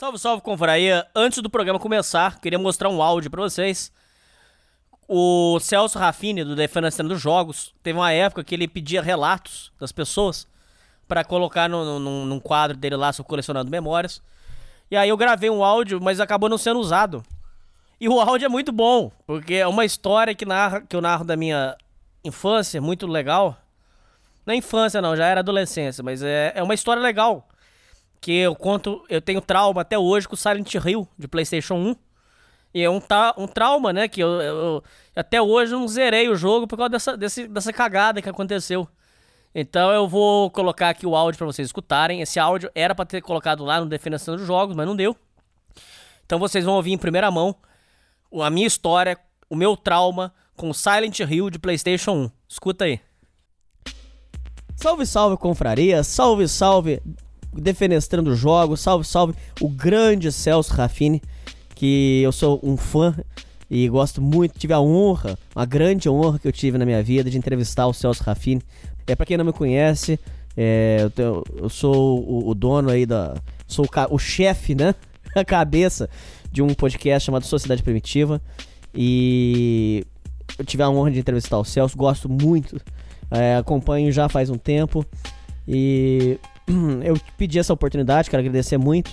Salve, salve, confraria. Antes do programa começar, queria mostrar um áudio pra vocês. O Celso Raffini, do Defenestando dos Jogos, teve uma época que ele pedia relatos das pessoas pra colocar no, no, num quadro dele lá, sobre colecionando memórias. E aí eu gravei um áudio, mas acabou não sendo usado. E o áudio é muito bom, porque é uma história que, narra, que eu narro da minha infância, muito legal. Não é infância não, já era adolescência, mas é, é uma história legal que eu conto, eu tenho trauma até hoje com Silent Hill de PlayStation 1. E é um, ta, um trauma, né? Que eu, eu, até hoje não zerei o jogo por causa dessa, desse, dessa cagada que aconteceu. Então eu vou colocar aqui o áudio para vocês escutarem. Esse áudio era para ter colocado lá no Definição dos Jogos, mas não deu. Então vocês vão ouvir em primeira mão a minha história, o meu trauma com Silent Hill de PlayStation 1. Escuta aí. Salve, salve, confraria. Salve, salve, defenestrando jogos. Salve, salve, o grande Celso Raffini, que eu sou um fã e gosto muito. Tive a honra, uma grande honra que eu tive na minha vida de entrevistar o Celso Raffini. É para quem não me conhece, é, eu, eu, sou o, o, dono aí da, sou o, o chefe, né, a cabeça de um podcast chamado Sociedade Primitiva e eu tive a honra de entrevistar o Celso. Gosto muito, é, acompanho já faz um tempo e eu pedi essa oportunidade, quero agradecer muito.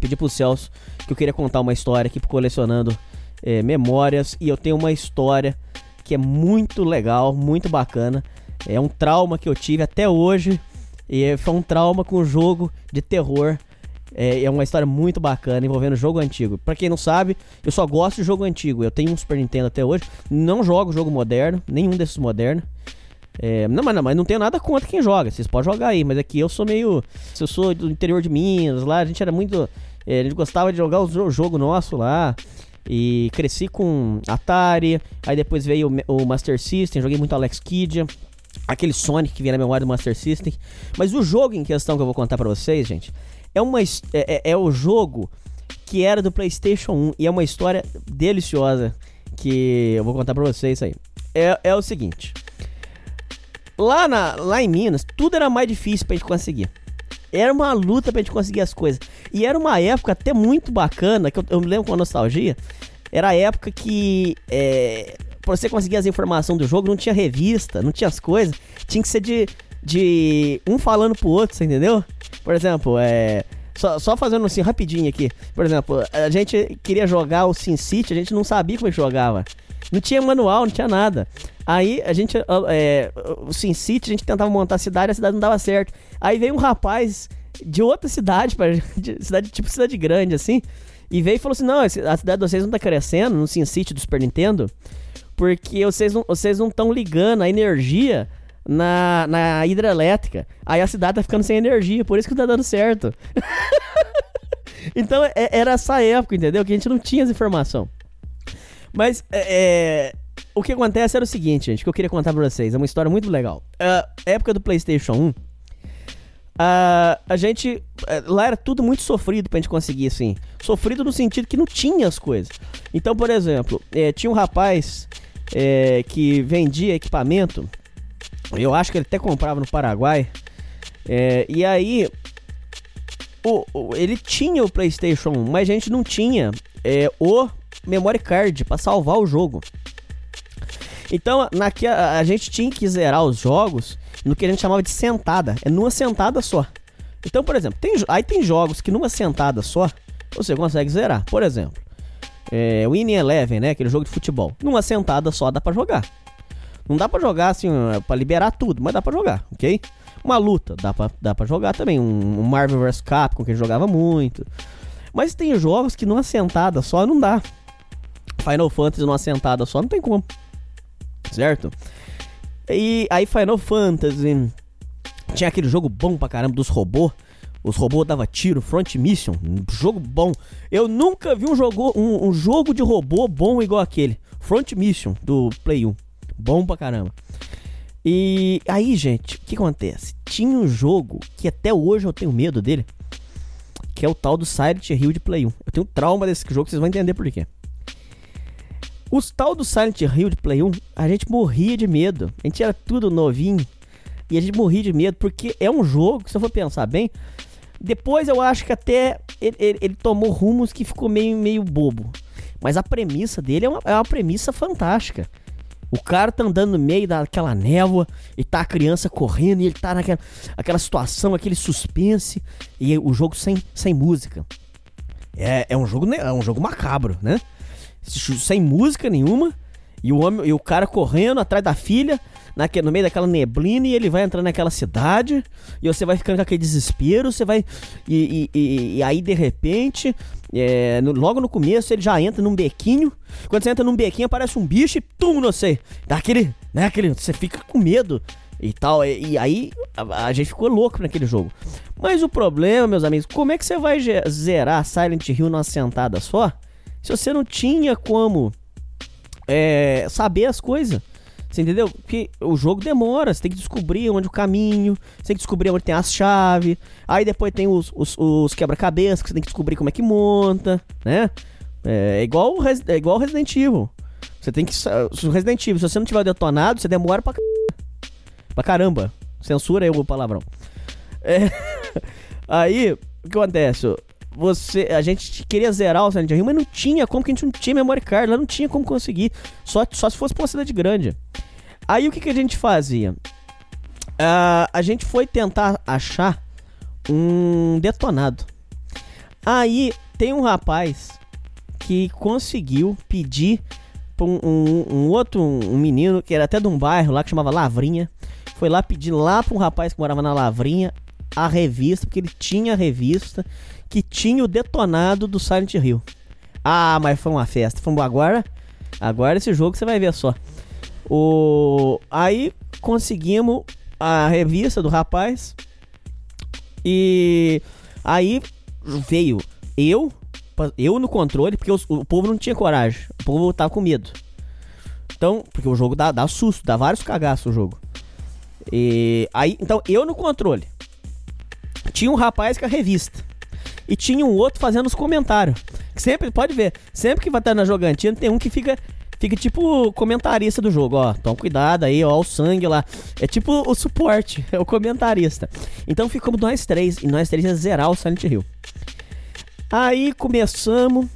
Pedi pro Celso que eu queria contar uma história aqui colecionando é, memórias. E eu tenho uma história que é muito legal, muito bacana. É um trauma que eu tive até hoje. E foi um trauma com um jogo de terror. É, é uma história muito bacana envolvendo jogo antigo. Para quem não sabe, eu só gosto de jogo antigo. Eu tenho um Super Nintendo até hoje. Não jogo jogo moderno, nenhum desses modernos. É, não, mas não, mas não tenho nada contra quem joga. Vocês podem jogar aí, mas aqui eu sou meio. Eu sou do interior de Minas, lá a gente era muito. É, a gente gostava de jogar o jogo nosso lá. E cresci com Atari. Aí depois veio o, o Master System, joguei muito Alex Kidd. Aquele Sonic que vinha na memória do Master System. Mas o jogo em questão que eu vou contar pra vocês, gente, é, uma, é, é, é o jogo que era do PlayStation 1. E é uma história deliciosa que eu vou contar pra vocês aí. É, é o seguinte. Lá, na, lá em Minas, tudo era mais difícil pra gente conseguir. Era uma luta pra gente conseguir as coisas. E era uma época até muito bacana, que eu, eu me lembro com nostalgia. Era a época que é, pra você conseguir as informações do jogo, não tinha revista, não tinha as coisas. Tinha que ser de, de um falando pro outro, você entendeu? Por exemplo, é. Só, só fazendo assim rapidinho aqui. Por exemplo, a gente queria jogar o Sin City, a gente não sabia como jogava. Não tinha manual, não tinha nada. Aí a gente, é, o Sin City, a gente tentava montar a cidade, a cidade não dava certo. Aí veio um rapaz de outra cidade, pra, de, cidade tipo cidade grande, assim, e veio e falou assim: não, a cidade de vocês não tá crescendo no Sin City do Super Nintendo, porque vocês não vocês não estão ligando a energia na, na hidrelétrica. Aí a cidade tá ficando sem energia, por isso que não tá dando certo. então é, era essa época, entendeu? Que a gente não tinha essa informação. Mas é, é o que acontece era o seguinte, gente, que eu queria contar pra vocês. É uma história muito legal. Uh, época do PlayStation 1, uh, a gente. Uh, lá era tudo muito sofrido pra gente conseguir, assim. Sofrido no sentido que não tinha as coisas. Então, por exemplo, eh, tinha um rapaz eh, que vendia equipamento. Eu acho que ele até comprava no Paraguai. Eh, e aí. O, o, ele tinha o PlayStation 1, mas a gente não tinha o memory card para salvar o jogo. Então, naqui, a, a gente tinha que zerar os jogos no que a gente chamava de sentada. É numa sentada só. Então, por exemplo, tem, aí tem jogos que numa sentada só você consegue zerar. Por exemplo, é, Winning Eleven, né? Aquele jogo de futebol. Numa sentada só dá para jogar. Não dá para jogar assim, para liberar tudo, mas dá para jogar, ok? Uma luta, dá pra, dá pra jogar também. Um, um Marvel vs Capcom que a gente jogava muito. Mas tem jogos que numa sentada só não dá. Final Fantasy numa sentada só não tem como certo? E aí Final Fantasy tinha aquele jogo bom pra caramba dos robôs. Os robôs dava tiro, Front Mission, jogo bom. Eu nunca vi um jogo, um, um jogo de robô bom igual aquele. Front Mission do Play 1. Bom pra caramba. E aí, gente, o que acontece? Tinha um jogo que até hoje eu tenho medo dele, que é o tal do Silent Hill de Play 1. Eu tenho trauma desse jogo, vocês vão entender por quê. Os tal do Silent Hill de Play 1, a gente morria de medo. A gente era tudo novinho. E a gente morria de medo porque é um jogo, se eu for pensar bem, Depois eu acho que até ele, ele, ele tomou rumos que ficou meio, meio bobo. Mas a premissa dele é uma, é uma premissa fantástica. O cara tá andando no meio daquela névoa e tá a criança correndo e ele tá naquela aquela situação, aquele suspense e o jogo sem, sem música. É, é um jogo é um jogo macabro, né? Sem música nenhuma e o homem e o cara correndo atrás da filha no meio daquela neblina e ele vai entrando naquela cidade e você vai ficando com aquele desespero, você vai. E, e, e aí de repente, é, no, logo no começo ele já entra num bequinho. Quando você entra num bequinho aparece um bicho e tum, não sei. Dá aquele. Né, aquele você fica com medo e tal. E, e aí a, a, gente ficou louco naquele jogo. Mas o problema, meus amigos, como é que você vai zerar Silent Hill numa sentada só? Se você não tinha como é, saber as coisas. Você entendeu? Porque o jogo demora, você tem que descobrir onde o caminho, você tem que descobrir onde tem as chaves, aí depois tem os, os, os quebra-cabeças que você tem que descobrir como é que monta, né? É, é igual, é igual Resident Evil. Você tem que. O Resident Evil, se você não tiver detonado, você demora pra, pra caramba. Censura aí o palavrão. É, aí, o que acontece? Você, a gente queria zerar o Silent Hill, mas não tinha como, porque a gente não tinha memory card, lá não tinha como conseguir. Só, só se fosse pra uma cidade grande. Aí o que, que a gente fazia? Uh, a gente foi tentar achar um detonado. Aí tem um rapaz que conseguiu pedir pra um, um, um outro um menino que era até de um bairro lá que chamava Lavrinha. Foi lá pedir lá pra um rapaz que morava na Lavrinha a revista, porque ele tinha a revista que tinha o detonado do Silent Hill. Ah, mas foi uma festa. Fomos agora. Agora esse jogo você vai ver só. O aí conseguimos a revista do rapaz e aí veio eu, eu no controle, porque os, o povo não tinha coragem, o povo tava com medo. Então, porque o jogo dá, dá susto, dá vários cagaços o jogo. E aí, então eu no controle. Tinha um rapaz com a revista. E tinha um outro fazendo os comentários. Sempre, pode ver, sempre que vai estar na jogantina, tem um que fica fica tipo comentarista do jogo, ó. Toma cuidado aí, ó, o sangue lá. É tipo o suporte, é o comentarista. Então ficamos nós três, e nós três ia zerar o Silent Hill. Aí começamos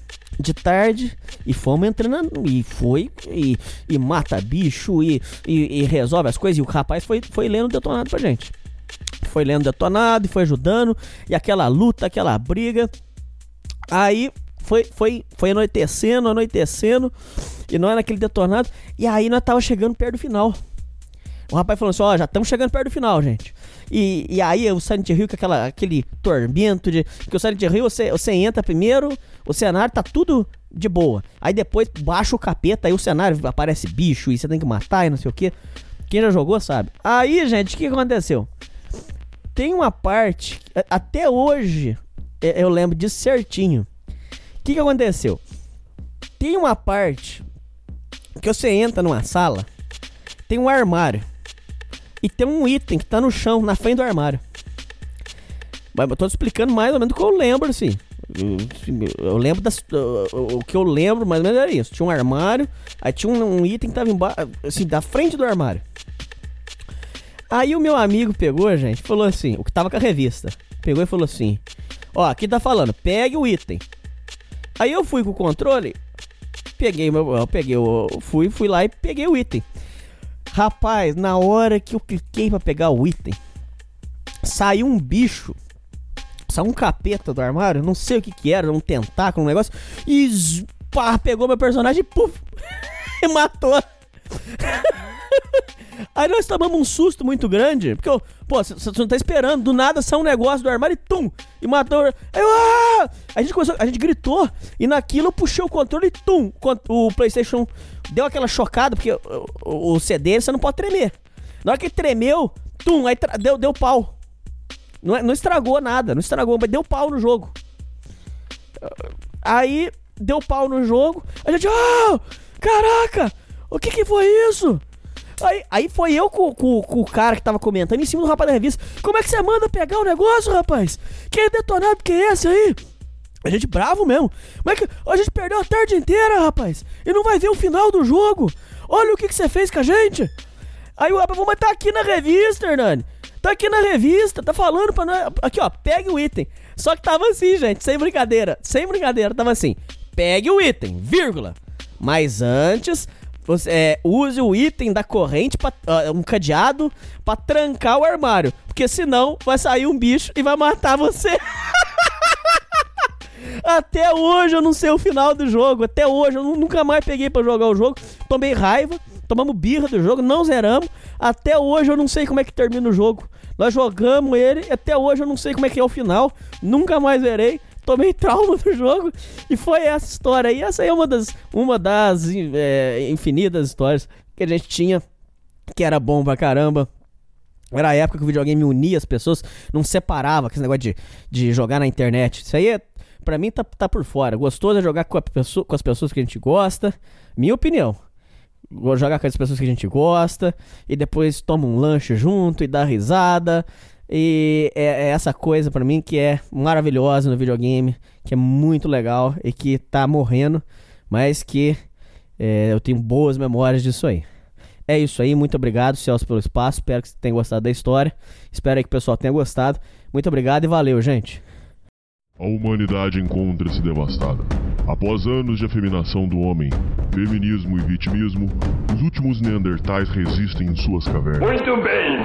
de tarde e fomos entrando e foi e, e mata bicho e, e, e, resolve as coisas. E o rapaz foi, foi lendo detonado pra gente. Foi lendo detonado e foi ajudando. E aquela luta, aquela briga. Aí foi, foi, foi anoitecendo, anoitecendo. E nós naquele detonado. E aí nós tava chegando perto do final. O rapaz falou assim: Ó, já estamos chegando perto do final, gente. E, e aí o Silent Hill com aquela, aquele tormento de. Porque o Silent Hill você, você entra primeiro, o cenário tá tudo de boa. Aí depois baixa o capeta, aí o cenário aparece bicho e você tem que matar e não sei o que. Quem já jogou sabe. Aí, gente, o que aconteceu? Tem uma parte, até hoje eu lembro disso certinho. O que, que aconteceu? Tem uma parte que você entra numa sala, tem um armário. E tem um item que tá no chão, na frente do armário. Mas eu tô explicando mais ou menos o que eu lembro, assim. Eu, lembro das. O que eu lembro mais ou menos era isso. Tinha um armário, aí tinha um, um item que tava embaixo, assim, da frente do armário. Aí o meu amigo pegou, gente, falou assim, o que tava com a revista. Pegou e falou assim: Ó, aqui tá falando, pegue o item. Aí eu fui com o controle, peguei meu. Eu peguei, eu fui, fui lá e peguei o item. Rapaz, na hora que eu cliquei pra pegar o item, saiu um bicho. Saiu um capeta do armário, não sei o que que era, um tentáculo, um negócio. E pá, pegou meu personagem e puf, e matou. Aí nós tomamos um susto muito grande, porque, pô, você não tá esperando, do nada saiu um negócio do armário e tum! E matou. Aí, ah! A gente começou, a gente gritou, e naquilo eu puxei o controle e tum! O PlayStation deu aquela chocada, porque o, o CD você não pode tremer. Na hora que tremeu, tum! Aí deu, deu pau. Não, é, não estragou nada, não estragou, mas deu pau no jogo. Aí deu pau no jogo, a gente, oh, caraca, o que que foi isso? Aí, aí foi eu com, com, com, o cara que tava comentando em cima do rapaz da revista. Como é que você manda pegar o negócio, rapaz? Que é detonado que é esse aí? A gente bravo mesmo. Mas é que a gente perdeu a tarde inteira, rapaz. E não vai ver o final do jogo. Olha o que, que você fez com a gente. Aí o rapaz, mas tá aqui na revista, Hernani. Tá aqui na revista, tá falando pra nós. Aqui, ó, pegue o item. Só que tava assim, gente, sem brincadeira, sem brincadeira, tava assim. Pegue o item, vírgula. Mas antes, você, é, use o item da corrente, pra, uh, um cadeado, pra trancar o armário. Porque senão vai sair um bicho e vai matar você. Até hoje eu não sei o final do jogo. Até hoje eu nunca mais peguei para jogar o jogo. Tomei raiva, tomamos birra do jogo, não zeramos. Até hoje eu não sei como é que termina o jogo. Nós jogamos ele, até hoje eu não sei como é que é o final. Nunca mais zerei. Tomei trauma do jogo e foi essa história. E essa aí é uma das, uma das é, infinitas histórias que a gente tinha, que era bom pra caramba. Era a época que o videogame unia as pessoas, não separava aquele negócio de, de jogar na internet. Isso aí é pra mim tá, tá por fora. Gostoso é jogar com, pessoa, com as pessoas que a gente gosta. Minha opinião. Jogar com as pessoas que a gente gosta. E depois toma um lanche junto e dá risada. E é, é essa coisa para mim que é maravilhosa no videogame. Que é muito legal e que tá morrendo. Mas que é, eu tenho boas memórias disso aí. É isso aí, muito obrigado, Celso, pelo espaço. Espero que você tenha gostado da história. Espero que o pessoal tenha gostado. Muito obrigado e valeu, gente. A humanidade encontra-se devastada. Após anos de afeminação do homem, feminismo e vitimismo, os últimos Neandertais resistem em suas cavernas. Muito bem,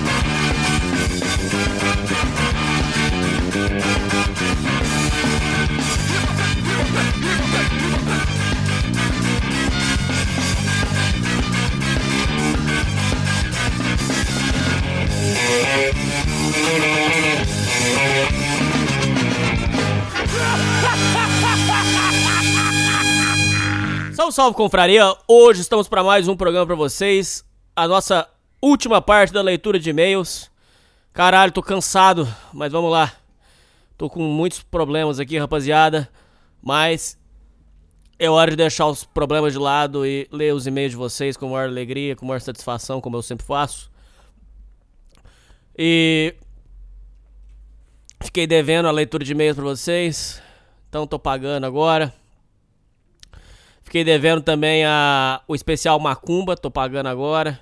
Salve, salve, confraria! Hoje estamos para mais um programa para vocês. A nossa última parte da leitura de e-mails. Caralho, tô cansado, mas vamos lá. Tô com muitos problemas aqui, rapaziada. Mas é hora de deixar os problemas de lado e ler os e-mails de vocês com maior alegria, com maior satisfação, como eu sempre faço. E fiquei devendo a leitura de e-mails para vocês. Então tô pagando agora. Fiquei devendo também a, o especial Macumba, tô pagando agora.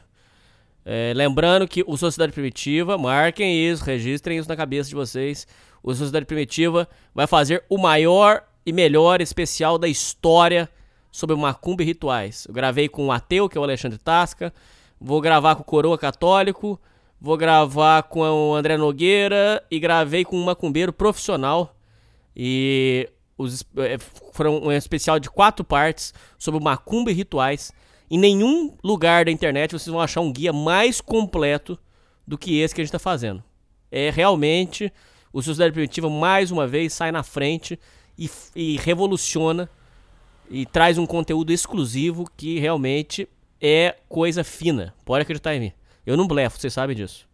É, lembrando que o Sociedade Primitiva, marquem isso, registrem isso na cabeça de vocês. O Sociedade Primitiva vai fazer o maior e melhor especial da história sobre Macumba e rituais. Eu gravei com o ateu, que é o Alexandre Tasca. Vou gravar com o Coroa Católico. Vou gravar com o André Nogueira. E gravei com um macumbeiro profissional. E os, é, foram um especial de quatro partes sobre macumba e rituais. Em nenhum lugar da internet vocês vão achar um guia mais completo do que esse que a gente está fazendo. É realmente o Sociedade Primitiva mais uma vez sai na frente e, e revoluciona e traz um conteúdo exclusivo que realmente é coisa fina. Pode acreditar em mim. Eu não blefo, vocês sabem disso.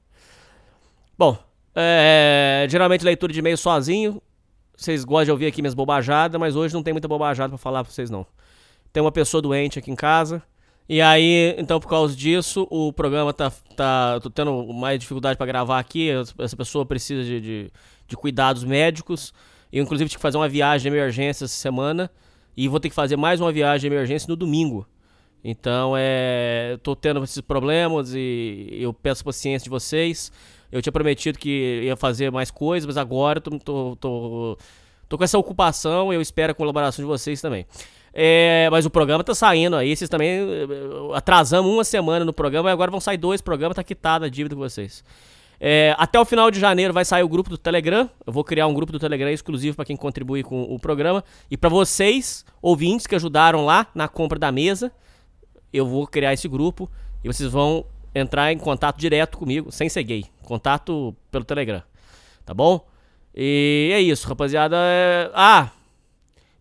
Bom, é, geralmente leitura de e-mail sozinho. Vocês gostam de ouvir aqui minhas bobajadas, mas hoje não tem muita bobajada para falar pra vocês não. Tem uma pessoa doente aqui em casa. E aí, então por causa disso, o programa tá. tá tô tendo mais dificuldade para gravar aqui. Essa pessoa precisa de, de, de, cuidados médicos. Eu, inclusive, tive que fazer uma viagem de emergência essa semana. E vou ter que fazer mais uma viagem de emergência no domingo. Então, é. Tô tendo esses problemas e eu peço paciência de vocês. Eu tinha prometido que ia fazer mais coisas, mas agora tô, tô, tô, tô com essa ocupação e eu espero a colaboração de vocês também. É, mas o programa tá saindo aí, vocês também eh, atrasamos uma semana no programa e agora vão sair dois programas, tá quitada a dívida com vocês. É, até o final de janeiro vai sair o grupo do Telegram. Eu vou criar um grupo do Telegram exclusivo para quem contribui com o programa. E para vocês, ouvintes que ajudaram lá na compra da mesa, eu vou criar esse grupo e vocês vão entrar em contato direto comigo, sem ser gay. Contato pelo Telegram. Tá bom? E é isso, rapaziada. É... Ah!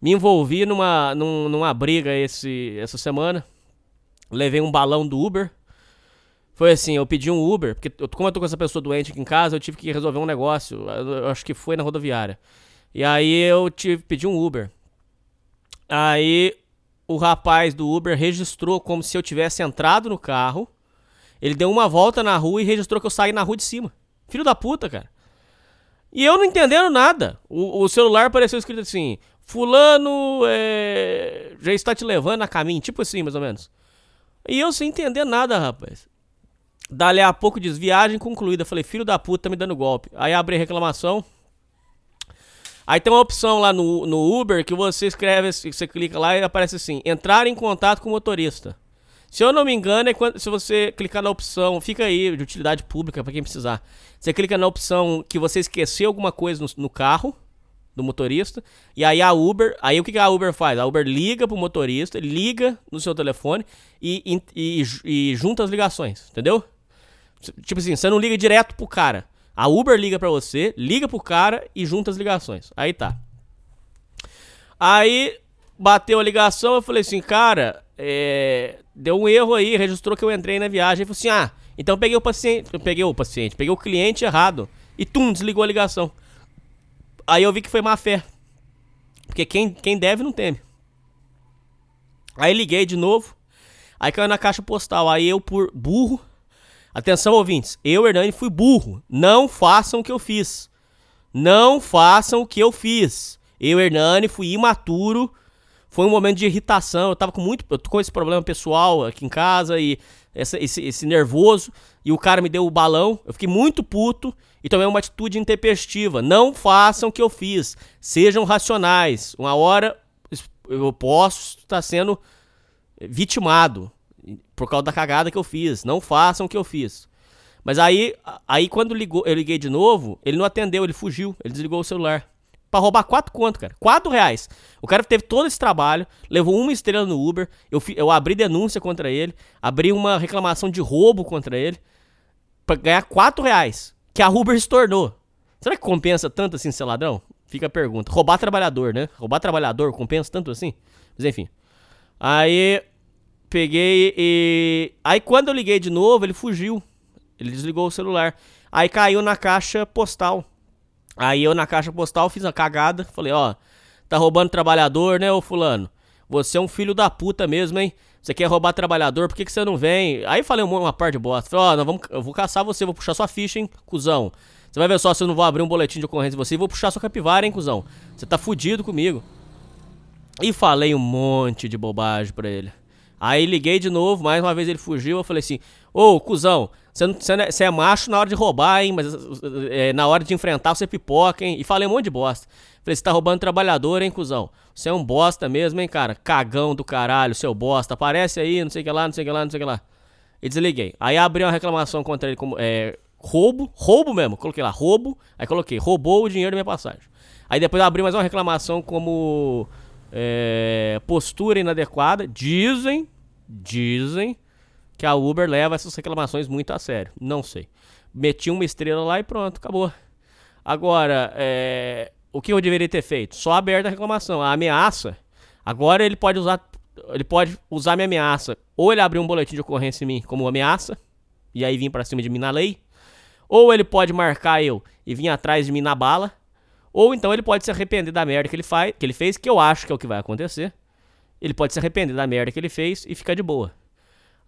Me envolvi numa, num, numa briga esse, essa semana. Levei um balão do Uber. Foi assim, eu pedi um Uber, porque eu, como eu tô com essa pessoa doente aqui em casa, eu tive que resolver um negócio. Eu, eu acho que foi na rodoviária. E aí eu tive pedi um Uber. Aí o rapaz do Uber registrou como se eu tivesse entrado no carro. Ele deu uma volta na rua e registrou que eu saí na rua de cima. Filho da puta, cara. E eu não entendendo nada. O, o celular apareceu escrito assim: Fulano é, já está te levando a caminho. Tipo assim, mais ou menos. E eu sem entender nada, rapaz. Dali a pouco diz: viagem concluída. Falei: Filho da puta, tá me dando golpe. Aí abri reclamação. Aí tem uma opção lá no, no Uber que você escreve, você clica lá e aparece assim: entrar em contato com o motorista. Se eu não me engano, é quando, se você clicar na opção, fica aí de utilidade pública para quem precisar. Você clica na opção que você esqueceu alguma coisa no, no, carro do motorista, e aí a Uber, aí o que a Uber faz? A Uber liga pro motorista, liga no seu telefone e, e, e, e junta as ligações, entendeu? Tipo assim, você não liga direto pro cara. A Uber liga para você, liga pro cara e junta as ligações. Aí tá. Aí bateu a ligação, eu falei assim, cara, é, deu um erro aí, registrou que eu entrei na viagem. Ele falou assim: ah, então peguei o paciente, peguei o paciente, peguei o cliente errado. E tum, desligou a ligação. Aí eu vi que foi má fé. Porque quem, quem deve não teme. Aí liguei de novo. Aí caiu na caixa postal. Aí eu, por burro, Atenção, ouvintes. Eu, Hernani, fui burro. Não façam o que eu fiz. Não façam o que eu fiz. Eu, Hernani, fui imaturo. Foi um momento de irritação. Eu tava com muito. Eu tô com esse problema pessoal aqui em casa e essa, esse, esse nervoso. E o cara me deu o balão. Eu fiquei muito puto e tomei uma atitude intempestiva. Não façam o que eu fiz. Sejam racionais. Uma hora eu posso estar sendo vitimado por causa da cagada que eu fiz. Não façam o que eu fiz. Mas aí, aí quando ligou, eu liguei de novo, ele não atendeu, ele fugiu, ele desligou o celular. Pra roubar quatro conto, cara. Quatro reais. O cara teve todo esse trabalho, levou uma estrela no Uber. Eu, eu abri denúncia contra ele, abri uma reclamação de roubo contra ele, pra ganhar quatro reais. Que a Uber se tornou. Será que compensa tanto assim ser ladrão? Fica a pergunta. Roubar trabalhador, né? Roubar trabalhador compensa tanto assim? Mas enfim. Aí Peguei e. Aí quando eu liguei de novo, ele fugiu. Ele desligou o celular. Aí caiu na caixa postal. Aí eu na caixa postal fiz uma cagada. Falei, ó, tá roubando trabalhador, né, ô fulano? Você é um filho da puta mesmo, hein? Você quer roubar trabalhador, por que, que você não vem? Aí falei uma, uma parte de bosta. Falei, ó, nós vamos, eu vou caçar você, vou puxar sua ficha, hein, cuzão. Você vai ver só se eu não vou abrir um boletim de ocorrência de você e vou puxar sua capivara, hein, cuzão. Você tá fudido comigo. E falei um monte de bobagem pra ele. Aí liguei de novo, mais uma vez ele fugiu. Eu falei assim: Ô, cuzão, você, não, você, é, é macho na hora de roubar, hein? Mas é, na hora de enfrentar você pipoca, hein? E falei um monte de bosta. Falei: Você tá roubando trabalhador, hein, cuzão? Você é um bosta mesmo, hein, cara? Cagão do caralho, seu bosta. Aparece aí, não sei o que lá, não sei o que lá, não sei o que lá. E desliguei. Aí abri uma reclamação contra ele como é, roubo, roubo mesmo. Coloquei lá, roubo. Aí coloquei, roubou o dinheiro da minha passagem. Aí depois abri mais uma reclamação como é, postura inadequada. Dizem Dizem que a Uber leva essas reclamações muito a sério. Não sei. Meti uma estrela lá e pronto, acabou. Agora, é, o que eu deveria ter feito? Só aberta a reclamação. A ameaça. Agora ele pode usar. Ele pode usar minha ameaça. Ou ele abrir um boletim de ocorrência em mim como ameaça. E aí vir para cima de mim na lei. Ou ele pode marcar eu e vir atrás de mim na bala. Ou então ele pode se arrepender da merda que ele, faz, que ele fez, que eu acho que é o que vai acontecer ele pode se arrepender da merda que ele fez e ficar de boa.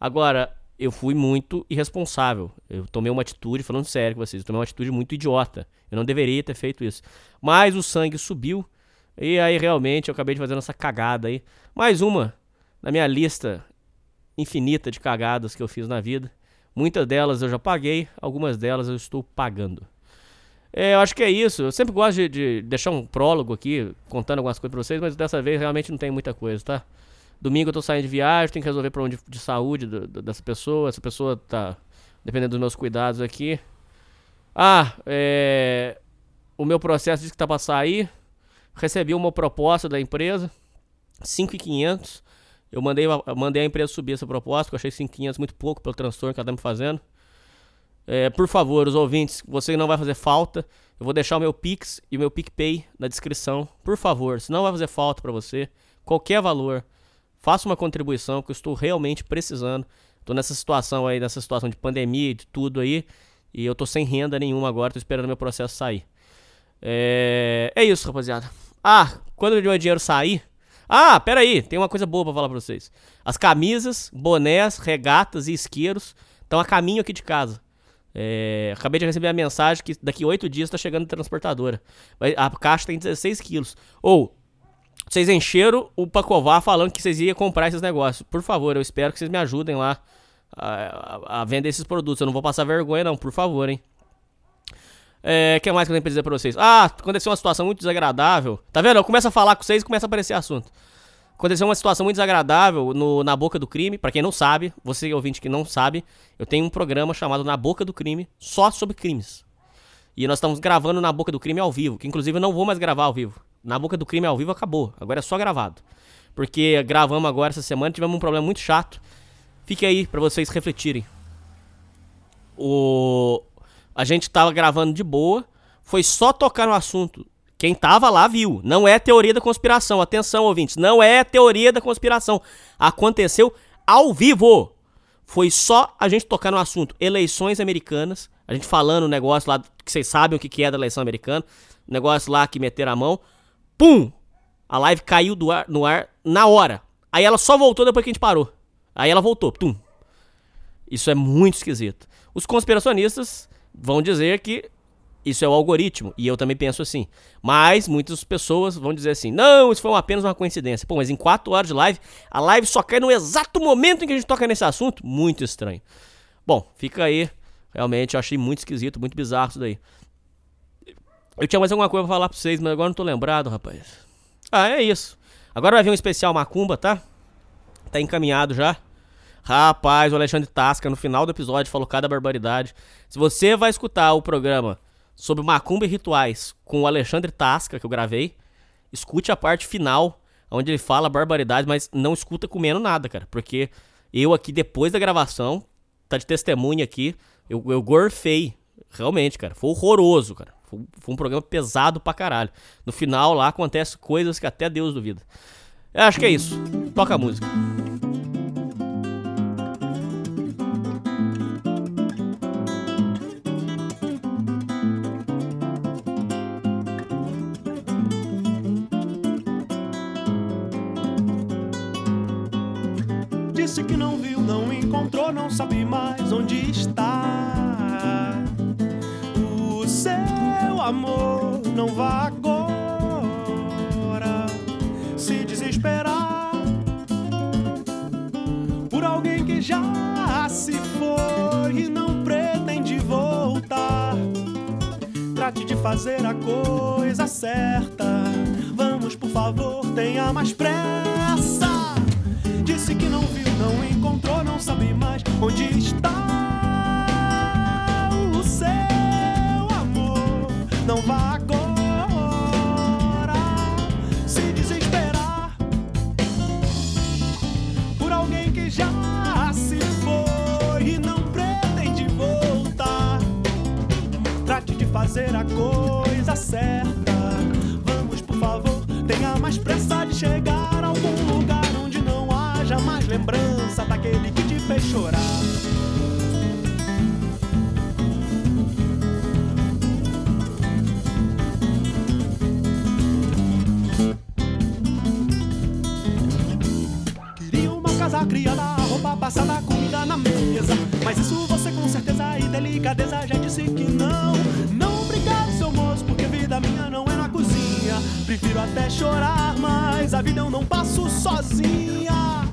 Agora, eu fui muito irresponsável. Eu tomei uma atitude, falando sério com vocês, eu tomei uma atitude muito idiota. Eu não deveria ter feito isso. Mas o sangue subiu. E aí realmente eu acabei de fazer essa cagada aí. Mais uma na minha lista infinita de cagadas que eu fiz na vida. Muitas delas eu já paguei, algumas delas eu estou pagando. É, eu acho que é isso. Eu sempre gosto de, de, deixar um prólogo aqui, contando algumas coisas pra vocês, mas dessa vez realmente não tem muita coisa, tá? Domingo eu tô saindo de viagem, tenho que resolver problema de, de saúde do, do, dessa pessoa. Essa pessoa tá dependendo dos meus cuidados aqui. Ah, é. O meu processo diz que tá pra sair. Recebi uma proposta da empresa, 5,500. Eu mandei, eu mandei a empresa subir essa proposta, porque eu achei 5,500 muito pouco pelo transtorno que ela tá me fazendo. É, por favor, os ouvintes, você não vai fazer falta. Eu vou deixar o meu Pix e o meu PicPay na descrição. Por favor, se não vai fazer falta para você, qualquer valor, faça uma contribuição que eu estou realmente precisando. Estou nessa situação aí, nessa situação de pandemia, de tudo aí, e eu tô sem renda nenhuma agora, tô esperando meu processo sair. É, é isso, rapaziada. Ah, quando o meu dinheiro sair, Ah, pera aí, tem uma coisa boa pra falar pra vocês. As camisas, bonés, regatas e isqueiros estão a caminho aqui de casa. É, acabei de receber a mensagem que daqui oito dias tá chegando a transportadora. A caixa tem 16 quilos. Ou, vocês encheram o Pacovar falando que vocês iam comprar esses negócios. Por favor, eu espero que vocês me ajudem lá a, a- a vender esses produtos. Eu não vou passar vergonha, não, por favor, hein. É, que mais que eu tenho pra dizer pra vocês? Ah, aconteceu uma situação muito desagradável. Tá vendo? Eu começo a falar com vocês e começa a aparecer assunto. Aconteceu uma situação muito desagradável no, na Boca do Crime. Pra quem não sabe, você ouvinte que não sabe, eu tenho um programa chamado Na Boca do Crime, só sobre crimes. E nós estamos gravando Na Boca do Crime ao vivo, que inclusive eu não vou mais gravar ao vivo. Na Boca do Crime ao vivo acabou, agora é só gravado. Porque gravamos agora essa semana, tivemos um problema muito chato. Fique aí pra vocês refletirem. O a gente tava gravando de boa, foi só tocar no assunto. Quem tava lá viu. Não é teoria da conspiração. Atenção, ouvintes, não é teoria da conspiração. Aconteceu ao vivo. Foi só a gente tocar no assunto eleições americanas, a gente falando o negócio lá que vocês sabem o que é da eleição americana, o negócio lá que meteram a mão. Pum! A live caiu ar, no ar na hora. Aí ela só voltou depois que a gente parou. Aí ela voltou. Tum. Isso é muito esquisito. Os conspiracionistas vão dizer que isso é o algoritmo, e eu também penso assim. Mas muitas pessoas vão dizer assim: não, isso foi apenas uma coincidência. Pô, mas em 4 horas de live, a live só cai no exato momento em que a gente toca nesse assunto? Muito estranho. Bom, fica aí. Realmente, eu achei muito esquisito, muito bizarro isso daí. Eu tinha mais alguma coisa pra falar pra vocês, mas agora não tô lembrado, rapaz. Ah, é isso. Agora vai vir um especial Macumba, tá? Tá encaminhado já. Rapaz, o Alexandre Tasca no final do episódio falou cada barbaridade. Se você vai escutar o programa sobre Macumba e rituais com o Alexandre Tasca, que eu gravei, escute a parte final, onde ele fala barbaridade, mas não escuta comendo nada, cara. Porque eu aqui, depois da gravação, tá de testemunha aqui, eu, eu gorfei. Realmente, cara. Foi horroroso, cara. Foi, foi um programa pesado pra caralho. No final lá acontece coisas que até Deus duvida. Eu acho que é isso. Toca a música. Não sabe mais onde está. O seu amor não vá agora se desesperar por alguém que já se foi e não pretende voltar. Trate de fazer a coisa certa. Vamos, por favor, tenha mais pressa. Não encontrou, não sabe mais onde está o seu amor. Não vá agora se desesperar por alguém que já se foi e não pretende voltar. Trate de fazer a coisa certa. Vamos, por favor, tenha mais pressa de chegar a algum lugar lembrança daquele que te fez chorar. Queria uma casa criada, roupa passada, comida na mesa. Mas isso você com certeza e delicadeza já disse que não. Não obrigado, seu moço, porque vida minha não é na cozinha. Prefiro até chorar, mas a vida eu não passo sozinha.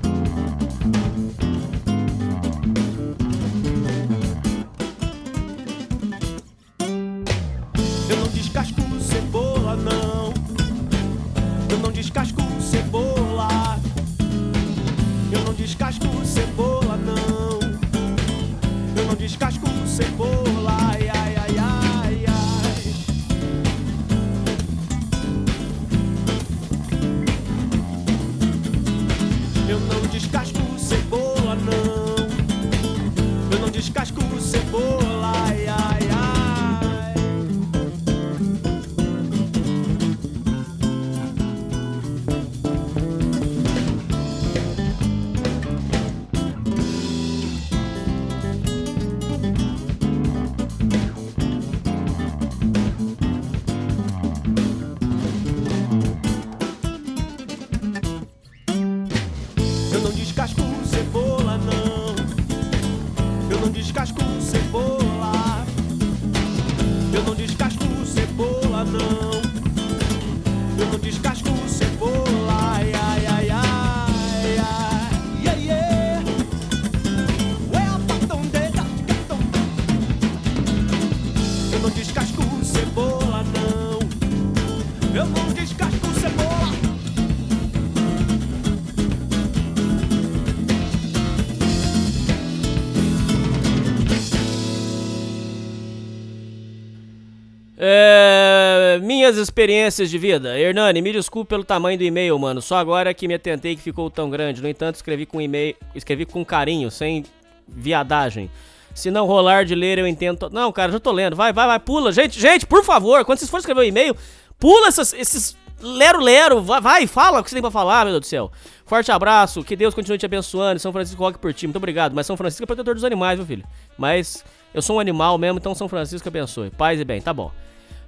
Minhas experiências de vida. Hernani, me desculpe pelo tamanho do e-mail, mano. Só agora que me atentei que ficou tão grande. No entanto, escrevi com e-mail, escrevi com carinho, sem viadagem. Se não rolar de ler, eu entendo. Não, cara, já tô lendo. Vai, vai, vai, pula. Gente, gente, por favor, quando vocês forem escrever o e-mail, pula essas- esses lero-lero. Vai, vai, fala o que você tem pra falar, meu Deus do céu. Forte abraço, que Deus continue te abençoando. São Francisco roque por ti. Muito obrigado. Mas São Francisco é protetor dos animais, viu, filho? Mas eu sou um animal mesmo, então São Francisco abençoe. Paz e bem, tá bom.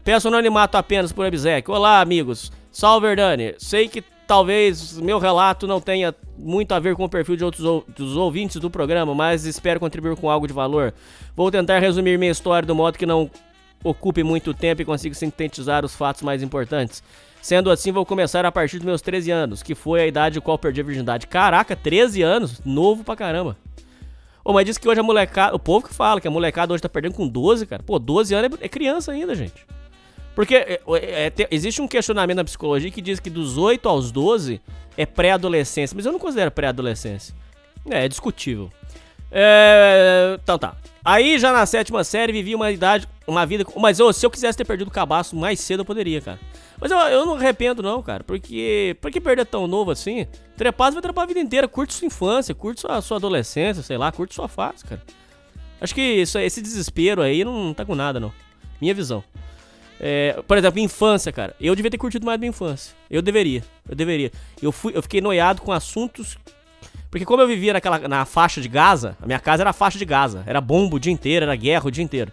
Peço anonimato apenas por obsequio. Olá, amigos. Salve, Hernani. Sei que talvez meu relato não tenha muito a ver com o perfil de outros ou- dos ouvintes do programa, mas espero contribuir com algo de valor. Vou tentar resumir minha história do modo que não ocupe muito tempo e consiga sintetizar os fatos mais importantes. Sendo assim, vou começar a partir dos meus 13 anos, que foi a idade qual perdi a virgindade. Caraca, 13 anos? Novo pra caramba. Ô, mas diz que hoje a molecada. O povo que fala que a molecada hoje tá perdendo com 12, cara. Pô, 12 anos é, é criança ainda, gente. Porque é, é, é, te- existe um questionamento na psicologia que diz que dos 8 aos 12 é pré-adolescência. Mas eu não considero pré-adolescência. É, é discutível. É, então tá. Aí já na sétima série vivi uma idade, uma vida. Mas se eu quisesse ter perdido o cabaço mais cedo, eu poderia, cara. Mas eu, eu não arrependo, não, cara. Porque. Por que perder tão novo assim? Trepar vai trepar a vida inteira. Curte sua infância, curte sua, sua adolescência, sei lá, curte sua fase, cara. Acho que isso, esse desespero aí não tá com nada, não. Minha visão. É, por exemplo, infância, cara. Eu devia ter curtido mais minha infância. Eu deveria. Eu deveria. Eu, fui, eu fiquei noiado com assuntos. Porque como eu vivia naquela, na faixa de Gaza, a minha casa era a faixa de Gaza. Era bomba o dia inteiro, era guerra o dia inteiro.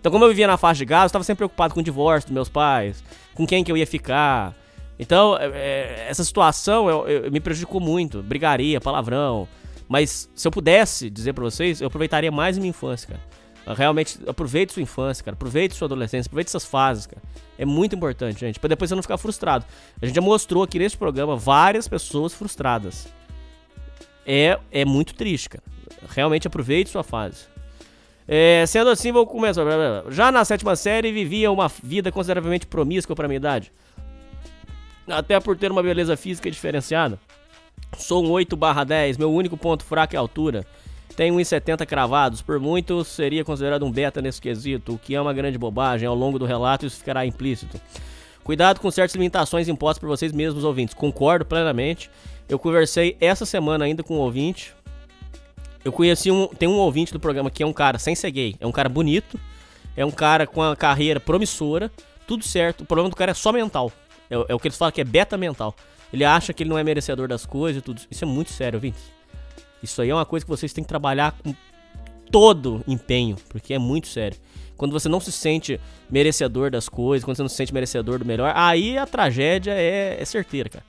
Então, como eu vivia na faixa de Gaza, eu tava sempre preocupado com o divórcio dos meus pais, com quem que eu ia ficar. Então, é, é, essa situação eu- eu- me prejudicou muito. Brigaria, palavrão. Mas se eu pudesse dizer pra vocês, eu aproveitaria mais minha infância, cara. Realmente, aproveite sua infância, cara. Aproveite sua adolescência, aproveite essas fases, cara. É muito importante, gente. Pra depois você não ficar frustrado. A gente já mostrou aqui nesse programa várias pessoas frustradas. É, é muito triste, cara. Realmente aproveite sua fase. É, sendo assim, vou começar. Já na sétima série, vivia uma vida consideravelmente promíscua pra minha idade. Até por ter uma beleza física diferenciada. Sou um 8 barra 10, meu único ponto fraco é a altura. Tenho 1,70 cravados, por muito seria considerado um beta nesse quesito, o que é uma grande bobagem. Ao longo do relato isso ficará implícito. Cuidado com certas limitações impostas por vocês mesmos, ouvintes. Concordo plenamente. Eu conversei essa semana ainda com um ouvinte. Eu conheci um. Tem um ouvinte do programa que é um cara sem ser gay. É um cara bonito. É um cara com uma carreira promissora. Tudo certo. O problema do cara é só mental. É, é o que eles falam que é beta mental. Ele acha que ele não é merecedor das coisas e tudo. Isso é muito sério, ouvintes. Isso aí é uma coisa que vocês têm que trabalhar com todo empenho, porque é muito sério. Quando você não se sente merecedor das coisas, quando você não se sente merecedor do melhor, aí a tragédia é, é certeira, cara.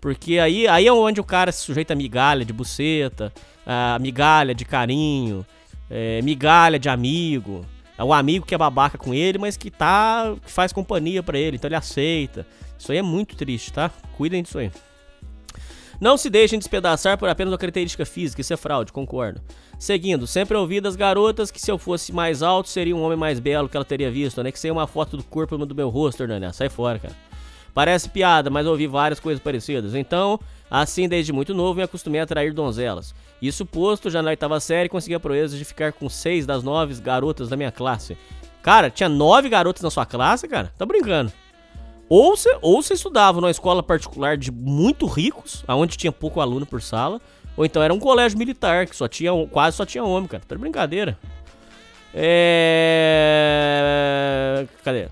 Porque aí, aí é onde o cara se sujeita a migalha de buceta, a migalha de carinho, é, migalha de amigo. É o amigo que é babaca com ele, mas que tá. que faz companhia pra ele, então ele aceita. Isso aí é muito triste, tá? Cuidem disso aí. Não se deixem despedaçar por apenas uma característica física, isso é fraude, concordo. Seguindo, sempre ouvi das garotas que se eu fosse mais alto seria um homem mais belo que ela teria visto, né? Que seria uma foto do corpo do meu rosto, Hernani. Sai fora, cara. Parece piada, mas ouvi várias coisas parecidas. Então, assim desde muito novo, me acostumei a atrair donzelas. Isso posto, já na oitava série, consegui a proeza de ficar com seis das nove garotas da minha classe. Cara, tinha nove garotas na sua classe, cara? Tá brincando. Ou você ou estudava numa escola particular de muito ricos, aonde tinha pouco aluno por sala, ou então era um colégio militar que só tinha quase só tinha homem, cara. Tá de brincadeira. É... Cadê?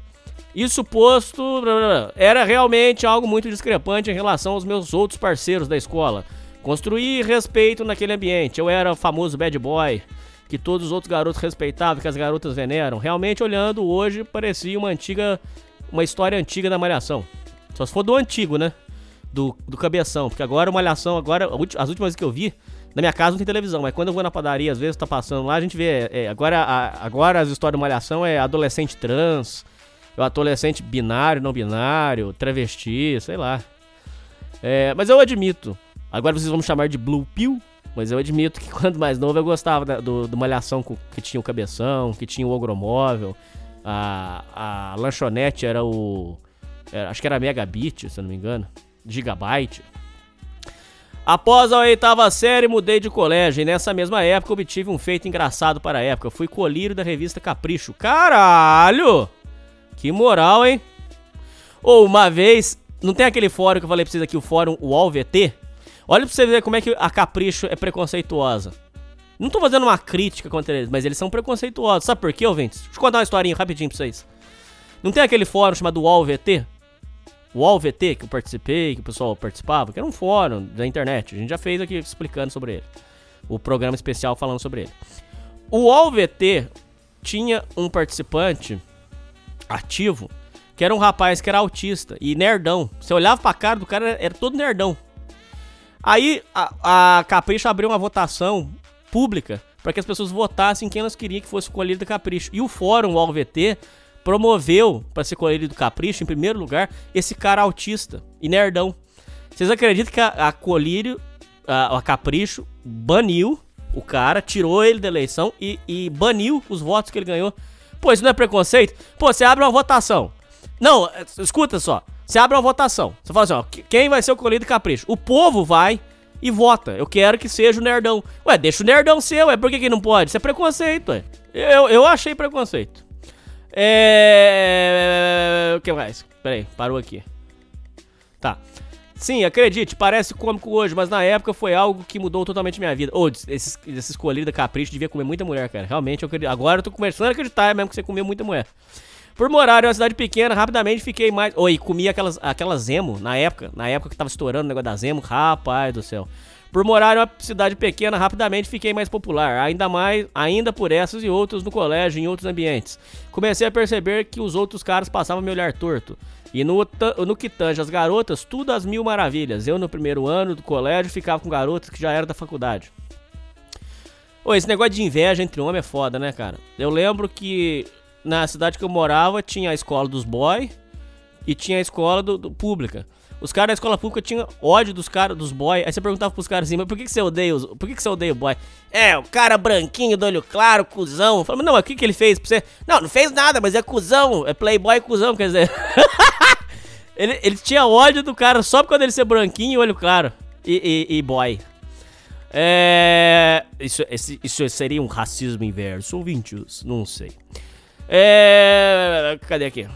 Isso posto, era realmente algo muito discrepante em relação aos meus outros parceiros da escola. Construí respeito naquele ambiente. Eu era o famoso bad boy, que todos os outros garotos respeitavam, que as garotas veneram. Realmente, olhando hoje, parecia uma antiga. Uma história antiga da Malhação. Só se for do antigo, né? do, do cabeção. Porque agora malhação, agora, as últimas que eu vi, na minha casa não tem televisão, mas quando eu vou na padaria, às vezes tá passando lá, a gente vê. é, agora, a- agora as histórias de malhação é adolescente trans, é o adolescente binário, não binário, travesti, sei lá. É, mas eu admito. Agora vocês vão me chamar de Blue Pill. Mas eu admito que quando mais novo eu gostava da- do, do Malhação que tinha o Cabeção, que tinha o Ogromóvel. A, a lanchonete era o. era- acho que era Megabit, se eu não me engano. Gigabyte. Após a oitava série, mudei de colégio e nessa mesma época obtive um feito engraçado para a época. Fui colírio da revista Capricho. Caralho! Que moral, hein? Ou uma vez, não tem aquele fórum que eu falei pra vocês aqui, o fórum UOL VT? Olha pra você ver como é que a Capricho é preconceituosa. Não tô fazendo uma crítica contra eles, mas eles são preconceituosos. Sabe por quê, ouvintes? Deixa eu contar uma historinha rapidinho pra vocês. Não tem aquele fórum chamado UOL VT? O UOL VT, que eu participei, que o pessoal participava, que era um fórum da internet. A gente já fez aqui explicando sobre ele. O programa especial falando sobre ele. O UOL VT tinha um participante ativo que era um rapaz que era autista e nerdão. Você olhava pra cara do cara, era todo nerdão. Aí a, a Capricho abriu uma votação pública para que as pessoas votassem quem elas queriam que fosse colhido do Capricho. E o fórum o VT promoveu para ser colhido do Capricho, em primeiro lugar, esse cara autista e nerdão. Vocês acreditam que a, a Colírio, a, a Capricho, baniu o cara, tirou ele da eleição e, e baniu os votos que ele ganhou? Pô, isso não é preconceito? Pô, você abre uma votação. Não, é, escuta só. Você abre uma votação. Você fala assim, ó, que- quem vai ser o colhido do capricho? O povo vai e vota. Eu quero que seja o nerdão. Ué, deixa o nerdão ser, ué. Por que, que não pode? Isso é preconceito, ué. Eu, eu achei preconceito. É. O que mais? Peraí, parou aqui. Tá. Sim, acredite, parece cômico hoje, mas na época foi algo que mudou totalmente minha vida. Ô, esses, esses colírios da Capricho devia comer muita mulher, cara. Realmente, eu acredito. agora eu tô começando a acreditar mesmo que você comeu muita mulher. Por morar em uma cidade pequena, rapidamente fiquei mais. Oi, comia aquelas, aquelas Zemo na época. Na época que tava estourando o negócio da Zemo. Rapaz do céu. Por morar em uma cidade pequena, rapidamente fiquei mais popular. Ainda mais, ainda por essas e outras no colégio em outros ambientes. Comecei a perceber que os outros caras passavam a me olhar torto. E no, no que tange as garotas, tudo às mil maravilhas. Eu, no primeiro ano do colégio, ficava com garotas que já eram da faculdade. Ô, esse negócio de inveja entre homem é foda, né, cara? Eu lembro que na cidade que eu morava tinha a escola dos boy e tinha a escola do, do- pública. Os caras da escola pública tinham ódio dos caras, dos boy. Aí você perguntava pros caras assim, mas por que, que você odeia os, Por que, que você odeia o boy? É, o cara branquinho, do olho claro, cuzão. Falava, não, mas o que, que ele fez pra você? Não, não fez nada, mas é cuzão. É playboy cuzão, quer dizer. ele, ele tinha ódio do cara só por dele ser branquinho e olho claro. E, e, e boy. É. Isso, esse- isso seria um racismo inverso, ouvintes? Não sei. É. Cadê aqui?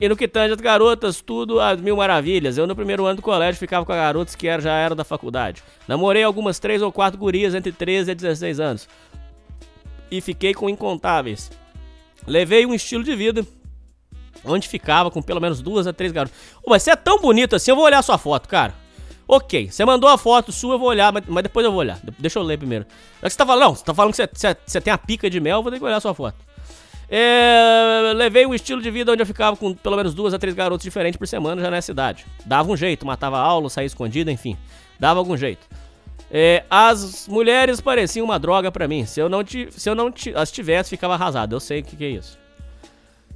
E no que tange as garotas, tudo às mil maravilhas. Eu no primeiro ano do colégio ficava com garotas que já eram da faculdade. Namorei algumas três ou quatro gurias entre 13 e 16 anos. E fiquei com incontáveis. Levei um estilo de vida onde ficava com pelo menos duas a três garotas. Mas você é tão bonito assim, eu vou olhar sua foto, cara. Ok, você mandou a foto sua, eu vou olhar, mas, mas depois eu vou olhar. De- Deixa eu ler primeiro. Já que você tá falando, não, você tá falando que você, você, você tem a pica de mel, eu vou ter que olhar sua foto. É, levei um estilo de vida onde eu ficava com pelo menos duas a três garotas diferentes por semana já nessa cidade. Dava um jeito, matava aula, saía escondida, enfim. Dava algum jeito. É, as mulheres pareciam uma droga pra mim. Se eu não, ti- se eu não ti- as tivesse, ficava arrasado. Eu sei o que, que é isso.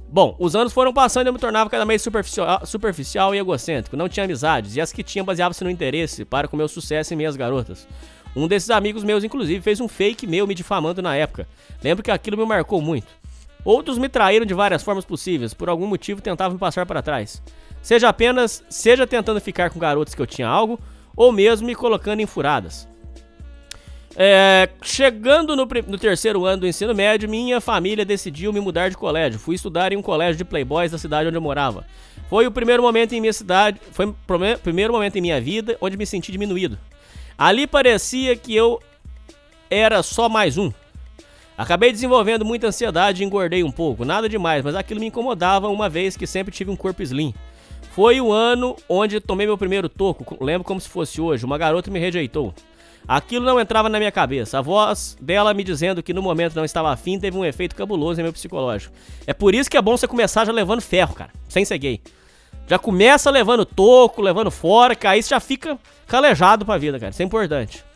Bom, os anos foram passando e eu me tornava cada vez superficial, superficial e egocêntrico. Não tinha amizades, e as que tinha baseavam-se no interesse para com meu sucesso em minhas garotas. Um desses amigos meus, inclusive, fez um fake meu me difamando na época. Lembro que aquilo me marcou muito. Outros me traíram de várias formas possíveis, por algum motivo tentavam me passar para trás. Seja apenas, seja tentando ficar com garotas que eu tinha algo, ou mesmo me colocando em furadas. É, chegando no, no terceiro ano do ensino médio, minha família decidiu me mudar de colégio. Fui estudar em um colégio de playboys da cidade onde eu morava. Foi o primeiro momento em minha cidade, foi o primeiro momento em minha vida onde me senti diminuído. Ali parecia que eu era só mais um. Acabei desenvolvendo muita ansiedade e engordei um pouco, nada demais, mas aquilo me incomodava uma vez que sempre tive um corpo slim. Foi o ano onde tomei meu primeiro toco, lembro como se fosse hoje, uma garota me rejeitou. Aquilo não entrava na minha cabeça. A voz dela me dizendo que no momento não estava afim teve um efeito cabuloso em meu psicológico. É por isso que é bom você começar já levando ferro, cara, sem ser gay. Já começa levando toco, levando fora, que aí você já fica calejado pra vida, cara. Isso é importante.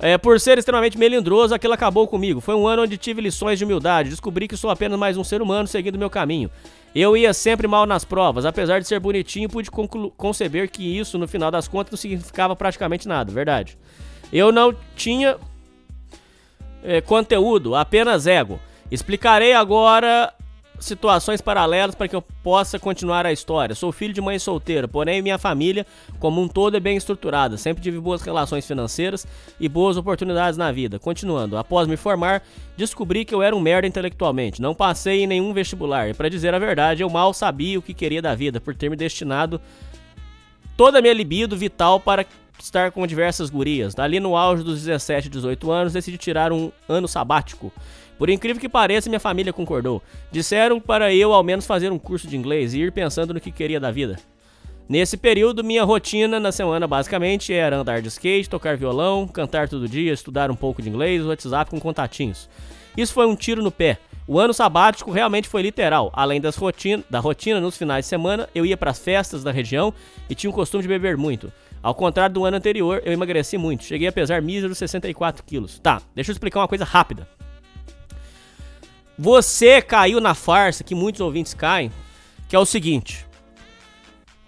É, por ser extremamente melindroso, aquilo acabou comigo. Foi um ano onde tive lições de humildade. Descobri que sou apenas mais um ser humano seguindo meu caminho. Eu ia sempre mal nas provas. Apesar de ser bonitinho, pude conceber que isso, no final das contas, não significava praticamente nada. Verdade. Eu não tinha é, conteúdo, apenas ego. Explicarei agora situações paralelas para que eu possa continuar a história. Sou filho de mãe solteira, porém minha família, como um todo, é bem estruturada. Sempre tive boas relações financeiras e boas oportunidades na vida. Continuando, após me formar, descobri que eu era um merda intelectualmente. Não passei em nenhum vestibular. E para dizer a verdade, eu mal sabia o que queria da vida por ter me destinado toda a minha libido vital para estar com diversas gurias. Dali no auge dos 17, 18 anos, decidi tirar um ano sabático. Por incrível que pareça, minha família concordou. Disseram para eu ao menos fazer um curso de inglês e ir pensando no que queria da vida. Nesse período, minha rotina na semana basicamente era andar de skate, tocar violão, cantar todo dia, estudar um pouco de inglês, WhatsApp com contatinhos. Isso foi um tiro no pé. O ano sabático realmente foi literal. Além das rotina, da rotina nos finais de semana, eu ia para as festas da região e tinha o costume de beber muito. Ao contrário do ano anterior, eu emagreci muito. Cheguei a pesar míseros 64 quilos. Tá, deixa eu explicar uma coisa rápida. Você caiu na farsa que muitos ouvintes caem, que é o seguinte: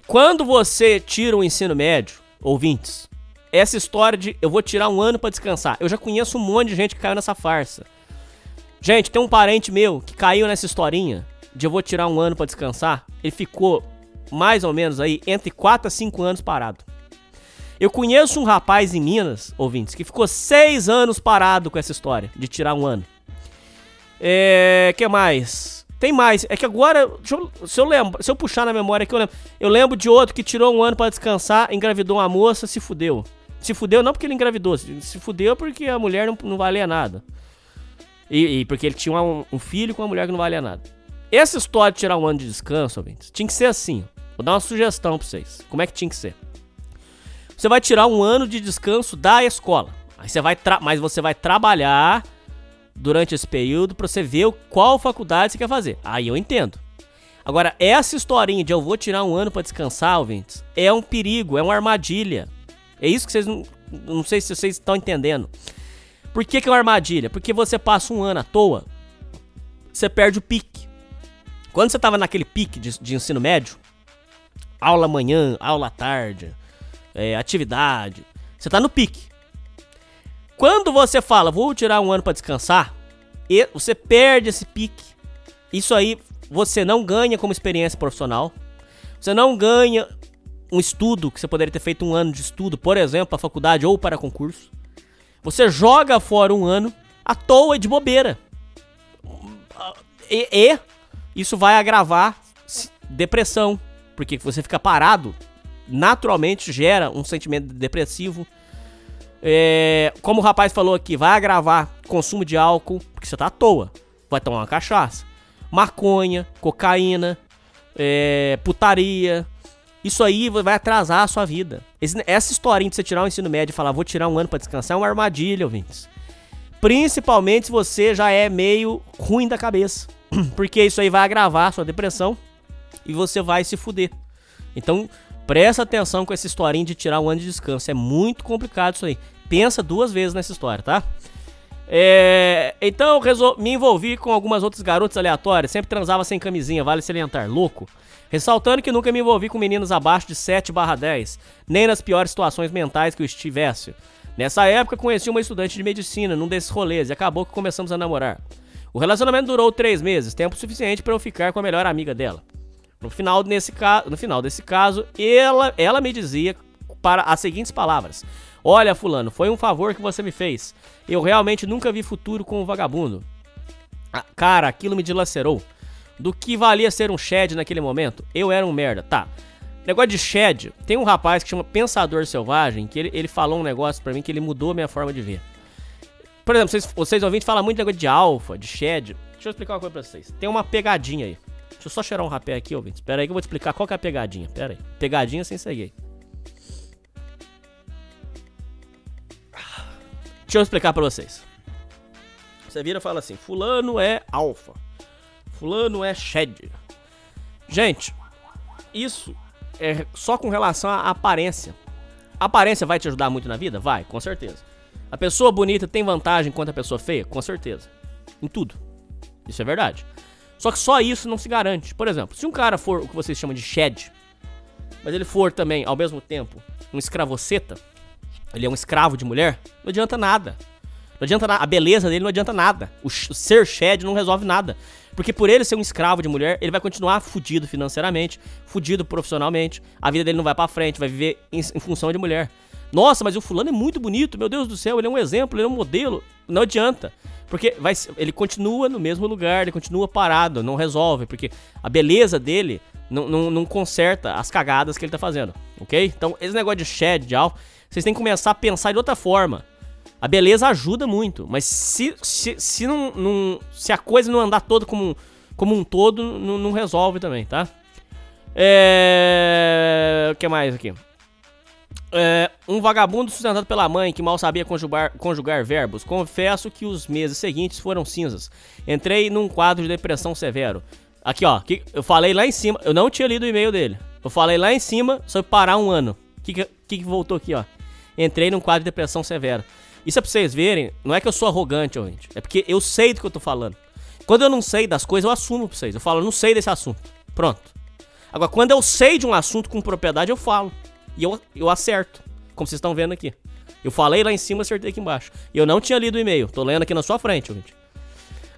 quando você tira o ensino médio, ouvintes, essa história de eu vou tirar um ano pra descansar, eu já conheço um monte de gente que caiu nessa farsa. Gente, tem um parente meu que caiu nessa historinha de eu vou tirar um ano pra descansar. Ele ficou mais ou menos aí entre 4 a 5 anos parado. Eu conheço um rapaz em Minas, ouvintes, que ficou 6 anos parado com essa história de tirar um ano. É. que mais? Tem mais. É que agora. eu- se eu lembro, se eu puxar na memória aqui, eu lembro. Eu lembro de outro que tirou um ano pra descansar, engravidou uma moça, se fudeu. Se fudeu não porque ele engravidou, se fudeu porque a mulher não, não valia nada. E, e porque ele tinha um, um filho com uma mulher que não valia nada. Essa história de tirar um ano de descanso, ouvintes, tinha que ser assim. Vou dar uma sugestão pra vocês. Como é que tinha que ser? Você vai tirar um ano de descanso da escola. Aí você vai mas você vai trabalhar durante esse período pra você ver qual faculdade você quer fazer. Aí eu entendo. Agora, essa historinha de eu vou tirar um ano pra descansar, ouvintes, é um perigo, é uma armadilha. É isso que vocês não. Não sei se vocês estão entendendo. Por que, que é uma armadilha? Porque você passa um ano à toa, você perde o pique. Quando você tava naquele pique de, de ensino médio, aula manhã, aula tarde, é, atividade, você tá no pique. Quando você fala, vou tirar um ano pra descansar, e você perde esse pique. Isso aí você não ganha como experiência profissional. Você não ganha um estudo que você poderia ter feito um ano de estudo, por exemplo, para faculdade ou para concurso. Você joga fora um ano à toa e de bobeira. E, e isso vai agravar depressão, porque você fica parado, naturalmente gera um sentimento depressivo. É, como o rapaz falou aqui, vai agravar consumo de álcool, porque você tá à toa. Vai tomar uma cachaça. Maconha, cocaína, é, putaria. Isso aí vai atrasar a sua vida. Esse- essa historinha de você tirar o ensino médio e falar, vou tirar um ano pra descansar, é uma armadilha, ouvintes. Principalmente se você já é meio ruim da cabeça. Porque isso aí vai agravar a sua depressão e você vai se fuder. Então, presta atenção com essa historinha de tirar um ano de descanso. É muito complicado isso aí. Pensa duas vezes nessa história, tá? É, então, resol- me envolvi com algumas outras garotas aleatórias. Sempre transava sem camisinha, vale salientar. Louco. Ressaltando que nunca me envolvi com meninos abaixo de 7 10, nem nas piores situações mentais que eu estivesse. Nessa época, conheci uma estudante de medicina num desses rolês e acabou que começamos a namorar. O relacionamento durou três meses, tempo suficiente para eu ficar com a melhor amiga dela. No final, nesse ca... no final desse caso, ela, ela me dizia para as seguintes palavras: Olha, Fulano, foi um favor que você me fez. Eu realmente nunca vi futuro com o vagabundo. Ah, cara, aquilo me dilacerou. Do que valia ser um Shed naquele momento? Eu era um merda. Tá. Negócio de Shed, tem um rapaz que chama Pensador Selvagem, que ele, ele falou um negócio pra mim que ele mudou a minha forma de ver. Por exemplo, vocês, vocês ouvintes falam muito negócio de alfa, de Shed. Deixa eu explicar uma coisa pra vocês. Tem uma pegadinha aí. Deixa eu só cheirar um rapé aqui, ouvintes. Espera aí que eu vou te explicar qual que é a pegadinha. Pera aí. Pegadinha sem ser gay. Deixa eu explicar pra vocês. Você vira e fala assim: Fulano é alfa. Fulano é shed. Gente, isso é só com relação à aparência. A aparência vai te ajudar muito na vida? Vai, com certeza. A pessoa bonita tem vantagem contra a pessoa feia? Com certeza. Em tudo. Isso é verdade. Só que só isso não se garante. Por exemplo, se um cara for o que vocês chamam de shed, mas ele for também, ao mesmo tempo, um escravoceta, ele é um escravo de mulher, não adianta nada. Não adianta. A beleza dele não adianta nada. O ser shed não resolve nada. Porque por ele ser um escravo de mulher, ele vai continuar fudido financeiramente, fudido profissionalmente. A vida dele não vai pra frente, vai viver em, em função de mulher. Nossa, mas o fulano é muito bonito, meu Deus do céu, ele é um exemplo, ele é um modelo. Não adianta. Porque vai, ele continua no mesmo lugar, ele continua parado, não resolve. Porque a beleza dele não, não, não conserta as cagadas que ele tá fazendo, ok? Então, esse negócio de shed, de algo, vocês têm que começar a pensar de outra forma. A beleza ajuda muito, mas se, se, se, não, não- se a coisa não andar toda como, como um todo, não, não resolve também, tá? É. O que mais aqui? É, um vagabundo sustentado pela mãe que mal sabia conjugar, conjugar verbos. Confesso que os meses seguintes foram cinzas. Entrei num quadro de depressão severo. Aqui, ó. que- eu falei lá em cima. Eu não tinha lido o e-mail dele. Eu falei lá em cima sobre parar um ano. O que, que, que voltou aqui, ó? Entrei num quadro de depressão severo. Isso é pra vocês verem. Não é que eu sou arrogante, ouvinte. É porque eu sei do que eu tô falando. Quando eu não sei das coisas, eu assumo pra vocês. Eu falo, eu não sei desse assunto. Pronto. Agora, quando eu sei de um assunto com propriedade, eu falo. E eu, eu acerto. Como vocês estão vendo aqui. Eu falei lá em cima, acertei aqui embaixo. E eu não tinha lido o e-mail. Tô lendo aqui na sua frente, ouvinte.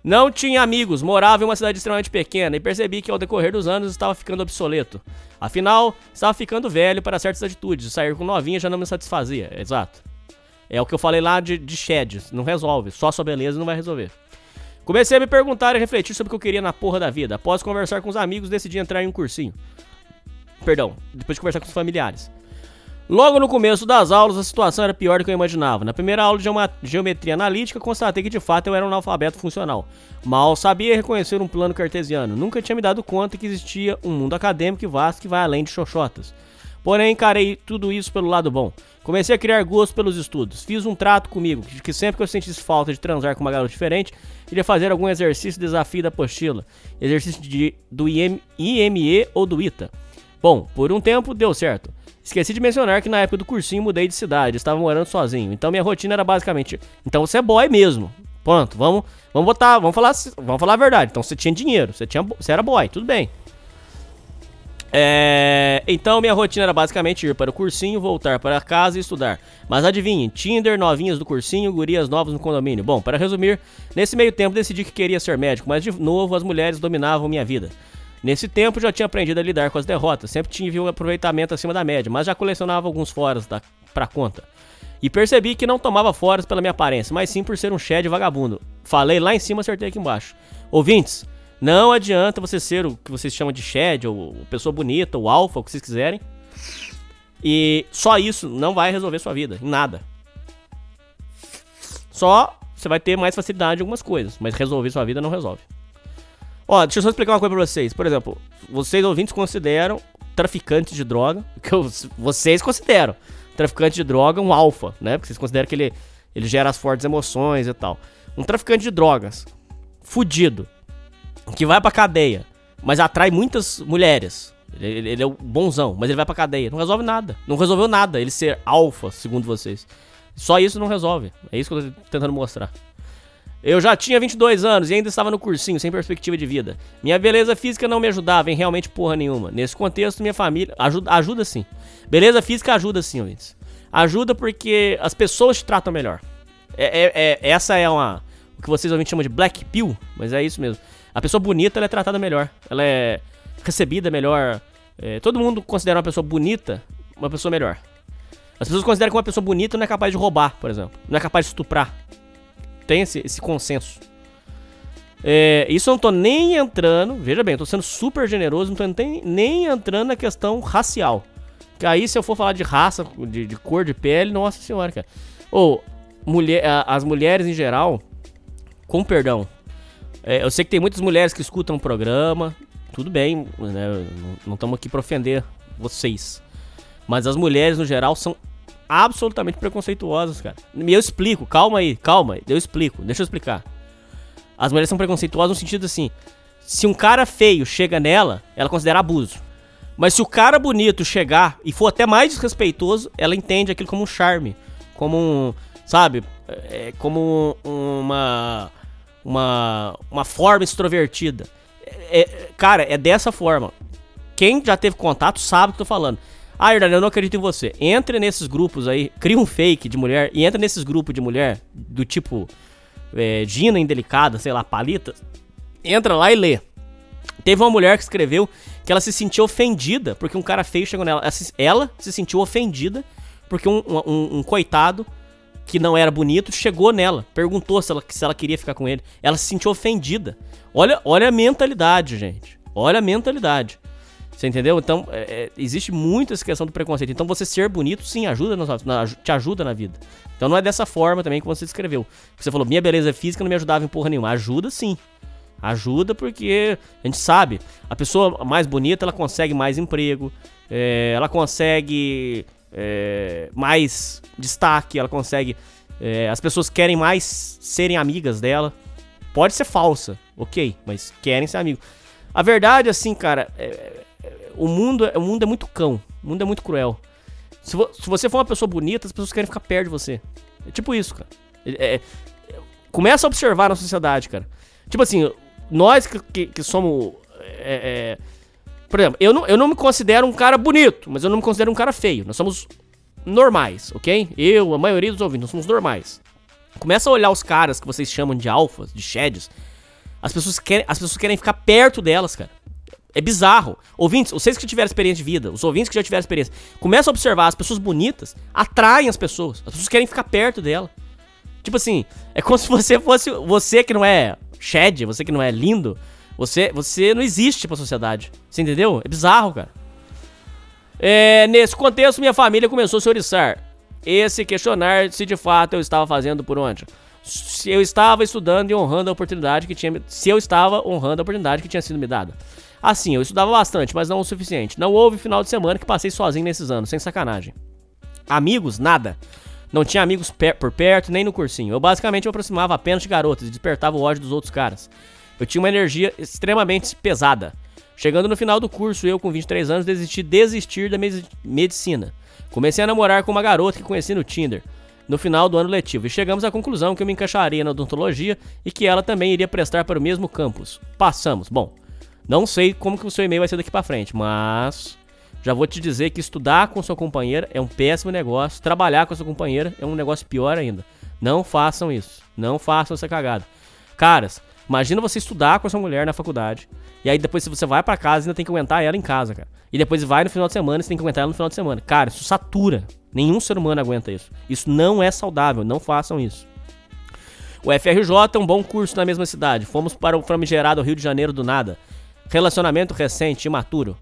Não tinha amigos, morava em uma cidade extremamente pequena e percebi que ao decorrer dos anos estava ficando obsoleto. Afinal, estava ficando velho para certas atitudes. Sair com novinha já não me satisfazia. Exato. É o que eu falei lá de, de. Não resolve. Só sua beleza não vai resolver. Comecei a me perguntar e refletir sobre o que eu queria na porra da vida. Após conversar com os amigos, decidi entrar em um cursinho. Perdão, depois de conversar com os familiares. Logo no começo das aulas, a situação era pior do que eu imaginava. Na primeira aula de geometria analítica, constatei que de fato eu era um analfabeto funcional. Mal sabia reconhecer um plano cartesiano. Nunca tinha me dado conta que existia um mundo acadêmico e vasto que vai além de xoxotas. Porém, encarei tudo isso pelo lado bom. Comecei a criar gosto pelos estudos. Fiz um trato comigo, de que sempre que eu sentisse falta de transar com uma garota diferente, iria fazer algum exercício desafio da apostila. Exercício de, do IM, IME ou do ITA. Bom, por um tempo deu certo. Esqueci de mencionar que na época do cursinho mudei de cidade, estava morando sozinho. Então minha rotina era basicamente, então você é boy mesmo. Pronto, vamos, vamos botar, vamos falar, vamos falar a verdade. Então você tinha dinheiro, você tinha, você era boy, tudo bem. É, então minha rotina era basicamente ir para o cursinho, voltar para casa e estudar. Mas adivinhe, Tinder, novinhas do cursinho, gurias novas no condomínio. Bom, para resumir, nesse meio tempo decidi que queria ser médico, mas de novo as mulheres dominavam minha vida. Nesse tempo já tinha aprendido a lidar com as derrotas, sempre tive um aproveitamento acima da média, mas já colecionava alguns foras da, pra conta. E percebi que não tomava foras pela minha aparência, mas sim por ser um shed vagabundo. Falei lá em cima, acertei aqui embaixo. Ouvintes, não adianta você ser o que vocês chamam de shed, ou pessoa bonita, ou alfa, o que vocês quiserem. E só isso não vai resolver sua vida, em nada. Só você vai ter mais facilidade em algumas coisas, mas resolver sua vida não resolve. Ó, deixa eu só explicar uma coisa pra vocês. Por exemplo, vocês ouvintes consideram traficante de droga, que eu- vocês consideram traficante de droga um alfa, né? Porque vocês consideram que ele, ele gera as fortes emoções e tal. Um traficante de drogas, fudido, que vai pra cadeia, mas atrai muitas mulheres. Ele, ele- é o bonzão, mas ele vai pra cadeia. Não resolve nada. Não resolveu nada ele ser alfa, segundo vocês. Só isso não resolve. É isso que eu tô tentando mostrar. Eu já tinha 22 anos e ainda estava no cursinho, sem perspectiva de vida. Minha beleza física não me ajudava em realmente porra nenhuma. Nesse contexto, minha família. Ajuda, ajuda sim. Beleza física ajuda sim, ouvintes. Ajuda porque as pessoas te tratam melhor. É, é- é- essa é uma. O que vocês ouvintes chamam de black pill, mas é isso mesmo. A pessoa bonita ela é tratada melhor. Ela é recebida melhor. É, todo mundo considera uma pessoa bonita uma pessoa melhor. As pessoas consideram que uma pessoa bonita não é capaz de roubar, por exemplo. Não é capaz de estuprar tem esse, esse consenso. É, isso eu não tô nem entrando, veja bem, eu tô sendo super generoso, não tô nem, nem entrando na questão racial. Que aí, se eu for falar de raça, de, de cor de pele, nossa senhora, cara. Ou, mulher, as mulheres em geral, com perdão, é, eu sei que tem muitas mulheres que escutam o programa, tudo bem, né, não estamos aqui pra ofender vocês. Mas as mulheres, no geral, são absolutamente preconceituosas, cara. Eu explico, calma aí, calma, eu explico, deixa eu explicar. As mulheres são preconceituosas no sentido assim, se um cara feio chega nela, ela considera abuso. Mas se o cara bonito chegar e for até mais desrespeitoso, ela entende aquilo como um charme. Como um. Sabe? É, como uma. Uma. Uma forma extrovertida. É, é, cara, é dessa forma. Quem já teve contato sabe o que eu tô falando. Ah, Hernani, eu não acredito em você. Entre nesses grupos aí, cria um fake de mulher e entra nesses grupos de mulher do tipo é, Gina Indelicada, sei lá, Palita. Entra lá e lê. Teve uma mulher que escreveu que ela se sentiu ofendida porque um cara feio chegou nela. Ela se, ela se sentiu ofendida porque um, um, um, coitado que não era bonito chegou nela, perguntou se ela, se ela queria ficar com ele. Ela se sentiu ofendida. Olha, olha a mentalidade, gente. Olha a mentalidade. Você entendeu? Então, é, é, existe muito essa questão do preconceito. Então, você ser bonito, sim, ajuda na, na, te ajuda na vida. Então, não é dessa forma também que você descreveu. Você falou, minha beleza física não me ajudava em porra nenhuma. Ajuda, sim. Ajuda porque a gente sabe, a pessoa mais bonita, ela consegue mais emprego, é, ela consegue é, mais destaque, ela consegue... É, as pessoas querem mais serem amigas dela. Pode ser falsa, ok, mas querem ser amigos. A verdade, assim, cara, é, o mundo, é, o mundo é muito cão. O mundo é muito cruel. Se, vo, se, você for uma pessoa bonita, as pessoas querem ficar perto de você. É tipo isso, cara. É, é, começa a observar na sociedade, cara. Tipo assim, nós que, que, que somos. É, é, por exemplo, eu não, eu não me considero um cara bonito, mas eu não me considero um cara feio. Nós somos normais, ok? Eu, a maioria dos ouvintes, nós somos normais. Começa a olhar os caras que vocês chamam de alfas, de sheds. As pessoas querem, as pessoas querem ficar perto delas, cara. É bizarro. Ouvintes, vocês que tiveram experiência de vida, os ouvintes que já tiveram experiência, começa a observar as pessoas bonitas, atraem as pessoas. As pessoas querem ficar perto dela. Tipo assim, é como se você fosse você que não é shed, você que não é lindo, você, você não existe pra sociedade. Você entendeu? É bizarro, cara. É, nesse contexto, minha família começou a se oriçar. Esse questionar se de fato eu estava fazendo por onde. Se eu estava estudando e honrando a oportunidade que tinha. Se eu estava honrando a oportunidade que tinha sido me dada. Assim, eu estudava bastante, mas não o suficiente. Não houve final de semana que passei sozinho nesses anos, sem sacanagem. Amigos, nada. Não tinha amigos por perto, nem no cursinho. Eu basicamente me aproximava apenas de garotas e despertava o ódio dos outros caras. Eu tinha uma energia extremamente pesada. Chegando no final do curso, eu com 23 anos decidi desistir da medicina. Comecei a namorar com uma garota que conheci no Tinder no final do ano letivo e chegamos à conclusão que eu me encaixaria na odontologia e que ela também iria prestar para o mesmo campus. Passamos. Bom, não sei como que o seu e-mail vai ser daqui para frente, mas já vou te dizer que estudar com sua companheira é um péssimo negócio, trabalhar com sua companheira é um negócio pior ainda. Não façam isso. Não façam essa cagada. Caras, imagina você estudar com a sua mulher na faculdade. E aí depois se você vai para casa, ainda tem que aguentar ela em casa, cara. E depois vai no final de semana, você tem que aguentar ela no final de semana. Cara, isso satura. Nenhum ser humano aguenta isso. Isso não é saudável, não façam isso. O FRJ é um bom curso na mesma cidade. Fomos para o famigerado Rio de Janeiro do nada. Relacionamento recente, imaturo.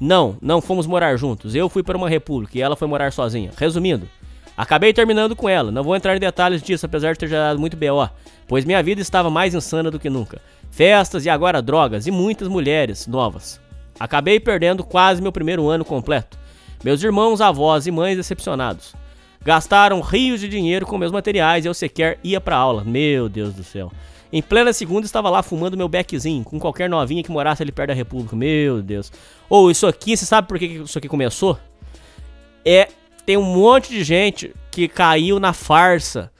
Não, não fomos morar juntos. Eu fui para uma república e ela foi morar sozinha. Resumindo, acabei terminando com ela. Não vou entrar em detalhes disso, apesar de ter gerado muito BO, pois minha vida estava mais insana do que nunca. Festas e agora drogas e muitas mulheres novas. Acabei perdendo quase meu primeiro ano completo. Meus irmãos, avós e mães decepcionados. Gastaram rios de dinheiro com meus materiais e eu sequer ia pra aula. Meu Deus do céu. Em plena segunda estava lá fumando meu beckzinho com qualquer novinha que morasse ali perto da República. Meu Deus. Ou oh, isso aqui, você sabe por que isso aqui começou? É, tem um monte de gente que caiu na farsa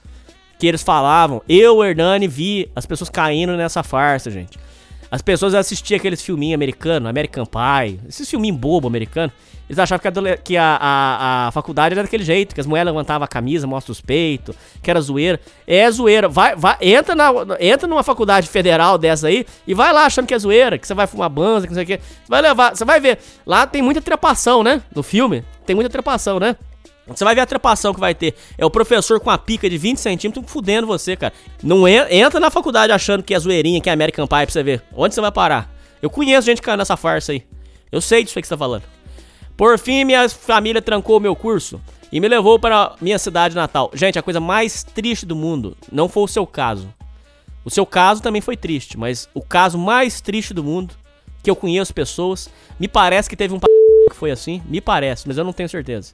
que eles falavam. Eu, Hernani, vi as pessoas caindo nessa farsa, gente. As pessoas assistiam aqueles filminhos americanos, American Pie, esses filminhos bobo americano. Eles achavam que, a, que a, a, a, faculdade era daquele jeito, que as mulheres levantavam a camisa, mostram os peitos, que era zoeira. É zoeira. Vai, vai, entra, na, entra numa faculdade federal dessa aí e vai lá achando que é zoeira, que você vai fumar banza, que não sei o quê. Você vai levar, você vai ver. Lá tem muita trepação, né? No filme. Tem muita trepação, né? Você vai ver a trepação que vai ter. É o professor com a pica de 20 centímetros fudendo você, cara. Não entra na faculdade achando que é zoeirinha, que é American Pie pra você ver. Onde você vai parar? Eu conheço gente caiu nessa farsa aí. Eu sei disso aí que você tá falando. Por fim, minha família trancou o meu curso e me levou para minha cidade natal. Gente, a coisa mais triste do mundo não foi o seu caso. O seu caso também foi triste, mas o caso mais triste do mundo, que eu conheço pessoas, me parece que teve um que foi assim, me parece, mas eu não tenho certeza.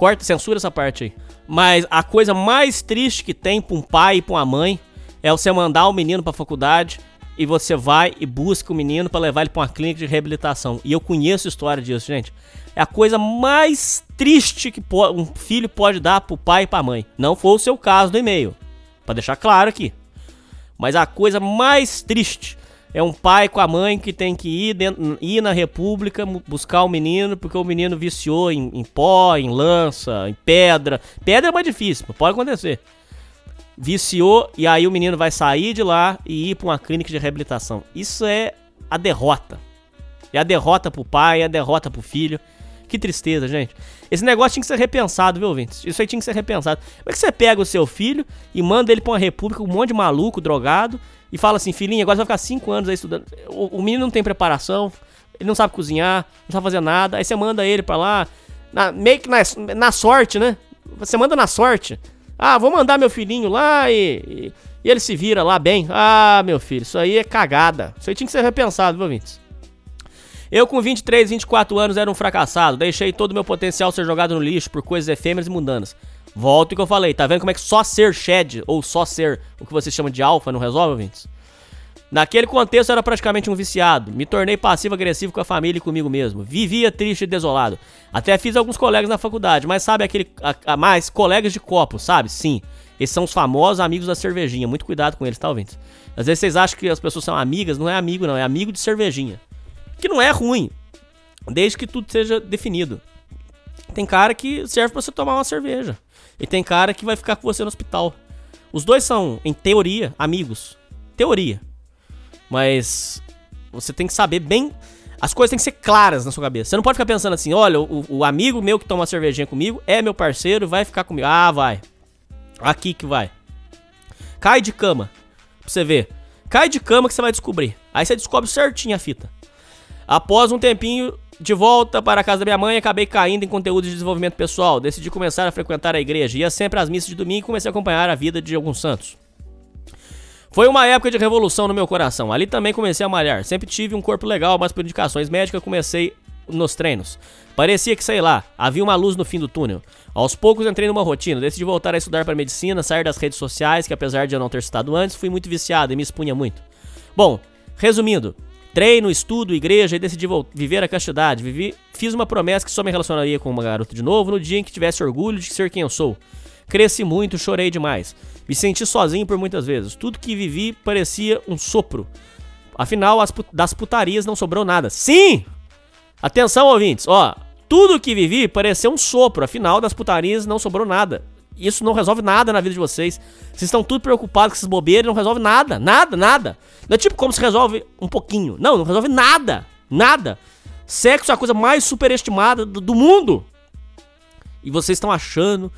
Corta, censura essa parte aí. Mas a coisa mais triste que tem pra um pai e pra uma mãe é você mandar o menino pra faculdade e você vai e busca o menino pra levar ele pra uma clínica de reabilitação. E eu conheço história disso, gente. É a coisa mais triste que um filho pode dar pro pai e pra mãe. Não foi o seu caso do e-mail. Pra deixar claro aqui. Mas a coisa mais triste é um pai com a mãe que tem que ir, dentro, ir na República buscar o menino porque o menino viciou em, em pó, em lança, em pedra. Pedra é mais difícil, pode acontecer. Viciou e aí o menino vai sair de lá e ir pra uma clínica de reabilitação. Isso é a derrota. É a derrota pro pai, é a derrota pro filho. Que tristeza, gente. Esse negócio tinha que ser repensado, viu, ouvintes? Isso aí tinha que ser repensado. Como é que você pega o seu filho e manda ele pra uma república com um monte de maluco, drogado, e fala assim, filhinho, agora você vai ficar 5 anos aí estudando. O, o menino não tem preparação, ele não sabe cozinhar, não sabe fazer nada. Aí você manda ele pra lá, na- meio que na, na sorte, né? Você manda na sorte. Ah, vou mandar meu filhinho lá e, e, e ele se vira lá bem. Ah, meu filho, isso aí é cagada. Isso aí tinha que ser repensado, viu, ouvintes? Eu com 23, 24 anos era um fracassado, deixei todo o meu potencial ser jogado no lixo por coisas efêmeras e mundanas. Volto ao que eu falei, tá vendo como é que só ser Shed, ou só ser o que você chama de alfa, não resolve, ouvintes? Naquele contexto eu era praticamente um viciado, me tornei passivo-agressivo com a família e comigo mesmo, vivia triste e desolado. Até fiz alguns colegas na faculdade, mas sabe aquele, a, a mais, colegas de copo, sabe? Sim, esses são os famosos amigos da cervejinha, muito cuidado com eles, tá, ouvintes? Às vezes vocês acham que as pessoas são amigas, não é amigo não, é amigo de cervejinha que não é ruim, desde que tudo seja definido. Tem cara que serve pra você tomar uma cerveja, e tem cara que vai ficar com você no hospital. Os dois são, em teoria, amigos. Teoria. Mas você tem que saber bem. As coisas têm que ser claras na sua cabeça. Você não pode ficar pensando assim: olha, o, o amigo meu que toma uma cervejinha comigo é meu parceiro, vai ficar comigo. Ah, vai. Aqui que vai. Cai de cama. Pra você ver. Cai de cama que você vai descobrir. Aí você descobre certinho a fita. Após um tempinho de volta para a casa da minha mãe, acabei caindo em conteúdo de desenvolvimento pessoal. Decidi começar a frequentar a igreja. Ia sempre às missas de domingo e comecei a acompanhar a vida de alguns santos. Foi uma época de revolução no meu coração. Ali também comecei a malhar. Sempre tive um corpo legal, mas por indicações médicas comecei nos treinos. Parecia que, sei lá, havia uma luz no fim do túnel. Aos poucos entrei numa rotina, decidi voltar a estudar para medicina, sair das redes sociais, que apesar de eu não ter citado antes, fui muito viciado e me expunha muito. Bom, resumindo, treino, estudo, igreja e decidi viver a castidade. Vivi, fiz uma promessa que só me relacionaria com uma garota de novo no dia em que tivesse orgulho de ser quem eu sou. Cresci muito, chorei demais. Me senti sozinho por muitas vezes. Tudo que vivi parecia um sopro. Afinal, as pu- das putarias não sobrou nada. Sim! Atenção, ouvintes, ó. Tudo que vivi pareceu um sopro. Afinal, das putarias não sobrou nada. Isso não resolve nada na vida de vocês. Vocês estão tudo preocupados com essas bobeiras não resolve nada. Nada, nada. Não é tipo como se resolve um pouquinho. Não, não resolve nada. Nada. Sexo é a coisa mais superestimada do, do mundo. E vocês estão achando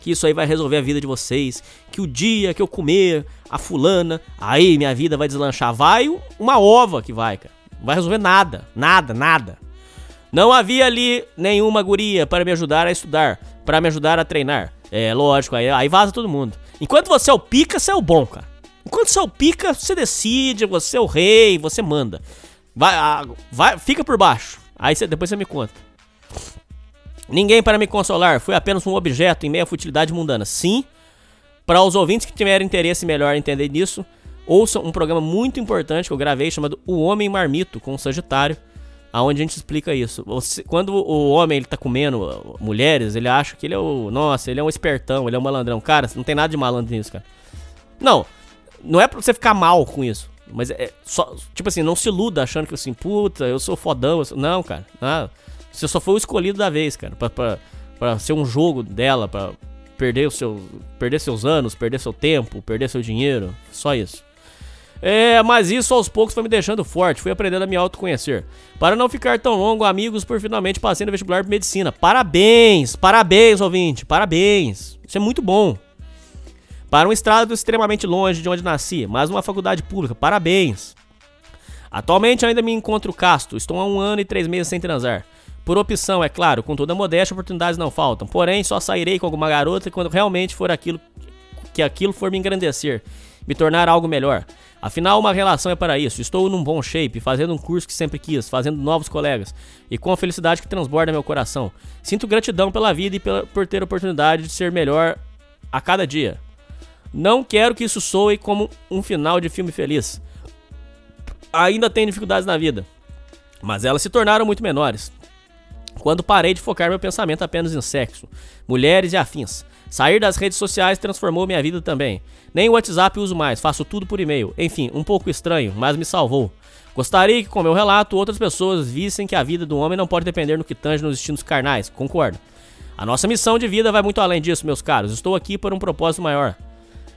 que isso aí vai resolver a vida de vocês. Que o dia que eu comer a fulana, aí minha vida vai deslanchar. Vai uma ova que vai, cara. Não vai resolver nada. Nada, nada. Não havia ali nenhuma guria para me ajudar a estudar, para me ajudar a treinar. É, lógico, aí, aí vaza todo mundo. Enquanto você é o pica, você é o bom, cara. Enquanto você é o pica, você decide, você é o rei, você manda. Vai, vai fica por baixo. Aí você, depois você me conta. Ninguém para me consolar, fui apenas um objeto em meio à futilidade mundana. Sim, para os ouvintes que tiverem interesse melhor em entender nisso, ouçam um programa muito importante que eu gravei chamado O Homem Marmito com o Sagitário, aonde a gente explica isso. Você- quando o homem ele tá comendo mulheres, ele acha que ele é o, nossa, ele é um espertão, ele é um malandrão. Cara, não tem nada de malandro nisso, cara. Não, não é pra você ficar mal com isso. Mas é só, tipo assim, não se iluda achando que assim, puta, eu sou fodão. eu sou- Não, cara. Não. Você só foi o escolhido da vez, cara. Pra, pra, pra ser um jogo dela, pra perder, o seu, perder seus anos, perder seu tempo, perder seu dinheiro. Só isso. É, mas isso aos poucos foi me deixando forte, fui aprendendo a me autoconhecer. Para não ficar tão longo, amigos, por finalmente passei no vestibular de medicina. Parabéns, parabéns, ouvinte, parabéns. Isso é muito bom. Para um estado extremamente longe de onde nasci, mas numa faculdade pública, parabéns. Atualmente ainda me encontro casto, estou há um ano e três meses sem transar. Por opção, é claro, com toda modéstia, oportunidades não faltam. Porém, só sairei com alguma garota quando realmente for aquilo que aquilo for me engrandecer, me tornar algo melhor. Afinal, uma relação é para isso. Estou num bom shape, fazendo um curso que sempre quis, fazendo novos colegas e com a felicidade que transborda meu coração. Sinto gratidão pela vida e pela, por ter a oportunidade de ser melhor a cada dia. Não quero que isso soe como um final de filme feliz. ainda tenho dificuldades na vida, mas elas se tornaram muito menores. Quando parei de focar meu pensamento apenas em sexo, mulheres e afins. Sair das redes sociais transformou minha vida também. Nem o WhatsApp uso mais, faço tudo por e-mail. Enfim, um pouco estranho, mas me salvou. Gostaria que, com meu relato, outras pessoas vissem que a vida do homem não pode depender no que tange nos instintos carnais. Concordo. A nossa missão de vida vai muito além disso, meus caros. Estou aqui por um propósito maior.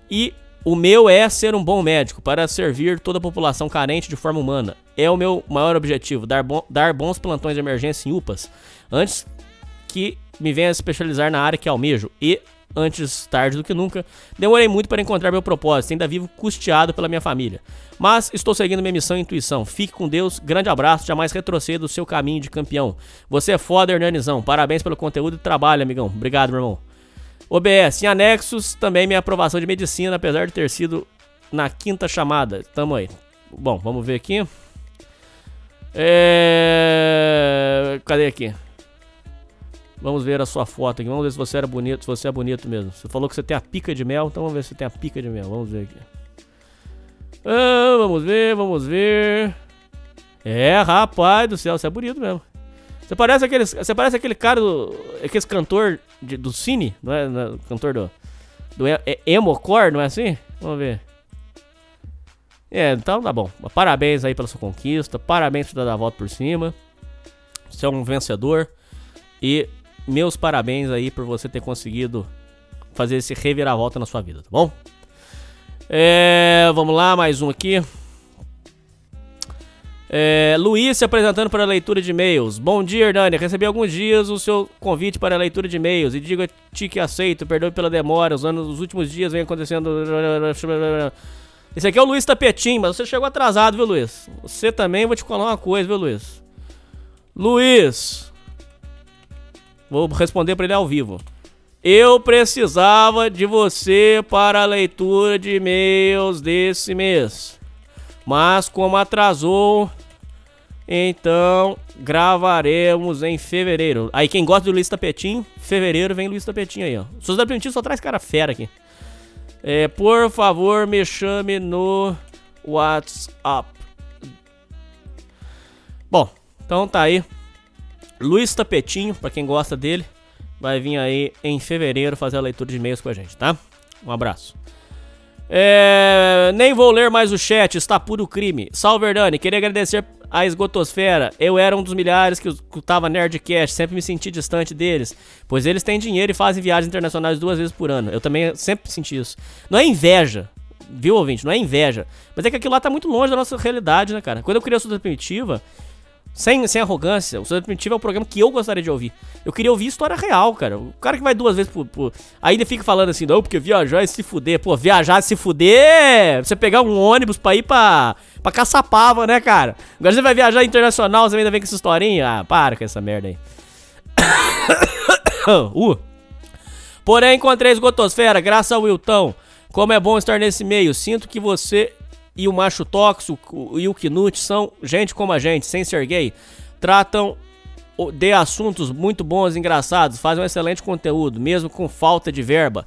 E o meu é ser um bom médico para servir toda a população carente de forma humana. É o meu maior objetivo, dar, bo dar bons plantões de emergência em UPAs, antes que me venha especializar na área que almejo. E antes tarde do que nunca. Demorei muito para encontrar meu propósito, ainda vivo custeado pela minha família. Mas estou seguindo minha missão e intuição. Fique com Deus, grande abraço, jamais retroceda o seu caminho de campeão. Você é foda, Hernanizão. Parabéns pelo conteúdo e trabalho, amigão. Obrigado, meu irmão. OBS, em anexos, também minha aprovação de medicina, apesar de ter sido na quinta chamada. Tamo aí. Bom, vamos ver aqui. É... Cadê aqui? Vamos ver a sua foto aqui. Vamos ver se você era bonito, se você é bonito mesmo. Você falou que você tem a pica de mel, então vamos ver se você tem a pica de mel. Vamos ver aqui. Ah, vamos ver, vamos ver. É, rapaz do céu, você é bonito mesmo. Você parece aquele, você parece aquele cara do, aquele cantor de, do cine, não é, não é cantor do do é, emocore, não é assim? Vamos ver. É, então tá bom. Parabéns aí pela sua conquista, parabéns por dar a volta por cima. Você é um vencedor e meus parabéns aí por você ter conseguido fazer esse reviravolta na sua vida, tá bom? É, vamos lá, mais um aqui. É, Luiz se apresentando para a leitura de e-mails. Bom dia, Hernani. Recebi alguns dias o seu convite para a leitura de e-mails e digo-te que aceito. Perdoe pela demora. Os, anos, os últimos dias vem acontecendo. Esse aqui é o Luiz Tapetim, mas você chegou atrasado, viu, Luiz? Você também, vou te falar uma coisa, viu, Luiz? Luiz. Vou responder para ele ao vivo. Eu precisava de você para a leitura de e-mails desse mês. Mas como atrasou, então gravaremos em fevereiro. Aí quem gosta do Luiz Tapetinho, fevereiro vem Luiz Tapetinho aí, ó. Seus Tapetinho só traz cara fera aqui. É, por favor, me chame no WhatsApp. Bom, então tá aí. Luiz Tapetinho, pra quem gosta dele, vai vir aí em fevereiro fazer a leitura de e-mails com a gente, tá? Um abraço. É, nem vou ler mais o chat, está puro crime. Salve, Hernani. Queria agradecer a Esgotosfera. Eu era um dos milhares que escutava Nerdcast, sempre me senti distante deles, pois eles têm dinheiro e fazem viagens internacionais duas vezes por ano. Eu também sempre senti isso. Não é inveja, viu, ouvinte? Não é inveja. Mas é que aquilo lá tá muito longe da nossa realidade, né, cara? Quando eu criei a Suda Primitiva, sem, sem arrogância, o Suda Primitiva é o programa que eu gostaria de ouvir. Eu queria ouvir história real, cara. O cara que vai duas vezes por. por... Aí ele fica falando assim, não, porque viajar é se fuder. Pô, viajar é se fuder. Você pegar um ônibus pra ir pra. pra Caçapava, né, cara? Agora você vai viajar internacional, você ainda vem com essa historinha. Ah, para com essa merda aí. uh. Porém, encontrei esgotosfera, graças ao Wilton. Como é bom estar nesse meio. Sinto que você e o macho tóxico e o Knut são gente como a gente, sem ser gay. Tratam de assuntos muito bons e engraçados, fazem um excelente conteúdo, mesmo com falta de verba.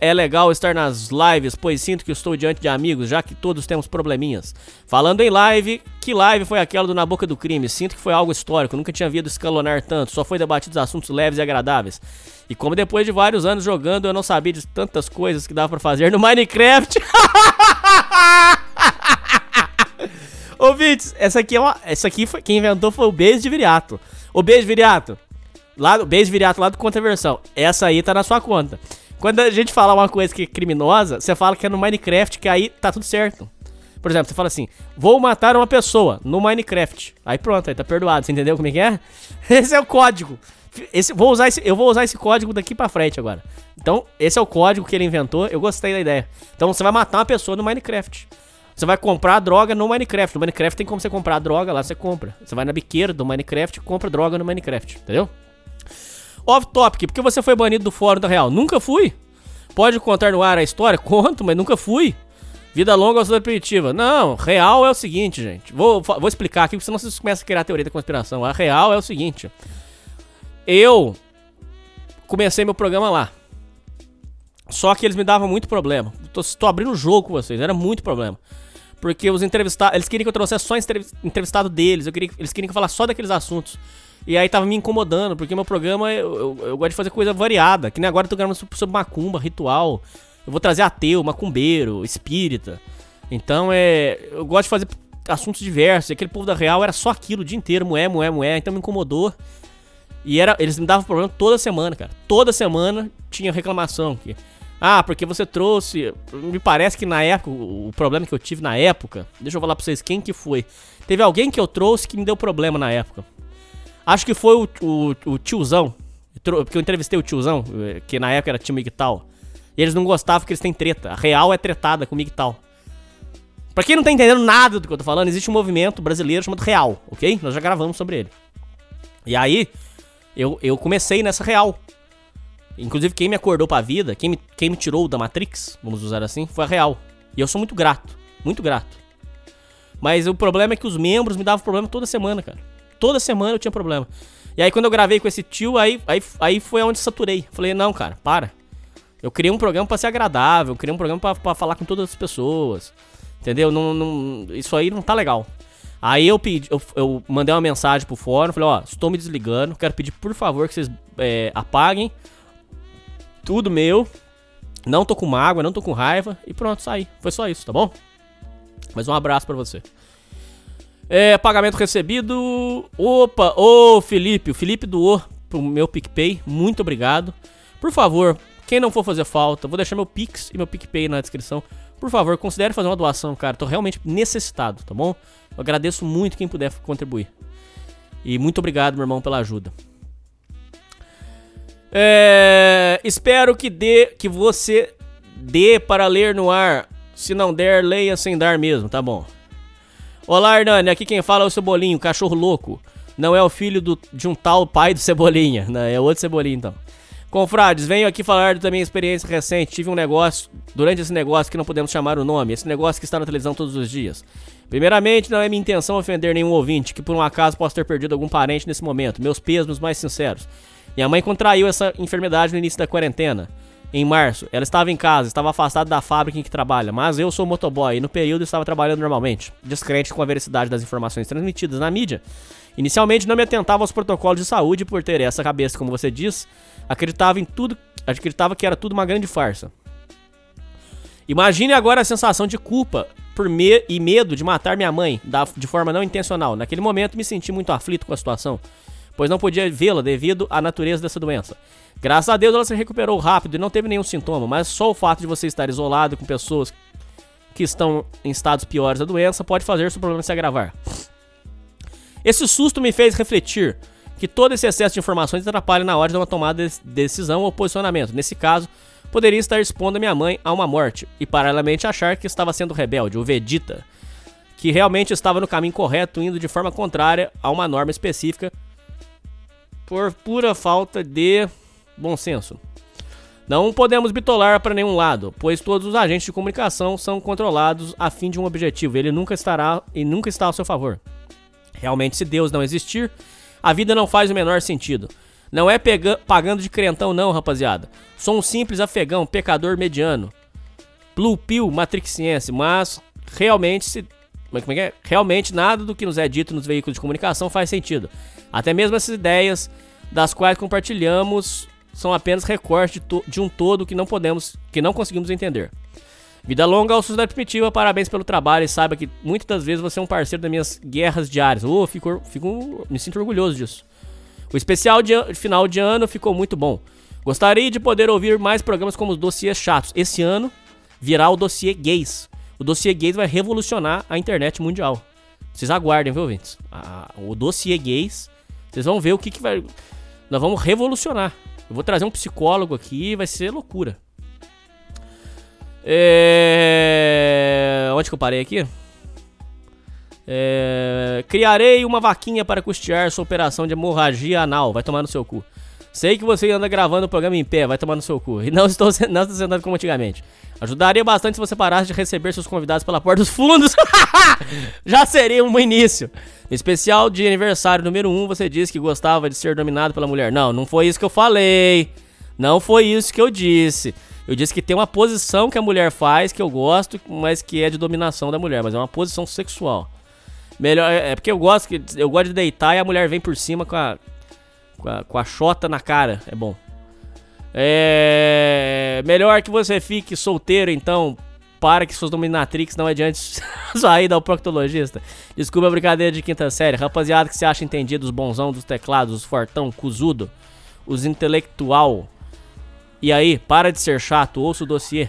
É legal estar nas lives, pois sinto que estou diante de amigos, já que todos temos probleminhas. Falando em live, que live foi aquela do Na Boca do Crime? Sinto que foi algo histórico, nunca tinha visto escalonar tanto, só foi debatidos assuntos leves e agradáveis. E como depois de vários anos jogando, eu não sabia de tantas coisas que dava pra fazer no Minecraft. Ouvintes, essa aqui é uma. Essa aqui foi. Quem inventou foi o Beijo de Viriato. O Beijo Viriato. Lá, o Beijo Viriato lá do Contraversão. Essa aí tá na sua conta. Quando a gente fala uma coisa que é criminosa, você fala que é no Minecraft, que aí tá tudo certo. Por exemplo, você fala assim: vou matar uma pessoa no Minecraft. Aí pronto, aí tá perdoado. Você entendeu como é que é? Esse é o código. Esse, vou usar esse, eu vou usar esse código daqui pra frente agora. Então, esse é o código que ele inventou. Eu gostei da ideia. Então, você vai matar uma pessoa no Minecraft. Você vai comprar droga no Minecraft. No Minecraft tem como você comprar droga, lá você compra. Você vai na biqueira do Minecraft e compra droga no Minecraft, entendeu? Off topic, porque você foi banido do fórum da Real? Nunca fui. Pode contar no ar a história? Conto, mas nunca fui. Vida longa ou sua primitiva? Não, real é o seguinte, gente. Vou, vou explicar aqui, porque senão vocês começam a criar a teoria da conspiração. A real é o seguinte. Eu comecei meu programa lá. Só que eles me davam muito problema. Tô, tô abrindo o jogo com vocês, era muito problema. Porque os entrevistados. Eles queriam que eu trouxesse só entrev- entrevistado deles. Eu queria, eles queriam que eu falasse só daqueles assuntos. E aí tava me incomodando, porque meu programa eu, eu, eu gosto de fazer coisa variada. Que nem agora eu tô gravando sobre, sobre macumba, ritual. Eu vou trazer ateu, macumbeiro, espírita. Então é. Eu gosto de fazer assuntos diversos. E aquele povo da real era só aquilo o dia inteiro, moé, moé, moé. Então me incomodou. E era, eles me davam problema toda semana, cara. Toda semana tinha reclamação. Que, ah, porque você trouxe. Me parece que na época, o problema que eu tive na época. Deixa eu falar pra vocês quem que foi. Teve alguém que eu trouxe que me deu problema na época. Acho que foi o, o, o tiozão. Porque eu entrevistei o tiozão, eh, que na época era time Migtal. E eles não gostavam porque eles têm treta. A real é tretada com Migtal. Pra quem não tá entendendo nada do que eu tô falando, existe um movimento brasileiro chamado Real, ok? Nós já gravamos sobre ele. E aí, eu, eu comecei nessa real. Inclusive, quem me acordou pra vida, quem me, quem me tirou da Matrix, vamos usar assim, foi a real. E eu sou muito grato, muito grato. Mas o problema é que os membros me davam problema toda semana, cara. Toda semana eu tinha problema. E aí, quando eu gravei com esse tio, aí, aí, aí foi onde saturei. Falei, não, cara, para. Eu criei um programa pra ser agradável, eu criei um programa pra falar com todas as pessoas. Entendeu? Não, não- isso aí não tá legal. Aí eu pedi, eu, eu mandei uma mensagem pro fórum, falei, ó, estou me desligando, quero pedir por favor que vocês é, apaguem tudo meu. Não tô com mágoa, não tô com raiva e pronto, saí. Foi só isso, tá bom? Mas um abraço pra você. É, pagamento recebido. Opa, ô Felipe, o Felipe doou pro meu PicPay, muito obrigado. Por favor, quem não for fazer falta, vou deixar meu Pix e meu PicPay na descrição. Por favor, considere fazer uma doação, cara. Tô realmente necessitado, tá bom? Eu agradeço muito quem puder contribuir. E muito obrigado, meu irmão, pela ajuda. É, espero que dê, que você dê para ler no ar. Se não der, leia sem dar mesmo, tá bom? Olá, Hernani, aqui quem fala é o Cebolinho, cachorro louco. Não é o filho do- de um tal pai do Cebolinha, né? É outro Cebolinha, então. Confrades, venho aqui falar da minha experiência recente. Tive um negócio, durante esse negócio que não podemos chamar o nome, esse negócio que está na televisão todos os dias. Primeiramente, não é minha intenção ofender nenhum ouvinte, que por um acaso possa ter perdido algum parente nesse momento. Meus pêsames mais sinceros. Minha mãe contraiu essa enfermidade no início da quarentena. Em março, ela estava em casa, estava afastada da fábrica em que trabalha, mas eu sou motoboy e no período estava trabalhando normalmente, descrente com a veracidade das informações transmitidas na mídia. Inicialmente não me atentava aos protocolos de saúde por ter essa cabeça, como você diz, acreditava em tudo, acreditava que era tudo uma grande farsa. Imagine agora a sensação de culpa por me e medo de matar minha mãe da- de forma não intencional. Naquele momento me senti muito aflito com a situação, pois não podia vê-la devido à natureza dessa doença. Graças a Deus ela se recuperou rápido e não teve nenhum sintoma, mas só o fato de você estar isolado com pessoas que estão em estados piores da doença pode fazer seu problema se agravar. Esse susto me fez refletir que todo esse excesso de informações atrapalha na hora de uma tomada de decisão ou posicionamento. Nesse caso, poderia estar expondo minha mãe a uma morte e paralelamente achar que estava sendo rebelde, o Vegeta, que realmente estava no caminho correto, indo de forma contrária a uma norma específica por pura falta de bom senso. Não podemos bitolar para nenhum lado, pois todos os agentes de comunicação são controlados a fim de um objetivo. Ele nunca estará e nunca está ao seu favor. Realmente, se Deus não existir, a vida não faz o menor sentido. Não é pagando de crentão, não, rapaziada. Sou um simples afegão, pecador mediano. Blue Pill matrixiense, mas realmente se. Como é que é? Realmente nada do que nos é dito nos veículos de comunicação faz sentido. Até mesmo essas ideias das quais compartilhamos são apenas recortes de, de um todo que não podemos, que não conseguimos entender. Vida longa ao Sociedade Primitiva, parabéns pelo trabalho e saiba que muitas das vezes você é um parceiro das minhas guerras diárias. Oh, fico, fico, me sinto orgulhoso disso. O especial de final de ano ficou muito bom. Gostaria de poder ouvir mais programas como os dossiês chatos. Esse ano virá o dossiê gays. O dossiê gays vai revolucionar a internet mundial. Vocês aguardem, viu, ouvintes? Ah, o dossiê gays, vocês vão ver o que, que vai. Nós vamos revolucionar. Eu vou trazer um psicólogo aqui, vai ser loucura. É... Onde que eu parei aqui? É... Criarei uma vaquinha para custear sua operação de hemorragia anal. Vai tomar no seu cu. Sei que você anda gravando o programa em pé, vai tomar no seu cu. E não estou, não estou sentado como antigamente. Ajudaria bastante se você parasse de receber seus convidados pela porta dos fundos. Já seria um início. No especial de aniversário número 1, você disse que gostava de ser dominado pela mulher. Não, não foi isso que eu falei. Não foi isso que eu disse. Eu disse que tem uma posição que a mulher faz que eu gosto, mas que é de dominação da mulher, mas é uma posição sexual. Melhor é porque eu gosto que eu gosto de deitar e a mulher vem por cima com a com a, com a chota na cara, é bom. É melhor que você fique solteiro então, para que suas dominatrix não adiante sair ao proctologista. Desculpa a brincadeira de quinta série. Rapaziada que se acha entendido, os bonzão dos teclados, os fortão, cuzudo, os intelectual. E aí, para de ser chato, ouça o dossiê.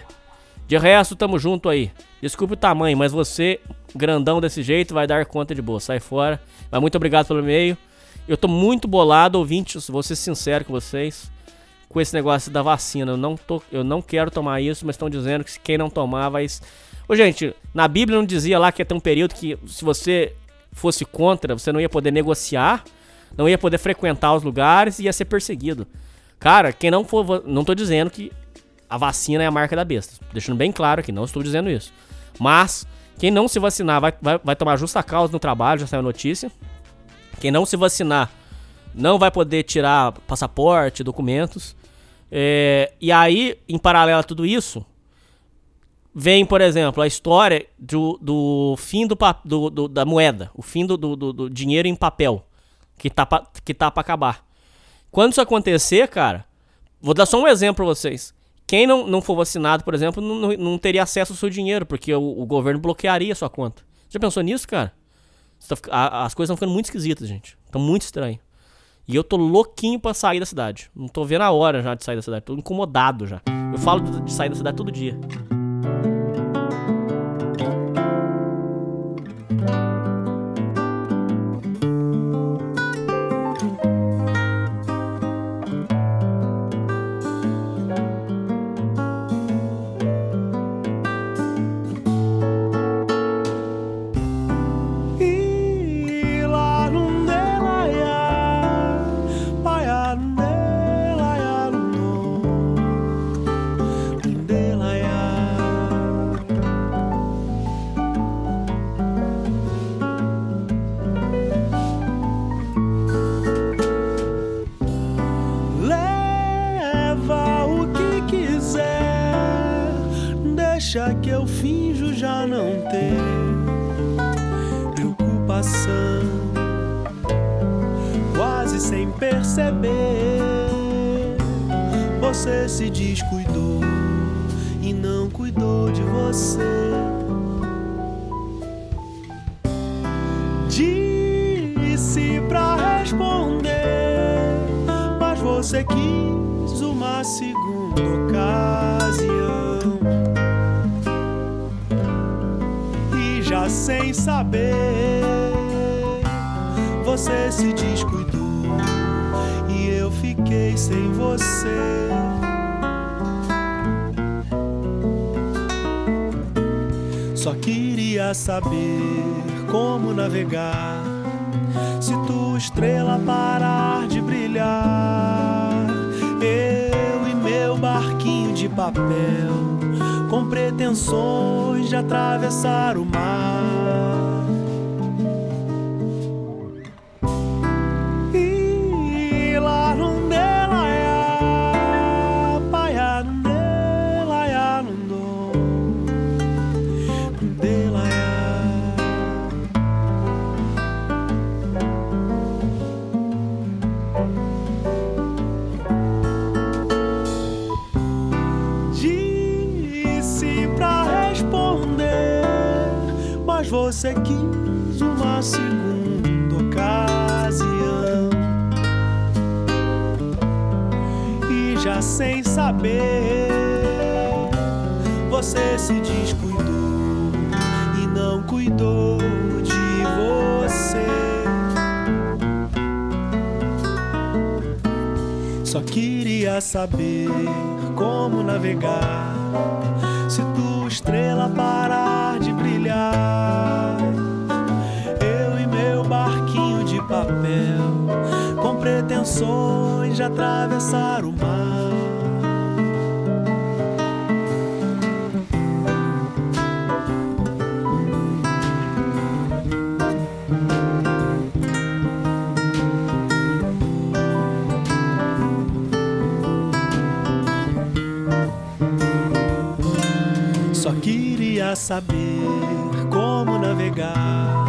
De resto, tamo junto aí. Desculpe o tamanho, mas você, grandão desse jeito, vai dar conta de boa. Sai fora. Mas muito obrigado pelo e-mail. Eu tô muito bolado, ouvintes, vou ser sincero com vocês, com esse negócio da vacina. Eu não, tô, eu não quero tomar isso, mas estão dizendo que quem não tomar vai. Ô, gente, na Bíblia não dizia lá que ia ter um período que se você fosse contra, você não ia poder negociar, não ia poder frequentar os lugares e ia ser perseguido. Cara, quem não for. Não tô dizendo que a vacina é a marca da besta. Deixando bem claro aqui, não estou dizendo isso. Mas, quem não se vacinar vai, vai, vai tomar justa causa no trabalho, já saiu a notícia. Quem não se vacinar não vai poder tirar passaporte, documentos. É, e aí, em paralelo a tudo isso, vem, por exemplo, a história do, do fim do, do, do, da moeda, o fim do, do, do, dinheiro em papel, que tá, pra, que tá acabar. Quando isso acontecer, cara, vou dar só um exemplo pra vocês. Quem não, não for vacinado, por exemplo, não, não teria acesso ao seu dinheiro, porque o, o governo bloquearia a sua conta. Já pensou nisso, cara? Tá, as coisas estão ficando muito esquisitas, gente. Estão muito estranho. E eu tô louquinho pra sair da cidade. Não tô vendo a hora já de sair da cidade. Tô incomodado já. Eu falo de sair da cidade todo dia. Perceber. Você se descuidou e não cuidou de você. Disse pra responder, mas você quis uma segunda ocasião. e já sem saber você se descuidou fiquei sem você. Só queria saber como navegar se tua estrela parar de brilhar. Eu e meu barquinho de papel com pretensões de atravessar o mar. Saber, você se descuidou e não cuidou de você. Só queria saber como navegar se tua estrela parar de brilhar. Eu e meu barquinho de papel com pretensões de atravessar o mar. Saber como navegar.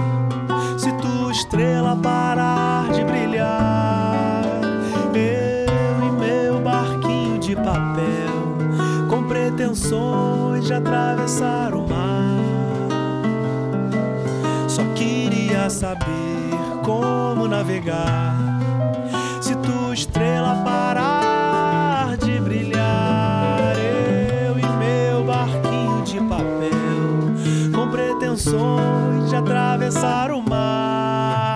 Se tua estrela parar de brilhar, eu e meu barquinho de papel, com pretensões de atravessar o mar. Só queria saber como navegar. Se tua estrela parar de atravessar o mar.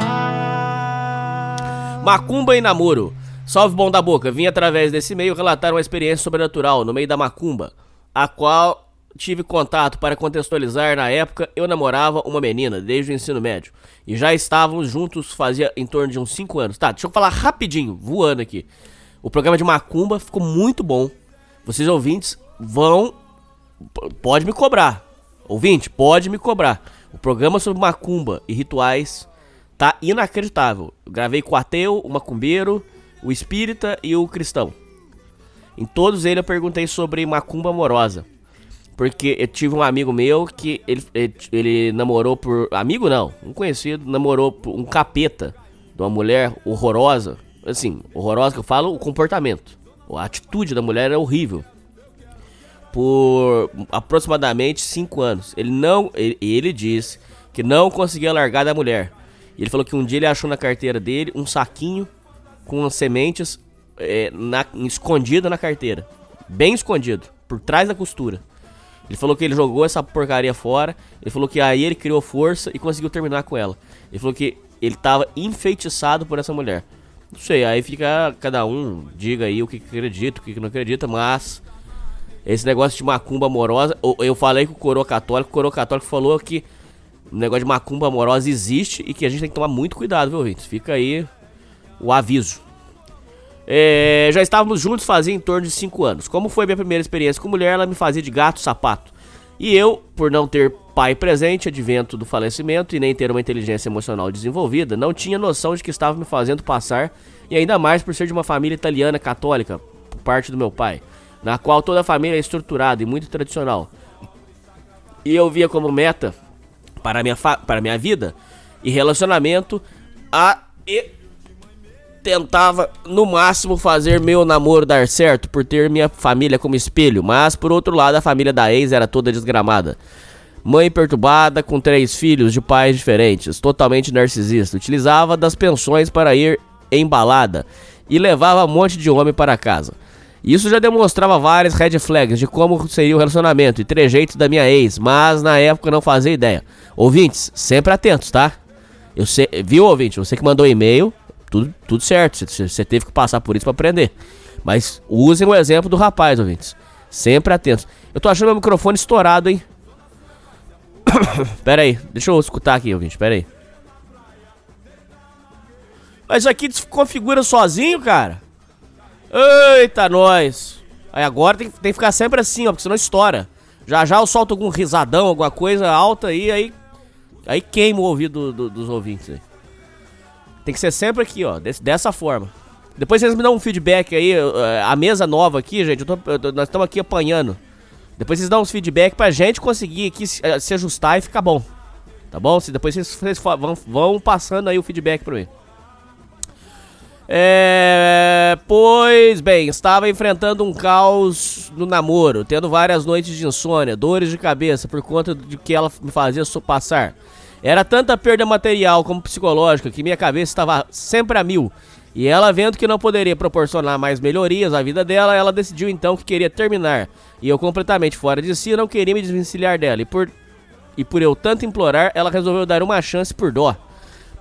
Macumba e namoro. Salve bom da boca, vim através desse e-mail relatar uma experiência sobrenatural no meio da macumba, a qual tive contato para contextualizar na época eu namorava uma menina desde o ensino médio e já estávamos juntos fazia em torno de uns 5 anos. Tá, deixa eu falar rapidinho, voando aqui. O programa de macumba ficou muito bom. Vocês ouvintes vão pode me cobrar. Ouvinte, pode me cobrar. O programa sobre macumba e rituais tá inacreditável. Eu gravei com o ateu, o macumbeiro, o espírita e o cristão. Em todos eles eu perguntei sobre macumba amorosa. Porque eu tive um amigo meu que ele, ele, ele namorou por. Amigo não, um conhecido, namorou por um capeta de uma mulher horrorosa. Assim, horrorosa que eu falo, o comportamento. A atitude da mulher é horrível. Por aproximadamente 5 anos. Ele não. Ele, ele disse que não conseguia largar da mulher. Ele falou que um dia ele achou na carteira dele um saquinho com sementes é, na, na carteira. Bem escondido, por trás da costura. Ele falou que ele jogou essa porcaria fora. Ele falou que aí ele criou força e conseguiu terminar com ela. Ele falou que ele tava enfeitiçado por essa mulher. Não sei, aí fica cada um, diga aí o que acredita, o que não acredita, mas esse negócio de macumba amorosa, eu- falei com o coroa católico, o coroa católico falou que o negócio de macumba amorosa existe e que a gente tem que tomar muito cuidado, viu, ouvintes? Fica aí o aviso. É, já estávamos juntos fazia em torno de 5 anos. Como foi minha primeira experiência com mulher, ela me fazia de gato sapato. E eu, por não ter pai presente, advento do falecimento e nem ter uma inteligência emocional desenvolvida, não tinha noção de que estava me fazendo passar, e ainda mais por ser de uma família italiana católica, por parte do meu pai, na qual toda a família é estruturada e muito tradicional. E eu via como meta para minha, para minha vida e relacionamento a e tentava no máximo fazer meu namoro dar certo por ter minha família como espelho, mas por outro lado a família da ex era toda desgramada. Mãe perturbada, com três filhos de pais diferentes, totalmente narcisista, utilizava das pensões para ir em balada e levava um monte de homem para casa. Isso já demonstrava várias red flags de como seria o relacionamento e trejeitos da minha ex, mas na época não fazia ideia. Ouvintes, sempre atentos, tá? Eu sei, viu, ouvinte? Você que mandou e-mail, tudo, tudo certo. Você, teve que passar por isso pra aprender. Mas usem o exemplo do rapaz, ouvintes. Sempre atentos. Eu tô achando meu microfone estourado, hein? Pera aí, deixa eu escutar aqui, ouvinte, pera aí. Mas aqui desconfigura sozinho, cara? Eita, nós. Aí agora tem, tem que ficar sempre assim, ó, porque senão estoura. Já já eu solto algum risadão, alguma coisa alta aí, aí Aí queima o ouvido do- do- dos ouvintes aí. Tem que ser sempre aqui, ó, desse- dessa forma. Depois vocês me dão um feedback aí, eh, a mesa nova aqui, gente, eu tô- eu tô- nós estamos aqui apanhando. Depois vocês dão uns feedback pra gente conseguir aqui se, eh, se ajustar e ficar bom. Tá bom? Se depois vocês, vocês vão, vão passando aí o feedback pra mim. É, pois bem, estava enfrentando um caos no namoro, tendo várias noites de insônia, dores de cabeça por conta de que ela me fazia passar. Era tanta perda material como psicológica que minha cabeça estava sempre a mil. E ela, vendo que não poderia proporcionar mais melhorias à vida dela, ela decidiu então que queria terminar. E eu, completamente fora de si, não queria me desvencilhar dela. E por, e por eu tanto implorar, ela resolveu dar uma chance por dó.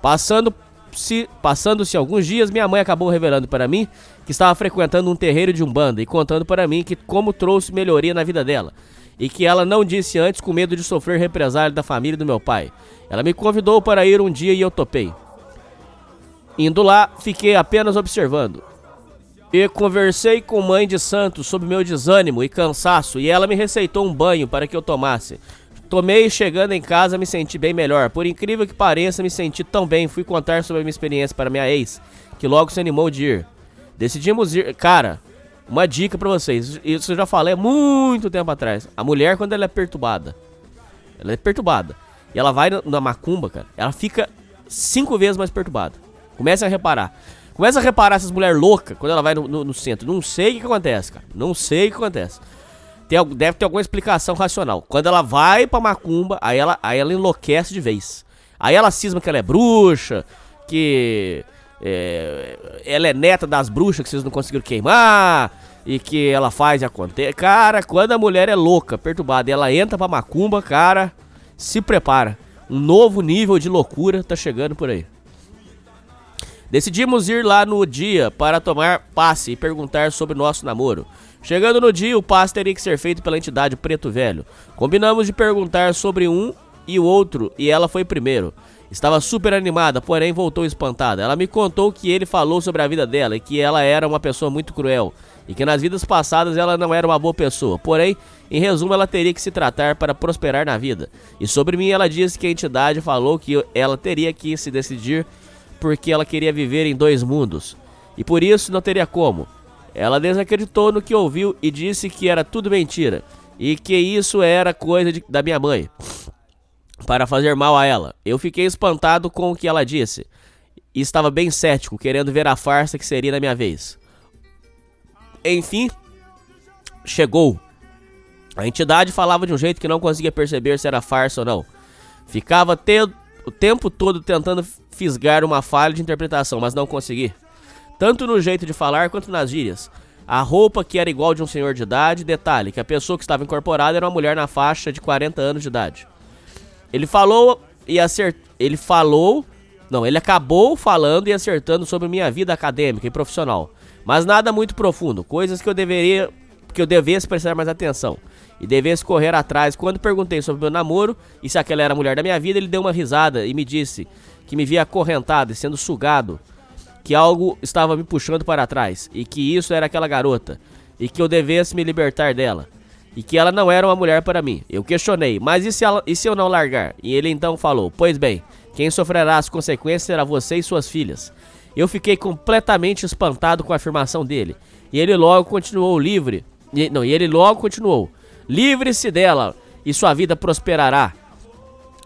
Passando se passando-se alguns dias, minha mãe acabou revelando para mim que estava frequentando um terreiro de umbanda e contando para mim que como trouxe melhoria na vida dela e que ela não disse antes com medo de sofrer represália da família do meu pai. Ela me convidou para ir um dia e eu topei. Indo lá, fiquei apenas observando. E conversei com mãe de santo sobre meu desânimo e cansaço e ela me receitou um banho para que eu tomasse. Tomei e chegando em casa me senti bem melhor. Por incrível que pareça, me senti tão bem. Fui contar sobre a minha experiência para minha ex, que logo se animou de ir. Decidimos ir. Cara, Uma dica pra vocês. Isso eu já falei muito tempo atrás. A mulher, quando ela é perturbada, ela é perturbada. E ela vai na- macumba, cara. Ela fica cinco vezes mais perturbada. Comece a reparar. Começa a reparar essas mulheres loucas quando ela vai no, no- no centro. Não sei o que acontece, cara. Não sei o que acontece. Tem, deve ter alguma explicação racional. Quando ela vai pra macumba, aí ela, aí ela enlouquece de vez. Aí ela cisma que ela é bruxa, que é, ela é neta das bruxas que vocês não conseguiram queimar, e que ela faz e acontece. Cara, quando a mulher é louca, perturbada, ela entra pra macumba, cara, se prepara. Um novo nível de loucura tá chegando por aí. Decidimos ir lá no dia para tomar passe e perguntar sobre nosso namoro. Chegando no dia, o passe teria que ser feito pela entidade Preto Velho. Combinamos de perguntar sobre um e o outro, e ela foi primeiro. Estava super animada, porém voltou espantada. Ela me contou que ele falou sobre a vida dela e que ela era uma pessoa muito cruel e que nas vidas passadas ela não era uma boa pessoa. Porém, em resumo, ela teria que se tratar para prosperar na vida. E sobre mim, ela disse que a entidade falou que ela teria que se decidir porque ela queria viver em dois mundos. E por isso não teria como. Ela desacreditou no que ouviu e disse que era tudo mentira. E que isso era coisa de- da minha mãe. Para fazer mal a ela. Eu fiquei espantado com o que ela disse. E estava bem cético, querendo ver a farsa que seria na minha vez. Enfim, chegou. A entidade falava de um jeito que não conseguia perceber se era farsa ou não. Ficava te- o tempo todo tentando fisgar uma falha de interpretação, mas não consegui. Tanto no jeito de falar quanto nas gírias. A roupa que era igual de um senhor de idade, detalhe que a pessoa que estava incorporada era uma mulher na faixa de 40 anos de idade. Ele falou e acert... ele falou, não, ele acabou falando e acertando sobre minha vida acadêmica e profissional, mas nada muito profundo, coisas que eu deveria que eu devesse prestar mais atenção e devesse correr atrás. Quando perguntei sobre meu namoro e se aquela era a mulher da minha vida, ele deu uma risada e me disse que me via acorrentado e sendo sugado, que algo estava me puxando para trás e que isso era aquela garota e que eu devesse me libertar dela e que ela não era uma mulher para mim. Eu questionei, mas e se, ela- e se eu não largar? E ele então falou: Pois bem, quem sofrerá as consequências será você e suas filhas. Eu fiquei completamente espantado com a afirmação dele. E ele logo continuou livre. E, não, e ele logo continuou: Livre-se dela e sua vida prosperará.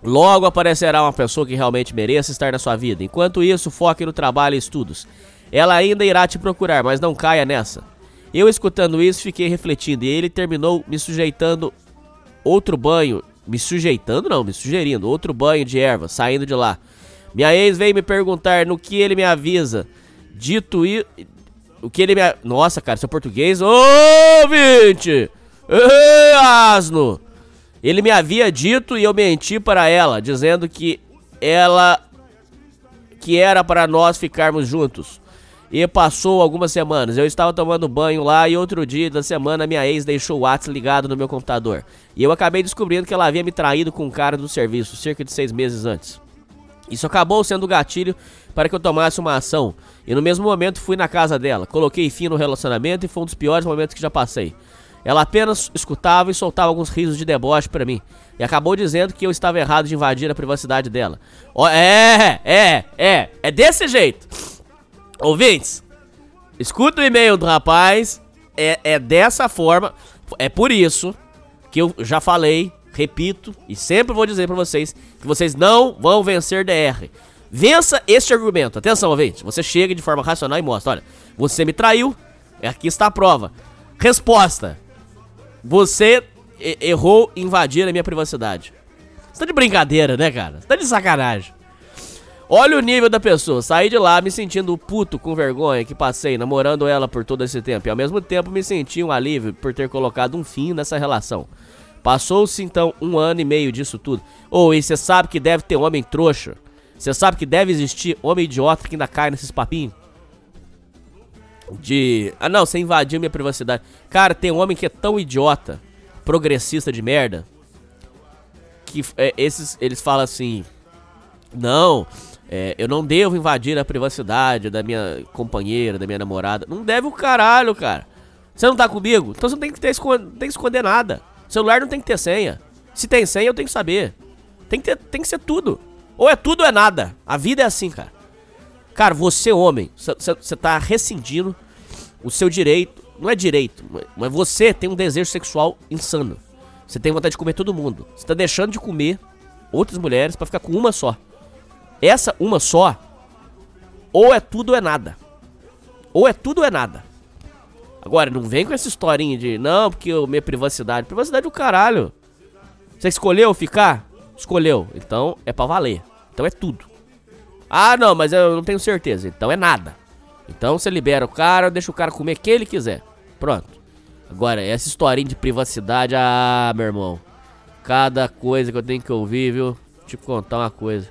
Logo aparecerá uma pessoa que realmente mereça estar na sua vida. Enquanto isso, foque no trabalho e estudos. Ela ainda irá te procurar, mas não caia nessa. Eu escutando isso, fiquei refletindo e ele terminou me sujeitando outro banho, me sujeitando não, me sugerindo outro banho de erva, saindo de lá. Minha ex veio me perguntar no que ele me avisa. Dito e o que ele me Nossa, cara, seu português, ô, ouvinte! Ei, asno! Ele me havia dito e eu menti para ela, dizendo que ela que era para nós ficarmos juntos. E passou algumas semanas. Eu estava tomando banho lá e outro dia da semana minha ex deixou o WhatsApp ligado no meu computador. E eu acabei descobrindo que ela havia me traído com um cara do serviço cerca de seis meses antes. Isso acabou sendo o gatilho para que eu tomasse uma ação. E no mesmo momento fui na casa dela, coloquei fim no relacionamento e foi um dos piores momentos que já passei. Ela apenas escutava e soltava alguns risos de deboche pra mim. E acabou dizendo que eu estava errado de invadir a privacidade dela. Ó, é, é, é, é desse jeito. Ouvintes, escuta o e-mail do rapaz. É, é dessa forma. É por isso que eu já falei, repito e sempre vou dizer pra vocês que vocês não vão vencer DR. Vença este argumento. Atenção, ouvinte. Você chega de forma racional e mostra: olha, você me traiu. Aqui está a prova. Resposta: Você errou invadir a minha privacidade. Você tá de brincadeira, né, cara? Você tá de sacanagem. Olha o nível da pessoa. Saí de lá me sentindo puto com vergonha que passei namorando ela por todo esse tempo. E ao mesmo tempo me senti um alívio por ter colocado um fim nessa relação. Passou-se então um ano e meio disso tudo. Ou e você sabe que deve ter homem trouxa. Você sabe que deve existir homem idiota que ainda cai nesses papinhos. De. Ah não, você invadiu minha privacidade. Cara, tem um homem que é tão idiota, progressista de merda. Que é, esses. Eles falam assim. Não, é, eu não devo invadir a privacidade da minha companheira, da minha namorada. Não deve o caralho, cara. Você não tá comigo? Então você não tem que, ter, não tem que esconder nada. celular não tem que ter senha. Se tem senha, eu tenho que saber. Tem que, ter, tem que ser tudo. Ou é tudo ou é nada. A vida é assim, cara. Cara, você, homem, você tá rescindindo o seu direito não é direito, mas você tem um desejo sexual insano. Você tem vontade de comer todo mundo. Você tá deixando de comer outras mulheres pra ficar com uma só. Essa uma só, ou é tudo ou é nada. Ou é tudo ou é nada. Agora, não vem com essa historinha de, não, porque eu minha privacidade. Privacidade do caralho. Você escolheu ficar? Escolheu. Então é pra valer. Então é tudo. Ah, não, mas eu não tenho certeza. Então é nada. Então você libera o cara, deixa o cara comer quem ele quiser. Pronto. Agora, essa historinha de privacidade, ah, meu irmão. Cada coisa que eu tenho que ouvir, viu? Te contar uma coisa.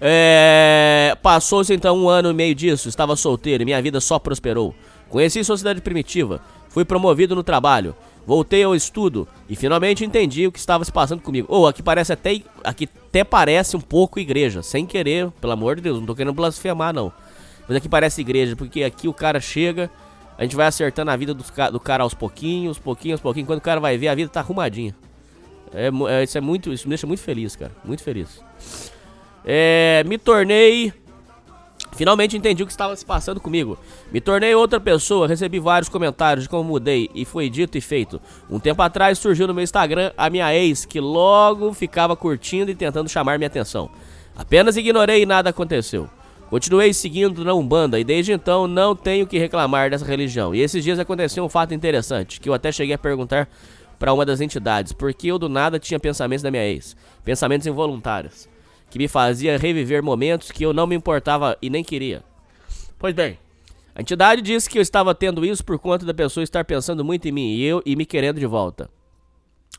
É. Passou-se então um ano e meio disso, estava solteiro e minha vida só prosperou. Conheci sociedade primitiva, fui promovido no trabalho, voltei ao estudo e finalmente entendi o que estava se passando comigo. Ou oh, aqui parece até. Aqui até parece um pouco igreja, sem querer, pelo amor de Deus, não tô querendo blasfemar, não. Mas aqui parece igreja, porque aqui o cara chega, a gente vai acertando a vida do, do cara aos pouquinhos, pouquinhos, pouquinhos. Quando o cara vai ver, a vida tá arrumadinha. É, é, isso é muito. Isso me deixa muito feliz, cara. Muito feliz. É, me tornei. Finalmente entendi o que estava se passando comigo. Me tornei outra pessoa, recebi vários comentários de como mudei e foi dito e feito. Um tempo atrás surgiu no meu Instagram a minha ex, que logo ficava curtindo e tentando chamar minha atenção. Apenas ignorei e nada aconteceu. Continuei seguindo na Umbanda e desde então não tenho que reclamar dessa religião. E esses dias aconteceu um fato interessante, que eu até cheguei a perguntar para uma das entidades, porque eu do nada tinha pensamentos da minha ex, pensamentos involuntários que me fazia reviver momentos que eu não me importava e nem queria. Pois bem, a entidade disse que eu estava tendo isso por conta da pessoa estar pensando muito em mim e eu e me querendo de volta.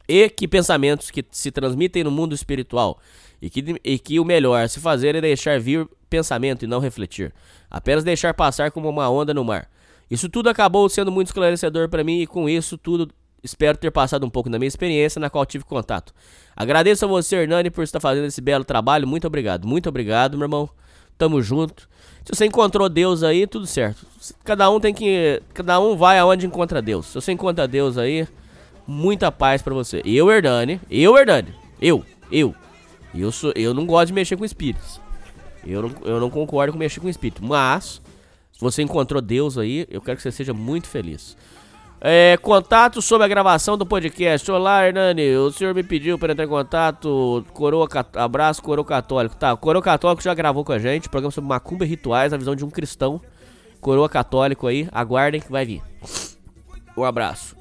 E que pensamentos que se transmitem no mundo espiritual e que, e que o melhor a se fazer é deixar vir pensamento e não refletir, apenas deixar passar como uma onda no mar. Isso tudo acabou sendo muito esclarecedor para mim e com isso tudo espero ter passado um pouco da minha experiência na qual tive contato. Agradeço a você, Hernani, por estar fazendo esse belo trabalho. Muito obrigado. Muito obrigado, meu irmão. Tamo junto. Se você encontrou Deus aí, tudo certo. Cada um tem que. Cada um vai aonde encontra Deus. Se você encontra Deus aí, muita paz para você. Eu, Hernani. Eu, Hernani. Eu. Eu. Eu, sou, eu não gosto de mexer com espíritos. Eu não, eu não concordo com mexer com espírito. Mas, se você encontrou Deus aí, eu quero que você seja muito feliz. É, contato sobre a gravação do podcast. Olá, Hernani. O senhor me pediu para entrar em contato. Coroa, abraço, Coroa Católico. Tá, Coroa Católico já gravou com a gente. Programa sobre macumba e rituais, a visão de um cristão. Coroa Católico aí. Aguardem que vai vir. Um abraço.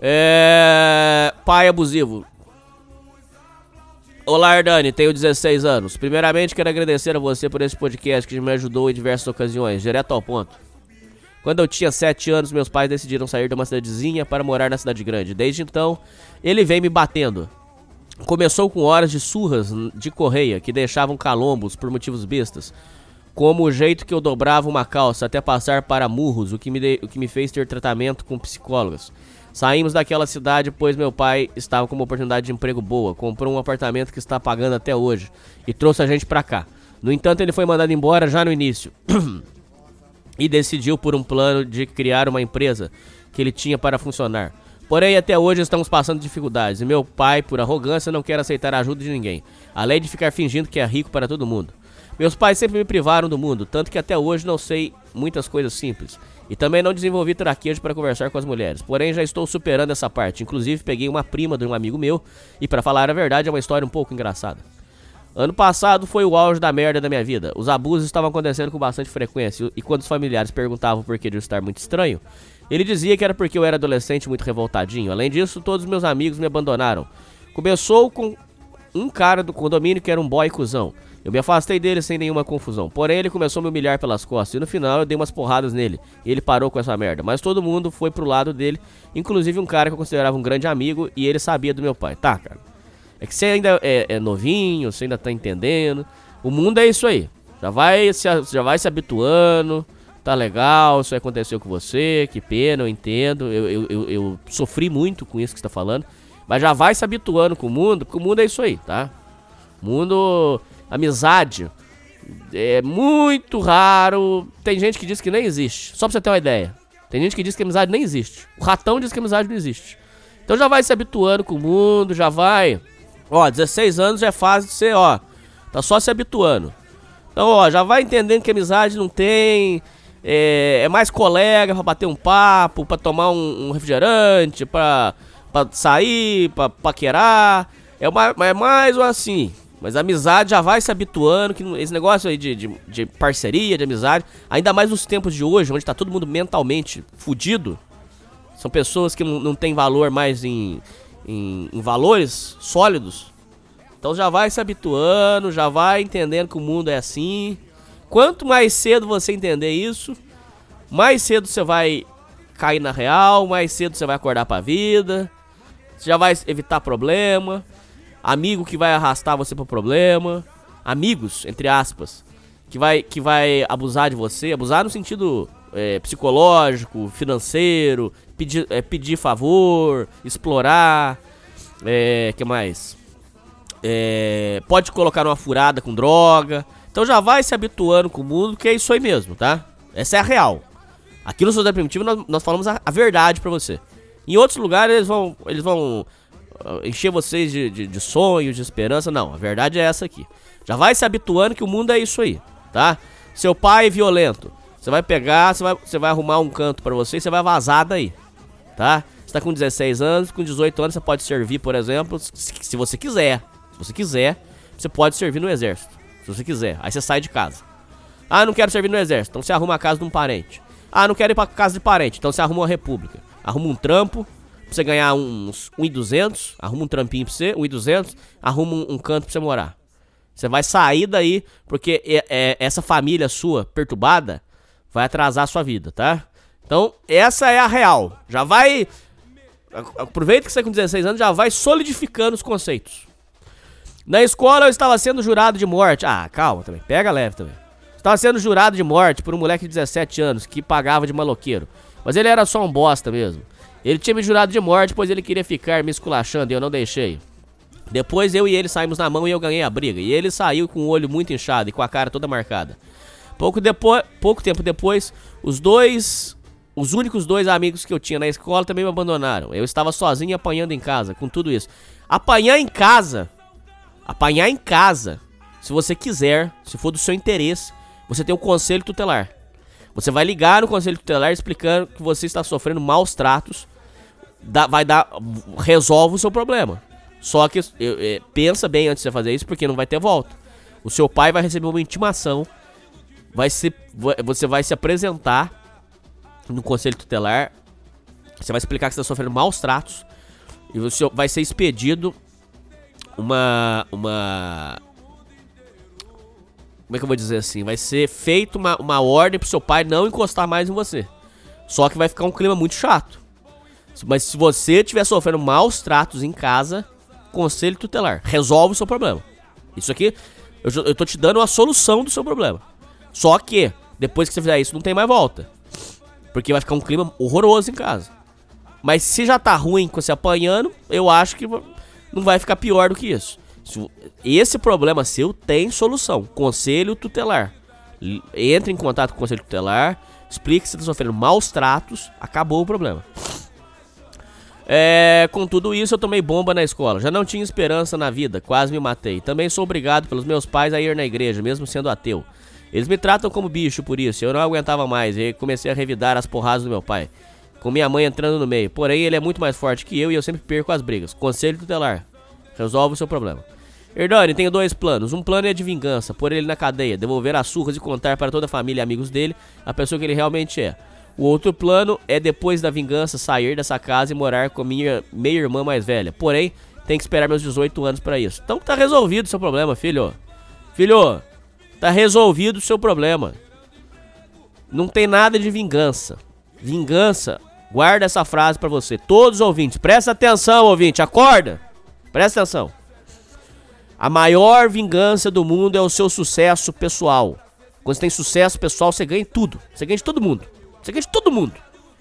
É. Pai abusivo. Olá, Ardani, tenho 16 anos. Primeiramente, quero agradecer a você por esse podcast que me ajudou em diversas ocasiões, direto ao ponto. Quando eu tinha 7 anos, meus pais decidiram sair de uma cidadezinha para morar na cidade grande. Desde então, ele vem me batendo. Começou com horas de surras de correia que deixavam calombos por motivos bestas, como o jeito que eu dobrava uma calça até passar para murros, o que me, de... o que me fez ter tratamento com psicólogos. Saímos daquela cidade pois meu pai estava com uma oportunidade de emprego boa, comprou um apartamento que está pagando até hoje e trouxe a gente para cá. No entanto, ele foi mandado embora já no início e decidiu por um plano de criar uma empresa que ele tinha para funcionar. Porém, até hoje estamos passando dificuldades e meu pai, por arrogância, não quer aceitar a ajuda de ninguém, além de ficar fingindo que é rico para todo mundo. Meus pais sempre me privaram do mundo, tanto que até hoje não sei muitas coisas simples. E também não desenvolvi traquejo para conversar com as mulheres. Porém, já estou superando essa parte. Inclusive, peguei uma prima de um amigo meu. E para falar a verdade, é uma história um pouco engraçada. Ano passado foi o auge da merda da minha vida. Os abusos estavam acontecendo com bastante frequência. E quando os familiares perguntavam por que de eu estar muito estranho, ele dizia que era porque eu era adolescente muito revoltadinho. Além disso, todos os meus amigos me abandonaram. Começou com um cara do condomínio que era um boy cuzão. Eu me afastei dele sem nenhuma confusão. Porém, ele começou a me humilhar pelas costas. E no final eu dei umas porradas nele. E ele parou com essa merda. Mas todo mundo foi pro lado dele. Inclusive um cara que eu considerava um grande amigo. E ele sabia do meu pai. Tá, cara. É que você ainda é, é novinho, você ainda tá entendendo. O mundo é isso aí. Já vai se, já vai se habituando. Tá legal, isso aconteceu com você. Que pena, eu entendo. Eu, eu, eu, eu sofri muito com isso que você tá falando. Mas já vai se habituando com o mundo, porque o mundo é isso aí, tá? O mundo amizade é muito raro. Tem gente que diz que nem existe. Só pra você ter uma ideia. Tem gente que diz que amizade nem existe. O ratão diz que amizade não existe. Então já vai se habituando com o mundo, já vai. Ó, 16 anos já é fase de ser, ó. Tá só se habituando. Então, ó, já vai entendendo que amizade não tem. é, é mais colega pra bater um papo, pra tomar um, um refrigerante, pra, pra sair, pra paquerar. É mais, é mais assim. Mas a amizade já vai se habituando, que esse negócio aí de, de, de parceria, de amizade, ainda mais nos tempos de hoje, onde tá todo mundo mentalmente fudido, são pessoas que não, não valor mais em, em, em valores sólidos. Então já vai se habituando, já vai entendendo que o mundo é assim. Quanto mais cedo você entender isso, mais cedo você vai cair na real, mais cedo você vai acordar pra vida. Você já vai evitar problema. Amigo que vai arrastar você pro problema. Amigos, entre aspas, que vai, que vai abusar de você. Abusar no sentido é, psicológico, financeiro, pedir, é, pedir favor, explorar. É, que mais? É, pode colocar numa furada com droga. Então já vai se habituando com o mundo, que é isso aí mesmo, tá? Essa é a real. Aqui no Sociedade Primitiva nós, nós falamos a, a verdade pra você. Em outros lugares eles vão, eles vão encher vocês de, de, de sonhos, de esperança. Não, a verdade é essa aqui. Já vai se habituando que o mundo é isso aí, tá? Seu pai é violento. Você vai pegar, você vai, você vai arrumar um canto pra você e você vai vazar daí, tá? Você tá com 16 anos, com 18 anos você pode servir, por exemplo, se, se você quiser. Se você quiser, você pode servir no exército. Se você quiser. Aí você sai de casa. Ah, não quero servir no exército. Então você arruma a casa de um parente. Ah, não quero ir pra casa de parente. Então você arruma uma república. Arruma um trampo pra você ganhar uns 1.200. Arruma um trampinho pra você, 1.200. Arruma um, um canto pra você morar. Você vai sair daí porque é- é- essa família sua perturbada vai atrasar a sua vida, tá? Então, essa é a real. Já vai. Aproveita que você é com 16 anos, já vai solidificando os conceitos. Na escola eu estava sendo jurado de morte. Ah, calma também. Pega leve também. Estava sendo jurado de morte por um moleque de 17 anos que pagava de maloqueiro. Mas ele era só um bosta mesmo. Ele tinha me jurado de morte, pois ele queria ficar me esculachando e eu não deixei. Depois eu e ele saímos na mão e eu ganhei a briga. E ele saiu com o olho muito inchado e com a cara toda marcada. Pouco, depois, pouco tempo depois, os dois. Os únicos dois amigos que eu tinha na escola também me abandonaram. Eu estava sozinho apanhando em casa, com tudo isso. Apanhar em casa. Apanhar em casa. Se você quiser, se for do seu interesse, você tem o conselho tutelar. Você vai ligar no conselho tutelar explicando que você está sofrendo maus tratos. Dá- vai dar. Resolve o seu problema. Só que eu- é, pensa bem antes de você fazer isso, porque não vai ter volta. O seu pai vai receber uma intimação. Vai se, você vai se apresentar no conselho tutelar. Você vai explicar que você está sofrendo maus tratos. E você vai ser expedido uma. Uma. Como é que eu vou dizer assim? Vai ser feita uma, uma ordem pro seu pai não encostar mais em você. Só que vai ficar um clima muito chato. Mas se você estiver sofrendo maus tratos em casa, conselho tutelar. Resolve o seu problema. Isso aqui, eu, eu tô te dando a solução do seu problema. Só que, depois que você fizer isso, não tem mais volta. Porque vai ficar um clima horroroso em casa. Mas se já tá ruim com você apanhando, eu acho que não vai ficar pior do que isso. Se- Esse problema seu tem solução. Conselho tutelar. Entre em contato com o conselho tutelar, explique que você está sofrendo maus tratos, acabou o problema. É, com tudo isso, eu tomei bomba na escola. Já não tinha esperança na vida, quase me matei. Também sou obrigado pelos meus pais a ir na igreja, mesmo sendo ateu. Eles me tratam como bicho por isso, eu não aguentava mais e comecei a revidar as porradas do meu pai. Com minha mãe entrando no meio. Porém, ele é muito mais forte que eu e eu sempre perco as brigas. Conselho tutelar. Resolve o seu problema. Hernani, tenho dois planos. Um plano é de vingança, pôr ele na cadeia, devolver as surras e contar para toda a família e amigos dele a pessoa que ele realmente é. O outro plano é depois da vingança sair dessa casa e morar com minha meia irmã mais velha. Porém, tem que esperar meus 18 anos para isso. Então tá resolvido o seu problema, filho. Filho, tá resolvido o seu problema. Não tem nada de vingança. Vingança, guarda essa frase pra você. Todos os ouvintes, presta atenção, ouvinte, acorda. Presta atenção. A maior vingança do mundo é o seu sucesso pessoal. Quando você tem sucesso pessoal, você ganha tudo. Você ganha de todo mundo. Você ganha de todo mundo.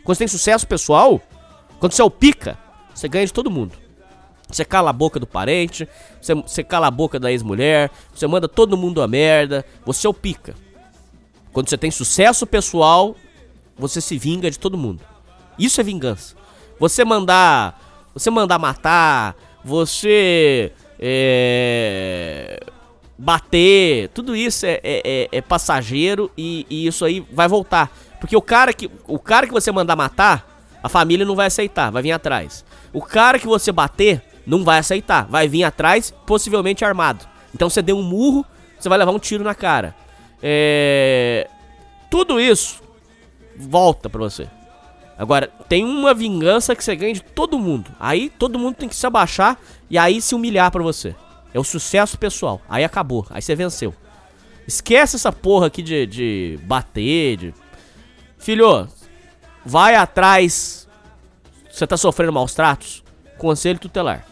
Quando você tem sucesso pessoal, quando você é o pica, você ganha de todo mundo. Você cala a boca do parente, você, você cala a boca da ex-mulher, você manda todo mundo a merda, você é o pica. Quando você tem sucesso pessoal, você se vinga de todo mundo. Isso é vingança. Você mandar, você mandar matar, você é, bater, tudo isso é, é- é- é passageiro e, e isso aí vai voltar. Porque o cara que, o cara que você mandar matar, a família não vai aceitar, vai vir atrás. O cara que você bater, não vai aceitar, vai vir atrás, possivelmente armado. Então você deu um murro, você vai levar um tiro na cara. É... Tudo isso volta pra você. Agora, tem uma vingança que você ganha de todo mundo. Aí todo mundo tem que se abaixar e aí se humilhar pra você. É o sucesso pessoal. Aí acabou. Aí você venceu. Esquece essa porra aqui de, de bater, de... Filho, vai atrás. Você tá sofrendo maus tratos? Conselho tutelar.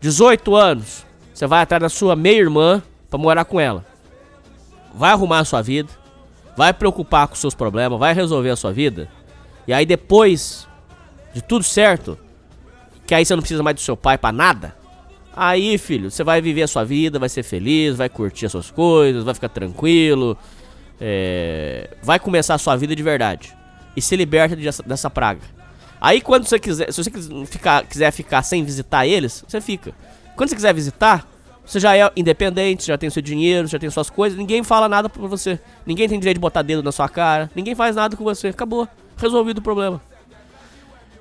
18 anos. Você vai atrás da sua meia-irmã pra morar com ela. Vai arrumar a sua vida. Vai preocupar com seus problemas. Vai resolver a sua vida. E aí depois de tudo certo, que aí você não precisa mais do seu pai pra nada. Aí, filho, você vai viver a sua vida, vai ser feliz, vai curtir as suas coisas, vai ficar tranquilo. É, vai começar a sua vida de verdade. E se liberta dessa, dessa praga. Aí quando você quiser, se você ficar, quiser ficar sem visitar eles, você fica. Quando você quiser visitar, você já é independente, já tem seu dinheiro, já tem suas coisas, ninguém fala nada pra você. Ninguém tem direito de botar dedo na sua cara, ninguém faz nada com você. Acabou. Resolvido o problema.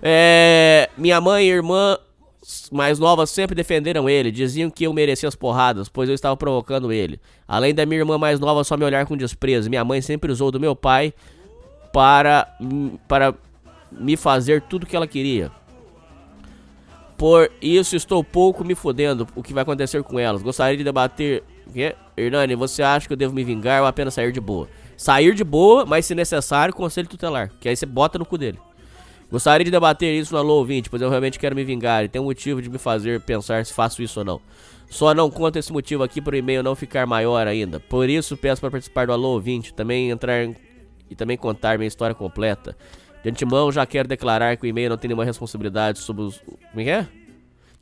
É, minha mãe e irmã mais novas sempre defenderam ele, diziam que eu merecia as porradas, pois eu estava provocando ele. Além da minha irmã mais nova só me olhar com desprezo, minha mãe sempre usou do meu pai para, para me fazer tudo que ela queria. Por isso estou pouco me fodendo o que vai acontecer com elas. Gostaria de debater. Que? Hernani, você acha que eu devo me vingar ou apenas sair de boa? Sair de boa, mas se necessário, conselho tutelar. Que aí você bota no cu dele. Gostaria de debater isso no Alô ouvinte, pois eu realmente quero me vingar e tem um motivo de me fazer pensar se faço isso ou não. Só não conta esse motivo aqui para o e-mail não ficar maior ainda. Por isso peço para participar do Alô ouvinte, também entrar e também contar minha história completa. De antemão já quero declarar que o e-mail não tem nenhuma responsabilidade sobre os. Como é que é?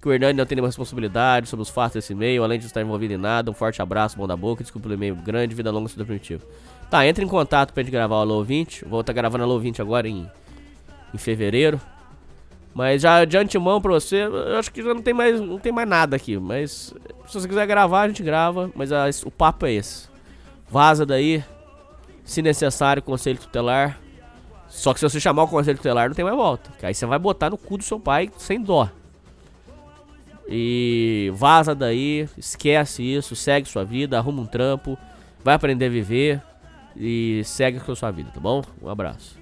O Hernani não tem nenhuma responsabilidade sobre os fatos desse e-mail, além de estar envolvido em nada. Um forte abraço, bom da boca, desculpa pelo e-mail grande, vida longa, estudo primitivo. Tá, entre em contato pra gente gravar o Alô ouvinte. Vou estar gravando o Alô ouvinte agora em em fevereiro. Mas já de antemão pra você, eu acho que já não tem mais, não tem mais nada aqui. Mas se você quiser gravar, a gente grava. Mas a, o papo é esse. Vaza daí. Se necessário, conselho tutelar. Só que se você chamar o conselho tutelar, não tem mais volta. Que aí você vai botar no cu do seu pai sem dó. E vaza daí, esquece isso, segue sua vida, arruma um trampo, vai aprender a viver e segue com a sua vida, tá bom? Um abraço.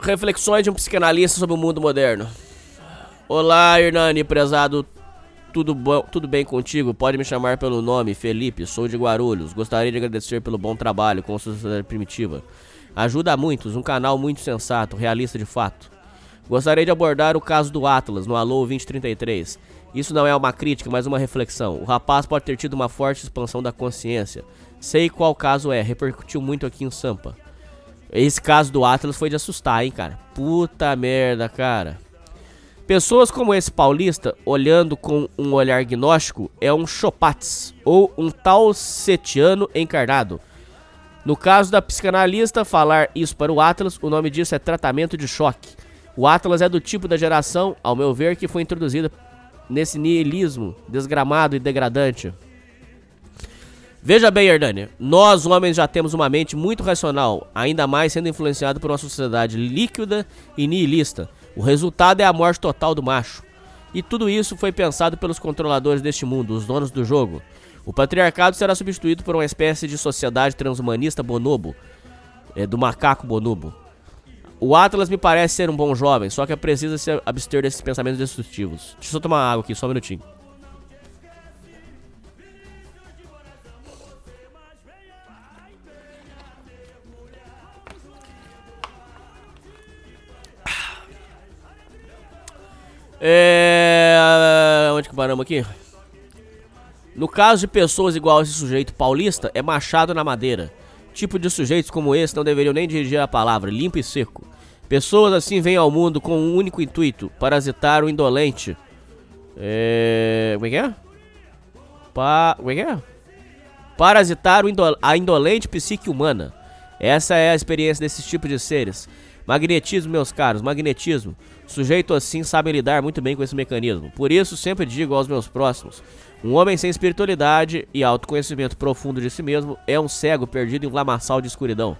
Reflexões de um psicanalista sobre o mundo moderno. Olá, Hernani, prezado. Tudo, bom, tudo bem contigo? Pode me chamar pelo nome, Felipe, sou de Guarulhos. Gostaria de agradecer pelo bom trabalho com a sociedade primitiva. Ajuda a muitos, um canal muito sensato, realista de fato. Gostaria de abordar o caso do Atlas no Alô 2033. Isso não é uma crítica, mas uma reflexão. O rapaz pode ter tido uma forte expansão da consciência. Sei qual caso é, repercutiu muito aqui em Sampa. Esse caso do Atlas foi de assustar, hein, cara. Puta merda, cara. Pessoas como esse paulista, olhando com um olhar gnóstico, é um chopates ou um tal setiano encarnado. No caso da psicanalista falar isso para o Atlas, o nome disso é tratamento de choque. O Atlas é do tipo da geração, ao meu ver, que foi introduzida nesse niilismo desgramado e degradante. Veja bem, Hernani, nós homens já temos uma mente muito racional, ainda mais sendo influenciado por uma sociedade líquida e nihilista. O resultado é a morte total do macho. E tudo isso foi pensado pelos controladores deste mundo, os donos do jogo. O patriarcado será substituído por uma espécie de sociedade transhumanista bonobo, é, do macaco bonobo. O Atlas me parece ser um bom jovem, só que precisa se abster desses pensamentos destrutivos. Deixa eu só tomar água aqui, só um minutinho. É. Onde que paramos aqui? No caso de pessoas igual a esse sujeito paulista, é machado na madeira. Tipo de sujeitos como esse não deveriam nem dirigir a palavra, limpo e seco. Pessoas assim vêm ao mundo com um único intuito: parasitar o indolente. É. Como é que é? Pa... Como é que é? Parasitar indol... a indolente psique humana. Essa é a experiência desses tipos de seres. Magnetismo, meus caros, magnetismo. Sujeito assim sabe lidar muito bem com esse mecanismo. Por isso, sempre digo aos meus próximos: um homem sem espiritualidade e autoconhecimento profundo de si mesmo é um cego perdido em um lamaçal de escuridão.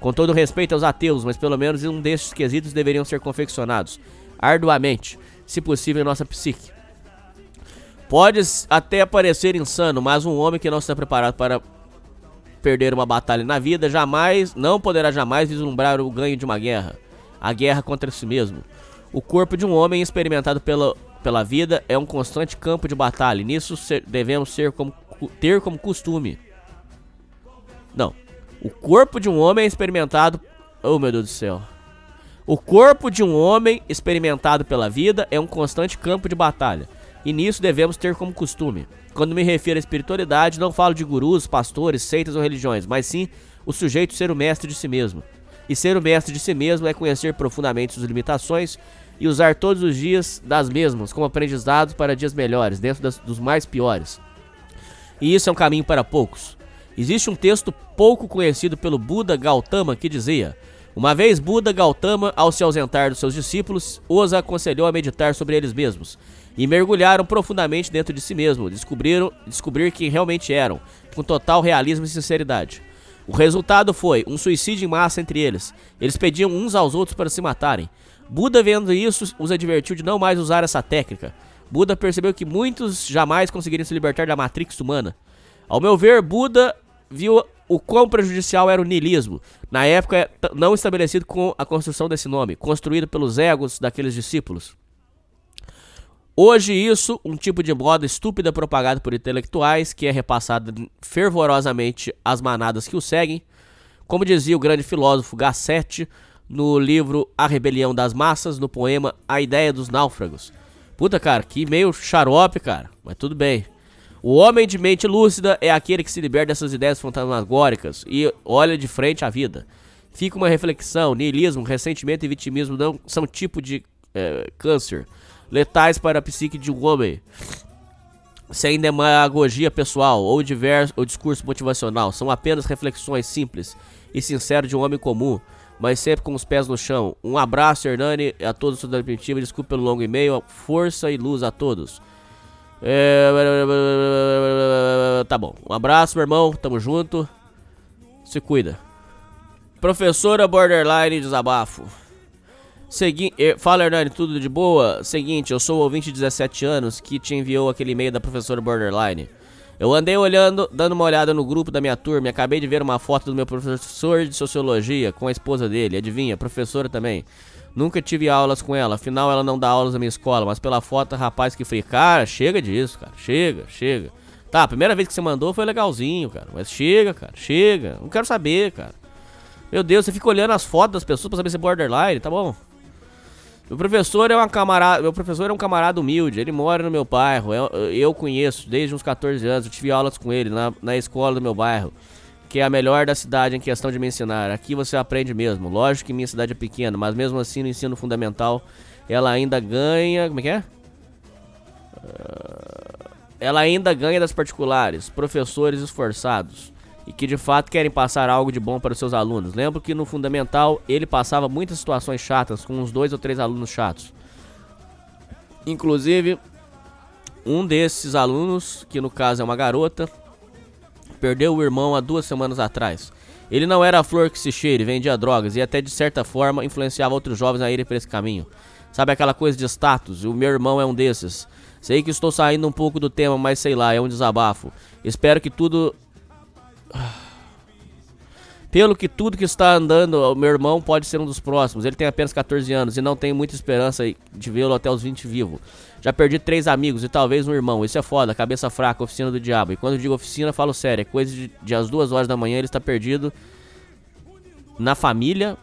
Com todo respeito aos ateus, mas pelo menos um destes quesitos deveriam ser confeccionados arduamente, se possível, em nossa psique. Pode até parecer insano, mas um homem que não está preparado para perder uma batalha na vida jamais, não poderá jamais vislumbrar o ganho de uma guerra, a guerra contra si mesmo. O corpo de um homem experimentado pela, pela vida é um constante campo de batalha, nisso ser, devemos ser como, ter como costume. Não. O corpo de um homem experimentado. Oh meu Deus do céu. O corpo de um homem experimentado pela vida é um constante campo de batalha, e nisso devemos ter como costume. Quando me refiro à espiritualidade, não falo de gurus, pastores, seitas ou religiões, mas sim o sujeito ser o mestre de si mesmo. E ser o mestre de si mesmo é conhecer profundamente suas limitações e usar todos os dias das mesmas como aprendizados para dias melhores, dentro das, dos mais piores. E isso é um caminho para poucos. Existe um texto pouco conhecido pelo Buda Gautama que dizia: Uma vez Buda Gautama, ao se ausentar dos seus discípulos, os aconselhou a meditar sobre eles mesmos e mergulharam profundamente dentro de si mesmo, descobriram descobrir quem realmente eram, com total realismo e sinceridade. O resultado foi um suicídio em massa entre eles. Eles pediam uns aos outros para se matarem. Buda, vendo isso, os advertiu de não mais usar essa técnica. Buda percebeu que muitos jamais conseguiriam se libertar da matrix humana. Ao meu ver, Buda viu o quão prejudicial era o niilismo, na época não estabelecido com a construção desse nome, construído pelos egos daqueles discípulos. Hoje isso, um tipo de moda estúpida propagado por intelectuais, que é repassada fervorosamente às manadas que o seguem. Como dizia o grande filósofo Gassetti no livro A Rebelião das Massas, no poema A Ideia dos Náufragos. Puta, cara, que meio xarope, cara, mas tudo bem. O homem de mente lúcida é aquele que se liberta dessas ideias fantasmagóricas e olha de frente à vida. Fica uma reflexão, niilismo, ressentimento e vitimismo não são tipo de é, câncer letais para a psique de um homem, sem demagogia pessoal ou, diverso, ou discurso motivacional. São apenas reflexões simples e sinceras de um homem comum, mas sempre com os pés no chão. Um abraço, Hernani, a todos da Primitiva. Desculpe pelo longo e-mail. Força e luz a todos. É... Tá bom. Um abraço, meu irmão. Tamo junto. Se cuida. Professora Borderline Desabafo. Segui eh, Fala, Hernani, tudo de boa? Seguinte, eu sou o ouvinte de 17 anos que te enviou aquele e-mail da professora Borderline. Eu andei olhando, dando uma olhada no grupo da minha turma e acabei de ver uma foto do meu professor de sociologia com a esposa dele. Adivinha, professora também. Nunca tive aulas com ela, afinal ela não dá aulas na minha escola, mas pela foto, rapaz que fui. Cara, chega disso, cara. Chega, chega. Tá, a primeira vez que você mandou foi legalzinho, cara. Mas chega, cara, chega. Não quero saber, cara. Meu Deus, você fica olhando as fotos das pessoas pra saber se é borderline, tá bom? Meu professor é uma camarada, meu professor é um camarada humilde, ele mora no meu bairro, eu, eu conheço desde uns 14 anos, eu tive aulas com ele na, na escola do meu bairro, que é a melhor da cidade em questão de me ensinar. Aqui você aprende mesmo. Lógico que minha cidade é pequena, mas mesmo assim no ensino fundamental ela ainda ganha, como é que é? Uh, ela ainda ganha das particulares, professores esforçados e que de fato querem passar algo de bom para os seus alunos. Lembro que no fundamental ele passava muitas situações chatas com uns dois ou três alunos chatos. Inclusive, um desses alunos, que no caso é uma garota, perdeu o irmão há duas semanas atrás. Ele não era a flor que se cheire, vendia drogas e até de certa forma influenciava outros jovens a irem por esse caminho. Sabe aquela coisa de status? O meu irmão é um desses. Sei que estou saindo um pouco do tema, mas sei lá, é um desabafo. Espero que tudo pelo que tudo que está andando, o meu irmão pode ser um dos próximos. Ele tem apenas 14 anos e não tenho muita esperança de vê-lo até os 20 vivo. Já perdi três amigos e talvez um irmão. Isso é foda, cabeça fraca, oficina do diabo. E quando digo oficina, falo sério. É coisa de, de as duas horas da manhã ele está perdido na família.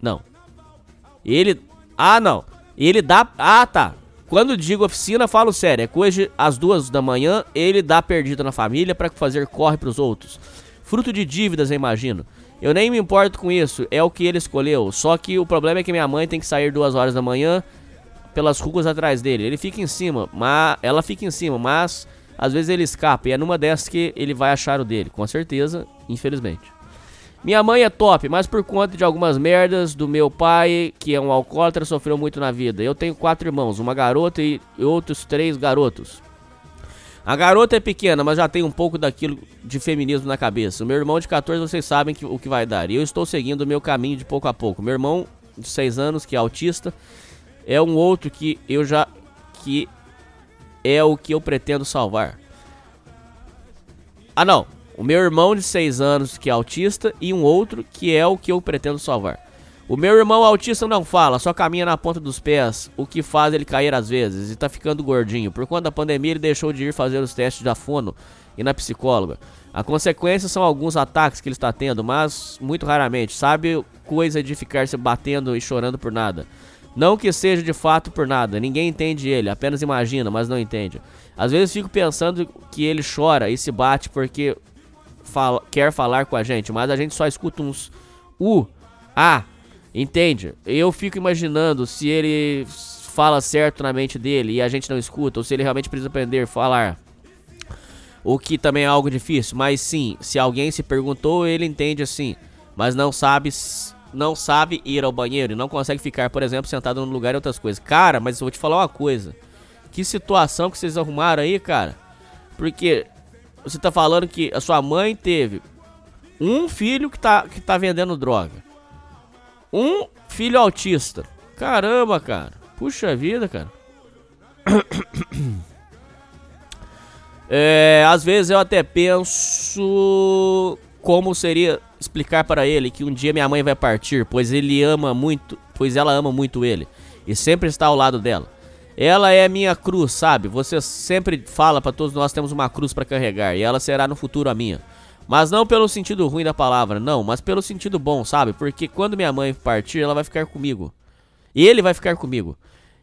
Não. Ele. Ah, não. Ele dá. Ah, tá. Quando digo oficina, falo sério. É coisa de as duas da manhã ele dá perdido na família para fazer corre para os outros. Fruto de dívidas, eu imagino. Eu nem me importo com isso, é o que ele escolheu. Só que o problema é que minha mãe tem que sair duas horas da manhã pelas ruas atrás dele. Ele fica em cima, mas ela fica em cima, mas às vezes ele escapa e é numa dessas que ele vai achar o dele, com certeza, infelizmente. Minha mãe é top, mas por conta de algumas merdas do meu pai, que é um alcoólatra, sofreu muito na vida. Eu tenho quatro irmãos, uma garota e outros três garotos. A garota é pequena, mas já tem um pouco daquilo de feminismo na cabeça. O meu irmão de 14, vocês sabem que, o que vai dar. E eu estou seguindo o meu caminho de pouco a pouco. Meu irmão de 6 anos, que é autista, é um outro que eu já. que é o que eu pretendo salvar. Ah, não. O meu irmão de 6 anos, que é autista, e um outro que é o que eu pretendo salvar. O meu irmão autista não fala, só caminha na ponta dos pés, o que faz ele cair às vezes e tá ficando gordinho. Por conta da pandemia, ele deixou de ir fazer os testes da fono e na psicóloga. A consequência são alguns ataques que ele está tendo, mas muito raramente. Sabe coisa de ficar se batendo e chorando por nada. Não que seja de fato por nada, ninguém entende ele, apenas imagina, mas não entende. Às vezes fico pensando que ele chora e se bate porque fala, quer falar com a gente, mas a gente só escuta uns U, A, entende? Eu fico imaginando se ele fala certo na mente dele e a gente não escuta, ou se ele realmente precisa aprender a falar. O que também é algo difícil, mas sim, se alguém se perguntou, ele entende assim, mas não sabe não sabe ir ao banheiro e não consegue ficar, por exemplo, sentado num lugar e outras coisas. Cara, mas eu vou te falar uma coisa. Que situação que vocês arrumaram aí, cara? Porque você tá falando que a sua mãe teve um filho que tá, que tá vendendo droga. Um filho autista. Caramba, cara. Puxa vida, cara. É, às vezes eu até penso como seria explicar para ele que um dia minha mãe vai partir, pois ele ama muito, pois ela ama muito ele e sempre está ao lado dela. Ela é minha cruz, sabe? Você sempre fala para todos nós temos uma cruz para carregar e ela será no futuro a minha. Mas não pelo sentido ruim da palavra, não, mas pelo sentido bom, sabe? Porque quando minha mãe partir, ela vai ficar comigo. E ele vai ficar comigo.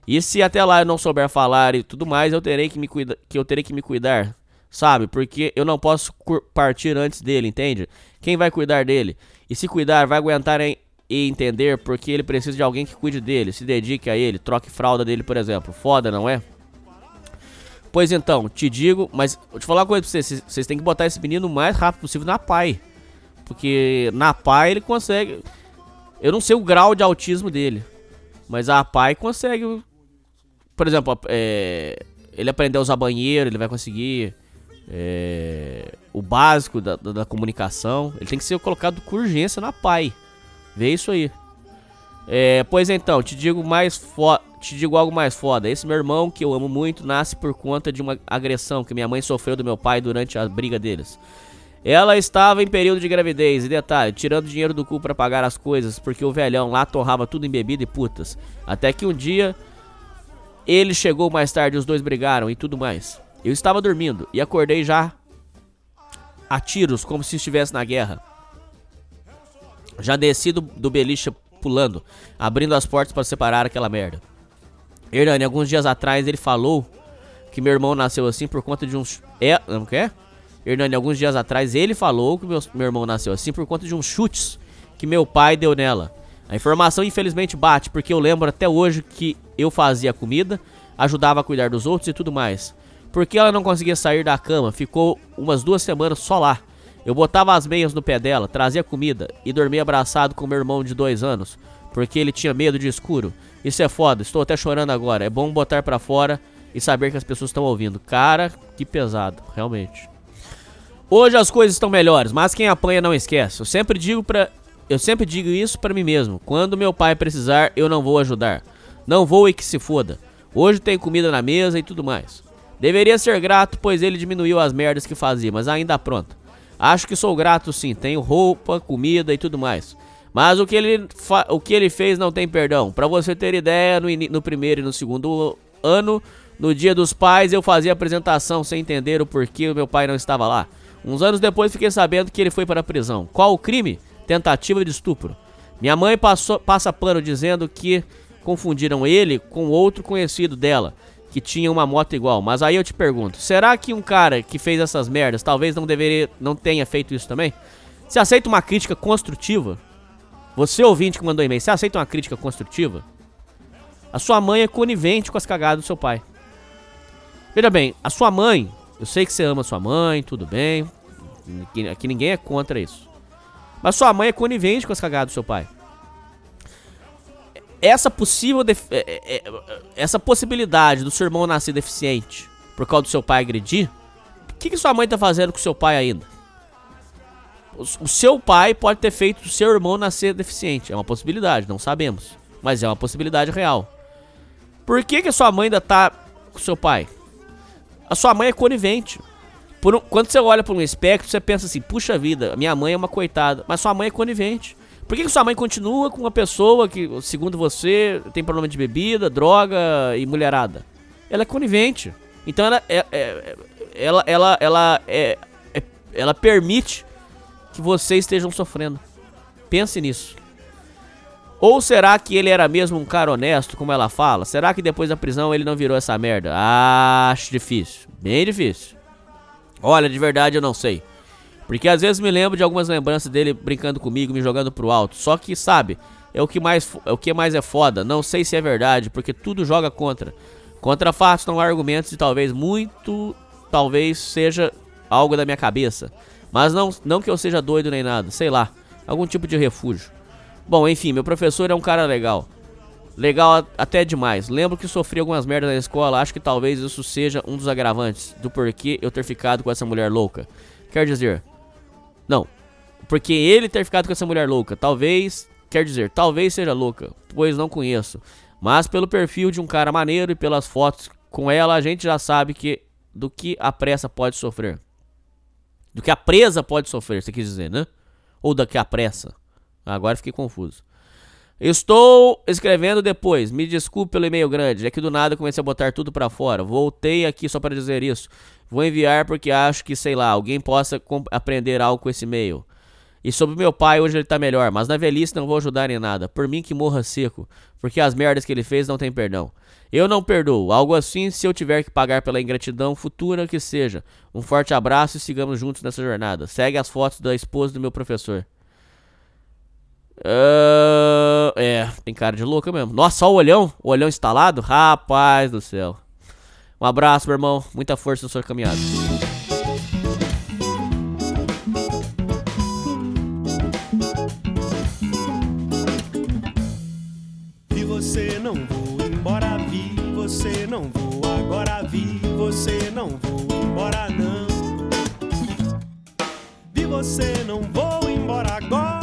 E se até lá eu não souber falar e tudo mais, eu terei que me cuidar, que eu terei que me cuidar, sabe? Porque eu não posso partir antes dele, entende? Quem vai cuidar dele? E se cuidar, vai aguentar em, e entender porque ele precisa de alguém que cuide dele, se dedique a ele, troque fralda dele, por exemplo. Foda, não é? Pois então, te digo, mas vou te falar uma coisa pra vocês, vocês têm que botar esse menino o mais rápido possível na PAI. Porque na PAI ele consegue. Eu não sei o grau de autismo dele. Mas a PAI consegue. Por exemplo, é, ele aprender a usar banheiro, ele vai conseguir é, o básico da, da, da, comunicação. Ele tem que ser colocado com urgência na PAI. Vê isso aí. É, pois então, te digo mais te digo algo mais foda. Esse meu irmão, que eu amo muito, nasce por conta de uma agressão que minha mãe sofreu do meu pai durante a briga deles. Ela estava em período de gravidez, e detalhe, tirando dinheiro do cu para pagar as coisas, porque o velhão lá torrava tudo em bebida e putas. Até que um dia ele chegou mais tarde, os dois brigaram e tudo mais. Eu estava dormindo e acordei já a tiros, como se estivesse na guerra. Já desci do, do beliche pulando, abrindo as portas para separar aquela merda. Hernani, alguns dias atrás ele falou que meu irmão nasceu assim por conta de uns. É. Não quer? Hernani, alguns dias atrás ele falou que meu, meu irmão nasceu assim por conta de uns chutes que meu pai deu nela. A informação infelizmente bate, porque eu lembro até hoje que eu fazia comida, ajudava a cuidar dos outros e tudo mais. Porque ela não conseguia sair da cama, ficou umas duas semanas só lá. Eu botava as meias no pé dela, trazia comida e dormia abraçado com meu irmão de dois anos, porque ele tinha medo de escuro. Isso é foda, estou até chorando agora. É bom botar pra fora e saber que as pessoas estão ouvindo. Cara, que pesado, realmente. Hoje as coisas estão melhores, mas quem apanha não esquece. Eu sempre digo para eu sempre digo isso para mim mesmo. Quando meu pai precisar, eu não vou ajudar. Não vou e que se foda. Hoje tem comida na mesa e tudo mais. Deveria ser grato, pois ele diminuiu as merdas que fazia, mas ainda pronto. Acho que sou grato sim, tenho roupa, comida e tudo mais. Mas o que ele, o que ele fez não tem perdão. Para você ter ideia, no, no primeiro e no segundo ano, no dia dos pais, eu fazia apresentação sem entender o porquê o meu pai não estava lá. Uns anos depois fiquei sabendo que ele foi para a prisão. Qual o crime? Tentativa de estupro. Minha mãe passou, passa pano dizendo que confundiram ele com outro conhecido dela que tinha uma moto igual. Mas aí eu te pergunto, será que um cara que fez essas merdas talvez não deveria, não tenha feito isso também? Você aceita uma crítica construtiva? Você ouvinte que mandou e-mail, você aceita uma crítica construtiva? A sua mãe é conivente com as cagadas do seu pai. Veja bem, a sua mãe, eu sei que você ama sua mãe, tudo bem. Aqui ninguém é contra isso. Mas sua mãe é conivente com as cagadas do seu pai. Essa possível é- é- é- essa possibilidade do seu irmão nascer deficiente por causa do seu pai agredir, o que, que sua mãe tá fazendo com seu pai ainda? O, seu pai pode ter feito o seu irmão nascer deficiente. É uma possibilidade, não sabemos. Mas é uma possibilidade real. Por que, que a sua mãe ainda tá com seu pai? A sua mãe é conivente. Um- quando você olha por um espectro, você pensa assim: puxa vida, minha mãe é uma coitada. Mas sua mãe é conivente. Por que, que sua mãe continua com uma pessoa que, segundo você, tem problema de bebida, droga e mulherada? Ela é conivente. Então ela, é, é- ela, ela, ela, é- é- ela permite que vocês estejam sofrendo. Pense nisso. Ou será que ele era mesmo um cara honesto, como ela fala? Será que depois da prisão ele não virou essa merda? Acho difícil. Bem difícil. Olha, de verdade eu não sei. Porque às vezes me lembro de algumas lembranças dele brincando comigo, me jogando pro alto. Só que, sabe, é o que mais, é o que mais é foda. Não sei se é verdade, porque tudo joga contra. Contra fatos não há argumentos e talvez muito, talvez seja algo da minha cabeça. Mas não, não que eu seja doido nem nada, sei lá, algum tipo de refúgio. Bom, enfim, meu professor é um cara legal. Legal até demais. Lembro que sofri algumas merdas na escola, acho que talvez isso seja um dos agravantes do porquê eu ter ficado com essa mulher louca. Quer dizer, não, porque ele ter ficado com essa mulher louca, talvez, quer dizer, talvez seja louca, pois não conheço. Mas pelo perfil de um cara maneiro e pelas fotos com ela, a gente já sabe que do que a pressa pode sofrer. Do que a presa pode sofrer, você quis dizer, né? Ou da que a pressa. Agora fiquei confuso. Estou escrevendo depois. Me desculpe pelo e-mail grande. É que do nada comecei a botar tudo pra fora. Voltei aqui só para dizer isso. Vou enviar porque acho que, sei lá, alguém possa aprender algo com esse e-mail. E sobre meu pai, hoje ele tá melhor, mas na velhice não vou ajudar em nada. Por mim que morra seco, porque as merdas que ele fez não tem perdão. Eu não perdoo, algo assim se eu tiver que pagar pela ingratidão futura que seja. Um forte abraço e sigamos juntos nessa jornada. Segue as fotos da esposa do meu professor. Ah, é, tem cara de louca mesmo. Nossa, só o olhão? O olhão instalado? Rapaz do céu. Um abraço, meu irmão. Muita força na sua caminhada. Vi você, não vou embora, vi você, não vou agora, vi você, não vou embora, não. Vi você, não vou embora agora.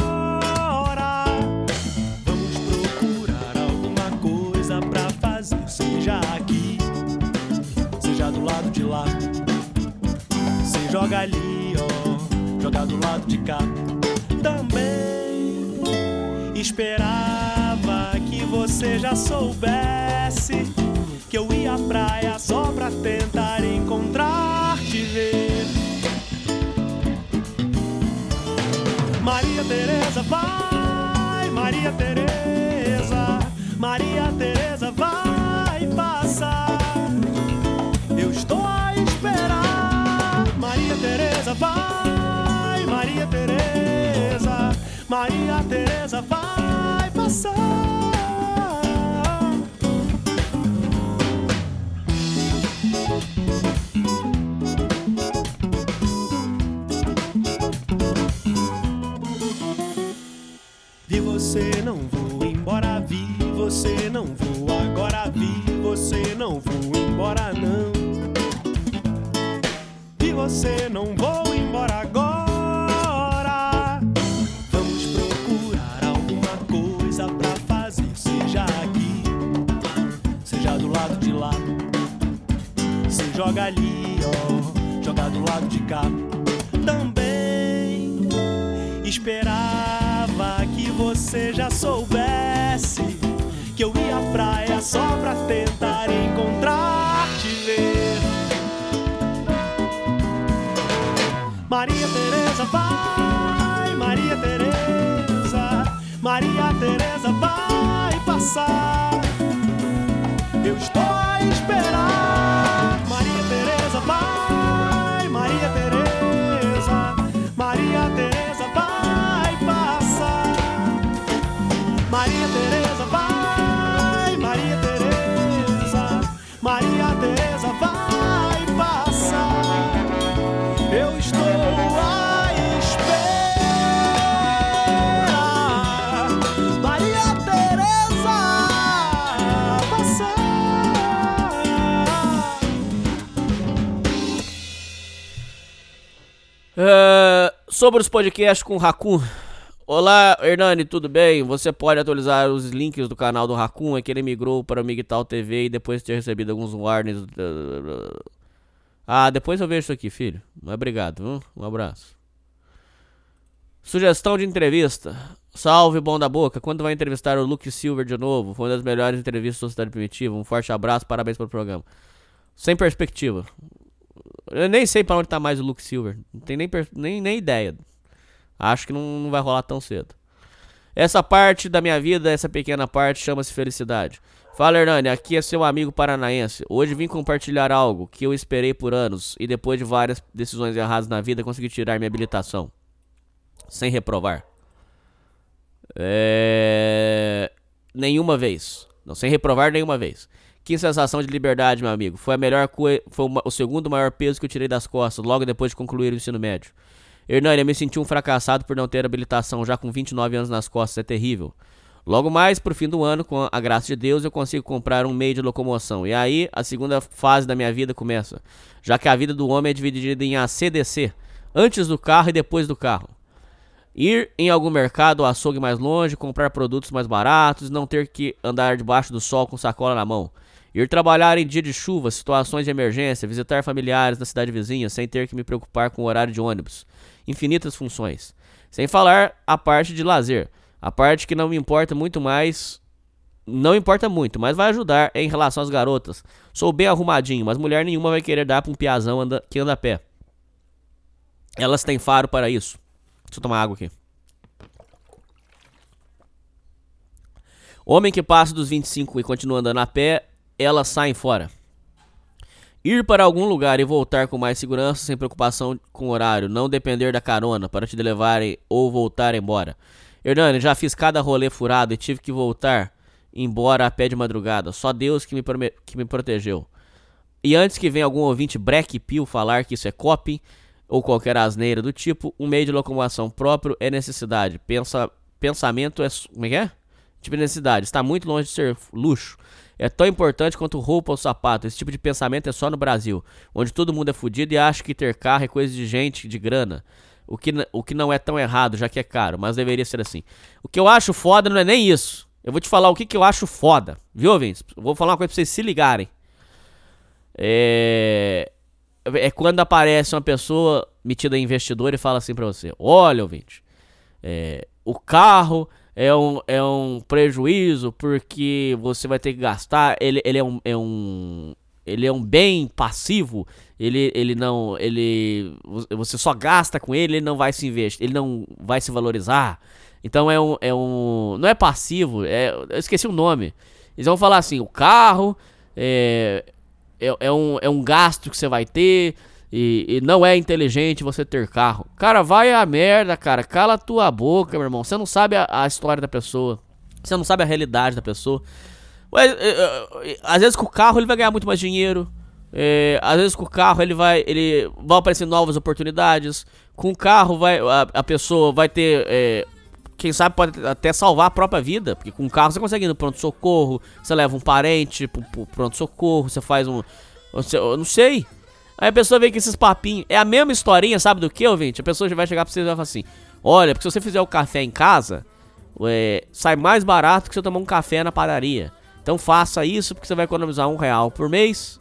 Seja aqui, seja do lado de lá. Você joga ali, ó, joga do lado de cá também. Esperava que você já soubesse que eu ia à praia só pra tentar encontrar te ver. Maria Teresa vai, Maria Teresa, Maria Teresa Maria Teresa vai passar. Vi você, não vou embora, vi você, não vou agora, vi você, não vou embora, não. Vi você, não vou embora agora. Joga ali, ó, joga do lado de cá também. Esperava que você já soubesse que eu ia à praia só pra tentar encontrar te ver. Maria Teresa vai, Maria Teresa, Maria Teresa vai passar. Eu estou Ah, sobre os podcasts com o Raccoon. Olá, Hernani, tudo bem? Você pode atualizar os links do canal do Raccoon, é que ele migrou para o Migtal TV e depois de ter recebido alguns warnings. Ah, depois eu vejo isso aqui, filho. Obrigado, viu? um abraço. Sugestão de entrevista. Salve, bom da boca. Quando vai entrevistar o Luke Silver de novo? Foi uma das melhores entrevistas da Sociedade Primitiva. Um forte abraço, parabéns pelo programa. Sem perspectiva. Eu nem sei pra onde tá mais o Luke Silver. Não tenho nem, nem, nem ideia. Acho que não, não vai rolar tão cedo. Essa parte da minha vida, essa pequena parte, chama-se felicidade. Fala, Hernani, aqui é seu amigo paranaense. Hoje vim compartilhar algo que eu esperei por anos e depois de várias decisões erradas na vida, consegui tirar minha habilitação. Sem reprovar. É... Nenhuma vez. Não, sem reprovar nenhuma vez. Que sensação de liberdade, meu amigo. Foi a melhor foi o segundo maior peso que eu tirei das costas, logo depois de concluir o ensino médio. Hernani, eu me senti um fracassado por não ter habilitação já com 29 anos nas costas, é terrível. Logo mais, pro fim do ano, com a graça de Deus, eu consigo comprar um meio de locomoção. E aí, a segunda fase da minha vida começa. Já que a vida do homem é dividida em ACDC, antes do carro e depois do carro. Ir em algum mercado ou açougue mais longe, comprar produtos mais baratos, não ter que andar debaixo do sol com sacola na mão. Ir trabalhar em dia de chuva, situações de emergência, visitar familiares na cidade vizinha sem ter que me preocupar com o horário de ônibus. Infinitas funções. Sem falar a parte de lazer. A parte que não me importa muito mais. Não importa muito, mas vai ajudar em relação às garotas. Sou bem arrumadinho, mas mulher nenhuma vai querer dar pra um piazão anda- que anda a pé. Elas têm faro para isso. Deixa eu tomar água aqui. Homem que passa dos 25 e continua andando a pé, elas saem fora. Ir para algum lugar e voltar com mais segurança, sem preocupação com horário, não depender da carona para te levarem ou voltar embora. Hernani, já fiz cada rolê furado e tive que voltar embora a pé de madrugada. Só Deus que me, que me protegeu. E antes que venha algum ouvinte breque pio falar que isso é coping ou qualquer asneira do tipo, um meio de locomoção próprio é necessidade. Pensa, pensamento é. Como é que é? Tipo de necessidade. Está muito longe de ser luxo. É tão importante quanto roupa ou sapato. Esse tipo de pensamento é só no Brasil, onde todo mundo é fudido e acha que ter carro é coisa de gente, de grana. O que, o que não é tão errado, já que é caro, mas deveria ser assim. O que eu acho foda não é nem isso. Eu vou te falar o que, que eu acho foda. Viu? Eu vou falar uma coisa pra vocês se ligarem. É. É quando aparece uma pessoa metida em investidor e fala assim pra você: Olha, ouvinte, é, o carro é um, é um prejuízo porque você vai ter que gastar. Ele, ele é um. É um ele é um bem passivo, ele, ele não. ele Você só gasta com ele, ele não vai se investir, ele não vai se valorizar. Então é um. É um não é passivo, é, eu esqueci o nome. Eles vão falar assim: o carro é, é, é um, é um gasto que você vai ter. E, e não é inteligente você ter carro. Cara, vai a merda, cara. Cala tua boca, meu irmão. Você não sabe a, a história da pessoa. Você não sabe a realidade da pessoa. Às vezes com o carro ele vai ganhar muito mais dinheiro. É, às vezes com o carro ele vai. Ele vão aparecer novas oportunidades. Com o carro vai, a, a pessoa vai ter. é, quem sabe pode até salvar a própria vida. Porque com o carro você consegue ir no pronto-socorro. Você leva um parente pro, pro pronto-socorro. Você faz um. Você, eu não sei. Aí a pessoa vem com esses papinhos. É a mesma historinha, sabe do que, ouvinte? A pessoa já vai chegar pra você e vai falar assim: Olha, porque se você fizer o café em casa, é, sai mais barato que você tomar um café na padaria. Então faça isso porque você vai economizar um real por mês.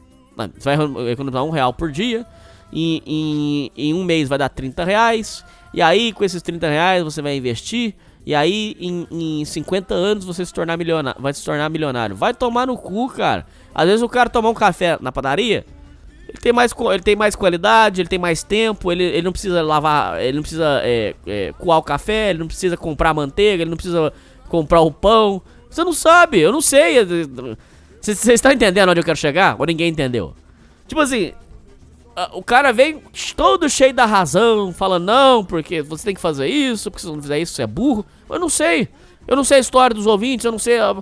Você vai economizar um real por dia. E em, em um mês vai dar 30 reais. E aí, com esses 30 reais, você vai investir. E aí, em, em 50 anos, você se tornar milionário, vai se tornar milionário. Vai tomar no cu, cara. Às vezes o cara tomar um café na padaria, ele tem mais, ele tem mais qualidade, ele tem mais tempo, ele, ele não precisa lavar, ele não precisa é, é, coar o café, ele não precisa comprar manteiga, ele não precisa comprar o pão. Você não sabe, eu não sei. Vocês estão entendendo onde eu quero chegar? Ou ninguém entendeu? Tipo assim, o cara vem todo cheio da razão, falando, não, porque você tem que fazer isso, porque se você não fizer isso, você é burro. Eu não sei. Eu não sei a história dos ouvintes, eu não sei a,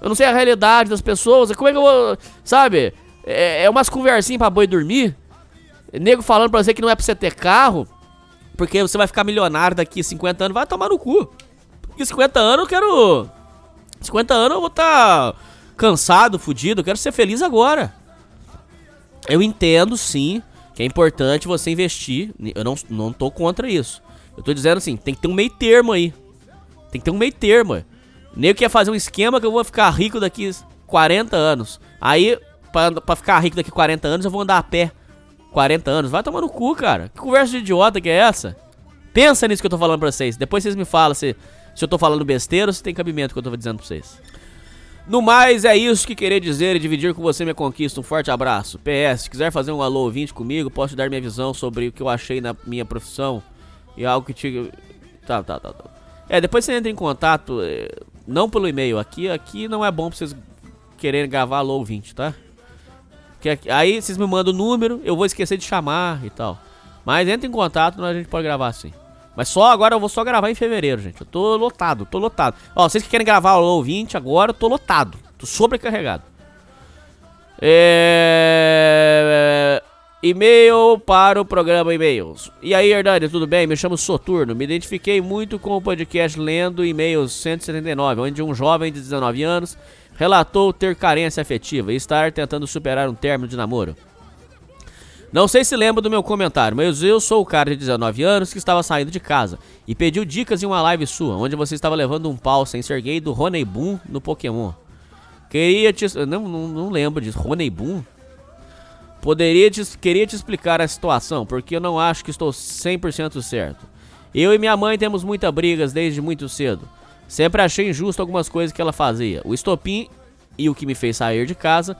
eu não sei a realidade das pessoas. Como é que eu vou. Sabe? É, é umas conversinhas pra boi dormir. Nego falando pra você que não é pra você ter carro, porque você vai ficar milionário daqui a 50 anos, vai tomar no cu. Porque 50 anos eu quero. 50 anos eu vou estar tá cansado, fudido, eu quero ser feliz agora. Eu entendo sim Que é importante você investir. Eu não, não tô contra isso. Eu tô dizendo assim, tem que ter um meio termo aí. Tem que ter um meio termo. Nem que quer fazer um esquema que eu vou ficar rico daqui 40 anos. Aí, pra ficar rico daqui 40 anos, eu vou andar a pé. 40 anos. Vai tomar no cu, cara. Que conversa de idiota que é essa? Pensa nisso que eu tô falando pra vocês. Depois vocês me falam se, se eu tô falando besteira ou se tem cabimento que eu tô dizendo pra vocês. No mais, é isso que queria dizer e dividir com você minha conquista. Um forte abraço. PS, se quiser fazer um alô ouvinte comigo, posso dar minha visão sobre o que eu achei na minha profissão e algo que te. Tá, tá, tá, tá. É, depois você entra em contato, é, não pelo e-mail. Aqui, aqui não é bom pra vocês quererem gravar alô ouvinte, tá? Aqui- aí vocês me mandam o número, eu vou esquecer de chamar e tal. Mas entra em contato, a gente pode gravar assim. Mas só agora eu vou só gravar em fevereiro, gente. Eu tô lotado, tô lotado. Ó, vocês que querem gravar o ouvinte agora, eu tô lotado. Tô sobrecarregado. É... E-mail para o programa e-mails. E aí, Hernani, tudo bem? Me chamo Soturno. Me identifiquei muito com o podcast lendo e-mails 179, onde um jovem de 19 anos relatou ter carência afetiva e estar tentando superar um término de namoro. Não sei se lembra do meu comentário, mas eu sou o cara de 19 anos que estava saindo de casa e pediu dicas em uma live sua, onde você estava levando um pau sem ser gay do Roney Boom no Pokémon. Queria te. Não, não, não lembro disso. Roney Boom? Poderia te, queria te explicar a situação, porque eu não acho que estou 100% certo. Eu e minha mãe temos muitas brigas desde muito cedo. Sempre achei injusto algumas coisas que ela fazia. O estopim e o que me fez sair de casa,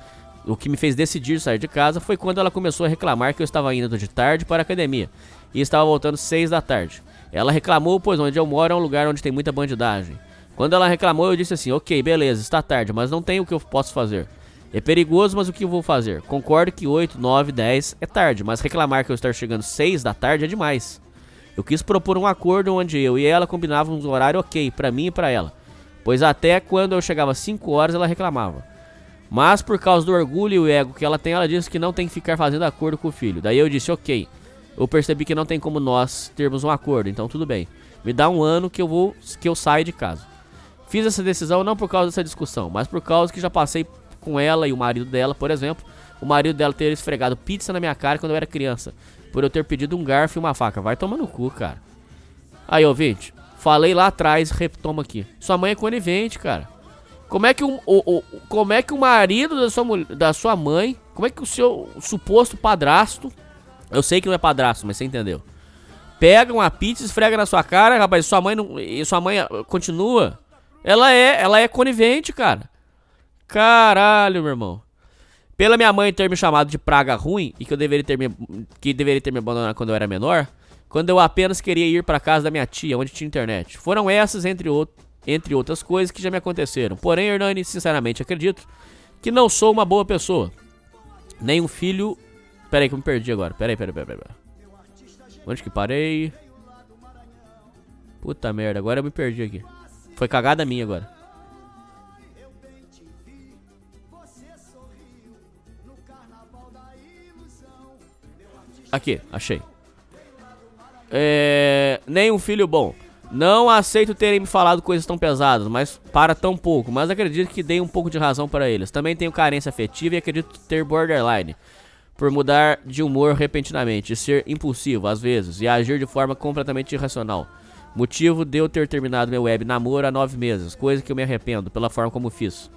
o que me fez decidir sair de casa, foi quando ela começou a reclamar que eu estava indo de tarde para a academia e estava voltando 6 da tarde. Ela reclamou, pois onde eu moro é um lugar onde tem muita bandidagem. Quando ela reclamou, eu disse assim: Ok, beleza, está tarde, mas não tem o que eu posso fazer. É perigoso, mas o que eu vou fazer? Concordo que 8, 9, 10 é tarde, mas reclamar que eu estar chegando 6 da tarde é demais. Eu quis propor um acordo onde eu e ela combinávamos um horário ok, pra mim e pra ela. Pois até quando eu chegava 5 horas ela reclamava. Mas por causa do orgulho e o ego que ela tem, ela disse que não tem que ficar fazendo acordo com o filho. Daí eu disse, ok. Eu percebi que não tem como nós termos um acordo, então tudo bem. Me dá um ano que eu vou que eu saio de casa. Fiz essa decisão não por causa dessa discussão, mas por causa que já passei com ela e o marido dela, por exemplo. O marido dela ter esfregado pizza na minha cara quando eu era criança. Por eu ter pedido um garfo e uma faca. Vai tomar no cu, cara. Aí, ouvinte. Falei lá atrás, retoma aqui. Sua mãe é conivente, cara. Como é que o, o- o- como é que o marido da sua, da sua mãe, como é que o seu suposto padrasto, eu sei que não é padrasto, mas você entendeu. Pega uma pizza, esfrega na sua cara, rapaz, sua mãe não, e sua mãe ah, continua. Ela é, ela é conivente, cara. Caralho, meu irmão. Pela minha mãe ter me chamado de praga ruim e que eu deveria ter me, que deveria ter me abandonado quando eu era menor, quando eu apenas queria ir para casa da minha tia, onde tinha internet. Foram essas, entre, entre outras coisas, que já me aconteceram. Porém, Hernani, sinceramente acredito que não sou uma boa pessoa. Nem um filho. Pera aí que eu me perdi agora. Pera aí, pera aí, pera aí. Pera aí. Onde que parei? Puta merda, agora eu me perdi aqui. Foi cagada minha agora. Aqui, achei. É, nem um filho bom. Não aceito terem me falado coisas tão pesadas, mas para tão pouco. Mas acredito que dei um pouco de razão para eles. Também tenho carência afetiva e acredito ter borderline. Por mudar de humor repentinamente, e ser impulsivo às vezes e agir de forma completamente irracional. Motivo de eu ter terminado meu web namoro há nove meses, coisa que eu me arrependo pela forma como fiz.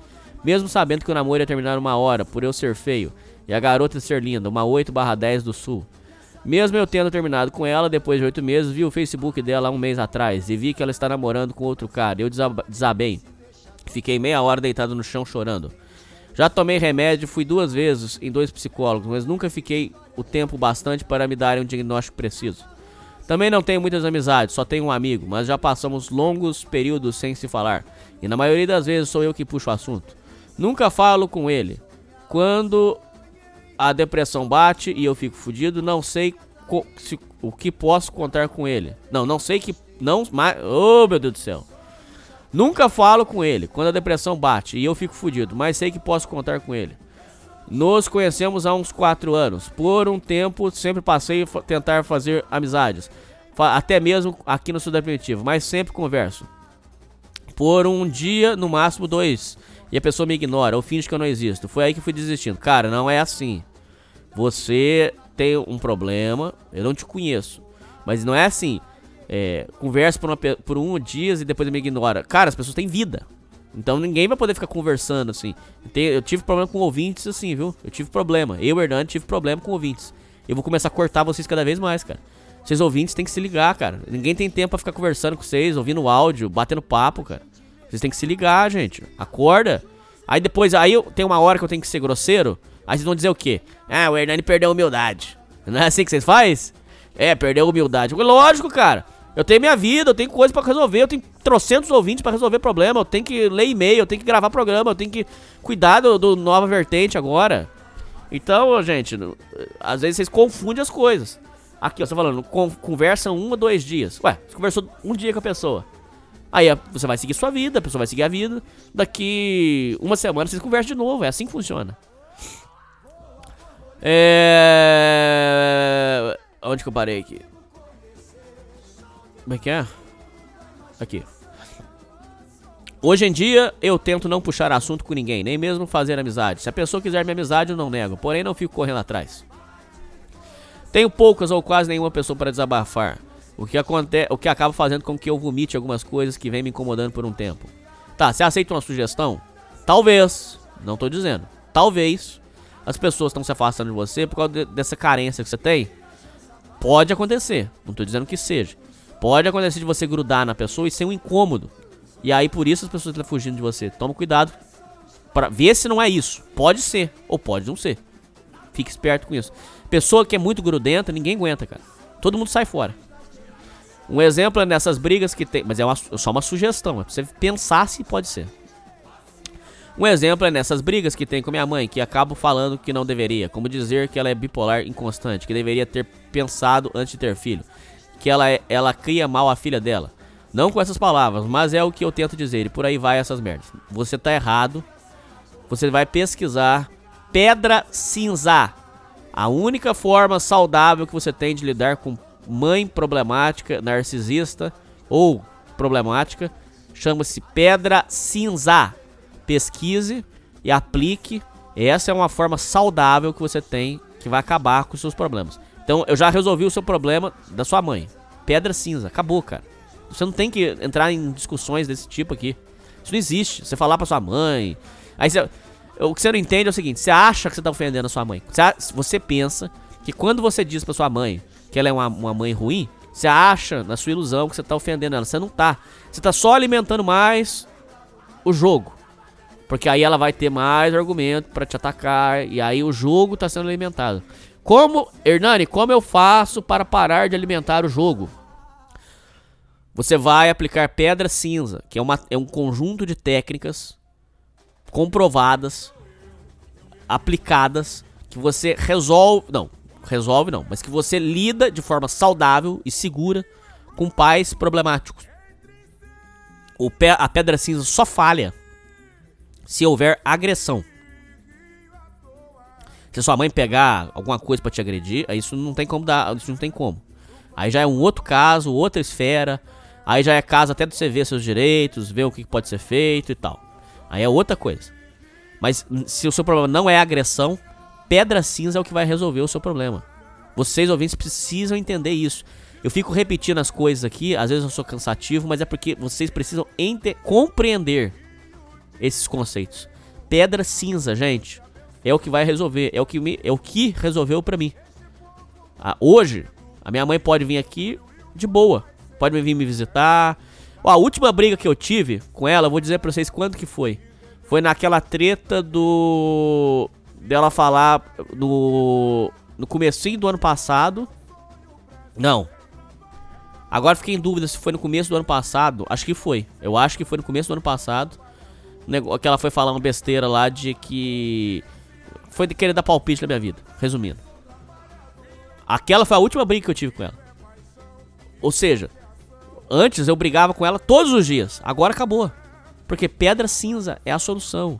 Mesmo sabendo que o namoro ia terminar uma hora, por eu ser feio, e a garota ser linda, uma 8 10 do sul. Mesmo eu tendo terminado com ela depois de oito meses, vi o Facebook dela há um mês atrás e vi que ela está namorando com outro cara. Eu desab- desabei. Fiquei meia hora deitado no chão chorando. Já tomei remédio, fui duas vezes em dois psicólogos, mas nunca fiquei o tempo bastante para me darem um diagnóstico preciso. Também não tenho muitas amizades, só tenho um amigo, mas já passamos longos períodos sem se falar. E na maioria das vezes sou eu que puxo o assunto. Nunca falo com ele. Quando a depressão bate e eu fico fudido, não sei se- o que posso contar com ele. Não, não sei que. Não. Mas, oh, meu Deus do céu. Nunca falo com ele quando a depressão bate e eu fico fudido, mas sei que posso contar com ele. Nos conhecemos há uns 4 anos. Por um tempo, sempre passei a tentar fazer amizades. Até mesmo aqui no Sul Primitivo, mas sempre converso. Por um dia, no máximo dois. E a pessoa me ignora ou finge que eu não existo. Foi aí que fui desistindo. Cara, não é assim. Você tem um problema, eu não te conheço. Mas não é assim, é, conversa por, uma, por um dias e depois me ignora. Cara, as pessoas têm vida. Então ninguém vai poder ficar conversando assim. Eu tive problema com ouvintes assim, viu? Eu tive problema. Eu, Hernani, tive problema com ouvintes. Eu vou começar a cortar vocês cada vez mais, cara. Vocês ouvintes têm que se ligar, cara. Ninguém tem tempo pra ficar conversando com vocês, ouvindo áudio, batendo papo, cara. Vocês têm que se ligar, gente. Acorda. Aí depois, aí eu, tem uma hora que eu tenho que ser grosseiro. Aí vocês vão dizer o quê? Ah, o Hernani perdeu a humildade. Não é assim que vocês fazem? É, perdeu a humildade. Lógico, cara. Eu tenho minha vida, eu tenho coisa pra resolver, eu tenho trocentos ouvintes pra resolver problema, eu tenho que ler e-mail, eu tenho que gravar programa, eu tenho que cuidar do, do Nova Vertente agora. Então, gente, às vezes vocês confundem as coisas. Aqui, ó, você tá falando, con- conversa um ou dois dias. Ué, você conversou um dia com a pessoa. Aí você vai seguir sua vida, a pessoa vai seguir a vida. Daqui uma semana vocês conversam de novo, é assim que funciona. É. Onde que eu parei aqui? Como é que é? Aqui. Hoje em dia, eu tento não puxar assunto com ninguém, nem mesmo fazer amizade. Se a pessoa quiser minha amizade, eu não nego, porém não fico correndo atrás. Tenho poucas ou quase nenhuma pessoa para desabafar, o que, aconte o que acaba fazendo com que eu vomite algumas coisas que vem me incomodando por um tempo. Tá, você aceita uma sugestão? Talvez, não tô dizendo, talvez as pessoas estão se afastando de você por causa de- dessa carência que você tem. Pode acontecer, não tô dizendo que seja. Pode acontecer de você grudar na pessoa e ser um incômodo. E aí por isso as pessoas estão fugindo de você. Toma cuidado para ver se não é isso. Pode ser ou pode não ser. Fique esperto com isso. Pessoa que é muito grudenta, ninguém aguenta, cara. Todo mundo sai fora. Um exemplo é nessas brigas que tem, mas é uma- só uma sugestão, é pra você pensar se pode ser. Um exemplo é nessas brigas que tem com minha mãe, que acabo falando que não deveria, como dizer que ela é bipolar inconstante, que deveria ter pensado antes de ter filho, que ela, é- ela cria mal a filha dela. Não com essas palavras, mas é o que eu tento dizer, e por aí vai essas merdas. Você tá errado, você vai pesquisar pedra cinza. A única forma saudável que você tem de lidar com mãe problemática, narcisista ou problemática chama-se pedra cinza. Pesquise e aplique. Essa é uma forma saudável que você tem que vai acabar com os seus problemas. Então, eu já resolvi o seu problema da sua mãe. Pedra cinza, acabou, cara. Você não tem que entrar em discussões desse tipo aqui. Isso não existe. Você falar pra sua mãe. Aí você. O que você não entende é o seguinte: você acha que você tá ofendendo a sua mãe. Você, você pensa que quando você diz pra sua mãe que ela é uma, uma mãe ruim, você acha, na sua ilusão, que você tá ofendendo ela. Você não tá. Você tá só alimentando mais o jogo. Porque aí ela vai ter mais argumento pra te atacar. E aí o jogo tá sendo alimentado. Como, Hernani, como eu faço para parar de alimentar o jogo? Você vai aplicar pedra cinza, que é, uma, é um conjunto de técnicas comprovadas, aplicadas, que você resolve. Não, resolve não, mas que você lida de forma saudável e segura com pais problemáticos. O pe- a pedra cinza só falha se houver agressão. Se sua mãe pegar alguma coisa pra te agredir, aí isso não tem como dar, isso não tem como. Aí já é um outro caso, outra esfera. Aí já é caso até de você ver seus direitos, ver o que pode ser feito e tal. Aí é outra coisa. Mas se o seu problema não é agressão, pedra cinza é o que vai resolver o seu problema. Vocês ouvintes precisam entender isso. Eu fico repetindo as coisas aqui, às vezes eu sou cansativo, mas é porque vocês precisam compreender esses conceitos. Pedra cinza, gente, é o que vai resolver, é o que me, é o que resolveu pra mim. Ah, hoje, a minha mãe pode vir aqui de boa, pode vir me visitar. A última briga que eu tive com ela, eu vou dizer pra vocês quando que foi. Foi naquela treta do dela falar no no comecinho do ano passado. Não. Agora fiquei em dúvida se foi no começo do ano passado. Acho que foi. Eu acho que foi no começo do ano passado. Que ela foi falar uma besteira lá de que. Foi de querer dar palpite na minha vida. Resumindo. Aquela foi a última briga que eu tive com ela. Ou seja, antes eu brigava com ela todos os dias. Agora acabou. Porque pedra cinza é a solução.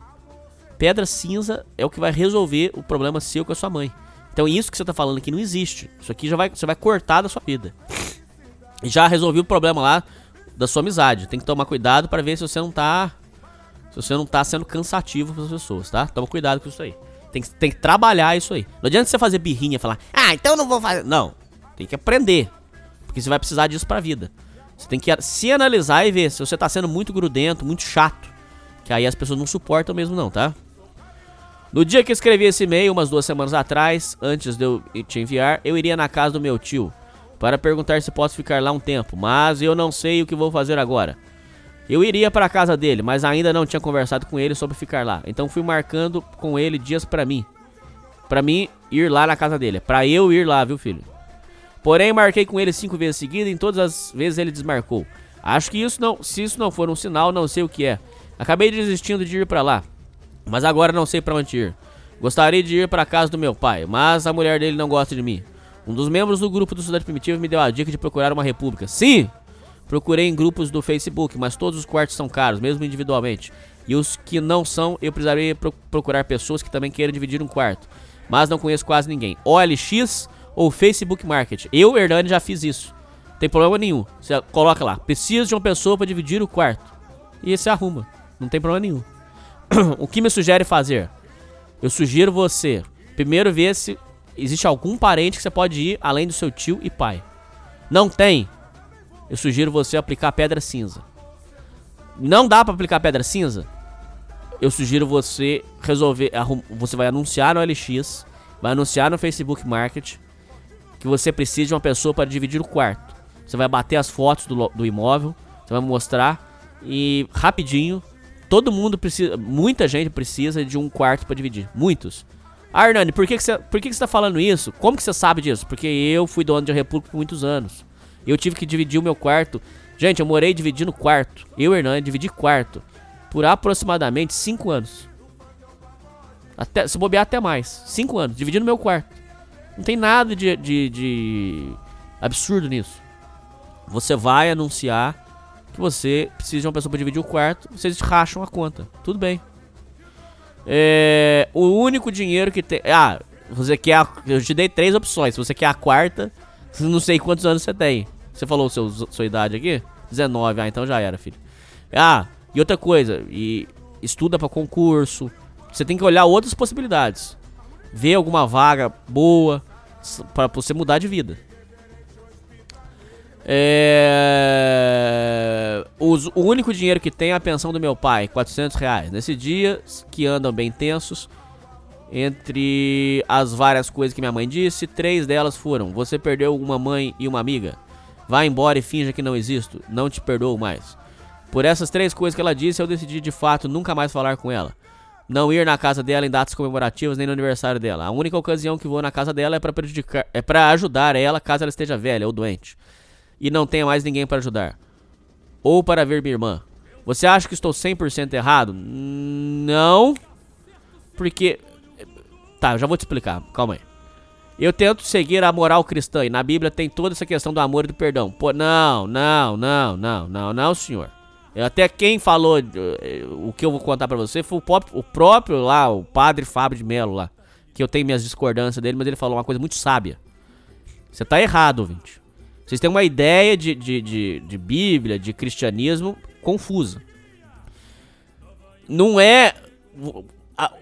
Pedra cinza é o que vai resolver o problema seu com a sua mãe. Então isso que você tá falando aqui não existe. Isso aqui já vai, você vai cortar da sua vida. E já resolvi o problema lá da sua amizade. Tem que tomar cuidado para ver se você não tá se você não tá sendo cansativo para as pessoas, tá? Toma cuidado com isso aí. Tem, que- tem que trabalhar isso aí. Não adianta você fazer birrinha e falar, ah, então eu não vou fazer. Não. Tem que aprender. Porque você vai precisar disso pra vida. Você tem que se analisar e ver se você tá sendo muito grudento, muito chato. Que aí as pessoas não suportam mesmo, não, tá? No dia que escrevi esse e-mail, umas duas semanas atrás, antes de eu te enviar, eu iria na casa do meu tio para perguntar se posso ficar lá um tempo, mas eu não sei o que vou fazer agora. Eu iria para a casa dele, mas ainda não tinha conversado com ele sobre ficar lá. Então fui marcando com ele dias pra mim. Pra mim ir lá na casa dele. Pra eu ir lá, viu, filho? Porém, marquei com ele cinco vezes seguidas e em todas as vezes ele desmarcou. Acho que isso não, se isso não for um sinal, não sei o que é. Acabei desistindo de ir pra lá, mas agora não sei pra onde ir. Gostaria de ir pra casa do meu pai, mas a mulher dele não gosta de mim. Um dos membros do grupo do Cidade Primitiva me deu a dica de procurar uma república. Sim! Procurei em grupos do Facebook, mas todos os quartos são caros, mesmo individualmente. E os que não são, eu precisaria pro- procurar pessoas que também queiram dividir um quarto. Mas não conheço quase ninguém. OLX ou Facebook Market. Eu, Hernani, já fiz isso. Não tem problema nenhum. Você coloca lá, preciso de uma pessoa para dividir o quarto. E você arruma. Não tem problema nenhum. O que me sugere fazer? Eu sugiro você primeiro ver se existe algum parente que você pode ir além do seu tio e pai. Não tem? Eu sugiro você aplicar pedra cinza. Não dá pra aplicar pedra cinza? Eu sugiro você resolver. Você vai anunciar no LX, vai anunciar no Facebook Market que você precisa de uma pessoa para dividir o quarto. Você vai bater as fotos do, do imóvel, você vai mostrar e rapidinho. Todo mundo precisa, muita gente precisa de um quarto para dividir. Muitos. Ah, Hernani, por que, você, por que, que você tá falando isso? Como que você sabe disso? Porque eu fui dono de república por muitos anos. Eu tive que dividir o meu quarto. Gente, eu morei dividindo quarto. Eu, Hernani, dividi quarto. Por aproximadamente 5 anos. Até, se bobear até mais. 5 anos, dividindo meu quarto. Não tem nada de, de, de absurdo nisso. Você vai anunciar que você precisa de uma pessoa para dividir o quarto. Vocês racham a conta. Tudo bem. É, o único dinheiro que tem. Ah, você quer. A, eu te dei três opções. Se você quer a quarta, não sei quantos anos você tem. Você falou seu, sua idade aqui? 19. Ah, então já era, filho. Ah, e outra coisa. E estuda para concurso. Você tem que olhar outras possibilidades. Ver alguma vaga boa para você mudar de vida. É... os- o único dinheiro que tem é a pensão do meu pai, 400 reais. Nesse dia, que andam bem tensos, entre as várias coisas que minha mãe disse, três delas foram: Você perdeu uma mãe e uma amiga. Vá embora e finja que não existo. Não te perdoo mais. Por essas três coisas que ela disse, eu decidi de fato nunca mais falar com ela. Não ir na casa dela em datas comemorativas nem no aniversário dela. A única ocasião que vou na casa dela é para prejudicar, é para ajudar ela caso ela esteja velha ou doente e não tenha mais ninguém para ajudar. Ou para ver minha irmã. Você acha que estou 100% errado? Não. Porque Tá, eu já vou te explicar. Calma aí. Eu tento seguir a moral cristã e na Bíblia tem toda essa questão do amor e do perdão. Pô, não, não, não, não, não, não, senhor. Até quem falou eh, o que eu vou contar pra você foi o próprio, o próprio lá, o padre Fábio de Melo lá. Que eu tenho minhas discordâncias dele, mas ele falou uma coisa muito sábia. Você tá errado, ouvinte. Vocês têm uma ideia de, de, de, de Bíblia, de cristianismo confusa. Não é.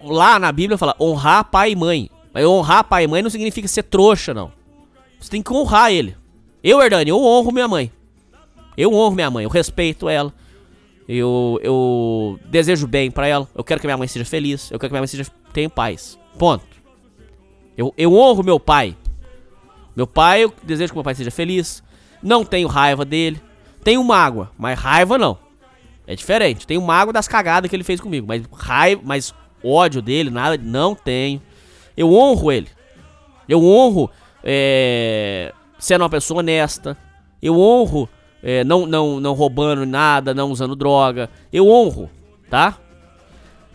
Lá na Bíblia fala honrar pai e mãe. Mas honrar pai e mãe não significa ser trouxa, não. Você tem que honrar ele. Eu, Hernani, eu honro minha mãe. Eu honro minha mãe, eu respeito ela. Eu, eu desejo bem pra ela. Eu quero que minha mãe seja feliz. Eu quero que minha mãe seja, tenha paz. Ponto. Eu, eu honro meu pai. Meu pai, eu desejo que meu pai seja feliz. Não tenho raiva dele. Tenho mágoa, mas raiva não. É diferente. Tenho mágoa das cagadas que ele fez comigo. Mas raiva, mas ódio dele, nada, não tenho. Eu honro ele. Eu honro é, sendo uma pessoa honesta. Eu honro é, não, não, não roubando nada, não usando droga. Eu honro, tá?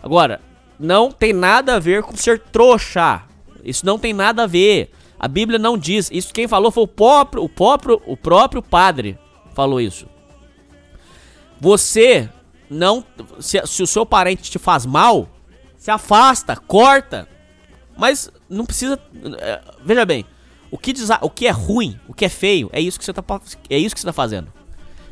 Agora, não tem nada a ver com ser trouxa. Isso não tem nada a ver. A Bíblia não diz. Isso quem falou foi o próprio, o próprio, o próprio padre falou isso. Você não, se, se o seu parente te faz mal, se afasta, corta. Mas não precisa. é, veja bem, o que, desa- o que é ruim, o que é feio, é isso que você tá, é isso que você tá fazendo.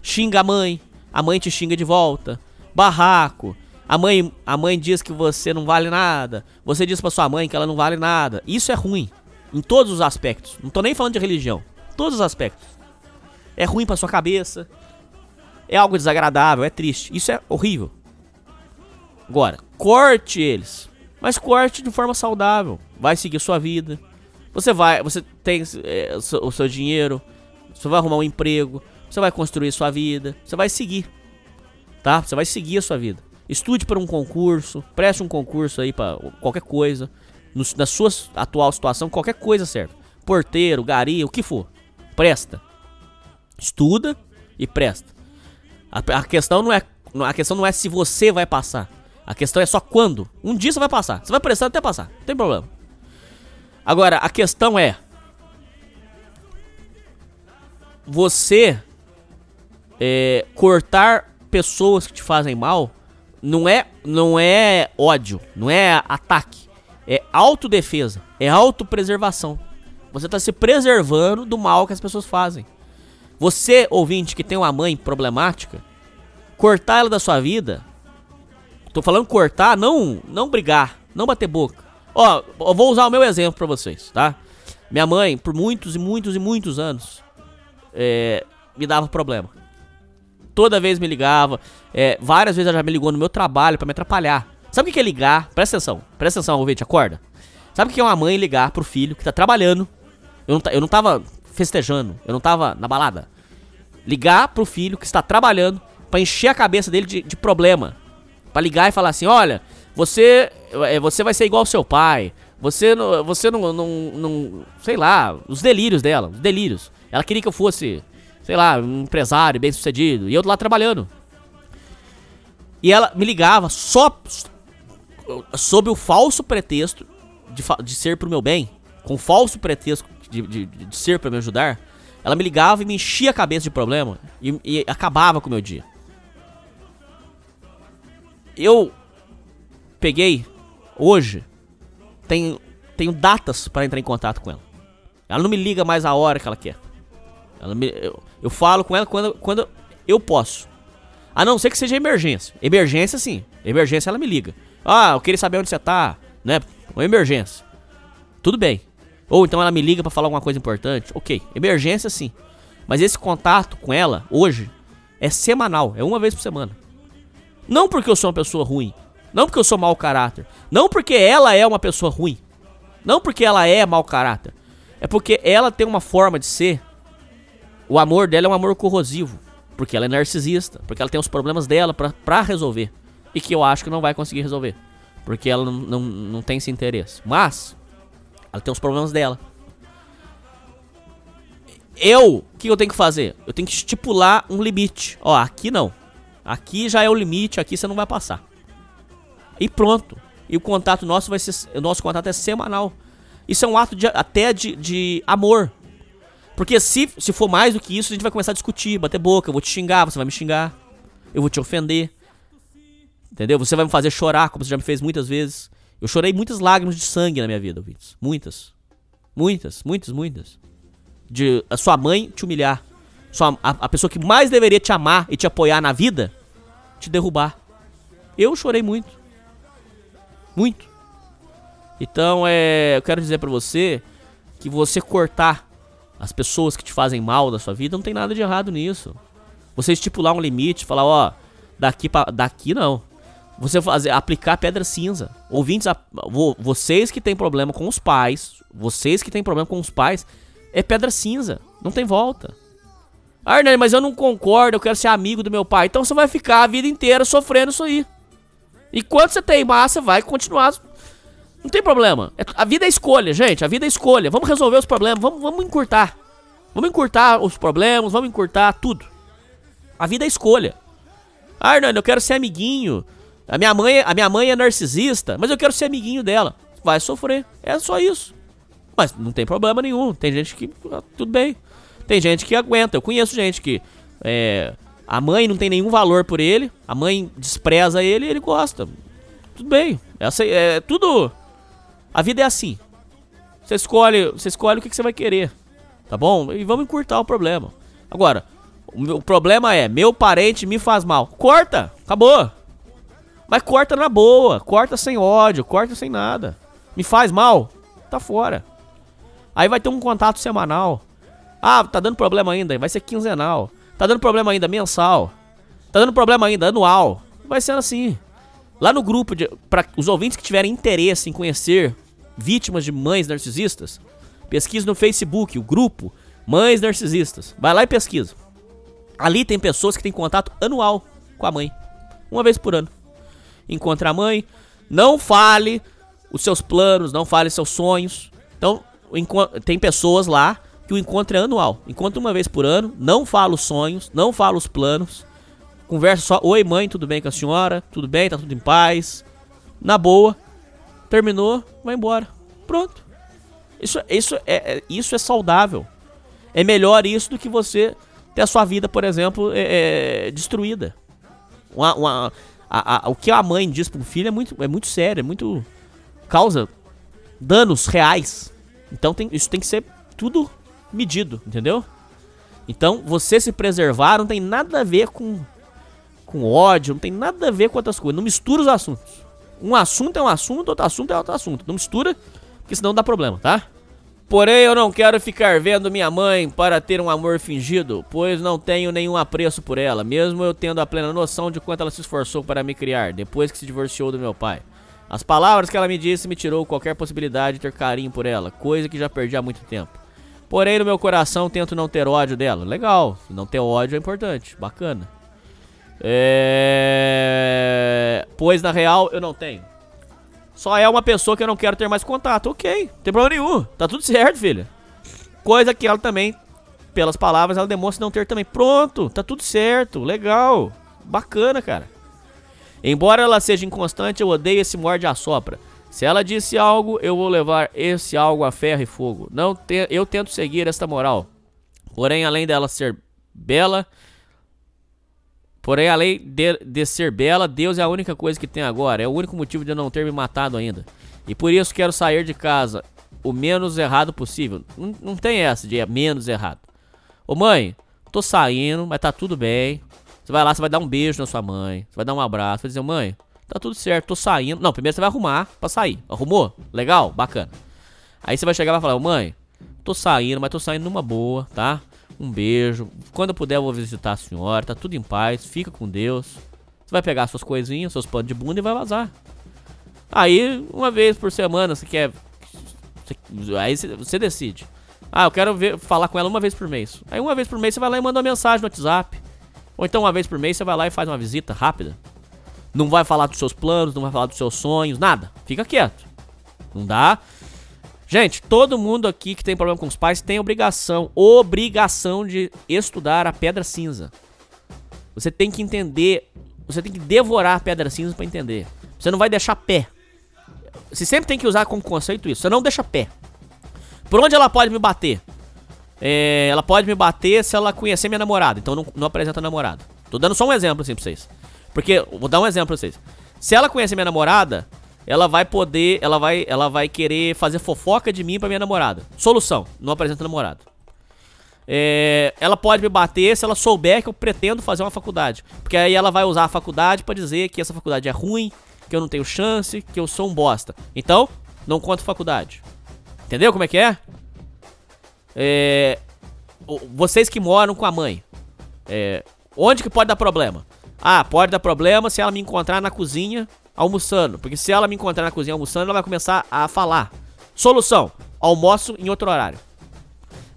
Xinga a mãe, a mãe te xinga de volta. Barraco. A mãe, a mãe diz que você não vale nada. Você diz pra sua mãe que ela não vale nada. Isso é ruim. Em todos os aspectos. Não tô nem falando de religião. Todos os aspectos. É ruim pra sua cabeça. É algo desagradável, é triste. Isso é horrível. Agora, corte eles. Mas corte de forma saudável. Vai seguir sua vida. Você vai, você tem é, o, seu, dinheiro. Você vai arrumar um emprego. Você vai construir sua vida. Você vai seguir. Tá? Você vai seguir a sua vida. Estude para um concurso. Preste um concurso aí para qualquer coisa. No, na sua atual situação, qualquer coisa serve. Porteiro, gari, o que for. Presta. Estuda e presta. A, a questão não é a questão não é se você vai passar. A questão é só quando. Um dia você vai passar. Você vai prestar até passar. Não tem problema. Agora, a questão é. Você é, cortar pessoas que te fazem mal não é, não é ódio, não é ataque. É autodefesa, é autopreservação. Você está se preservando do mal que as pessoas fazem. Você, ouvinte, que tem uma mãe problemática, cortar ela da sua vida. Tô falando cortar, não, não brigar, não bater boca. Ó, eu vou usar o meu exemplo para vocês, tá? Minha mãe, por muitos e muitos e muitos anos, é, me dava problema. Toda vez me ligava, é, várias vezes ela já me ligou no meu trabalho para me atrapalhar. Sabe o que é ligar? Presta atenção, presta atenção, ouvinte, acorda. Sabe o que é uma mãe ligar pro filho que tá trabalhando? Eu não, eu não tava festejando, eu não tava na balada. Ligar pro filho que está trabalhando para encher a cabeça dele de, de problema. para ligar e falar assim: olha, você, é, você vai ser igual ao seu pai. Você não, você não, não, não, sei lá, os delírios dela, os delírios. Ela queria que eu fosse, sei lá, um empresário bem sucedido. E eu lá trabalhando. E ela me ligava só sob o falso pretexto de, de ser pro meu bem, com falso pretexto de, de, de ser para me ajudar. Ela me ligava e me enchia a cabeça de problema e, e acabava com o meu dia. Eu peguei hoje, tenho, tenho datas para entrar em contato com ela. Ela não me liga mais a hora que ela quer. Ela me, eu, eu falo com ela quando, quando eu posso. A não ser que seja emergência. Emergência, sim. Emergência, ela me liga. Ah, eu queria saber onde você tá, né? Uma emergência. Tudo bem. Ou então ela me liga para falar alguma coisa importante. Ok, emergência, sim. Mas esse contato com ela, hoje, é semanal. É uma vez por semana. Não porque eu sou uma pessoa ruim. Não porque eu sou mau caráter. Não porque ela é uma pessoa ruim. Não porque ela é mau caráter. É porque ela tem uma forma de ser. O amor dela é um amor corrosivo. Porque ela é narcisista. Porque ela tem os problemas dela pra, pra resolver. E que eu acho que não vai conseguir resolver. Porque ela não, não, não tem esse interesse. Mas, ela tem os problemas dela. Eu, o que eu tenho que fazer? Eu tenho que estipular um limite. Ó, aqui não. Aqui já é o limite, aqui você não vai passar. E pronto. E o contato nosso vai ser. O nosso contato é semanal. Isso é um ato de, até de, de amor. Porque se, se for mais do que isso, a gente vai começar a discutir, bater boca. Eu vou te xingar, você vai me xingar. Eu vou te ofender. Entendeu? Você vai me fazer chorar, como você já me fez muitas vezes. Eu chorei muitas lágrimas de sangue na minha vida, ouvintes. Muitas. Muitas, muitas, muitas. De a sua mãe te humilhar. Sua, a, a pessoa que mais deveria te amar e te apoiar na vida, te derrubar. Eu chorei muito. Muito. Então, é, eu quero dizer para você que você cortar as pessoas que te fazem mal da sua vida, não tem nada de errado nisso. Você estipular um limite, falar, ó, daqui para daqui não. Você fazer aplicar pedra cinza. Ouvintes, vocês que têm problema com os pais, vocês que têm problema com os pais, é pedra cinza, não tem volta. Ah, mas eu não concordo, eu quero ser amigo do meu pai. Então você vai ficar a vida inteira sofrendo isso aí. Enquanto você tem massa, vai continuar. Não tem problema. É, a vida é escolha, gente. A vida é escolha. Vamos resolver os problemas. Vamos, vamos encurtar. Vamos encurtar os problemas. Vamos encurtar tudo. A vida é escolha. Ah, Arnaldo, eu quero ser amiguinho. A minha mãe, a minha mãe é narcisista, mas eu quero ser amiguinho dela. Vai sofrer. É só isso. Mas não tem problema nenhum. Tem gente que. Ah, tudo bem. Tem gente que aguenta. Eu conheço gente que. É, a mãe não tem nenhum valor por ele. A mãe despreza ele e ele gosta. Tudo bem. Essa é tudo. A vida é assim. Você escolhe, você escolhe o que, que você vai querer. Tá bom? E vamos encurtar o problema. Agora, o, meu, o problema é: meu parente me faz mal. Corta! Acabou! Mas corta na boa, corta sem ódio, corta sem nada. Me faz mal? Tá fora. Aí vai ter um contato semanal. Ah, tá dando problema ainda, vai ser quinzenal. Tá dando problema ainda mensal. Tá dando problema ainda anual. Vai ser assim. Lá no grupo, para os ouvintes que tiverem interesse em conhecer vítimas de mães narcisistas, pesquise no Facebook, o grupo Mães Narcisistas. Vai lá e pesquisa. Ali tem pessoas que têm contato anual com a mãe. Uma vez por ano. Encontra a mãe. Não fale os seus planos, não fale seus sonhos. Então, tem pessoas lá que o encontro é anual. Encontra uma vez por ano, não fala os sonhos, não fala os planos. Conversa só, oi mãe, tudo bem com a senhora? Tudo bem, tá tudo em paz. Na boa. Terminou, vai embora. Pronto. Isso, isso, é, é isso é saudável. É melhor isso do que você ter a sua vida, por exemplo, é, é, destruída. Uma, uma, a, a, o que a mãe diz um filho é muito, é muito sério, é muito. causa danos reais. Então tem, isso tem que ser tudo medido, entendeu? Então você se preservar não tem nada a ver com, com ódio, não tem nada a ver com outras coisas. Não mistura os assuntos. Um assunto é um assunto, outro assunto é outro assunto. Não mistura, porque senão dá problema, tá? Porém, eu não quero ficar vendo minha mãe para ter um amor fingido, pois não tenho nenhum apreço por ela, mesmo eu tendo a plena noção de quanto ela se esforçou para me criar, depois que se divorciou do meu pai. As palavras que ela me disse me tirou qualquer possibilidade de ter carinho por ela, coisa que já perdi há muito tempo. Porém, no meu coração tento não ter ódio dela. Legal, não ter ódio é importante, bacana. É... Pois na real eu não tenho. Só é uma pessoa que eu não quero ter mais contato. Ok, não tem problema nenhum. Tá tudo certo, filha. Coisa que ela também, pelas palavras, ela demonstra não ter também. Pronto, tá tudo certo. Legal. Bacana, cara. Embora ela seja inconstante, eu odeio esse morde a sopra. Se ela disse algo, eu vou levar esse algo a ferro e fogo. Não te, eu tento seguir esta moral. Porém, além dela ser bela, Porém, além de, de, ser bela, Deus é a única coisa que tem agora. É o único motivo de eu não ter me matado ainda. E por isso quero sair de casa o menos errado possível. Não, não tem essa de é menos errado. Ô mãe, tô saindo, mas tá tudo bem. Você vai lá, você vai dar um beijo na sua mãe. Você vai dar um abraço. Vai dizer, mãe, tá tudo certo, tô saindo. Não, primeiro você vai arrumar pra sair. Arrumou? Legal? Bacana. Aí você vai chegar e vai falar, mãe, tô saindo, mas tô saindo numa boa, tá? Um beijo. Quando eu puder, eu vou visitar a senhora. Tá tudo em paz. Fica com Deus. Você vai pegar suas coisinhas, seus panos de bunda e vai vazar. Aí, uma vez por semana, você quer. Aí você decide. Ah, eu quero ver, falar com ela uma vez por mês. Aí, uma vez por mês, você vai lá e manda uma mensagem no WhatsApp. Ou então, uma vez por mês, você vai lá e faz uma visita rápida. Não vai falar dos seus planos, não vai falar dos seus sonhos, nada. Fica quieto. Não dá. Gente, todo mundo aqui que tem problema com os pais tem obrigação, obrigação de estudar a pedra cinza. Você tem que entender, você tem que devorar a pedra cinza para entender. Você não vai deixar pé. Você sempre tem que usar como conceito isso. Você não deixa pé. Por onde ela pode me bater? É, ela pode me bater se ela conhecer minha namorada. Então não, não apresenta namorado. Tô dando só um exemplo assim pra vocês. Porque, vou dar um exemplo pra vocês. Se ela conhecer minha namorada, ela vai poder, ela vai, ela vai querer fazer fofoca de mim pra minha namorada. Solução, não apresenta namorado. É, ela pode me bater se ela souber que eu pretendo fazer uma faculdade. Porque aí ela vai usar a faculdade para dizer que essa faculdade é ruim, que eu não tenho chance, que eu sou um bosta. Então, não conta faculdade. Entendeu como é que é? é vocês que moram com a mãe. É, onde que pode dar problema? Ah, pode dar problema se ela me encontrar na cozinha almoçando. Porque se ela me encontrar na cozinha almoçando, ela vai começar a falar. Solução: almoço em outro horário.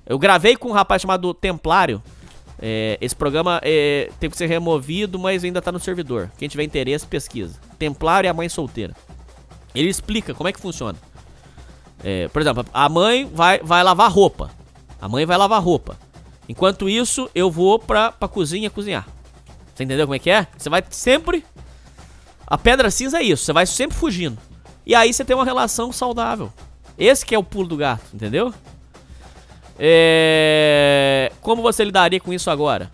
Eu gravei com um rapaz chamado Templário. É, esse programa é, tem que ser removido, mas ainda tá no servidor. Quem tiver interesse, pesquisa. Templário e a mãe solteira. Ele explica como é que funciona. É, por exemplo, a mãe vai, vai lavar roupa. A mãe vai lavar roupa. Enquanto isso, eu vou pra, pra cozinha cozinhar. Você entendeu como é que é? Você vai sempre a pedra cinza é isso, você vai sempre fugindo. E aí você tem uma relação saudável. Esse que é o pulo do gato, entendeu? É... Como você lidaria com isso agora?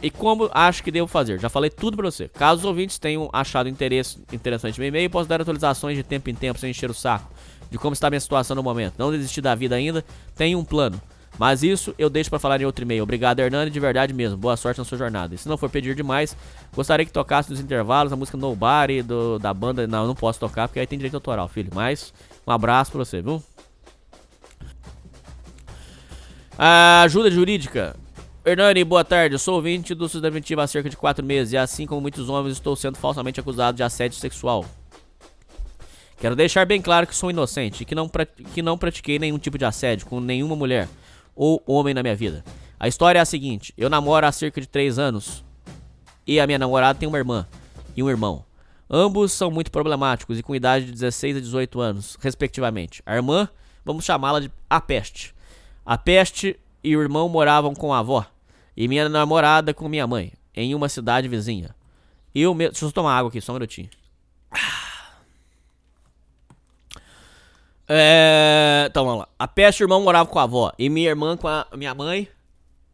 E como acho que devo fazer? Já falei tudo pra você. Caso os ouvintes tenham achado interesse, interessante no e-mail, posso dar atualizações de tempo em tempo sem encher o saco de como está a minha situação no momento. Não desistir da vida ainda, tenho um plano. Mas isso eu deixo pra falar em outro e-mail. Obrigado, Hernani, de verdade mesmo. Boa sorte na sua jornada. E se não for pedir demais, gostaria que tocasse nos intervalos a música Nobody do, da banda. Não, eu não posso tocar porque aí tem direito autoral, filho. Mas um abraço pra você, viu? A ajuda jurídica. Hernani, boa tarde. Sou ouvinte do Preventiva há cerca de 4 meses e, assim como muitos homens, estou sendo falsamente acusado de assédio sexual. Quero deixar bem claro que sou inocente e que não, que não pratiquei nenhum tipo de assédio com nenhuma mulher ou homem na minha vida. A história é a seguinte: eu namoro há cerca de 3 anos e a minha namorada tem uma irmã e um irmão. Ambos são muito problemáticos e com idade de 16 a 18 anos, respectivamente. A irmã, vamos chamá-la de a peste. A peste e o irmão moravam com a avó e minha namorada com minha mãe, em uma cidade vizinha. Eu mesmo. Deixa eu tomar água aqui, só um minutinho. É. Então vamos lá. A peste irmão moravam com a avó e minha irmã com a minha mãe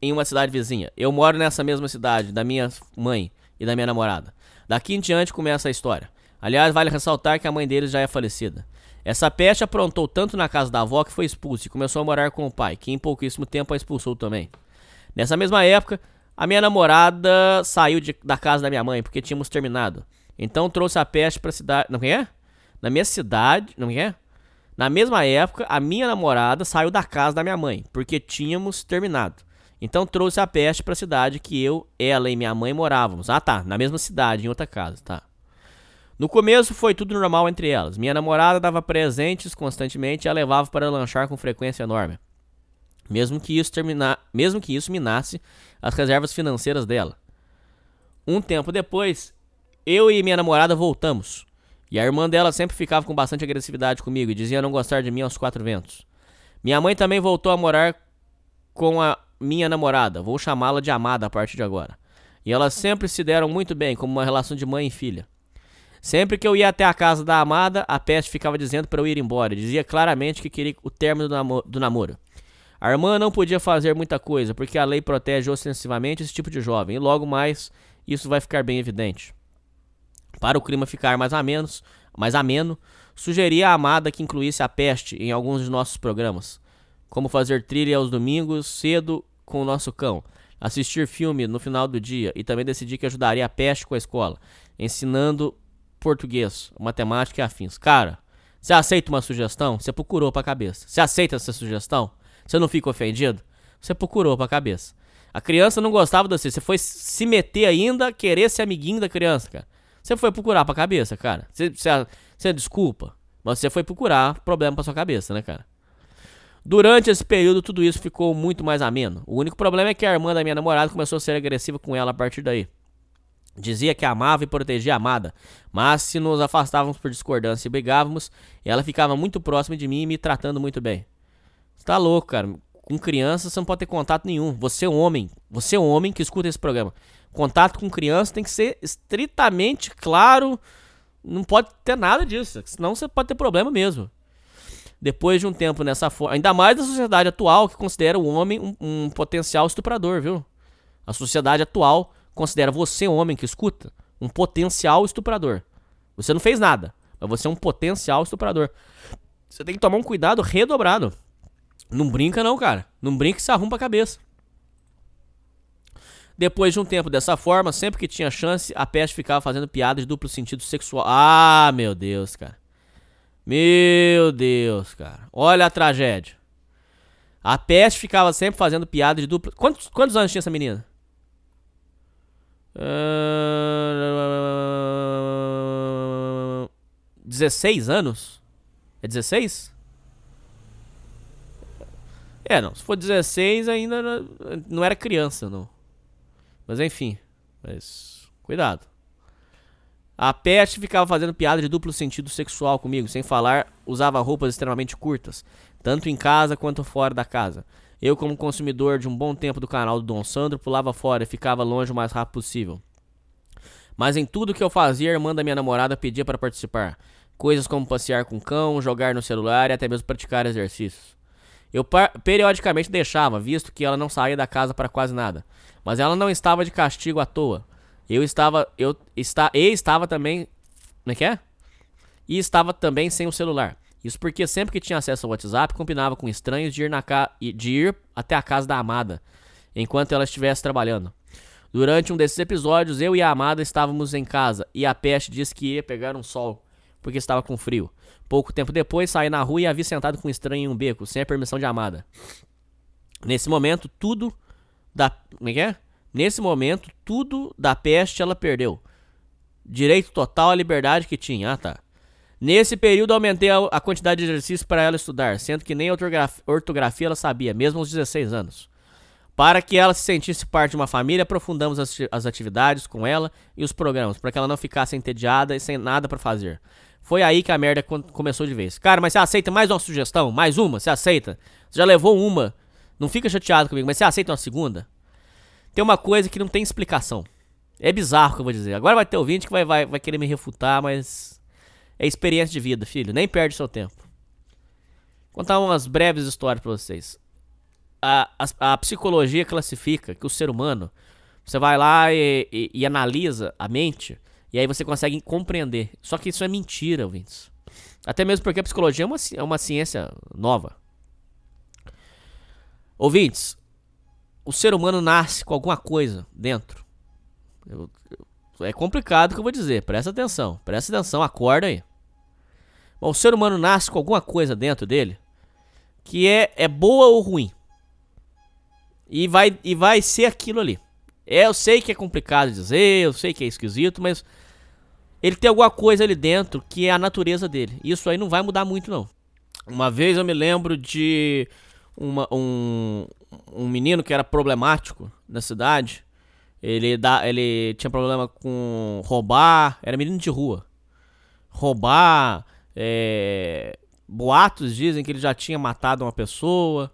em uma cidade vizinha. Eu moro nessa mesma cidade, da minha mãe e da minha namorada. Daqui em diante começa a história. Aliás, vale ressaltar que a mãe deles já é falecida. Essa peste aprontou tanto na casa da avó que foi expulsa e começou a morar com o pai, que em pouquíssimo tempo a expulsou também. Nessa mesma época, a minha namorada saiu de- da casa da minha mãe porque tínhamos terminado. Então trouxe a peste pra cidade. Não é? Na minha cidade. Não é? Na mesma época, a minha namorada saiu da casa da minha mãe, porque tínhamos terminado. Então trouxe a peste pra cidade que eu, ela e minha mãe morávamos. Ah, tá, na mesma cidade, em outra casa, tá. No começo foi tudo normal entre elas. Minha namorada dava presentes constantemente e a levava para lanchar com frequência enorme. Mesmo que isso terminar, mesmo que isso minasse as reservas financeiras dela. Um tempo depois, eu e minha namorada voltamos. E a irmã dela sempre ficava com bastante agressividade comigo e dizia não gostar de mim aos quatro ventos. Minha mãe também voltou a morar com a minha namorada, vou chamá-la de amada a partir de agora. E elas sempre se deram muito bem, como uma relação de mãe e filha. Sempre que eu ia até a casa da amada, a peste ficava dizendo para eu ir embora. Dizia claramente que queria o término do, namo- do namoro. A irmã não podia fazer muita coisa, porque a lei protege ostensivamente esse tipo de jovem, e logo mais isso vai ficar bem evidente. Para o clima ficar mais ameno, mais ameno, sugeri à amada que incluísse a peste em alguns de nossos programas, como fazer trilha aos domingos cedo com o nosso cão, assistir filme no final do dia e também decidi que ajudaria a peste com a escola, ensinando português, matemática e afins. Cara, você aceita uma sugestão? Você procurou pra cabeça. Você aceita essa sugestão? Você não fica ofendido? Você procurou pra cabeça. A criança não gostava de você. Você foi se meter ainda, querer ser amiguinho da criança, cara. Você foi procurar pra cabeça, cara. Você, você, você desculpa, mas você foi procurar problema pra sua cabeça, né, cara? Durante esse período, tudo isso ficou muito mais ameno. O único problema é que a irmã da minha namorada começou a ser agressiva com ela a partir daí. Dizia que amava e protegia a amada, mas se nos afastávamos por discordância e brigávamos, ela ficava muito próxima de mim e me tratando muito bem. Você tá louco, cara. Com criança você não pode ter contato nenhum. Você é homem. Você é homem que escuta esse programa. Contato com criança tem que ser estritamente claro. Não pode ter nada disso. Senão você pode ter problema mesmo. Depois de um tempo nessa forma. Ainda mais na sociedade atual, que considera o homem um, um potencial estuprador, viu? A sociedade atual considera você, homem que escuta, um potencial estuprador. Você não fez nada, mas você é um potencial estuprador. Você tem que tomar um cuidado redobrado. Não brinca não, cara. Não brinca que se arruma a cabeça. Depois de um tempo dessa forma, sempre que tinha chance, a peste ficava fazendo piadas de duplo sentido sexual. Ah, meu Deus, cara. Meu Deus, cara. Olha a tragédia. A peste ficava sempre fazendo piada de duplo. Quantos, quantos anos tinha essa menina? Ah, 16 anos? É 16? É, não. Se for 16, ainda não era criança, não. Mas enfim. Mas. Cuidado. A peste ficava fazendo piada de duplo sentido sexual comigo, sem falar, usava roupas extremamente curtas, tanto em casa quanto fora da casa. Eu, como consumidor de um bom tempo do canal do Dom Sandro, pulava fora e ficava longe o mais rápido possível. Mas em tudo que eu fazia, a irmã da minha namorada pedia para participar. Coisas como passear com cão, jogar no celular e até mesmo praticar exercícios. Eu periodicamente deixava, visto que ela não saía da casa para quase nada. Mas ela não estava de castigo à toa. Eu estava. Eu está, e estava também. Como é que é? E estava também sem o celular. Isso porque sempre que tinha acesso ao WhatsApp, combinava com estranhos de ir, na ca... de ir até a casa da amada, enquanto ela estivesse trabalhando. Durante um desses episódios, eu e a amada estávamos em casa e a peste disse que ia pegar um sol, porque estava com frio. Pouco tempo depois, saí na rua e a vi sentado com um estranho em um beco, sem a permissão de amada. Nesse momento, tudo da. Como é que é? Nesse momento, tudo da peste ela perdeu. Direito total à liberdade que tinha. Ah, tá. Nesse período, aumentei a, quantidade de exercícios para ela estudar, sendo que nem ortografia, ela sabia, mesmo aos 16 anos. Para que ela se sentisse parte de uma família, aprofundamos as atividades com ela e os programas, para que ela não ficasse entediada e sem nada para fazer. Foi aí que a merda começou de vez. Cara, mas você aceita mais uma sugestão? Mais uma? Você aceita? Você já levou uma. Não fica chateado comigo, mas você aceita uma segunda? Tem uma coisa que não tem explicação. É bizarro que eu vou dizer. Agora vai ter ouvinte que vai, vai, vai querer me refutar, mas é experiência de vida, filho. Nem perde seu tempo. Vou contar umas breves histórias pra vocês. A, a, a, psicologia classifica que o ser humano, você vai lá e, e, e, analisa a mente, e aí você consegue compreender. Só que isso é mentira, ouvintes. Até mesmo porque a psicologia é uma, é uma ciência nova. Ouvintes, o ser humano nasce com alguma coisa dentro. Eu, eu, é complicado o que eu vou dizer, presta atenção, presta atenção, acorda aí. Bom, o ser humano nasce com alguma coisa dentro dele que é, é boa ou ruim. E vai, e vai ser aquilo ali. É, eu sei que é complicado dizer, eu sei que é esquisito, mas ele tem alguma coisa ali dentro que é a natureza dele. Isso aí não vai mudar muito, não. Uma vez eu me lembro de uma, um, um menino que era problemático na cidade. Ele, dá, ele tinha problema com roubar, era menino de rua. Roubar, é, boatos dizem que ele já tinha matado uma pessoa.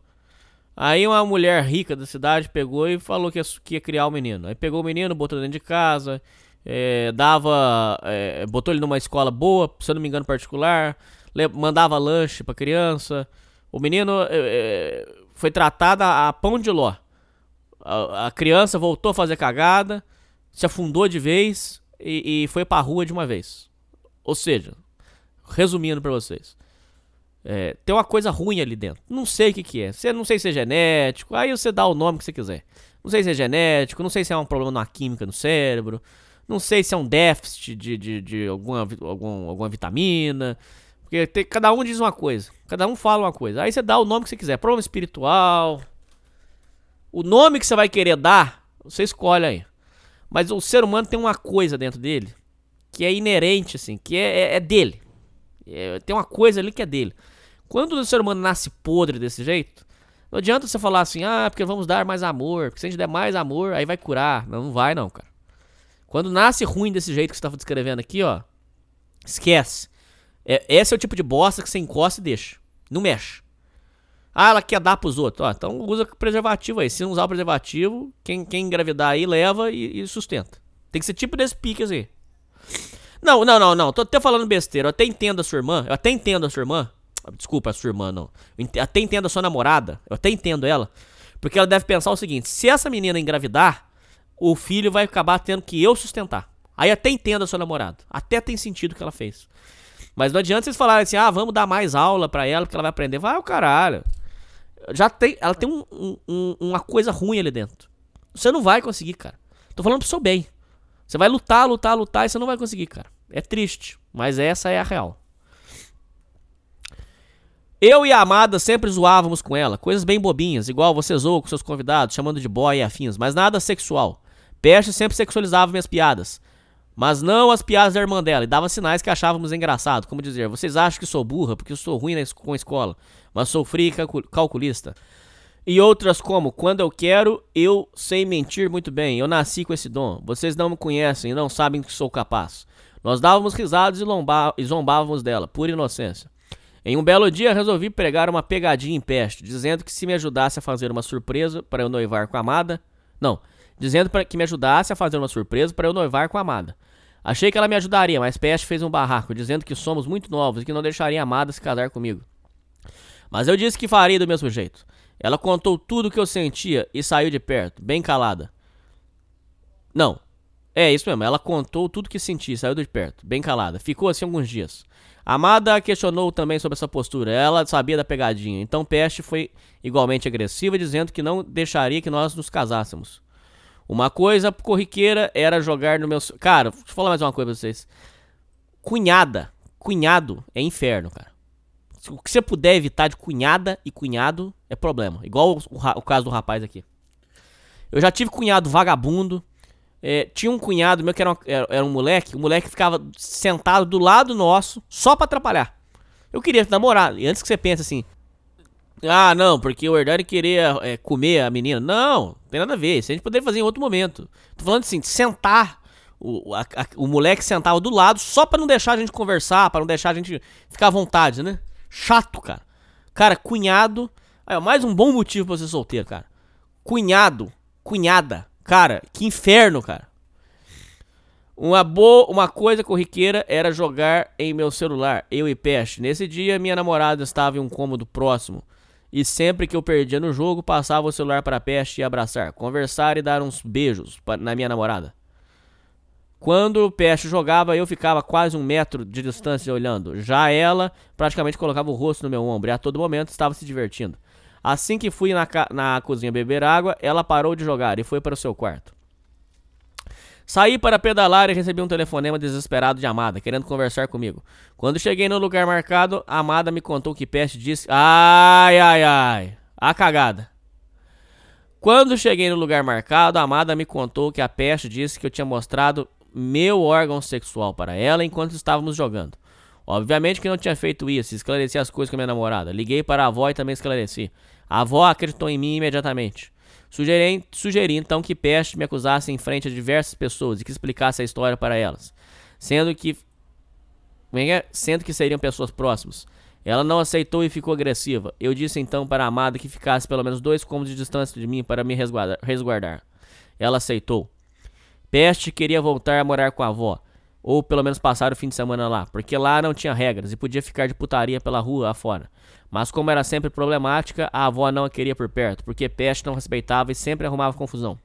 Aí uma mulher rica da cidade pegou e falou que ia, que ia criar o menino. Aí pegou o menino, botou dentro de casa, é, dava, é, botou ele numa escola boa, se eu não me engano particular, mandava lanche pra criança. O menino é, é, foi tratado a, pão de ló. A, a, criança voltou a fazer cagada, se afundou de vez e, e foi pra rua de uma vez. Ou seja, resumindo para vocês, é, tem uma coisa ruim ali dentro. Não sei o que, que é. Você não sei se é genético. Aí você dá o nome que você quiser. Não sei se é genético. Não sei se é um problema na química no cérebro. Não sei se é um déficit de, de, de alguma, algum, alguma vitamina. Porque tem, cada um diz uma coisa. Cada um fala uma coisa. Aí você dá o nome que você quiser. Problema espiritual. O nome que você vai querer dar, você escolhe aí. Mas o ser humano tem uma coisa dentro dele que é inerente, assim, que é, é, é dele. É, tem uma coisa ali que é dele. Quando o ser humano nasce podre desse jeito, não adianta você falar assim, ah, porque vamos dar mais amor, porque se a gente der mais amor, aí vai curar. Não, não vai não, cara. Quando nasce ruim desse jeito que você tá descrevendo aqui, ó, esquece. É, esse é o tipo de bosta que você encosta e deixa. Não mexe. Ah, ela quer dar pros outros. Ó, então usa preservativo aí. Se não usar o preservativo, quem, quem engravidar aí leva e, e sustenta. Tem que ser tipo desse pique aí. Não, não, não, não. Tô até falando besteira. Eu até entendo a sua irmã. Eu até entendo a sua irmã. Desculpa, a sua irmã, não. Eu até entendo a sua namorada. Eu até entendo ela. Porque ela deve pensar o seguinte: se essa menina engravidar, o filho vai acabar tendo que eu sustentar. Aí até entendo a sua namorada. Até tem sentido o que ela fez. Mas não adianta vocês falarem assim: ah, vamos dar mais aula pra ela, porque ela vai aprender. Vai o caralho. Já tem, ela tem um, um, uma coisa ruim ali dentro. Você não vai conseguir, cara. Tô falando pro seu bem. Você vai lutar, lutar, lutar e você não vai conseguir, cara. É triste, mas essa é a real. Eu e a Amada sempre zoávamos com ela, coisas bem bobinhas, igual você zoou com seus convidados, chamando de boy e afins, mas nada sexual. Peste sempre sexualizava minhas piadas, mas não as piadas da irmã dela, e dava sinais que achávamos engraçado, como dizer, vocês acham que sou burra porque eu sou ruim com a escola, mas sou fria e calculista. E outras como, quando eu quero, eu sei mentir muito bem, eu nasci com esse dom, vocês não me conhecem e não sabem que sou capaz. Nós dávamos risadas e, e zombávamos dela, por inocência. Em um belo dia, resolvi pregar uma pegadinha em peste, dizendo que se me ajudasse a fazer uma surpresa para eu noivar com a amada. Não, dizendo para que me ajudasse a fazer uma surpresa para eu noivar com a amada. Achei que ela me ajudaria, mas Peste fez um barraco, dizendo que somos muito novos e que não deixaria a amada se casar comigo. Mas eu disse que faria do mesmo jeito. Ela contou tudo o que eu sentia e saiu de perto, bem calada. Não, é isso mesmo, ela contou tudo que sentia e saiu de perto, bem calada. Ficou assim alguns dias. Amada questionou também sobre essa postura. Ela sabia da pegadinha. Então Peste foi igualmente agressiva, dizendo que não deixaria que nós nos casássemos. Uma coisa corriqueira era jogar no meu. Cara, deixa eu falar mais uma coisa pra vocês. Cunhada. Cunhado é inferno, cara. O que você puder evitar de cunhada e cunhado é problema. Igual o, o caso do rapaz aqui. Eu já tive cunhado vagabundo. É, tinha um cunhado meu que era, era, era, um moleque. O moleque ficava sentado do lado nosso só pra atrapalhar. Eu queria namorar. E antes que você pense assim. Ah, não, porque o Hernani queria é, comer a menina. Não, tem nada a ver. Isso a gente poderia fazer em outro momento. Tô falando assim, sentar. O, a, a, o moleque sentava do lado só pra não deixar a gente conversar, pra não deixar a gente ficar à vontade, né? Chato, cara. Cara, cunhado. Aí, ó, mais um bom motivo pra ser solteiro, cara. Cunhado, cunhada. Cara, que inferno, cara. Uma boa, uma coisa corriqueira era jogar em meu celular, eu e Peste. Nesse dia, minha namorada estava em um cômodo próximo. E sempre que eu perdia no jogo, passava o celular para Peste e abraçar, conversar e dar uns beijos na minha namorada. Quando o Peste jogava, eu ficava quase um metro de distância olhando. Já ela praticamente colocava o rosto no meu ombro e a todo momento estava se divertindo. Assim que fui na, na cozinha beber água, ela parou de jogar e foi para o seu quarto. Saí para pedalar e recebi um telefonema desesperado de Amada, querendo conversar comigo. Quando cheguei no lugar marcado, Amada me contou que Peste disse. Ai, ai, ai. A cagada. Quando cheguei no lugar marcado, a Amada me contou que a Peste disse que eu tinha mostrado meu órgão sexual para ela enquanto estávamos jogando. Obviamente que não tinha feito isso, esclareci as coisas com a minha namorada. Liguei para a avó e também esclareci. A avó acreditou em mim imediatamente. Sugeri, sugeri então que Peste me acusasse em frente a diversas pessoas e que explicasse a história para elas, sendo que é é? sendo que seriam pessoas próximas. Ela não aceitou e ficou agressiva. Eu disse então para a amada que ficasse pelo menos dois cômodos de distância de mim para me resguardar. resguardar. Ela aceitou. Peste queria voltar a morar com a avó, ou pelo menos passar o fim de semana lá, porque lá não tinha regras e podia ficar de putaria pela rua afora. Mas como era sempre problemática, a avó não a queria por perto, porque Peste não respeitava e sempre arrumava confusão.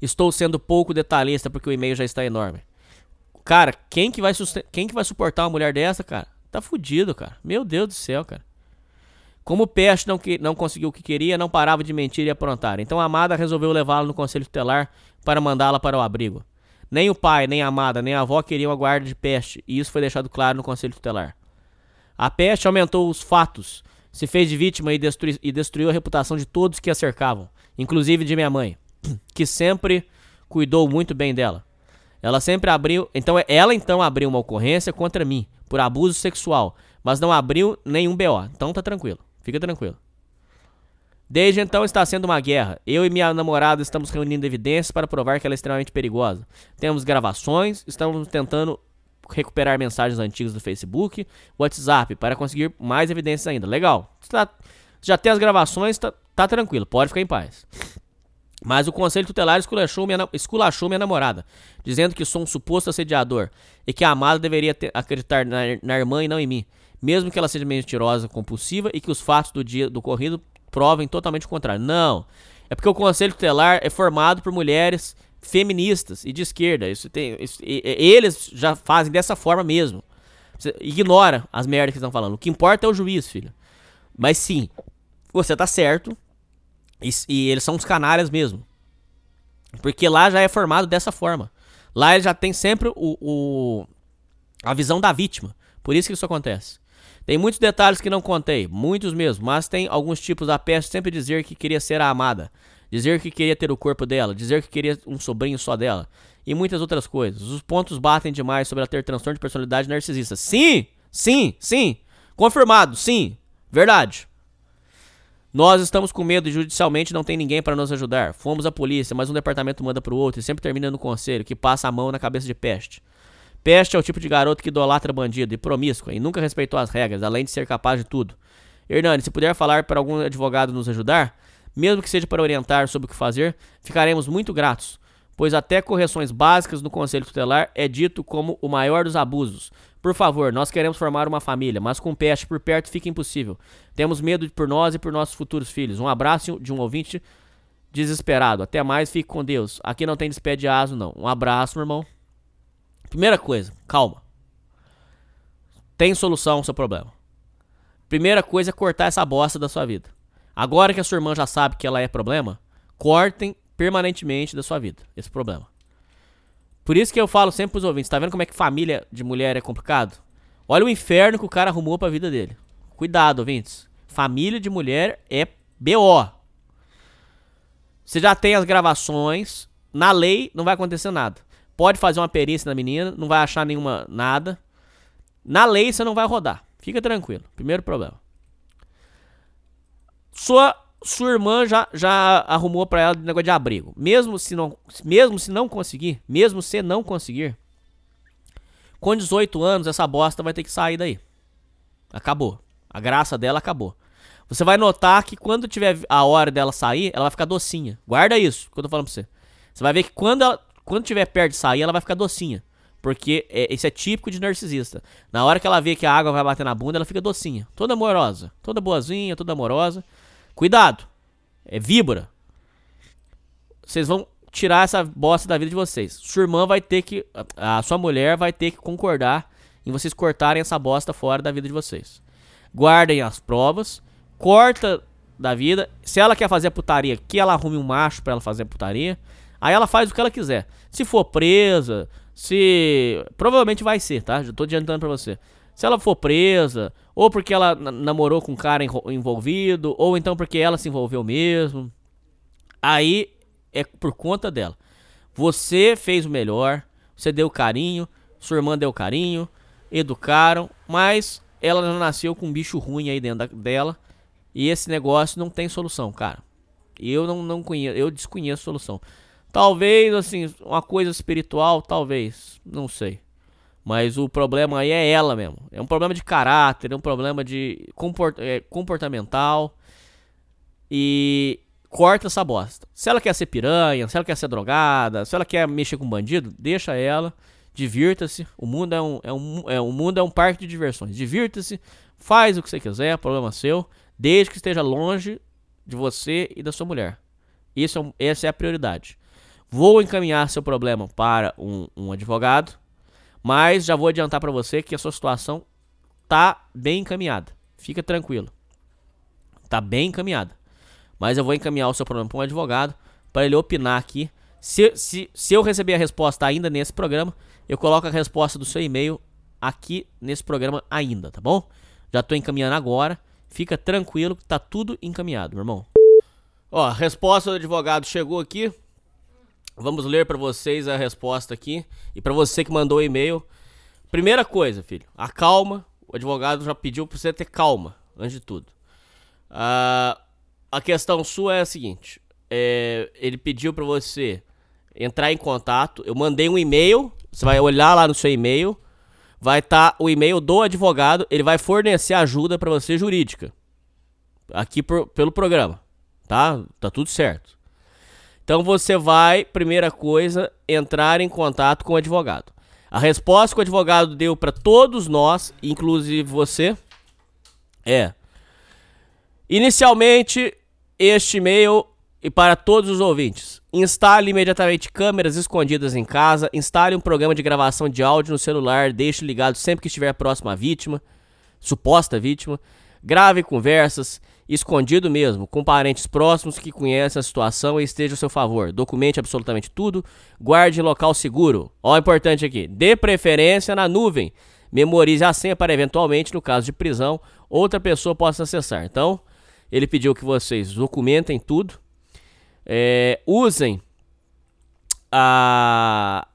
Estou sendo pouco detalhista porque o e-mail já está enorme. Cara, quem que vai, quem que vai suportar uma mulher dessa, cara? Tá fudido, cara. Meu Deus do céu, cara. Como Peste não, que, não conseguiu o que queria, não parava de mentir e aprontar. Então a Amada resolveu levá-la no conselho tutelar para mandá-la para o abrigo. Nem o pai, nem a Amada, nem a avó queriam a guarda de Peste, e isso foi deixado claro no conselho tutelar. A peste aumentou os fatos, se fez de vítima e, destrui, e destruiu a reputação de todos que a cercavam, inclusive de minha mãe, que sempre cuidou muito bem dela. Ela sempre abriu, então ela então abriu uma ocorrência contra mim por abuso sexual, mas não abriu nenhum BO. Então tá tranquilo, fica tranquilo. Desde então está sendo uma guerra. Eu e minha namorada estamos reunindo evidências para provar que ela é extremamente perigosa. Temos gravações, estamos tentando recuperar mensagens antigas do Facebook, WhatsApp, para conseguir mais evidências ainda. Legal. Tá, já tem as gravações, tá, tá tranquilo, pode ficar em paz. Mas o conselho tutelar esculachou minha, esculachou minha namorada, dizendo que sou um suposto assediador e que a amada deveria ter, acreditar na, na, irmã e não em mim, mesmo que ela seja mentirosa, compulsiva e que os fatos do dia do corrido provem totalmente o contrário. Não. É porque o conselho tutelar é formado por mulheres feministas e de esquerda. Isso tem, isso, e, eles já fazem dessa forma mesmo. Você ignora as merdas que estão falando. O que importa é o juiz, filho. Mas sim, você tá certo. E, e, eles são uns canalhas mesmo. Porque lá já é formado dessa forma. Lá ele já tem sempre o, o, a visão da vítima. Por isso que isso acontece. Tem muitos detalhes que não contei, muitos mesmo, mas tem alguns tipos da peste sempre dizer que queria ser a amada dizer que queria ter o corpo dela, dizer que queria um sobrinho só dela e muitas outras coisas. Os pontos batem demais sobre ela ter transtorno de personalidade narcisista. Sim, sim, sim. Confirmado, sim. Verdade. Nós estamos com medo e judicialmente não tem ninguém para nos ajudar. Fomos à polícia, mas um departamento manda pro outro e sempre termina no conselho, que passa a mão na cabeça de peste. Peste é o tipo de garoto que idolatra bandido e promíscua e nunca respeitou as regras, além de ser capaz de tudo. Hernani, se puder falar para algum advogado nos ajudar, mesmo que seja para orientar sobre o que fazer, ficaremos muito gratos, pois até correções básicas no conselho tutelar é dito como o maior dos abusos. Por favor, nós queremos formar uma família, mas com peste por perto fica impossível. Temos medo por nós e por nossos futuros filhos. Um abraço de um ouvinte desesperado. Até mais, fique com Deus. Aqui não tem despede de aso, não. Um abraço, meu irmão. Primeira coisa, calma. tem solução ao seu problema. Primeira coisa é cortar essa bosta da sua vida. Agora que a sua irmã já sabe que ela é problema, cortem permanentemente da sua vida esse problema. Por isso que eu falo sempre pros ouvintes, tá vendo como é que família de mulher é complicado? Olha o inferno que o cara arrumou pra vida dele. Cuidado, ouvintes. Família de mulher é BO. Você já tem as gravações. Na lei não vai acontecer nada. Pode fazer uma perícia na menina, não vai achar nenhuma nada. Na lei você não vai rodar. Fica tranquilo. Primeiro problema. Sua sua irmã já, já arrumou pra ela negócio de abrigo. Mesmo se não mesmo se não conseguir, mesmo se não conseguir, com 18 anos essa bosta vai ter que sair daí. Acabou. A graça dela acabou. Você vai notar que quando tiver a hora dela sair, ela vai ficar docinha. Guarda isso que eu tô falando pra você. Você vai ver que quando ela, quando tiver perto de sair, ela vai ficar docinha. Porque é, é típico de narcisista. Na hora que ela vê que a água vai bater na bunda, ela fica docinha. Toda amorosa. Toda boazinha, toda amorosa. Cuidado. É víbora. Vocês vão tirar essa bosta da vida de vocês. Sua irmã vai ter que. A sua mulher vai ter que concordar em vocês cortarem essa bosta fora da vida de vocês. Guardem as provas. Corta da vida. Se ela quer fazer a putaria, que ela arrume um macho para ela fazer a putaria. Aí ela faz o que ela quiser. Se for presa, se. Provavelmente vai ser, tá? Já tô adiantando pra você. Se ela for presa, ou porque ela namorou com um cara envolvido, ou então porque ela se envolveu mesmo. Aí é por conta dela. Você fez o melhor, você deu carinho, sua irmã deu carinho, educaram, mas ela nasceu com um bicho ruim aí dentro da, dela. E esse negócio não tem solução, cara. Eu não, não conheço, eu desconheço solução. Talvez, assim, uma coisa espiritual, talvez, não sei. Mas o problema aí é ela mesmo. É um problema de caráter, é um problema de comport é, comportamental. E corta essa bosta. Se ela quer ser piranha, se ela quer ser drogada, se ela quer mexer com bandido, deixa ela. Divirta-se. O mundo é um, é um, é, o mundo é um parque de diversões. Divirta-se. Faz o que você quiser, problema seu. Desde que esteja longe de você e da sua mulher. Isso é, essa é a prioridade. Vou encaminhar seu problema para um, um advogado, mas já vou adiantar para você que a sua situação tá bem encaminhada. Fica tranquilo. Tá bem encaminhada. Mas eu vou encaminhar o seu problema para um advogado para ele opinar aqui. Se, se, se eu receber a resposta ainda nesse programa, eu coloco a resposta do seu e-mail aqui nesse programa ainda, tá bom? Já tô encaminhando agora. Fica tranquilo tá tudo encaminhado, meu irmão. Ó, a resposta do advogado chegou aqui. Vamos ler para vocês a resposta aqui. E para você que mandou o e-mail. Primeira coisa, filho, acalma. O advogado já pediu pra você ter calma, antes de tudo. Uh, a questão sua é a seguinte: é, ele pediu para você entrar em contato. Eu mandei um e-mail. Você vai olhar lá no seu e-mail. Vai estar tá o e-mail do advogado. Ele vai fornecer ajuda para você jurídica. Aqui por, pelo programa. Tá? Tá tudo certo. Então você vai, primeira coisa, entrar em contato com o advogado. A resposta que o advogado deu para todos nós, inclusive você, é: Inicialmente, este e-mail e para todos os ouvintes. Instale imediatamente câmeras escondidas em casa, instale um programa de gravação de áudio no celular, deixe ligado sempre que estiver próximo à vítima, suposta vítima. Grave conversas, escondido mesmo, com parentes próximos que conhecem a situação e estejam a seu favor. Documente absolutamente tudo, guarde em local seguro. Ó, importante aqui, dê preferência na nuvem. Memorize a senha para eventualmente, no caso de prisão, outra pessoa possa acessar. Então, ele pediu que vocês documentem tudo, é, usem a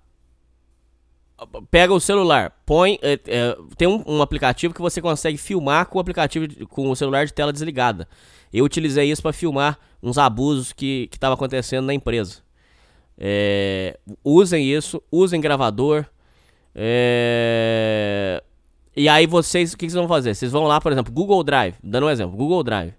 pega o celular, põe. É, é, tem um, um, aplicativo que você consegue filmar com o aplicativo de, com o celular de tela desligada. Eu utilizei isso para filmar uns abusos que estavam acontecendo na empresa. É, usem isso, usem gravador. É, e aí vocês, o que, que vocês vão fazer? Vocês vão lá, por exemplo, Google Drive, dando um exemplo, Google Drive.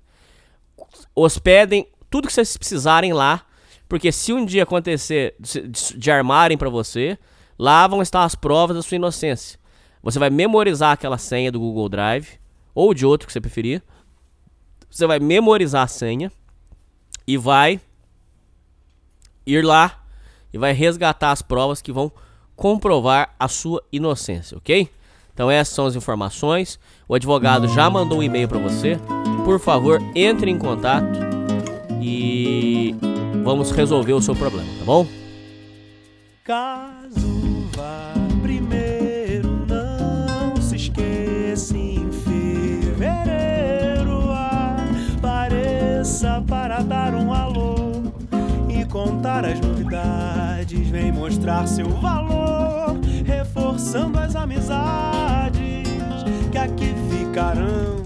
Hospedem tudo que vocês precisarem lá, porque se um dia acontecer de, de armarem para você, Lá vão estar as provas da sua inocência. Você vai memorizar aquela senha do Google Drive, ou de outro que você preferir. Você vai memorizar a senha e vai ir lá e vai resgatar as provas que vão comprovar a sua inocência, ok? Então essas são as informações. O advogado já mandou um e-mail para você. Por favor, entre em contato e vamos resolver o seu problema, tá bom? Caso Vem mostrar seu valor, reforçando as amizades que aqui ficarão.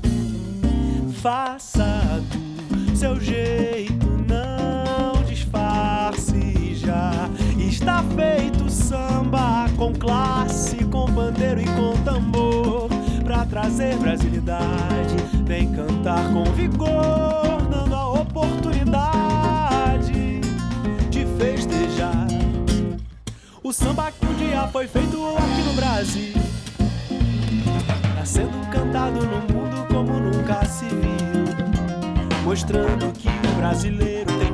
Faça do seu jeito, não disfarce já. Está feito samba com classe, com pandeiro e com tambor. Pra trazer brasilidade, vem cantar com vigor, dando a oportunidade de festejar. O samba que um dia foi feito aqui no Brasil. Tá sendo cantado no mundo como nunca se viu. Mostrando que o brasileiro tem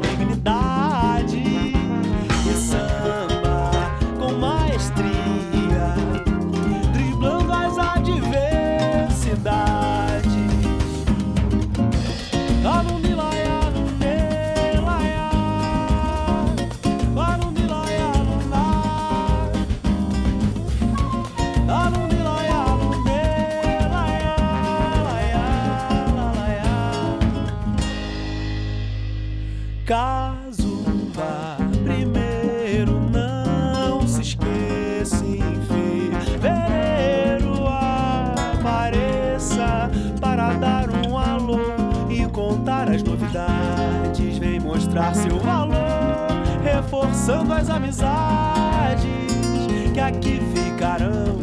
reforçando as amizades que aqui ficarão.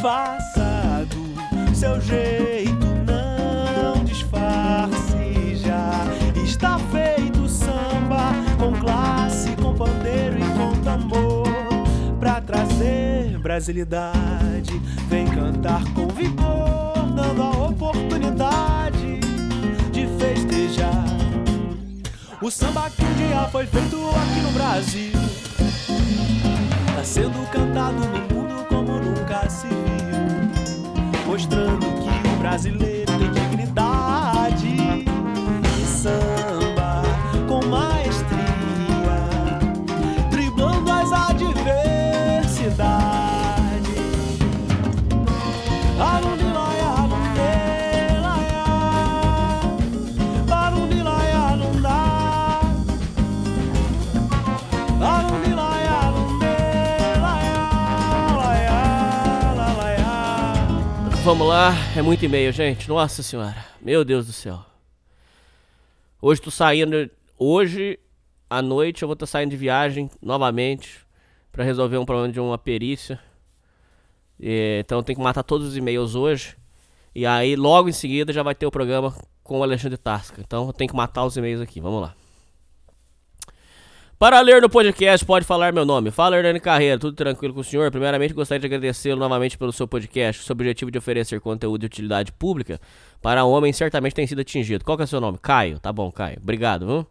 Faça do seu jeito, não disfarce já. Está feito samba com classe, com pandeiro e com tambor. Pra trazer brasilidade, vem cantar com vigor, dando a oportunidade de festejar. O samba que um dia foi feito aqui no Brasil. Tá sendo cantado no mundo como nunca se viu. Mostrando que o brasileiro tem dignidade. E samba com maestria. Driblando as adversidades. Vamos lá, é muito e-mail, gente. Nossa senhora, meu Deus do céu. Hoje tô saindo. Hoje à noite eu vou estar saindo de viagem novamente pra resolver um problema de uma perícia. É, então eu tenho que matar todos os e-mails hoje. E aí logo em seguida já vai ter o programa com o Alexandre Tasca. Então eu tenho que matar os e-mails aqui. Vamos lá. Para ler no podcast, pode falar meu nome. Fala, Hernani Carreira, tudo tranquilo com o senhor? Primeiramente, gostaria de agradecê-lo novamente pelo seu podcast. Seu objetivo de oferecer conteúdo de utilidade pública para homens certamente tem sido atingido. Qual que é o seu nome? Caio. Tá bom, Caio. Obrigado, viu?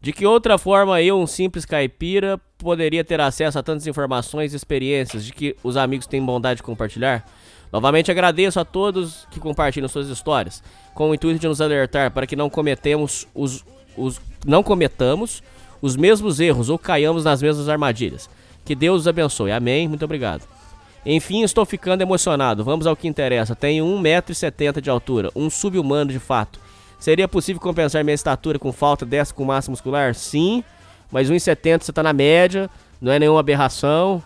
De que outra forma eu, um simples caipira, poderia ter acesso a tantas informações e experiências de que os amigos têm bondade de compartilhar? Novamente agradeço a todos que compartilham suas histórias, com o intuito de nos alertar para que não cometemos os, os não cometamos os mesmos erros ou caiamos nas mesmas armadilhas. Que Deus os abençoe. Amém. Muito obrigado. Enfim, estou ficando emocionado. Vamos ao que interessa. Tenho 1,70m de altura, um sub-humano de fato. Seria possível compensar minha estatura com falta dessa com massa muscular? Sim, mas 1,70 você tá na média, não é nenhuma aberração.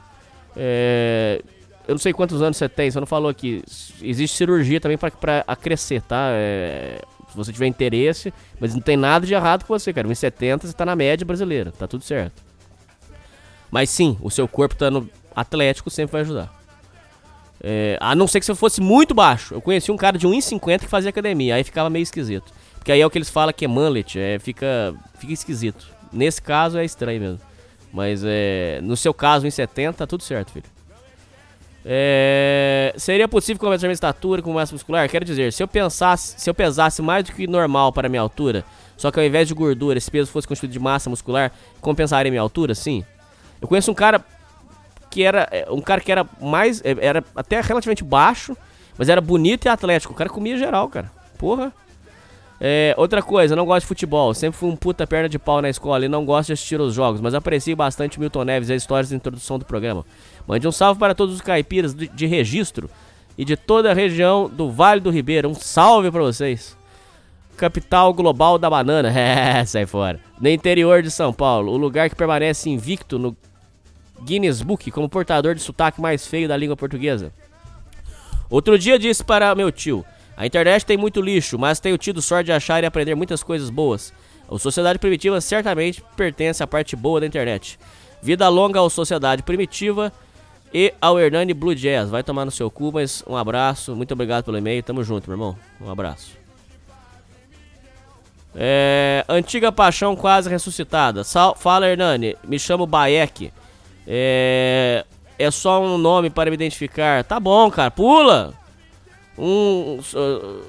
É, Eu não sei quantos anos você tem, você não falou aqui. Existe cirurgia também pra crescer, tá? É, você tiver interesse, mas não tem nada de errado com você, cara. 1,70 você tá na média brasileira, tá tudo certo. Mas sim, o seu corpo estando atlético sempre vai ajudar. É, a não ser que você fosse muito baixo. Eu conheci um cara de 1,50 que fazia academia, aí ficava meio esquisito. Porque aí é o que eles falam que é mullet, é, fica, fica esquisito. Nesse caso é estranho mesmo. Mas é, no seu caso, 1,70, tá tudo certo, filho. É, seria possível compensar minha estatura com massa muscular? Quero dizer, se eu pensasse, se eu pesasse mais do que normal para minha altura, só que ao invés de gordura, esse peso fosse constituído de massa muscular, compensaria minha altura? Sim. Eu conheço um cara que era é, um cara que era mais. é, Era até relativamente baixo, mas era bonito e atlético. O cara comia geral, cara. Porra. É, outra coisa, não gosto de futebol. Sempre fui um puta perna de pau na escola e não gosto de assistir os jogos, mas aprecio bastante Milton Neves e as histórias da introdução do programa. Mande um salve para todos os caipiras de, de registro e de toda a região do Vale do Ribeiro. Um salve para vocês. Capital global da banana. É, sai fora. No interior de São Paulo, o lugar que permanece invicto no Guinness Book como portador de sotaque mais feio da língua portuguesa. Outro dia disse para meu tio: A internet tem muito lixo, mas tenho tido sorte de achar e aprender muitas coisas boas. A Sociedade Primitiva certamente pertence à parte boa da internet. Vida longa à Sociedade Primitiva e ao Hernani Blue Jazz. Vai tomar no seu cu, mas um abraço. Muito obrigado pelo e-mail. Tamo junto, meu irmão. Um abraço. É, antiga paixão quase ressuscitada. Sal- fala, Hernani. Me chamo Baek. É, é só um nome para me identificar. Tá bom, cara. Pula. Um. so-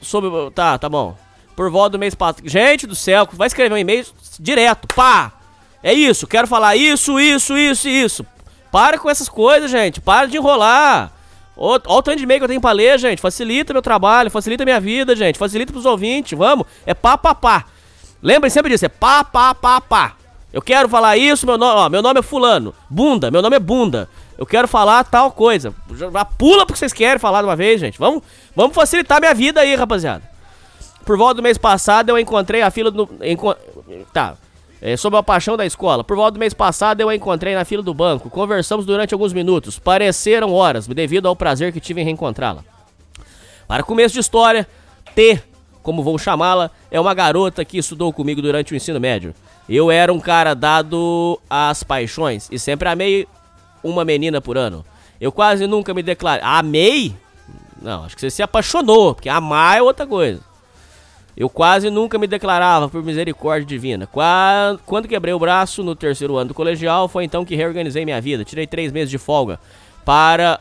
Sobre. Tá, tá bom. Por volta do mês passado. Gente do céu, vai escrever um e-mail direto. Pá! É isso, quero falar isso, isso, isso isso. Para com essas coisas, gente. Para de enrolar. Ó o tanto de e-mail que eu tenho pra ler, gente. Facilita meu trabalho, facilita minha vida, gente. Facilita pros ouvintes. Vamos. É pá, pá, pá. Lembrem sempre disso. É pá, pá, pá, pá. Eu quero falar isso, meu nome, ó, meu nome é fulano. Bunda, meu nome é Bunda. Eu quero falar tal coisa. Já, pula porque vocês querem falar de uma vez, gente. Vamos, vamos facilitar minha vida aí, rapaziada. Por volta do mês passado eu encontrei a fila do. enco- tá. É, sobre a paixão da escola. Por volta do mês passado eu a encontrei na fila do banco. Conversamos durante alguns minutos. Pareceram horas, devido ao prazer que tive em reencontrá-la. Para começo de história, T, como vou chamá-la, é uma garota que estudou comigo durante o ensino médio. Eu era um cara dado às paixões e sempre amei uma menina por ano. Eu quase nunca me declarei. Amei? Não, acho que você se apaixonou, porque amar é outra coisa. Eu quase nunca me declarava por misericórdia divina. Qua- Quando quebrei o braço no terceiro ano do colegial, foi então que reorganizei minha vida. Tirei três meses de folga para.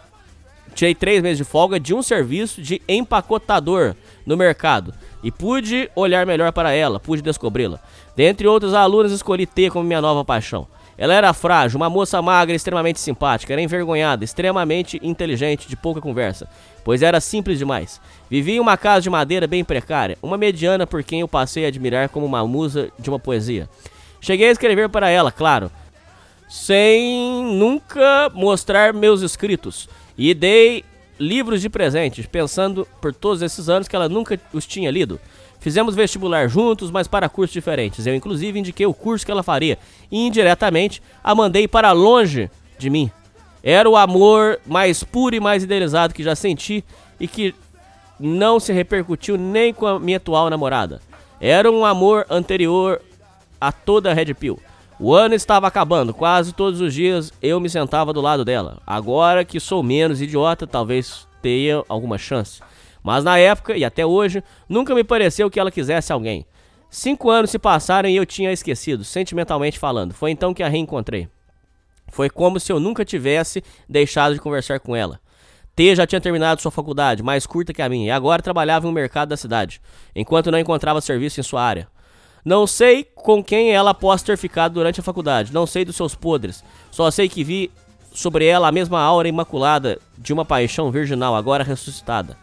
Tirei três meses de folga de um serviço de empacotador no mercado. E pude olhar melhor para ela, pude descobri-la. Dentre outros alunos, escolhi T como minha nova paixão. Ela era frágil, uma moça magra, extremamente simpática, era envergonhada, extremamente inteligente, de pouca conversa, pois era simples demais. Vivia em uma casa de madeira bem precária, uma mediana por quem eu passei a admirar como uma musa de uma poesia. Cheguei a escrever para ela, claro, sem nunca mostrar meus escritos, e dei livros de presente, pensando por todos esses anos que ela nunca os tinha lido. Fizemos vestibular juntos, mas para cursos diferentes. Eu, inclusive, indiquei o curso que ela faria. E, indiretamente, a mandei para longe de mim. Era o amor mais puro e mais idealizado que já senti e que não se repercutiu nem com a minha atual namorada. Era um amor anterior a toda a Red Pill. O ano estava acabando, quase todos os dias eu me sentava do lado dela. Agora que sou menos idiota, talvez tenha alguma chance. Mas na época, e até hoje, nunca me pareceu que ela quisesse alguém. Cinco anos se passaram e eu tinha esquecido, sentimentalmente falando. Foi então que a reencontrei. Foi como se eu nunca tivesse deixado de conversar com ela. T já tinha terminado sua faculdade, mais curta que a minha, e agora trabalhava em um mercado da cidade, enquanto não encontrava serviço em sua área. Não sei com quem ela possa ter ficado durante a faculdade, não sei dos seus podres, só sei que vi sobre ela a mesma aura imaculada de uma paixão virginal, agora ressuscitada.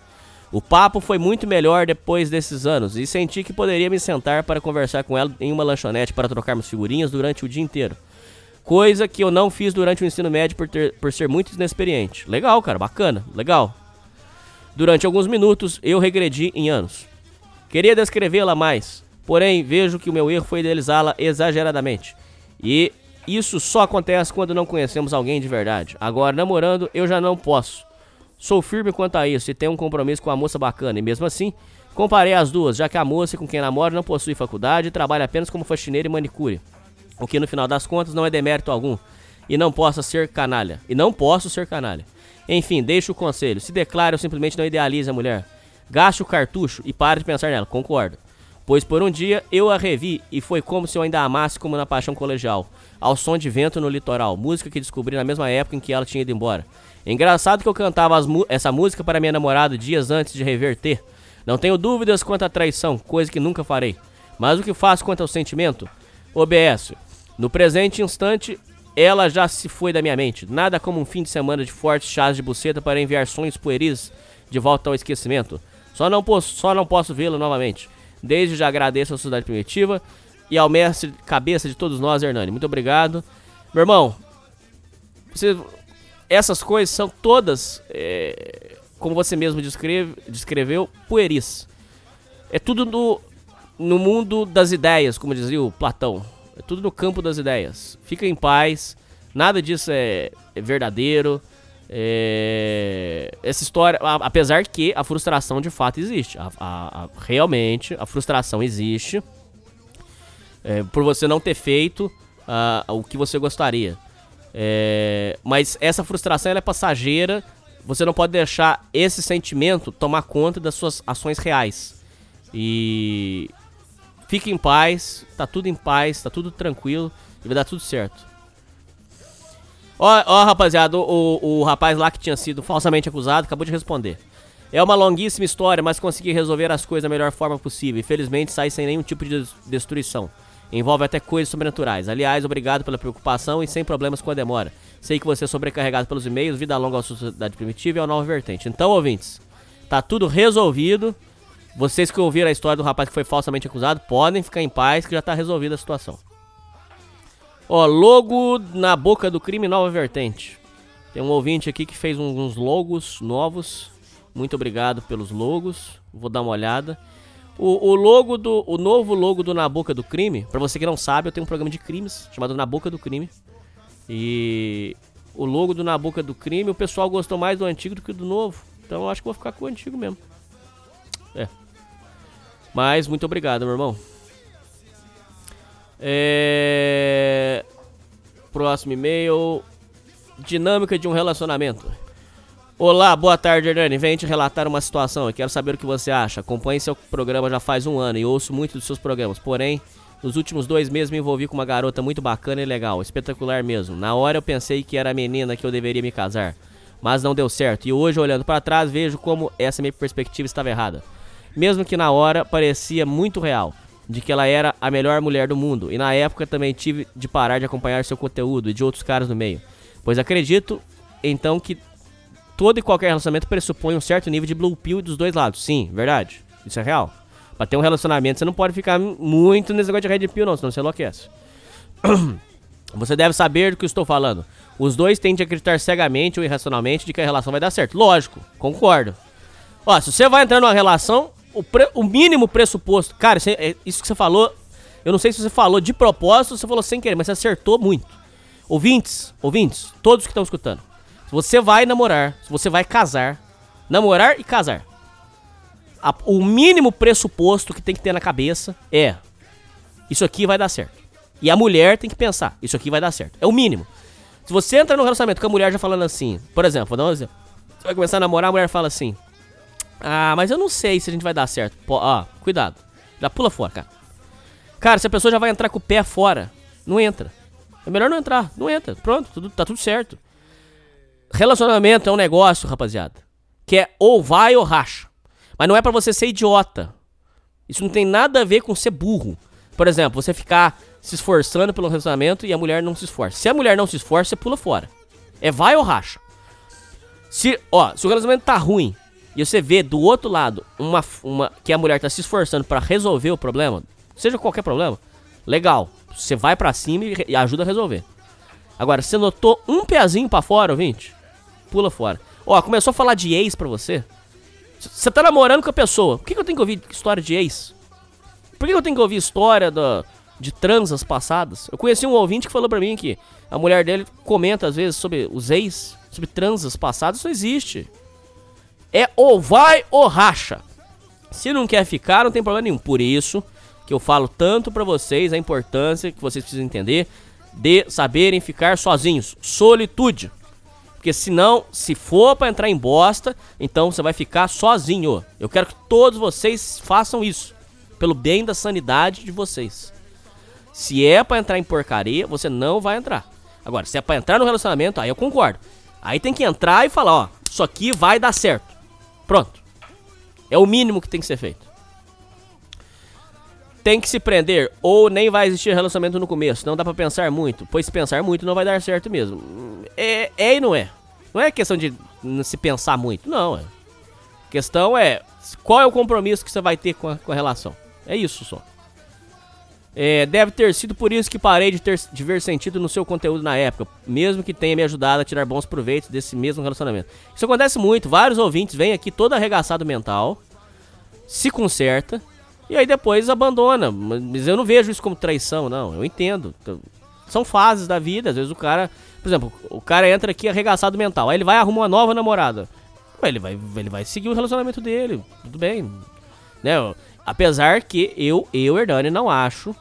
O papo foi muito melhor depois desses anos e senti que poderia me sentar para conversar com ela em uma lanchonete para trocarmos figurinhas durante o dia inteiro. Coisa que eu não fiz durante o ensino médio por, ter- por ser muito inexperiente. Legal, cara, bacana, legal. Durante alguns minutos eu regredi em anos. Queria descrevê-la mais, porém vejo que o meu erro foi idealizá-la exageradamente. E isso só acontece quando não conhecemos alguém de verdade. Agora, namorando, eu já não posso. Sou firme quanto a isso e tenho um compromisso com uma moça bacana, e mesmo assim, comparei as duas, já que a moça com quem namoro não possui faculdade e trabalha apenas como faxineira e manicure. O que no final das contas não é demérito algum. E não possa ser canalha. E não posso ser canalha. Enfim, deixo o conselho. Se declare ou simplesmente não idealize a mulher. Gaste o cartucho e pare de pensar nela, concordo. Pois por um dia eu a revi e foi como se eu ainda a amasse como na paixão colegial. Ao som de vento no litoral, música que descobri na mesma época em que ela tinha ido embora. Engraçado que eu cantava essa música para minha namorada dias antes de reverter. Não tenho dúvidas quanto à traição, coisa que nunca farei. Mas o que faço quanto ao sentimento? OBS. No presente instante, ela já se foi da minha mente. Nada como um fim de semana de fortes chás de buceta para enviar sonhos pueris de volta ao esquecimento. Só não posso, só não posso vê-lo novamente. Desde já agradeço à Sociedade Primitiva e ao mestre cabeça de todos nós, Hernani. Muito obrigado. Meu irmão, você- essas coisas são todas, é, como você mesmo descreve, descreveu, pueris. É tudo no, no mundo das ideias, como dizia o Platão. É tudo no campo das ideias. Fica em paz. Nada disso é, é verdadeiro. É, essa história, a- apesar que a frustração de fato existe. A- a- realmente, a frustração existe. é, por você não ter feito ah, o que você gostaria. É, mas essa frustração é passageira. Você não pode deixar esse sentimento tomar conta das suas ações reais. E fique em paz, tá tudo em paz, tá tudo tranquilo e vai dar tudo certo. Ó, ó rapaziada, o, o, o rapaz lá que tinha sido falsamente acusado acabou de responder. É uma longuíssima história, mas consegui resolver as coisas da melhor forma possível. Infelizmente, saí sem nenhum tipo de des- destruição. Envolve até coisas sobrenaturais. Aliás, obrigado pela preocupação e sem problemas com a demora. Sei que você é sobrecarregado pelos e-mails, vida longa à sociedade primitiva e ao nova vertente. Então, ouvintes, tá tudo resolvido. Vocês que ouviram a história do rapaz que foi falsamente acusado, podem ficar em paz que já tá resolvida a situação. Ó, logo na boca do crime, nova vertente. Tem um ouvinte aqui que fez uns logos novos. Muito obrigado pelos logos. Vou dar uma olhada. O, o logo do. O novo logo do Na Boca do Crime, pra você que não sabe, eu tenho um programa de crimes chamado Na Boca do Crime. E o logo do Na Boca do Crime, o pessoal gostou mais do antigo do que do novo. Então eu acho que vou ficar com o antigo mesmo. É. Mas muito obrigado, meu irmão. É... Próximo e-mail. Dinâmica de um relacionamento. Olá, boa tarde, Hernani. Venho te relatar uma situação. Eu quero saber o que você acha. Acompanhe seu programa já faz um ano e ouço muito dos seus programas. Porém, nos últimos dois meses me envolvi com uma garota muito bacana e legal. Espetacular mesmo. Na hora eu pensei que era a menina que eu deveria me casar. Mas não deu certo. E hoje, olhando para trás, vejo como essa minha perspectiva estava errada. Mesmo que na hora parecia muito real. De que ela era a melhor mulher do mundo. E na época também tive de parar de acompanhar seu conteúdo e de outros caras no meio. Pois acredito, então, que todo e qualquer relacionamento pressupõe um certo nível de blue pill dos dois lados. Sim, verdade. Isso é real. Pra ter um relacionamento, você não pode ficar muito nesse negócio de red pill, não, senão você enlouquece. Você deve saber do que eu estou falando. Os dois têm de acreditar cegamente ou irracionalmente de que a relação vai dar certo. Lógico, concordo. Ó, se você vai entrar numa relação, o, pre- o mínimo pressuposto. Cara, isso, é- isso que você falou. Eu não sei se você falou de propósito ou se você falou sem querer, mas você acertou muito. Ouvintes, ouvintes, todos que estão escutando. Se você vai namorar, se você vai casar, namorar e casar. a- o mínimo pressuposto que tem que ter na cabeça é: isso aqui vai dar certo. E a mulher tem que pensar: isso aqui vai dar certo. É o mínimo. Se você entra num relacionamento com a mulher já falando assim, por exemplo, vou dar um exemplo. Você vai começar a namorar, a mulher fala assim: Ah, mas eu não sei se a gente vai dar certo. Pô, cuidado. Já pula fora, cara. Cara, se a pessoa já vai entrar com o pé fora, não entra. É melhor não entrar, não entra. Pronto, tudo, tá tudo certo. Relacionamento é um negócio, rapaziada. Que é ou vai ou racha. Mas não é pra você ser idiota. Isso não tem nada a ver com ser burro. Por exemplo, você ficar se esforçando pelo relacionamento e a mulher não se esforça. Se a mulher não se esforça, você pula fora. É vai ou racha. Se, ó, se o relacionamento tá ruim e você vê do outro lado uma, uma que a mulher tá se esforçando pra resolver o problema, seja qualquer problema, legal. Você vai pra cima e, e ajuda a resolver. Agora, você notou um pezinho pra fora, ouvinte? Pula fora. Ó, começou a falar de ex pra você. Você tá namorando com a pessoa. Por que, que eu tenho que ouvir história de ex? Por que, que eu tenho que ouvir história da, de transas passadas? Eu conheci um ouvinte que falou pra mim que a mulher dele comenta às vezes sobre os ex, sobre transas passadas. Isso existe. É ou vai ou racha. Se não quer ficar, não tem problema nenhum. Por isso que eu falo tanto pra vocês a importância que vocês precisam entender de saberem ficar sozinhos. Solitude. Porque senão, se for pra entrar em bosta, então você vai ficar sozinho. Eu quero que todos vocês façam isso. Pelo bem da sanidade de vocês. Se é pra entrar em porcaria, você não vai entrar. Agora, se é pra entrar no relacionamento, aí eu concordo. Aí tem que entrar e falar, ó, isso aqui vai dar certo. Pronto. É o mínimo que tem que ser feito. Tem que se prender ou nem vai existir relacionamento no começo. Não dá pra pensar muito, pois se pensar muito não vai dar certo mesmo. É, é e não é. Não é questão de se pensar muito, não. É. questão é qual é o compromisso que você vai ter com a, com a relação. É isso só. É, deve ter sido por isso que parei de, ter, de ver sentido no seu conteúdo na época, mesmo que tenha me ajudado a tirar bons proveitos desse mesmo relacionamento. Isso acontece muito, vários ouvintes vêm aqui todo arregaçado mental, se conserta e aí depois abandona. Mas eu não vejo isso como traição, não. Eu entendo. São fases da vida, às vezes o cara, por exemplo, o cara entra aqui arregaçado mental, aí ele vai arrumar uma nova namorada. Ele vai, ele vai seguir o relacionamento dele, tudo bem. Né? Apesar que eu, eu, Hernani, não acho.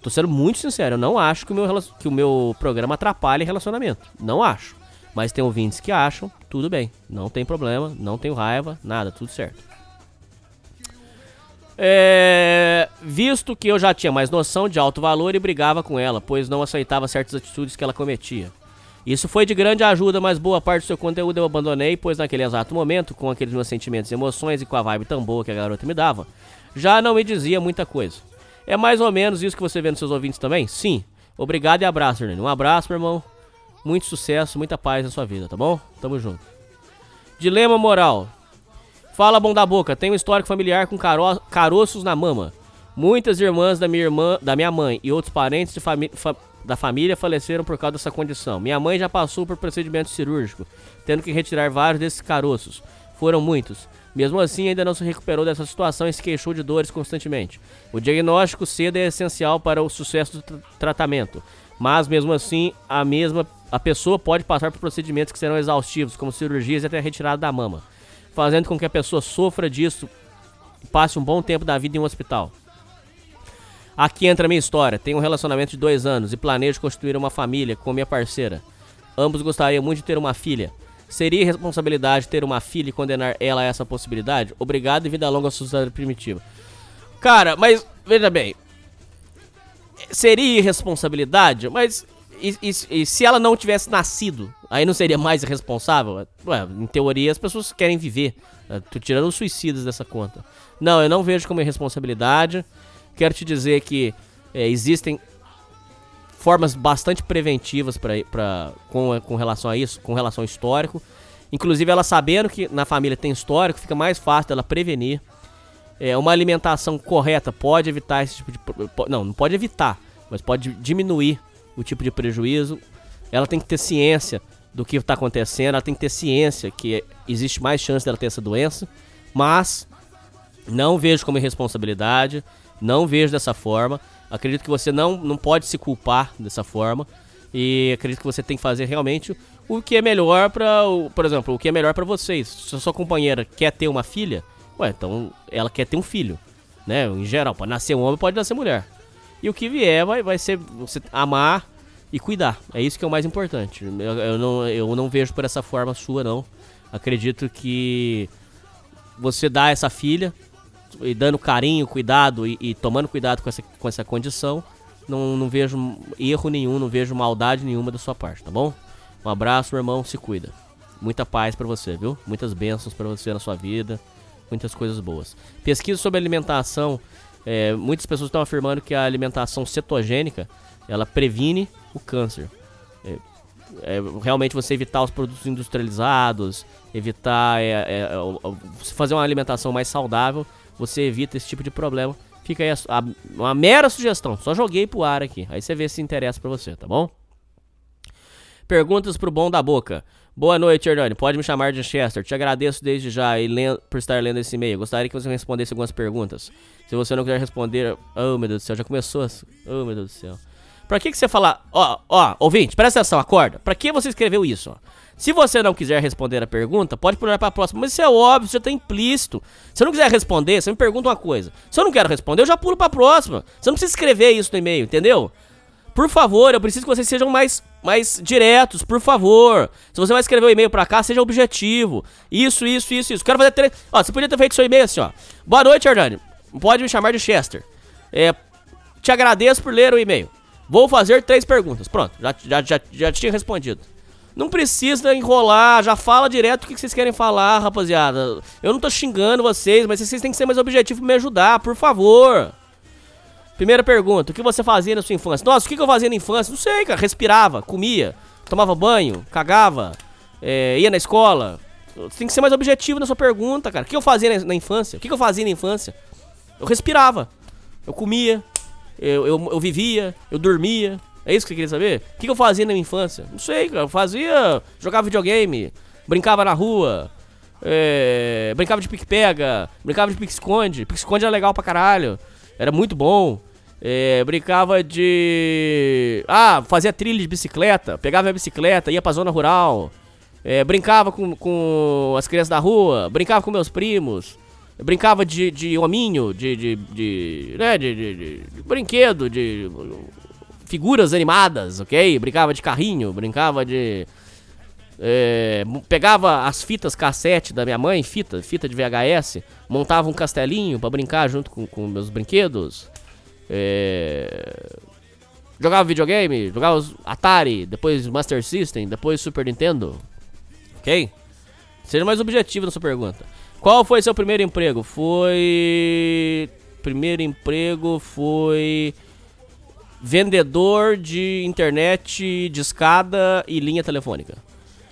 Tô sendo muito sincero, eu não acho que o meu, que o meu programa atrapalhe relacionamento. Não acho. Mas tem ouvintes que acham, tudo bem. Não tem problema, não tenho raiva, nada, tudo certo. É, visto que eu já tinha mais noção de alto valor e brigava com ela, pois não aceitava certas atitudes que ela cometia. Isso foi de grande ajuda, mas boa parte do seu conteúdo eu abandonei, pois naquele exato momento, com aqueles meus sentimentos e emoções e com a vibe tão boa que a garota me dava, já não me dizia muita coisa. É mais ou menos isso que você vê nos seus ouvintes também? Sim. Obrigado e abraço, Hernani. Um abraço, meu irmão. Muito sucesso, muita paz na sua vida, tá bom? Tamo junto. Dilema moral. Fala bom da boca, tenho um histórico familiar com caro- caroços na mama. Muitas irmãs da minha irmã, da minha mãe e outros parentes fami- fa- da família faleceram por causa dessa condição. Minha mãe já passou por procedimento cirúrgico, tendo que retirar vários desses caroços. Foram muitos. Mesmo assim, ainda não se recuperou dessa situação e se queixou de dores constantemente. O diagnóstico cedo é essencial para o sucesso do tra- tratamento, mas mesmo assim, a mesma a pessoa pode passar por procedimentos que serão exaustivos, como cirurgias e até retirada da mama, fazendo com que a pessoa sofra disso e passe um bom tempo da vida em um hospital. Aqui entra a minha história. Tenho um relacionamento de dois anos e planejo constituir uma família com minha parceira. Ambos gostariam muito de ter uma filha. Seria irresponsabilidade ter uma filha e condenar ela a essa possibilidade? Obrigado e vida longa à sociedade primitiva. Cara, mas veja bem. Seria irresponsabilidade, mas e, e- e se ela não tivesse nascido, aí não seria mais irresponsável? Ué, em teoria as pessoas querem viver. Eu Tô tirando os suicidas dessa conta. Não, eu não vejo como irresponsabilidade. Quero te dizer que é, existem formas bastante preventivas pra, com, com relação a isso, com relação ao histórico. Inclusive, ela sabendo que na família tem histórico, fica mais fácil dela prevenir. É, uma alimentação correta pode evitar esse tipo de. Não, não pode evitar, mas pode diminuir o tipo de prejuízo. Ela tem que ter ciência do que está acontecendo, ela tem que ter ciência que existe mais chance dela ter essa doença, mas não vejo como irresponsabilidade, não vejo dessa forma. Acredito que você não, não pode se culpar dessa forma. E acredito que você tem que fazer realmente o que é melhor para, por exemplo, o que é melhor para vocês. Se a sua companheira quer ter uma filha, ué, então ela quer ter um filho, né? Em geral, pode nascer um homem, pode nascer mulher. E o que vier vai, vai ser você amar e cuidar. É isso que é o mais importante. Eu, eu não, eu não vejo por essa forma sua, não. Acredito que você dá essa filha e dando carinho, cuidado e, e tomando cuidado com essa, com essa condição, não, não vejo erro nenhum, não vejo maldade nenhuma da sua parte, tá bom? Um abraço, meu irmão, se cuida. Muita paz pra você, viu? Muitas bênçãos pra você na sua vida, muitas coisas boas. Pesquisa sobre alimentação, é, muitas pessoas estão afirmando que a alimentação cetogênica, ela previne o câncer. É, é, realmente você evitar os produtos industrializados, evitar é, é, é, fazer uma alimentação mais saudável, você evita esse tipo de problema. Fica aí a, a- uma mera sugestão, só joguei pro ar aqui. Aí você vê se interessa pra você, tá bom? Perguntas pro bom da boca. Boa noite, Hernani. Pode me chamar de Chester. Te agradeço desde já e por estar lendo esse e-mail. Gostaria que você respondesse algumas perguntas. Se você não quiser responder. Oh, meu Deus do céu, já começou. Oh, meu Deus do céu. Pra que, que você falar. Ó, ó, ouvinte, presta atenção, acorda. Pra que você escreveu isso? Se você não quiser responder a pergunta, pode pular pra próxima. Mas isso é óbvio, isso já tá implícito. Se eu não quiser responder, você me pergunta uma coisa. Se eu não quero responder, eu já pulo pra próxima. Você não precisa escrever isso no e-mail, entendeu? Por favor, eu preciso que vocês sejam mais, mais diretos, por favor. Se você vai escrever um e-mail pra cá, seja objetivo. Isso, isso, isso, isso. Quero fazer três. Ó, você podia ter feito seu e-mail assim, ó. Boa noite, Hernani. Pode me chamar de Chester. É, te agradeço por ler o e-mail. Vou fazer três perguntas. Pronto, já, já, já, já tinha respondido. Não precisa enrolar, já fala direto o que vocês querem falar, rapaziada. Eu não tô xingando vocês, mas vocês têm que ser mais objetivos pra me ajudar, por favor. Primeira pergunta: o que você fazia na sua infância? Nossa, o que, eu fazia na infância? Não sei, cara. Respirava, comia, tomava banho, cagava, é, ia na escola. Você tem que ser mais objetivo na sua pergunta, cara. O que eu fazia na, infância? O que eu fazia na infância? Eu respirava, eu comia, eu, eu, eu vivia, eu dormia. É isso que você queria saber? O que, eu fazia na minha infância? Não sei, cara. Eu fazia. Jogava videogame, brincava na rua, é, brincava de pique-pega, brincava de pique-esconde. Pique-esconde era legal pra caralho. Era muito bom. É, brincava de. Ah, fazia trilha de bicicleta. Pegava a bicicleta, ia pra zona rural. É, brincava com, com as crianças da rua. Brincava com meus primos. Brincava de, de hominho, de. de, de, né, de, de, de- brinquedo, de figuras animadas, ok? Brincava de carrinho, brincava de. é, pegava as fitas cassete da minha mãe, fita, fita de VHS, montava um castelinho pra brincar junto com, com meus brinquedos. É, jogava videogame, jogava Atari, depois Master System, depois Super Nintendo. Ok? Seja mais objetivo na sua pergunta. Qual foi seu primeiro emprego? Foi. Primeiro emprego foi. Vendedor de internet, de escada e linha telefônica.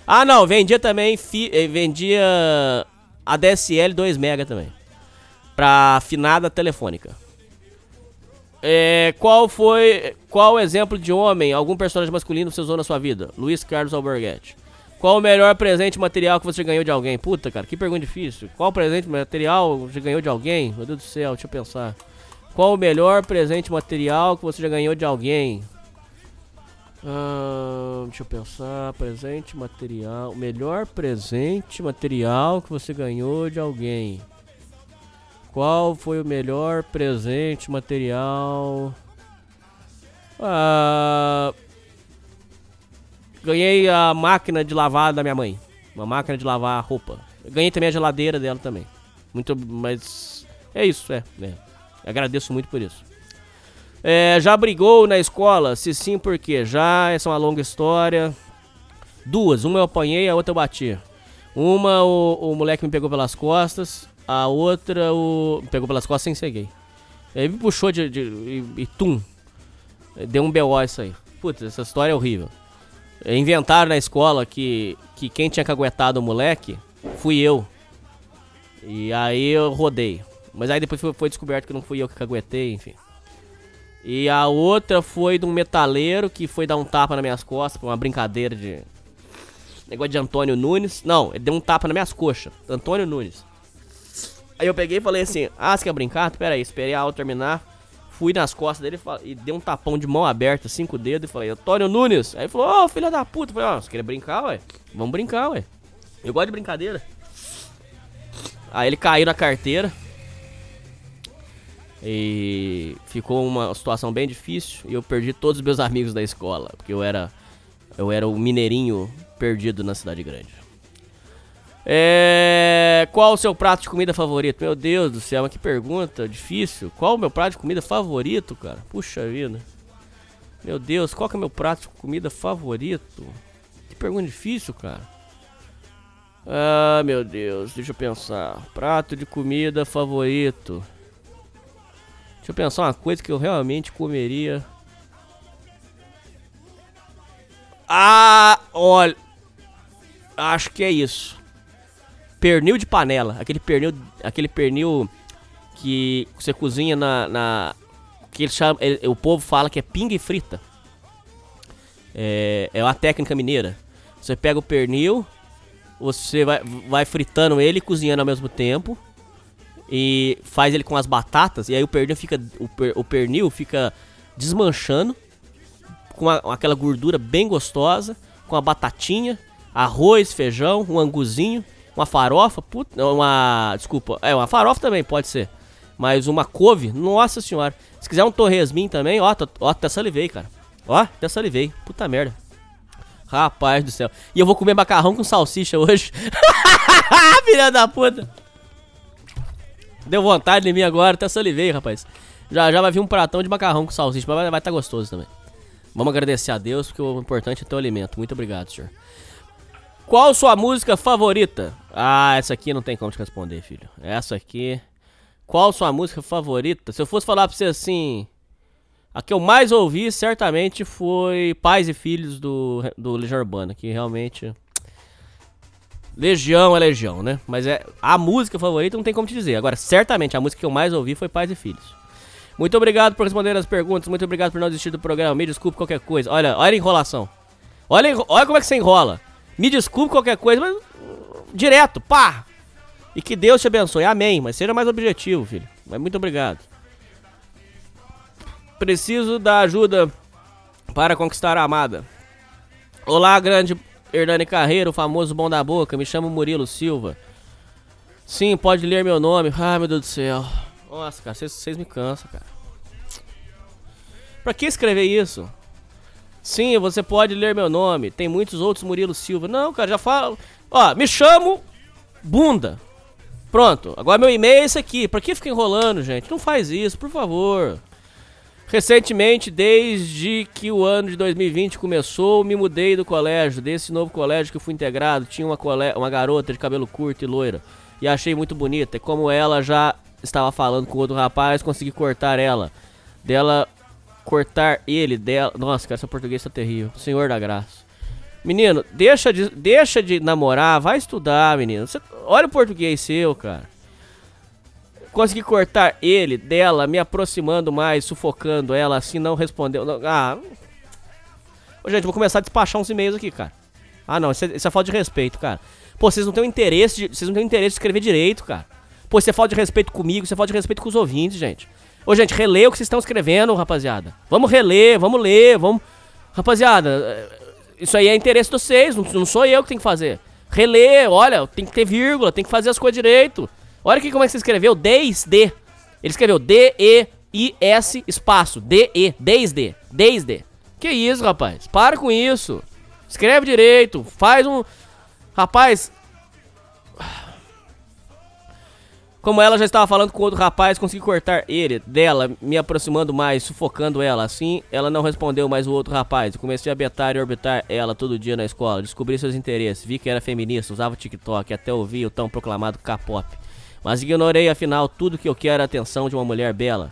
Ah, não, vendia também. Fi, eh, vendia ADSL 2 mega também. Pra afinada telefônica. É, qual foi. Qual exemplo de homem, algum personagem masculino você usou na sua vida? Luiz Carlos Alberguete. Qual o melhor presente material que você ganhou de alguém? Puta, cara, que pergunta difícil. Qual presente material você ganhou de alguém? Meu Deus do céu, deixa eu pensar. Qual o melhor presente material que você já ganhou de alguém? Deixa eu pensar. Presente material. O melhor presente material que você ganhou de alguém. Qual foi o melhor presente material? Ah, ganhei a máquina de lavar da minha mãe. Uma máquina de lavar roupa. Ganhei também a geladeira dela também. Muito, mas é isso, é. é. Agradeço muito por isso. É, já brigou na escola? Se sim, por quê? Já, essa é uma longa história. Duas, uma eu apanhei, a outra eu bati. Uma o, o moleque me pegou pelas costas, a outra o. me pegou pelas costas sem ser gay. Ele me puxou de. de e, e tum. Deu um BO isso aí. Putz, essa história é horrível. É, Inventaram na escola que, que quem tinha caguetado o moleque fui eu. E aí eu rodei. Mas aí depois foi, descoberto que não fui eu que caguetei, enfim. E a outra foi de um metaleiro que foi dar um tapa nas minhas costas uma brincadeira de. Negócio de Antônio Nunes. Não, ele deu um tapa nas minhas coxas. Antônio Nunes. Aí eu peguei e falei assim: Ah, você quer brincar? Pera aí, esperei a aula terminar. Fui nas costas dele e dei um tapão de mão aberta, cinco dedos, e falei, Antônio Nunes. Aí ele falou, ô filho da puta. Eu falei, ó, você quer brincar, ué? Vamos brincar, ué. Eu gosto de brincadeira. Aí ele caiu na carteira. E ficou uma situação bem difícil. E eu perdi todos os meus amigos da escola. Porque eu era. Eu era o mineirinho perdido na cidade grande. É. Qual o seu prato de comida favorito? Meu Deus do céu, mas que pergunta difícil. Qual o meu prato de comida favorito, cara? Puxa vida. Meu Deus, qual que é o meu prato de comida favorito? Que pergunta difícil, cara. Ah, meu Deus, deixa eu pensar. Prato de comida favorito. Deixa eu pensar uma coisa que eu realmente comeria. Ah, olha. Acho que é isso. Pernil de panela. Aquele pernil, aquele pernil que você cozinha na, na que ele chama, ele- o povo fala que é pinga e frita. É, é uma técnica mineira. Você pega o pernil, você vai, vai fritando ele e cozinhando ao mesmo tempo. E faz ele com as batatas. E aí o pernil fica. O, per- o pernil fica desmanchando. Com a- aquela gordura bem gostosa. Com a batatinha, arroz, feijão, um anguzinho, uma farofa, puta, uma. Desculpa, é, uma farofa também pode ser. Mas uma couve, nossa senhora. Se quiser um torresmin também, ó, ó, até salivei, cara. Ó, até salivei. Puta merda. Rapaz do céu. E eu vou comer macarrão com salsicha hoje. Filha da puta. Deu vontade de mim agora, até salivei, rapaz. Já já vai vir um pratão de macarrão com salsicha, mas vai estar gostoso também. Vamos agradecer a Deus, porque o importante é ter o alimento. Muito obrigado, senhor. Qual sua música favorita? Ah, essa aqui não tem como te responder, filho. Essa aqui. Qual sua música favorita? Se eu fosse falar pra você assim. A que eu mais ouvi, certamente, foi Pais e Filhos do, do Legião Urbana, que realmente... Legião é Legião, né? Mas é a música favorita não tem como te dizer. Agora, certamente, a música que eu mais ouvi foi Pais e Filhos. Muito obrigado por responder as perguntas, muito obrigado por não desistir do programa. Me desculpe qualquer coisa. Olha, olha a enrolação. Olha, olha como é que você enrola. Me desculpe qualquer coisa, mas... Direto, pá! E que Deus te abençoe. Amém. Mas seja mais objetivo, filho. Mas muito obrigado. Preciso da ajuda para conquistar a amada. Olá, grande Hernani Carreiro, famoso bom da boca. Me chamo Murilo Silva. Sim, pode ler meu nome. Ai, meu Deus do céu. Nossa, cara, vocês me cansam, cara. Pra que escrever isso? Sim, você pode ler meu nome. Tem muitos outros Murilo Silva. Não, cara, já falo. Ó, me chamo Bunda. Pronto. Agora meu e-mail é esse aqui. Pra que ficar enrolando, gente? Não faz isso, por favor. Recentemente, desde que o ano de 2020 começou, me mudei do colégio. Desse novo colégio que eu fui integrado, tinha uma, cole... uma garota de cabelo curto e loira. E achei muito bonita. E como ela já estava falando com outro rapaz, consegui cortar ela. Dela cortar ele, dela. Nossa, cara, seu português tá terrível. Senhor da graça. Menino, deixa de, deixa de namorar, vai estudar, menino. Você- olha o português seu, cara. Consegui cortar ele dela, me aproximando mais, sufocando ela, assim não respondeu. Não- ah. Ô, gente, vou começar a despachar uns e-mails aqui, cara. Ah, não, isso é, isso é falta de respeito, cara. Pô, vocês não têm interesse, de, vocês não têm interesse de escrever direito, cara. Pô, isso é falta de respeito comigo, isso é falta de respeito com os ouvintes, gente. Ô, gente, relê o que vocês estão escrevendo, rapaziada. Vamos reler, vamos ler, vamos. Rapaziada, é, isso aí é interesse de vocês, não, sou eu que tenho que fazer. Reler, olha, tem que ter vírgula, tem que fazer as coisas direito. Olha aqui como é que você escreveu, desde. Ele escreveu D-E-I-S espaço, D-E, desde, desde. Que isso, rapaz? Para com isso. Escreve direito, faz um... Rapaz... Como ela já estava falando com outro rapaz, consegui cortar ele, dela, me aproximando mais, sufocando ela. Assim, ela não respondeu mais o outro rapaz. Comecei a betar e orbitar ela todo dia na escola. Descobri seus interesses, vi que era feminista, usava o TikTok, até ouvi o tão proclamado K-pop. Mas ignorei, afinal, tudo que eu quero é a atenção de uma mulher bela.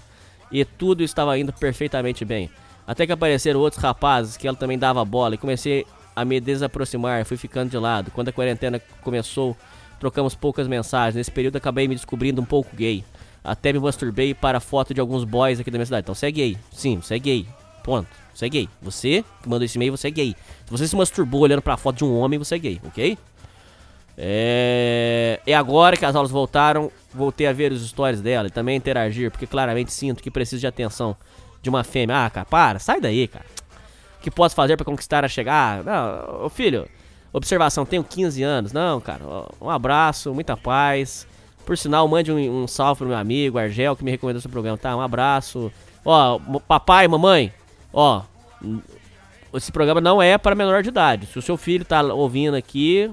E tudo estava indo perfeitamente bem. Até que apareceram outros rapazes que ela também dava bola e comecei a me desaproximar, fui ficando de lado. Quando a quarentena começou, trocamos poucas mensagens. Nesse período acabei me descobrindo um pouco gay. Até me masturbei para foto de alguns boys aqui da minha cidade. Então você é gay. Sim, você é gay. Ponto. Você é gay. Você que mandou esse e-mail, você é gay. Se você se masturbou olhando para a foto de um homem, você é gay, ok? É... E agora que as aulas voltaram, voltei a ver os stories dela e também interagir, porque claramente sinto que preciso de atenção de uma fêmea. Ah, cara, para, sai daí, cara. O que posso fazer pra conquistar a chegar? Não, ô filho, observação, tenho 15 anos. Não, cara, um abraço, muita paz. Por sinal, mande um, um salve pro meu amigo Argel, que me recomendou seu programa, tá? Um abraço. Ó, papai, mamãe, ó, esse programa não é para menor de idade. Se o seu filho tá ouvindo aqui,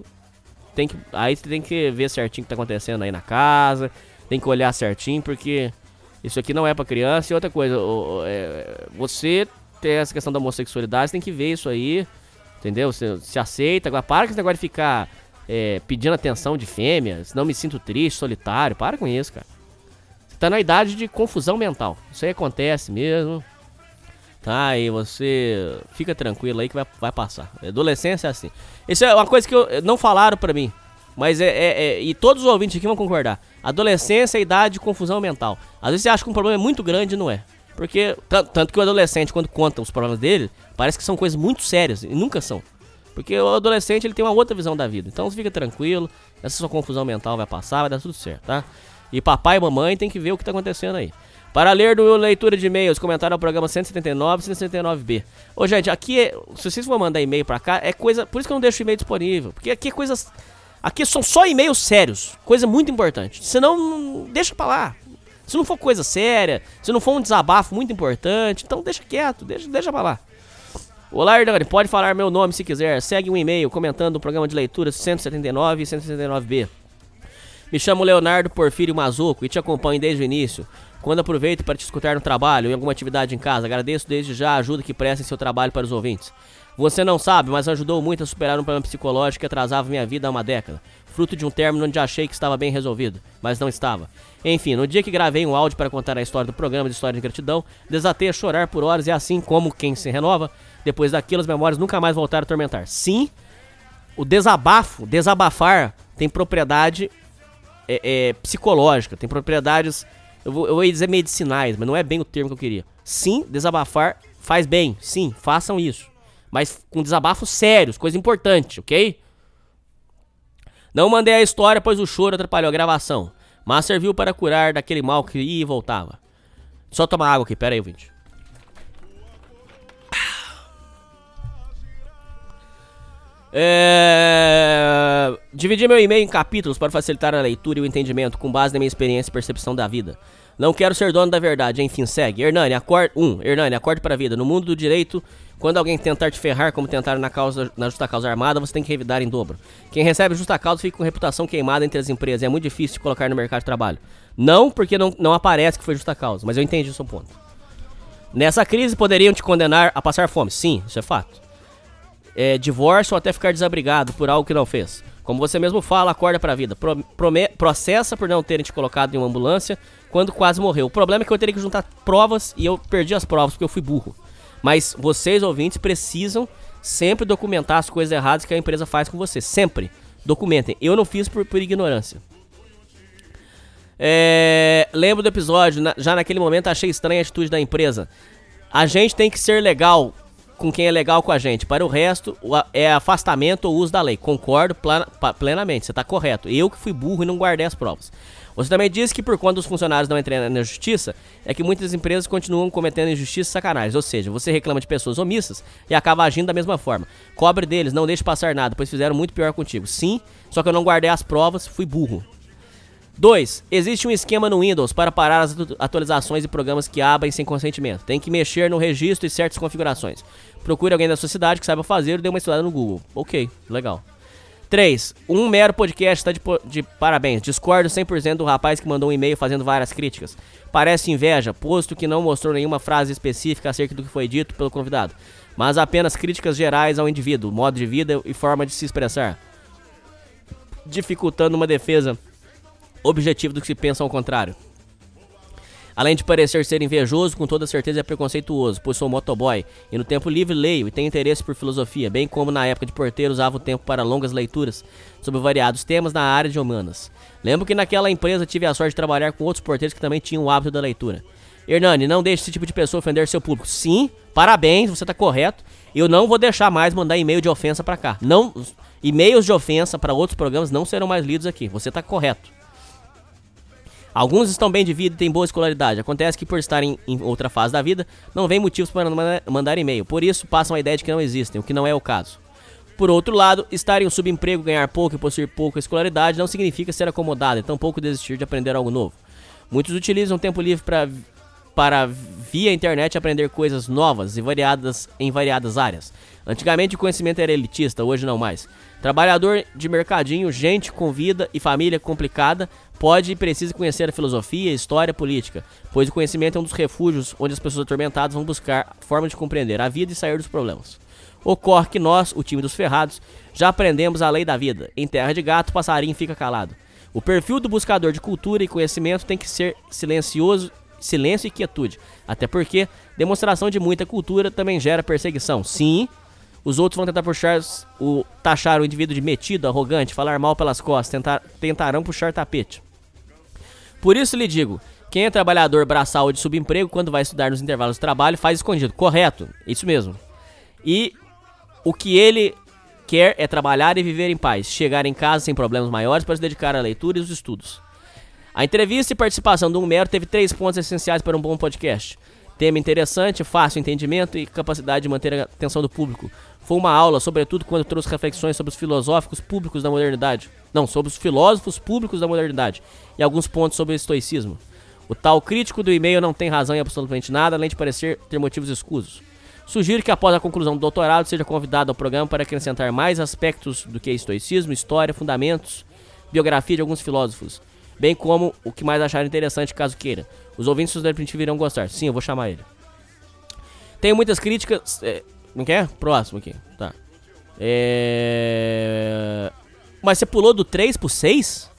tem que, aí você tem que ver certinho o que tá acontecendo aí na casa, tem que olhar certinho, porque isso aqui não é pra criança. E outra coisa, é, você tem essa questão da homossexualidade, você tem que ver isso aí, entendeu? Você se aceita. Agora, para com esse negócio de ficar é, pedindo atenção de fêmea, senão me sinto triste, solitário. Para com isso, cara. Você tá na idade de confusão mental. Isso aí acontece mesmo. Tá, e você fica tranquilo aí que vai, vai passar. Adolescência é assim. Isso é uma coisa que eu, não falaram pra mim. Mas é, é- é- E todos os ouvintes aqui vão concordar. Adolescência é idade de confusão mental. Às vezes você acha que um problema é muito grande e não é. Porque. tan- Tanto que o adolescente, quando conta os problemas dele, parece que são coisas muito sérias. E nunca são. Porque o adolescente ele tem uma outra visão da vida. Então fica tranquilo. Essa sua confusão mental vai passar, vai dar tudo certo, tá? E papai e mamãe tem que ver o que tá acontecendo aí. Para ler do leitura de e-mails, comentário ao programa 179 e 179B. Ô, gente, aqui é. Se vocês for mandar e-mail pra cá, é coisa. Por isso que eu não deixo e-mail disponível. Porque aqui é coisas. Aqui são só e-mails sérios. Coisa muito importante. Senão, não- deixa pra lá. Se não for coisa séria, se não for um desabafo muito importante, então deixa quieto, deixa, deixa pra lá. Olá, Hernani, pode falar meu nome se quiser. Segue um e-mail comentando o programa de leitura 179 e 179B. Me chamo Leonardo Porfírio Mazuco e te acompanho desde o início. Quando aproveito para te escutar no trabalho ou em alguma atividade em casa, agradeço desde já a ajuda que presta em seu trabalho para os ouvintes. Você não sabe, mas ajudou muito a superar um problema psicológico que atrasava minha vida há uma década. Fruto de um término onde achei que estava bem resolvido, mas não estava. Enfim, no dia que gravei um áudio para contar a história do programa de História de Gratidão, desatei a chorar por horas e assim como quem se renova, depois daquilo as memórias nunca mais voltaram a atormentar. Sim, o desabafo, desabafar, tem propriedade é, é, psicológica, tem propriedades, eu vou, eu vou dizer medicinais, mas não é bem o termo que eu queria. Sim, desabafar faz bem, sim, façam isso. Mas com desabafos sérios, coisa importante, ok? Não mandei a história, pois o choro atrapalhou a gravação. Mas serviu para curar daquele mal que ia e voltava. Só tomar água aqui, pera aí, ouvinte. É... Dividi meu e-mail em capítulos para facilitar a leitura e o entendimento com base na minha experiência e percepção da vida. Não quero ser dono da verdade, enfim, segue. Hernani, acorde. 1. Um, Hernani, acorde para a vida. No mundo do direito, quando alguém tentar te ferrar, como tentaram na, causa, na justa causa armada, você tem que revidar em dobro. Quem recebe justa causa fica com reputação queimada entre as empresas. É muito difícil de colocar no mercado de trabalho. Não porque não, não aparece que foi justa causa, mas eu entendi o seu ponto. Nessa crise, poderiam te condenar a passar fome. Sim, isso é fato. É, divórcio ou até ficar desabrigado por algo que não fez. Como você mesmo fala, acorda pra vida. Pro, prome, processa por não terem te colocado em uma ambulância quando quase morreu. O problema é que eu teria que juntar provas e eu perdi as provas porque eu fui burro. Mas vocês, ouvintes, precisam sempre documentar as coisas erradas que a empresa faz com você. Sempre. Documentem. Eu não fiz por, por ignorância. É, lembro do episódio, na, já naquele momento achei estranha a atitude da empresa. A gente tem que ser legal com quem é legal com a gente. Para o resto, é afastamento ou uso da lei. Concordo plenamente, você está correto. Eu que fui burro e não guardei as provas. Você também disse que por conta dos funcionários não entrarem na justiça, é que muitas empresas continuam cometendo injustiça e sacanagem. Ou seja, você reclama de pessoas omissas e acaba agindo da mesma forma. Cobre deles, não deixe passar nada, pois fizeram muito pior contigo. Sim, só que eu não guardei as provas, fui burro. 2. Existe um esquema no Windows para parar as atualizações e programas que abrem sem consentimento. Tem que mexer no registro e certas configurações. Procure alguém da sua cidade que saiba fazer e dê uma estudada no Google. Ok, legal. 3. Um mero podcast está de, de, parabéns. Discordo 100% do rapaz que mandou um e-mail fazendo várias críticas. Parece inveja, posto que não mostrou nenhuma frase específica acerca do que foi dito pelo convidado, mas apenas críticas gerais ao indivíduo, modo de vida e forma de se expressar, dificultando uma defesa objetivo do que se pensa ao contrário. Além de parecer ser invejoso, com toda certeza é preconceituoso, pois sou motoboy e no tempo livre leio e tenho interesse por filosofia, bem como na época de porteiro usava o tempo para longas leituras sobre variados temas na área de humanas. Lembro que naquela empresa tive a sorte de trabalhar com outros porteiros que também tinham o hábito da leitura. Hernani, não deixe esse tipo de pessoa ofender seu público. Sim, parabéns, você está correto. Eu não vou deixar mais mandar e-mail de ofensa para cá. Não, e-mails de ofensa para outros programas não serão mais lidos aqui. Você está correto. Alguns estão bem de vida e têm boa escolaridade. Acontece que por estarem em outra fase da vida, não vem motivos para mandar e-mail. Por isso, passam a ideia de que não existem, o que não é o caso. Por outro lado, estar em um subemprego, ganhar pouco e possuir pouca escolaridade não significa ser acomodado e tampouco desistir de aprender algo novo. Muitos utilizam o tempo livre para para via internet aprender coisas novas e variadas em variadas áreas. Antigamente o conhecimento era elitista, hoje não mais. Trabalhador de mercadinho, gente com vida e família complicada, pode e precisa conhecer a filosofia, história, política, pois o conhecimento é um dos refúgios onde as pessoas atormentadas vão buscar forma de compreender a vida e sair dos problemas. Ocorre que nós, o time dos ferrados, já aprendemos a lei da vida. Em terra de gato, passarinho fica calado. O perfil do buscador de cultura e conhecimento tem que ser silencioso, silêncio e quietude. Até porque demonstração de muita cultura também gera perseguição. Sim, os outros vão tentar puxar o taxar o indivíduo de metido, arrogante, falar mal pelas costas, tentar, tentarão puxar tapete. Por isso lhe digo, quem é trabalhador braçal de subemprego quando vai estudar nos intervalos de trabalho faz escondido. Correto, isso mesmo. E o que ele quer é trabalhar e viver em paz, chegar em casa sem problemas maiores para se dedicar à leitura e aos estudos. A entrevista e participação do Humero teve três pontos essenciais para um bom podcast. Tema interessante, fácil entendimento e capacidade de manter a atenção do público. Foi uma aula, sobretudo quando trouxe reflexões sobre os filosóficos públicos da modernidade. Não, sobre os filósofos públicos da modernidade e alguns pontos sobre o estoicismo. O tal crítico do e-mail não tem razão em absolutamente nada, além de parecer ter motivos escusos. Sugiro que após a conclusão do doutorado seja convidado ao programa para acrescentar mais aspectos do que estoicismo, história, fundamentos, biografia de alguns filósofos, bem como o que mais acharem interessante caso queira. Os ouvintes do Definitivo irão gostar. Sim, eu vou chamar ele. Tenho muitas críticas. Não quer? Próximo aqui. Tá. É... Mas você pulou do 3 pro 6?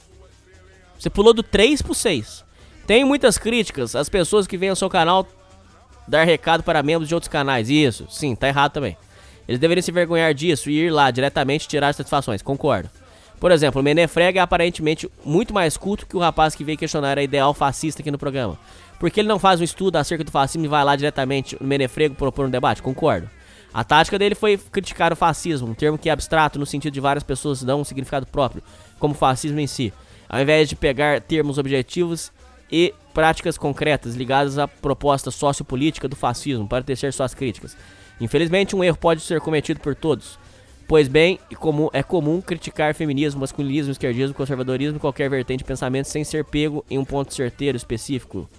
Você pulou do 3 pro 6. Tem muitas críticas às pessoas que vêm ao seu canal dar recado para membros de outros canais. Isso, sim, tá errado também. Eles deveriam se vergonhar disso e ir lá diretamente tirar satisfações. Concordo. Por exemplo, o Menefrega é aparentemente muito mais culto que o rapaz que veio questionar a ideal fascista aqui no programa. Por que ele não faz um estudo acerca do fascismo e vai lá diretamente no Menefrego propor um debate? Concordo. A tática dele foi criticar o fascismo, um termo que é abstrato no sentido de várias pessoas dão um significado próprio, como fascismo em si, ao invés de pegar termos objetivos e práticas concretas ligadas à proposta sociopolítica do fascismo para tecer suas críticas. Infelizmente, um erro pode ser cometido por todos. Pois bem, é comum criticar feminismo, masculinismo, esquerdismo, conservadorismo qualquer vertente de pensamento sem ser pego em um ponto certeiro específico,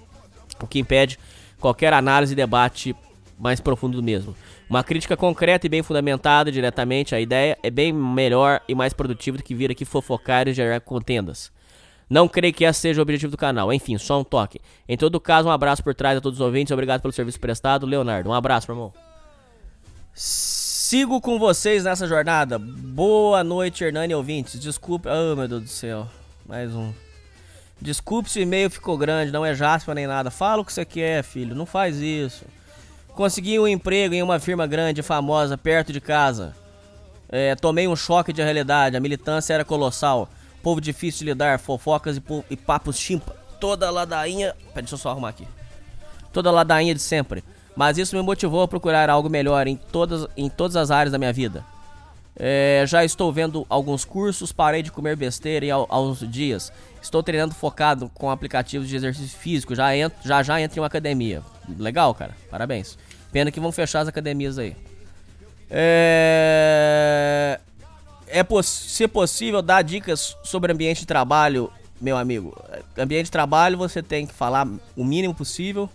o que impede qualquer análise e debate mais profundo do mesmo. Uma crítica concreta e bem fundamentada diretamente à ideia é bem melhor e mais produtiva do que vir aqui fofocar e gerar contendas. Não creio que esse seja o objetivo do canal. Enfim, só um toque. Em todo caso, um abraço por trás a todos os ouvintes. Obrigado pelo serviço prestado. Leonardo, um abraço, meu irmão. Sigo com vocês nessa jornada. Boa noite, Hernani ouvintes. Desculpe. Oh, meu Deus do céu. Mais um. Desculpe se o e-mail ficou grande, não é jaspa nem nada. Fala o que você quer, filho. Não faz isso. Consegui um emprego em uma firma grande e famosa perto de casa. É, tomei um choque de realidade. A militância era colossal. Povo difícil de lidar, fofocas e, e papos chimpa. Toda ladainha. Pera, deixa eu só arrumar aqui. Toda ladainha de sempre mas isso me motivou a procurar algo melhor em todas, em todas as áreas da minha vida. É, já estou vendo alguns cursos, parei de comer besteira em, há uns dias. Estou treinando focado com aplicativos de exercício físico, já, entro, já já entro em uma academia. Legal, cara, parabéns. Pena que vão fechar as academias aí. É, é poss se possível dar dicas sobre ambiente de trabalho, meu amigo. Ambiente de trabalho você tem que falar o mínimo possível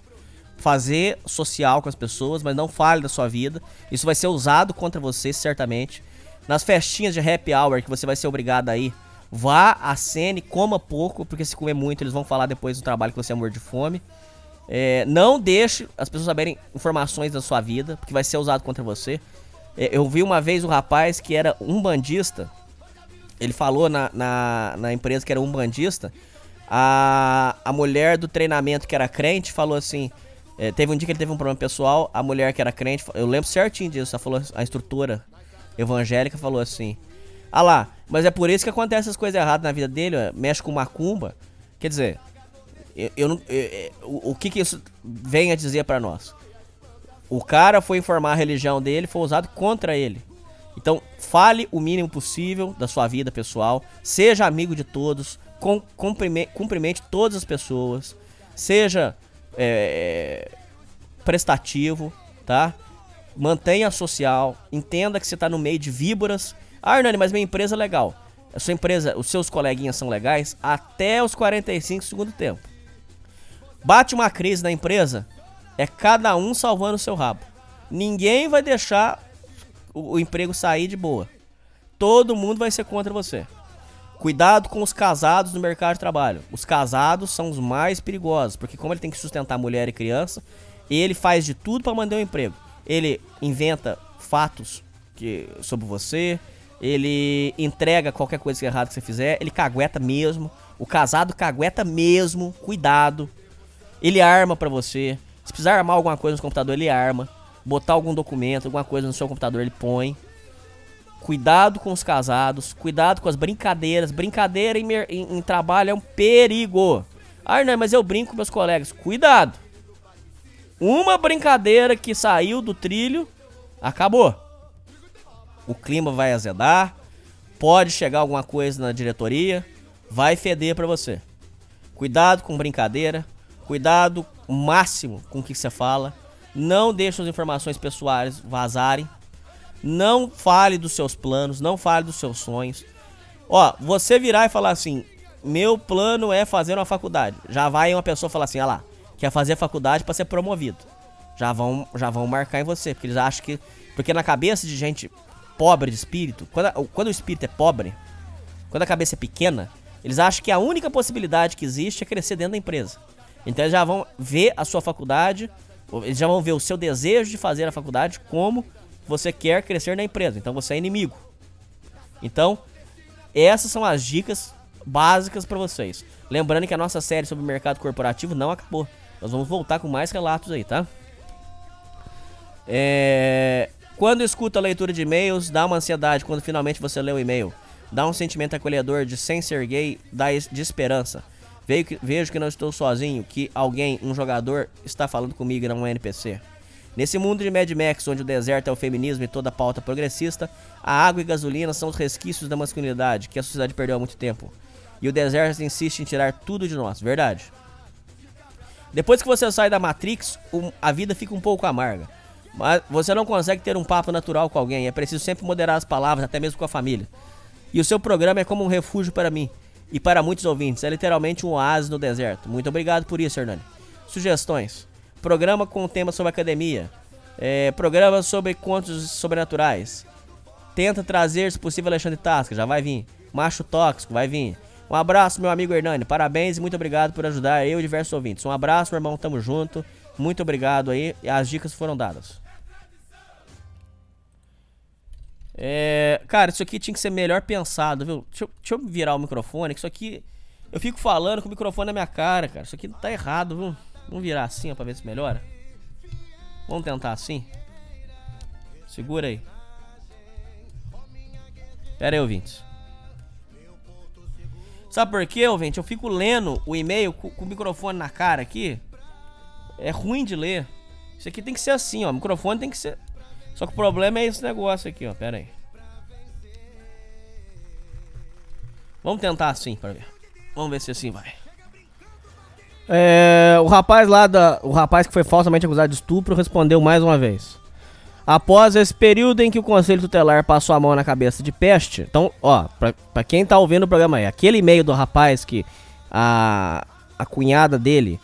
fazer social com as pessoas, mas não fale da sua vida. Isso vai ser usado contra você, certamente. Nas festinhas de happy hour que você vai ser obrigado a ir, vá à cena e coma pouco, porque se comer muito eles vão falar depois do trabalho que você é morto de fome. É, não deixe as pessoas saberem informações da sua vida, porque vai ser usado contra você. É, eu vi uma vez um rapaz que era um bandista. Ele falou na, na, na empresa que era um bandista. A, a mulher do treinamento que era crente falou assim: é, teve um dia que ele teve um problema pessoal, a mulher que era crente, eu lembro certinho disso, ela falou, a instrutora evangélica falou assim: Ah lá, mas é por isso que acontecem as coisas erradas na vida dele, mexe com macumba. Quer dizer, eu, eu não. Eu, eu, o, o que, que isso vem a dizer para nós? O cara foi informar a religião dele, foi usado contra ele. Então, fale o mínimo possível da sua vida pessoal, seja amigo de todos, com, cumprimente, todas as pessoas, seja é, prestativo, tá? Mantenha social, entenda que você está no meio de víboras. Ah, Hernani, mas minha empresa é legal. A sua empresa, os seus coleguinhas são legais até os 45 segundo tempo. Bate uma crise na empresa, é cada um salvando o seu rabo. Ninguém vai deixar o, o emprego sair de boa. Todo mundo vai ser contra você. Cuidado com os casados no mercado de trabalho. Os casados são os mais perigosos, porque como ele tem que sustentar mulher e criança, ele faz de tudo para manter um emprego. Ele inventa fatos que, sobre você, ele entrega qualquer coisa que errado que você fizer, ele cagueta mesmo. O casado cagueta mesmo, cuidado. Ele arma para você. Se precisar armar alguma coisa no computador, ele arma. Botar algum documento, alguma coisa no seu computador, ele põe. Cuidado com os casados, cuidado com as brincadeiras. Brincadeira em, em, em trabalho é um perigo. Ah, não, mas eu brinco com meus colegas. Cuidado. Uma brincadeira que saiu do trilho, acabou. O clima vai azedar, pode chegar alguma coisa na diretoria, vai feder para você. Cuidado com brincadeira, cuidado máximo com o que você fala. Não deixe as informações pessoais vazarem. Não fale dos seus planos, não fale dos seus sonhos. Ó, você virar e falar assim: meu plano é fazer uma faculdade. Já vai uma pessoa falar assim: ah lá, quer fazer faculdade para ser promovido. Já vão, já vão marcar em você, porque eles acham que. Porque na cabeça de gente pobre de espírito, quando, quando o espírito é pobre, quando a cabeça é pequena, Eles acham que a única possibilidade que existe é crescer dentro da empresa. Então eles já vão ver a sua faculdade, eles já vão ver o seu desejo de fazer a faculdade como você quer crescer na empresa. Então você é inimigo. Então, essas são as dicas básicas para vocês. Lembrando que a nossa série sobre mercado corporativo não acabou. Nós vamos voltar com mais relatos aí, tá? É... Quando escuta a leitura de e-mails, dá uma ansiedade quando finalmente você lê o e-mail. Dá um sentimento acolhedor de sem ser gay, dá de esperança. Vejo que, não estou sozinho, que alguém, um jogador, está falando comigo e não um NPC. Nesse mundo de Mad Max, onde o deserto é o feminismo e toda a pauta progressista, a água e gasolina são os resquícios da masculinidade que a sociedade perdeu há muito tempo. E o deserto insiste em tirar tudo de nós, verdade? Depois que você sai da Matrix, a vida fica um pouco amarga. Mas você não consegue ter um papo natural com alguém, é preciso sempre moderar as palavras, até mesmo com a família. E o seu programa é como um refúgio para mim e para muitos ouvintes, é literalmente um oásis no deserto. Muito obrigado por isso, Hernani. Sugestões: programa com tema sobre academia, é, programa sobre contos sobrenaturais. Tenta trazer, se possível, Alexandre Tasca, já vai vir. Macho Tóxico, vai vir. Um abraço, meu amigo Hernani. Parabéns e muito obrigado por ajudar eu e diversos ouvintes. Um abraço, meu irmão. Tamo junto. Muito obrigado aí. As dicas foram dadas. É, cara, isso aqui tinha que ser melhor pensado, viu? Deixa eu, deixa eu virar o microfone, que isso aqui. Eu fico falando com o microfone na minha cara, cara. Isso aqui tá errado, viu? Vamos virar assim, ó, pra ver se melhora. Vamos tentar assim. Segura aí. Pera aí, ouvintes. Sabe por quê, ouvinte? Eu fico lendo o e-mail com, com, o microfone na cara aqui. É ruim de ler. Isso aqui tem que ser assim, ó. O microfone tem que ser. Só que o problema é esse negócio aqui, ó. Pera aí. Vamos tentar assim pra ver. Vamos ver se assim vai. É, o rapaz lá da. O rapaz que foi falsamente acusado de estupro respondeu mais uma vez. Após esse período em que o Conselho Tutelar passou a mão na cabeça de peste. Então, ó, pra, quem tá ouvindo o programa aí, aquele e-mail do rapaz que a, a cunhada dele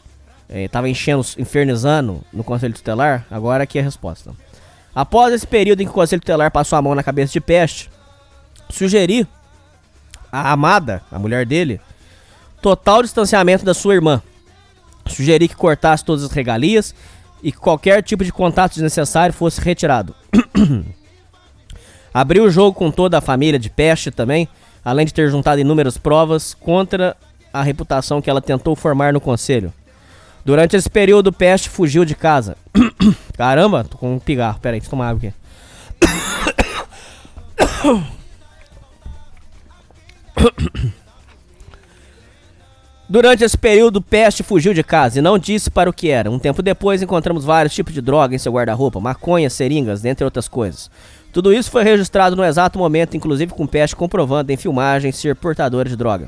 eh, tava enchendo, infernizando no Conselho Tutelar, agora aqui é a resposta. Após esse período em que o Conselho Tutelar passou a mão na cabeça de peste, sugeri a amada, a mulher dele, total distanciamento da sua irmã. Sugeri que cortasse todas as regalias e que qualquer tipo de contato desnecessário fosse retirado. Abriu o jogo com toda a família de peste também, além de ter juntado inúmeras provas contra a reputação que ela tentou formar no conselho. Durante esse período, Peste fugiu de casa. Caramba, tô com um pigarro. Pera aí, deixa eu tomar água aqui. Durante esse período, Peste fugiu de casa e não disse para o que era. Um tempo depois, encontramos vários tipos de droga em seu guarda-roupa, maconha, seringas, dentre outras coisas. Tudo isso foi registrado no exato momento, inclusive com Peste comprovando em filmagens ser portadora de droga.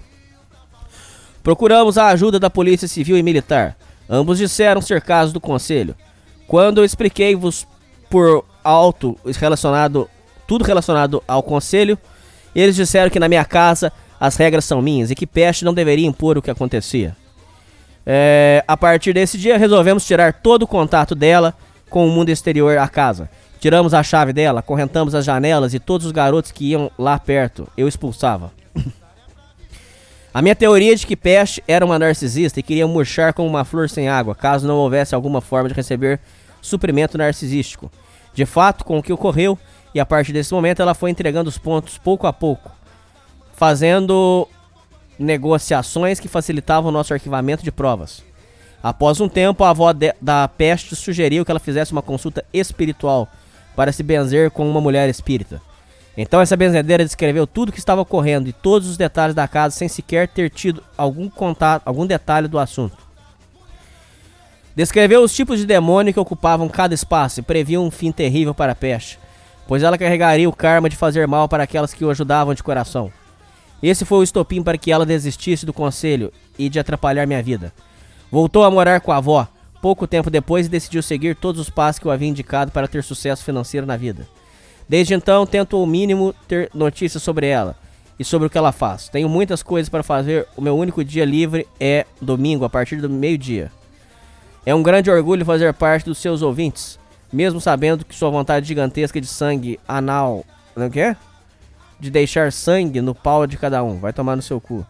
Procuramos a ajuda da Polícia Civil e Militar. Ambos disseram ser casos do conselho. Quando eu expliquei-vos por alto relacionado tudo relacionado ao conselho, eles disseram que na minha casa as regras são minhas e que Peste não deveria impor o que acontecia. É, a partir desse dia resolvemos tirar todo o contato dela com o mundo exterior à casa. Tiramos a chave dela, correntamos as janelas e todos os garotos que iam lá perto eu expulsava. A minha teoria de que Peste era uma narcisista e queria murchar como uma flor sem água, caso não houvesse alguma forma de receber suprimento narcisístico. De fato, com o que ocorreu, e a partir desse momento ela foi entregando os pontos pouco a pouco, fazendo negociações que facilitavam o nosso arquivamento de provas. Após um tempo, a avó de, da Peste sugeriu que ela fizesse uma consulta espiritual para se benzer com uma mulher espírita. Então essa benzedeira descreveu tudo o que estava ocorrendo e todos os detalhes da casa sem sequer ter tido algum contato, algum detalhe do assunto. Descreveu os tipos de demônio que ocupavam cada espaço e previu um fim terrível para a peste, pois ela carregaria o karma de fazer mal para aquelas que o ajudavam de coração. Esse foi o estopim para que ela desistisse do conselho e de atrapalhar minha vida. Voltou a morar com a avó, pouco tempo depois, e decidiu seguir todos os passos que eu havia indicado para ter sucesso financeiro na vida. Desde então, tento ao mínimo ter notícias sobre ela e sobre o que ela faz. Tenho muitas coisas para fazer, o meu único dia livre é domingo, a partir do meio-dia. É um grande orgulho fazer parte dos seus ouvintes, mesmo sabendo que sua vontade gigantesca de sangue anal. Não é que é? De deixar sangue no pau de cada um. Vai tomar no seu cu.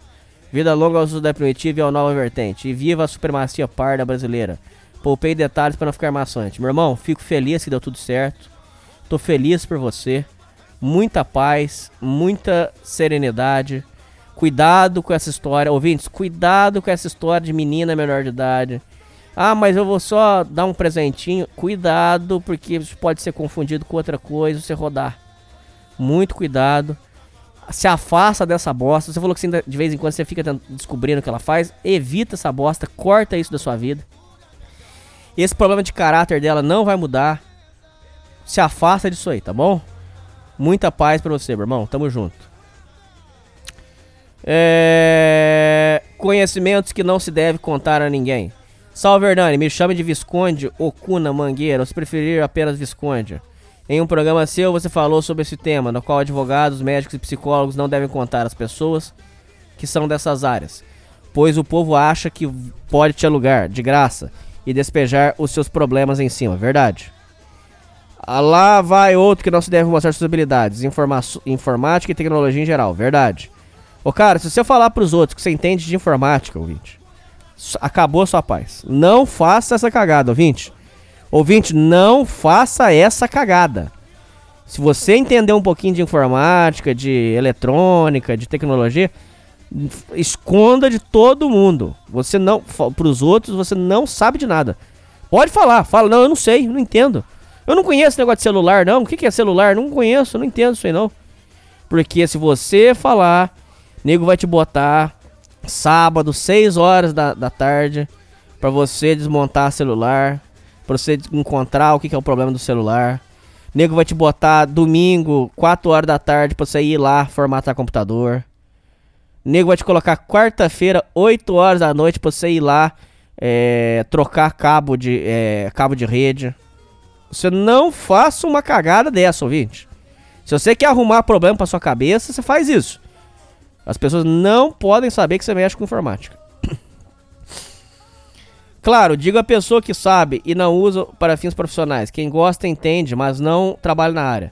Vida longa ao uso da primitiva e ao nova vertente. E viva a supremacia parda brasileira. Poupei detalhes para não ficar maçante. Meu irmão, fico feliz que deu tudo certo. Tô feliz por você. Muita paz, muita serenidade. Cuidado com essa história. Ouvintes, cuidado com essa história de menina menor de idade. Ah, mas eu vou só dar um presentinho. Cuidado, porque isso pode ser confundido com outra coisa, você rodar. Muito cuidado. Se afasta dessa bosta. Você falou que de vez em quando você fica descobrindo o que ela faz. Evita essa bosta, corta isso da sua vida. Esse problema de caráter dela não vai mudar. Se afasta disso aí, tá bom? Muita paz pra você, meu irmão. Tamo junto. É... Conhecimentos que não se deve contar a ninguém. Salve Hernani, me chame de Visconde Okuna Mangueira, ou se preferir apenas Visconde. Em um programa seu você falou sobre esse tema, no qual advogados, médicos e psicólogos não devem contar às pessoas que são dessas áreas, pois o povo acha que pode te alugar de graça e despejar os seus problemas em cima, verdade? Ah, Lá vai outro que não se deve mostrar suas habilidades, informa informática e tecnologia em geral, verdade? Ô cara, se você falar pros outros que você entende de informática, ouvinte, acabou a sua paz. Não faça essa cagada, ouvinte. Ouvinte, não faça essa cagada. Se você entender um pouquinho de informática, de eletrônica, de tecnologia, esconda de todo mundo. Você não, pros outros, você não sabe de nada. Pode falar, fala, não, eu não sei, não entendo. Eu não conheço negócio de celular, não. O que que é celular? Não conheço, não entendo isso aí, não. Porque se você falar, nego vai te botar sábado, 6 horas da, da tarde, pra você desmontar celular, pra você encontrar o que, que é o problema do celular. Nego vai te botar domingo, 4 horas da tarde, pra você ir lá formatar computador. Nego vai te colocar quarta-feira, 8 horas da noite, pra você ir lá é, trocar cabo de, é, cabo de rede. Você não faça uma cagada dessa, ouvinte. Se você quer arrumar problema pra sua cabeça, você faz isso. As pessoas não podem saber que você mexe com informática. Claro, digo a pessoa que sabe e não usa para fins profissionais. Quem gosta entende, mas não trabalha na área.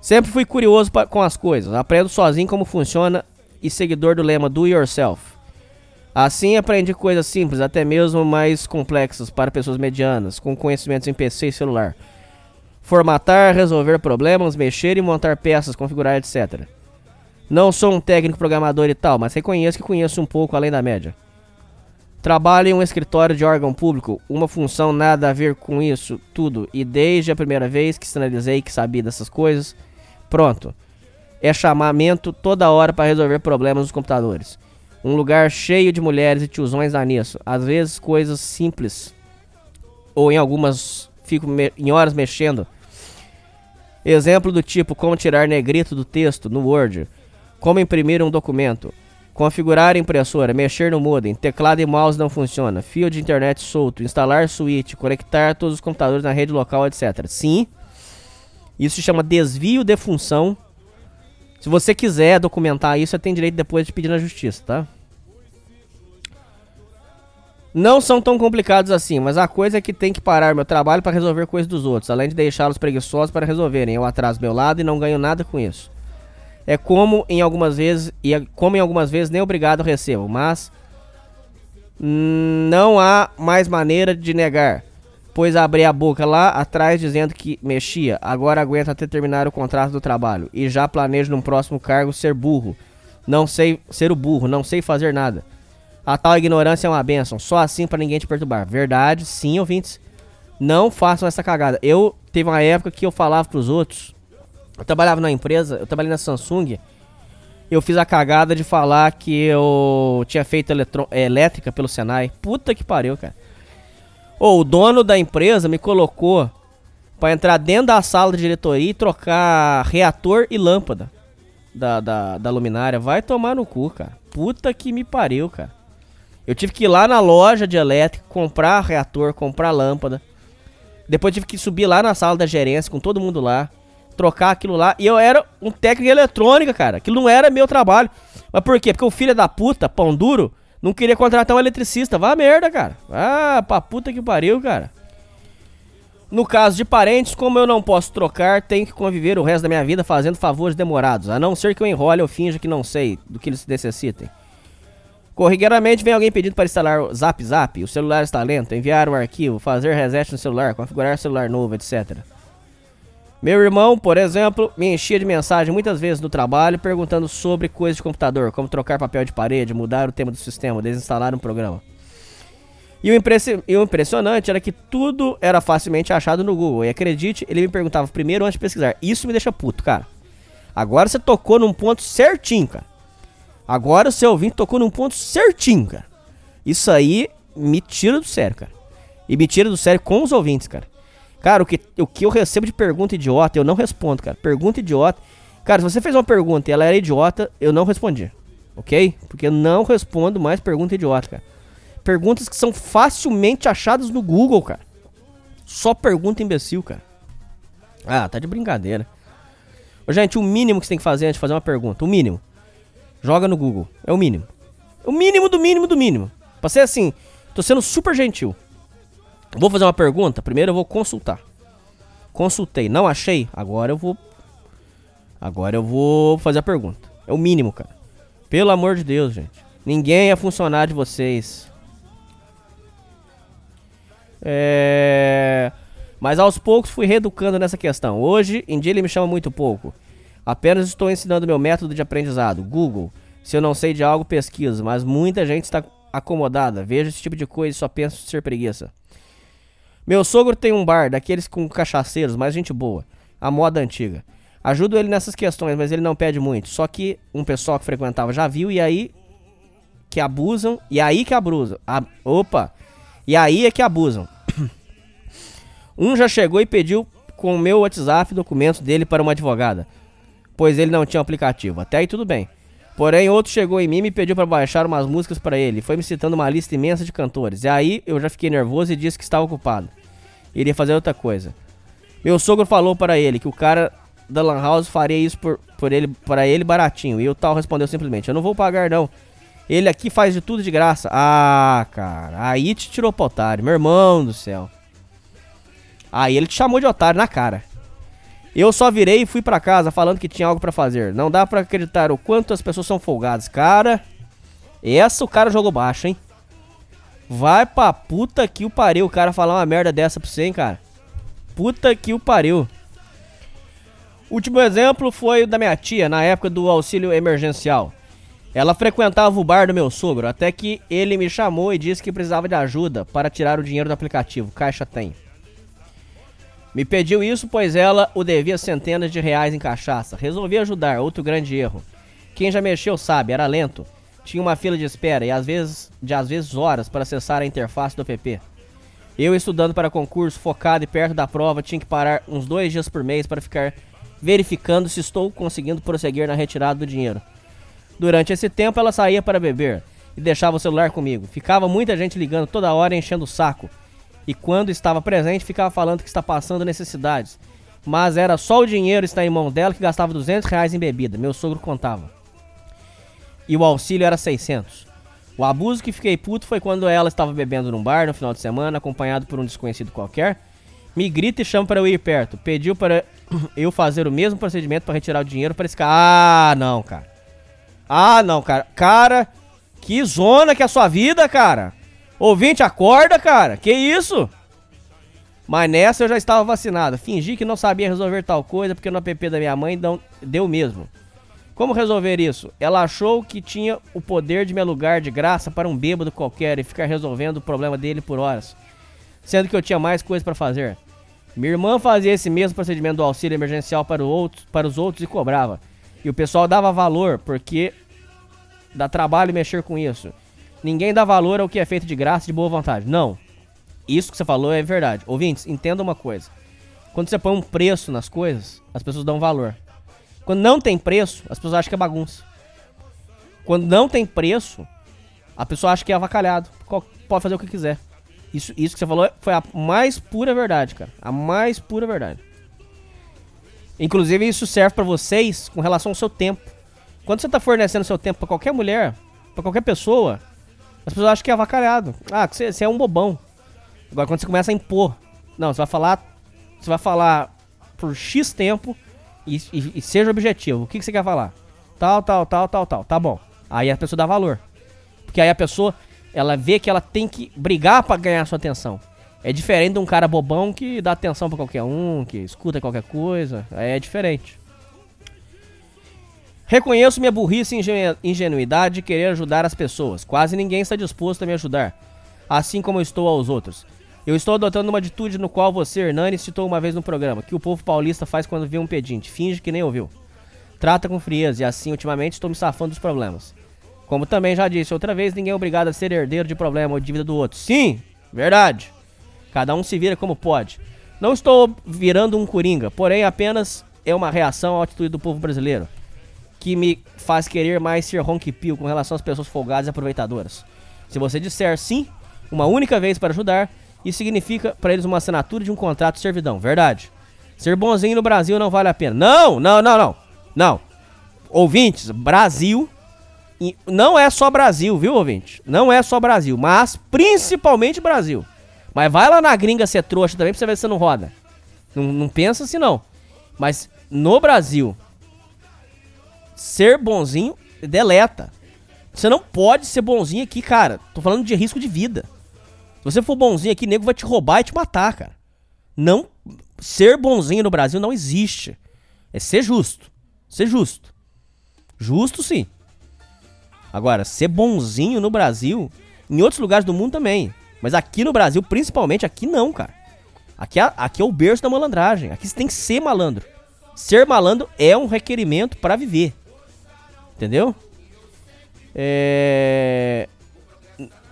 Sempre fui curioso pa- com as coisas. Aprendo sozinho como funciona e seguidor do lema Do Yourself. Assim aprendi coisas simples, até mesmo mais complexas para pessoas medianas, com conhecimentos em PC e celular. Formatar, resolver problemas, mexer e montar peças, configurar, etc. Não sou um técnico programador e tal, mas reconheço que conheço um pouco além da média. Trabalho em um escritório de órgão público, uma função nada a ver com isso tudo, e desde a primeira vez que sinalizei que sabia dessas coisas, pronto. É chamamento toda hora para resolver problemas nos computadores. Um lugar cheio de mulheres e tiozões dá nisso. Às vezes coisas simples, ou em algumas fico em horas mexendo. Exemplo do tipo como tirar negrito do texto no Word, como imprimir um documento, configurar a impressora, mexer no modem, teclado e mouse não funciona, fio de internet solto, instalar switch, conectar todos os computadores na rede local, etc. Sim, isso se chama desvio de função. Se você quiser documentar isso, você tem direito depois de pedir na justiça, tá? Não são tão complicados assim, mas a coisa é que tem que parar meu trabalho para resolver coisas dos outros, além de deixá-los preguiçosos para resolverem. Eu atraso meu lado e não ganho nada com isso. É como em algumas vezes e é como em algumas vezes nem obrigado recebo, mas hum, não há mais maneira de negar, pois abri a boca lá atrás dizendo que mexia. Agora aguento até terminar o contrato do trabalho e já planejo num próximo cargo ser burro. Não sei ser o burro, não sei fazer nada. A tal ignorância é uma benção, só assim pra ninguém te perturbar. Verdade, sim, ouvintes. Não façam essa cagada. Eu teve uma época que eu falava pros outros. Eu trabalhava numa empresa, eu trabalhei na Samsung. Eu fiz a cagada de falar que eu tinha feito eletro- eh, elétrica pelo Senai. Puta que pariu, cara. Ô, o dono da empresa me colocou pra entrar dentro da sala de diretoria e trocar reator e lâmpada da, da, da luminária. Vai tomar no cu, cara. Puta que me pariu, cara. Eu tive que ir lá na loja de elétrica, comprar reator, comprar lâmpada. Depois tive que subir lá na sala da gerência com todo mundo lá, trocar aquilo lá. E eu era um técnico de eletrônica, cara. Aquilo não era meu trabalho. Mas por quê? Porque o filho da puta, pão duro, não queria contratar um eletricista. Vá merda, cara. Ah, pra puta que pariu, cara. No caso de parentes, como eu não posso trocar, tenho que conviver o resto da minha vida fazendo favores demorados. A não ser que eu enrole ou finja que não sei do que eles necessitem. Corriqueiramente vem alguém pedindo para instalar o Zap Zap, o celular está lento, enviar um arquivo, fazer reset no celular, configurar celular novo, etc. Meu irmão, por exemplo, me enchia de mensagem muitas vezes no trabalho perguntando sobre coisas de computador, como trocar papel de parede, mudar o tema do sistema, desinstalar um programa. E o, e o impressionante era que tudo era facilmente achado no Google. E acredite, ele me perguntava primeiro antes de pesquisar. Isso me deixa puto, cara. Agora você tocou num ponto certinho, cara. Agora o seu ouvinte tocou num ponto certinho, cara. Isso aí me tira do sério, cara. E me tira do sério com os ouvintes, cara. Cara, o que, o que eu recebo de pergunta idiota, eu não respondo, cara. Pergunta idiota. Cara, se você fez uma pergunta e ela era idiota, eu não respondi. Ok? Porque eu não respondo mais pergunta idiota, cara. Perguntas que são facilmente achadas no Google, cara. Só pergunta imbecil, cara. Ah, tá de brincadeira. Ô, gente, o mínimo que você tem que fazer antes de fazer uma pergunta, o mínimo. Joga no Google. É o mínimo. É o mínimo do mínimo do mínimo. Pra ser assim, tô sendo super gentil. Vou fazer uma pergunta, primeiro eu vou consultar. Consultei, não achei, agora eu vou. Agora eu vou fazer a pergunta. É o mínimo, cara. Pelo amor de Deus, gente. Ninguém é funcionário de vocês. É. Mas aos poucos fui reeducando nessa questão. Hoje em dia ele me chama muito pouco. Apenas estou ensinando meu método de aprendizado, Google. Se eu não sei de algo, pesquiso, mas muita gente está acomodada. Vejo esse tipo de coisa e só penso ser preguiça. Meu sogro tem um bar, daqueles com cachaceiros, mas gente boa. A moda antiga. Ajudo ele nessas questões, mas ele não pede muito. Só que um pessoal que frequentava já viu e aí que abusam. E aí que abusam. A- opa! E aí é que abusam. um já chegou e pediu com o meu WhatsApp documentos dele para uma advogada. Pois ele não tinha aplicativo. Até aí tudo bem. Porém, outro chegou em mim e me pediu para baixar umas músicas para ele. Foi me citando uma lista imensa de cantores. E aí eu já fiquei nervoso e disse que estava ocupado. Iria fazer outra coisa. Meu sogro falou para ele que o cara da Lan House faria isso por, por ele, para ele baratinho. E o tal respondeu simplesmente: Eu não vou pagar, não. Ele aqui faz de tudo de graça. Ah, cara. Aí te tirou pro otário, meu irmão do céu. Aí ele te chamou de otário na cara. Eu só virei e fui pra casa falando que tinha algo pra fazer. Não dá pra acreditar o quanto as pessoas são folgadas. Cara, essa o cara jogou baixo, hein? Vai pra puta que o pariu o cara falar uma merda dessa pra você, hein, cara. Puta que o pariu. Último exemplo foi o da minha tia, na época do auxílio emergencial. Ela frequentava o bar do meu sogro, até que ele me chamou e disse que precisava de ajuda para tirar o dinheiro do aplicativo. Caixa tem. Me pediu isso, pois ela o devia centenas de reais em cachaça. Resolvi ajudar, outro grande erro. Quem já mexeu sabe, era lento. Tinha uma fila de espera e às vezes, de às vezes horas para acessar a interface do app. Eu estudando para concurso, focado e perto da prova, tinha que parar uns dois dias por mês para ficar verificando se estou conseguindo prosseguir na retirada do dinheiro. Durante esse tempo ela saía para beber e deixava o celular comigo. Ficava muita gente ligando toda hora enchendo o saco. E quando estava presente ficava falando que está passando necessidades. Mas era só o dinheiro estar em mão dela que gastava 200 reais em bebida. Meu sogro contava. E o auxílio era 600. O abuso que fiquei puto foi quando ela estava bebendo num bar no final de semana, acompanhado por um desconhecido qualquer. Me grita e chama para eu ir perto. Pediu para eu fazer o mesmo procedimento para retirar o dinheiro para esse cara. Ah, não, cara. Ah, não, cara. Cara, que zona que é a sua vida, cara. Ouvinte, acorda, cara. Que isso? Mas nessa eu já estava vacinado. Fingi que não sabia resolver tal coisa porque no app da minha mãe não deu mesmo. Como resolver isso? Ela achou que tinha o poder de me alugar de graça para um bêbado qualquer e ficar resolvendo o problema dele por horas. Sendo que eu tinha mais coisa para fazer. Minha irmã fazia esse mesmo procedimento do auxílio emergencial para, outro, para os outros e cobrava. E o pessoal dava valor porque dá trabalho mexer com isso. Ninguém dá valor ao que é feito de graça e de boa vontade. Não. Isso que você falou é verdade. Ouvintes, entenda uma coisa. Quando você põe um preço nas coisas, as pessoas dão valor. Quando não tem preço, as pessoas acham que é bagunça. Quando não tem preço, a pessoa acha que é avacalhado. Pode fazer o que quiser. Isso, isso que você falou foi a mais pura verdade, cara. A mais pura verdade. Inclusive, isso serve pra vocês com relação ao seu tempo. Quando você tá fornecendo seu tempo pra qualquer mulher, pra qualquer pessoa, as pessoas acham que é avacalhado. Ah, você, você é um bobão. Agora, quando você começa a impor, não, você vai falar, você vai falar por X tempo e, e- e seja objetivo. O que, que você quer falar? Tal, tal, tal, tal, tal. Tá bom. Aí a pessoa dá valor. Porque aí a pessoa, ela vê que ela tem que brigar pra ganhar sua atenção. É diferente de um cara bobão que dá atenção pra qualquer um, que escuta qualquer coisa. Aí é diferente. Reconheço minha burrice e ingenu- ingenuidade de querer ajudar as pessoas. Quase ninguém está disposto a me ajudar, assim como eu estou aos outros. Eu estou adotando uma atitude no qual você, Hernani, citou uma vez no programa, que o povo paulista faz quando vê um pedinte, finge que nem ouviu. Trata com frieza e assim, ultimamente, estou me safando dos problemas. Como também já disse outra vez, ninguém é obrigado a ser herdeiro de problema ou dívida do outro. Sim, verdade. Cada um se vira como pode. Não estou virando um coringa, porém apenas é uma reação à atitude do povo brasileiro que me faz querer mais ser ronquipio com relação às pessoas folgadas e aproveitadoras. Se você disser sim, uma única vez para ajudar, isso significa para eles uma assinatura de um contrato de servidão, verdade. Ser bonzinho no Brasil não vale a pena. Não, não, não, não. Não. Ouvintes, Brasil. Não é só Brasil, viu, ouvinte? Não é só Brasil, mas principalmente Brasil. Mas vai lá na gringa ser trouxa também pra você ver se você não roda. Não, não pensa assim, não. Mas no Brasil, ser bonzinho, deleta. Você não pode ser bonzinho aqui, cara. Tô falando de risco de vida. Se você for bonzinho aqui, nego vai te roubar e te matar, cara. Não. Ser bonzinho no Brasil não existe. É ser justo. Ser justo. Justo sim. Agora, ser bonzinho no Brasil, em outros lugares do mundo também. Mas aqui no Brasil, principalmente, aqui não, cara. Aqui é, aqui é o berço da malandragem. Aqui você tem que ser malandro. Ser malandro é um requerimento para viver. Entendeu? É...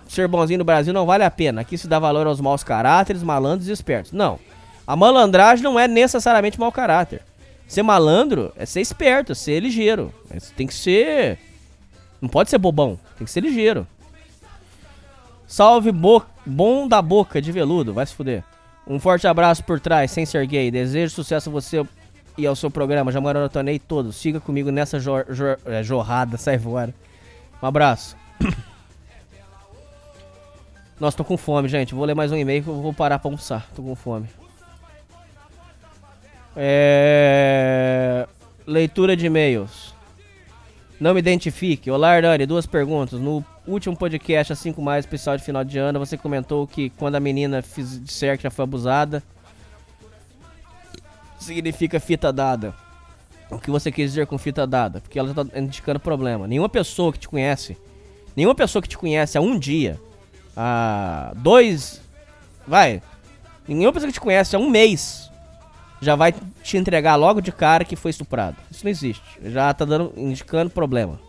Ser bonzinho no Brasil não vale a pena. Aqui se dá valor aos maus caráteres, malandros e espertos. Não. A malandragem não é necessariamente mau caráter. Ser malandro é ser esperto, é ser ligeiro. Tem que ser. Não pode ser bobão, tem que ser ligeiro. Salve bo... bom da boca de veludo, vai se fuder. Um forte abraço por trás, sem ser gay. Desejo sucesso a você e ao seu programa. Já maratonei todos. Siga comigo nessa jor... jor- é, jorrada, sai fora. Um abraço. Nossa, tô com fome, gente. Vou ler mais um e-mail que eu vou parar pra almoçar. Tô com fome. É... Leitura de e-mails. Não me identifique. Olá, Hernani. Duas perguntas. No último podcast, a 5 mais especial de final de ano, você comentou que quando a menina fiz- disser que já foi abusada, significa fita dada. O que você quis dizer com fita dada? Porque ela já tá indicando problema. Nenhuma pessoa que te conhece, nenhuma pessoa que te conhece há um dia, há dois. Vai. Nenhuma pessoa que te conhece há um mês já vai te entregar logo de cara que foi estuprado. Isso não existe. Já tá dando, indicando problema.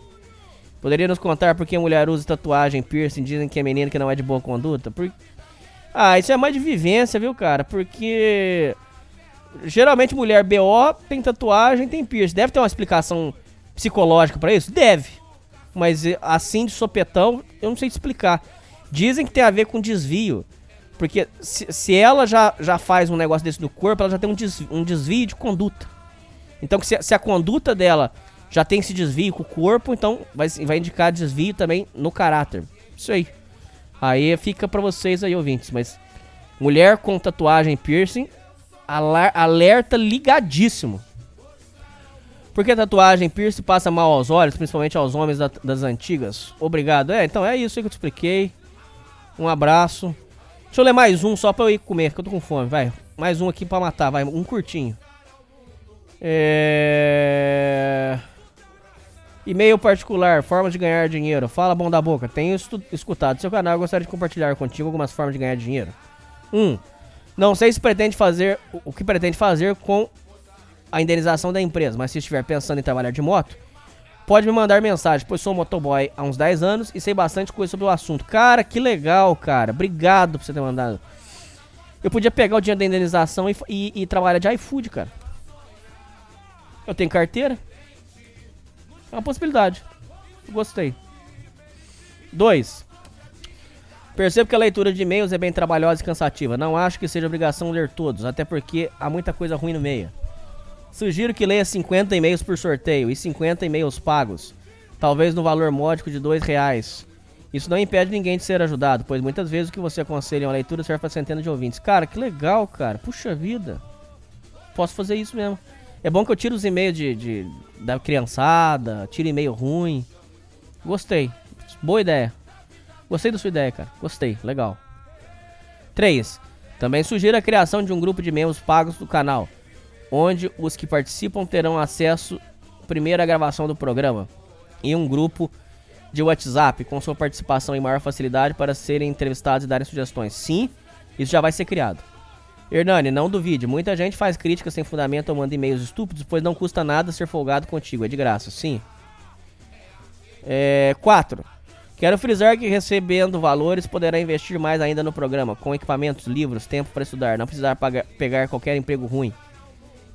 Poderia nos contar por que a mulher usa tatuagem, piercing, dizem que é menina que não é de boa conduta? Por... Ah, isso é mais de vivência, viu, cara? Porque geralmente mulher BO tem tatuagem, tem piercing. Deve ter uma explicação psicológica pra isso? Deve. Mas eh, assim de sopetão, eu não sei te explicar. Dizem que tem a ver com desvio. Porque se, se ela já, já faz um negócio desse no corpo, ela já tem um desvio, um desvio de conduta. Então, se, se a conduta dela já tem esse desvio com o corpo, então vai, vai indicar desvio também no caráter. Isso aí. Aí fica pra vocês aí, ouvintes. Mas mulher com tatuagem piercing, alerta ligadíssimo. Porque tatuagem piercing passa mal aos olhos, principalmente aos homens da- das antigas. Obrigado. É, então é isso que eu te expliquei. Um abraço. Deixa eu ler mais um só pra eu ir comer, que eu tô com fome. Vai, mais um aqui pra matar, vai, um curtinho. É... E-mail particular, formas de ganhar dinheiro. Fala bom da boca. Tenho escutado seu canal gostaria de compartilhar contigo algumas formas de ganhar dinheiro. 1. Um, não sei se pretende fazer o- que pretende fazer com a indenização da empresa, mas se estiver pensando em trabalhar de moto, pode me mandar mensagem, pois sou motoboy há uns 10 anos e sei bastante coisa sobre o assunto. Cara, que legal, cara. Obrigado por você ter mandado. Eu podia pegar o dinheiro da indenização e, e, e trabalhar de iFood, cara. Eu tenho carteira. É uma possibilidade. Gostei. 2. Percebo que a leitura de e-mails é bem trabalhosa e cansativa. Não acho que seja obrigação ler todos, até porque há muita coisa ruim no meio. Sugiro que leia 50 e-mails por sorteio e 50 e-mails pagos, talvez no valor módico de dois reais. Isso não impede ninguém de ser ajudado, pois muitas vezes o que você aconselha em uma leitura serve para centenas de ouvintes. Cara, que legal, cara. Puxa vida. Posso fazer isso mesmo. É bom que eu tiro os e-mails de, de- da criançada, tiro e-mail ruim. Gostei. Boa ideia. Gostei da sua ideia, cara. Gostei, legal. 3. Também sugiro a criação de um grupo de membros pagos do canal, onde os que participam terão acesso primeiro à gravação do programa e um grupo de WhatsApp com sua participação em maior facilidade para serem entrevistados e darem sugestões. Sim, isso já vai ser criado. Hernani, não duvide, muita gente faz críticas sem fundamento ou manda e-mails estúpidos, pois não custa nada ser folgado contigo, é de graça, sim. 4. Quero frisar que recebendo valores poderá investir mais ainda no programa, com equipamentos, livros, tempo para estudar, não precisar pagar, pegar qualquer emprego ruim.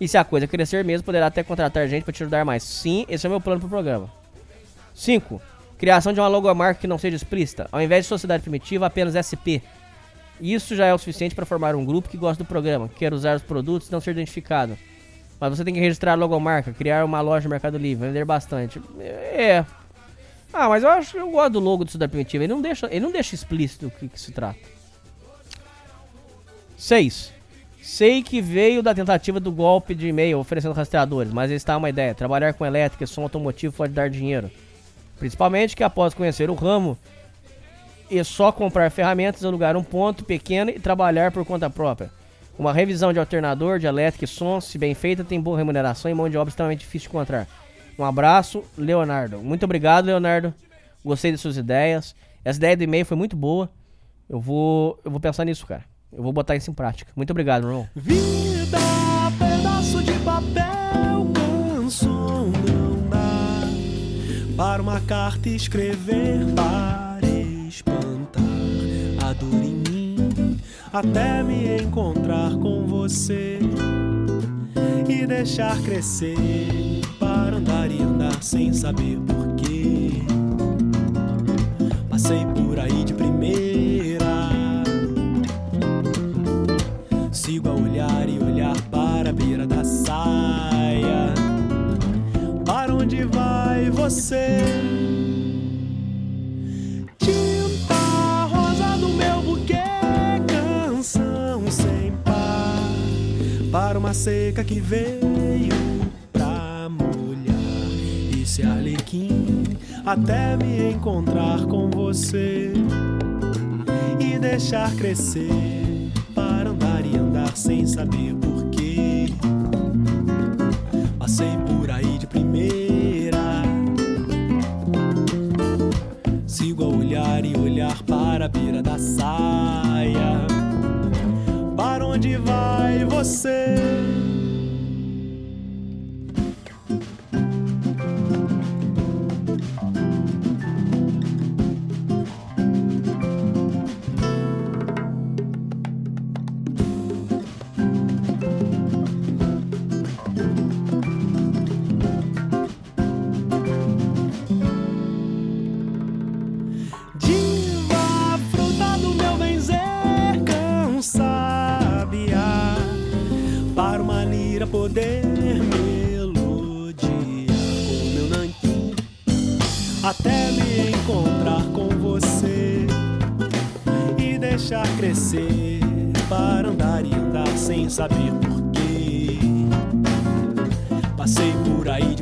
E se a coisa crescer mesmo, poderá até contratar gente para te ajudar mais. Sim, esse é o meu plano pro programa. 5. Criação de uma logomarca que não seja explícita. Ao invés de Sociedade Primitiva, apenas SP. Isso já é o suficiente para formar um grupo que gosta do programa, que quer usar os produtos e não ser identificado. Mas você tem que registrar a logomarca, criar uma loja no Mercado Livre, vender bastante. É. Ah, mas eu acho que eu gosto do logo do Sociedade Primitiva. Ele não deixa, ele não deixa explícito o que, que se trata. 6. Sei que veio da tentativa do golpe de e-mail oferecendo rastreadores, mas está uma ideia. Trabalhar com elétrica e som automotivo pode dar dinheiro. Principalmente que após conhecer o ramo e só comprar ferramentas, alugar um ponto pequeno e trabalhar por conta própria. Uma revisão de alternador, de elétrica e som, se bem feita, tem boa remuneração e mão de obra extremamente difícil de encontrar. Um abraço, Leonardo. Muito obrigado, Leonardo. Gostei das suas ideias. Essa ideia do e-mail foi muito boa. Eu vou, eu vou pensar nisso, cara. Eu vou botar isso em prática. Muito obrigado, meu irmão. Vida, pedaço de papel, canção não dá para uma carta escrever para espantar a dor em mim até me encontrar com você e deixar crescer para andar e andar sem saber porquê. Passei por aí de primeira. Sigo a olhar e olhar para a beira da saia. Para onde vai você? Uma seca que veio pra molhar esse arlequim até me encontrar com você e deixar crescer para andar e andar sem saber porquê. Passei por aí de primeira. Sigo a olhar e olhar para a beira da saia. Para onde vai você? Lira poder melodiar com meu nanquim. Até me encontrar com você E deixar crescer para andar e andar sem saber porquê Passei por aí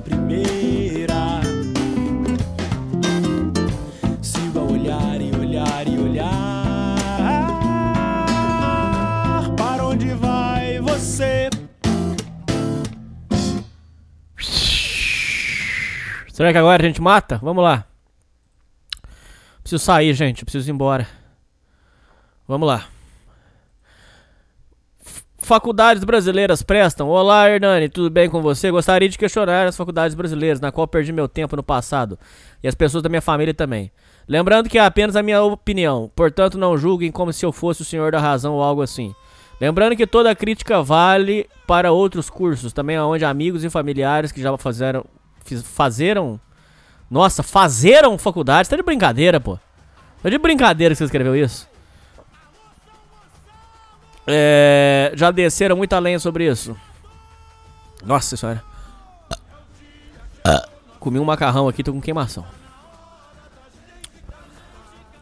Será que agora a gente mata? Vamos lá. Preciso sair, gente. Preciso ir embora. Vamos lá. Faculdades brasileiras prestam. Olá, Hernani, tudo bem com você? Gostaria de questionar as faculdades brasileiras, na qual perdi meu tempo no passado, e as pessoas da minha família também. Lembrando que é apenas a minha opinião, portanto não julguem como se eu fosse o senhor da razão ou algo assim. Lembrando que toda crítica vale para outros cursos, também onde amigos e familiares que já fizeram, fiz- fazeram, nossa, fazeram faculdade, tá de brincadeira, pô. Tá de brincadeira que você escreveu isso. É, já desceram muita lenha sobre isso. Nossa senhora. Comi um macarrão aqui, tô com queimação.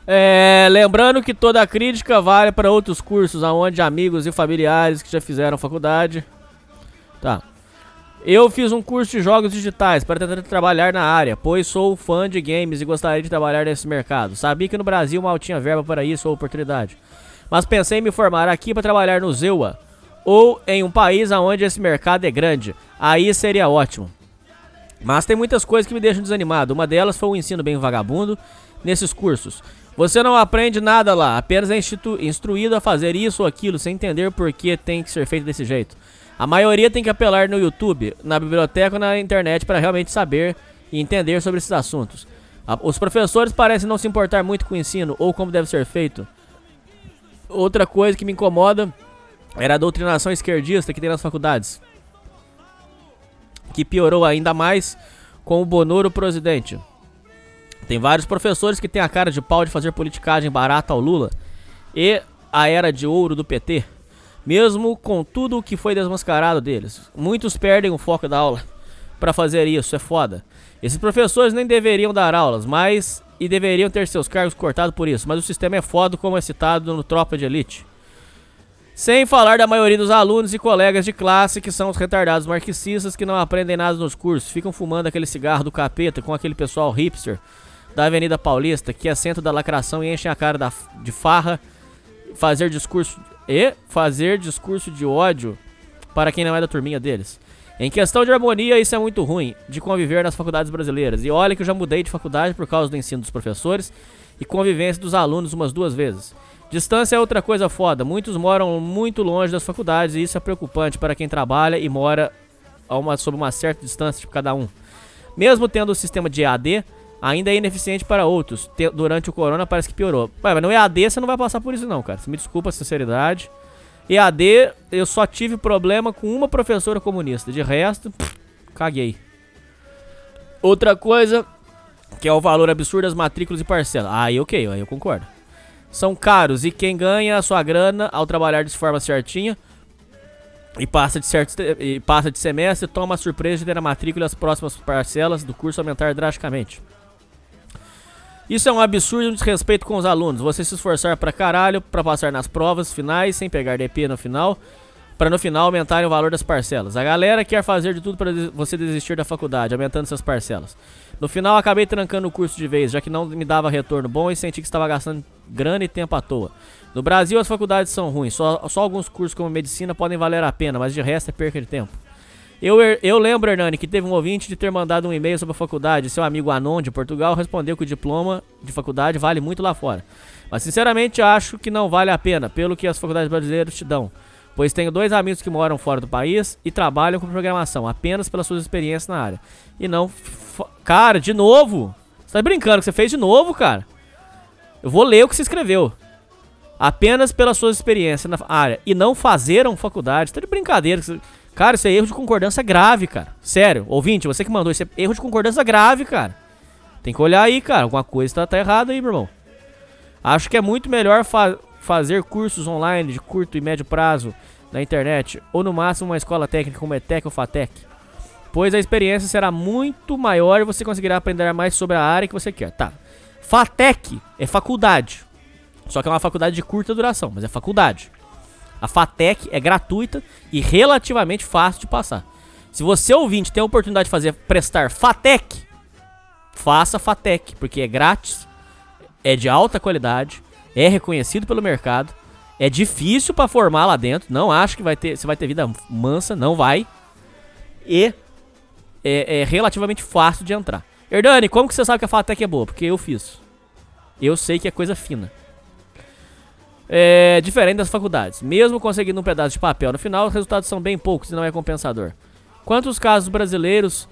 É, lembrando que toda crítica vale para outros cursos aonde amigos e familiares que já fizeram faculdade. Tá. Eu fiz um curso de jogos digitais para tentar trabalhar na área, pois sou fã de games e gostaria de trabalhar nesse mercado. Sabia que no Brasil mal tinha verba para isso ou oportunidade. Mas pensei em me formar aqui para trabalhar no Zewa ou em um país onde esse mercado é grande. Aí seria ótimo. Mas tem muitas coisas que me deixam desanimado. Uma delas foi o ensino bem vagabundo nesses cursos. Você não aprende nada lá, apenas é instruído a fazer isso ou aquilo sem entender por que tem que ser feito desse jeito. A maioria tem que apelar no YouTube, na biblioteca ou na internet para realmente saber e entender sobre esses assuntos. Os professores parecem não se importar muito com o ensino ou como deve ser feito. Outra coisa que me incomoda era a doutrinação esquerdista que tem nas faculdades que piorou ainda mais com o Bonoro presidente. Tem vários professores que têm a cara de pau de fazer politicagem barata ao Lula e a era de ouro do PT, mesmo com tudo o que foi desmascarado deles. Muitos perdem o foco da aula para fazer isso, é foda. Esses professores nem deveriam dar aulas, mas e deveriam ter seus cargos cortados por isso, mas o sistema é foda como é citado no Tropa de Elite. Sem falar da maioria dos alunos e colegas de classe que são os retardados marxistas que não aprendem nada nos cursos, ficam fumando aquele cigarro do capeta com aquele pessoal hipster da Avenida Paulista que é centro da lacração e enchem a cara da, de farra, fazer discurso e fazer discurso de ódio para quem não é da turminha deles. Em questão de harmonia, isso é muito ruim de conviver nas faculdades brasileiras. E olha que eu já mudei de faculdade por causa do ensino dos professores e convivência dos alunos umas duas vezes. Distância é outra coisa foda. Muitos moram muito longe das faculdades e isso é preocupante para quem trabalha e mora a uma, sob uma certa distância de cada um. Mesmo tendo o sistema de EAD, ainda é ineficiente para outros. Te- durante o corona parece que piorou. Ué, mas no EAD você não vai passar por isso não, cara. Você me desculpa a sinceridade. EAD, eu só tive problema com uma professora comunista. De resto, pff, caguei. Outra coisa, que é o valor absurdo das matrículas e parcelas. Aí ok, aí eu concordo. São caros e quem ganha a sua grana ao trabalhar de forma certinha e passa de, certo, e passa de semestre toma a surpresa de ter a matrícula e as próximas parcelas do curso aumentar drasticamente. Isso é um absurdo e um desrespeito com os alunos. Você se esforçar pra caralho pra passar nas provas finais sem pegar DP no final, pra no final aumentarem o valor das parcelas. A galera quer fazer de tudo des- você desistir da faculdade, aumentando suas parcelas. No final acabei trancando o curso de vez, já que não me dava retorno bom e senti que estava gastando grana e tempo à toa. No Brasil as faculdades são ruins, só, só alguns cursos como medicina podem valer a pena, mas de resto é perca de tempo. Eu, eu lembro, Hernani, que teve um ouvinte de ter mandado um e-mail sobre a faculdade. Seu amigo Anon, de Portugal, respondeu que o diploma de faculdade vale muito lá fora. Mas sinceramente acho que não vale a pena, pelo que as faculdades brasileiras te dão. Pois tenho dois amigos que moram fora do país e trabalham com programação, apenas pelas suas experiências na área. E não. Cara, de novo? Você tá brincando que você fez de novo, cara? Eu vou ler o que você escreveu. Apenas pelas suas experiências na área. E não fazeram faculdade. Tá de brincadeira. Cara, isso é erro de concordância grave, cara. Sério, ouvinte, você que mandou, isso é erro de concordância grave, cara. Tem que olhar aí, cara. Alguma coisa tá, tá errada aí, meu irmão. Acho que é muito melhor fa- fazer cursos online de curto e médio prazo na internet, ou no máximo uma escola técnica como ETEC ou FATEC, pois a experiência será muito maior e você conseguirá aprender mais sobre a área que você quer. Tá. FATEC é faculdade, só que é uma faculdade de curta duração, mas é faculdade. A FATEC é gratuita e relativamente fácil de passar. Se você ouvinte tem a oportunidade de fazer prestar FATEC, faça FATEC, porque é grátis, é de alta qualidade, é reconhecido pelo mercado, é difícil pra formar lá dentro, não acho que vai ter, você vai ter vida mansa, não vai. E é, é relativamente fácil de entrar. Herdani, como que você sabe que a FATEC é boa? Porque eu fiz. Eu sei que é coisa fina. É diferente das faculdades. Mesmo conseguindo um pedaço de papel no final, os resultados são bem poucos e não é compensador. Quantos casos brasileiros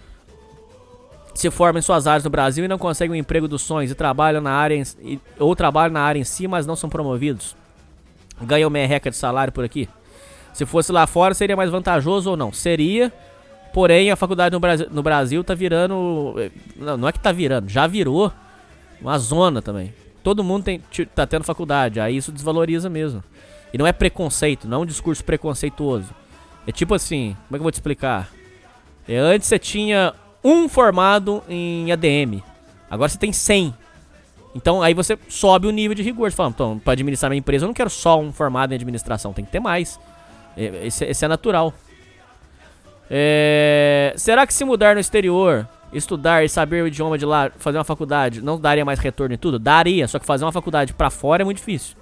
se formam em suas áreas no Brasil e não conseguem o emprego dos sonhos e trabalham na área em, e- ou trabalham na área em si, mas não são promovidos? Ganham merreca de salário por aqui? Se fosse lá fora, seria mais vantajoso ou não? Seria, porém a faculdade no Brasil, no Brasil tá virando. eh, Não, não é que tá virando, já virou uma zona também. Todo mundo tem, tá tendo faculdade, aí isso desvaloriza mesmo. E não é preconceito, não é um discurso preconceituoso. É tipo assim, como é que eu vou te explicar? É, antes você tinha um formado em ADM, agora você tem 100. Então aí você sobe o nível de rigor. Você fala, então, pra administrar minha empresa eu não quero só um formado em administração, tem que ter mais. É, Esse, esse é natural. É, será que se mudar no exterior, estudar e saber o idioma de lá, fazer uma faculdade, não daria mais retorno em tudo? Daria, só que fazer uma faculdade pra fora é muito difícil.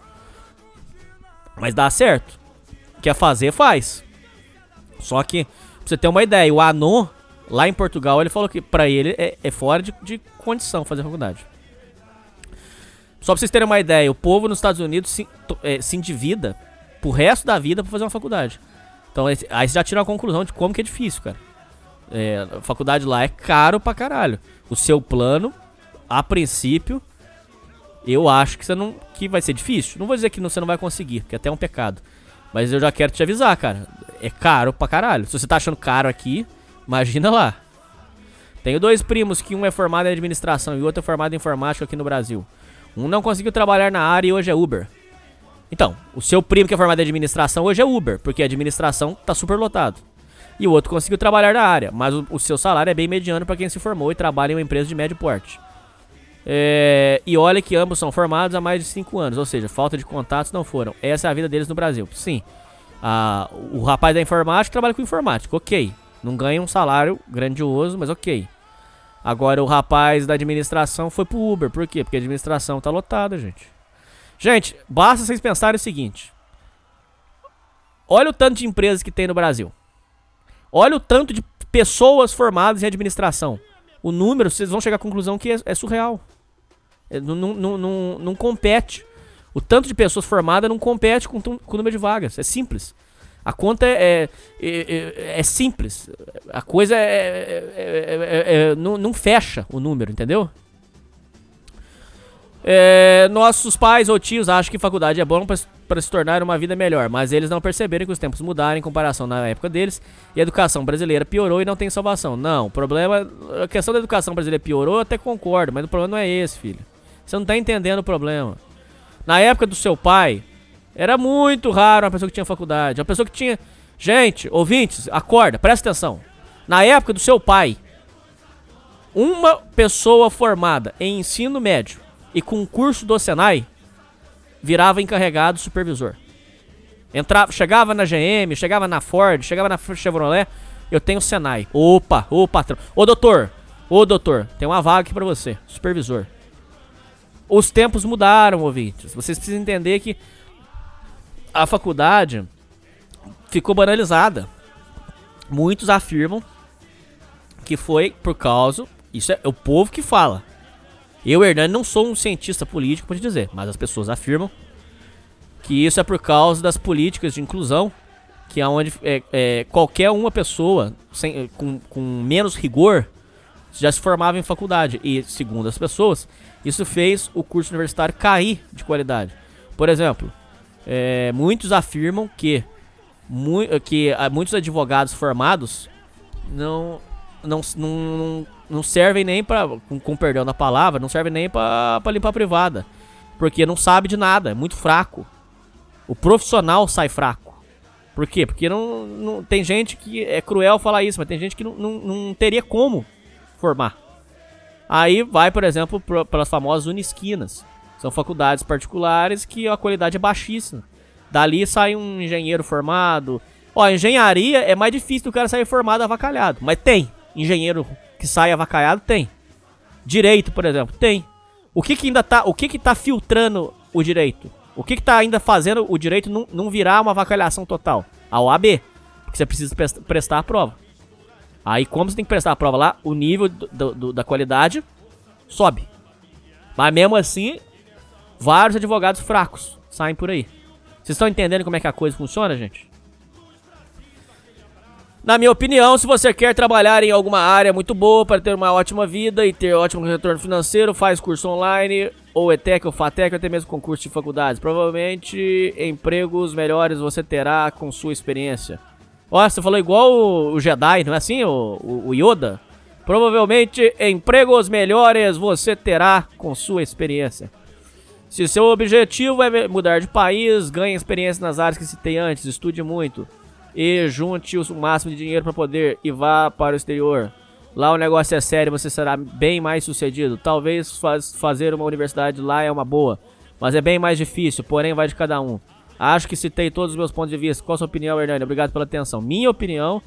Mas dá certo. Quer fazer, faz. Só que, pra você ter uma ideia, o Anon, lá em Portugal, ele falou que pra ele é, é fora de, de condição fazer faculdade. Só pra vocês terem uma ideia, o povo nos Estados Unidos se, é, se endivida pro resto da vida pra fazer uma faculdade. Então aí você já tira a conclusão de como que é difícil, cara. É, a faculdade lá é caro pra caralho. O seu plano, a princípio, eu acho que você não que vai ser difícil. Não vou dizer que não- você não vai conseguir, porque até é um pecado. Mas eu já quero te avisar, cara. É caro pra caralho. Se você tá achando caro aqui, imagina lá. Tenho dois primos que um é formado em administração e o outro é formado em informática aqui no Brasil. Um não conseguiu trabalhar na área e hoje é Uber. Então, o seu primo que é formado em administração hoje é Uber, porque a administração tá super lotado. E o outro conseguiu trabalhar na área, mas o, o seu salário é bem mediano para quem se formou e trabalha em uma empresa de médio porte. É, e olha que ambos são formados há mais de 5 anos, ou seja, falta de contatos não foram. Essa é a vida deles no Brasil. Sim, a- o rapaz da informática trabalha com informática, ok. Não ganha um salário grandioso, mas ok. Agora o rapaz da administração foi pro Uber, por quê? Porque a administração tá lotada, gente. Gente, basta vocês pensarem o seguinte: olha o tanto de empresas que tem no Brasil. Olha o tanto de pessoas formadas em administração. O número, vocês vão chegar à conclusão que é, é surreal. É, não, não, não, não, compete. O tanto de pessoas formadas não compete com, com o número de vagas. É simples. A conta é, é, é- é simples. A coisa é, é- é- é- é- não, não fecha o número, entendeu? É, nossos pais ou tios acham que faculdade é bom para se tornar uma vida melhor, mas eles não perceberam que os tempos mudaram em comparação na época deles e a educação brasileira piorou e não tem salvação. Não, o problema. A questão da educação brasileira piorou, eu até concordo, mas o problema não é esse, filho. Você não tá entendendo o problema. Na época do seu pai, era muito raro uma pessoa que tinha faculdade. Uma pessoa que tinha. Gente, ouvintes, acorda, presta atenção. Na época do seu pai, uma pessoa formada em ensino médio e com curso do Senai virava encarregado supervisor. Entrava, chegava na GM, chegava na Ford, chegava na Chevrolet, eu tenho Senai. Opa, ô patrão. Ô doutor, ô doutor, tem uma vaga aqui pra você, supervisor. Os tempos mudaram, ouvintes. Vocês precisam entender que a faculdade ficou banalizada. Muitos afirmam que foi por causa. Isso é o povo que fala. Eu, Hernani, não sou um cientista político te dizer, mas as pessoas afirmam que isso é por causa das políticas de inclusão, que é onde é, é, qualquer uma pessoa sem, com, com menos rigor já se formava em faculdade. E, segundo as pessoas, isso fez o curso universitário cair de qualidade. Por exemplo, é, muitos afirmam que, mu que ah, muitos advogados formados não, não, não, não servem nem para, com, com perdão da palavra, não servem nem para limpar a privada. Porque não sabe de nada, é muito fraco. O profissional sai fraco. Por quê? Porque não, não tem gente que é cruel falar isso, mas tem gente que não, não, não teria como formar. Aí vai, por exemplo, pro- pelas famosas unisquinas. São faculdades particulares que a qualidade é baixíssima. Dali sai um engenheiro formado. Ó, engenharia é mais difícil do cara sair formado avacalhado. Mas tem. Engenheiro que sai avacalhado tem. Direito, por exemplo, tem. O que que ainda tá, o que que tá filtrando o direito? O que que tá ainda fazendo o direito não, não virar uma avacalhação total? A OAB. Porque você precisa pres- prestar a prova. Aí, como você tem que prestar a prova lá, o nível do- do- da qualidade sobe. Mas mesmo assim, vários advogados fracos saem por aí. Vocês estão entendendo como é que a coisa funciona, gente? Na minha opinião, se você quer trabalhar em alguma área muito boa para ter uma ótima vida e ter ótimo retorno financeiro, faz curso online, ou ETEC, ou FATEC, ou até mesmo concurso de faculdades. Provavelmente empregos melhores você terá com sua experiência. Ó, você falou igual o, Jedi, não é assim, o, o, o Yoda? Provavelmente empregos melhores você terá com sua experiência. Se seu objetivo é mudar de país, ganhe experiência nas áreas que citei antes, estude muito e junte o máximo de dinheiro para poder e vá para o exterior. Lá o negócio é sério, você será bem mais sucedido. Talvez faz- fazer uma universidade lá é uma boa, mas é bem mais difícil, porém vai de cada um. Acho que citei todos os meus pontos de vista. Qual a sua opinião, Hernani? Obrigado pela atenção. Minha opinião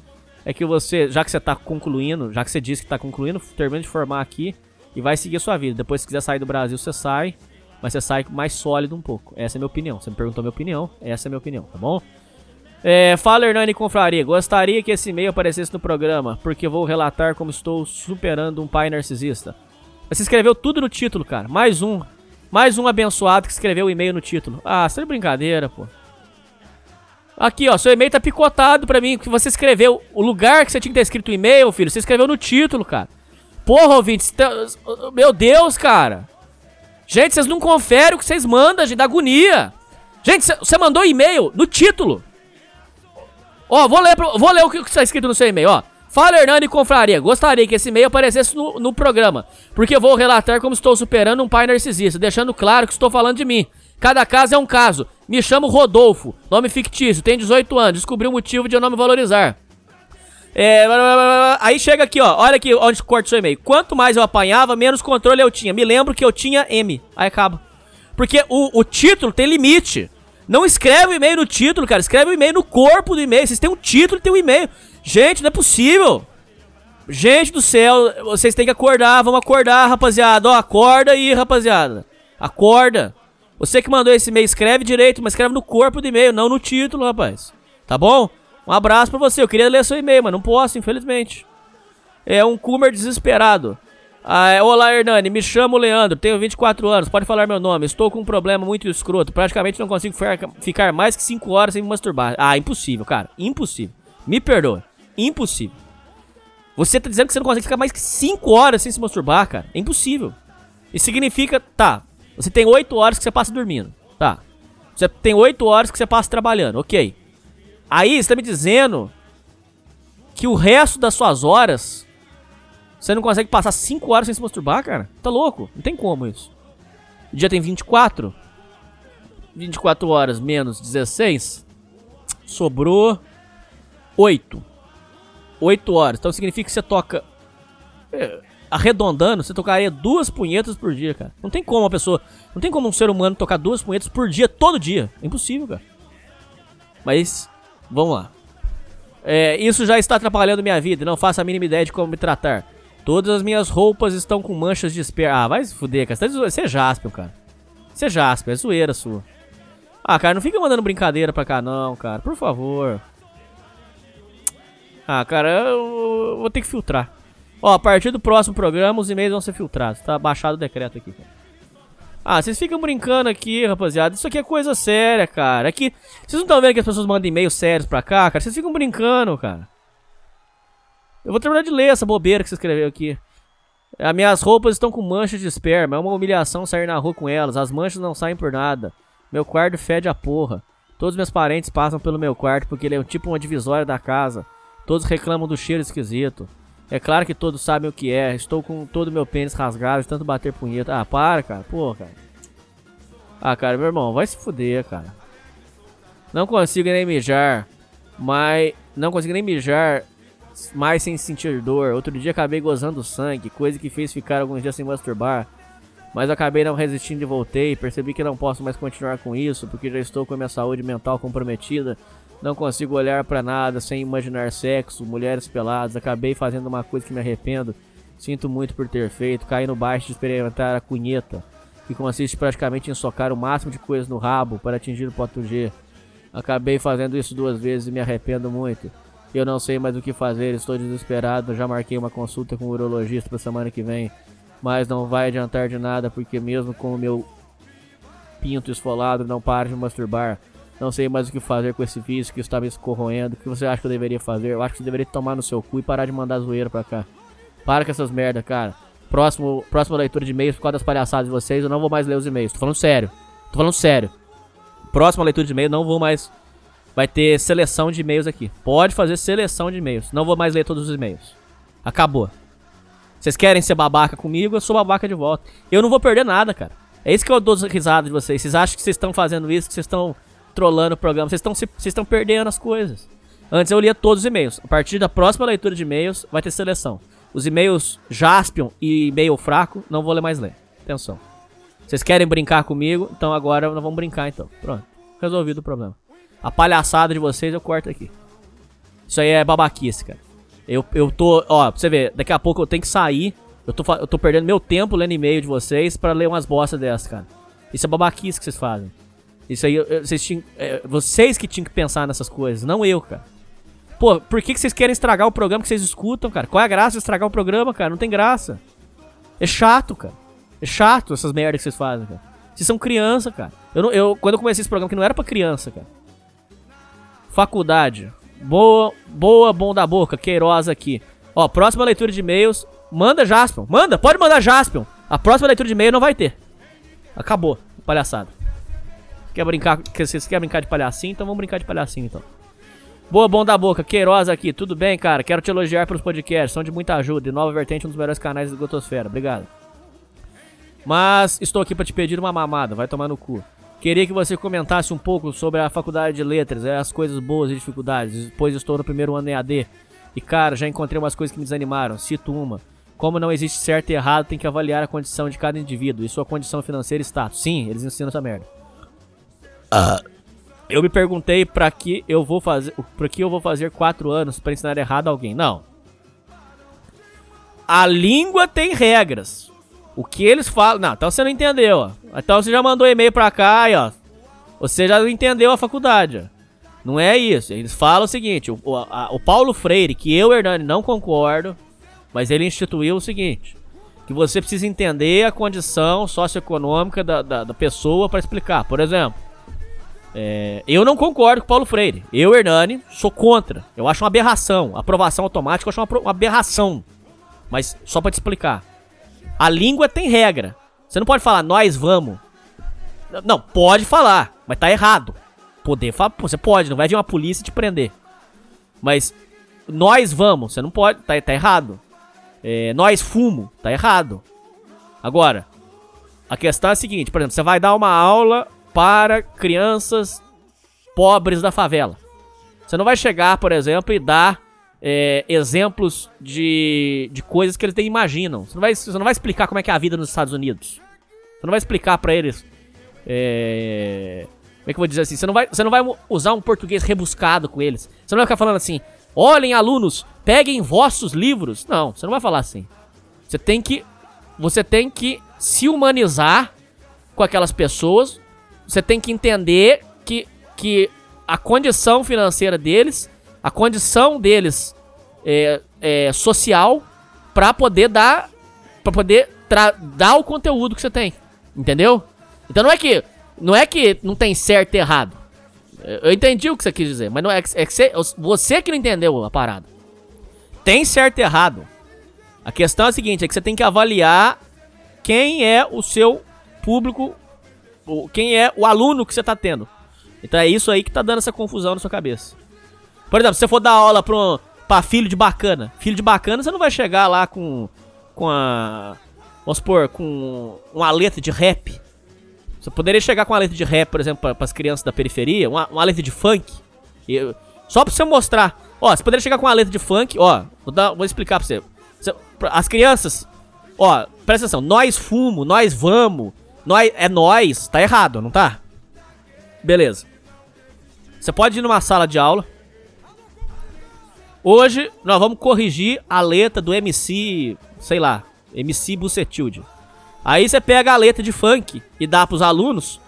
é que você, já que você tá concluindo, já que você disse que tá concluindo, termina de formar aqui e vai seguir a sua vida. Depois, se quiser sair do Brasil, você sai, mas você sai mais sólido um pouco. Essa é a minha opinião. Você me perguntou a minha opinião, essa é a minha opinião, tá bom? É, fala Hernani Confraria, gostaria que esse e-mail aparecesse no programa, porque vou relatar como estou superando um pai narcisista. Você escreveu tudo no título, cara. Mais um. Mais um abençoado que escreveu o e-mail no título. Ah, você de brincadeira, pô. Aqui, ó, seu e-mail tá picotado pra mim, que você escreveu o lugar que você tinha que ter escrito o e-mail, filho, você escreveu no título, cara. Porra, ouvintes, tá- meu Deus, cara. Gente, vocês não conferem o que vocês mandam, gente, da agonia. Gente, cê- você mandou e-mail no título. Ó, vou ler, pro- vou ler o que está escrito no seu e-mail, ó. Fala Hernani Confraria, gostaria que esse e-mail aparecesse no, no programa, porque vou relatar como estou superando um pai narcisista, deixando claro que estou falando de mim. Cada caso é um caso. Me chamo Rodolfo, nome fictício, tenho 18 anos, descobri o motivo de eu não me valorizar. É, aí chega aqui, ó. Olha aqui onde corta o seu e-mail. Quanto mais eu apanhava, menos controle eu tinha. Me lembro que eu tinha M. Aí acaba. Porque o, o título tem limite. Não escreve o e-mail no título, cara. Escreve o e-mail no corpo do e-mail. Vocês têm um título e tem um e-mail. Gente, não é possível. Gente do céu, vocês têm que acordar. Vamos acordar, rapaziada. Ó, acorda aí, rapaziada. Acorda. Você que mandou esse e-mail, escreve direito, mas escreve no corpo do e-mail, não no título, rapaz. Tá bom? Um abraço pra você. Eu queria ler seu e-mail, mas não posso, infelizmente. É um Coomer desesperado. Ah, é, Olá, Hernani. Me chamo Leandro, tenho 24 anos. Pode falar meu nome. Estou com um problema muito escroto. Praticamente não consigo ficar, mais que 5 horas sem me masturbar. Ah, impossível, cara. Impossível. Me perdoa. Impossível. Você tá dizendo que você não consegue ficar mais que 5 horas sem se masturbar, cara? É impossível. Isso significa, tá. Você tem 8 horas que você passa dormindo. Tá. Você tem 8 horas que você passa trabalhando. Ok. Aí você tá me dizendo que o resto das suas horas você não consegue passar 5 horas sem se masturbar, cara? Tá louco? Não tem como isso. O dia tem 24. 24 horas menos 16. Sobrou 8. 8 horas. Então significa que você toca. é, Arredondando, você tocaria duas punhetas por dia, cara. Não tem como uma pessoa. Não tem como um ser humano tocar duas punhetas por dia, todo dia. É impossível, cara. Mas, vamos lá. É, isso já está atrapalhando minha vida não faço a mínima ideia de como me tratar. Todas as minhas roupas estão com manchas de esperma. Ah, vai se fuder, cara. Você, tá. Você é Jaspion, cara. Você é Jaspion, é zoeira sua. Ah, cara, não fica mandando brincadeira pra cá, não, cara. Por favor. Ah, cara, eu vou ter que filtrar. Ó, a partir do próximo programa, os e-mails vão ser filtrados. Tá baixado o decreto aqui, cara. Ah, vocês ficam brincando aqui, rapaziada. Isso aqui é coisa séria, cara. É que. Vocês não estão vendo que as pessoas mandam e-mails sérios pra cá, cara? Vocês ficam brincando, cara. Eu vou terminar de ler essa bobeira que você escreveu aqui. As minhas roupas estão com manchas de esperma. É uma humilhação sair na rua com elas. As manchas não saem por nada. Meu quarto fede a porra. Todos meus parentes passam pelo meu quarto porque ele é tipo uma divisória da casa. Todos reclamam do cheiro esquisito. É claro que todos sabem o que é. Estou com todo meu pênis rasgado de tanto bater punheta. Ah, para, cara. Pô, cara. Ah, cara, meu irmão, vai se fuder, cara. Não consigo nem mijar. Mas. Não consigo nem mijar mais sem sentir dor. Outro dia acabei gozando sangue, coisa que fez ficar alguns dias sem masturbar. Mas acabei não resistindo e voltei. Percebi que não posso mais continuar com isso, porque já estou com a minha saúde mental comprometida. Não consigo olhar pra nada sem imaginar sexo, mulheres peladas. Acabei fazendo uma coisa que me arrependo. Sinto muito por ter feito. Caí no baixo de experimentar a cunheta, que consiste praticamente em socar o máximo de coisas no rabo para atingir o ponto G. Acabei fazendo isso duas vezes e me arrependo muito. Eu não sei mais o que fazer, estou desesperado. Já marquei uma consulta com o urologista para semana que vem, mas não vai adiantar de nada porque mesmo com o meu pinto esfolado não para de masturbar. Não sei mais o que fazer com esse vício que está me corroendo. O que você acha que eu deveria fazer? Eu acho que você deveria tomar no seu cu e parar de mandar zoeira pra cá. Para com essas merda, cara. Próximo, próxima leitura de e-mails por causa das palhaçadas de vocês, eu não vou mais ler os e-mails. Tô falando sério. Tô falando sério. Próxima leitura de e-mail, não vou mais. Vai ter seleção de e-mails aqui. Pode fazer seleção de e-mails. Não vou mais ler todos os e-mails. Acabou. Vocês querem ser babaca comigo? Eu sou babaca de volta. Eu não vou perder nada, cara. É isso que eu dou risada de vocês. Vocês acham que vocês estão fazendo isso, que vocês estão trolando o programa. Vocês estão vocês estão perdendo as coisas. Antes eu lia todos os e-mails. A partir da próxima leitura de e-mails, vai ter seleção. Os e-mails Jaspion e e-mail fraco, não vou ler mais ler. Atenção. Vocês querem brincar comigo? Então agora nós vamos brincar então. Pronto. Resolvido o problema. A palhaçada de vocês eu corto aqui. Isso aí é babaquice, cara. Eu, eu tô, ó, pra você ver, daqui a pouco eu tenho que sair. Eu tô, eu tô perdendo meu tempo lendo e-mail de vocês pra ler umas bostas dessas, cara. Isso é babaquice que vocês fazem. Isso aí, vocês, tinham, é, vocês que tinham que pensar nessas coisas, não eu, cara. Pô, por que, que vocês querem estragar o programa que vocês escutam, cara? Qual é a graça de estragar o programa, cara? Não tem graça. É chato, cara. É chato essas merdas que vocês fazem, cara. Vocês são criança, cara. Eu, não- eu quando eu comecei esse programa que não era pra criança, cara. Faculdade. Boa, boa, bom da boca. Queiroz aqui. Ó, próxima leitura de e-mails. Manda Jaspion. Manda, pode mandar Jaspion. A próxima leitura de e-mail não vai ter. Acabou. Palhaçada. Quer brincar, vocês querem brincar de palhacinho? Então vamos brincar de palhacinho, então. Boa, bom da boca. Queiroz aqui. Tudo bem, cara? Quero te elogiar pelos podcasts. São de muita ajuda. E Nova Vertente, um dos melhores canais da Gotosfera. Obrigado. Mas estou aqui pra te pedir uma mamada. Vai tomar no cu. Queria que você comentasse um pouco sobre a faculdade de letras, é, as coisas boas e dificuldades, pois estou no primeiro ano EAD. E cara, já encontrei umas coisas que me desanimaram. Cito uma. Como não existe certo e errado, tem que avaliar a condição de cada indivíduo e sua condição financeira e status. Sim, eles ensinam essa merda. Eu me perguntei pra que eu vou fazer, para que eu vou fazer quatro anos pra ensinar errado a alguém. Não. A língua tem regras. O que eles falam. Não, então você não entendeu, ó. Então você já mandou e-mail pra cá e, ó. Você já entendeu a faculdade, ó. Não é isso. Eles falam o seguinte: o, a- o Paulo Freire, que eu, Hernani, não concordo, mas ele instituiu o seguinte: que você precisa entender a condição socioeconômica da, da, da pessoa pra explicar. Por exemplo, é, eu não concordo com o Paulo Freire. Eu, Hernani, sou contra. Eu acho uma aberração. Aprovação automática eu acho uma, aberração. Mas só pra te explicar. A língua tem regra. Você não pode falar, nós vamos. Não, pode falar, mas tá errado. Poder falar, você pode, não vai vir uma polícia te prender. Mas nós vamos, você não pode, tá, tá errado. É, nós fumo, tá errado. Agora, a questão é a seguinte, por exemplo, você vai dar uma aula para crianças pobres da favela. Você não vai chegar, por exemplo, e dar é, exemplos de, de coisas que eles nem imaginam. Você não, vai, você não vai explicar como é que é a vida nos Estados Unidos. Você não vai explicar pra eles. é, como é que eu vou dizer assim? Você não, vai, você não vai usar um português rebuscado com eles. Você não vai ficar falando assim: olhem, alunos, peguem vossos livros. Não, você não vai falar assim. Você tem que. Você tem que se humanizar com aquelas pessoas. Você tem que entender que, que a condição financeira deles, a condição deles é, é, social, pra poder dar. para poder dar o conteúdo que você tem. Entendeu? Então não é que. Não é que não tem certo e errado. Eu entendi o que você quis dizer, mas não é que, é que você, você que não entendeu a parada. Tem certo e errado. A questão é a seguinte, é que você tem que avaliar quem é o seu público, quem é o aluno que você tá tendo. Então é isso aí que tá dando essa confusão na sua cabeça. Por exemplo, se você for dar aula pra, um, pra filho de bacana, filho de bacana, você não vai chegar lá com, com a, vamos supor, com uma letra de rap. Você poderia chegar com uma letra de rap, por exemplo, para as crianças da periferia, uma, uma letra de funk. só pra você mostrar. Ó, você poderia chegar com uma letra de funk, ó, vou, dar- vou explicar pra você. Você- As crianças, ó, presta atenção, nós fumo, nós vamos, nós, é nós, tá errado, não tá? Beleza. Você pode ir numa sala de aula. Hoje nós vamos corrigir a letra do MC, sei lá, MC Bucetilde. Aí você pega a letra de funk e dá pros alunos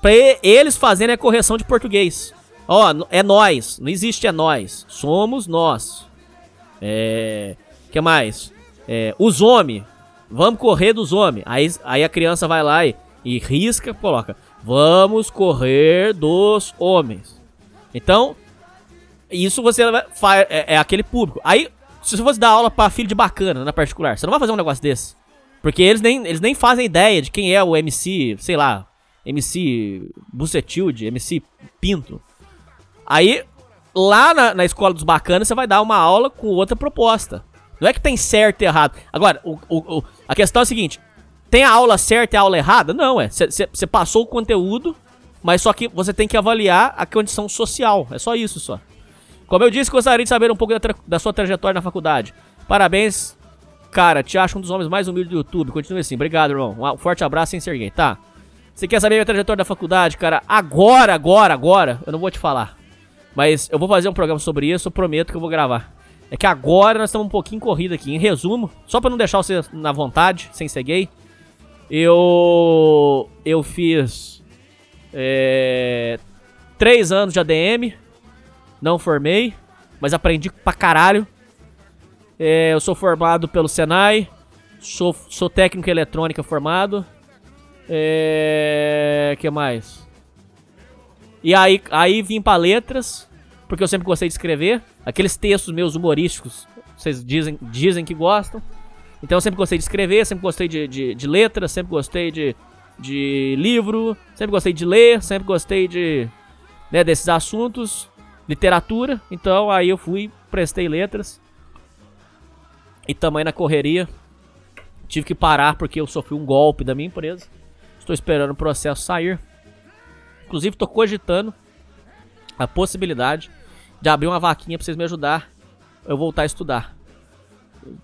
pra eles fazerem a correção de português. Ó, é nós, não existe é nós, somos nós. É, que mais? É, os homens, vamos correr dos homens. Aí, aí a criança vai lá e, e risca, coloca, vamos correr dos homens. Então, isso você vai, fa- é, é aquele público. Aí, se você fosse dar aula pra filho de bacana na particular, você não vai fazer um negócio desse. Porque eles nem, eles nem fazem ideia de quem é o MC, sei lá, MC Bucetilde, MC Pinto. Aí, lá na, na escola dos bacanas, você vai dar uma aula com outra proposta. Não é que tem certo e errado. Agora, o, o- o- a questão é a seguinte: tem a aula certa e a aula errada? Não, é. Você passou o conteúdo, mas só que você tem que avaliar a condição social. É só isso só. Como eu disse, gostaria de saber um pouco da, da sua trajetória na faculdade. Parabéns, cara. Te acho um dos homens mais humildes do YouTube. Continue assim. Obrigado, irmão. Um forte abraço sem ser gay, tá? Você quer saber minha trajetória da faculdade, cara? Agora, agora, agora, eu não vou te falar. Mas eu vou fazer um programa sobre isso, eu prometo que eu vou gravar. É que agora nós estamos um pouquinho corrido aqui. Em resumo, só pra não deixar você na vontade, sem ser gay, eu. Eu fiz. É, três anos de ADM. Não formei, mas aprendi pra caralho. É, eu sou formado pelo Senai. Sou, sou técnico em eletrônica formado. É. que mais? E aí, aí vim pra letras, porque eu sempre gostei de escrever. Aqueles textos meus humorísticos, vocês dizem, dizem que gostam. Então eu sempre gostei de escrever, sempre gostei de, de, de letras, sempre gostei de, de livro, sempre gostei de ler, sempre gostei de né, desses assuntos, literatura. Então aí eu fui, prestei letras. E também na correria. Tive que parar porque eu sofri um golpe da minha empresa. Estou esperando o processo sair. Inclusive, estou cogitando a possibilidade de abrir uma vaquinha para vocês me ajudar eu voltar a estudar.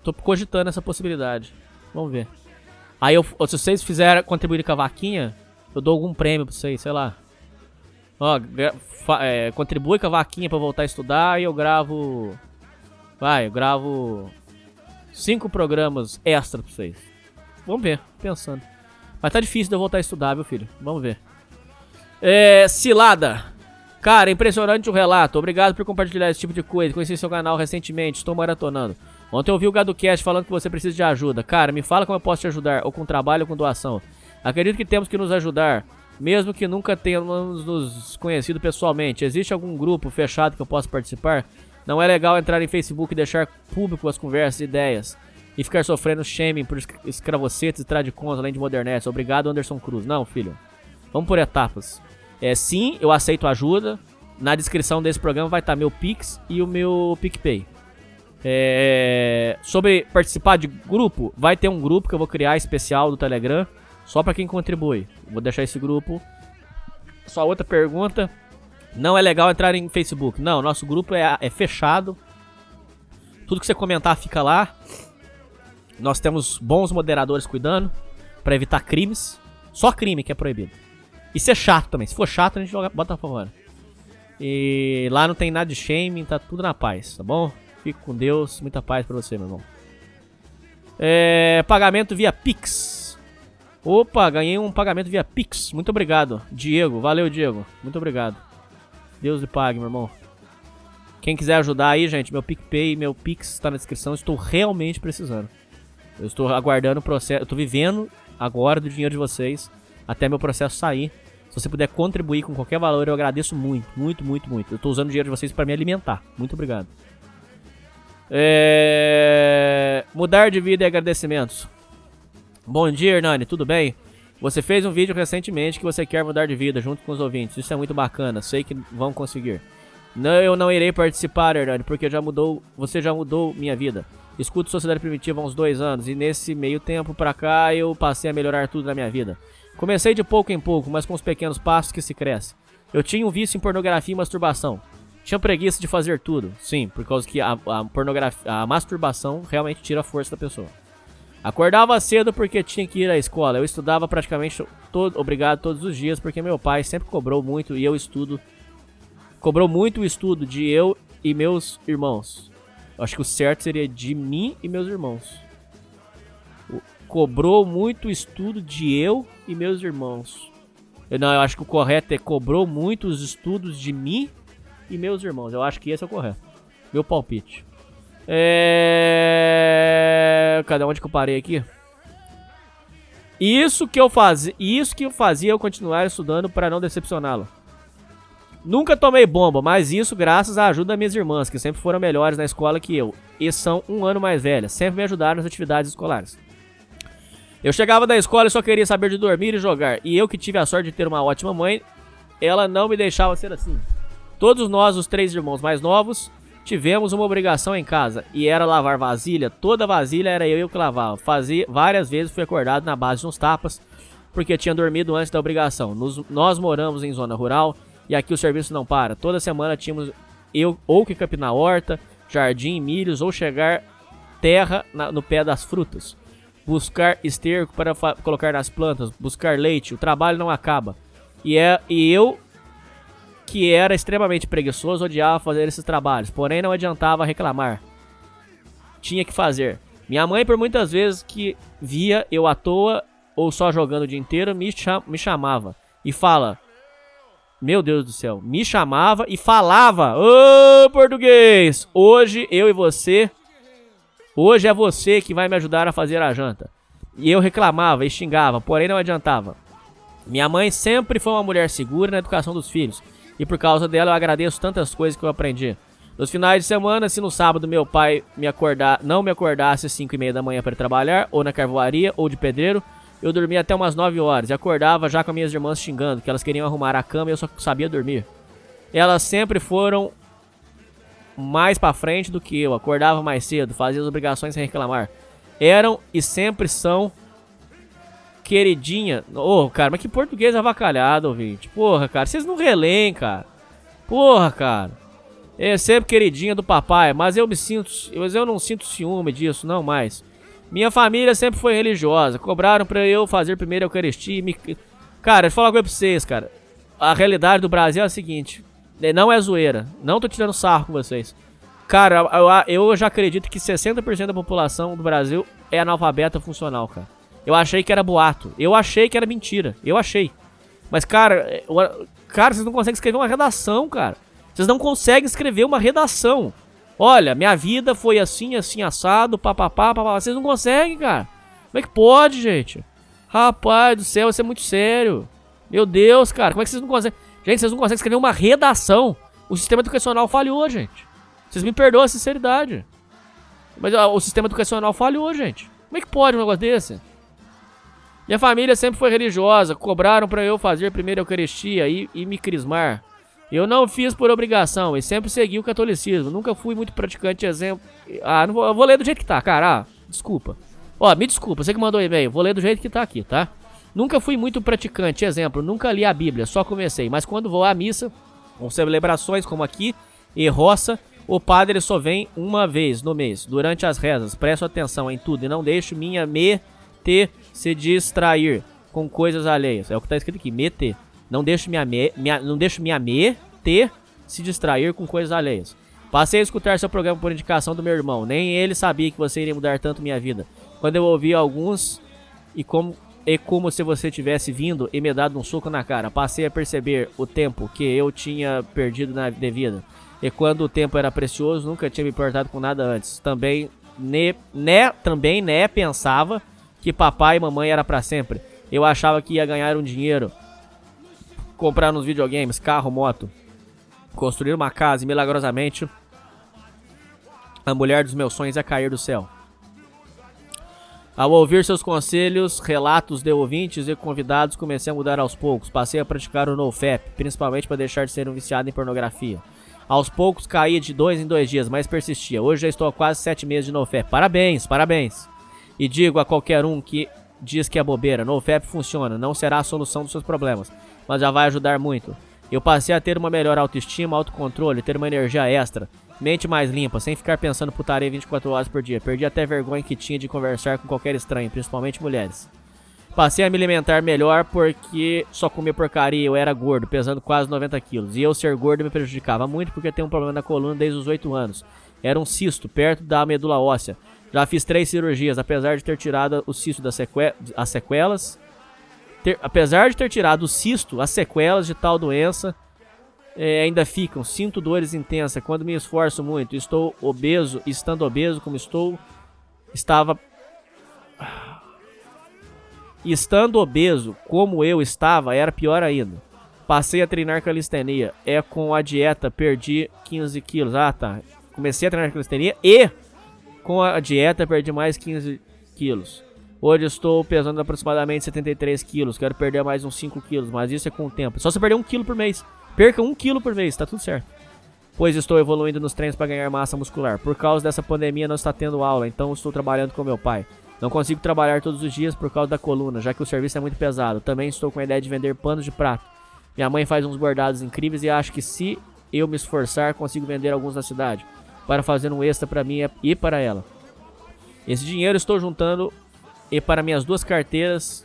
Tô cogitando essa possibilidade. Vamos ver. Aí, eu, se vocês fizerem contribuir com a vaquinha, eu dou algum prêmio pra vocês, sei lá. Ó, é, contribui com a vaquinha pra voltar a estudar e eu gravo. Vai, eu gravo. Cinco programas extra pra vocês. Vamos ver, pensando. Mas tá difícil de eu voltar a estudar, viu, filho? Vamos ver. É. Cilada. Cara, impressionante o relato. Obrigado por compartilhar esse tipo de coisa. Conheci seu canal recentemente, estou maratonando. Ontem eu vi o GadoCast falando que você precisa de ajuda. Cara, me fala como eu posso te ajudar, ou com trabalho ou com doação. Acredito que temos que nos ajudar, mesmo que nunca tenhamos nos conhecido pessoalmente. Existe algum grupo fechado que eu possa participar? Não é legal entrar em Facebook e deixar público as conversas e ideias. E ficar sofrendo shaming por escravocetes e tradicons além de modernetes. Obrigado, Anderson Cruz. Não, filho. Vamos por etapas. É, sim, eu aceito ajuda. Na descrição desse programa vai estar meu Pix e o meu PicPay. É, sobre participar de grupo, vai ter um grupo que eu vou criar especial do Telegram, só para quem contribui. Vou deixar esse grupo. Só outra pergunta. Não é legal entrar em Facebook. Não, nosso grupo é, é fechado. Tudo que você comentar fica lá. Nós temos bons moderadores cuidando para evitar crimes. Só crime que é proibido. E ser chato também. Se for chato, a gente joga, bota pra fora. E lá não tem nada de shaming, tá tudo na paz, tá bom? Fique com Deus, muita paz pra você, meu irmão. É, pagamento via Pix. Opa, ganhei um pagamento via Pix. Muito obrigado, Diego. Valeu, Diego. Muito obrigado. Deus lhe pague, meu irmão. Quem quiser ajudar aí, gente, meu PicPay, meu Pix está na descrição. Estou realmente precisando. Eu estou aguardando o processo. Eu estou vivendo agora do dinheiro de vocês até meu processo sair. Se você puder contribuir com qualquer valor, eu agradeço muito, muito, muito, muito. Eu estou usando o dinheiro de vocês para me alimentar. Muito obrigado. É... Mudar de vida e agradecimentos. Bom dia, Hernani, tudo bem? Você fez um vídeo recentemente que você quer mudar de vida junto com os ouvintes. Isso é muito bacana, sei que vão conseguir. Não, eu não irei participar, Hernani, porque já mudou, você já mudou minha vida. Escuto Sociedade Primitiva há uns dois anos e nesse meio tempo pra cá eu passei a melhorar tudo na minha vida. Comecei de pouco em pouco, mas com os pequenos passos que se cresce. Eu tinha um vício em pornografia e masturbação. Tinha preguiça de fazer tudo. Sim, por causa que a, a pornografia, a masturbação realmente tira a força da pessoa. Acordava cedo porque tinha que ir à escola. Eu estudava praticamente todo, obrigado todos os dias porque meu pai sempre cobrou muito e eu estudo. Cobrou muito o estudo de eu e meus irmãos. Eu acho que o certo seria de mim e meus irmãos cobrou muito estudo de eu e meus irmãos. Eu, não, eu acho que o correto é cobrou muito os estudos de mim e meus irmãos. Eu acho que esse é o correto. Meu palpite. É... Cadê onde que eu parei aqui? Isso que eu fazia, isso que eu fazia eu continuar estudando para não decepcioná-lo. Nunca tomei bomba, mas isso graças à ajuda das minhas irmãs, que sempre foram melhores na escola que eu, e são um ano mais velhas, sempre me ajudaram nas atividades escolares. Eu chegava da escola e só queria saber de dormir e jogar. E eu que tive a sorte de ter uma ótima mãe, ela não me deixava ser assim. Todos nós, os três irmãos mais novos, tivemos uma obrigação em casa e era lavar vasilha. Toda vasilha era eu que lavava. Fazia várias vezes fui acordado na base de uns tapas porque tinha dormido antes da obrigação. Nos, nós moramos em zona rural e aqui o serviço não para. Toda semana tínhamos eu ou que capinar horta, jardim, milhos ou chegar terra na, no pé das frutas buscar esterco para colocar nas plantas, buscar leite, o trabalho não acaba. E, é, e eu, que era extremamente preguiçoso, odiava fazer esses trabalhos, porém não adiantava reclamar. tinha que fazer. Minha mãe, por muitas vezes que via eu à toa ou só jogando o dia inteiro, me, cha me chamava e fala: Meu Deus do céu, me chamava e falava: Ô português, hoje eu e você, hoje é você que vai me ajudar a fazer a janta. E eu reclamava e xingava, porém não adiantava. Minha mãe sempre foi uma mulher segura na educação dos filhos, e por causa dela eu agradeço tantas coisas que eu aprendi. Nos finais de semana, se no sábado meu pai me acordar, não me acordasse às 5 e meia da manhã para trabalhar, ou na carvoaria, ou de pedreiro, eu dormia até umas 9 horas e acordava já com minhas irmãs xingando que elas queriam arrumar a cama e eu só sabia dormir. Elas sempre foram mais para frente do que eu, acordava mais cedo, fazia as obrigações sem reclamar. Eram e sempre são queridinha. Ô, oh, cara, mas que português avacalhado, ouvinte. Porra, cara, vocês não releem, cara. Porra, cara. É sempre queridinha do papai, mas eu me sinto, mas eu não sinto ciúme disso, não mais. Minha família sempre foi religiosa, cobraram para eu fazer primeiro a Eucaristia e me... Cara, deixa eu falar uma coisa pra vocês, cara. A realidade do Brasil é a seguinte, né, não é zoeira, não tô tirando sarro com vocês. Cara, eu já acredito que 60% da população do Brasil é analfabeta funcional, cara. Eu achei que era boato, eu achei que era mentira, eu achei. Mas, cara, eu, cara, vocês não conseguem escrever uma redação, cara. Vocês não conseguem escrever uma redação. Olha, minha vida foi assim, assim, assado, papapá, papapá. Vocês não conseguem, cara. Como é que pode, gente? Rapaz do céu, isso é muito sério. Meu Deus, cara, como é que vocês não conseguem? Gente, vocês não conseguem escrever uma redação. O sistema educacional falhou, gente. Vocês me perdoam a sinceridade. Mas ó, o sistema educacional falhou, gente. Como é que pode um negócio desse? Minha família sempre foi religiosa. Cobraram para eu fazer primeiro a Eucaristia e, e me crismar. Eu não fiz por obrigação e sempre segui o catolicismo. Nunca fui muito praticante, exemplo. Ah, não vou, eu vou ler do jeito que tá, cara. Ah, desculpa. Ó, me desculpa, você que mandou e-mail. Vou ler do jeito que tá aqui, tá? Nunca fui muito praticante, exemplo. Nunca li a Bíblia, só comecei. Mas quando vou à missa, com celebrações como aqui e roça, o padre só vem uma vez no mês, durante as rezas. Presto atenção em tudo e não deixo minha me ter se distrair com coisas alheias. É o que tá escrito aqui, meter. Não deixo minha me, minha, não deixo minha me ter se distrair com coisas alheias. Passei a escutar seu programa por indicação do meu irmão. Nem ele sabia que você iria mudar tanto minha vida. Quando eu ouvi alguns e como e como se você tivesse vindo e me dado um soco na cara. Passei a perceber o tempo que eu tinha perdido na vida. E quando o tempo era precioso, nunca tinha me importado com nada antes. Também né, também né pensava que papai e mamãe era para sempre. Eu achava que ia ganhar um dinheiro comprar nos videogames, carro, moto, construir uma casa e milagrosamente a mulher dos meus sonhos ia cair do céu. Ao ouvir seus conselhos, relatos de ouvintes e convidados, comecei a mudar aos poucos. Passei a praticar o NoFap, principalmente para deixar de ser um viciado em pornografia. Aos poucos caía de dois em dois dias, mas persistia. Hoje já estou há quase sete meses de NoFap. Parabéns, parabéns! E digo a qualquer um que diz que é bobeira, NoFap funciona, não será a solução dos seus problemas mas já vai ajudar muito. Eu passei a ter uma melhor autoestima, autocontrole, ter uma energia extra, mente mais limpa, sem ficar pensando putaria 24 horas por dia. Perdi até vergonha que tinha de conversar com qualquer estranho, principalmente mulheres. Passei a me alimentar melhor porque só comia porcaria, eu era gordo, pesando quase 90 quilos. E eu ser gordo me prejudicava muito porque tenho um problema na coluna desde os 8 anos. Era um cisto perto da medula óssea. Já fiz três cirurgias, apesar de ter tirado o cisto das as sequelas ter, apesar de ter tirado o cisto, as sequelas de tal doença é, ainda ficam. Sinto dores intensas quando me esforço muito. Estou obeso, estando obeso como estou, estava. Estando obeso como eu estava, era pior ainda. Passei a treinar calistenia. É com a dieta, perdi 15 quilos. Ah, tá. Comecei a treinar calistenia e com a dieta perdi mais 15 quilos. Hoje estou pesando aproximadamente 73 quilos. Quero perder mais uns 5 quilos, mas isso é com o tempo. Só se perder 1 quilo por mês. Perca 1 quilo por mês, tá tudo certo. Pois estou evoluindo nos treinos para ganhar massa muscular. Por causa dessa pandemia não está tendo aula, então estou trabalhando com meu pai. Não consigo trabalhar todos os dias por causa da coluna, já que o serviço é muito pesado. Também estou com a ideia de vender panos de prato. Minha mãe faz uns bordados incríveis e acho que se eu me esforçar, consigo vender alguns na cidade para fazer um extra para mim e para ela. Esse dinheiro estou juntando e para minhas duas carteiras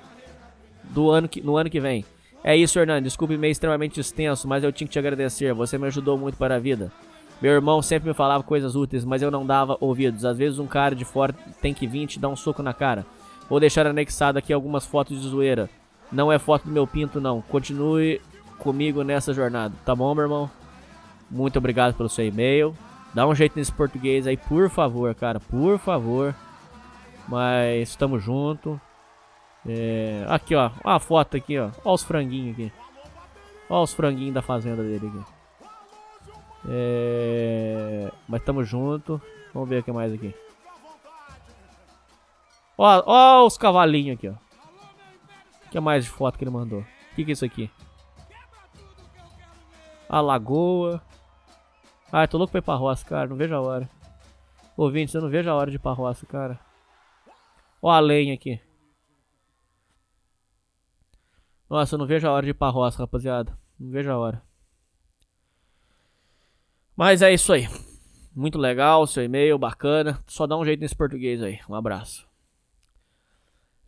do ano que, no ano que vem. É isso, Hernando. Desculpe meio extremamente extenso, mas eu tinha que te agradecer. Você me ajudou muito para a vida. Meu irmão sempre me falava coisas úteis, mas eu não dava ouvidos. Às vezes um cara de fora tem que vir te dar um soco na cara. Vou deixar anexado aqui algumas fotos de zoeira. Não é foto do meu pinto, não. Continue comigo nessa jornada. Tá bom, meu irmão? Muito obrigado pelo seu e-mail. Dá um jeito nesse português aí, por favor, cara. Por favor. Mas estamos junto. É... Aqui, ó. A foto aqui, ó. Ó os franguinhos aqui. Ó os franguinhos da fazenda dele aqui. É... Mas estamos junto. Vamos ver o que mais aqui. Ó, ó os cavalinhos aqui, ó. O que mais de foto que ele mandou? O que, que é isso aqui? A lagoa. Ai, tô louco pra ir pra roça, cara. Não vejo a hora. Ouvintes, eu não vejo a hora de ir pra roça, cara. Ó a lenha aqui. Nossa, eu não vejo a hora de ir pra roça, rapaziada. Não vejo a hora. Mas é isso aí. Muito legal, seu e-mail, bacana. Só dá um jeito nesse português aí. Um abraço.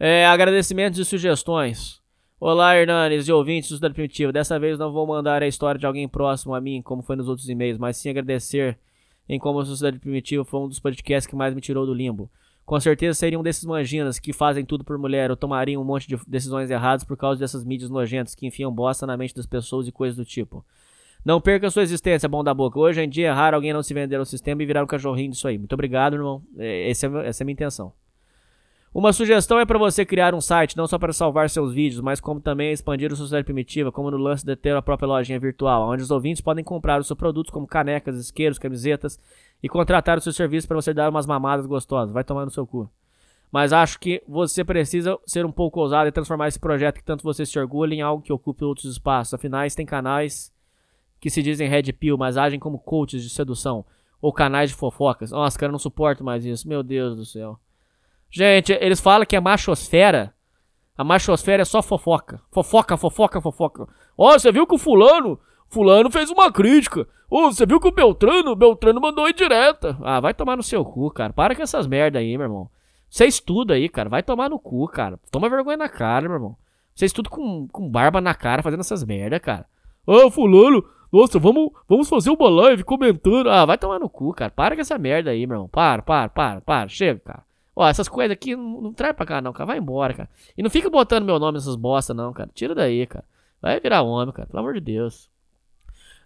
É, agradecimentos e sugestões. Olá, Hernanes e ouvintes do Cidade Primitiva. Dessa vez não vou mandar a história de alguém próximo a mim, como foi nos outros e-mails, mas sim agradecer em como a Sociedade Primitiva foi um dos podcasts que mais me tirou do limbo. Com certeza seriam desses manginas que fazem tudo por mulher ou tomariam um monte de decisões erradas por causa dessas mídias nojentas que enfiam bosta na mente das pessoas e coisas do tipo. Não perca sua existência, bom da boca. Hoje em dia é raro alguém não se vender ao sistema e virar um cachorrinho disso aí. Muito obrigado, irmão. É, é, essa é a minha intenção. Uma sugestão é para você criar um site não só para salvar seus vídeos, mas como também expandir a sociedade primitiva, como no lance de ter a própria lojinha virtual, onde os ouvintes podem comprar os seus produtos como canecas, isqueiros, camisetas e contratar o seu serviço para você dar umas mamadas gostosas. Vai tomar no seu cu. Mas acho que você precisa ser um pouco ousado e transformar esse projeto que tanto você se orgulha em algo que ocupe outros espaços. Afinal, tem canais que se dizem red pill, mas agem como coaches de sedução ou canais de fofocas. Nossa, cara, não suporto mais isso. Meu Deus do céu. Gente, eles falam que a machosfera. A machosfera é só fofoca. Fofoca, fofoca, fofoca. Ó, oh, você viu que o fulano. Fulano fez uma crítica. Ô, oh, você viu que o Beltrano. Beltrano mandou indireta. Ah, vai tomar no seu cu, cara. Para com essas merda aí, meu irmão. Você estuda aí, cara. Vai tomar no cu, cara. Toma vergonha na cara, meu irmão. Você estuda com, com barba na cara fazendo essas merda, cara. Ô, oh, fulano. Nossa, vamos, vamos fazer uma live comentando. Ah, vai tomar no cu, cara. Para com essa merda aí, meu irmão. Para, para, para, para. Chega, cara. Ó, essas coisas aqui não, não traz pra cá, não, cara. Vai embora, cara. E não fica botando meu nome nessas bosta, não, cara. Tira daí, cara. Vai virar homem, cara. Pelo amor de Deus.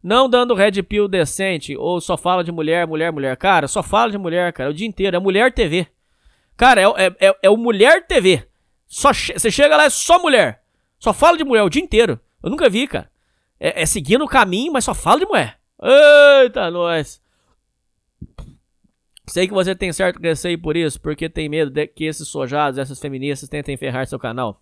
Não dando red pill decente ou só fala de mulher, mulher, mulher. Cara, só fala de mulher, cara. O dia inteiro. É mulher TV. Cara, é, é, é, é o mulher TV. Só che você chega lá, é só mulher. Só fala de mulher o dia inteiro. Eu nunca vi, cara. É, é seguindo o caminho, mas só fala de mulher. Eita, nós. Sei que você tem certo receio por isso, porque tem medo de que esses sojados, essas feministas tentem ferrar seu canal.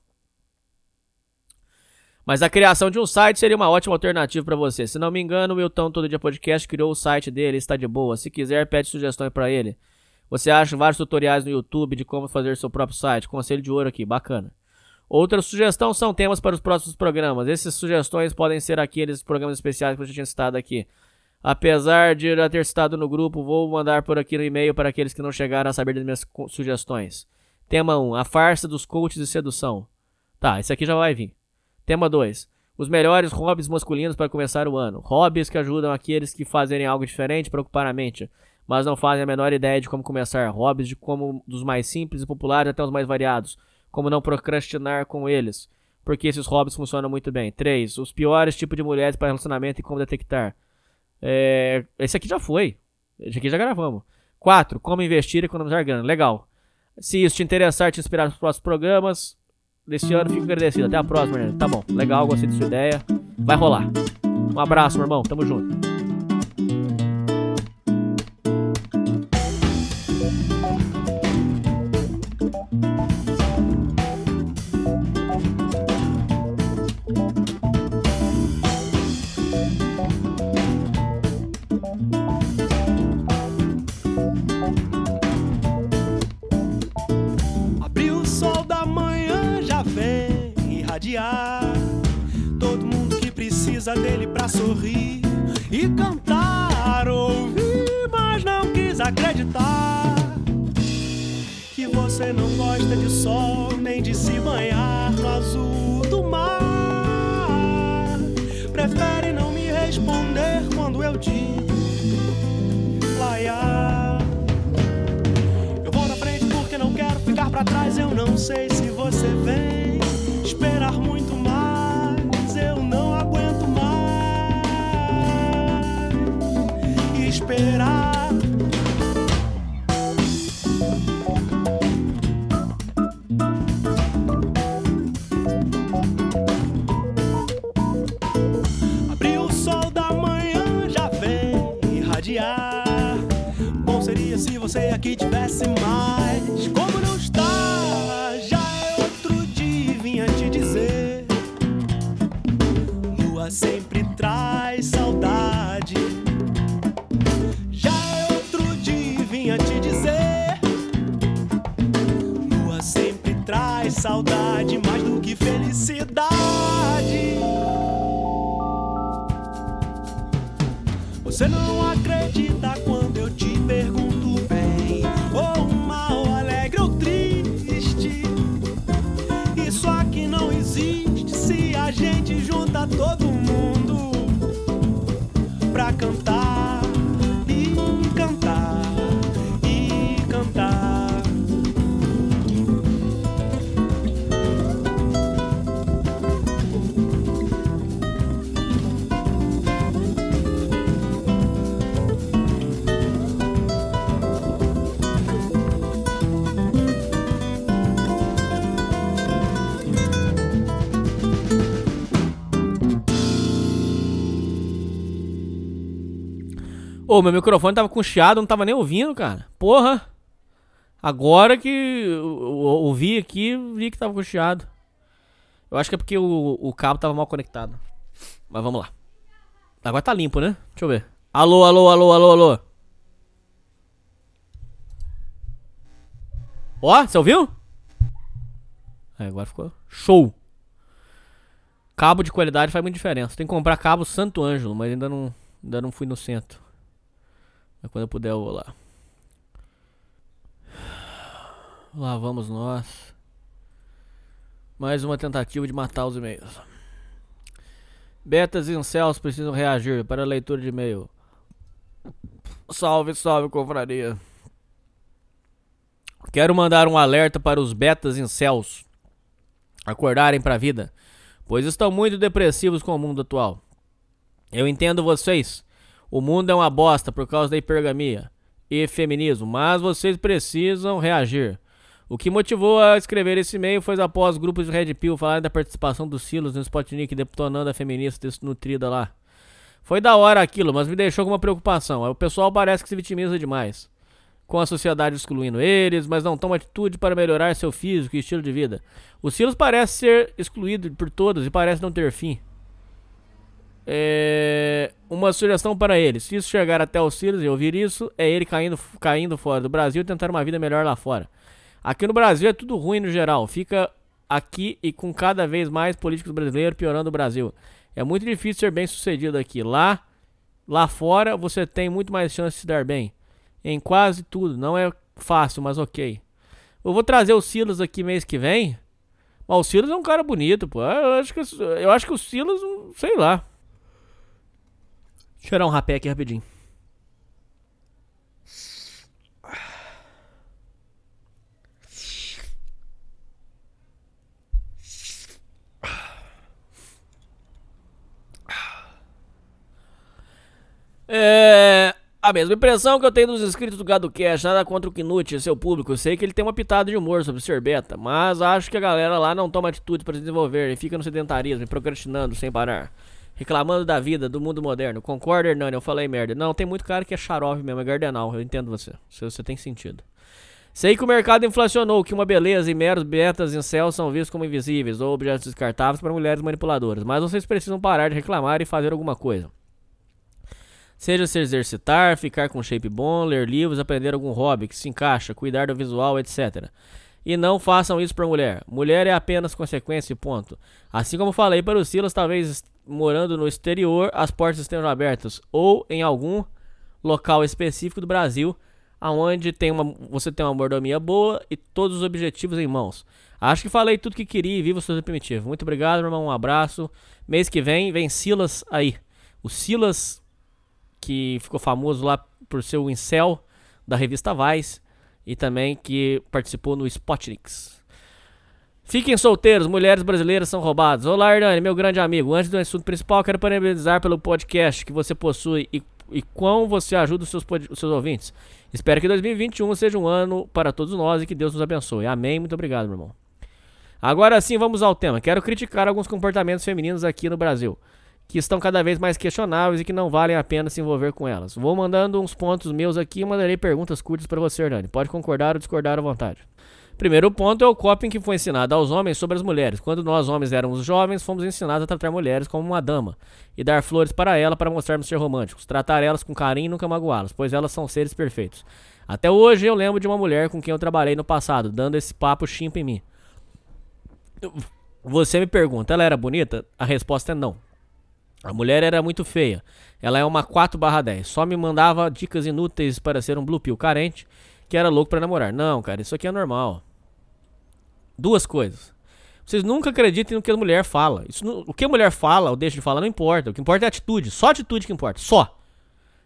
Mas a criação de um site seria uma ótima alternativa para você. Se não me engano, o Wilton Todo Dia Podcast criou o site dele, está de boa. Se quiser, pede sugestões para ele. Você acha vários tutoriais no YouTube de como fazer seu próprio site. Conselho de ouro aqui, bacana. Outra sugestão são temas para os próximos programas. Essas sugestões podem ser aqueles programas especiais que eu já tinha citado aqui. Apesar de já ter citado no grupo, vou mandar por aqui no e-mail para aqueles que não chegaram a saber das minhas sugestões. Tema 1. A farsa dos coaches de sedução. Tá, esse aqui já vai vir. Tema 2. Os melhores hobbies masculinos para começar o ano. Hobbies que ajudam aqueles que fazem algo diferente para ocupar a mente, mas não fazem a menor ideia de como começar. Hobbies de como dos mais simples e populares até os mais variados. Como não procrastinar com eles, porque esses hobbies funcionam muito bem. 3. Os piores tipos de mulheres para relacionamento e como detectar. É, esse aqui já foi. Esse aqui já gravamos. 4. Como investir e economizar grana. Legal. Se isso te interessar, te inspirar nos próximos programas desse ano, fico agradecido. Até a próxima? Tá bom. Legal, gostei da sua ideia. Vai rolar. Um abraço, meu irmão. Tamo junto. casa dele pra sorrir e cantar. Ouvi, mas não quis acreditar que você não gosta de sol nem de se banhar no azul do mar. Prefere não me responder quando eu digo laiar. Eu vou na frente porque não quero ficar pra trás. Eu não sei se você vem esperar muito mais. Esperar. Você não acredita quando eu te pergunto bem, ou mal, alegre ou triste. Isso aqui não existe se a gente junta todo Ô, meu microfone tava com chiado, não tava nem ouvindo, cara. Porra. Agora que ouvi aqui, vi que tava com chiado. Eu acho que é porque o, o cabo tava mal conectado. Mas vamos lá. Agora tá limpo, né? Deixa eu ver. Alô, alô, alô, alô, alô. Ó, você ouviu? É, agora ficou show. Cabo de qualidade faz muita diferença. Tem que comprar cabo Santo Ângelo, mas ainda não, ainda não fui no centro. Mas quando eu puder eu vou lá. Lá vamos nós. Mais uma tentativa de matar os e-mails. Betas e incels precisam reagir para a leitura de e-mail. Salve, salve, confraria. Quero mandar um alerta para os betas incels acordarem para a vida, pois estão muito depressivos com o mundo atual. Eu entendo vocês. O mundo é uma bosta por causa da hipergamia e feminismo, mas vocês precisam reagir. O que motivou a escrever esse e-mail foi após grupos de Red Pill falarem da participação dos Silos no Spotnik detonando a feminista desnutrida lá. Foi da hora aquilo, mas me deixou com uma preocupação. O pessoal parece que se vitimiza demais. Com a sociedade excluindo eles, mas não toma atitude para melhorar seu físico e estilo de vida. O Silos parece ser excluído por todos e parece não ter fim. É... Uma sugestão para ele: se isso chegar até o Silas e ouvir isso, é ele caindo, caindo fora do Brasil e tentar uma vida melhor lá fora. Aqui no Brasil é tudo ruim no geral. Fica aqui e com cada vez mais políticos brasileiros piorando o Brasil. É muito difícil ser bem sucedido aqui. Lá, lá fora você tem muito mais chance de se dar bem. Em quase tudo. Não é fácil, mas ok. Eu vou trazer o Silas aqui mês que vem. Mas o Silas é um cara bonito, pô. Eu acho que, eu acho que o Silas, sei lá. Deixa eu tirar um rapé aqui rapidinho. É. A mesma impressão que eu tenho dos inscritos do Gado Cash, nada contra o Knut e seu público. Eu sei que ele tem uma pitada de humor sobre ser beta, mas acho que a galera lá não toma atitude para se desenvolver e fica no sedentarismo procrastinando sem parar. Reclamando da vida, do mundo moderno. Concorda, Hernani? Eu falei merda. Não, tem muito cara que é xarope mesmo, é gardenal. Eu entendo você. Você, você tem sentido. Sei que o mercado inflacionou, que uma beleza e meros betas em céu são vistos como invisíveis ou objetos descartáveis para mulheres manipuladoras. Mas vocês precisam parar de reclamar e fazer alguma coisa. Seja se exercitar, ficar com shape bom, ler livros, aprender algum hobby que se encaixa, cuidar do visual, etc. E não façam isso para mulher. Mulher é apenas consequência e ponto. Assim como falei para o Silas, talvez morando no exterior, as portas estejam abertas ou em algum local específico do Brasil, aonde tem uma, você tem uma mordomia boa e todos os objetivos em mãos. Acho que falei tudo que queria e viva o primitivo. Muito obrigado, meu irmão. Um abraço. Mês que vem vem Silas aí. O Silas que ficou famoso lá por ser o incel da revista Vice. e também que participou no Spotnix. Fiquem solteiros, mulheres brasileiras são roubadas. Olá, Hernani, meu grande amigo. Antes do assunto principal, quero parabenizar pelo podcast que você possui e, e quão você ajuda os seus, os seus ouvintes. Espero que 2021 seja um ano para todos nós e que Deus nos abençoe. Amém. Muito obrigado, meu irmão. Agora sim, vamos ao tema. Quero criticar alguns comportamentos femininos aqui no Brasil, que estão cada vez mais questionáveis e que não valem a pena se envolver com elas. Vou mandando uns pontos meus aqui e mandarei perguntas curtas para você, Hernani. Pode concordar ou discordar à vontade. Primeiro ponto é o coping que foi ensinado aos homens sobre as mulheres. Quando nós homens éramos jovens, fomos ensinados a tratar mulheres como uma dama e dar flores para ela para mostrarmos ser românticos, tratar elas com carinho e nunca magoá-las, pois elas são seres perfeitos. Até hoje eu lembro de uma mulher com quem eu trabalhei no passado, dando esse papo chimpa em mim. Você me pergunta, ela era bonita? A resposta é não. A mulher era muito feia. Ela é uma 4/10. Só me mandava dicas inúteis para ser um blue pill carente, que era louco para namorar. Não, cara, isso aqui é normal. Duas coisas. Vocês nunca acreditem no que a mulher fala. Isso o que a mulher fala ou deixa de falar não importa. O que importa é a atitude. Só a atitude que importa. Só.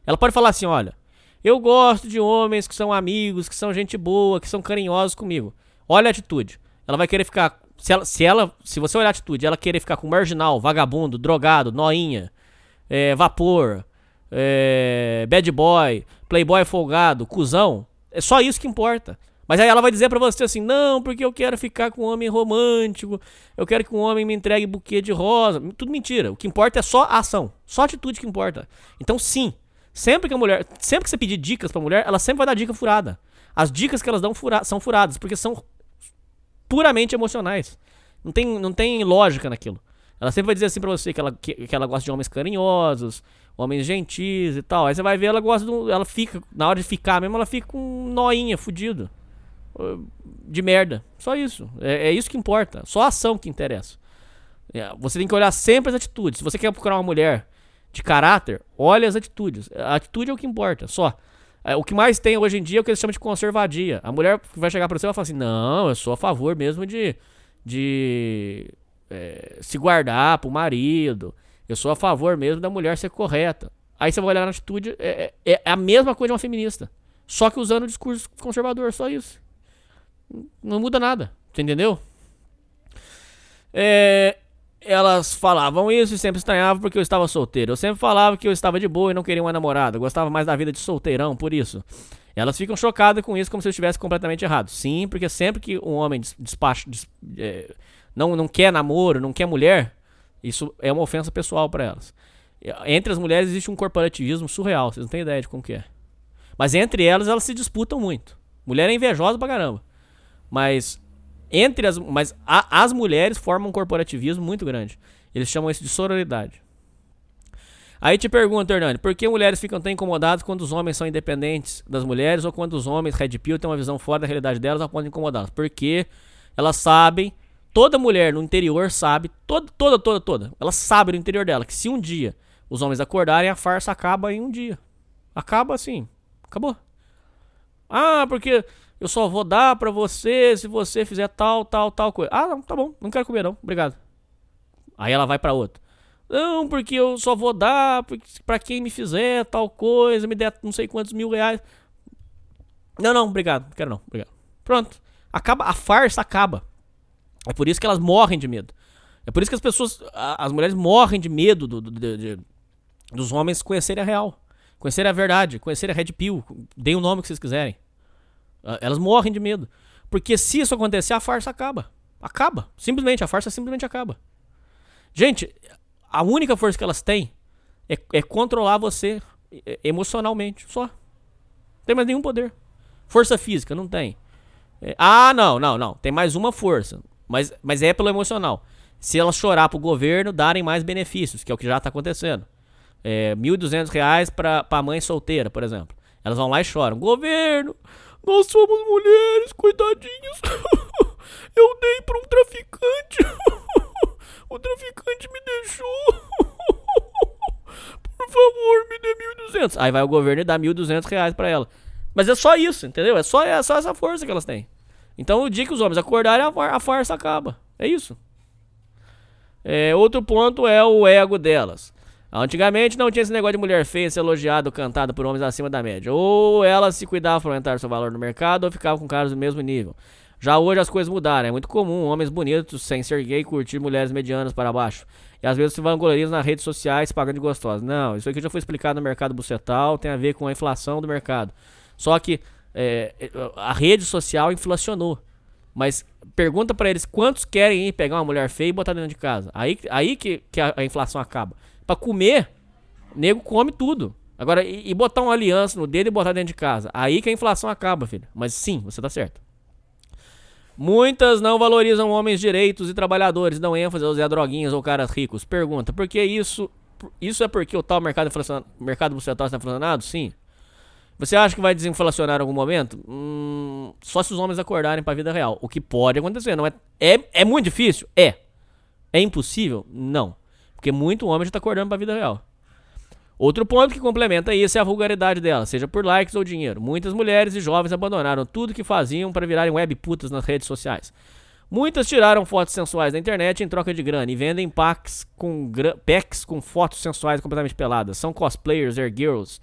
Ela pode falar assim, olha, eu gosto de homens que são amigos, que são gente boa, que são carinhosos comigo. Olha a atitude. Ela vai querer ficar. Se ela, se, ela, se você olhar a atitude, ela querer ficar com marginal, vagabundo, drogado, noinha, é, vapor, é, bad boy, playboy folgado, cuzão, é só isso que importa. Mas aí ela vai dizer pra você assim: não, porque eu quero ficar com um homem romântico, eu quero que um homem me entregue buquê de rosa. Tudo mentira. O que importa é só a ação, só a atitude que importa. Então, sim, sempre que a mulher, sempre que você pedir dicas pra mulher, ela sempre vai dar dica furada. As dicas que elas dão fura- são furadas, porque são puramente emocionais. Não tem, não tem lógica naquilo. Ela sempre vai dizer assim pra você que ela, que, que ela gosta de homens carinhosos, homens gentis e tal. Aí você vai ver, ela gosta do. Ela fica, na hora de ficar mesmo, ela fica com um noinha fudido. De merda. Só isso. É, é isso que importa. Só a ação que interessa. É, Você tem que olhar sempre as atitudes. Se você quer procurar uma mulher de caráter, olha as atitudes. A atitude é o que importa, só. É, O que mais tem hoje em dia é o que eles chamam de conservadia. A mulher vai chegar pra você e vai falar assim: Não, eu sou a favor mesmo de, de é, se guardar pro marido. Eu sou a favor mesmo da mulher ser correta. Aí você vai olhar na atitude, é, é- é a mesma coisa de uma feminista. Só que usando o discurso conservador, só isso. Não muda nada, você entendeu? É, elas falavam isso e sempre estranhavam porque eu estava solteiro. Eu sempre falava que eu estava de boa e não queria uma namorada. Eu gostava mais da vida de solteirão, por isso. Elas ficam chocadas com isso como se eu estivesse completamente errado. Sim, porque sempre que um homem des- despacha, des- é, não, não quer namoro, não quer mulher, isso é uma ofensa pessoal para elas. Entre as mulheres existe um corporativismo surreal, vocês não têm ideia de como que é. Mas entre elas, elas se disputam muito. Mulher é invejosa pra caramba. Mas entre as, mas a- as mulheres formam um corporativismo muito grande. Eles chamam isso de sororidade. Aí te pergunto, Hernani, por que mulheres ficam tão incomodadas quando os homens são independentes das mulheres ou quando os homens red pill têm uma visão fora da realidade delas ao ponto de incomodá-las? Porque elas sabem, toda mulher no interior sabe, toda, toda, toda, toda, ela sabe no interior dela que se um dia os homens acordarem, a farsa acaba em um dia. Acaba assim, acabou. Ah, porque eu só vou dar pra você se você fizer tal, tal, tal coisa. Ah, não, tá bom, não quero comer não, obrigado. Aí ela vai pra outra. Não, porque eu só vou dar pra quem me fizer tal coisa, me der não sei quantos mil reais. Não, não, obrigado, não quero não, obrigado. Pronto. Acaba, a farsa acaba. É por isso que elas morrem de medo. É por isso que as pessoas, as mulheres morrem de medo do- do- de- de- dos homens conhecerem a real. Conhecerem a verdade, conhecerem a Red Pill, deem o nome que vocês quiserem. Ah, Elas morrem de medo. Porque se isso acontecer, a farsa acaba. Acaba. Simplesmente, a farsa simplesmente acaba. Gente, a única força que elas têm é, é controlar você é, emocionalmente. Só. Não tem mais nenhum poder. Força física, não tem. É, ah, não, não, não. Tem mais uma força. Mas, mas é pelo emocional. Se elas chorar pro governo, darem mais benefícios, que é o que já tá acontecendo. É, 1.200 reais pra, pra mãe solteira, por exemplo. Elas vão lá e choram. Governo, nós somos mulheres, coitadinhas. Eu dei pra um traficante. O traficante me deixou. Por favor, me dê 1.200. Aí vai o governo e dá 1.200 reais pra ela. Mas é só isso, entendeu? É só, é só essa força que elas têm. Então, o dia que os homens acordarem, a, far- a farsa acaba. É isso. É, outro ponto é o ego delas. Antigamente não tinha esse negócio de mulher feia ser elogiada ou cantada por homens acima da média. Ou ela se cuidava para aumentar seu valor no mercado ou ficava com caras do mesmo nível. Já hoje as coisas mudaram. É muito comum homens bonitos, sem ser gay, curtir mulheres medianas para baixo. E às vezes se vangloriam nas redes sociais pagando de gostosa. Não, isso aqui já foi explicado no mercado bucetal, tem a ver com a inflação do mercado. Só que é, a rede social inflacionou. Mas pergunta pra eles quantos querem ir pegar uma mulher feia e botar dentro de casa. Aí, aí que, que a, a inflação acaba. Pra comer, nego come tudo. Agora, e, e botar uma aliança no dedo e botar dentro de casa. Aí que a inflação acaba, filho. Mas sim, você tá certo. Muitas não valorizam homens direitos e trabalhadores, dão ênfase aos Zé Droguinhas ou caras ricos. Pergunta, por que isso? Isso é porque o tal mercado, mercado bucetal está inflacionado? Sim. Você acha que vai desinflacionar em algum momento? Hum, só se os homens acordarem para a vida real. O que pode acontecer, não é, é? É muito difícil? É. É impossível? Não. Porque muito homem já está acordando para a vida real. Outro ponto que complementa isso é a vulgaridade dela, seja por likes ou dinheiro. Muitas mulheres e jovens abandonaram tudo que faziam para virarem web putas nas redes sociais. Muitas tiraram fotos sensuais da internet em troca de grana e vendem packs com, packs com fotos sensuais completamente peladas. São cosplayers, air girls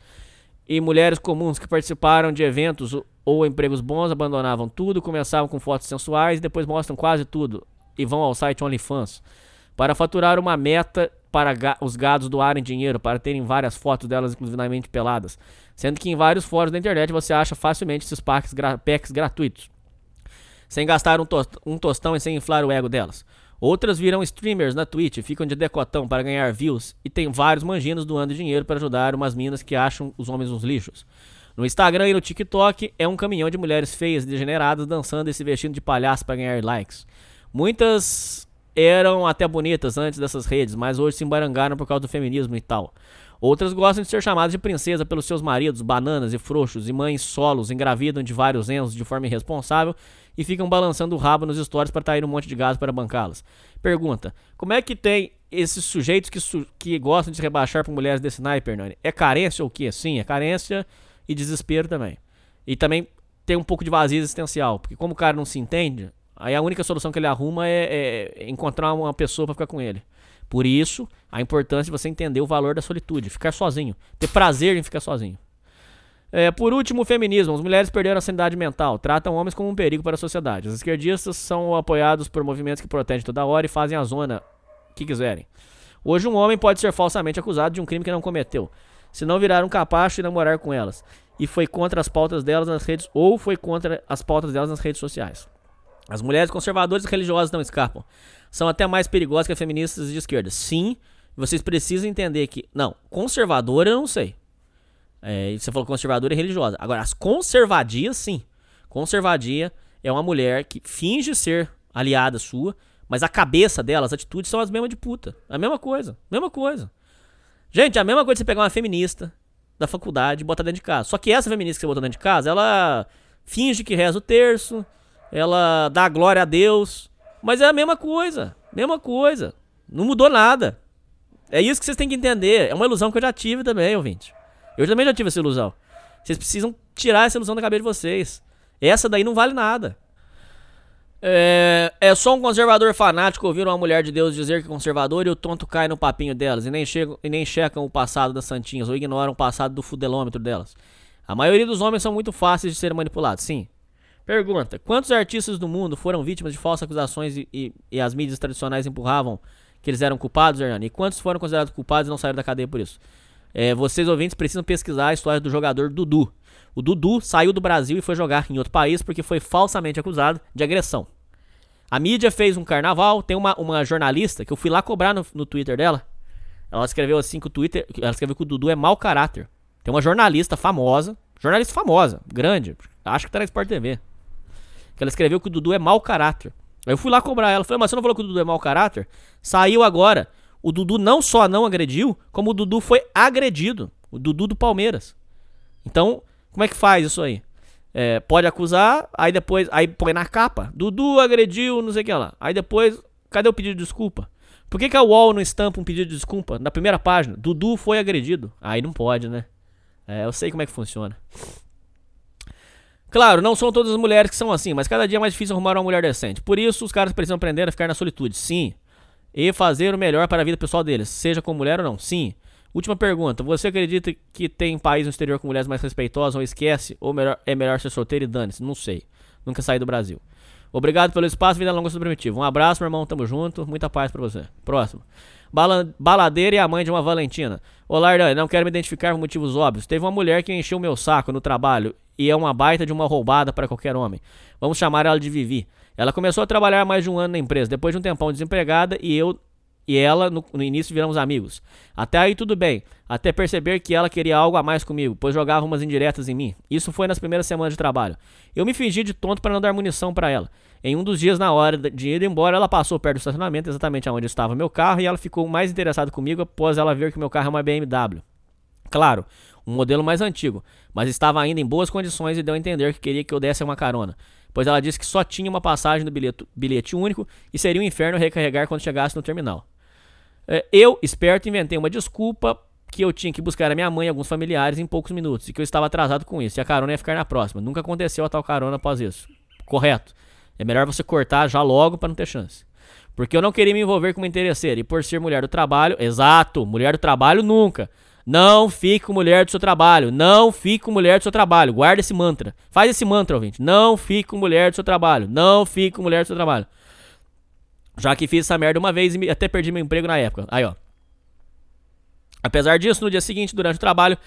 e mulheres comuns que participaram de eventos ou empregos bons abandonavam tudo, começavam com fotos sensuais e depois mostram quase tudo e vão ao site OnlyFans para faturar uma meta para ga- os gados doarem dinheiro para terem várias fotos delas exclusivamente peladas, sendo que em vários fóruns da internet você acha facilmente esses packs, gra packs gratuitos sem gastar um, tos- um tostão e sem inflar o ego delas. Outras viram streamers na Twitch, ficam de decotão para ganhar views e tem vários manginos doando dinheiro para ajudar umas minas que acham os homens uns lixos. No Instagram e no TikTok é um caminhão de mulheres feias e degeneradas dançando e se vestindo de palhaço para ganhar likes. Muitas eram até bonitas antes dessas redes, mas hoje se embarangaram por causa do feminismo e tal. Outras gostam de ser chamadas de princesa pelos seus maridos, bananas e frouxos, e mães solos engravidam de vários ensos de forma irresponsável e ficam balançando o rabo nos stories para trair um monte de gado para bancá-las. Pergunta: como é que tem esses sujeitos que, su- que gostam de se rebaixar por mulheres desse naipe, Hernani? É carência ou o quê? Sim, é carência e desespero também. E também tem um pouco de vazio existencial, porque como o cara não se entende, aí a única solução que ele arruma é, é encontrar uma pessoa para ficar com ele. Por isso, a importância de você entender o valor da solitude, ficar sozinho, ter prazer em ficar sozinho. É, por último, o feminismo. As mulheres perderam a sanidade mental, tratam homens como um perigo para a sociedade. Os esquerdistas são apoiados por movimentos que protegem toda hora e fazem a zona que quiserem. Hoje, um homem pode ser falsamente acusado de um crime que não cometeu, se não virar um capacho e namorar com elas, e foi contra as pautas delas nas redes ou foi contra as pautas delas nas redes sociais. As mulheres conservadoras e religiosas não escapam. São até mais perigosas que as feministas de esquerda. Sim, vocês precisam entender que. Não, conservadora eu não sei. É, você falou conservadora e religiosa. Agora, as conservadias, sim. Conservadia é uma mulher que finge ser aliada sua, mas a cabeça dela, as atitudes são as mesmas de puta. A mesma coisa. Mesma coisa. Gente, a mesma coisa que você pegar uma feminista da faculdade e botar dentro de casa. Só que essa feminista que você botou dentro de casa, ela finge que reza o terço, ela dá glória a Deus, mas é a mesma coisa. Mesma coisa. Não mudou nada. É isso que vocês têm que entender. É uma ilusão que eu já tive também, ouvinte. Eu também já tive essa ilusão. Vocês precisam tirar essa ilusão da cabeça de vocês. Essa daí não vale nada. É, é só um conservador fanático ouvir uma mulher de Deus dizer que é conservador e o tonto cai no papinho delas e nem, chegam, e nem checam o passado das santinhas ou ignoram o passado do fudelômetro delas. A maioria dos homens são muito fáceis de serem manipulados, sim. Pergunta: Quantos artistas do mundo foram vítimas de falsas acusações e, e, e as mídias tradicionais empurravam que eles eram culpados, Hernani? E quantos foram considerados culpados e não saíram da cadeia por isso? É, vocês ouvintes precisam pesquisar a história do jogador Dudu. O Dudu saiu do Brasil e foi jogar em outro país porque foi falsamente acusado de agressão. A mídia fez um carnaval, tem uma, uma jornalista que eu fui lá cobrar no, no Twitter dela. Ela escreveu assim que o Twitter. Ela escreveu que o Dudu é mau caráter. Tem uma jornalista famosa, jornalista famosa, grande, acho que tá na Sport TV. Que ela escreveu que o Dudu é mau caráter. Aí eu fui lá cobrar ela. Falei, mas você não falou que o Dudu é mau caráter? Saiu agora. O Dudu não só não agrediu, como o Dudu foi agredido. O Dudu do Palmeiras. Então, como é que faz isso aí? É, pode acusar, aí depois, aí põe na capa. Dudu agrediu, não sei o que lá. Aí depois, cadê o pedido de desculpa? Por que, que a UOL não estampa um pedido de desculpa na primeira página? Dudu foi agredido. Aí não pode, né? É, eu sei como é que funciona. Claro, não são todas as mulheres que são assim, mas cada dia é mais difícil arrumar uma mulher decente. Por isso, os caras precisam aprender a ficar na solitude, sim. E fazer o melhor para a vida pessoal deles, seja com mulher ou não, sim. Última pergunta. Você acredita que tem país no exterior com mulheres mais respeitosas ou esquece? Ou melhor, é melhor ser solteiro e dane-se? Não sei. Nunca saí do Brasil. Obrigado pelo espaço, vida longa do primitivo. Um abraço, meu irmão. Tamo junto. Muita paz pra você. Próximo. Bala- baladeira e a mãe de uma Valentina. Olá, Ardan, não quero me identificar por motivos óbvios. Teve uma mulher que encheu meu saco no trabalho e é uma baita de uma roubada para qualquer homem. Vamos chamar ela de Vivi. Ela começou a trabalhar mais de um ano na empresa, depois de um tempão desempregada e eu e ela no, no início viramos amigos. Até aí tudo bem, até perceber que ela queria algo a mais comigo, pois jogava umas indiretas em mim. Isso foi nas primeiras semanas de trabalho. Eu me fingi de tonto para não dar munição para ela. Em um dos dias, na hora de ir embora, ela passou perto do estacionamento, exatamente onde estava meu carro, e ela ficou mais interessada comigo após ela ver que meu carro é uma BMW. Claro, um modelo mais antigo, mas estava ainda em boas condições e deu a entender que queria que eu desse uma carona, pois ela disse que só tinha uma passagem do bilhete, bilhete único e seria um inferno recarregar quando chegasse no terminal. É, Eu, esperto, inventei uma desculpa que eu tinha que buscar a minha mãe e alguns familiares em poucos minutos e que eu estava atrasado com isso e a carona ia ficar na próxima. Nunca aconteceu a tal carona após isso. Correto. É melhor você cortar já logo para não ter chance. Porque eu não queria me envolver com uma interesseira e por ser mulher do trabalho, exato, mulher do trabalho nunca. Não fique com mulher do seu trabalho. Não fique com mulher do seu trabalho. Guarda esse mantra. Faz esse mantra, ouvinte. Não fique com mulher do seu trabalho. Não fique com mulher do seu trabalho. Já que fiz essa merda uma vez e até perdi meu emprego na época. Aí, ó. Apesar disso, no dia seguinte, durante o trabalho,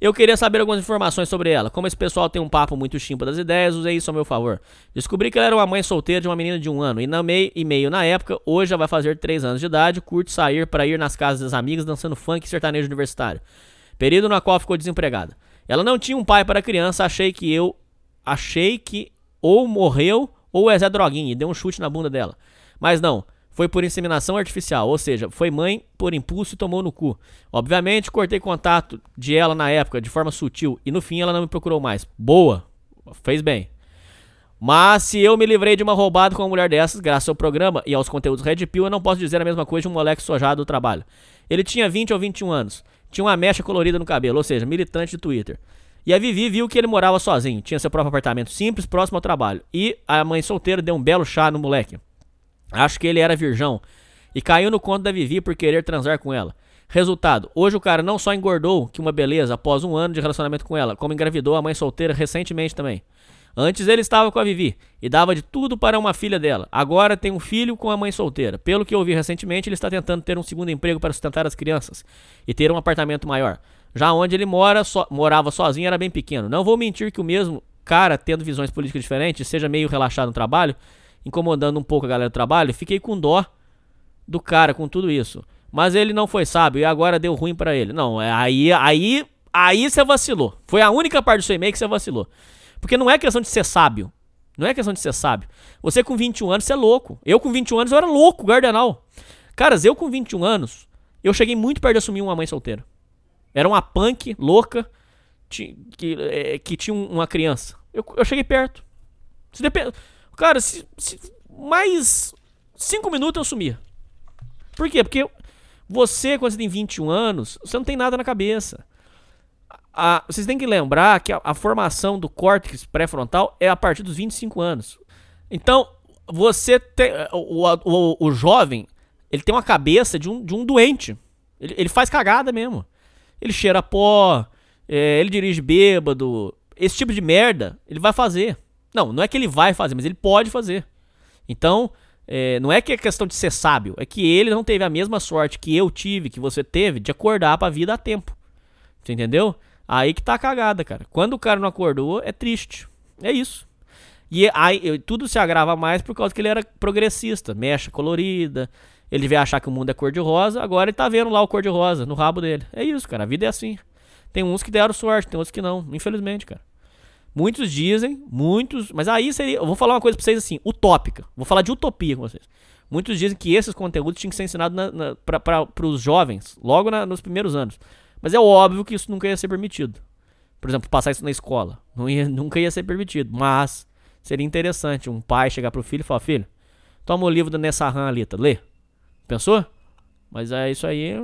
eu queria saber algumas informações sobre ela. Como esse pessoal tem um papo muito chimpa das ideias, usei isso a meu favor. Descobri que ela era uma mãe solteira de uma menina de um ano, e na meio e meio na época, hoje já vai fazer 3 anos de idade, curte sair para ir nas casas das amigas dançando funk e sertanejo universitário. Período na qual ficou desempregada. Ela não tinha um pai para criança, achei que eu. Achei que ou morreu ou é Zé Droguinha e deu um chute na bunda dela. Mas não, foi por inseminação artificial, ou seja, foi mãe por impulso e tomou no cu. Obviamente, cortei contato de ela na época de forma sutil e no fim ela não me procurou mais. Boa, fez bem. Mas se eu me livrei de uma roubada com uma mulher dessas, graças ao programa e aos conteúdos Red Pill, eu não posso dizer a mesma coisa de um moleque sojado do trabalho. Ele tinha 20 ou 21 anos, tinha uma mecha colorida no cabelo, ou seja, militante de Twitter. E a Vivi viu que ele morava sozinho, tinha seu próprio apartamento simples, próximo ao trabalho. E a mãe solteira deu um belo chá no moleque. Acho que ele era virgão. E caiu no conto da Vivi por querer transar com ela. Resultado, hoje o cara não só engordou, que uma beleza, após um ano de relacionamento com ela, como engravidou a mãe solteira recentemente também. Antes ele estava com a Vivi e dava de tudo para uma filha dela. Agora tem um filho com a mãe solteira. Pelo que eu vi recentemente, ele está tentando ter um segundo emprego para sustentar as crianças e ter um apartamento maior. Já onde ele mora, so- morava sozinho era bem pequeno. Não vou mentir que o mesmo cara, tendo visões políticas diferentes, seja meio relaxado no trabalho, incomodando um pouco a galera do trabalho, fiquei com dó do cara com tudo isso. Mas ele não foi sábio e agora deu ruim pra ele. Não, é aí, aí, aí você vacilou. Foi a única parte do seu e-mail que você vacilou. Porque não é questão de ser sábio. Não é questão de ser sábio. Você com 21 anos, você é louco. Eu com 21 anos, eu era louco, gardenal. Caras, eu com 21 anos, eu cheguei muito perto de assumir uma mãe solteira. Era uma punk louca ti- que, é, que tinha um- uma criança. Eu, eu cheguei perto. Se depende. Cara, se, se mais 5 minutos eu sumia. Por quê? Porque você, quando você tem 21 anos, você não tem nada na cabeça. A- vocês têm que lembrar que a, a formação do córtex pré-frontal é a partir dos 25 anos. Então, você tem. O, o, o jovem, ele tem uma cabeça de um, de um doente. Ele, ele faz cagada mesmo. Ele cheira pó, é, ele dirige bêbado. Esse tipo de merda, ele vai fazer. Não, não é que ele vai fazer, mas ele pode fazer. Então, é, não é que é questão de ser sábio, é que ele não teve a mesma sorte que eu tive, que você teve, de acordar pra vida a tempo. Você entendeu? Aí que tá a cagada, cara. Quando o cara não acordou, é triste. É isso. E aí, tudo se agrava mais por causa que ele era progressista, mecha colorida. Ele devia achar que o mundo é cor-de-rosa, agora ele tá vendo lá o cor-de-rosa no rabo dele. É isso, cara. A vida é assim. Tem uns que deram sorte, tem outros que não, infelizmente, cara. Muitos dizem, muitos. Mas aí seria. Eu vou falar uma coisa pra vocês assim, utópica. Vou falar de utopia com vocês. Muitos dizem que esses conteúdos tinham que ser ensinados na, na, para os jovens, logo na- nos primeiros anos. Mas é óbvio que isso nunca ia ser permitido. Por exemplo, passar isso na escola. Não ia, nunca ia ser permitido. Mas seria interessante um pai chegar pro filho e falar: Filho, toma o livro da Nessahan Alita, lê. Pensou? Mas é isso aí.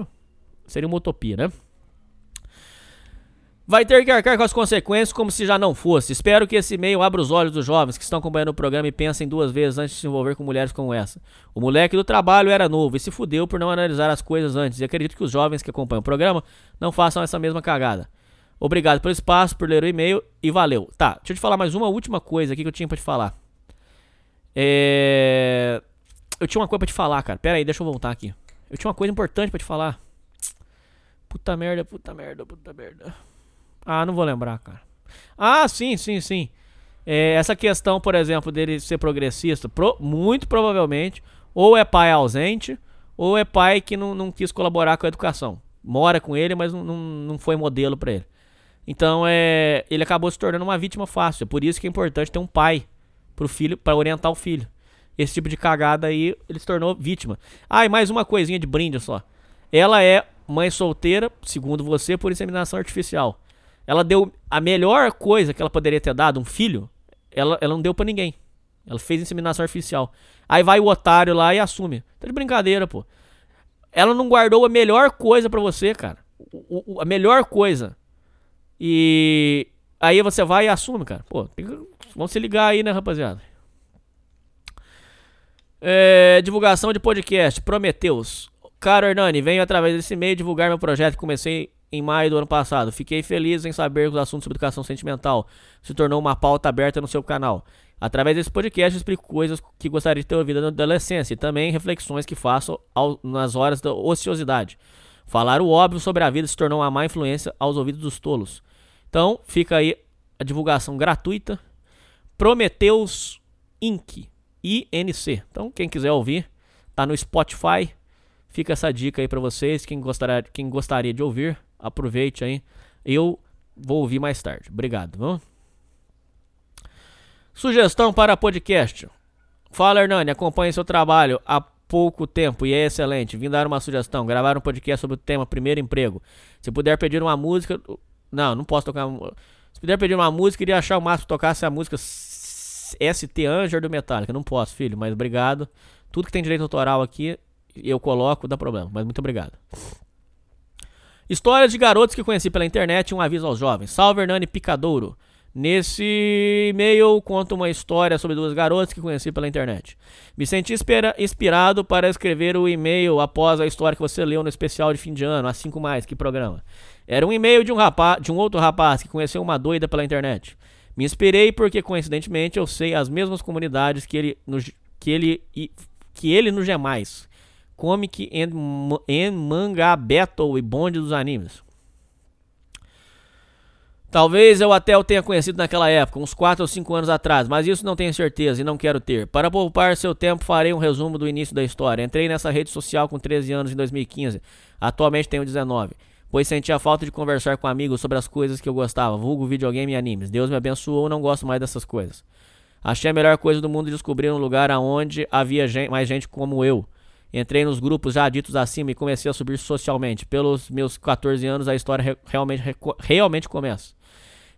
Seria uma utopia, né? Vai ter que arcar com as consequências como se já não fosse. Espero que esse e-mail abra os olhos dos jovens que estão acompanhando o programa e pensem duas vezes antes de se envolver com mulheres como essa. O moleque do trabalho era novo e se fudeu por não analisar as coisas antes. E acredito que os jovens que acompanham o programa não façam essa mesma cagada. Obrigado pelo espaço, por ler o e-mail e valeu. Tá, deixa eu te falar mais uma última coisa aqui que eu tinha pra te falar. É. Eu tinha uma coisa pra te falar, cara. Pera aí, deixa eu voltar aqui. Eu tinha uma coisa importante pra te falar. Puta merda, puta merda, puta merda. Ah, não vou lembrar, cara. Ah, sim, sim, sim. É, essa questão, por exemplo, dele ser progressista, pro- muito provavelmente, ou é pai ausente, ou é pai que não, não quis colaborar com a educação. Mora com ele, mas não, não, foi modelo pra ele. Então, é, ele acabou se tornando uma vítima fácil. É por isso que é importante ter um pai pro filho, para orientar o filho. Esse tipo de cagada aí, ele se tornou vítima. Ah, e mais uma coisinha de brinde só. Ela é mãe solteira, segundo você, por inseminação artificial. Ela deu a melhor coisa que ela poderia ter dado, um filho, ela, ela não deu pra ninguém. Ela fez inseminação artificial. Aí vai o otário lá e assume. Tá de brincadeira, pô. Ela não guardou a melhor coisa pra você, cara. O- o- a melhor coisa. E aí você vai e assume, cara. Pô, vamos se ligar aí, né, rapaziada? É, divulgação de podcast, Prometeus. Caro Hernani, venho através desse e-mail divulgar meu projeto que comecei em maio do ano passado. Fiquei feliz em saber que o assunto sobre educação sentimental se tornou uma pauta aberta no seu canal. Através desse podcast, explico coisas que gostaria de ter ouvido na adolescência e também reflexões que faço ao- nas horas da ociosidade. Falar o óbvio sobre a vida se tornou uma má influência aos ouvidos dos tolos. Então, fica aí a divulgação gratuita. Prometeus Inc. INC. Então, quem quiser ouvir, tá no Spotify. Fica essa dica aí pra vocês. Quem gostaria, quem gostaria de ouvir, aproveite aí. Eu vou ouvir mais tarde. Obrigado. Vamos? Sugestão para podcast. Fala, Hernani. Acompanhe seu trabalho há pouco tempo e é excelente. Vim dar uma sugestão. Gravar um podcast sobre o tema primeiro emprego. Se puder pedir uma música. Não, não posso tocar. Se puder pedir uma música, iria achar o máximo tocasse a música ST Anger do Metallica. Não posso, filho, mas obrigado. Tudo que tem direito autoral aqui, eu coloco, dá problema. Mas muito obrigado. Histórias de garotos que conheci pela internet um aviso aos jovens. Salve Hernani Picadouro. Nesse e-mail conto uma história sobre duas garotas que conheci pela internet. Me senti inspirado para escrever o e-mail após a história que você leu no especial de fim de ano, a 5 mais, que programa. Era um e-mail de um rapaz, de um outro rapaz que conheceu uma doida pela internet. Me inspirei porque coincidentemente eu sei as mesmas comunidades que ele no, que ele que ele no Gemais. Comic and, and Manga Battle e bonde dos animes. Talvez eu até o tenha conhecido naquela época, uns 4 ou 5 anos atrás, mas isso não tenho certeza e não quero ter. Para poupar seu tempo, farei um resumo do início da história. Entrei nessa rede social com 13 anos em 2015, atualmente tenho 19, pois sentia falta de conversar com amigos sobre as coisas que eu gostava, vulgo videogame e animes. Deus me abençoou, não gosto mais dessas coisas. Achei a melhor coisa do mundo descobrir um lugar onde havia gen- mais gente como eu. Entrei nos grupos já ditos acima e comecei a subir socialmente. Pelos meus 14 anos, a história re- realmente, reco- realmente começa.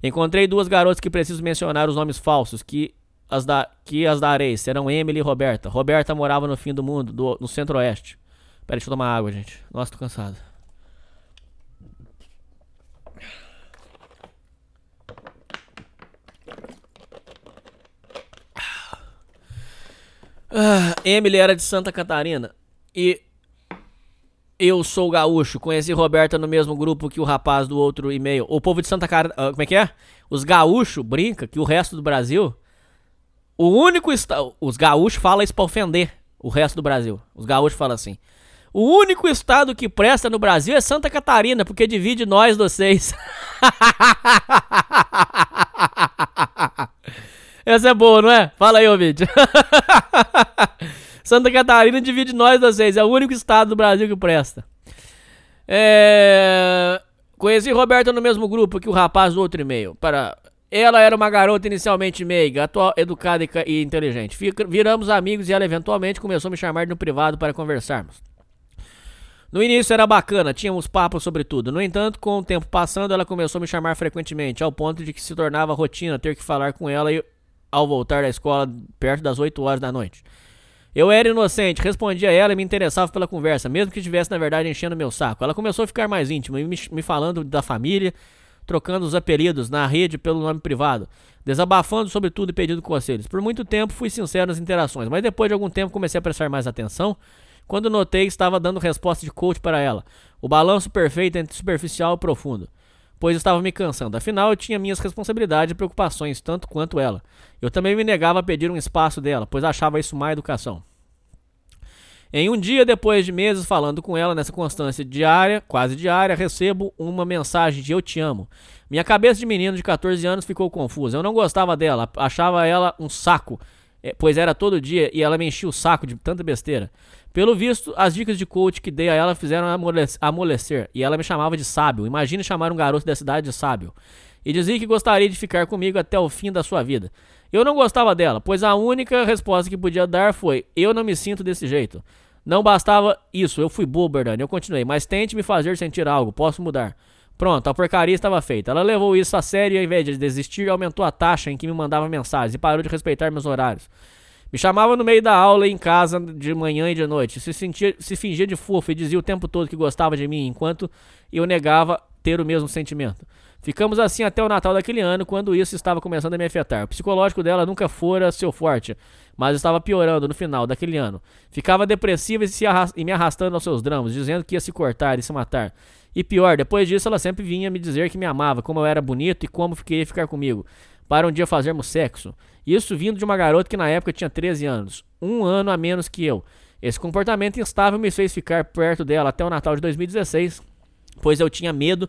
Encontrei duas garotas que preciso mencionar os nomes falsos, que as, da, que as darei. Serão Emily e Roberta. Roberta morava no fim do mundo, do- no centro-oeste. Pera, deixa eu tomar água, gente. Nossa, tô cansado. Ah, Emily era de Santa Catarina. E eu sou gaúcho. Conheci Roberta no mesmo grupo que o rapaz do outro e-mail. O povo de Santa Catarina. Como é que é? Os gaúchos brinca que o resto do Brasil. O único estado. Os gaúchos falam isso pra ofender o resto do Brasil. Os gaúchos falam assim. O único estado que presta no Brasil é Santa Catarina, porque divide nós vocês. Essa é boa, não é? Fala aí, ouvinte. Santa Catarina divide nós vocês. É o único estado do Brasil que presta. É... Conheci Roberta no mesmo grupo que o rapaz do outro e-mail. Para... Ela era uma garota inicialmente meiga, atual, educada e, e inteligente. Fica- Viramos amigos e ela eventualmente começou a me chamar no privado para conversarmos. No início era bacana, tínhamos papos sobre tudo. No entanto, com o tempo passando, ela começou a me chamar frequentemente, ao ponto de que se tornava rotina ter que falar com ela ao voltar da escola perto das 8 horas da noite. Eu era inocente, respondia a ela e me interessava pela conversa, mesmo que estivesse na verdade enchendo meu saco. Ela começou a ficar mais íntima, me, me falando da família, trocando os apelidos na rede pelo nome privado, desabafando sobre tudo e pedindo conselhos. Por muito tempo fui sincero nas interações, mas depois de algum tempo comecei a prestar mais atenção quando notei que estava dando resposta de coach para ela. O balanço perfeito entre superficial e profundo. Pois estava me cansando. Afinal, eu tinha minhas responsabilidades e preocupações, tanto quanto ela. Eu também me negava a pedir um espaço dela, pois achava isso má educação. Em um dia, depois de meses falando com ela nessa constância diária, quase diária, recebo uma mensagem de eu te amo. Minha cabeça de menino de 14 anos ficou confusa. Eu não gostava dela, achava ela um saco, eh, pois era todo dia e ela me enchia o saco de tanta besteira. Pelo visto, as dicas de coach que dei a ela fizeram amolec- amolecer e ela me chamava de sábio. Imagine chamar um garoto da cidade de sábio. E dizia que gostaria de ficar comigo até o fim da sua vida. Eu não gostava dela, pois a única resposta que podia dar foi: Eu não me sinto desse jeito. Não bastava isso, eu fui bobo, Bernardo. Eu continuei, mas tente me fazer sentir algo, posso mudar. Pronto, a porcaria estava feita. Ela levou isso a sério e ao invés de desistir, aumentou a taxa em que me mandava mensagens e parou de respeitar meus horários. Me chamava no meio da aula em casa de manhã e de noite. Se, sentia, se fingia de fofo e dizia o tempo todo que gostava de mim, enquanto eu negava ter o mesmo sentimento. Ficamos assim até o Natal daquele ano, quando isso estava começando a me afetar. O psicológico dela nunca fora seu forte, mas estava piorando no final daquele ano. Ficava depressiva e, e me arrastando aos seus dramas, dizendo que ia se cortar e se matar. E pior, depois disso ela sempre vinha me dizer que me amava, como eu era bonito e como queria ficar comigo, para um dia fazermos sexo. Isso vindo de uma garota que na época tinha 13 anos, um ano a menos que eu. Esse comportamento instável me fez ficar perto dela até o Natal de 2016, pois eu tinha medo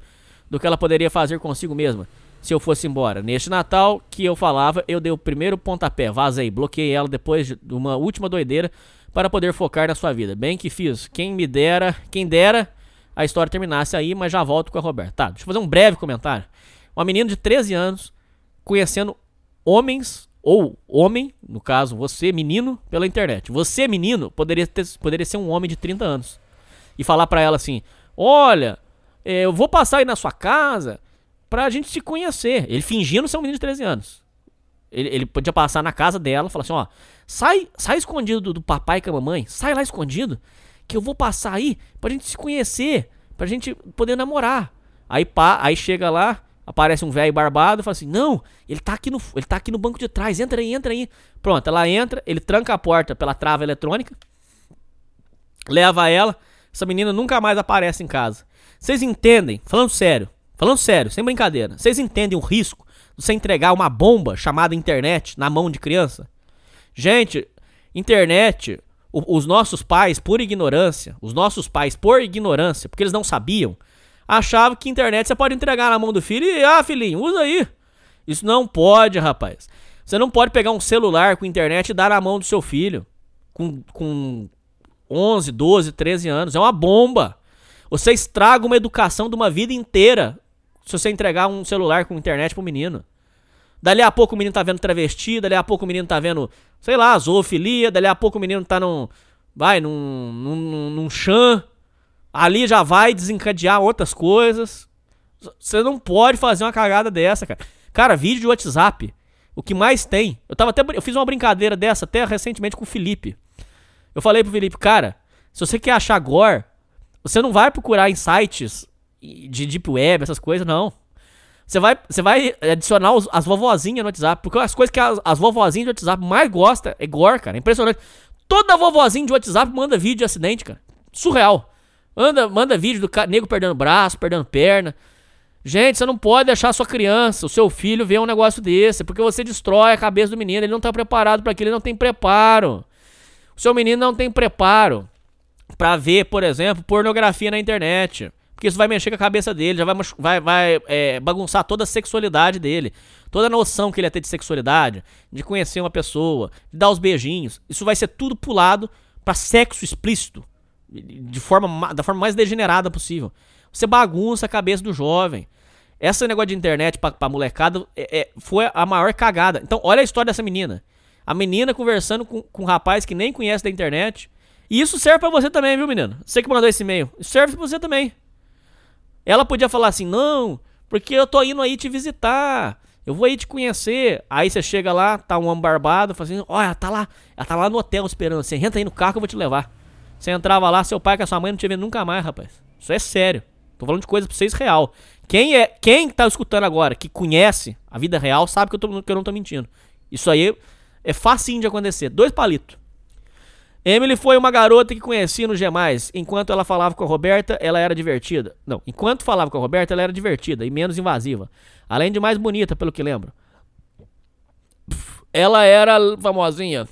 do que ela poderia fazer consigo mesma se eu fosse embora. Neste Natal que eu falava, eu dei o primeiro pontapé, vazei, bloqueei ela depois de uma última doideira para poder focar na sua vida. Bem que fiz. Quem me dera, quem dera a história terminasse aí, mas já volto com a Roberta. Tá, deixa eu fazer um breve comentário. Uma menina de 13 anos conhecendo homens ou homem, no caso você, menino, pela internet. Você, menino, poderia, ter, poderia ser um homem de 30 anos e falar pra ela assim: Olha, é, eu vou passar aí na sua casa pra gente se conhecer. Ele fingindo ser um menino de 13 anos. Ele, ele podia passar na casa dela falar assim: Ó, sai, sai escondido do, do papai com a mamãe, sai lá escondido, que eu vou passar aí pra gente se conhecer, pra gente poder namorar. Aí pá, aí chega lá, aparece um velho barbado e fala assim: "Não, ele tá aqui no ele tá aqui no banco de trás, entra aí, entra aí". Pronto, ela entra, ele tranca a porta pela trava eletrônica, leva ela, essa menina nunca mais aparece em casa. Vocês entendem? Falando sério, falando sério, sem brincadeira. Vocês entendem o risco de você entregar uma bomba chamada internet na mão de criança? Gente, internet, o- os nossos pais, por ignorância, os nossos pais, por ignorância, porque eles não sabiam, achavam que internet você pode entregar na mão do filho e, ah, filhinho, usa aí. Isso não pode, rapaz. Você não pode pegar um celular com internet e dar na mão do seu filho com, com 11, 12, 13 anos. É uma bomba. Você estraga uma educação de uma vida inteira se você entregar um celular com internet pro menino. Dali a pouco o menino tá vendo travesti, dali a pouco o menino tá vendo, sei lá, zoofilia, dali a pouco o menino tá num. Vai, num. num, num, num chan. Ali já vai desencadear outras coisas. Você não pode fazer uma cagada dessa, cara. Cara, vídeo de WhatsApp. O que mais tem. Eu tava até. Eu fiz uma brincadeira dessa até recentemente com o Felipe. Eu falei pro Felipe, cara, se você quer achar gore, você não vai procurar em sites de Deep Web, essas coisas, não. Você vai, você vai adicionar os- as vovozinhas no WhatsApp. Porque as coisas que as, as vovozinhas de WhatsApp mais gostam é gore, cara. É impressionante. Toda vovozinha de WhatsApp manda vídeo de acidente, cara. Surreal. Manda, manda vídeo do nego perdendo braço, perdendo perna. Gente, você não pode deixar sua criança, o seu filho, ver um negócio desse. Porque você destrói a cabeça do menino. Ele não tá preparado para aquilo, ele não tem preparo. O seu menino não tem preparo pra ver, por exemplo, pornografia na internet. Porque isso vai mexer com a cabeça dele, já vai, vai, vai é, bagunçar toda a sexualidade dele. Toda a noção que ele ia ter de sexualidade, de conhecer uma pessoa, de dar os beijinhos. Isso vai ser tudo pulado pra sexo explícito. De forma, ma- da forma mais degenerada possível. Você bagunça a cabeça do jovem. Esse negócio de internet pra, pra molecada é- é- foi a maior cagada. Então, olha a história dessa menina. A menina conversando com, com um rapaz que nem conhece da internet. E isso serve pra você também, viu, menino? Você que mandou esse e-mail. Isso serve pra você também. Ela podia falar assim: não, porque eu tô indo aí te visitar. Eu vou aí te conhecer. Aí você chega lá, tá um homem barbado, fala assim: olha, tá lá, ela tá lá no hotel esperando. Você entra aí no carro que eu vou te levar. Você entrava lá, seu pai com a sua mãe não te vê nunca mais, rapaz. Isso é sério. Tô falando de coisa pra vocês real. Quem é, quem tá escutando agora, que conhece a vida real, sabe que eu, tô, que eu não tô mentindo. Isso aí é facinho de acontecer. Dois palitos. Emily foi uma garota que conhecia no G+. Enquanto ela falava com a Roberta, ela era divertida. Não, enquanto falava com a Roberta, ela era divertida e menos invasiva. Além de mais bonita, pelo que lembro. Ela era famosinha.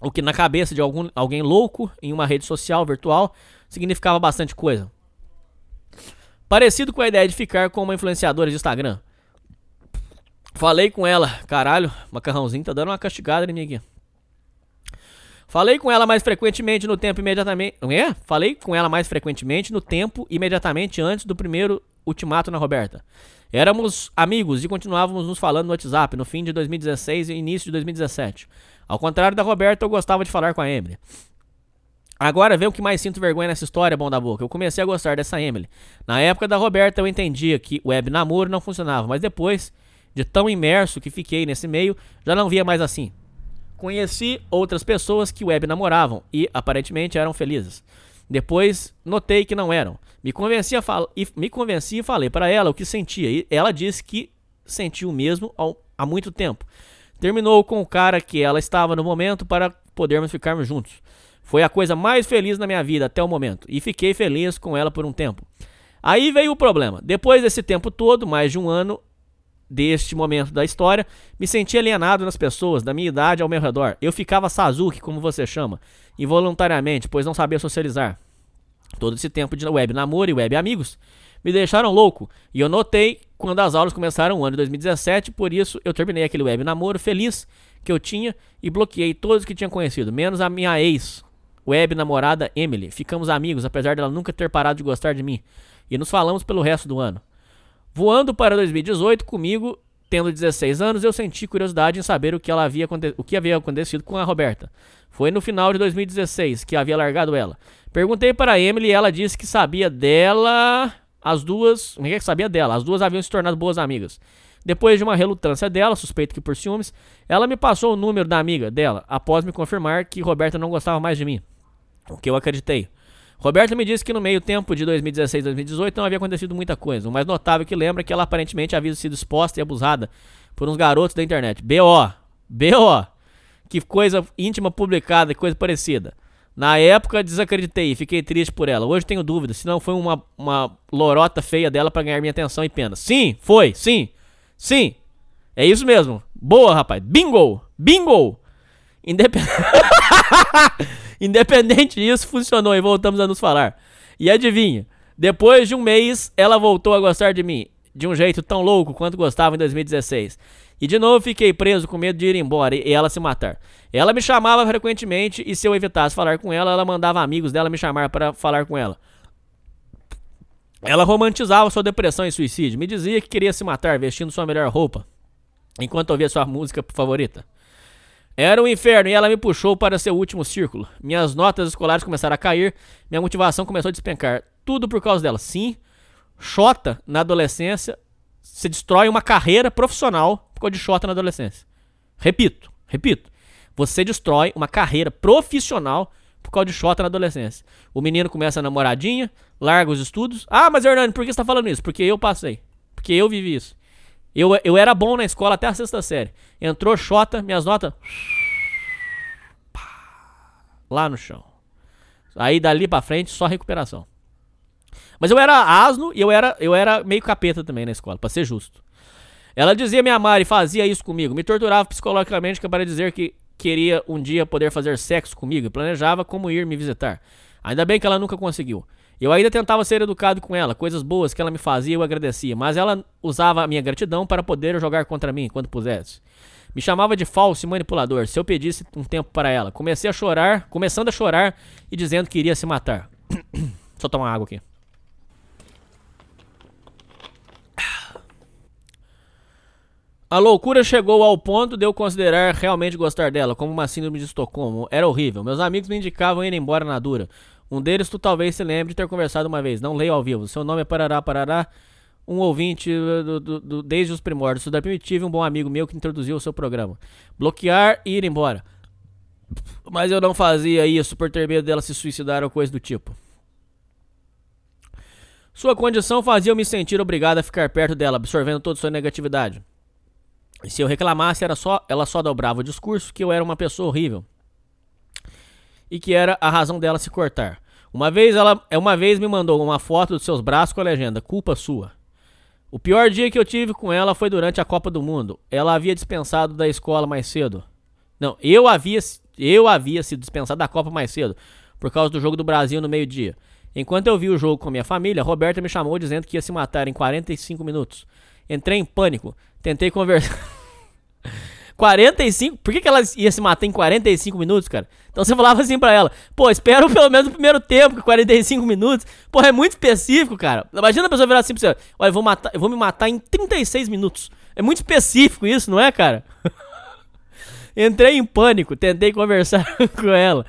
O que na cabeça de algum, alguém louco em uma rede social virtual significava bastante coisa. Parecido com a ideia de ficar com uma influenciadora de Instagram. Falei com ela, caralho, macarrãozinho tá dando uma castigada em mim aqui. Falei com ela mais frequentemente no tempo imediatamente. É? Falei com ela mais frequentemente no tempo imediatamente antes do primeiro ultimato na Roberta. Éramos amigos e continuávamos nos falando no WhatsApp no fim de 2016 e início de 2017. Ao contrário da Roberta, eu gostava de falar com a Emily. Agora vê o que mais sinto vergonha nessa história, bom da boca. Eu comecei a gostar dessa Emily. Na época da Roberta, eu entendia que web namoro não funcionava, mas depois de tão imerso que fiquei nesse meio, já não via mais assim. Conheci outras pessoas que web namoravam e aparentemente eram felizes. Depois notei que não eram. Me convenci, a fal e, me convenci e falei para ela o que sentia. E ela disse que sentiu o mesmo há muito tempo. Terminou com o cara que ela estava no momento para podermos ficarmos juntos. Foi a coisa mais feliz na minha vida até o momento. E fiquei feliz com ela por um tempo. Aí veio o problema. Depois desse tempo todo, mais de um ano, deste momento da história, me senti alienado nas pessoas da minha idade ao meu redor. Eu ficava Sazuki, como você chama, involuntariamente, pois não sabia socializar. Todo esse tempo de web namoro e web amigos me deixaram louco, e eu notei quando as aulas começaram no ano de 2017, por isso eu terminei aquele web namoro feliz que eu tinha e bloqueei todos que tinha conhecido, menos a minha ex, web namorada Emily. Ficamos amigos, apesar dela nunca ter parado de gostar de mim, e nos falamos pelo resto do ano. Voando para 2018 comigo, tendo 16 anos, eu senti curiosidade em saber o que, ela havia, o que havia acontecido com a Roberta. Foi no final de 2016 que havia largado ela. Perguntei para a Emily e ela disse que sabia dela. As duas. Que sabia dela? As duas haviam se tornado boas amigas. Depois de uma relutância dela, suspeito que por ciúmes, ela me passou o número da amiga dela, após me confirmar que Roberta não gostava mais de mim. O que eu acreditei. Roberta me disse que no meio tempo de 2016 e 2018 não havia acontecido muita coisa. O mais notável que lembra é que ela aparentemente havia sido exposta e abusada por uns garotos da internet. B.O. B.O. Que coisa íntima publicada, que coisa parecida. Na época desacreditei fiquei triste por ela. Hoje tenho dúvidas se não foi uma, uma lorota feia dela para ganhar minha atenção e pena. Sim, foi, sim, sim. É isso mesmo. Boa, rapaz. Bingo! Bingo! Independente. Independente disso, funcionou e voltamos a nos falar. E adivinha, depois de um mês, ela voltou a gostar de mim, de um jeito tão louco quanto gostava em 2016. E de novo fiquei preso com medo de ir embora e ela se matar. Ela me chamava frequentemente e se eu evitasse falar com ela, ela mandava amigos dela me chamar para falar com ela. Ela romantizava sua depressão e suicídio, me dizia que queria se matar vestindo sua melhor roupa, enquanto ouvia sua música favorita. Era um inferno e ela me puxou para seu último círculo. Minhas notas escolares começaram a cair, minha motivação começou a despencar. Tudo por causa dela. Sim, Xota na adolescência se destrói uma carreira profissional causa de Xota na adolescência. Repito, repito. Você destrói uma carreira profissional por causa de Xota na adolescência. O menino começa a namoradinha, larga os estudos. Ah, mas Hernani, por que você está falando isso? Porque eu passei. Porque eu vivi isso. Eu, eu era bom na escola até a sexta série. Entrou Xota, minhas notas. Lá no chão. Aí dali pra frente, só recuperação. Mas eu era asno e eu era, eu era meio capeta também na escola, pra ser justo. Ela dizia me amar e fazia isso comigo. Me torturava psicologicamente para dizer que queria um dia poder fazer sexo comigo e planejava como ir me visitar. Ainda bem que ela nunca conseguiu. Eu ainda tentava ser educado com ela, coisas boas que ela me fazia eu agradecia, mas ela usava a minha gratidão para poder jogar contra mim quando pusesse. Me chamava de falso e manipulador se eu pedisse um tempo para ela. Comecei a chorar, começando a chorar e dizendo que iria se matar. Só tomar água aqui. A loucura chegou ao ponto de eu considerar realmente gostar dela, como uma síndrome de Estocolmo. Era horrível. Meus amigos me indicavam ir embora na dura. Um deles tu talvez se lembre de ter conversado uma vez. Não leio ao vivo. Seu nome é Parará Parará. Um ouvinte do, do, do, desde os primórdios. Estudar primitivo um bom amigo meu que introduziu o seu programa. Bloquear e ir embora. Mas eu não fazia isso por ter medo dela se suicidar ou coisa do tipo. Sua condição fazia eu me sentir obrigado a ficar perto dela, absorvendo toda sua negatividade. Se eu reclamasse, era só, ela só dobrava o discurso que eu era uma pessoa horrível. E que era a razão dela se cortar. Uma vez ela uma vez me mandou uma foto dos seus braços com a legenda: "Culpa sua". O pior dia que eu tive com ela foi durante a Copa do Mundo. Ela havia dispensado da escola mais cedo. Não, eu havia eu havia sido dispensado da Copa mais cedo por causa do jogo do Brasil no meio-dia. Enquanto eu vi o jogo com minha família, Roberta me chamou dizendo que ia se matar em 45 minutos. Entrei em pânico. Tentei conversar. 45? Por que, que ela ia se matar em 45 minutos, cara? Então você falava assim pra ela, pô, espera pelo menos o primeiro tempo, que 45 minutos. Porra, é muito específico, cara. Imagina a pessoa virar assim pra você, olha, eu vou, matar, eu vou me matar em 36 minutos. É muito específico isso, não é, cara? Entrei em pânico, tentei conversar com ela.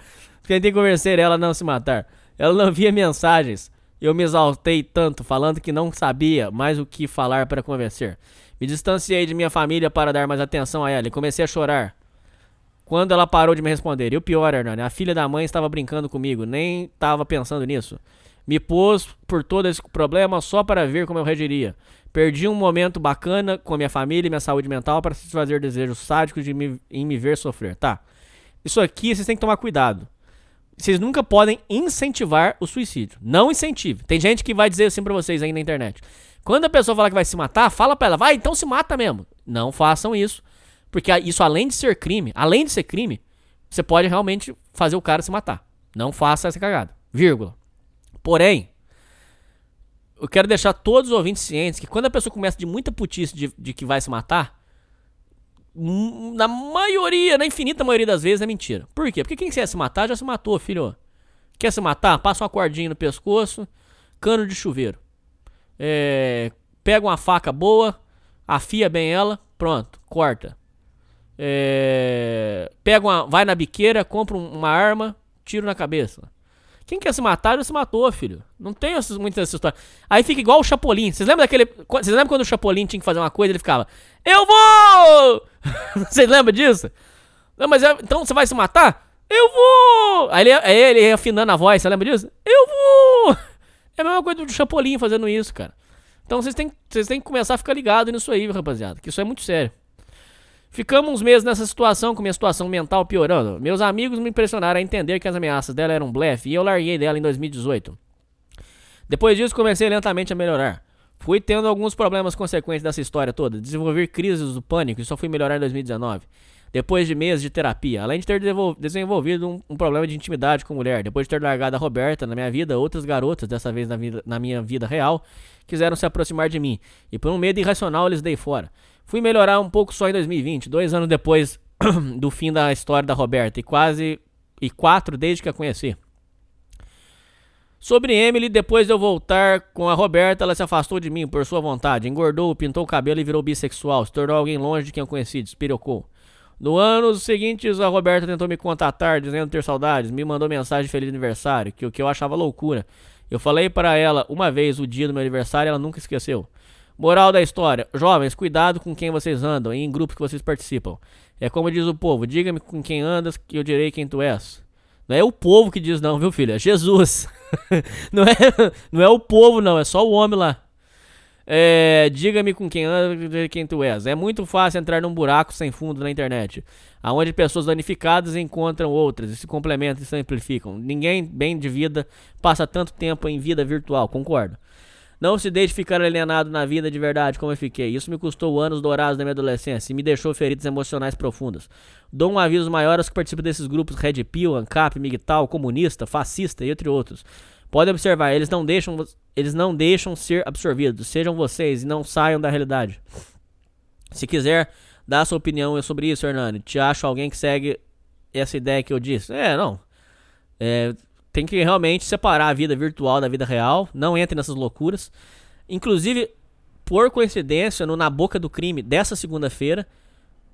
Tentei convencer ela a não se matar. Ela não via mensagens. Eu me exaltei tanto, falando que não sabia mais o que falar para convencer. Me distanciei de minha família para dar mais atenção a ela e comecei a chorar. Quando ela parou de me responder. E o pior, Hernani, a filha da mãe estava brincando comigo, nem estava pensando nisso. Me pôs por todo esse problema só para ver como eu reagiria. Perdi um momento bacana com a minha família e minha saúde mental para satisfazer desejos sádicos de me, em me ver sofrer. Tá. Isso aqui vocês têm que tomar cuidado. Vocês nunca podem incentivar o suicídio. Não incentive. Tem gente que vai dizer assim pra vocês aí na internet. Quando a pessoa fala que vai se matar, fala pra ela, vai, então se mata mesmo. Não façam isso. Porque isso, além de ser crime, além de ser crime, você pode realmente fazer o cara se matar. Não faça essa cagada. Vírgula. Porém, eu quero deixar todos os ouvintes cientes que quando a pessoa começa de muita putice de, de que vai se matar, hum, na maioria, na infinita maioria das vezes é mentira. Por quê? Porque quem quer se matar já se matou, filho. Quer se matar? Passa uma cordinha no pescoço, cano de chuveiro. É, pega uma faca boa, afia bem ela, pronto, corta. É, pega uma, vai na biqueira, compra uma arma, tiro na cabeça. Quem quer se matar já se matou, filho. Não tem essas, muitas essas histórias. Aí fica igual o Chapolin. Vocês lembram daquele. Vocês lembram quando o Chapolin tinha que fazer uma coisa ele ficava. Eu vou! Vocês lembram disso? Não, mas é, então você vai se matar? Eu vou! Aí ele, aí ele afinando a voz, você lembra disso? Eu vou! É a mesma coisa do Chapolin fazendo isso, cara. Então vocês têm, vocês têm que começar a ficar ligados nisso aí, rapaziada. Que isso é muito sério. Ficamos uns meses nessa situação, com minha situação mental piorando. Meus amigos me impressionaram a entender que as ameaças dela eram um blefe e eu larguei dela em 2018. Depois disso, comecei lentamente a melhorar. Fui tendo alguns problemas consequentes dessa história toda. Desenvolver crises do pânico e só fui melhorar em 2019 depois de meses de terapia, além de ter desenvolvido um, um, problema de intimidade com mulher, depois de ter largado a Roberta na minha vida, outras garotas, dessa vez na, vida, na minha vida real, quiseram se aproximar de mim, e por um medo irracional eles dei fora. Fui melhorar um pouco só em 2020, dois anos depois do fim da história da Roberta, e quase e quatro desde que a conheci. Sobre Emily, depois de eu voltar com a Roberta, ela se afastou de mim por sua vontade, engordou, pintou o cabelo e virou bissexual, se tornou alguém longe de quem eu conheci, despirocou. No ano seguinte, a Roberta tentou me contatar, dizendo ter saudades, me mandou mensagem de feliz aniversário, que o que eu achava loucura. Eu falei para ela uma vez o dia do meu aniversário, ela nunca esqueceu. Moral da história: jovens, cuidado com quem vocês andam e em grupos que vocês participam. É como diz o povo: diga-me com quem andas, que eu direi quem tu és. Não é o povo que diz, não, viu, filha? É Jesus. não, é, não é o povo, não, é só o homem lá. É, Diga-me com quem anda, quem tu és. É muito fácil entrar num buraco sem fundo na internet, aonde pessoas danificadas encontram outras e se complementam e se amplificam. Ninguém bem de vida passa tanto tempo em vida virtual, concordo. Não se deixe ficar alienado na vida de verdade como eu fiquei. Isso me custou anos dourados da minha adolescência e me deixou feridas emocionais profundas. Dou um aviso maior aos que participam desses grupos Red Pill, ANCAP, MGTOW, comunista, fascista entre outros. Podem observar, eles não deixam, eles não deixam ser absorvidos. Sejam vocês e não saiam da realidade. Se quiser dar sua opinião sobre isso, Hernani, te acho alguém que segue essa ideia que eu disse. É, não. É, tem que realmente separar a vida virtual da vida real. Não entre nessas loucuras. Inclusive, por coincidência, no Na Boca do Crime dessa segunda-feira,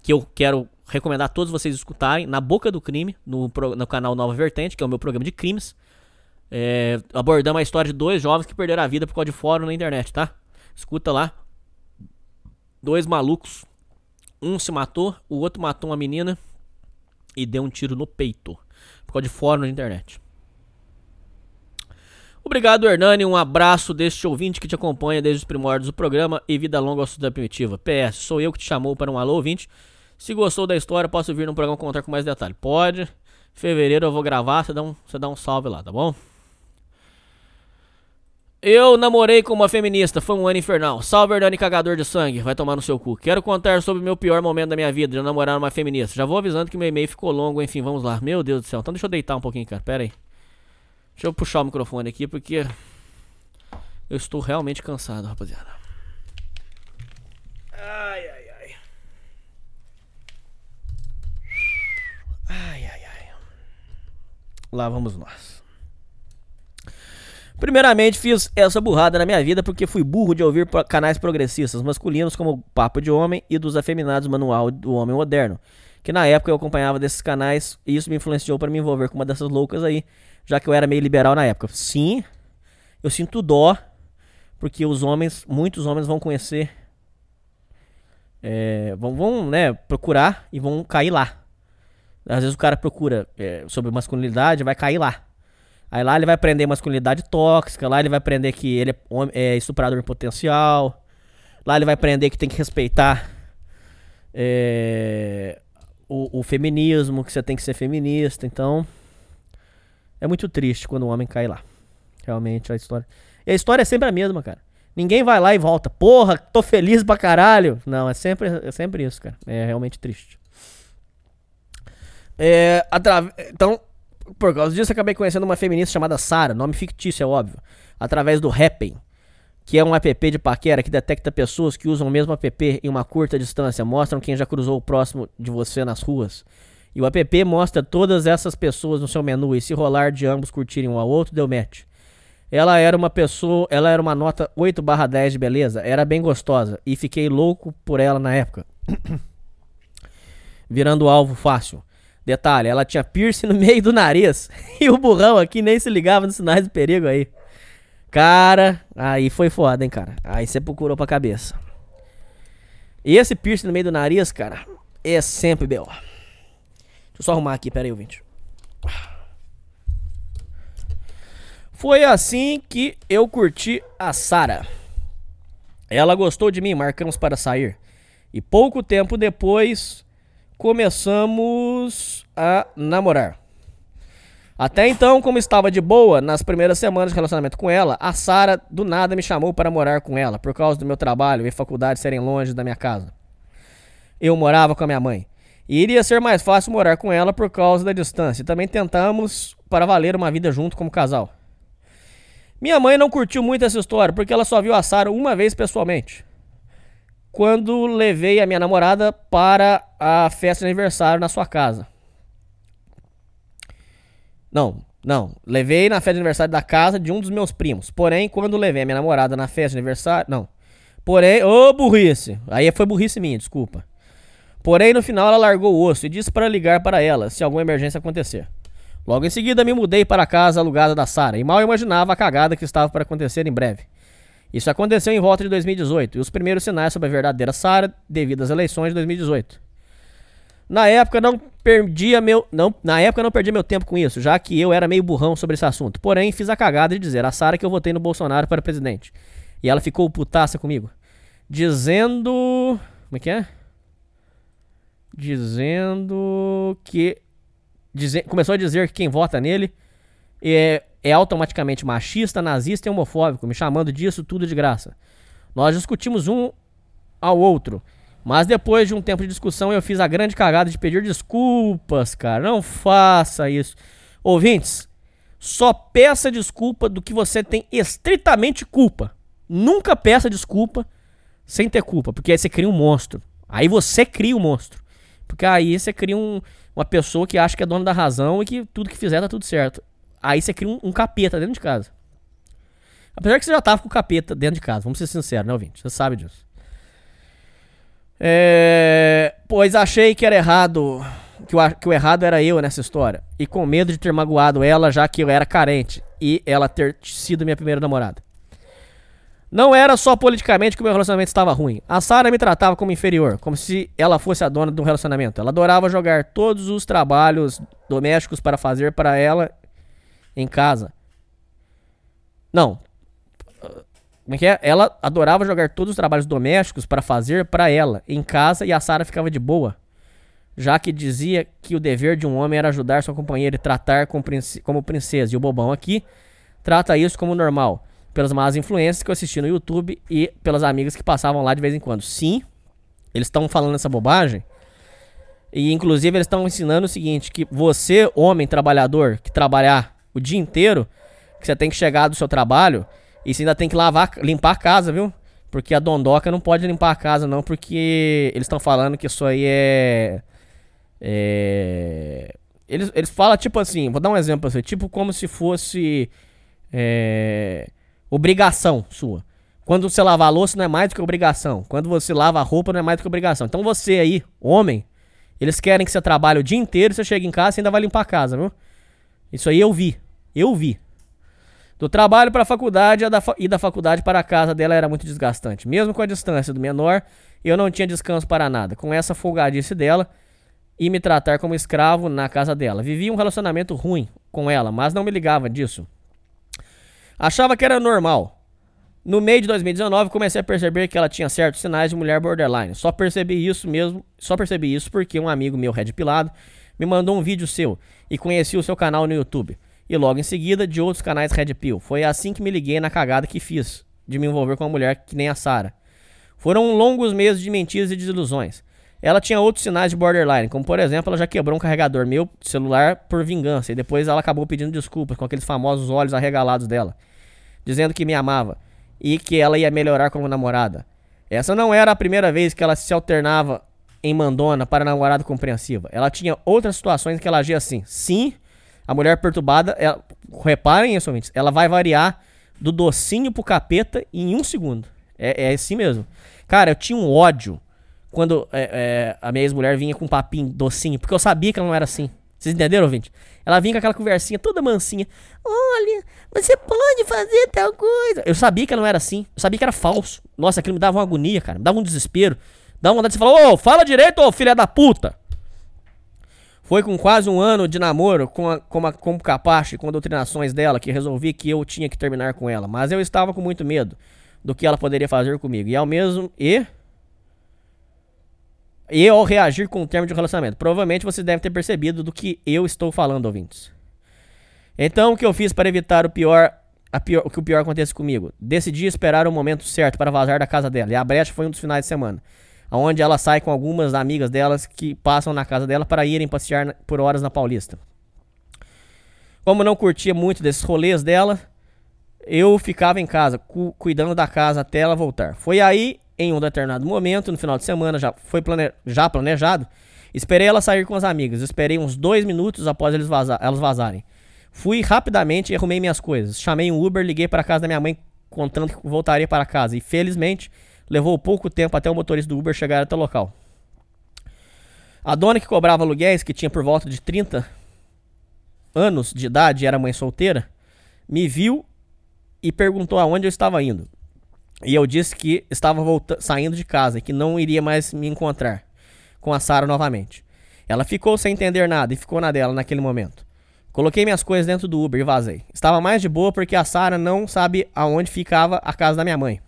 que eu quero recomendar a todos vocês escutarem, Na Boca do Crime, no, no canal Nova Vertente, que é o meu programa de crimes é, abordamos a história de dois jovens que perderam a vida por causa de fórum na internet, tá? Escuta lá. Dois malucos. Um se matou, o outro matou uma menina e deu um tiro no peito. Por causa de fórum na internet. Obrigado, Hernani. Um abraço deste ouvinte que te acompanha desde os primórdios do programa e vida longa ao da primitiva. PS, sou eu que te chamou para um alô ouvinte. Se gostou da história, posso vir no programa contar com mais detalhe. Pode. Fevereiro eu vou gravar, você dá um, você dá um salve lá, tá bom? Eu namorei com uma feminista, foi um ano infernal. Salve Hernani cagador de sangue, vai tomar no seu cu. Quero contar sobre o meu pior momento da minha vida, de namorar uma feminista. Já vou avisando que meu e-mail ficou longo, enfim, vamos lá. Meu Deus do céu, então deixa eu deitar um pouquinho, cara, pera aí. Deixa eu puxar o microfone aqui, porque eu estou realmente cansado, rapaziada. Ai, ai, ai. Ai, ai, ai. Lá vamos nós. Primeiramente, fiz essa burrada na minha vida porque fui burro de ouvir canais progressistas masculinos como Papo de Homem e dos afeminados Manual do Homem Moderno. Que na época eu acompanhava desses canais e isso me influenciou para me envolver com uma dessas loucas aí, já que eu era meio liberal na época. Sim, eu sinto dó, porque os homens, muitos homens vão conhecer, é, vão, vão né, procurar e vão cair lá. Às vezes o cara procura é, sobre masculinidade, vai cair lá. Aí lá ele vai aprender masculinidade tóxica, lá ele vai aprender que ele é, hom- é estuprador potencial, lá ele vai aprender que tem que respeitar é, o, o feminismo, que você tem que ser feminista. Então, é muito triste quando um homem cai lá. Realmente a história. E a história é sempre a mesma, cara. Ninguém vai lá e volta. Porra, tô feliz pra caralho. Não, é sempre, é sempre isso, cara. É realmente triste. É, Então, por causa disso, acabei conhecendo uma feminista chamada Sara, nome fictício, é óbvio, através do Happn, que é um app de paquera que detecta pessoas que usam o mesmo app em uma curta distância, mostram quem já cruzou próximo de você nas ruas. E o app mostra todas essas pessoas no seu menu e se rolar de ambos curtirem um ao outro, deu match. Ela era uma pessoa, ela era uma nota 8/10 de beleza, era bem gostosa e fiquei louco por ela na época. Virando alvo fácil. Detalhe, ela tinha piercing no meio do nariz e o burrão aqui nem se ligava nos sinais de perigo aí. Cara, aí foi foda, hein, cara. Aí você procurou pra cabeça. E esse piercing no meio do nariz, cara, é sempre B.O. Deixa eu só arrumar aqui, pera aí, ouvinte. Foi assim que eu curti a Sara. Ela gostou de mim, marcamos para sair. E pouco tempo depois começamos a namorar. Até então, como estava de boa nas primeiras semanas de relacionamento com ela, a Sara do nada me chamou para morar com ela, por causa do meu trabalho e faculdade serem longe da minha casa. Eu morava com a minha mãe. E iria ser mais fácil morar com ela por causa da distância. Também tentamos para valer uma vida junto como casal. Minha mãe não curtiu muito essa história, porque ela só viu a Sara uma vez pessoalmente. Quando levei a minha namorada para a festa de aniversário na sua casa. Não, não. Levei na festa de aniversário da casa de um dos meus primos. Porém, quando levei a minha namorada na festa de aniversário. Não. Porém, ô burrice. Aí foi burrice minha, desculpa. Porém, no final ela largou o osso e disse para ligar para ela se alguma emergência acontecer. Logo em seguida me mudei para a casa alugada da Sara e mal imaginava a cagada que estava para acontecer em breve. Isso aconteceu em volta de 2018 e os primeiros sinais sobre a verdadeira Sara devido às eleições de 2018. Na época não perdia meu não, na época não perdi meu tempo com isso, já que eu era meio burrão sobre esse assunto. Porém, fiz a cagada de dizer a Sara que eu votei no Bolsonaro para presidente. E ela ficou putaça comigo, dizendo, como é que é? Dizendo que dize- começou a dizer que quem vota nele é, é automaticamente machista, nazista e homofóbico, me chamando disso tudo de graça. Nós discutimos um ao outro, mas depois de um tempo de discussão eu fiz a grande cagada de pedir desculpas, cara. Não faça isso. Ouvintes, só peça desculpa do que você tem estritamente culpa. Nunca peça desculpa sem ter culpa, porque aí você cria um monstro. Aí você cria um monstro. Porque aí você cria um- uma pessoa que acha que é dona da razão e que tudo que fizer tá tudo certo. Aí você cria um, um capeta dentro de casa. Apesar que você já tava com o capeta dentro de casa, vamos ser sinceros, né, ouvinte? Você sabe disso. É, pois achei que era errado, que o, que o errado era eu nessa história. E com medo de ter magoado ela, já que eu era carente e ela ter sido minha primeira namorada. Não era só politicamente que o meu relacionamento estava ruim. A Sara me tratava como inferior, como se ela fosse a dona do relacionamento. Ela adorava jogar todos os trabalhos domésticos para fazer para ela em casa. Não. Como é que é? Ela adorava jogar todos os trabalhos domésticos para fazer para ela em casa e a Sara ficava de boa. Já que dizia que o dever de um homem era ajudar sua companheira e tratar com prince- como princesa. E o bobão aqui trata isso como normal. Pelas más influências que eu assisti no YouTube e pelas amigas que passavam lá de vez em quando. Sim, eles estão falando essa bobagem. E inclusive eles estão ensinando o seguinte: que você, homem trabalhador, que trabalhar o dia inteiro, que você tem que chegar do seu trabalho e você ainda tem que lavar, limpar a casa, viu? Porque a dondoca não pode limpar a casa, não, porque eles estão falando que isso aí é. É. Eles, eles falam tipo assim, vou dar um exemplo pra você, tipo como se fosse. É. Obrigação sua. Quando você lava a louça não é mais do que obrigação. Quando você lava a roupa não é mais do que obrigação. Então você aí, homem, eles querem que você trabalhe o dia inteiro, você chega em casa e ainda vai limpar a casa, viu? Isso aí eu vi. Eu vi. Do trabalho para a faculdade e da, fa- da faculdade para a casa dela era muito desgastante. Mesmo com a distância do menor, eu não tinha descanso para nada. Com essa folgadice dela e me tratar como escravo na casa dela. Vivia um relacionamento ruim com ela, mas não me ligava disso. Achava que era normal. No meio de 2019, comecei a perceber que ela tinha certos sinais de mulher borderline. Só percebi isso mesmo, só percebi isso porque um amigo meu, Red Pilado, me mandou um vídeo seu e conheci o seu canal no YouTube. E logo em seguida de outros canais Red Pill. Foi assim que me liguei na cagada que fiz de me envolver com uma mulher que nem a Sarah. Foram longos meses de mentiras e desilusões. Ela tinha outros sinais de borderline, como por exemplo, ela já quebrou um carregador meu celular por vingança e depois ela acabou pedindo desculpas com aqueles famosos olhos arregalados dela, dizendo que me amava e que ela ia melhorar como namorada. Essa não era a primeira vez que ela se alternava em mandona para namorada compreensiva. Ela tinha outras situações que ela agia assim. Sim, a mulher perturbada, ela- reparem isso, ouvintes, ela vai variar do docinho pro capeta em um segundo. É, é assim mesmo. Cara, eu tinha um ódio quando é, é, a minha ex-mulher vinha com um papinho docinho, porque eu sabia que ela não era assim. Vocês entenderam, ouvinte? Ela vinha com aquela conversinha toda mansinha. Olha, você pode fazer tal coisa. Eu sabia que ela não era assim. Eu sabia que era falso. Nossa, aquilo me dava uma agonia, cara. Me dava um desespero. Dava uma vontade de você falar, ô, fala direito, ô, filha da puta. Foi com quase um ano de namoro com a, com a, com Capache, com doutrinações dela, que resolvi que eu tinha que terminar com ela. Mas eu estava com muito medo do que ela poderia fazer comigo. E ao mesmo. E. E ao reagir com o termo de relacionamento. Provavelmente você deve ter percebido do que eu estou falando, ouvintes. Então, o que eu fiz para evitar o pior, pior, o que o pior aconteça comigo? Decidi esperar o momento certo para vazar da casa dela. E a brecha foi um dos finais de semana, onde ela sai com algumas amigas delas que passam na casa dela para irem passear por horas na Paulista. Como não curtia muito desses rolês dela, eu ficava em casa, cu- cuidando da casa até ela voltar. Foi aí, em um determinado momento, no final de semana, já foi plane- já planejado, esperei ela sair com as amigas. Esperei uns dois minutos após eles elas vazarem. Fui rapidamente e arrumei minhas coisas. Chamei um Uber, liguei para casa da minha mãe contando que voltaria para casa. E felizmente, levou pouco tempo até o motorista do Uber chegar até o local. A dona que cobrava aluguéis, que tinha por volta de 30 anos de idade e era mãe solteira, me viu e perguntou aonde eu estava indo. E eu disse que estava saindo de casa e que não iria mais me encontrar com a Sara novamente. Ela ficou sem entender nada e ficou na dela naquele momento. Coloquei minhas coisas dentro do Uber e vazei. Estava mais de boa porque a Sara não sabe aonde ficava a casa da minha mãe.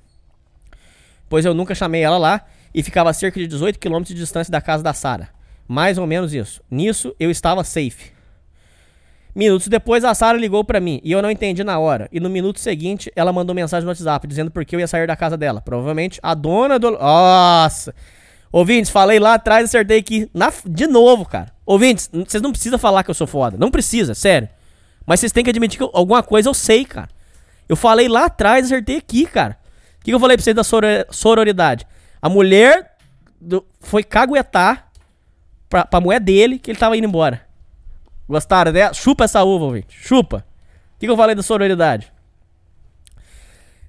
Pois eu nunca chamei ela lá e ficava a cerca de 18 km de distância da casa da Sara. Mais ou menos isso. Nisso eu estava safe. Minutos depois a Sara ligou pra mim e eu não entendi na hora. E no minuto seguinte ela mandou mensagem no WhatsApp dizendo porque eu ia sair da casa dela. Provavelmente a dona do. Nossa! Ouvintes, falei lá atrás, acertei aqui na... de novo, cara. Ouvintes, vocês não precisam falar que eu sou foda. Não precisa, sério. Mas vocês têm que admitir que eu- alguma coisa eu sei, cara. Eu falei lá atrás, acertei aqui, cara. O que, que eu falei pra vocês da soro- sororidade? A mulher do- foi caguetar pra, pra mulher dele que ele tava indo embora. Gostaram dela? Chupa essa uva, ouvinte. Chupa. O que, que eu falei da sororidade?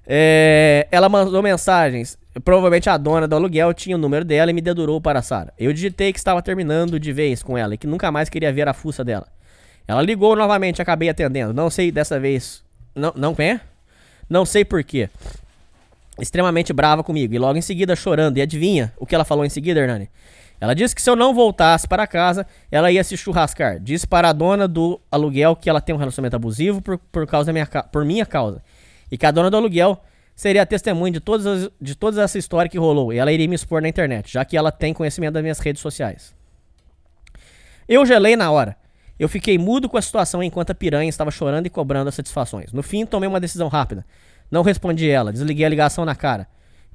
É, ela mandou mensagens. Provavelmente a dona do aluguel tinha o número dela e me dedurou para Sara. Eu digitei que estava terminando de vez com ela e que nunca mais queria ver a fuça dela. Ela ligou novamente acabei atendendo. Não sei dessa vez. Não, não é? Não sei porquê. Extremamente brava comigo. E logo em seguida chorando. E adivinha o que ela falou em seguida, Hernani? Ela disse que se eu não voltasse para casa, ela ia se churrascar. Disse para a dona do aluguel que ela tem um relacionamento abusivo por, por, causa da minha, por minha causa. E que a dona do aluguel seria testemunha de, todas as, de toda essa história que rolou. E ela iria me expor na internet, já que ela tem conhecimento das minhas redes sociais. Eu gelei na hora. Eu fiquei mudo com a situação enquanto a piranha estava chorando e cobrando as satisfações. No fim, tomei uma decisão rápida. Não respondi ela, desliguei a ligação na cara.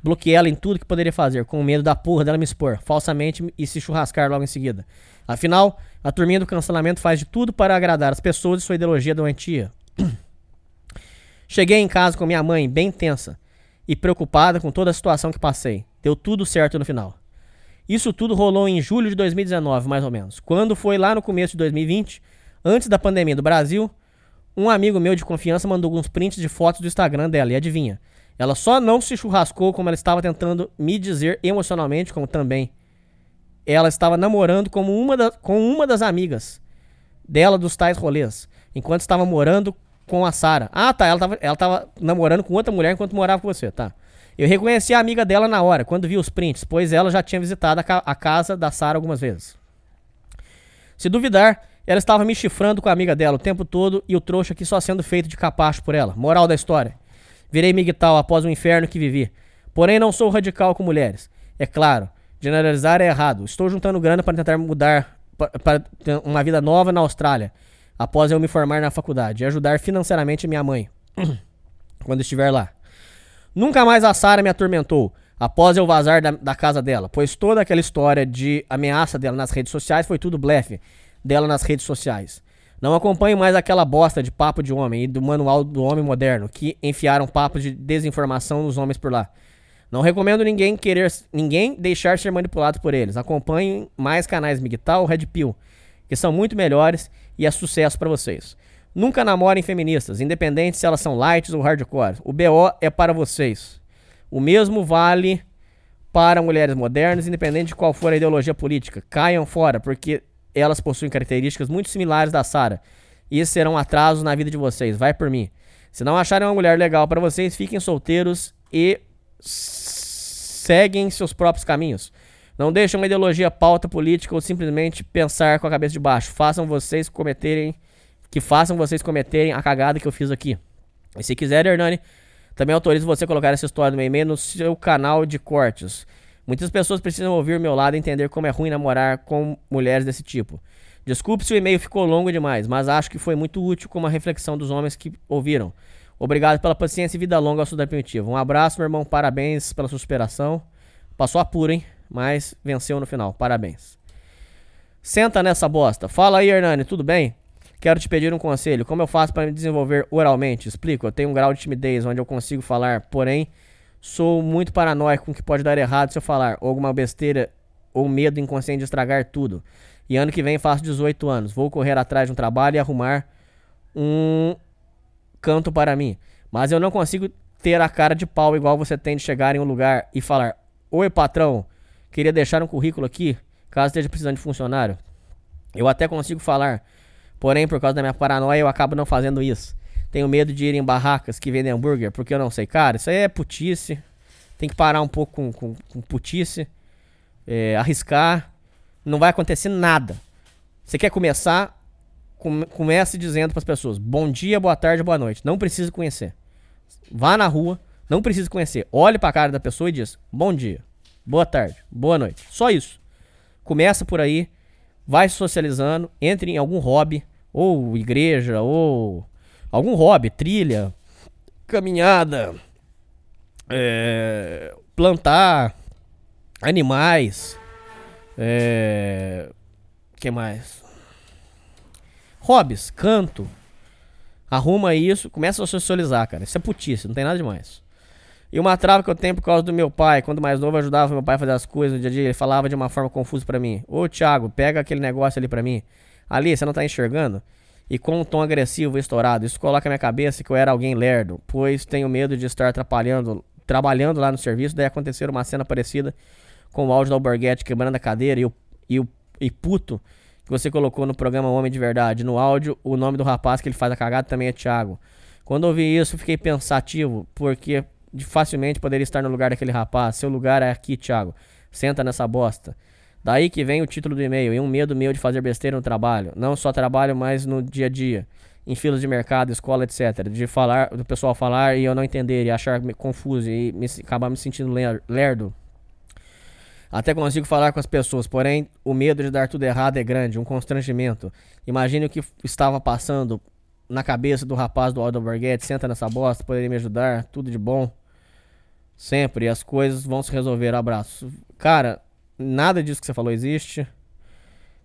Bloqueei ela em tudo que poderia fazer, com medo da porra dela me expor, falsamente e se churrascar logo em seguida. Afinal, a turminha do cancelamento faz de tudo para agradar as pessoas e sua ideologia doentia. Cheguei em casa com minha mãe, bem tensa e preocupada com toda a situação que passei. Deu tudo certo no final. Isso tudo rolou em julho de 2019, mais ou menos. Quando foi lá no começo de 2020, antes da pandemia do Brasil, um amigo meu de confiança mandou alguns prints de fotos do Instagram dela. E adivinha? Ela só não se churrascou como ela estava tentando me dizer emocionalmente, como também ela estava namorando como uma da, com uma das amigas dela dos tais rolês, enquanto estava morando com a Sara. Ah, tá, ela tava, ela tava namorando com outra mulher enquanto morava com você, tá. Eu reconheci a amiga dela na hora, quando vi os prints, pois ela já tinha visitado a, ca a casa da Sara algumas vezes. Se duvidar, ela estava me chifrando com a amiga dela o tempo todo e o trouxa aqui só sendo feito de capacho por ela. Moral da história. Virei migtal após o inferno que vivi. Porém, não sou radical com mulheres. É claro, generalizar é errado. Estou juntando grana para tentar mudar para uma vida nova na Austrália após eu me formar na faculdade e ajudar financeiramente minha mãe quando estiver lá. Nunca mais a Sara me atormentou após eu vazar da, da, casa dela, pois toda aquela história de ameaça dela nas redes sociais foi tudo blefe dela nas redes sociais. Não acompanho mais aquela bosta de papo de homem e do manual do homem moderno que enfiaram papos de desinformação nos homens por lá. Não recomendo ninguém querer ninguém deixar ser manipulado por eles. Acompanhem mais canais Migtal ou Red Pill, que são muito melhores e é sucesso para vocês. Nunca namorem feministas, independente se elas são lights ou hardcore. O BO é para vocês. O mesmo vale para mulheres modernas, independente de qual for a ideologia política. Caiam fora, porque elas possuem características muito similares da Sara. E esses serão atrasos na vida de vocês. Vai por mim. Se não acharem uma mulher legal para vocês, fiquem solteiros e seguem seus próprios caminhos. Não deixem uma ideologia pauta política ou simplesmente pensar com a cabeça de baixo. Façam vocês cometerem. Que façam vocês cometerem a cagada que eu fiz aqui. E se quiser, Hernani, também autorizo você a colocar essa história no meu e-mail no seu canal de cortes. Muitas pessoas precisam ouvir o meu lado e entender como é ruim namorar com mulheres desse tipo. Desculpe se o e-mail ficou longo demais, mas acho que foi muito útil como uma reflexão dos homens que ouviram. Obrigado pela paciência e vida longa ao estudar primitivo. Um abraço, meu irmão. Parabéns pela sua superação. Passou apuro, hein? mas venceu no final. Parabéns. Senta nessa bosta. Fala aí, Hernani, tudo bem? Quero te pedir um conselho. Como eu faço para me desenvolver oralmente? Explico. Eu tenho um grau de timidez onde eu consigo falar, porém sou muito paranoico com o que pode dar errado se eu falar, alguma besteira ou medo inconsciente de estragar tudo. E ano que vem faço 18 anos. Vou correr atrás de um trabalho e arrumar um canto para mim. Mas eu não consigo ter a cara de pau igual você tem de chegar em um lugar e falar: Oi, patrão, Queria deixar um currículo aqui, caso esteja precisando de funcionário. Eu até consigo falar, porém, por causa da minha paranoia, eu acabo não fazendo isso. Tenho medo de ir em barracas que vendem hambúrguer, porque eu não sei. Cara, isso aí é putice. Tem que parar um pouco com, com, com putice. É, arriscar. Não vai acontecer nada. Você quer começar? Com, comece dizendo para as pessoas: bom dia, boa tarde, boa noite. Não precisa conhecer. Vá na rua, não precisa conhecer. Olhe para a cara da pessoa e diz: bom dia boa tarde, boa noite. Só isso. Começa por aí, vai socializando, entre em algum hobby, ou igreja, ou algum hobby, trilha, caminhada, é, plantar animais, é, que mais? Hobbies, canto. Arruma isso, começa a socializar, cara. Isso é putice, não tem nada demais. E uma trava que eu tenho por causa do meu pai, quando mais novo, eu ajudava meu pai a fazer as coisas no dia a dia. Ele falava de uma forma confusa para mim: Ô Thiago, pega aquele negócio ali para mim. Ali, você não tá enxergando? E com um tom agressivo e estourado. Isso coloca na cabeça que eu era alguém lerdo, pois tenho medo de estar atrapalhando, trabalhando lá no serviço. Daí acontecer uma cena parecida com o áudio da Alborguete quebrando a cadeira e o, e o e puto que você colocou no programa Homem de Verdade. No áudio, o nome do rapaz que ele faz a cagada também é Thiago. Quando ouvi isso, fiquei pensativo, porque facilmente poderia estar no lugar daquele rapaz. Seu lugar é aqui, Thiago. Senta nessa bosta. Daí que vem o título do e-mail e um medo meu de fazer besteira no trabalho. Não só trabalho, mas no dia a dia. em filas de mercado, escola, etc. De falar, do pessoal falar e eu não entender e achar me confuso e me, acabar me sentindo ler- lerdo. Até consigo falar com as pessoas, porém o medo de dar tudo errado é grande, um constrangimento. Imagine o que estava passando na cabeça do rapaz do Aldo Borghetti. Senta nessa bosta, poderia me ajudar, tudo de bom. Sempre, as coisas vão se resolver. Abraço. Cara, nada disso que você falou existe.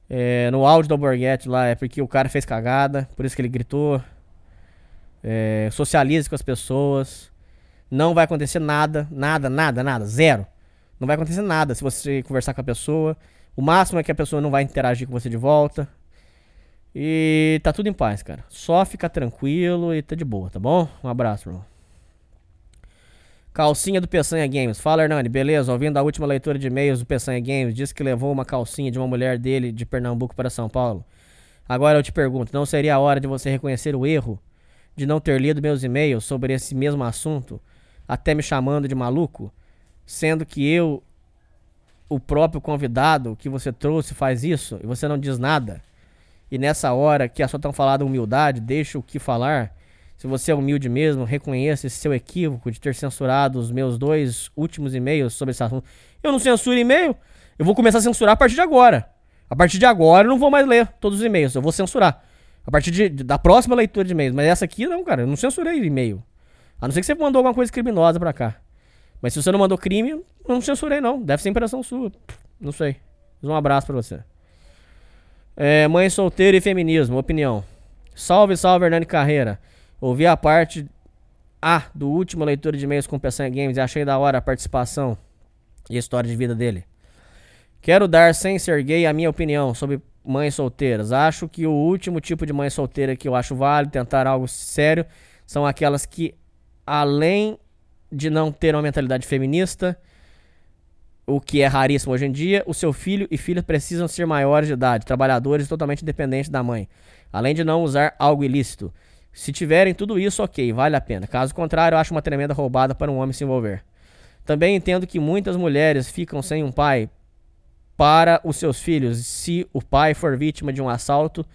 É, no áudio do Borghetti lá é porque o cara fez cagada, por isso que ele gritou. É, socialize com as pessoas. Não vai acontecer nada, nada, nada, nada, zero. Não vai acontecer nada se você conversar com a pessoa. O máximo é que a pessoa não vai interagir com você de volta. E tá tudo em paz, cara. Só fica tranquilo e tá de boa, tá bom? Um abraço, irmão. Calcinha do Peçanha Games. Fala, Hernani. Beleza? Ouvindo a última leitura de e-mails do Peçanha Games, disse que levou uma calcinha de uma mulher dele de Pernambuco para São Paulo. Agora eu te pergunto, não seria a hora de você reconhecer o erro de não ter lido meus e-mails sobre esse mesmo assunto, até me chamando de maluco? Sendo que eu, o próprio convidado que você trouxe, faz isso e você não diz nada. E nessa hora que a sua tão falada humildade deixa o que falar, se você é humilde mesmo, reconheça esse seu equívoco de ter censurado os meus dois últimos e-mails sobre esse assunto. Eu não censuro e-mail, eu vou começar a censurar a partir de agora. A partir de agora eu não vou mais ler todos os e-mails, eu vou censurar. A partir de- da próxima leitura de e-mails. Mas essa aqui não, cara, eu não censurei e-mail. A não ser que você mandou alguma coisa criminosa pra cá. Mas se você não mandou crime, eu não censurei não. Deve ser impressão sua. Não sei. Um abraço pra você. É, mãe solteira e feminismo, opinião. Salve, salve, Hernani Carreira. Ouvi a parte A do último leitura de e-mails com o Peçanha Games e achei da hora a participação e a história de vida dele. Quero dar, sem ser gay, a minha opinião sobre mães solteiras. Acho que o último tipo de mãe solteira que eu acho válido tentar algo sério são aquelas que, além de não ter uma mentalidade feminista, o que é raríssimo hoje em dia, o seu filho e filha precisam ser maiores de idade, trabalhadores totalmente dependentes da mãe, além de não usar algo ilícito. Se tiverem tudo isso, ok, vale a pena. Caso contrário, acho uma tremenda roubada para um homem se envolver. Também entendo que muitas mulheres ficam sem um pai para os seus filhos se o pai for vítima de um assalto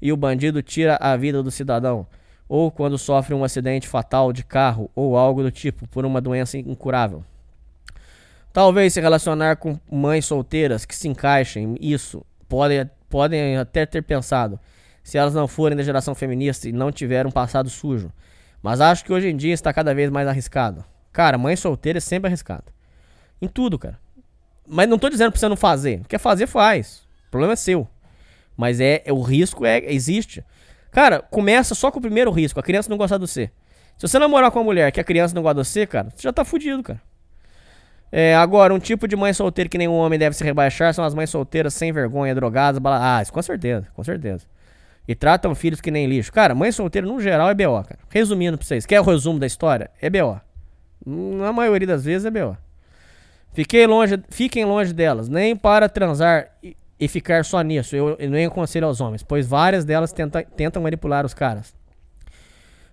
e o bandido tira a vida do cidadão, ou quando sofre um acidente fatal de carro ou algo do tipo por uma doença incurável. Talvez se relacionar com mães solteiras que se encaixem isso, podem, podem até ter pensado, se elas não forem da geração feminista e não tiveram um passado sujo. Mas acho que hoje em dia está cada vez mais arriscado. Cara, mãe solteira é sempre arriscado. Em tudo, cara. Mas não tô dizendo pra você não fazer. Quer fazer, faz. O problema é seu. Mas é, é- o risco é existe. Cara, começa só com o primeiro risco, a criança não gostar de você. Se você namorar com uma mulher que a criança não gosta de você, cara, você já tá fudido, cara. É, agora, um tipo de mãe solteira que nenhum homem deve se rebaixar são as mães solteiras sem vergonha, drogadas, bala... Ah, isso com certeza, com certeza. E tratam filhos que nem lixo. Cara, mãe solteira no geral é BO, cara. Resumindo pra vocês, quer o resumo da história? É BO. Na maioria das vezes é BO. Fiquei longe, fiquem longe delas, nem para transar e, e ficar só nisso. Eu, eu nem aconselho aos homens, pois várias delas tenta, tentam manipular os caras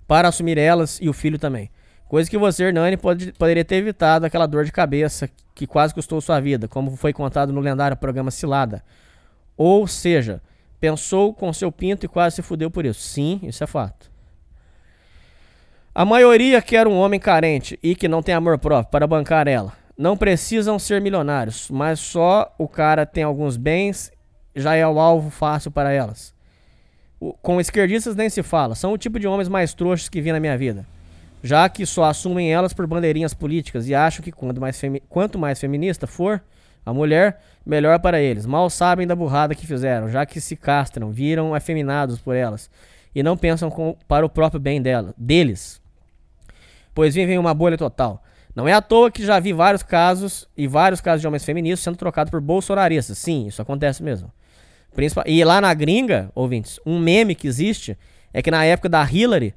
para assumir elas e o filho também. Coisa que você, Hernani, pode, poderia ter evitado aquela dor de cabeça que quase custou sua vida, como foi contado no lendário programa Cilada. Ou seja, pensou com seu pinto e quase se fudeu por isso. Sim, isso é fato. A maioria quer um homem carente e que não tem amor próprio para bancar ela. Não precisam ser milionários, mas só o cara tem alguns bens já é o alvo fácil para elas. O- Com esquerdistas nem se fala, são o tipo de homens mais trouxas que vi na minha vida. Já que só assumem elas por bandeirinhas políticas e acham que quanto mais, quanto mais feminista for a mulher, melhor para eles. Mal sabem da burrada que fizeram, já que se castram, viram afeminados por elas e não pensam com- para o próprio bem dela, deles pois vivem uma bolha total. Não é à toa que já vi vários casos e vários casos de homens feministas sendo trocados por bolsonaristas. Sim, isso acontece mesmo. Principal- E lá na gringa, ouvintes, um meme que existe é que na época da Hillary,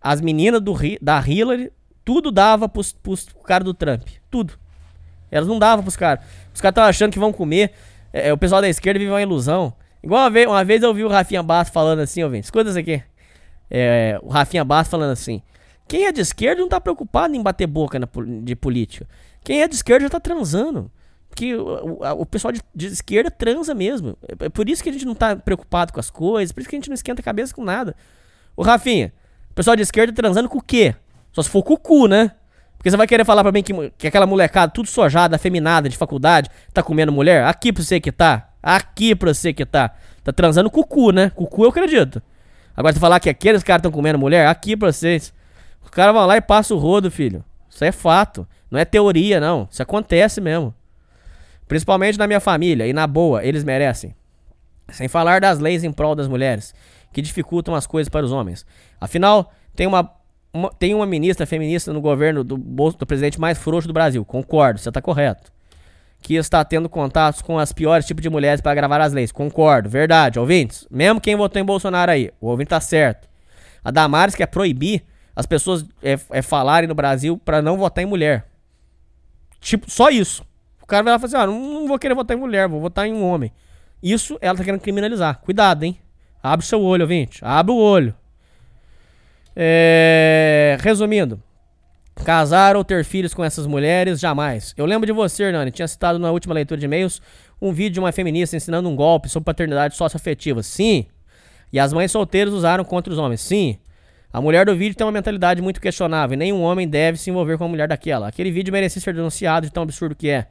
as meninas do, da Hillary, tudo dava pros, pros cara do Trump. Tudo. Elas não davam pros caras. Os caras estavam achando que vão comer. É, é, o pessoal da esquerda vive uma ilusão. Igual uma vez, uma vez eu vi o Rafinha Bastos falando assim, ouvintes. Escuta isso aqui. É, o Rafinha Bastos falando assim. Quem é de esquerda não tá preocupado em bater boca na de política. Quem é de esquerda já tá transando. Porque o, o- o pessoal de, de esquerda transa mesmo. É, é por isso que a gente não tá preocupado com as coisas, por isso que a gente não esquenta a cabeça com nada. Ô, Rafinha, o pessoal de esquerda transando com o quê? Só se for com o cu, né? Porque você vai querer falar pra mim que, que aquela molecada tudo sojada, afeminada de faculdade, tá comendo mulher? Aqui pra você que tá. Aqui pra você que tá. Tá transando com o cu, né? Com o cu eu acredito. Agora você falar que aqueles caras estão comendo mulher, aqui pra vocês. Os caras vão lá e passam o rodo, filho. Isso é fato. Não é teoria, não. Isso acontece mesmo. Principalmente na minha família. E na boa, eles merecem. Sem falar das leis em prol das mulheres, que dificultam as coisas para os homens. Afinal, tem uma, uma- tem uma ministra feminista no governo do, do presidente mais frouxo do Brasil. Concordo, você tá correto. Que está tendo contatos com as piores tipos de mulheres para gravar as leis. Concordo, verdade, ouvintes. Mesmo quem votou em Bolsonaro aí, o ouvinte tá certo. A Damares quer proibir as pessoas é, é, falarem no Brasil para não votar em mulher. Tipo, só isso. O cara vai lá e fala assim: ah, não, não vou querer votar em mulher, vou votar em um homem. Isso ela tá querendo criminalizar. Cuidado, hein? Abre o seu olho, ouvinte. Abre o olho. É... Resumindo. Casar ou ter filhos com essas mulheres, jamais. Eu lembro de você, Hernani. Tinha citado na última leitura de e-mails um vídeo de uma feminista ensinando um golpe sobre paternidade socioafetiva. Sim. E as mães solteiras usaram contra os homens. Sim. A mulher do vídeo tem uma mentalidade muito questionável. e Nenhum homem deve se envolver com uma mulher daquela. Aquele vídeo merecia ser denunciado de tão absurdo que é.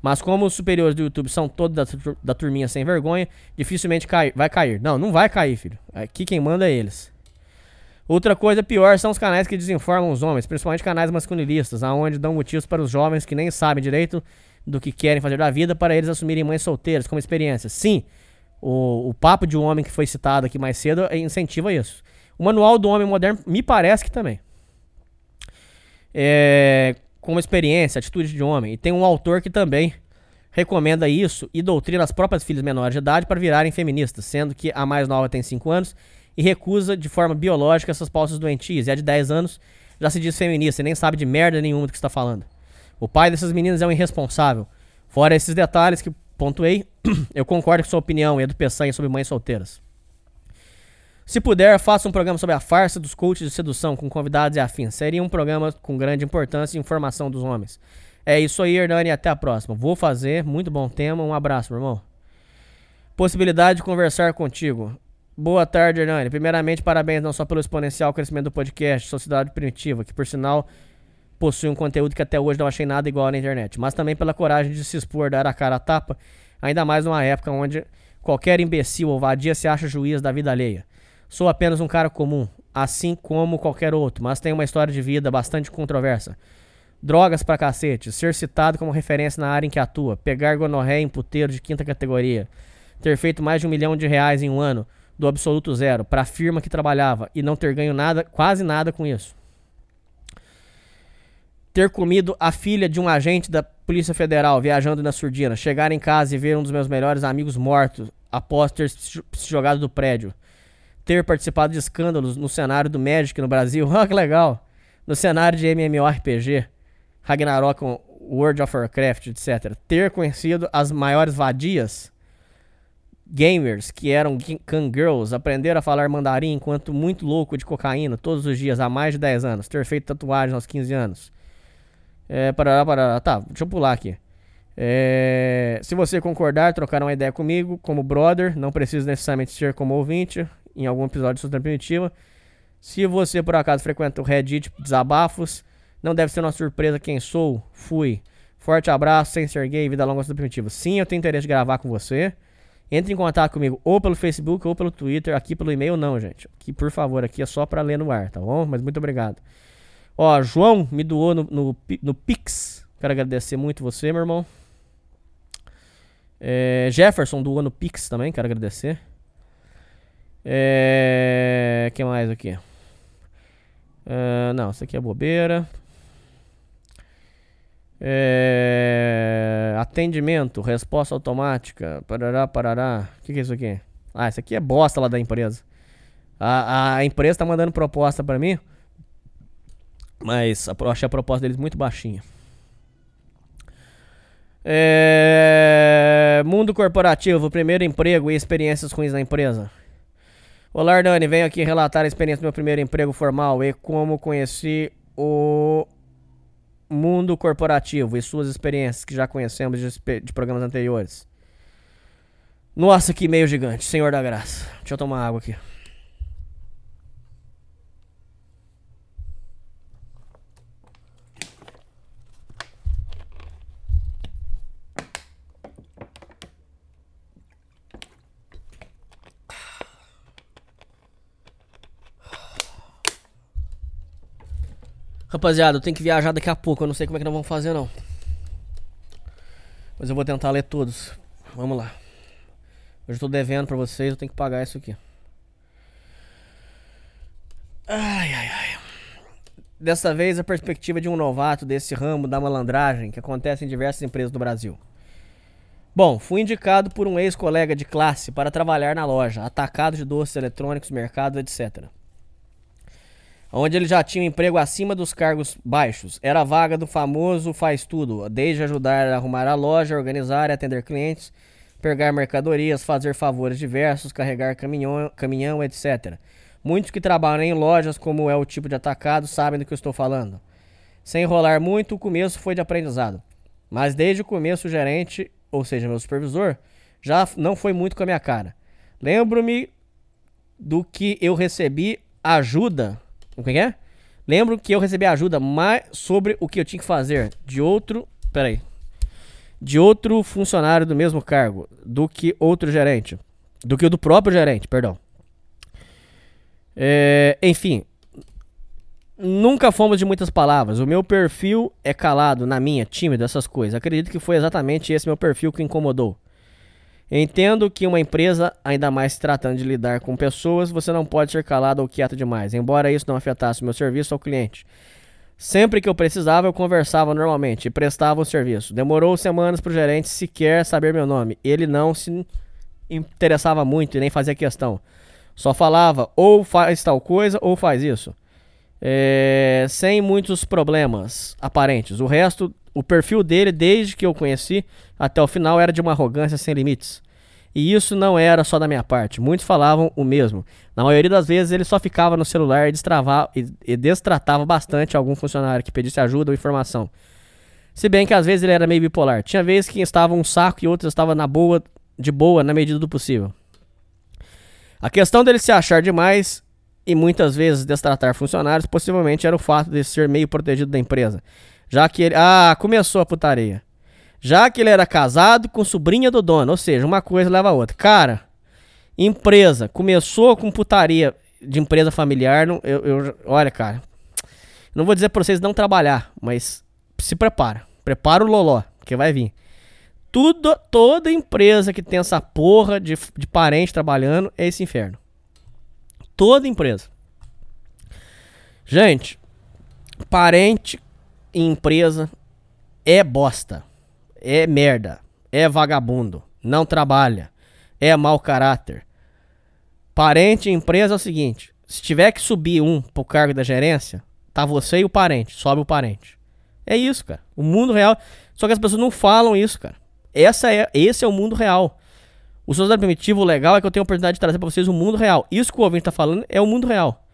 Mas como os superiores do YouTube são todos da, da turminha sem vergonha, dificilmente cai- vai cair. Não, não vai cair, filho. Aqui quem manda é eles. Outra coisa pior são os canais que desinformam os homens, principalmente canais masculinistas, aonde dão motivos para os jovens que nem sabem direito do que querem fazer da vida para eles assumirem mães solteiras como experiência. Sim, o, o papo de um homem que foi citado aqui mais cedo incentiva isso. O manual do homem moderno me parece que também. É, como experiência, atitude de homem. E tem um autor que também recomenda isso e doutrina as próprias filhas menores de idade para virarem feministas, sendo que a mais nova tem 5 anos e recusa de forma biológica essas pautas doentias. E a de 10 anos já se diz feminista e nem sabe de merda nenhuma do que está falando. O pai dessas meninas é um irresponsável. Fora esses detalhes que pontuei, eu concordo com sua opinião e a do Peçanha sobre mães solteiras. Se puder, faça um programa sobre a farsa dos coaches de sedução com convidados e afins. Seria um programa com grande importância e informação dos homens. É isso aí, Hernani, até a próxima. Vou fazer, muito bom tema. Um abraço, meu irmão. Possibilidade de conversar contigo. Boa tarde, Hernani. Primeiramente, parabéns não só pelo exponencial crescimento do podcast Sociedade Primitiva, que por sinal possui um conteúdo que até hoje não achei nada igual na internet, mas também pela coragem de se expor, dar a cara a tapa, ainda mais numa época onde qualquer imbecil ou vadia se acha juiz da vida alheia. Sou apenas um cara comum, assim como qualquer outro, mas tenho uma história de vida bastante controversa. Drogas pra cacete, ser citado como referência na área em que atua, pegar gonorreia em puteiro de quinta categoria, ter feito mais de um milhão de reais em um ano, do absoluto zero, pra firma que trabalhava e não ter ganho nada, quase nada com isso. Ter comido a filha de um agente da Polícia Federal viajando na surdina, chegar em casa e ver um dos meus melhores amigos morto após ter se jogado do prédio ter participado de escândalos no cenário do Magic no Brasil. Ah, que legal! No cenário de MMORPG, Ragnarok, World of Warcraft, etc. Ter conhecido as maiores vadias gamers que eram Kangirls, aprender a falar mandarim enquanto muito louco de cocaína todos os dias há mais de 10 anos. Ter feito tatuagem aos 15 anos. É, parará, parará. Tá, deixa eu pular aqui. É, se você concordar, trocar uma ideia comigo como brother, não precisa necessariamente ser como ouvinte em algum episódio de Sociedade Primitiva. Se você por acaso frequenta o Reddit Desabafos, não deve ser uma surpresa quem sou. Fui. Forte abraço, sem ser gay, vida longa Sociedade Primitiva. Sim, eu tenho interesse de gravar com você. Entre em contato comigo ou pelo Facebook ou pelo Twitter. Aqui pelo e-mail não, gente. Aqui, por favor, aqui é só pra ler no ar, tá bom? Mas muito obrigado. Ó, João me doou no, no, no Pix. Quero agradecer muito você, meu irmão. É, Jefferson doou no Pix também, quero agradecer. É. que mais aqui? É, não, isso aqui é bobeira. É, atendimento, resposta automática. Parará, parará. O que, que é isso aqui? Ah, isso aqui é bosta lá da empresa. A, a empresa tá mandando proposta pra mim. Mas eu achei a proposta deles muito baixinha. É, mundo corporativo, primeiro emprego e experiências ruins na empresa. Olá, Dani, venho aqui relatar a experiência do meu primeiro emprego formal e como conheci o mundo corporativo e suas experiências que já conhecemos de, de programas anteriores. Nossa, que meio gigante, Senhor da Graça. Deixa eu tomar água aqui. Rapaziada, eu tenho que viajar daqui a pouco. Eu não sei como é que nós vamos fazer, não. Mas eu vou tentar ler todos. Vamos lá. Hoje eu tô devendo pra vocês, eu tenho que pagar isso aqui. Ai, ai, ai. Dessa vez, a perspectiva de um novato desse ramo da malandragem que acontece em diversas empresas do Brasil. Bom, fui indicado por um ex-colega de classe para trabalhar na loja, atacado de doces eletrônicos, mercados, etc. Onde ele já tinha um emprego acima dos cargos baixos. Era a vaga do famoso faz tudo, desde ajudar a arrumar a loja, organizar e atender clientes, pegar mercadorias, fazer favores diversos, carregar caminhão, caminhão etc. Muitos que trabalham em lojas, como é o tipo de atacado, sabem do que eu estou falando. Sem enrolar muito, o começo foi de aprendizado. Mas desde o começo, o gerente, ou seja, meu supervisor, já não foi muito com a minha cara. Lembro-me do que eu recebi ajuda. O que é? Lembro que eu recebi ajuda mais sobre o que eu tinha que fazer de outro. Peraí. De outro funcionário do mesmo cargo do que outro gerente. Do que o do próprio gerente, perdão. É, enfim, nunca fomos de muitas palavras. O meu perfil é calado, na minha, tímido, essas coisas. Acredito que foi exatamente esse meu perfil que incomodou. Entendo que uma empresa, ainda mais se tratando de lidar com pessoas, você não pode ser calado ou quieto demais, embora isso não afetasse o meu serviço ao cliente. Sempre que eu precisava, eu conversava normalmente e prestava o serviço. Demorou semanas para o gerente sequer saber meu nome. Ele não se interessava muito e nem fazia questão. Só falava ou faz tal coisa ou faz isso. É, sem muitos problemas aparentes. O resto, o perfil dele, desde que eu conheci até o final, era de uma arrogância sem limites. E isso não era só da minha parte. Muitos falavam o mesmo. Na maioria das vezes ele só ficava no celular e, e, e destratava bastante algum funcionário que pedisse ajuda ou informação. Se bem que às vezes ele era meio bipolar. Tinha vezes que estava um saco e outros estava na boa, de boa, na medida do possível. A questão dele se achar demais e muitas vezes destratar funcionários possivelmente era o fato de ser meio protegido da empresa. Já que ele. Ah, começou a putaria. Já que ele era casado com sobrinha do dono, ou seja, uma coisa leva a outra. Cara, empresa, começou com putaria de empresa familiar. Não, eu, eu, olha, cara, não vou dizer pra vocês não trabalhar, mas se prepara. Prepara o loló, que vai vir. Tudo, toda empresa que tem essa porra de, de parente trabalhando é esse inferno. Toda empresa. Gente, parente em empresa é bosta é merda, é vagabundo, não trabalha, é mau caráter. Parente em empresa é o seguinte: se tiver que subir um pro cargo da gerência, tá você e o parente, sobe o parente. É isso, cara. O mundo real. Só que as pessoas não falam isso, cara. Essa é, esse é o mundo real. O Sociedade Primitivo, o legal é que eu tenho a oportunidade de trazer pra vocês o mundo real. Isso que o ouvinte tá falando é o mundo real.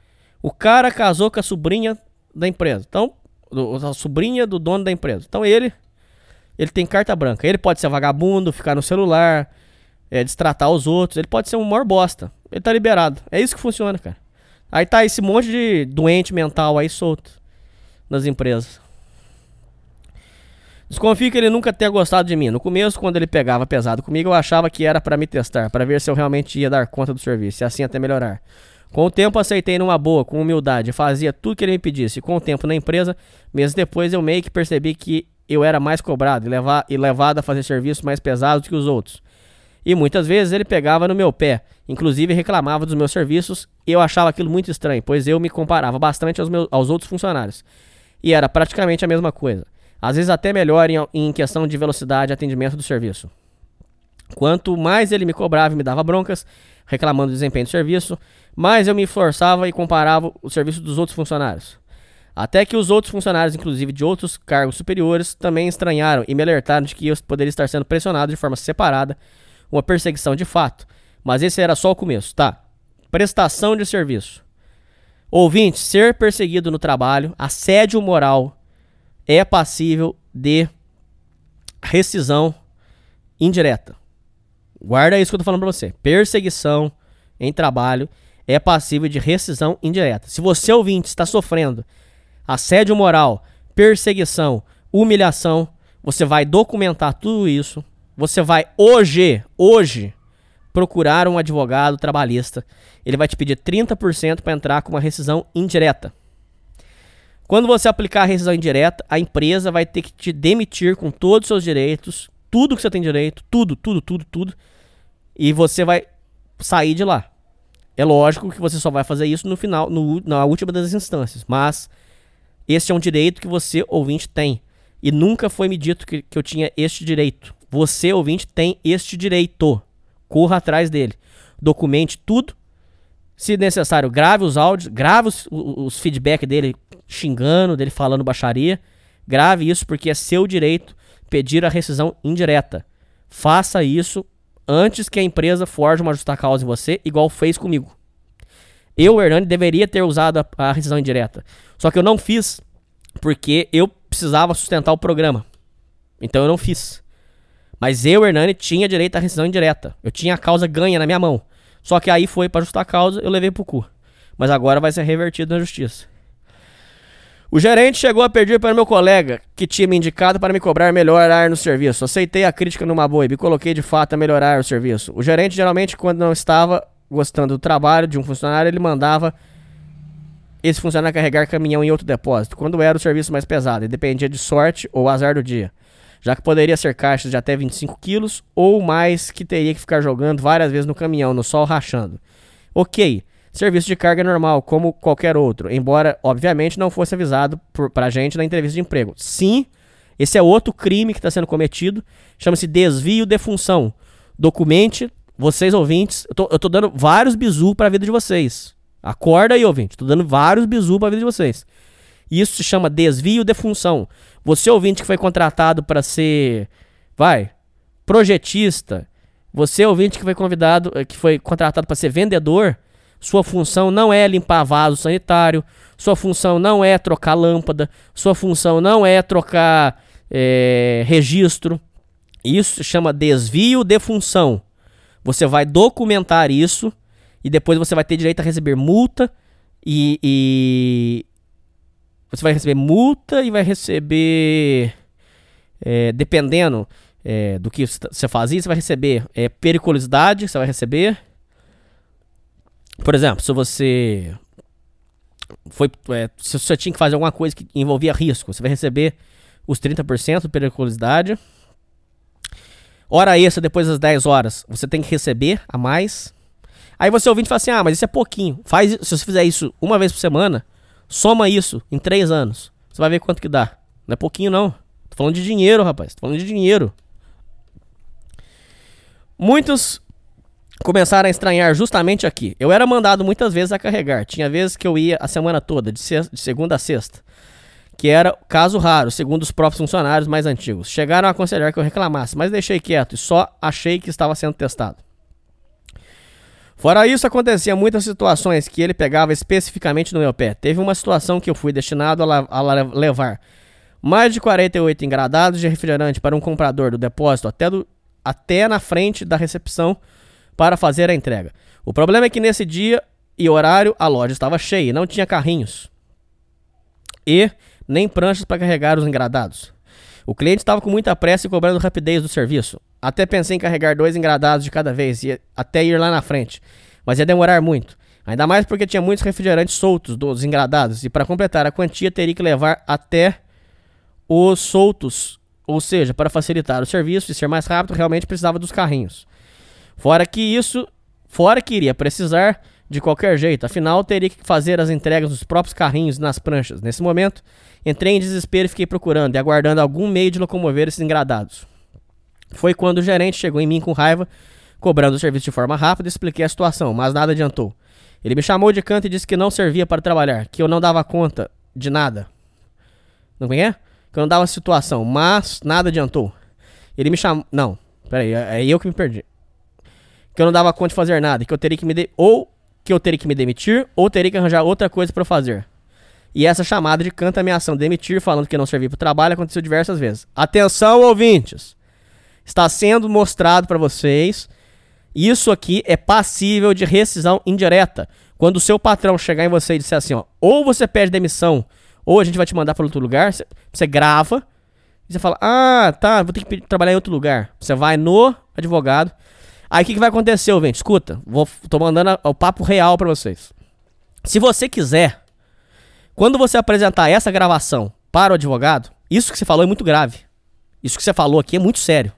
O cara casou com a sobrinha da empresa. Então, a sobrinha do dono da empresa. Então ele ele tem carta branca. Ele pode ser vagabundo, ficar no celular, é, destratar os outros. Ele pode ser um maior bosta. Ele tá liberado. É isso que funciona, cara. Aí tá esse monte de doente mental aí solto nas empresas. Desconfio que ele nunca tenha gostado de mim. No começo, quando ele pegava pesado comigo, eu achava que era para me testar, para ver se eu realmente ia dar conta do serviço e assim até melhorar. Com o tempo, aceitei numa boa, com humildade, fazia tudo que ele me pedisse. Com o tempo na empresa, meses depois, eu meio que percebi que eu era mais cobrado e, levar, e levado a fazer serviços mais pesados que os outros. E muitas vezes ele pegava no meu pé, inclusive reclamava dos meus serviços, e eu achava aquilo muito estranho, pois eu me comparava bastante aos, meus, aos outros funcionários. E era praticamente a mesma coisa. Às vezes até melhor em, em questão de velocidade e atendimento do serviço. Quanto mais ele me cobrava e me dava broncas, reclamando do desempenho do serviço, mais eu me forçava e comparava o serviço dos outros funcionários. Até que os outros funcionários, inclusive de outros cargos superiores, também estranharam e me alertaram de que eu poderia estar sendo pressionado de forma separada, uma perseguição de fato. Mas esse era só o começo, tá? Prestação de serviço. Ouvinte, ser perseguido no trabalho, assédio moral, é passível de rescisão indireta. Guarda isso que eu tô falando pra você. Perseguição em trabalho é passível de rescisão indireta. Se você ouvinte está sofrendo assédio moral, perseguição, humilhação. Você vai documentar tudo isso. Você vai hoje, hoje, procurar um advogado trabalhista. Ele vai te pedir 30% para entrar com uma rescisão indireta. Quando você aplicar a rescisão indireta, a empresa vai ter que te demitir com todos os seus direitos, tudo que você tem direito, tudo, tudo, tudo, tudo. E você vai sair de lá. É lógico que você só vai fazer isso no final, no, na última das instâncias. Mas esse é um direito que você, ouvinte, tem. E nunca foi me dito que, que eu tinha este direito. Você, ouvinte, tem este direito. Corra atrás dele. Documente tudo. Se necessário, grave os áudios, grave os, os feedback dele xingando, dele falando baixaria. Grave isso porque é seu direito pedir a rescisão indireta. Faça isso antes que a empresa forje uma justa causa em você, igual fez comigo. Eu, Hernani, deveria ter usado a, a rescisão indireta. Só que eu não fiz porque eu precisava sustentar o programa. Então eu não fiz. Mas eu, Hernani, tinha direito à rescisão indireta. Eu tinha a causa ganha na minha mão. Só que aí foi para justa causa, eu levei pro cu. Mas agora vai ser revertido na justiça. O gerente chegou a pedir para meu colega, que tinha me indicado para me cobrar melhorar no serviço. Aceitei a crítica numa boa e me coloquei de fato a melhorar o serviço. O gerente, geralmente, quando não estava gostando do trabalho de um funcionário, ele mandava esse funcionário carregar caminhão em outro depósito, quando era o serviço mais pesado, e dependia de sorte ou azar do dia. Já que poderia ser caixas de até 25 quilos ou mais que teria que ficar jogando várias vezes no caminhão, no sol rachando. Ok, serviço de carga normal, como qualquer outro, embora, obviamente, não fosse avisado por, pra gente na entrevista de emprego. Sim, esse é outro crime que está sendo cometido, chama-se desvio de função. Documente, vocês ouvintes, eu tô, eu tô dando vários bizu para a vida de vocês. Acorda aí, ouvinte, tô dando vários bizu para a vida de vocês. Isso se chama desvio de função. Você ouvinte que foi contratado para ser, vai, projetista, você ouvinte que foi convidado, que foi contratado para ser vendedor, sua função não é limpar vaso sanitário, sua função não é trocar lâmpada, sua função não é trocar é, registro. Isso se chama desvio de função. Você vai documentar isso e depois você vai ter direito a receber multa e, e você vai receber multa e vai receber é, dependendo é, do que você fazia, você vai receber é, periculosidade, você vai receber por exemplo, se você foi, é, se você tinha que fazer alguma coisa que envolvia risco, você vai receber os 30% de periculosidade. Hora extra depois das 10 horas, você tem que receber a mais. Aí você ouvinte fala assim: "Ah, mas isso é pouquinho". Faz, se você fizer isso uma vez por semana, soma isso em 3 anos. Você vai ver quanto que dá. Não é pouquinho não. Tô falando de dinheiro, rapaz. Tô falando de dinheiro. Muitos começaram a estranhar justamente aqui. Eu era mandado muitas vezes a carregar. Tinha vezes que eu ia a semana toda, de, sexta, de segunda a sexta. Que era caso raro, segundo os próprios funcionários mais antigos. Chegaram a aconselhar que eu reclamasse, mas deixei quieto e só achei que estava sendo testado. Fora isso, acontecia muitas situações que ele pegava especificamente no meu pé. Teve uma situação que eu fui destinado a, a levar mais de 48 engradados de refrigerante para um comprador do depósito até, do, até na frente da recepção para fazer a entrega. O problema é que nesse dia e horário a loja estava cheia não tinha carrinhos e nem pranchas para carregar os engradados. O cliente estava com muita pressa e cobrando rapidez do serviço. Até pensei em carregar dois engradados de cada vez e até ir lá na frente, mas ia demorar muito. Ainda mais porque tinha muitos refrigerantes soltos dos engradados e para completar a quantia teria que levar até os soltos, ou seja, para facilitar o serviço e ser mais rápido, realmente precisava dos carrinhos. Fora que isso, fora que iria precisar de qualquer jeito, afinal teria que fazer as entregas nos próprios carrinhos nas pranchas. Nesse momento, entrei em desespero e fiquei procurando e aguardando algum meio de locomover esses engradados. Foi quando o gerente chegou em mim com raiva, cobrando o serviço de forma rápida, expliquei a situação, mas nada adiantou. Ele me chamou de canto e disse que não servia para trabalhar, que eu não dava conta de nada. Não é? Que eu não dava situação, mas nada adiantou. Ele me chamou. Não, peraí, é, é eu que me perdi que eu não dava conta de fazer nada, que eu teria que me de... ou que eu teria que me demitir ou teria que arranjar outra coisa para fazer. E essa chamada de canto ameaçando demitir, falando que não servia para trabalho, aconteceu diversas vezes. Atenção, ouvintes! Está sendo mostrado para vocês. Isso aqui é passível de rescisão indireta. Quando o seu patrão chegar em você e disser assim, ó, ou você pede demissão, ou a gente vai te mandar para outro lugar, você grava e você fala: "Ah, tá, vou ter que trabalhar em outro lugar". Você vai no advogado, Aí o que, que vai acontecer, ouvinte? Escuta, vou, tô mandando o papo real para vocês. Se você quiser, Quando você apresentar essa gravação para o advogado, isso que você falou é muito grave. Isso que você falou aqui é muito sério.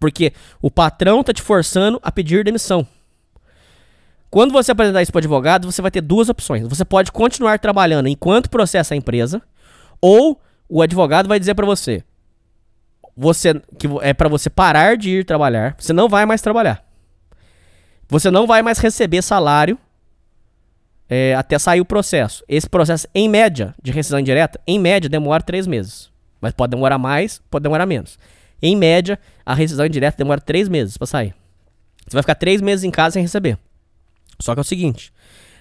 Porque o patrão tá te forçando a pedir demissão. Quando você apresentar isso para o advogado, você vai ter duas opções. Você pode continuar trabalhando enquanto processa a empresa, ou o advogado vai dizer para você, você que é para você parar de ir trabalhar, você não vai mais trabalhar. Você não vai mais receber salário é, até sair o processo. Esse processo, em média, de rescisão indireta, em média, demora três meses. Mas pode demorar mais, pode demorar menos. Em média, a rescisão indireta demora três meses para sair. Você vai ficar três meses em casa sem receber. Só que é o seguinte: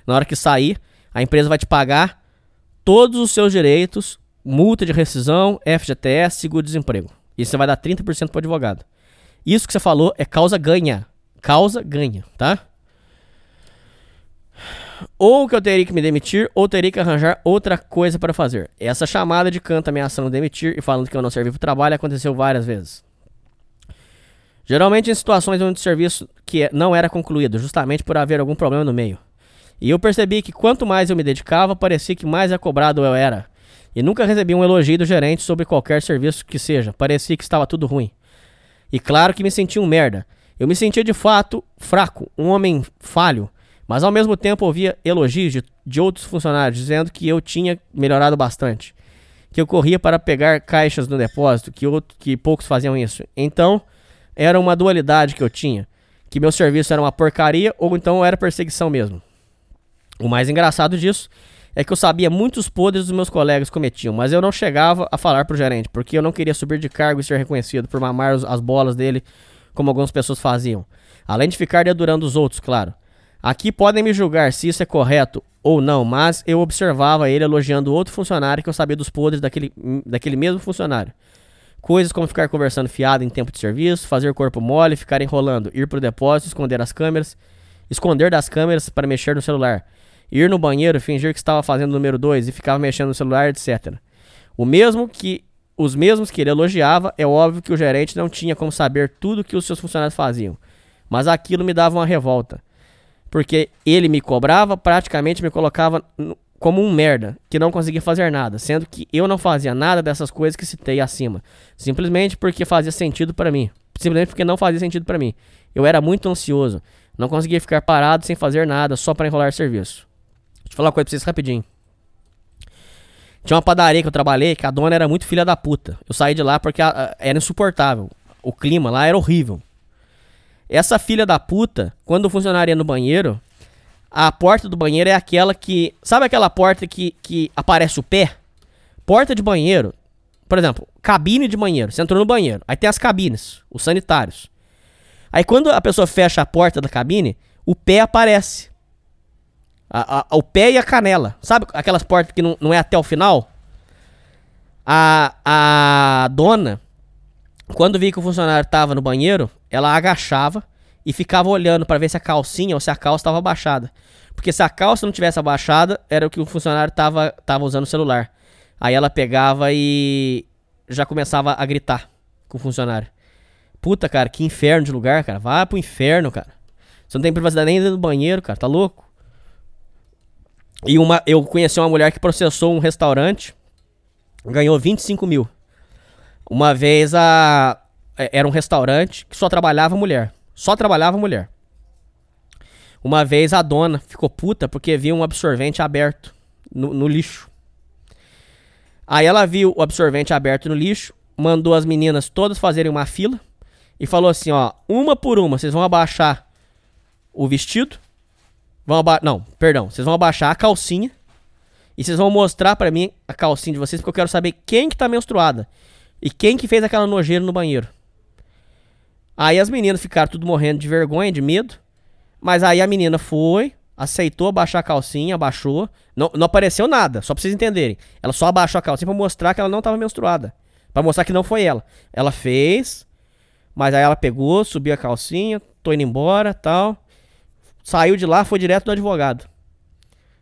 na hora que sair, a empresa vai te pagar todos os seus direitos, multa de rescisão, FGTS, seguro-desemprego. E você vai dar 30% pro advogado. Isso que você falou é causa ganha. Causa ganha, tá? Ou que eu teria que me demitir, ou teria que arranjar outra coisa para fazer. Essa chamada de canto ameaçando demitir e falando que eu não servi pro trabalho aconteceu várias vezes. Geralmente em situações onde o serviço que é- não era concluído, justamente por haver algum problema no meio. E eu percebi que quanto mais eu me dedicava, parecia que mais acobrado eu era. E nunca recebi um elogio do gerente sobre qualquer serviço que seja. Parecia que estava tudo ruim. E claro que me sentia um merda. Eu me sentia de fato fraco, um homem falho. Mas ao mesmo tempo ouvia elogios de, de outros funcionários dizendo que eu tinha melhorado bastante. Que eu corria para pegar caixas no depósito, que, outro, que poucos faziam isso. Então, era uma dualidade que eu tinha. Que meu serviço era uma porcaria ou então era perseguição mesmo. O mais engraçado disso é que eu sabia muitos podres dos meus colegas cometiam, mas eu não chegava a falar pro gerente, porque eu não queria subir de cargo e ser reconhecido por mamar as bolas dele, como algumas pessoas faziam. Além de ficar dedurando os outros, claro. Aqui podem me julgar se isso é correto ou não, mas eu observava ele elogiando outro funcionário que eu sabia dos podres daquele, daquele mesmo funcionário. Coisas como ficar conversando fiado em tempo de serviço, fazer corpo mole, ficar enrolando, ir pro depósito, esconder as câmeras, esconder das câmeras para mexer no celular, ir no banheiro, fingir que estava fazendo o número 2 e ficava mexendo no celular, etc. O mesmo que os mesmos que ele elogiava, é óbvio que o gerente não tinha como saber tudo que os seus funcionários faziam, mas aquilo me dava uma revolta, porque ele me cobrava, praticamente me colocava como um merda, que não conseguia fazer nada, sendo que eu não fazia nada dessas coisas que citei acima, simplesmente porque fazia sentido para mim, simplesmente porque não fazia sentido para mim. Eu era muito ansioso, não conseguia ficar parado sem fazer nada, só para enrolar serviço. Deixa eu falar uma coisa pra vocês rapidinho. Tinha uma padaria que eu trabalhei que a dona era muito filha da puta. Eu saí de lá porque a- a- era insuportável. O clima lá era horrível. Essa filha da puta, quando o funcionário ia no banheiro, a porta do banheiro é aquela que. Sabe aquela porta que, que aparece o pé? Porta de banheiro. Por exemplo, cabine de banheiro. Você entrou no banheiro. Aí tem as cabines, os sanitários. Aí quando a pessoa fecha a porta da cabine, o pé aparece. A- a- o pé e a canela. Sabe aquelas portas que não, não é até o final? A, a dona, quando via que o funcionário tava no banheiro, ela agachava e ficava olhando para ver se a calcinha ou se a calça estava abaixada. Porque se a calça não tivesse abaixada, era o que o funcionário tava, tava usando o celular. Aí ela pegava e já começava a gritar com o funcionário. Puta, cara, que inferno de lugar, cara. Vai pro inferno, cara. Você não tem privacidade nem dentro do banheiro, cara. Tá louco? E uma, eu conheci uma mulher que processou um restaurante, ganhou 25 mil. Uma vez a. é, Era um restaurante que só trabalhava mulher. Só trabalhava mulher. Uma vez a dona ficou puta porque viu um absorvente aberto no, no lixo. Aí ela viu o absorvente aberto no lixo, mandou as meninas todas fazerem uma fila e falou assim: ó, uma por uma, vocês vão abaixar o vestido Vão. Não, perdão. Vocês vão abaixar a calcinha. E vocês vão mostrar pra mim a calcinha de vocês, porque eu quero saber quem que tá menstruada. E quem que fez aquela nojeira no banheiro. Aí as meninas ficaram tudo morrendo de vergonha, de medo. Mas aí a menina foi, aceitou abaixar a calcinha, abaixou. Não, não apareceu nada, só pra vocês entenderem. Ela só abaixou a calcinha pra mostrar que ela não tava menstruada. Pra mostrar que não foi ela. Ela fez, mas aí ela pegou, subiu a calcinha, tô indo embora tal. Saiu de lá, foi direto do advogado.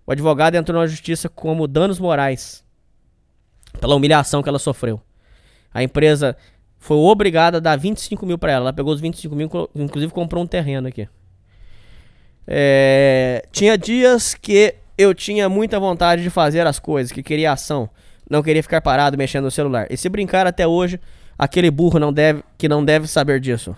O advogado entrou na justiça como danos morais pela humilhação que ela sofreu. A empresa foi obrigada a dar 25 mil pra ela. Ela pegou os 25 mil, inclusive comprou um terreno aqui. É, tinha dias que eu tinha muita vontade de fazer as coisas, que queria ação. Não queria ficar parado mexendo no celular. E se brincar até hoje, aquele burro não deve, que não deve saber disso.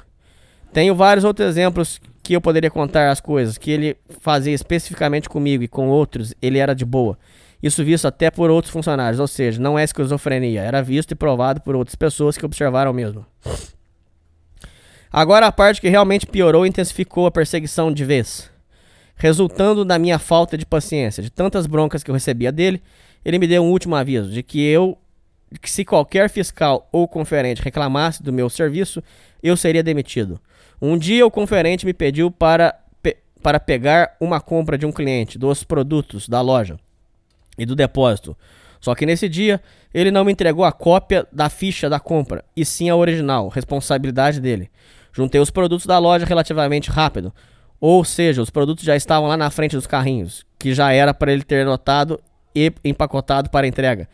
Tenho vários outros exemplos que eu poderia contar as coisas que ele fazia especificamente comigo e com outros, ele era de boa. Isso visto até por outros funcionários, ou seja, não é esquizofrenia, era visto e provado por outras pessoas que observaram mesmo. Agora a parte que realmente piorou intensificou a perseguição de vez. Resultando da minha falta de paciência, de tantas broncas que eu recebia dele, ele me deu um último aviso de que eu que se qualquer fiscal ou conferente reclamasse do meu serviço, eu seria demitido. Um dia o conferente me pediu para, pe para pegar uma compra de um cliente, dos produtos da loja e do depósito. Só que nesse dia ele não me entregou a cópia da ficha da compra, e sim a original, responsabilidade dele. Juntei os produtos da loja relativamente rápido, ou seja, os produtos já estavam lá na frente dos carrinhos, que já era para ele ter notado e empacotado para entrega.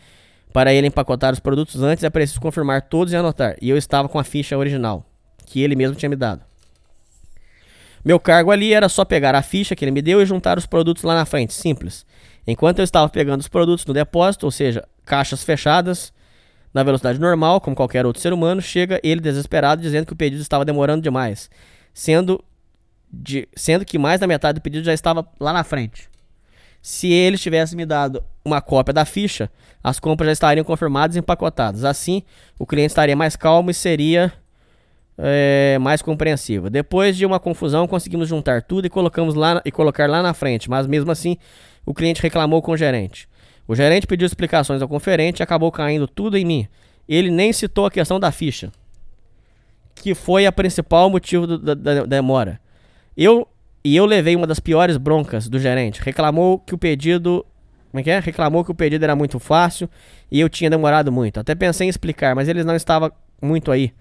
Para ele empacotar os produtos antes é preciso confirmar todos e anotar, e eu estava com a ficha original, que ele mesmo tinha me dado. Meu cargo ali era só pegar a ficha que ele me deu e juntar os produtos lá na frente, simples. Enquanto eu estava pegando os produtos no depósito, ou seja, caixas fechadas, na velocidade normal, como qualquer outro ser humano, chega ele desesperado dizendo que o pedido estava demorando demais, sendo, de, sendo que mais da metade do pedido já estava lá na frente. Se ele tivesse me dado uma cópia da ficha, as compras já estariam confirmadas e empacotadas. Assim, o cliente estaria mais calmo e seria é, mais compreensivo. Depois de uma confusão, conseguimos juntar tudo e colocamos lá e colocar lá na frente, mas mesmo assim, o cliente reclamou com o gerente. O gerente pediu explicações ao conferente e acabou caindo tudo em mim. Ele nem citou a questão da ficha, que foi a principal motivo do, da, da demora. Eu e eu levei uma das piores broncas do gerente. Reclamou que o pedido, como é que é? Reclamou que o pedido era muito fácil e eu tinha demorado muito. Até pensei em explicar, mas eles não estavam muito aí.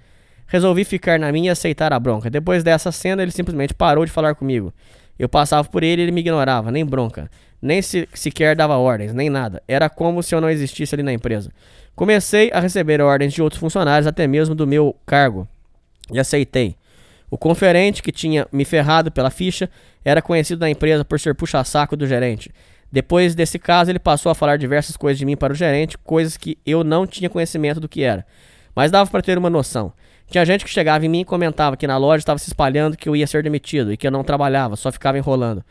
Resolvi ficar na minha e aceitar a bronca. Depois dessa cena, ele simplesmente parou de falar comigo. Eu passava por ele e ele me ignorava, nem bronca nem se, sequer dava ordens, nem nada. Era como se eu não existisse ali na empresa. Comecei a receber ordens de outros funcionários, até mesmo do meu cargo, e aceitei. O conferente, que tinha me ferrado pela ficha, era conhecido na empresa por ser puxa-saco do gerente. Depois desse caso, ele passou a falar diversas coisas de mim para o gerente, coisas que eu não tinha conhecimento do que era. Mas dava para ter uma noção. Tinha gente que chegava em mim e comentava que na loja estava se espalhando que eu ia ser demitido e que eu não trabalhava, só ficava enrolando.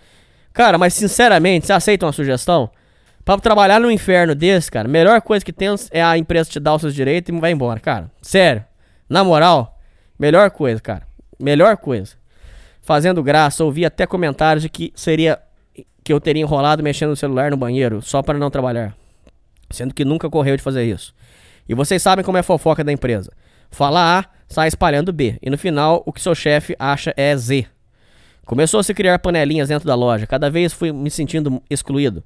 Cara, mas sinceramente, você aceita uma sugestão? Pra trabalhar no inferno desse, cara, a melhor coisa que tem é a empresa te dar os seus direitos e vai embora, cara. Sério. Na moral, melhor coisa, cara. Melhor coisa. Fazendo graça, ouvi até comentários de que seria que eu teria enrolado mexendo no celular no banheiro só para não trabalhar. Sendo que nunca correu de fazer isso. E vocês sabem como é a fofoca da empresa. Fala A, sai espalhando B. E no final, o que seu chefe acha é Z. Começou a se criar panelinhas dentro da loja. Cada vez fui me sentindo excluído.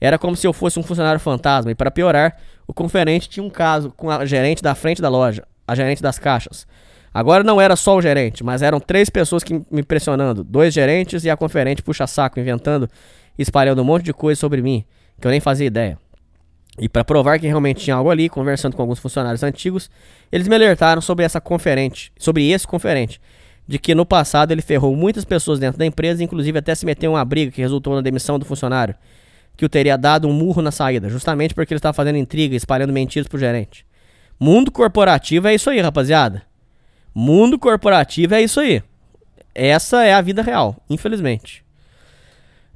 Era como se eu fosse um funcionário fantasma. E para piorar, o conferente tinha um caso com a gerente da frente da loja, a gerente das caixas. Agora não era só o gerente, mas eram três pessoas que me pressionando: dois gerentes e a conferente puxa-saco, inventando e espalhando um monte de coisa sobre mim, que eu nem fazia ideia. E para provar que realmente tinha algo ali, conversando com alguns funcionários antigos, eles me alertaram sobre essa conferente, sobre esse conferente de que no passado ele ferrou muitas pessoas dentro da empresa, inclusive até se meteu em uma briga que resultou na demissão do funcionário, que o teria dado um murro na saída, justamente porque ele estava fazendo intriga espalhando mentiras pro gerente. Mundo corporativo é isso aí, rapaziada. Mundo corporativo é isso aí. Essa é a vida real, infelizmente.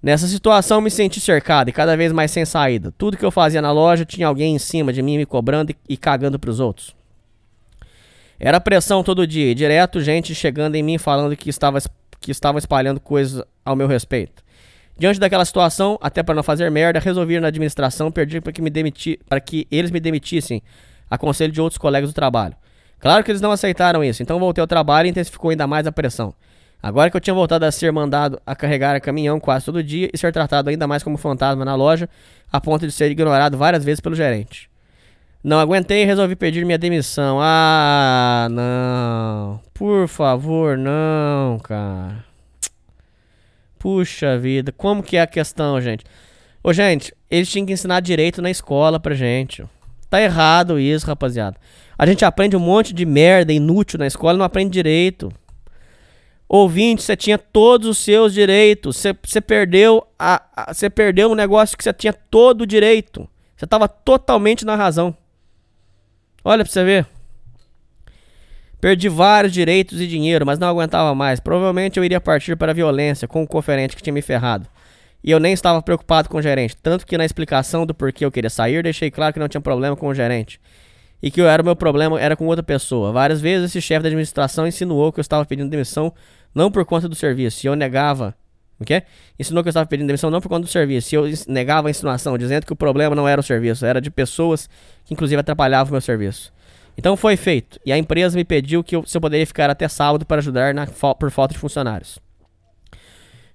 Nessa situação me senti cercado e cada vez mais sem saída. Tudo que eu fazia na loja tinha alguém em cima de mim me cobrando e, e cagando pros outros. Era pressão todo dia, direto gente chegando em mim falando que estava que estavam espalhando coisas ao meu respeito. Diante daquela situação, até para não fazer merda, resolvi ir na administração pedir para que me demiti, para que eles me demitissem, a conselho de outros colegas do trabalho. Claro que eles não aceitaram isso, então voltei ao trabalho e intensificou ainda mais a pressão. Agora que eu tinha voltado a ser mandado a carregar a caminhão quase todo dia e ser tratado ainda mais como fantasma na loja, a ponto de ser ignorado várias vezes pelo gerente. Não aguentei e resolvi pedir minha demissão. Ah, não. Por favor, não, cara. Puxa vida, como que é a questão, gente? Ô, gente, eles tinham que ensinar direito na escola pra gente. Tá errado isso, rapaziada. A gente aprende um monte de merda inútil na escola e não aprende direito. Ouvinte, você tinha todos os seus direitos. Você, perdeu a, você perdeu um negócio que você tinha todo o direito. Você estava totalmente na razão. Olha pra você ver. Perdi vários direitos e dinheiro, mas não aguentava mais. Provavelmente eu iria partir para a violência com o conferente que tinha me ferrado. E eu nem estava preocupado com o gerente. Tanto que na explicação do porquê eu queria sair, deixei claro que não tinha problema com o gerente. E que eu era o meu problema era com outra pessoa. Várias vezes esse chefe da administração insinuou que eu estava pedindo demissão não por conta do serviço. E eu negava. O quê? Ensinou que eu estava pedindo demissão não por conta do serviço. E eu negava a insinuação, dizendo que o problema não era o serviço, era de pessoas que inclusive atrapalhavam o meu serviço. Então foi feito. E a empresa me pediu que eu, se eu poderia ficar até sábado para ajudar na, por falta de funcionários.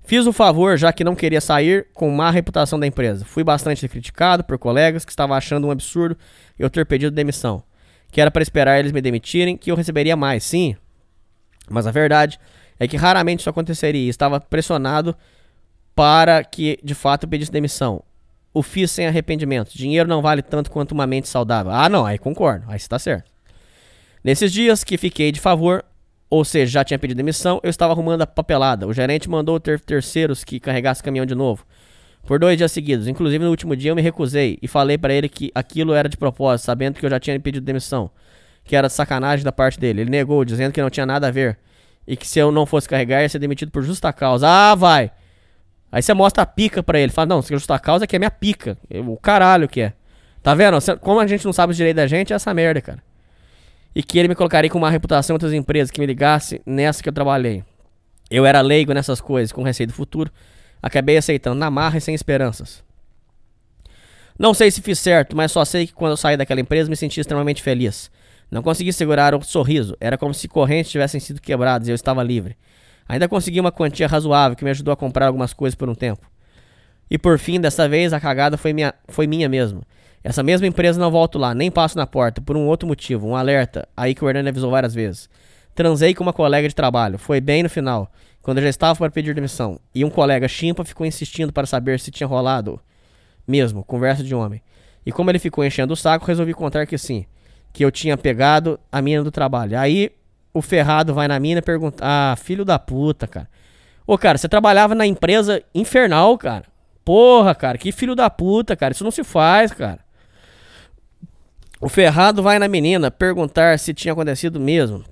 Fiz o favor, já que não queria sair com má reputação da empresa. Fui bastante criticado por colegas que estavam achando um absurdo eu ter pedido demissão. Que era para esperar eles me demitirem, que eu receberia mais, sim. Mas a verdade é que raramente isso aconteceria estava pressionado para que de fato pedisse demissão. O fiz sem arrependimento. Dinheiro não vale tanto quanto uma mente saudável. Ah, não, aí concordo. Aí está certo. Nesses dias que fiquei de favor, ou seja, já tinha pedido demissão, eu estava arrumando a papelada. O gerente mandou ter terceiros que carregasse o caminhão de novo. Por dois dias seguidos. Inclusive no último dia eu me recusei e falei pra ele que aquilo era de propósito, sabendo que eu já tinha pedido demissão. Que era sacanagem da parte dele. Ele negou, dizendo que não tinha nada a ver. E que se eu não fosse carregar, ia ser demitido por justa causa. Ah, vai! Aí você mostra a pica pra ele. Fala, não, se é justa causa que é minha pica. O caralho que é. Tá vendo? Como a gente não sabe os direitos da gente, é essa merda, cara. E que ele me colocaria com má reputação em outras empresas que me ligasse nessa que eu trabalhei. Eu era leigo nessas coisas, com receio do futuro. Acabei aceitando na marra e sem esperanças. Não sei se fiz certo, mas só sei que quando eu saí daquela empresa me senti extremamente feliz. Não consegui segurar o sorriso. Era como se correntes tivessem sido quebradas e eu estava livre. Ainda consegui uma quantia razoável que me ajudou a comprar algumas coisas por um tempo. E por fim, dessa vez, a cagada foi minha, foi minha mesmo. Essa mesma empresa não volto lá, nem passo na porta, por um outro motivo, um alerta, aí que o Hernani avisou várias vezes. Transei com uma colega de trabalho, foi bem no final, quando eu já estava para pedir demissão. E um colega chimpa ficou insistindo para saber se tinha rolado mesmo, conversa de homem. E como ele ficou enchendo o saco, resolvi contar que sim, que eu tinha pegado a mina do trabalho. Aí o ferrado vai na mina e pergunta: Ah, filho da puta, cara. Ô, cara, você trabalhava na empresa infernal, cara. Porra, cara, que filho da puta, cara. Isso não se faz, cara. O ferrado vai na menina perguntar se tinha acontecido mesmo.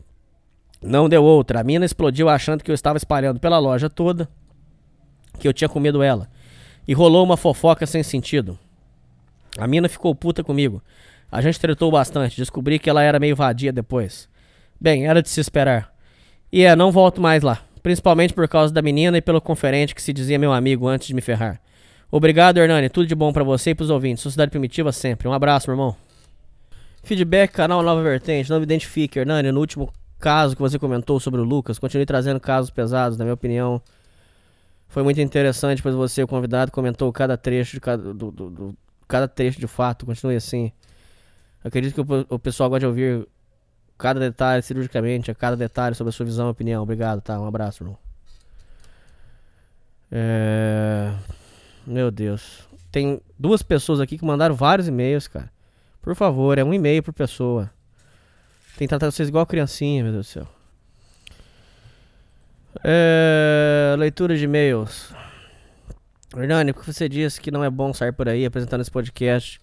Não deu outra. A mina explodiu achando que eu estava espalhando pela loja toda que eu tinha comido ela. E rolou uma fofoca sem sentido. A mina ficou puta comigo. A gente tretou bastante. Descobri que ela era meio vadia depois. Bem, era de se esperar. E é, não volto mais lá. Principalmente por causa da menina e pelo conferente que se dizia meu amigo antes de me ferrar. Obrigado, Hernani. Tudo de bom pra você e pros ouvintes. Sociedade Primitiva sempre. Um abraço, meu irmão. Feedback, canal Nova Vertente. Não me identifique, Hernani. No último caso que você comentou sobre o Lucas, continue trazendo casos pesados, na minha opinião. Foi muito interessante, pois você, o convidado, comentou cada trecho de cada, do, do- do- cada trecho de fato. Continue assim. Acredito que o, o pessoal gosta de ouvir cada detalhe cirurgicamente, a cada detalhe sobre a sua visão e opinião. Obrigado, tá? Um abraço, irmão. É... Meu Deus. Tem duas pessoas aqui que mandaram vários e-mails, cara. Por favor, é um e-mail por pessoa. Tem que tratar vocês igual criancinha, meu Deus do céu. É... Leitura de e-mails. Hernani, por que você disse que não é bom sair por aí apresentando esse podcast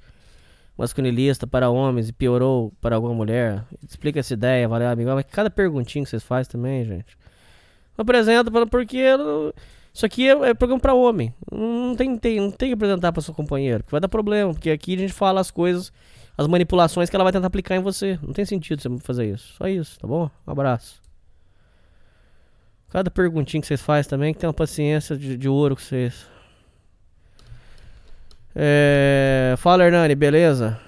masculinista para homens e piorou para alguma mulher? Explica essa ideia, valeu, amigo. Mas cada perguntinha que vocês fazem também, gente. Apresenta porque isso aqui é, é programa para homem. Não tem, tem, não tem que apresentar para seu companheiro, que vai dar problema, porque aqui a gente fala as coisas, as manipulações que ela vai tentar aplicar em você. Não tem sentido você fazer isso. Só isso, tá bom? Um abraço. Cada perguntinha que vocês fazem também, que tem uma paciência de, de ouro com vocês. É... Fala, Hernani, beleza?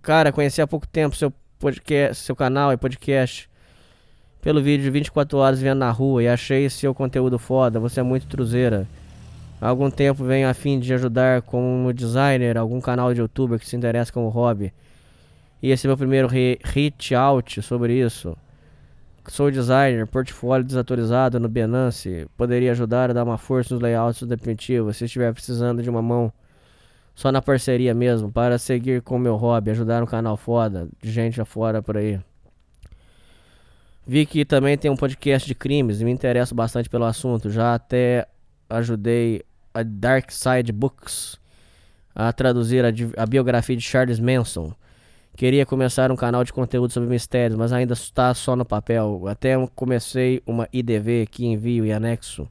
Cara, conheci há pouco tempo seu podcast, seu canal e podcast pelo vídeo de 24 horas vendo na rua e achei seu conteúdo foda. Você é muito truzeira. Há algum tempo venho a fim de ajudar como designer algum canal de youtuber que se interessa como hobby. E esse é meu primeiro reach out sobre isso. Sou designer, portfólio desatualizado no Behance. Poderia ajudar a dar uma força nos layouts do definitivo se estiver precisando de uma mão. Só na parceria mesmo, para seguir com meu hobby, ajudar um canal foda, de gente afora por aí. Vi que também tem um podcast de crimes e me interesso bastante pelo assunto. Já até ajudei a Dark Side Books a traduzir a, a biografia de Charles Manson. Queria começar um canal de conteúdo sobre mistérios, mas ainda está só no papel. Até comecei uma IDV que envio e anexo.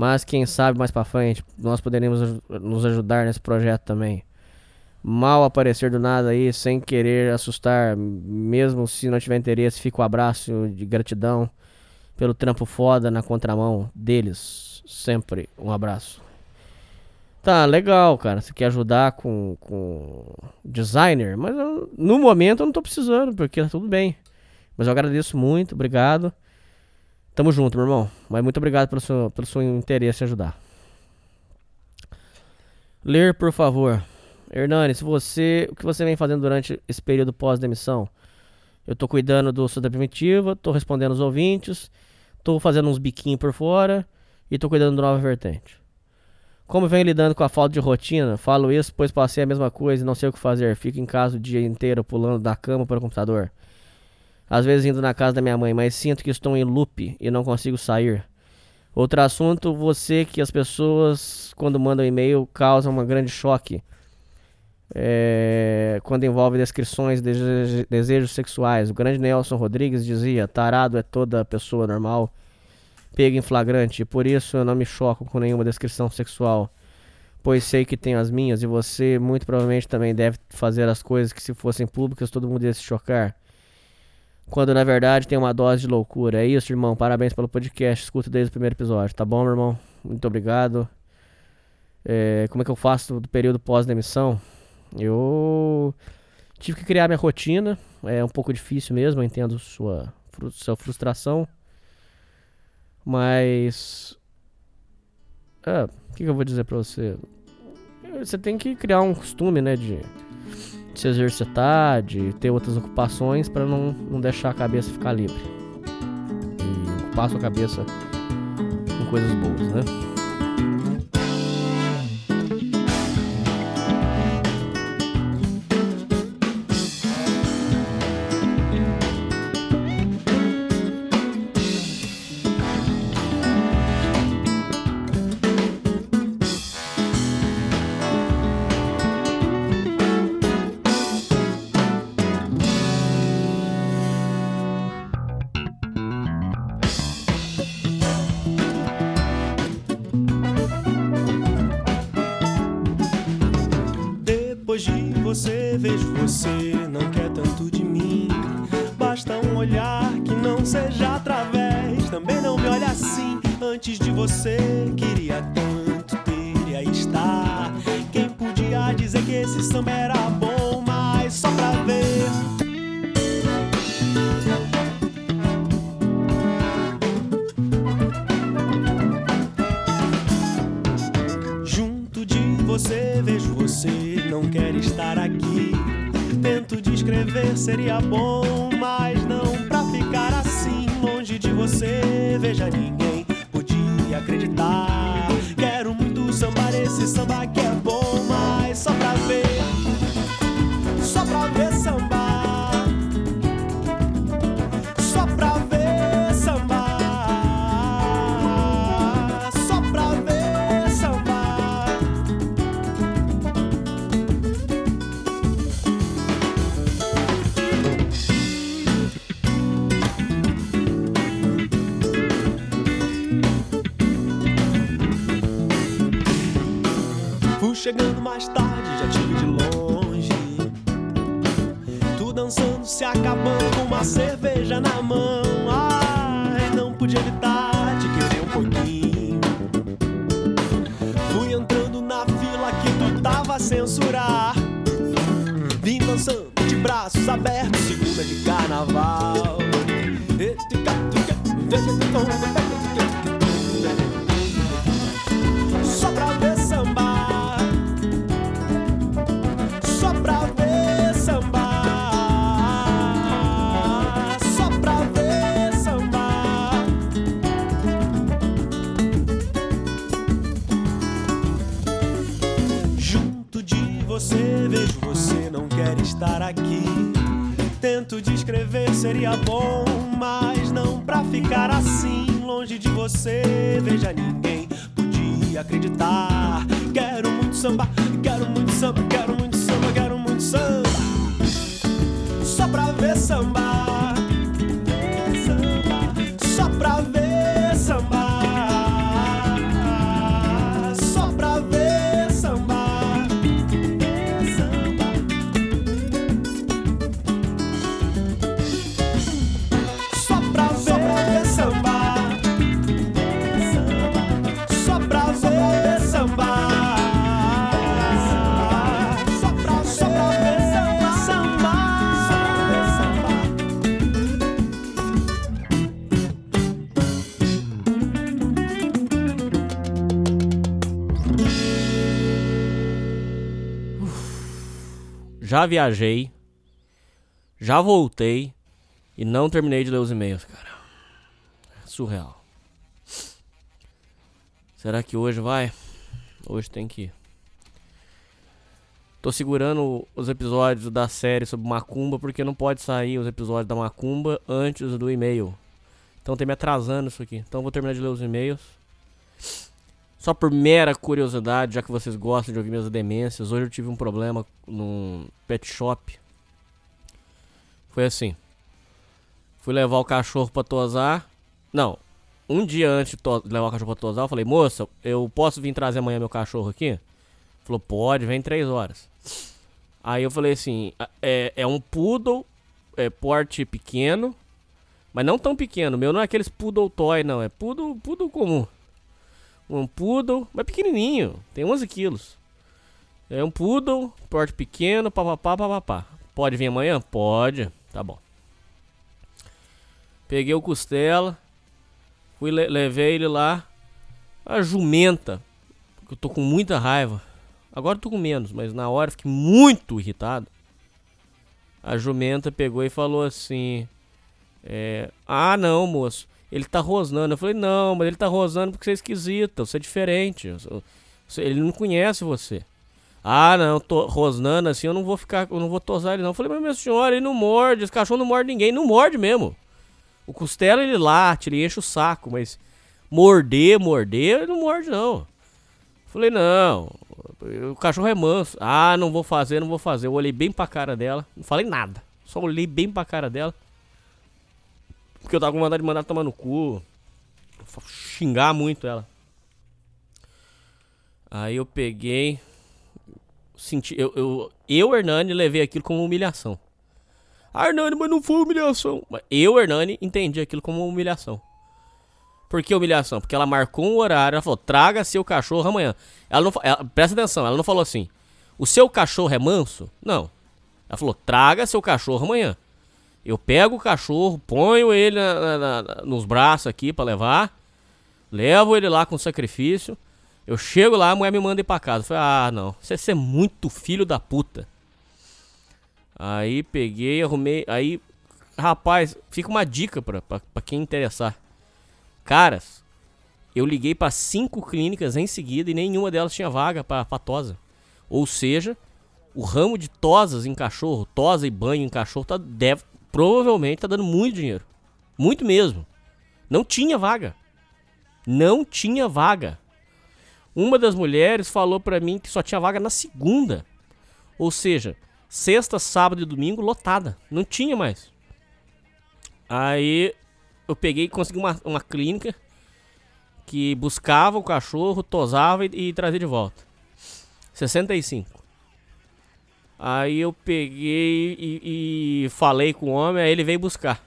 Mas quem sabe mais pra frente nós poderemos nos ajudar nesse projeto também. Mal aparecer do nada aí, sem querer assustar, mesmo se não tiver interesse, fica o abraço de gratidão pelo trampo foda na contramão deles. Sempre um abraço. Tá, legal, cara. Você quer ajudar com, com designer, mas eu- no momento eu não tô precisando, porque tá tudo bem. Mas eu agradeço muito, obrigado. Tamo junto, meu irmão. Mas muito obrigado pelo seu, pelo seu interesse em ajudar. Ler, por favor. Hernani, se você, o que você vem fazendo durante esse período pós-demissão? Eu tô cuidando do Suda Primitiva, tô respondendo os ouvintes, tô fazendo uns biquinhos por fora e tô cuidando do Nova Vertente. Como venho lidando com a falta de rotina, falo isso pois passei a mesma coisa e não sei o que fazer. Fico em casa o dia inteiro pulando da cama para o computador. Às vezes indo na casa da minha mãe, mas sinto que estou em loop e não consigo sair. Outro assunto, você que as pessoas, quando mandam e-mail, causam um grande choque. É, quando envolve descrições de dese- desejos sexuais. O grande Nelson Rodrigues dizia: tarado é toda pessoa normal, pega em flagrante, por isso eu não me choco com nenhuma descrição sexual, pois sei que tenho as minhas e você muito provavelmente também deve fazer as coisas que, se fossem públicas, todo mundo ia se chocar. Quando na verdade tem uma dose de loucura. É isso, irmão. Parabéns pelo podcast. Escuto desde o primeiro episódio. Tá bom, meu irmão? Muito obrigado. É, como é que eu faço do período pós-demissão? Eu tive que criar minha rotina. É um pouco difícil mesmo, eu entendo sua, sua frustração. Mas. É, o que, que eu vou dizer pra você? Você tem que criar um costume, né? De se exercitar, de ter outras ocupações pra não, não deixar a cabeça ficar livre. E ocupar sua cabeça com coisas boas, né? Já viajei, já voltei e não terminei de ler os e-mails, cara. Surreal. Será que hoje vai? Hoje tem que ir. Tô segurando os episódios da série sobre Macumba porque não pode sair os episódios da Macumba antes do e-mail. Então tem me atrasando isso aqui. Então vou terminar de ler os e-mails. Só por mera curiosidade, já que vocês gostam de ouvir minhas demências, hoje eu tive um problema num pet shop. Foi assim. Fui levar o cachorro pra tosar. Não, um dia antes de levar o cachorro pra tosar, eu falei, moça, eu posso vir trazer amanhã meu cachorro aqui? Falou, pode, vem três horas. Aí eu falei assim, "a- é, é um poodle, é porte pequeno, mas não tão pequeno. Meu não é aqueles poodle toy, não, é poodle, poodle comum. Um poodle, mas pequenininho, tem 11 quilos. É um poodle, porte pequeno, papapá, papapá. Pode vir amanhã? Pode, tá bom. Peguei o costela, fui le- levei ele lá. A jumenta, eu tô com muita raiva. Agora eu tô com menos, mas na hora fiquei muito irritado. A jumenta pegou e falou assim: é, Ah, não, moço, ele tá rosnando. Eu falei: Não, mas ele tá rosnando porque você é esquisita, você é diferente. eu você- Ele não conhece você. Ah, não, tô rosnando assim, eu não vou ficar, eu não vou tosar ele não. Eu falei: Mas minha senhora, ele não morde, esse cachorro não morde ninguém, não morde mesmo. O costela ele late, ele enche o saco, mas morder, morder, ele não morde não. Falei, não, o cachorro é manso. Ah, não vou fazer, não vou fazer. Eu olhei bem pra cara dela, não falei nada. Só olhei bem pra cara dela. Porque eu tava com vontade de mandar tomar no cu. Xingar muito ela. Aí eu peguei. Senti. Eu, eu, eu Hernani, levei aquilo como humilhação. Ah, Hernani, mas não foi humilhação. Eu, Hernani, entendi aquilo como humilhação. Por que humilhação? Porque ela marcou um horário, ela falou, traga seu cachorro amanhã. Ela não ela- Presta atenção, ela não falou assim, o seu cachorro é manso? Não. Ela falou, traga seu cachorro amanhã. Eu pego o cachorro, ponho ele na- na- na- nos braços aqui pra levar, levo ele lá com sacrifício. Eu chego lá, a mulher me manda ir pra casa. Eu falei, ah, não, você é muito filho da puta. Aí peguei, arrumei. Aí, rapaz, fica uma dica pra, pra, pra quem interessar. Caras, eu liguei pra cinco clínicas em seguida e nenhuma delas tinha vaga pra, pra tosa. Ou seja, o ramo de tosas em cachorro, tosa e banho em cachorro, tá, deve, provavelmente tá dando muito dinheiro. Muito mesmo. Não tinha vaga. Não tinha vaga. Uma das mulheres falou pra mim que só tinha vaga na segunda. Ou seja, sexta, sábado e domingo lotada. Não tinha mais. Aí eu peguei e consegui uma, uma clínica que buscava o cachorro, tosava e, e trazia de volta. 65. Aí eu peguei e, e falei com o homem, aí ele veio buscar.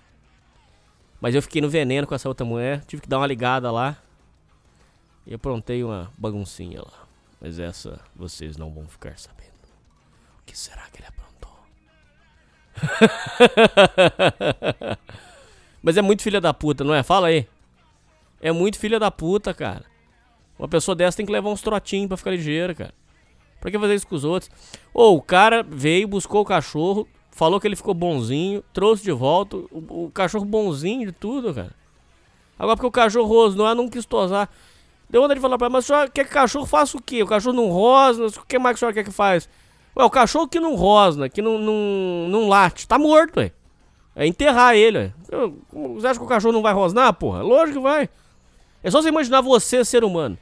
Mas eu fiquei no veneno com essa outra mulher, tive que dar uma ligada lá. E aprontei uma baguncinha lá. Mas essa vocês não vão ficar sabendo. O que será que ele aprontou? Mas é muito filha da puta, não é? Fala aí. É muito filha da puta, cara. Uma pessoa dessa tem que levar uns trotinhos pra ficar ligeiro, cara. Pra que fazer isso com os outros? Ou o cara veio, buscou o cachorro, falou que ele ficou bonzinho, trouxe de volta. O, o cachorro bonzinho de tudo, cara. Agora porque o cachorro rosnou, não quis tosar. Deu vontade de falar pra ela, mas o senhor quer que o cachorro faça o quê? O cachorro não rosna? O que mais que o senhor quer que faz? Ué, o cachorro que não rosna, que não, não, não late, tá morto, ué. É enterrar ele, ué. Você acha que o cachorro não vai rosnar, porra? Lógico que vai. É só você imaginar você, ser humano.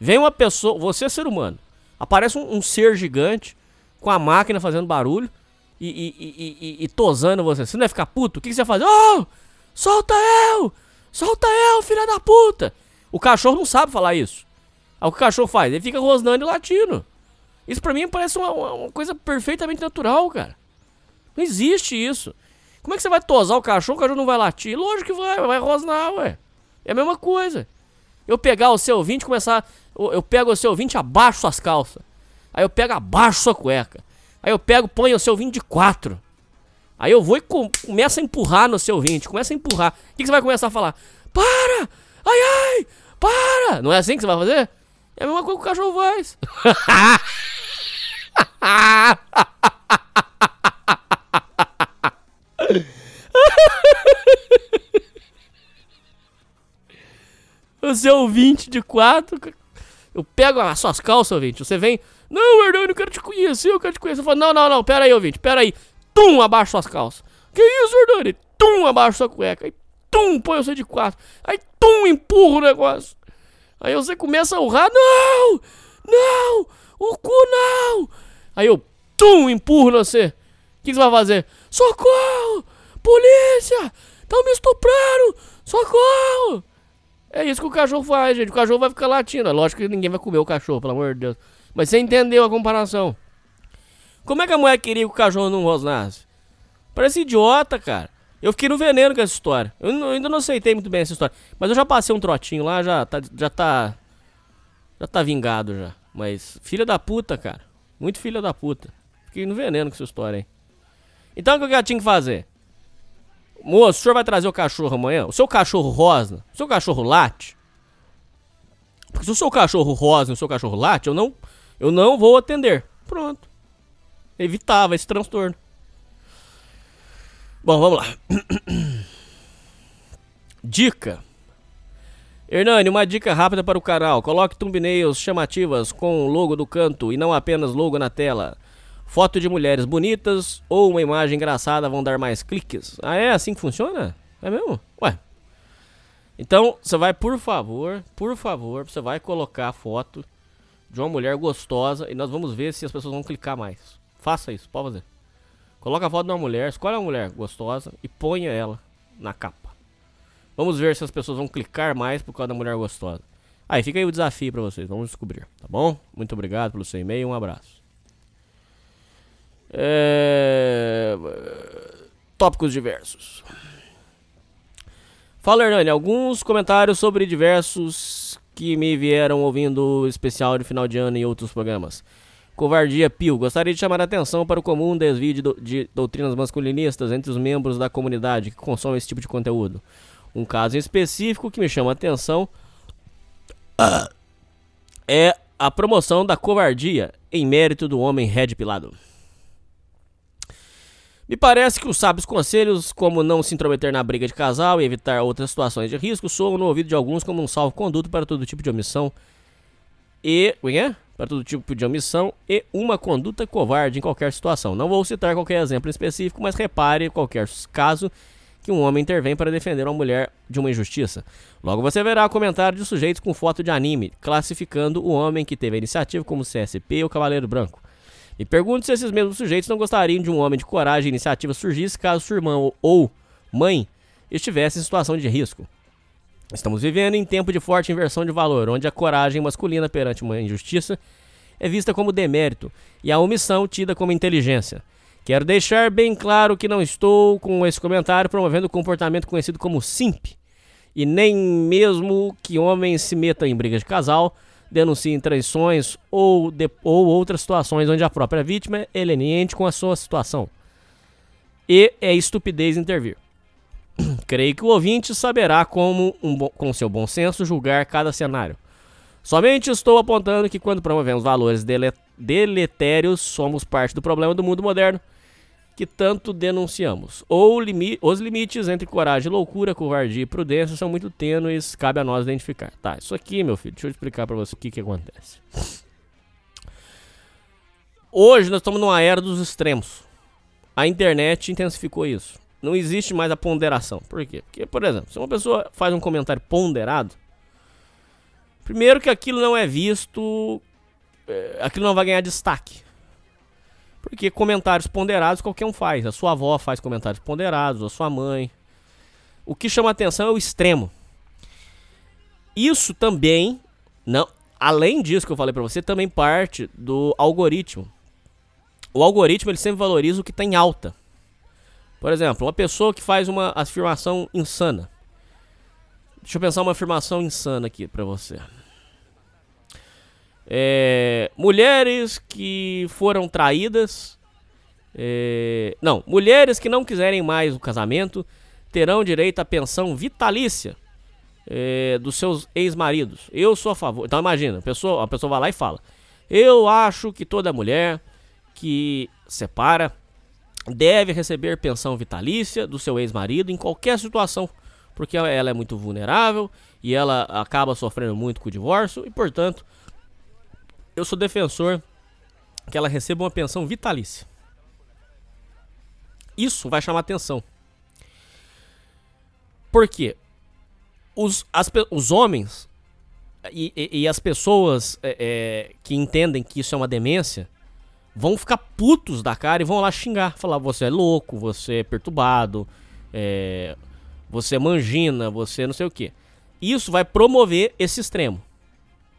Vem uma pessoa, você, ser humano. Aparece um, um ser gigante com a máquina fazendo barulho e, e, e, e- tosando você. Você não vai ficar puto? O que, que você vai fazer? Oh! Solta eu! Solta eu, filha da puta! O cachorro não sabe falar isso. Aí o que o cachorro faz? Ele fica rosnando e latindo. Isso pra mim parece uma, uma- uma coisa perfeitamente natural, cara. Não existe isso. Como é que você vai tosar o cachorro, o cachorro não vai latir? Lógico que vai, vai rosnar, ué. É a mesma coisa. Eu pegar o seu ouvinte e começar. Eu, eu pego o seu ouvinte, abaixo suas calças. Aí eu pego, abaixo sua cueca. Aí eu pego, ponho o seu ouvinte de quatro. Aí eu vou e com, começo a empurrar no seu ouvinte. Começa a empurrar. O que, que você vai começar a falar? Para! Ai, ai! Para! Não é assim que você vai fazer? É a mesma coisa que o cachorro faz. O seu ouvinte de quatro. Eu pego as suas calças, ouvinte. Você vem. Não, Hernani, eu quero te conhecer, eu quero te conhecer. Eu falo, não, não, não, pera aí, ouvinte, pera aí. Tum, abaixo suas calças. Que isso, Hernani? Tum, abaixo sua cueca. Aí, tum, põe você de quatro. Aí, tum, empurra o negócio. Aí você começa a urrar, não, não, o cu não. Aí eu, tum, empurro você. O que, que você vai fazer? Socorro, polícia, estão me estuprando, socorro. É isso que o cachorro faz, gente. O cachorro vai ficar latindo. É lógico que ninguém vai comer o cachorro, pelo amor de Deus. Mas você entendeu a comparação. Como é que a mulher queria que o cachorro não rosnasse? Parece idiota, cara. Eu fiquei no veneno com essa história. Eu, eu ainda não aceitei muito bem essa história. Mas eu já passei um trotinho lá, já tá. Já tá. Já tá vingado já. Mas, filha da puta, cara. Muito filha da puta. Fiquei no veneno com essa história aí. Então o que eu tinha que fazer? Moço, o senhor vai trazer o cachorro amanhã? O seu cachorro rosna? O seu cachorro late? Porque se o seu cachorro rosna e o seu cachorro late, eu não, eu não vou atender. Pronto. Evitava esse transtorno. Bom, vamos lá. Dica. Hernani, uma dica rápida para o canal. Coloque thumbnails chamativas com o logo do canto e não apenas logo na tela. Foto de mulheres bonitas ou uma imagem engraçada vão dar mais cliques. Ah, é assim que funciona? É mesmo? Ué. Então, você vai, por favor, por favor, você vai colocar a foto de uma mulher gostosa e nós vamos ver se as pessoas vão clicar mais. Faça isso, pode fazer. Coloca a foto de uma mulher, escolhe uma mulher gostosa e ponha ela na capa. Vamos ver se as pessoas vão clicar mais por causa da mulher gostosa. Aí, fica aí o desafio pra vocês, vamos descobrir, tá bom? Muito obrigado pelo seu e-mail, um abraço. É... Tópicos diversos. Fala, Hernani, alguns comentários sobre diversos que me vieram ouvindo o especial de final de ano e outros programas. Covardia Pio. Gostaria de chamar a atenção para o comum desvio de, do- de doutrinas masculinistas entre os membros da comunidade que consomem esse tipo de conteúdo. Um caso em específico que me chama a atenção é a promoção da covardia em mérito do homem red pilado. Me parece que os sábios conselhos, como não se intrometer na briga de casal e evitar outras situações de risco, soam no ouvido de alguns como um salvo-conduto para todo tipo de omissão e. É é? Para todo tipo de omissão e uma conduta covarde em qualquer situação. Não vou citar qualquer exemplo específico, mas repare qualquer caso que um homem intervém para defender uma mulher de uma injustiça. Logo você verá comentário de sujeitos com foto de anime, classificando o homem que teve a iniciativa como CSP ou Cavaleiro Branco. Me pergunto se esses mesmos sujeitos não gostariam de um homem de coragem e iniciativa surgisse caso sua irmã ou- mãe estivesse em situação de risco. Estamos vivendo em tempo de forte inversão de valor, onde a coragem masculina perante uma injustiça é vista como demérito e a omissão tida como inteligência. Quero deixar bem claro que não estou com esse comentário promovendo o comportamento conhecido como simp, e nem mesmo que homens se metam em brigas de casal, denunciem traições ou, de- ou outras situações onde a própria vítima é leniente com a sua situação. E é estupidez intervir. Creio que o ouvinte saberá como, um com seu bom senso, julgar cada cenário. Somente estou apontando que quando promovemos valores dele- deletérios, somos parte do problema do mundo moderno que tanto denunciamos. Ou limi- os limites entre coragem loucura, covardia e prudência são muito tênues, cabe a nós identificar. Tá, isso aqui, meu filho, deixa eu explicar pra você o que que acontece. Hoje nós estamos numa era dos extremos. A internet intensificou isso. não existe mais a ponderação. Por quê? Porque, por exemplo, se uma pessoa faz um comentário ponderado, primeiro que aquilo não é visto, é, aquilo não vai ganhar destaque. Porque comentários ponderados qualquer um faz. A sua avó faz comentários ponderados, a sua mãe. O que chama atenção é o extremo. Isso também, não, além disso que eu falei para você, também parte do algoritmo. O algoritmo ele sempre valoriza o que está em alta. Por exemplo, uma pessoa que faz uma afirmação insana. Deixa eu pensar uma afirmação insana aqui para você. É, mulheres que foram traídas. É, não, mulheres que não quiserem mais o casamento terão direito à pensão vitalícia é, dos seus ex-maridos. Eu sou a favor. Então imagina, a pessoa, a pessoa vai lá e fala: Eu acho que toda mulher que separa deve receber pensão vitalícia do seu ex-marido em qualquer situação, porque ela é muito vulnerável e ela acaba sofrendo muito com o divórcio e, portanto, eu sou defensor que ela receba uma pensão vitalícia. Isso vai chamar atenção. Por quê? Os, as, os homens e, e, e as pessoas é, é, que entendem que isso é uma demência vão ficar putos da cara e vão lá xingar. Falar, você é louco, você é perturbado, é, você é mangina, você não sei o que. Isso vai promover esse extremo.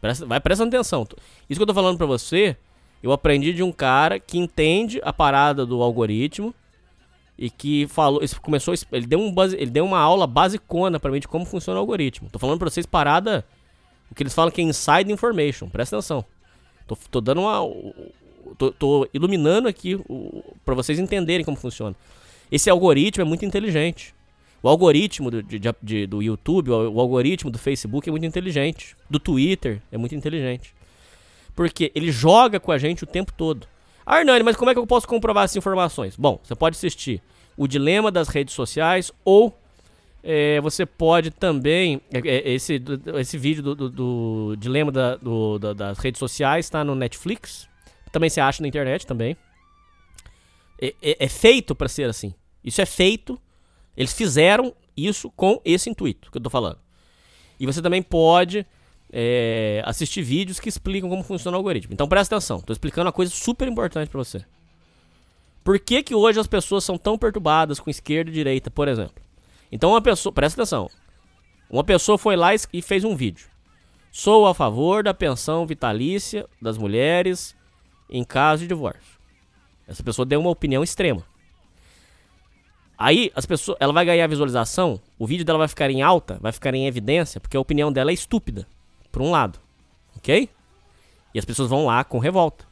Presta, vai prestando atenção. Isso que eu tô falando pra você, eu aprendi de um cara que entende a parada do algoritmo e que falou, começou, ele deu, um base, ele deu uma aula basicona para mim de como funciona o algoritmo. Tô falando pra vocês parada, o que eles falam que é inside information, presta atenção. Tô, tô dando uma, tô, tô iluminando aqui para vocês entenderem como funciona. Esse algoritmo é muito inteligente. O algoritmo do, de, de, do YouTube, o, o algoritmo do Facebook é muito inteligente. Do Twitter é muito inteligente. Porque ele joga com a gente o tempo todo. Ah, Hernani, mas como é que eu posso comprovar essas informações? Bom, você pode assistir O Dilema das Redes Sociais ou é, você pode também. É, é, esse, esse vídeo do, do, do Dilema da, do, da, das Redes Sociais está no Netflix. Também se acha na internet também. É, é, é feito para ser assim. Isso é feito. Eles fizeram isso com esse intuito que eu tô falando. E você também pode é, assistir vídeos que explicam como funciona o algoritmo. Então presta atenção, tô explicando uma coisa super importante para você. Por que, que hoje as pessoas são tão perturbadas com esquerda e direita, por exemplo? Então uma pessoa, presta atenção. Uma pessoa foi lá e fez um vídeo. Sou a favor da pensão vitalícia das mulheres em caso de divórcio. Essa pessoa deu uma opinião extrema. Aí as pessoas, ela vai ganhar visualização, o vídeo dela vai ficar em alta, vai ficar em evidência, porque a opinião dela é estúpida, por um lado, ok? E as pessoas vão lá com revolta.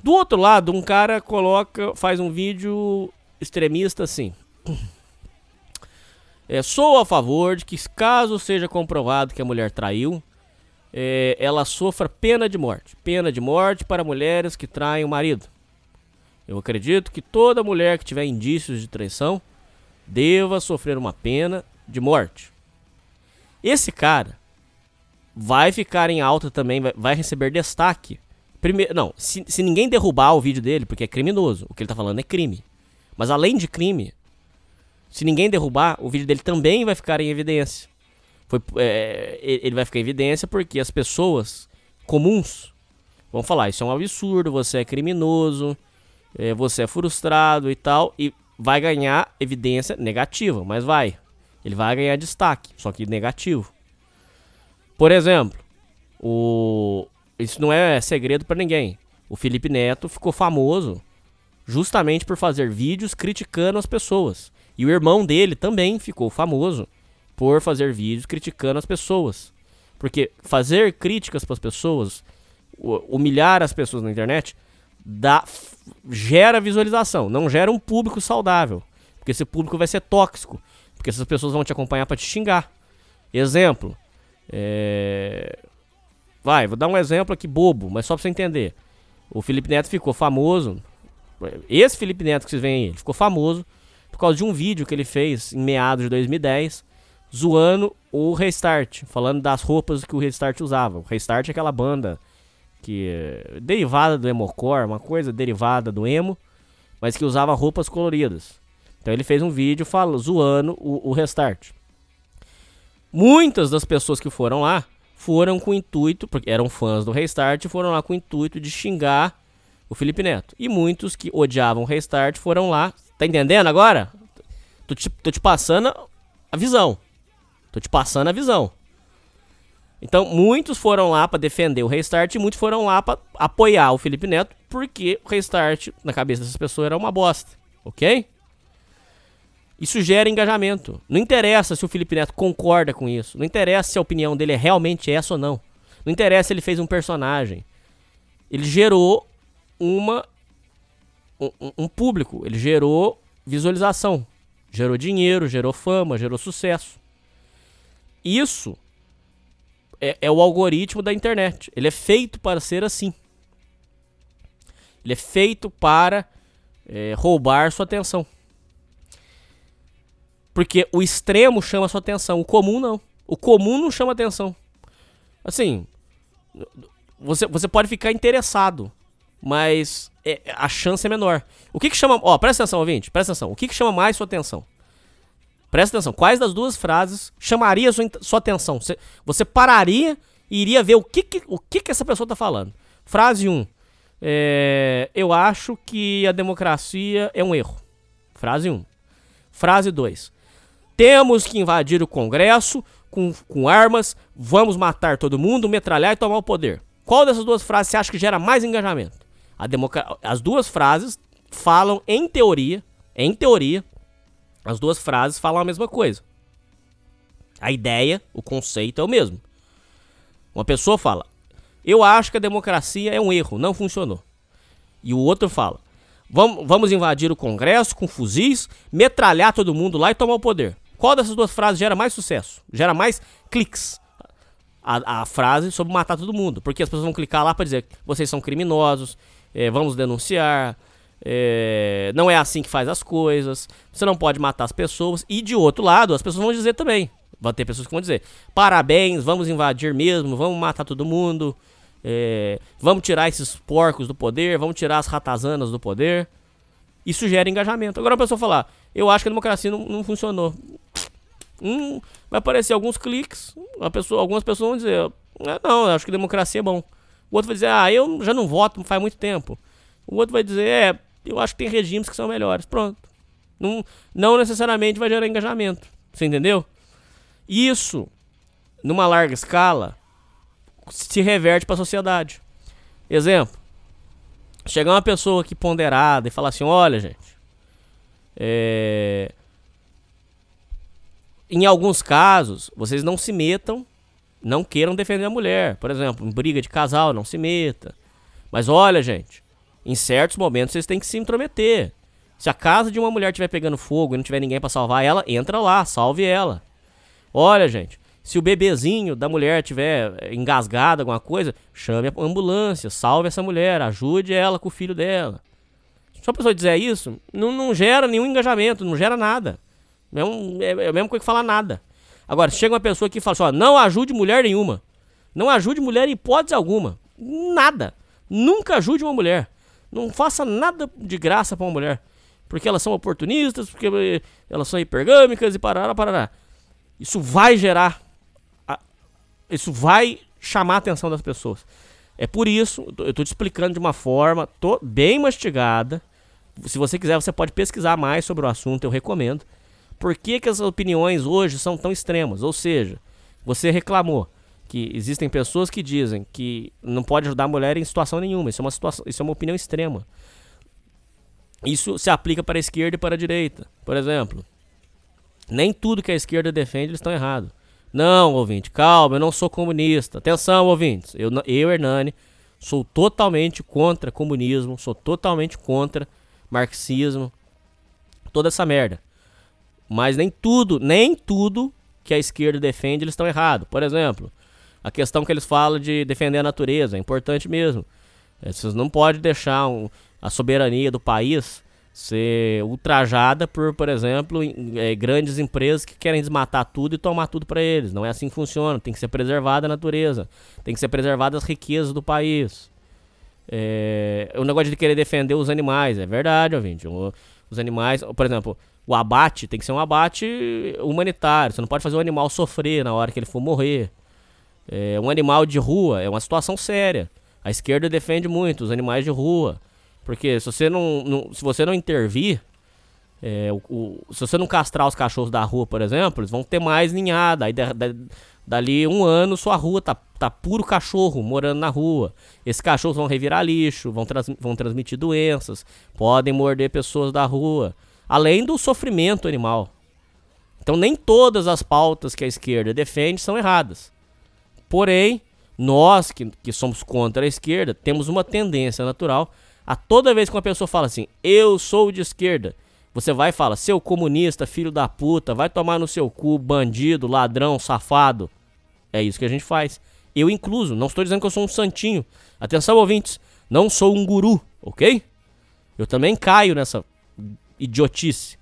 Do outro lado, um cara coloca, faz um vídeo extremista assim. É, sou a favor de que caso seja comprovado que a mulher traiu, é, ela sofra pena de morte. Pena de morte para mulheres que traem o marido. Eu acredito que toda mulher que tiver indícios de traição deva sofrer uma pena de morte. Esse cara vai ficar em alta também, vai, receber destaque. Primeiro, não, se, se ninguém derrubar o vídeo dele, porque é criminoso, o que ele tá falando é crime. Mas além de crime, se ninguém derrubar, o vídeo dele também vai ficar em evidência. Foi, é, ele vai ficar em evidência porque as pessoas comuns vão falar: Isso é um absurdo, você é criminoso, é, você é frustrado e tal. E vai ganhar evidência negativa, mas vai. Ele vai ganhar destaque, só que negativo. Por exemplo, o isso não é segredo para ninguém. O Felipe Neto ficou famoso justamente por fazer vídeos criticando as pessoas. E o irmão dele também ficou famoso por fazer vídeos criticando as pessoas. Porque fazer críticas para as pessoas, humilhar as pessoas na internet, dá, gera visualização, não gera um público saudável. Porque esse público vai ser tóxico. Porque essas pessoas vão te acompanhar para te xingar. Exemplo. É... Vai, vou dar um exemplo aqui bobo, mas só pra você entender. O Felipe Neto ficou famoso. Esse Felipe Neto que vocês veem aí, ele ficou famoso por causa de um vídeo que ele fez em meados de 2010 zoando o Restart, falando das roupas que o Restart usava. O Restart é aquela banda que é derivada do emocore, uma coisa derivada do emo, mas que usava roupas coloridas. Então ele fez um vídeo fala, zoando o, o restart. Muitas das pessoas que foram lá foram com o intuito, porque eram fãs do restart, foram lá com o intuito de xingar o Felipe Neto. E muitos que odiavam o restart foram lá. Tá entendendo agora? Tô te, tô te passando a visão. Tô te passando a visão. Então, muitos foram lá para defender o restart e muitos foram lá para apoiar o Felipe Neto, porque o restart, na cabeça dessas pessoas, era uma bosta. Ok? Isso gera engajamento. Não interessa se o Felipe Neto concorda com isso. Não interessa se a opinião dele é realmente essa ou não. Não interessa se ele fez um personagem. Ele gerou uma um, um público. Ele gerou visualização. Gerou dinheiro, gerou fama, gerou sucesso. Isso é, é o algoritmo da internet. Ele é feito para ser assim. Ele é feito para é, roubar sua atenção. Porque o extremo chama sua atenção, o comum não. O comum não chama atenção. Assim, você, você pode ficar interessado, mas é, a chance é menor. O que que chama... Ó, presta atenção, ouvinte, presta atenção. O que que chama mais sua atenção? Presta atenção. Quais das duas frases chamaria sua, sua atenção? Você, você pararia e iria ver o que que, o que que essa pessoa está falando. Frase 1. Um, é, eu acho que a democracia é um erro. Frase 1. Um. Frase 2. Temos que invadir o Congresso com, com armas, vamos matar todo mundo, metralhar e tomar o poder. Qual dessas duas frases você acha que gera mais engajamento? As duas frases falam, em teoria, em teoria, as duas frases falam a mesma coisa. A ideia, o conceito é o mesmo. Uma pessoa fala: Eu acho que a democracia é um erro, não funcionou. E o outro fala: Vamos, invadir o Congresso com fuzis, metralhar todo mundo lá e tomar o poder. Qual dessas duas frases gera mais sucesso? Gera mais cliques? A, a frase sobre matar todo mundo. Porque as pessoas vão clicar lá para dizer vocês são criminosos, é, vamos denunciar, é, não é assim que faz as coisas, você não pode matar as pessoas. E de outro lado, as pessoas vão dizer também. Vai ter pessoas que vão dizer: parabéns, vamos invadir mesmo, vamos matar todo mundo, é, vamos tirar esses porcos do poder, vamos tirar as ratazanas do poder. Isso gera engajamento. Agora a pessoa falar: eu acho que a democracia não, não funcionou. Hum, vai aparecer alguns cliques, a pessoa, algumas pessoas vão dizer, ah, não, eu acho que democracia é bom. O outro vai dizer, ah, eu já não voto faz muito tempo. O outro vai dizer, é, eu acho que tem regimes que são melhores. Pronto. Não, não necessariamente vai gerar engajamento. Você entendeu? Isso, numa larga escala, se reverte para a sociedade. Exemplo. Chegar uma pessoa aqui ponderada e falar assim, olha, gente, é, em alguns casos, vocês não se metam, não queiram defender a mulher. Por exemplo, em briga de casal, não se meta. Mas olha, gente, em certos momentos vocês têm que se intrometer. Se a casa de uma mulher estiver pegando fogo e não tiver ninguém para salvar ela, entra lá, salve ela. Olha, gente, se o bebezinho da mulher tiver engasgado alguma coisa, chame a ambulância, salve essa mulher, ajude ela com o filho dela. Só a pessoa dizer isso, não, não gera nenhum engajamento, não gera nada. É, um, é, é a coisa que falar nada. Agora, chega uma pessoa que fala assim, ó, não ajude mulher nenhuma. Não ajude mulher em hipótese alguma. Nada. Nunca ajude uma mulher. Não faça nada de graça para uma mulher. Porque elas são oportunistas, porque elas são hipergâmicas e parará, parará. Isso vai gerar. A, isso vai chamar a atenção das pessoas. É por isso, eu tô te explicando de uma forma bem mastigada. Se você quiser, você pode pesquisar mais sobre o assunto, eu recomendo. Por que, que as opiniões hoje são tão extremas? Ou seja, você reclamou que existem pessoas que dizem que não pode ajudar a mulher em situação nenhuma. Isso é uma situação, isso é uma opinião extrema. Isso se aplica para a esquerda e para a direita. Por exemplo, nem tudo que a esquerda defende eles estão errados. Não, ouvinte, calma, eu não sou comunista. Atenção, ouvintes. Eu, eu Hernani, sou totalmente contra comunismo, sou totalmente contra marxismo, toda essa merda. Mas nem tudo, nem tudo que a esquerda defende, eles estão errados. Por exemplo, a questão que eles falam de defender a natureza, é importante mesmo. É, vocês não podem deixar um, a soberania do país ser ultrajada por, por exemplo, é, grandes empresas que querem desmatar tudo e tomar tudo para eles. Não é assim que funciona. Tem que ser preservada a natureza. Tem que ser preservadas as riquezas do país. É, o negócio de querer defender os animais, é verdade, ouvinte. Os animais, por exemplo, O abate tem que ser um abate humanitário. Você não pode fazer o animal sofrer na hora que ele for morrer. É, um animal de rua é uma situação séria. A esquerda defende muito os animais de rua. Porque se você não, não- se você não intervir, é, o- o- se você não castrar os cachorros da rua, por exemplo, eles vão ter mais ninhada. Aí da- da- dali um ano sua rua tá, tá puro cachorro morando na rua. Esses cachorros vão revirar lixo, vão, trans- vão transmitir doenças, podem morder pessoas da rua. Além do sofrimento animal. Então nem todas as pautas que a esquerda defende são erradas. Porém, nós que, que somos contra a esquerda temos uma tendência natural a toda vez que uma pessoa fala assim, eu sou de esquerda, você vai e fala, seu comunista, filho da puta, vai tomar no seu cu, bandido, ladrão, safado. É isso que a gente faz. Eu incluso, não estou dizendo que eu sou um santinho. Atenção, ouvintes, não sou um guru, ok? Eu também caio nessa idiotice.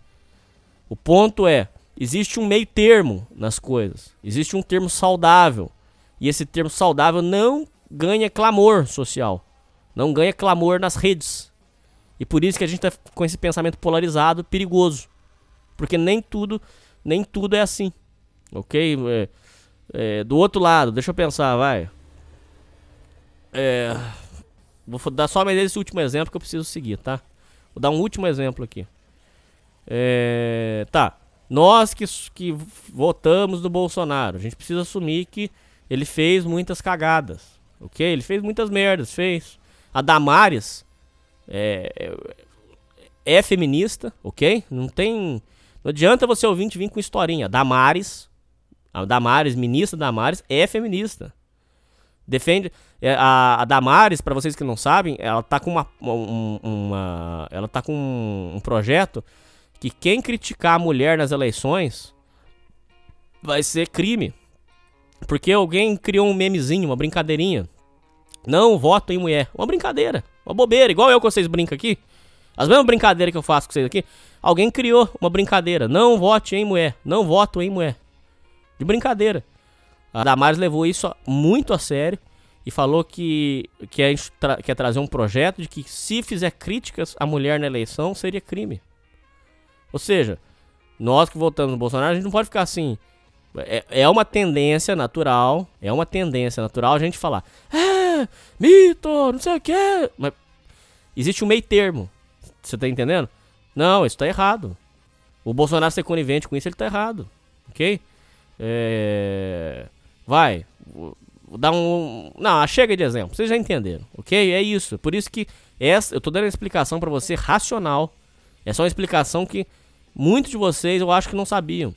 O ponto é, existe um meio termo nas coisas. Existe um termo saudável. E esse termo saudável não ganha clamor social. Não ganha clamor nas redes. E por isso que a gente tá com esse pensamento polarizado, perigoso. Porque nem tudo, nem tudo é assim. Ok? É, é, do outro lado, deixa eu pensar, vai. É, vou dar só mais esse último exemplo que eu preciso seguir, tá? Vou dar um último exemplo aqui. É, tá. Nós que, que votamos no Bolsonaro, a gente precisa assumir que ele fez muitas cagadas. Ok? Ele fez muitas merdas, fez. A Damares é, é, é feminista, ok? Não tem. Não adianta você ouvinte vir com historinha. Damares, a Damares, ministra Damares, é feminista. Defende. é, a, a Damares, pra vocês que não sabem, ela tá com uma. um- uma ela tá com um, um projeto que quem criticar a mulher nas eleições vai ser crime. Porque alguém criou um memezinho, uma brincadeirinha. Não voto em mulher. Uma brincadeira. Uma bobeira. Igual eu que vocês brincam aqui. As mesmas brincadeiras que eu faço com vocês aqui. Alguém criou uma brincadeira. Não vote em mulher. Não voto em mulher. De brincadeira. A Damares levou isso muito a sério. E falou que quer, tra quer trazer um projeto de que se fizer críticas à mulher na eleição, seria crime. Ou seja, nós que votamos no Bolsonaro, a gente não pode ficar assim. É, é uma tendência natural, é uma tendência natural a gente falar, é, mito, não sei o que. Mas existe um meio termo. Você tá entendendo? Não, isso tá errado. O Bolsonaro ser conivente com isso, ele tá errado. Ok? É... Vai. Dar um. Não, chega de exemplo. Vocês já entenderam. Ok? É isso. Por isso que essa, eu tô dando uma explicação pra você racional. É uma explicação que muitos de vocês eu acho que não sabiam.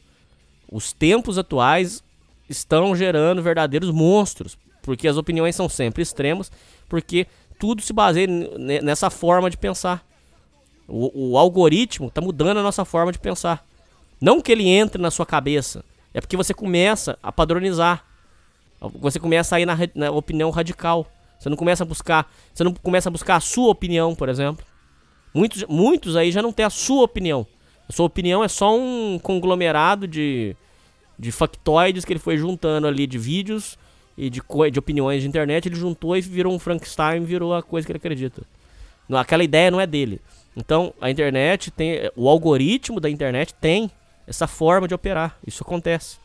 Os tempos atuais estão gerando verdadeiros monstros, porque as opiniões são sempre extremas, porque tudo se baseia nessa forma de pensar. O, o algoritmo está mudando a nossa forma de pensar. Não que ele entre na sua cabeça, é porque você começa a padronizar. Você começa a ir na, na opinião radical. Você não começa a buscar, você não começa a buscar a sua opinião, por exemplo. Muitos, muitos aí já não tem a sua opinião. A sua opinião é só um conglomerado de, de factoides que ele foi juntando ali de vídeos e de, de opiniões de internet. Ele juntou e virou um Frankenstein, virou a coisa que ele acredita. Aquela ideia não é dele. Então, a internet tem. O algoritmo da internet tem essa forma de operar. Isso acontece.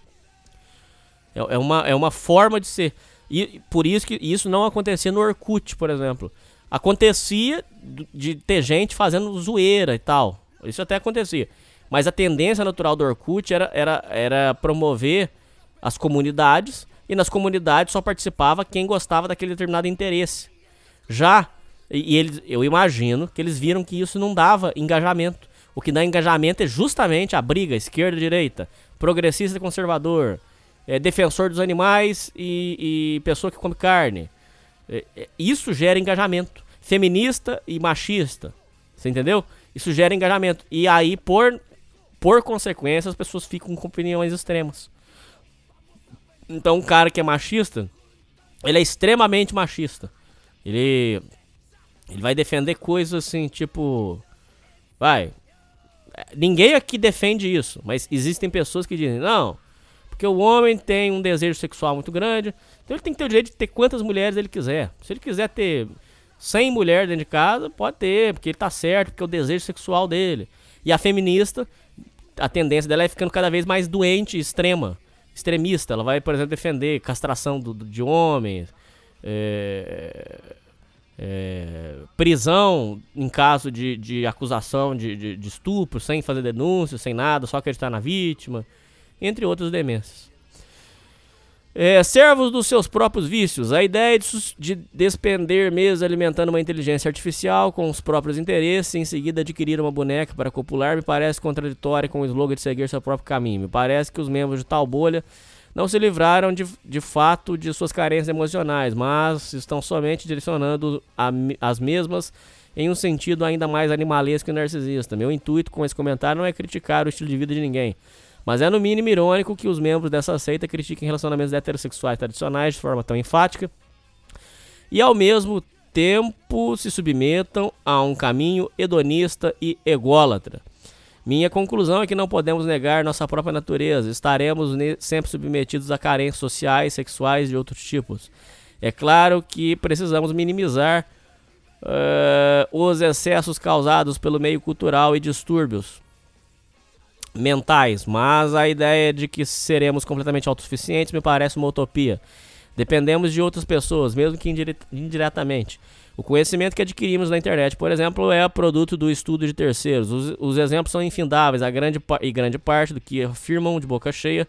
É, é uma, é uma forma de ser. E por isso que isso não acontecia no Orkut, por exemplo. Acontecia de ter gente fazendo zoeira e tal. Isso até acontecia. Mas a tendência natural do Orkut era, era, era promover as comunidades. E nas comunidades só participava quem gostava daquele determinado interesse. Já, e, e eles, eu imagino que eles viram que isso não dava engajamento. O que dá engajamento é justamente a briga esquerda-direita, progressista e conservador, é, defensor dos animais e, e pessoa que come carne. É, é, isso gera engajamento. Feminista e machista. Você entendeu? Isso gera engajamento. E aí, por, por consequência, as pessoas ficam com opiniões extremas. Então, um cara que é machista, ele é extremamente machista. Ele, ele vai defender coisas assim, tipo. Vai. Ninguém aqui defende isso, mas existem pessoas que dizem: não, porque o homem tem um desejo sexual muito grande, então ele tem que ter o direito de ter quantas mulheres ele quiser. Se ele quiser ter 100 mulheres dentro de casa, pode ter, porque ele tá certo, porque é o desejo sexual dele. E a feminista a tendência dela é ficando cada vez mais doente, extrema, extremista. Ela vai, por exemplo, defender castração do, do- de homens, é, é, prisão em caso de, de acusação de, de, de estupro, sem fazer denúncia, sem nada, só acreditar na vítima, entre outras demências. É, servos dos seus próprios vícios. A ideia de, de despender meses alimentando uma inteligência artificial com os próprios interesses e em seguida adquirir uma boneca para copular me parece contraditória com o slogan de seguir seu próprio caminho. Me parece que os membros de tal bolha não se livraram de, de fato de suas carências emocionais, mas estão somente direcionando a as mesmas em um sentido ainda mais animalesco e narcisista. Meu intuito com esse comentário não é criticar o estilo de vida de ninguém. Mas é no mínimo irônico que os membros dessa seita critiquem relacionamentos heterossexuais tradicionais de forma tão enfática e ao mesmo tempo se submetam a um caminho hedonista e ególatra. Minha conclusão é que não podemos negar nossa própria natureza. Estaremos sempre submetidos a carências sociais, sexuais e outros tipos. É claro que precisamos minimizar eh, os excessos causados pelo meio cultural e distúrbios mentais, mas a ideia de que seremos completamente autossuficientes me parece uma utopia. Dependemos de outras pessoas, mesmo que indire- indiretamente. O conhecimento que adquirimos na internet, por exemplo, é produto do estudo de terceiros. Os, os exemplos são infindáveis, a grande, e grande parte do que afirmam de boca cheia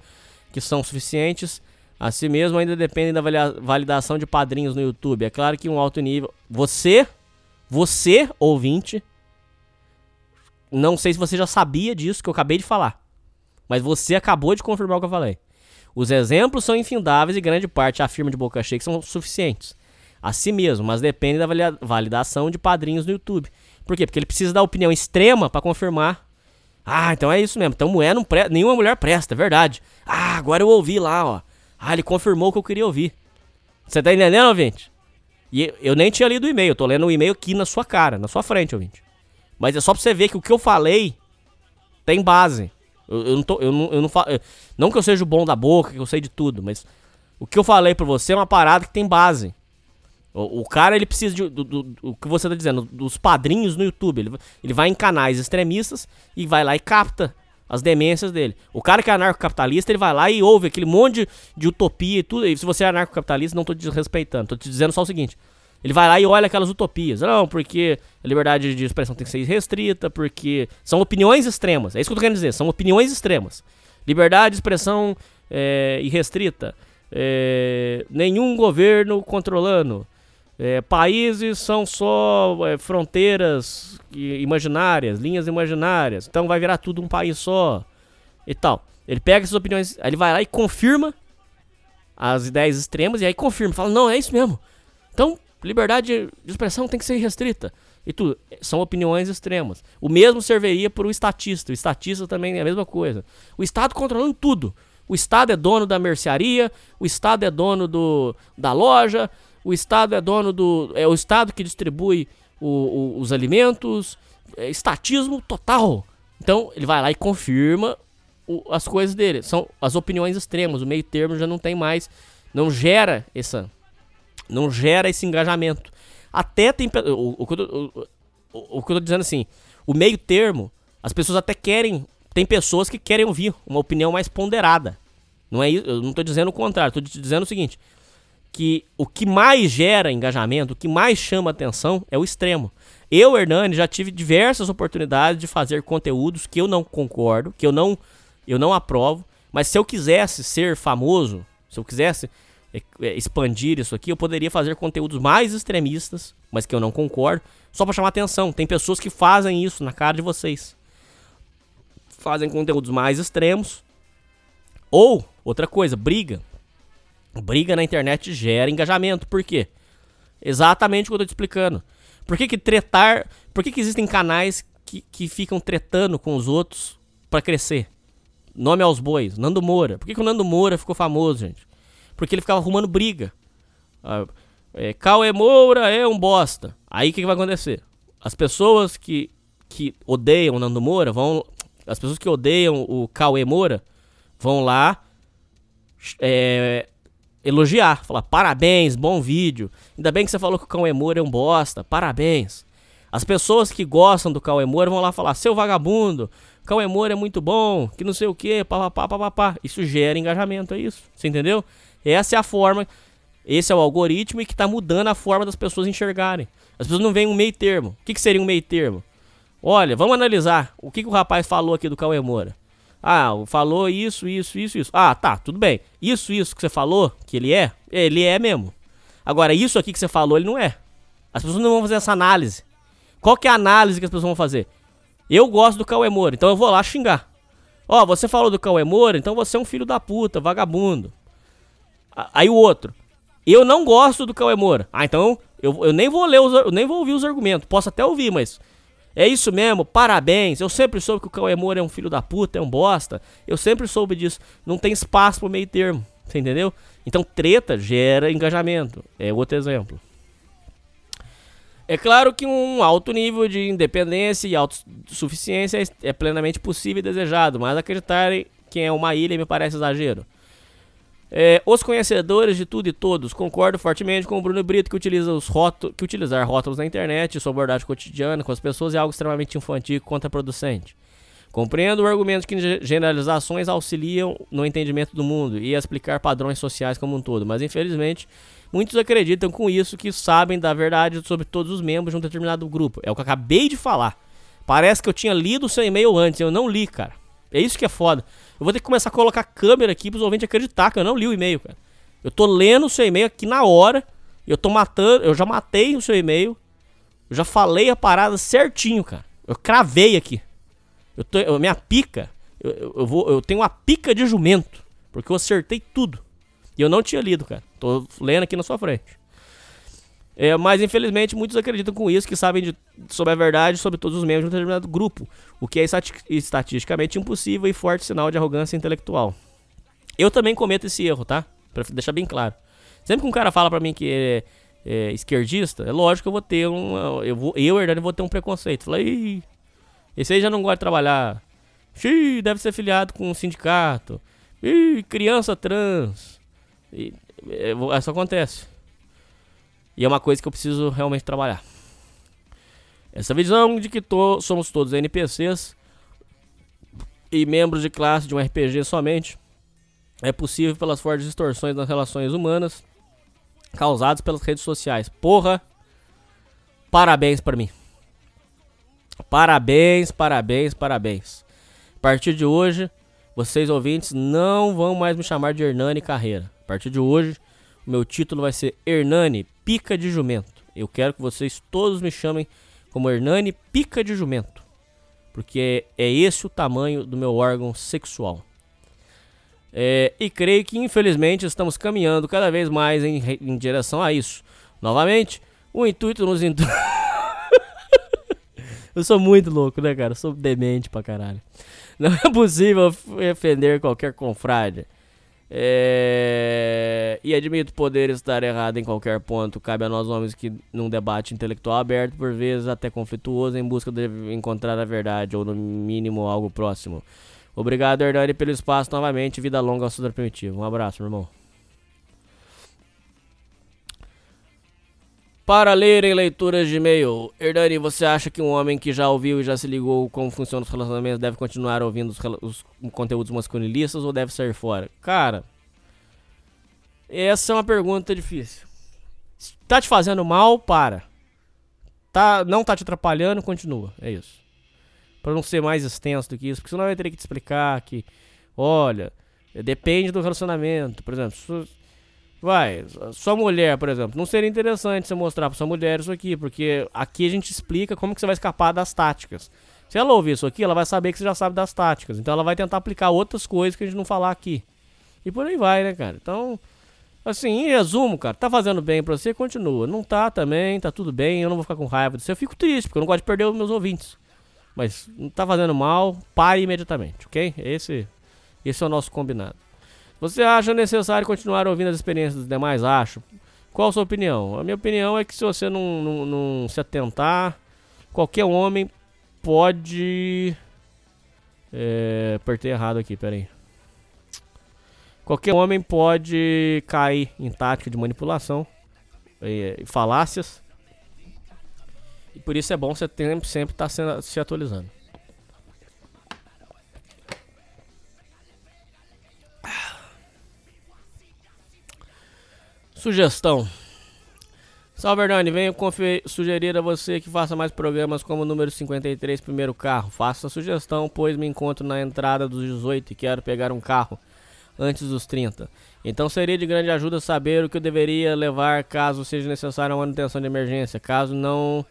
que são suficientes a si mesmo ainda dependem da validação de padrinhos no YouTube. É claro que um alto nível. Você, você, ouvinte, não sei se você já sabia disso que eu acabei de falar. Mas você acabou de confirmar o que eu falei. Os exemplos são infindáveis e grande parte afirma de boca cheia que são suficientes. A si mesmo, mas depende da validação de padrinhos no YouTube. Por quê? Porque ele precisa da opinião extrema para confirmar. Ah, então é isso mesmo. Então mulher não presta, nenhuma mulher presta, é verdade. Ah, agora eu ouvi lá, ó. Ah, ele confirmou o que eu queria ouvir. Você tá entendendo, ouvinte? E eu nem tinha lido o e-mail, eu tô lendo o e-mail aqui na sua cara, na sua frente, ouvinte. Mas é só pra você ver que o que eu falei tem base. Eu, eu não tô. Eu não, eu não, fa- eu- não que eu seja bom da boca, que eu sei de tudo, mas o que eu falei pra você é uma parada que tem base. O, o cara, ele precisa de. Do, do- do- que você tá dizendo, dos padrinhos no YouTube. Ele, ele vai em canais extremistas e vai lá e capta as demências dele. O cara que é anarcocapitalista, ele vai lá e ouve aquele monte de, de utopia e tudo. E se você é anarcocapitalista, não tô desrespeitando. Tô te dizendo só o seguinte. Ele vai lá e olha aquelas utopias. Não, porque a liberdade de expressão tem que ser restrita, porque são opiniões extremas. É isso que eu tô querendo dizer, são opiniões extremas. Liberdade de expressão é, irrestrita. É, nenhum governo controlando. É, países são só é, fronteiras imaginárias, linhas imaginárias. Então vai virar tudo um país só. E tal. Ele pega essas opiniões, ele vai lá e confirma as ideias extremas e aí confirma. Fala, não, é isso mesmo. Então, liberdade de expressão tem que ser restrita. E tudo. São opiniões extremas. O mesmo serviria para o estatista. O estatista também é a mesma coisa. O Estado controlando tudo. O Estado é dono da mercearia, o Estado é dono do, da loja, o Estado é dono do. É o Estado que distribui o- o- os alimentos. É estatismo total. Então, ele vai lá e confirma o- as coisas dele. São as opiniões extremas. O meio termo já não tem mais. Não gera essa não gera esse engajamento. Até tem. O, o, que eu o- o- que eu tô dizendo assim, o meio termo, as pessoas até querem. Tem pessoas que querem ouvir uma opinião mais ponderada. Não é isso, eu não tô dizendo o contrário, tô dizendo o seguinte: que o que mais gera engajamento, o que mais chama atenção é o extremo. Eu, Hernani, já tive diversas oportunidades de fazer conteúdos que eu não concordo, que eu não, eu não aprovo, mas se eu quisesse ser famoso, se eu quisesse expandir isso aqui, eu poderia fazer conteúdos mais extremistas, mas que eu não concordo, só pra chamar atenção. Tem pessoas que fazem isso na cara de vocês. Fazem conteúdos mais extremos. Ou, outra coisa, briga. Briga na internet gera engajamento. Por quê? Exatamente o que eu tô te explicando. Por que, que tretar. Por que, que existem canais que, que ficam tretando com os outros pra crescer? Nome aos bois. Nando Moura. Por que, que o Nando Moura ficou famoso, gente? Porque ele ficava arrumando briga. Ah, é, Cauê Moura é um bosta. Aí o que, que vai acontecer? As pessoas que, que odeiam o Nando Moura vão. As pessoas que odeiam o Cauê Moura vão lá é, elogiar, falar parabéns, bom vídeo. Ainda bem que você falou que o Cauê Moura é um bosta, parabéns. As pessoas que gostam do Cauê Moura vão lá falar, seu vagabundo, Cauê Moura é muito bom, que não sei o que, papapá, papapá. Isso gera engajamento, é isso. Você entendeu? Essa é a forma, esse é o algoritmo e que tá mudando a forma das pessoas enxergarem. As pessoas não veem um meio termo. O que, que seria um meio termo? Olha, vamos analisar o que, que o rapaz falou aqui do Cauê Moura. Ah, falou isso, isso, isso, isso. Ah, tá, tudo bem. Isso, isso que você falou, que ele é, ele é mesmo. Agora, isso aqui que você falou, ele não é. As pessoas não vão fazer essa análise. Qual que é a análise que as pessoas vão fazer? Eu gosto do Cauê Moura, então eu vou lá xingar. Ó, oh, você falou do Cauê Moura, então você é um filho da puta, vagabundo. Aí o outro. Eu não gosto do Cauê Moura. Ah, então eu, eu nem vou ler os, eu nem vou ouvir os argumentos. Posso até ouvir, mas é isso mesmo, parabéns. Eu sempre soube que o Cauê Moura é um filho da puta, é um bosta. Eu sempre soube disso. Não tem espaço pro meio termo, você entendeu? Então treta gera engajamento. É outro exemplo. É claro que um alto nível de independência e autossuficiência é plenamente possível e desejado, mas acreditar que é uma ilha me parece exagero. É, os conhecedores de tudo e todos concordam fortemente com o Bruno Brito que, utiliza os rótulos, que utilizar rótulos na internet e sua abordagem cotidiana com as pessoas é algo extremamente infantil e contraproducente. Compreendo o argumento que generalizações auxiliam no entendimento do mundo e a explicar padrões sociais como um todo, mas infelizmente muitos acreditam com isso que sabem da verdade sobre todos os membros de um determinado grupo. É o que eu acabei de falar. Parece que eu tinha lido o seu e-mail antes, eu não li, cara. É isso que é foda. Eu vou ter que começar a colocar câmera aqui pros ouvintes acreditar que eu não li o e-mail, cara. Eu tô lendo o seu e-mail aqui na hora. Eu tô matando. Eu já matei o seu e-mail. Eu já falei a parada certinho, cara. Eu cravei aqui. Eu tô, eu, minha pica. Eu, eu, eu, vou, eu tenho uma pica de jumento. Porque eu acertei tudo. E eu não tinha lido, cara. Tô lendo aqui na sua frente. É, mas infelizmente muitos acreditam com isso que sabem de, sobre a verdade sobre todos os membros de um determinado grupo, o que é estatisticamente impossível e forte sinal de arrogância intelectual. Eu também cometo esse erro, tá? Pra deixar bem claro. Sempre que um cara fala pra mim que é, é esquerdista, é lógico que eu vou ter um. Eu, vou, eu Hernani, vou ter um preconceito. Falei, esse aí já não gosta de trabalhar. Xiii, deve ser filiado com um sindicato. Ih, criança trans. E, é, isso acontece. E é uma coisa que eu preciso realmente trabalhar. Essa visão de que to somos todos NPCs e membros de classe de um RPG somente é possível pelas fortes distorções nas relações humanas causadas pelas redes sociais. Porra! Parabéns para mim. Parabéns, parabéns, parabéns. A partir de hoje, vocês ouvintes não vão mais me chamar de Hernani Carreira. A partir de hoje, o meu título vai ser Hernani Pica de Jumento. Eu quero que vocês todos me chamem como Hernani Pica de Jumento. Porque é esse o tamanho do meu órgão sexual. É, e creio que infelizmente estamos caminhando cada vez mais em, em direção a isso. Novamente, o intuito nos. Intu... Eu sou muito louco, né, cara? Eu sou demente pra caralho. Não é possível ofender qualquer confrade é... E admito poder estar errado em qualquer ponto. Cabe a nós homens que, num debate intelectual aberto, por vezes até conflituoso, em busca de encontrar a verdade, ou no mínimo algo próximo. Obrigado, Hernani, pelo espaço novamente. Vida longa ao Sudor Primitivo. Um abraço, meu irmão. Para ler em leituras de e-mail, Hernani, você acha que um homem que já ouviu e já se ligou como funcionam os relacionamentos deve continuar ouvindo os, os conteúdos masculinistas ou deve sair fora? Cara, essa é uma pergunta difícil. Tá te fazendo mal? Para. Tá, não tá te atrapalhando? Continua. É isso. Para não ser mais extenso do que isso, porque senão eu vai ter que te explicar que, olha, depende do relacionamento. Por exemplo, Vai, sua mulher, por exemplo, não seria interessante você mostrar pra sua mulher isso aqui, porque aqui a gente explica como que você vai escapar das táticas. Se ela ouvir isso aqui, ela vai saber que você já sabe das táticas. Então ela vai tentar aplicar outras coisas que a gente não falar aqui. E por aí vai, né, cara? Então, assim, em resumo, cara, tá fazendo bem pra você, continua. Não tá também, tá tudo bem, eu não vou ficar com raiva disso. Eu fico triste, porque eu não gosto de perder os meus ouvintes. Mas não tá fazendo mal, pare imediatamente, ok? Esse, esse é o nosso combinado. Você acha necessário continuar ouvindo as experiências dos demais? Acho. Qual a sua opinião? A minha opinião é que se você não, não, não se atentar, qualquer homem pode. É, apertei errado aqui, peraí. Qualquer homem pode cair em tática de manipulação e, e falácias E por isso é bom você sempre estar se, se atualizando. Sugestão. Salve Hernani, venho sugerir a você que faça mais programas como o número 53, primeiro carro. Faça a sugestão, pois me encontro na entrada dos 18 e quero pegar um carro antes dos 30. Então seria de grande ajuda saber o que eu deveria levar caso seja necessária uma manutenção de emergência. Caso não.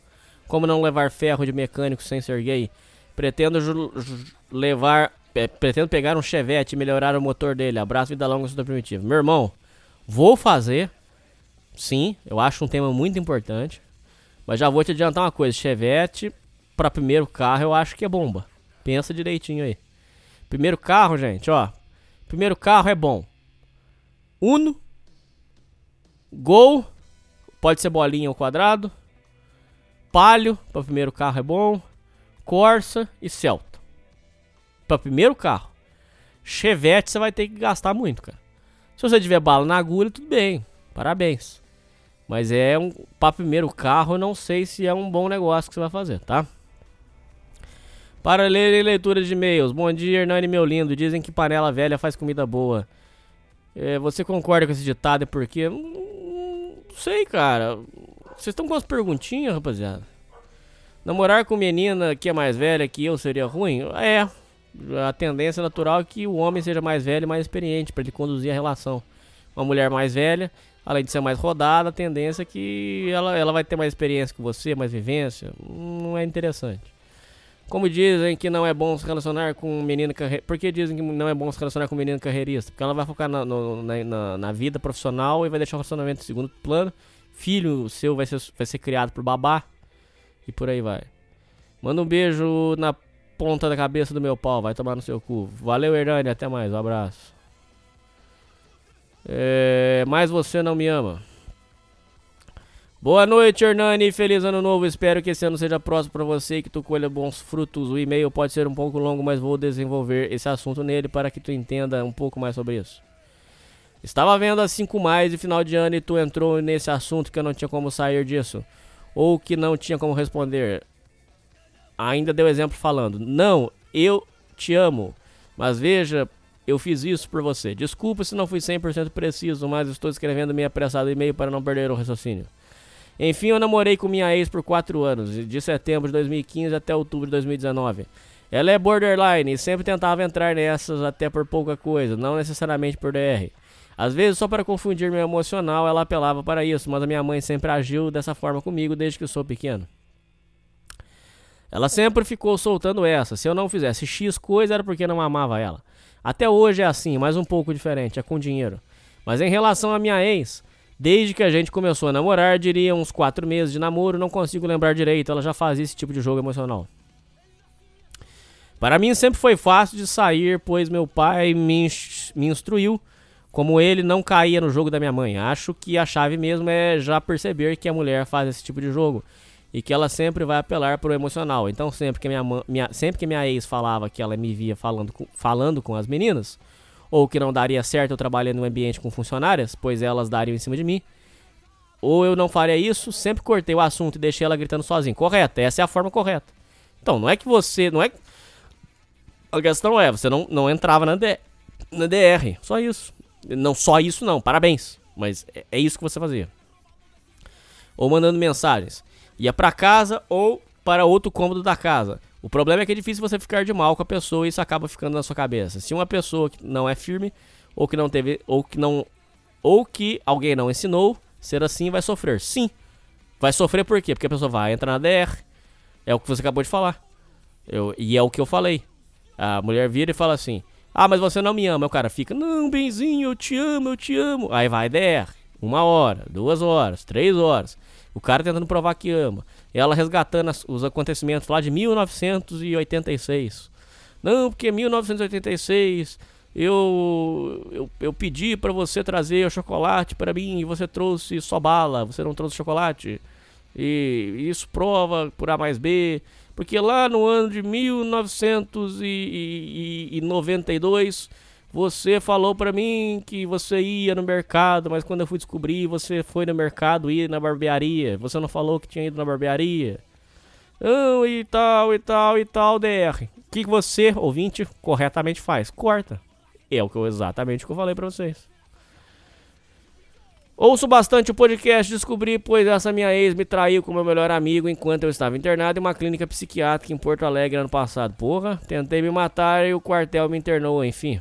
Como não levar ferro de mecânico sem ser gay. Pretendo levar. é, pretendo pegar um Chevette e melhorar o motor dele. Abraço, vida longa, sua primitivo. Meu irmão, vou fazer. Sim, eu acho um tema muito importante. Mas já vou te adiantar uma coisa: Chevette, para primeiro carro, eu acho que é bomba. Pensa direitinho aí. Primeiro carro, gente, ó. Primeiro carro é bom. Uno. Gol. Pode ser bolinha ou quadrado. Palio, para primeiro carro é bom. Corsa e Celta. Para primeiro carro. Chevette você vai ter que gastar muito, cara. Se você tiver bala na agulha, tudo bem. Parabéns. Mas é um para primeiro carro, eu não sei se é um bom negócio que você vai fazer, tá? Para ler leitura de e-mails. Bom dia, Hernani, meu lindo. Dizem que panela velha faz comida boa. É, você concorda com esse ditado por quê? Hum, Não sei, cara. Vocês estão com as perguntinhas, rapaziada? Namorar com menina que é mais velha que eu seria ruim? É. A tendência natural é que o homem seja mais velho e mais experiente para ele conduzir a relação. Uma mulher mais velha, além de ser mais rodada, a tendência é que ela, ela vai ter mais experiência que você, mais vivência. Não é interessante. Como dizem que não é bom se relacionar com um menino carreirista. Por que dizem que não é bom se relacionar com um menino carreirista? Porque ela vai focar na, no- na, na- vida profissional e vai deixar o relacionamento em segundo plano. Filho seu vai ser, vai ser criado por babá. E por aí vai. Manda um beijo na ponta da cabeça do meu pau. Vai tomar no seu cu. Valeu, Hernani. Até mais. Um abraço. É, mas você não me ama. Boa noite, Hernani. Feliz ano novo. Espero que esse ano seja próximo para você e que tu colha bons frutos. O e-mail pode ser um pouco longo, mas vou desenvolver esse assunto nele para que tu entenda um pouco mais sobre isso. Estava vendo as 5 mais de final de ano e tu entrou nesse assunto que eu não tinha como sair disso. Ou que não tinha como responder. Ainda deu exemplo falando: Não, eu te amo. Mas veja, eu fiz isso por você. Desculpa se não fui 100% preciso, mas estou escrevendo meio apressado e-mail para não perder o raciocínio. Enfim, eu namorei com minha ex por 4 anos, de setembro de 2015 até outubro de 2019. Ela é borderline e sempre tentava entrar nessas até por pouca coisa, não necessariamente por DR. Às vezes, só para confundir meu emocional, ela apelava para isso, mas a minha mãe sempre agiu dessa forma comigo desde que eu sou pequeno. Ela sempre ficou soltando essa. Se eu não fizesse X coisa, era porque não amava ela. Até hoje é assim, mas um pouco diferente, é com dinheiro. Mas em relação à minha ex, desde que a gente começou a namorar, diria uns 4 meses de namoro, não consigo lembrar direito, ela já fazia esse tipo de jogo emocional. Para mim sempre foi fácil de sair, pois meu pai me, me instruiu como ele não caía no jogo da minha mãe. Acho que a chave mesmo é já perceber que a mulher faz esse tipo de jogo e que ela sempre vai apelar pro emocional. Então sempre que minha, minha sempre que minha ex falava que ela me via falando com, falando com as meninas ou que não daria certo eu trabalhando em um ambiente com funcionárias, pois elas dariam em cima de mim, ou eu não faria isso, sempre cortei o assunto e deixei ela gritando sozinha. Correto, essa é a forma correta. Então, não é que você, não é a questão é, você não, não entrava na, D, na DR, só isso. Não só isso não, parabéns, mas é, é isso que você fazia. Ou mandando mensagens. Ia pra casa ou para outro cômodo da casa. O problema é que é difícil você ficar de mal com a pessoa e isso acaba ficando na sua cabeça. Se uma pessoa que não é firme ou que não teve ou que não ou que alguém não ensinou ser assim vai sofrer. Sim. Vai sofrer por quê? Porque a pessoa vai entrar na DR. É o que você acabou de falar. Eu, e é o que eu falei. A mulher vira e fala assim: Ah, mas você não me ama. O cara fica: Não, benzinho, eu te amo, eu te amo. Aí vai DR. Uma hora, duas horas, três horas. O cara tentando provar que ama. Ela resgatando as- os acontecimentos lá de 1986. Não, porque 1986 eu, eu, eu pedi pra você trazer o chocolate pra mim e você trouxe só bala, você não trouxe chocolate. E isso prova por A mais B. Porque lá no ano de 1992 você falou pra mim que você ia no mercado, mas quando eu fui descobrir, você foi no mercado e na barbearia. Você não falou que tinha ido na barbearia. Ah, e tal, e tal, e tal, DR. O que que você, ouvinte, corretamente faz? Corta. É o que eu, exatamente o que eu falei pra vocês. Ouço bastante o podcast, descobri, pois essa minha ex me traiu com meu melhor amigo enquanto eu estava internado em uma clínica psiquiátrica em Porto Alegre ano passado. Porra, tentei me matar e o quartel me internou, enfim.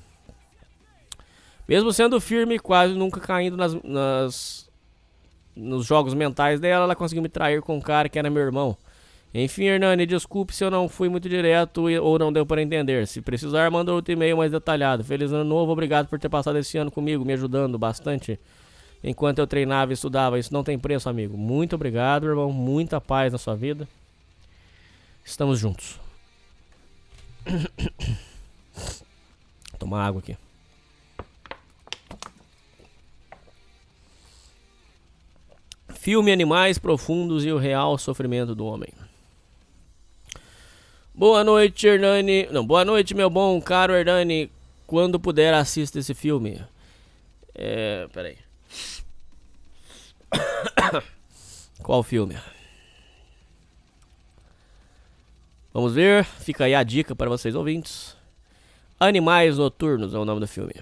Mesmo sendo firme e quase nunca caindo nas, nas- nos jogos mentais dela, ela conseguiu me trair com um cara que era meu irmão. Enfim, Hernani, desculpe se eu não fui muito direto ou não deu para entender. Se precisar, manda outro e-mail mais detalhado. Feliz ano novo, obrigado por ter passado esse ano comigo, me ajudando bastante enquanto eu treinava e estudava. Isso não tem preço, amigo. Muito obrigado, irmão. Muita paz na sua vida. Estamos juntos. Tomar água aqui. Filme Animais Profundos e o Real Sofrimento do Homem. Boa noite, Hernani. Não, boa noite, meu bom caro Hernani. Quando puder, assista esse filme. É. Peraí. Qual filme? Vamos ver. Fica aí a dica para vocês ouvintes. Animais Noturnos é o nome do filme.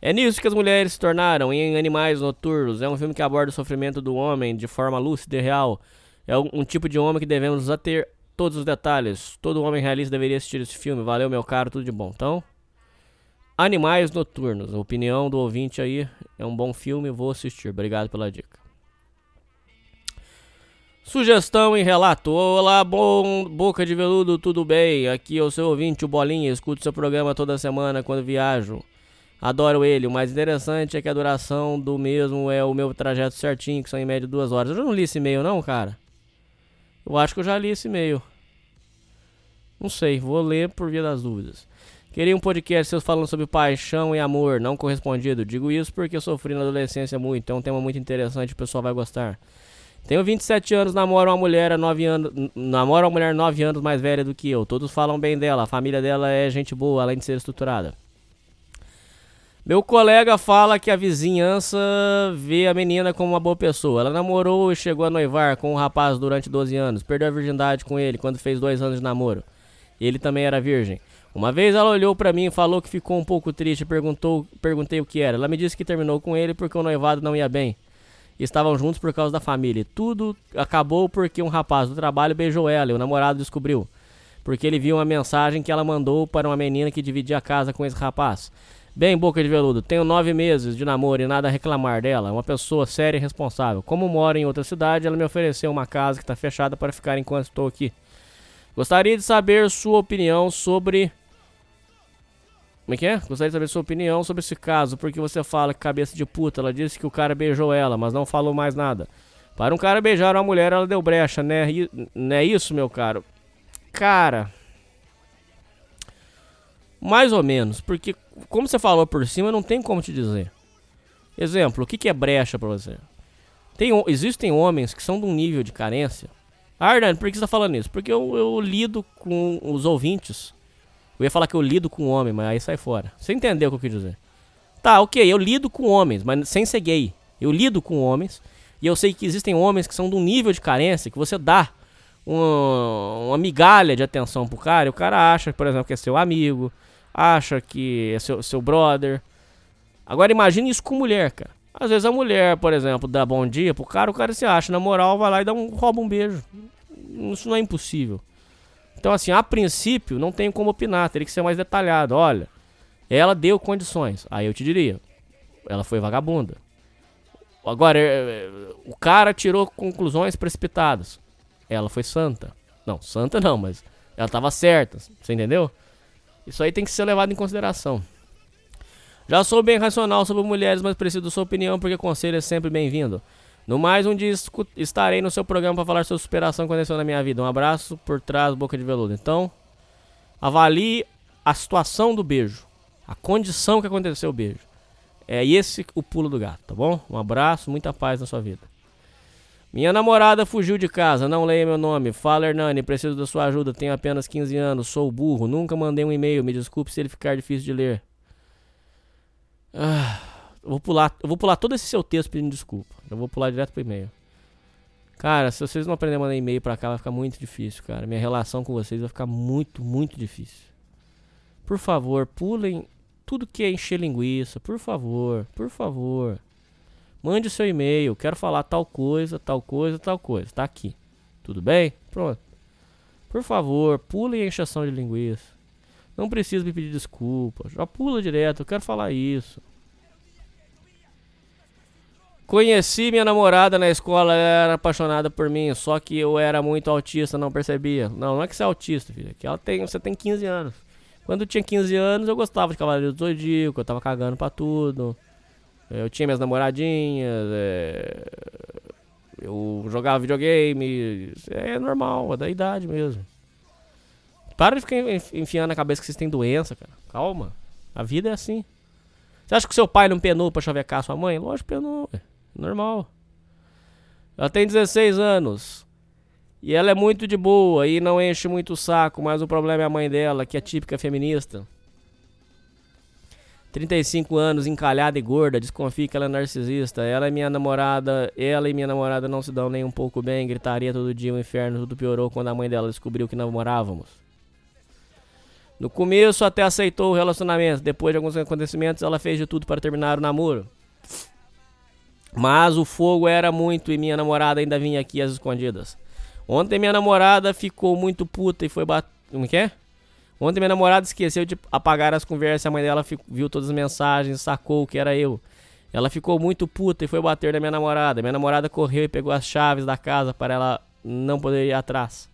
É nisso que as mulheres se tornaram em Animais Noturnos. É um filme que aborda o sofrimento do homem de forma lúcida e real. É um, tipo de homem que devemos ater todos os detalhes. Todo homem realista deveria assistir esse filme. Valeu, meu caro, tudo de bom. Então, Animais Noturnos. A opinião do ouvinte aí é um bom filme, vou assistir. Obrigado pela dica. Sugestão e relato. Olá, bom boca de veludo, tudo bem? Aqui é o seu ouvinte, o Bolinha. Escuto seu programa toda semana quando viajo. Adoro ele. O mais interessante é que a duração do mesmo é o meu trajeto certinho, que são em média duas horas. Eu não li esse e-mail, não, cara. Eu acho que eu já li esse e-mail. Não sei, vou ler por via das dúvidas. Queria um podcast seus falando sobre paixão e amor não correspondido. Digo isso porque eu sofri na adolescência muito. É um tema muito interessante, o pessoal vai gostar. Tenho 27 anos, namoro uma mulher há 9 anos, namoro uma mulher 9 anos mais velha do que eu. Todos falam bem dela, a família dela é gente boa, além de ser estruturada. Meu colega fala que a vizinhança vê a menina como uma boa pessoa. Ela namorou e chegou a noivar com um rapaz durante 12 anos. Perdeu a virgindade com ele quando fez dois anos de namoro. Ele também era virgem. Uma vez ela olhou pra mim e falou que ficou um pouco triste e perguntou, perguntei o que era. Ela me disse que terminou com ele porque o noivado não ia bem. Estavam juntos por causa da família. Tudo acabou porque um rapaz do trabalho beijou ela e o namorado descobriu. Porque ele viu uma mensagem que ela mandou para uma menina que dividia a casa com esse rapaz. Bem, boca de veludo, tenho nove meses de namoro e nada a reclamar dela. Uma pessoa séria e responsável. Como moro em outra cidade, ela me ofereceu uma casa que está fechada para ficar enquanto estou aqui. Gostaria de saber sua opinião sobre. Como é que é? Gostaria de saber sua opinião sobre esse caso, porque você fala que cabeça de puta. Ela disse que o cara beijou ela, mas não falou mais nada. Para um cara beijar uma mulher, ela deu brecha, né? Não é isso, meu caro? Cara. Mais ou menos, porque como você falou por cima, não tem como te dizer. Exemplo, o que, que é brecha pra você? Tem, existem homens que são de um nível de carência. Ah, por que você tá falando isso? Porque eu, eu lido com os ouvintes. Eu ia falar que eu lido com homem, mas aí sai fora. Você entendeu o que eu quis dizer? Tá, ok, eu lido com homens, mas sem ser gay. Eu lido com homens. E eu sei que existem homens que são de um nível de carência que você dá uma, uma migalha de atenção pro cara e o cara acha, por exemplo, que é seu amigo, acha que é seu, seu brother. Agora imagine isso com mulher, cara. Às vezes a mulher, por exemplo, dá bom dia pro cara, o cara se acha, na moral, vai lá e dá um, rouba um beijo. Isso não é impossível. Então, assim, a princípio, não tenho como opinar, teria que ser mais detalhado. Olha, ela deu condições. Aí eu te diria, ela foi vagabunda. Agora, é, é, o cara tirou conclusões precipitadas. Ela foi santa. Não, santa não, mas ela tava certa. Você entendeu? Isso aí tem que ser levado em consideração. Já sou bem racional sobre mulheres, mas preciso da sua opinião porque conselho é sempre bem-vindo. No mais, um dia estarei no seu programa para falar sobre superação que aconteceu na minha vida. Um abraço por trás, boca de veludo. Então, avalie a situação do beijo, a condição que aconteceu o beijo. É esse o pulo do gato, tá bom? Um abraço, muita paz na sua vida. Minha namorada fugiu de casa, não leia meu nome. Fala Hernani, preciso da sua ajuda. Tenho apenas 15 anos, sou burro, nunca mandei um e-mail. Me desculpe se ele ficar difícil de ler. Ah, vou pular, eu vou pular todo esse seu texto pedindo desculpa. Eu vou pular direto pro e-mail. Cara, se vocês não aprenderem a mandar e-mail pra cá, vai ficar muito difícil, cara. Minha relação com vocês vai ficar muito, muito difícil. Por favor, pulem tudo que é encher linguiça. Por favor, por favor. Mande o seu e-mail. Quero falar tal coisa, tal coisa, tal coisa. Tá aqui. Tudo bem? Pronto. Por favor, pulem a encheção de linguiça. Não precisa me pedir desculpa. Já pula direto. Eu quero falar isso. Conheci minha namorada na escola, ela era apaixonada por mim, só que eu era muito autista, não percebia. Não, não é que você é autista, filha, é que ela tem, você tem 15 anos. Quando eu tinha 15 anos, eu gostava de Cavaleiro do Zodíaco, eu tava cagando pra tudo. Eu tinha minhas namoradinhas, é... eu jogava videogame, é normal, é da idade mesmo. Para de ficar enfiando na cabeça que vocês têm doença, cara. Calma, a vida é assim. Você acha que seu pai não penou pra chavecar sua mãe? Lógico que penou, é normal. Ela tem 16 anos. E ela é muito de boa e não enche muito o saco, mas o problema é a mãe dela, que é típica feminista. 35 anos, encalhada e gorda, desconfia que ela é narcisista. Ela é minha namorada, ela e minha namorada não se dão nem um pouco bem, gritaria todo dia, o inferno, tudo piorou quando a mãe dela descobriu que namorávamos. No começo até aceitou o relacionamento, depois de alguns acontecimentos ela fez de tudo para terminar o namoro. Mas o fogo era muito e minha namorada ainda vinha aqui às escondidas. Ontem minha namorada ficou muito puta e foi bater. Como que é? Ontem minha namorada esqueceu de apagar as conversas. A mãe dela viu todas as mensagens, sacou que era eu. Ela ficou muito puta e foi bater na minha namorada. Minha namorada correu e pegou as chaves da casa para ela não poder ir atrás.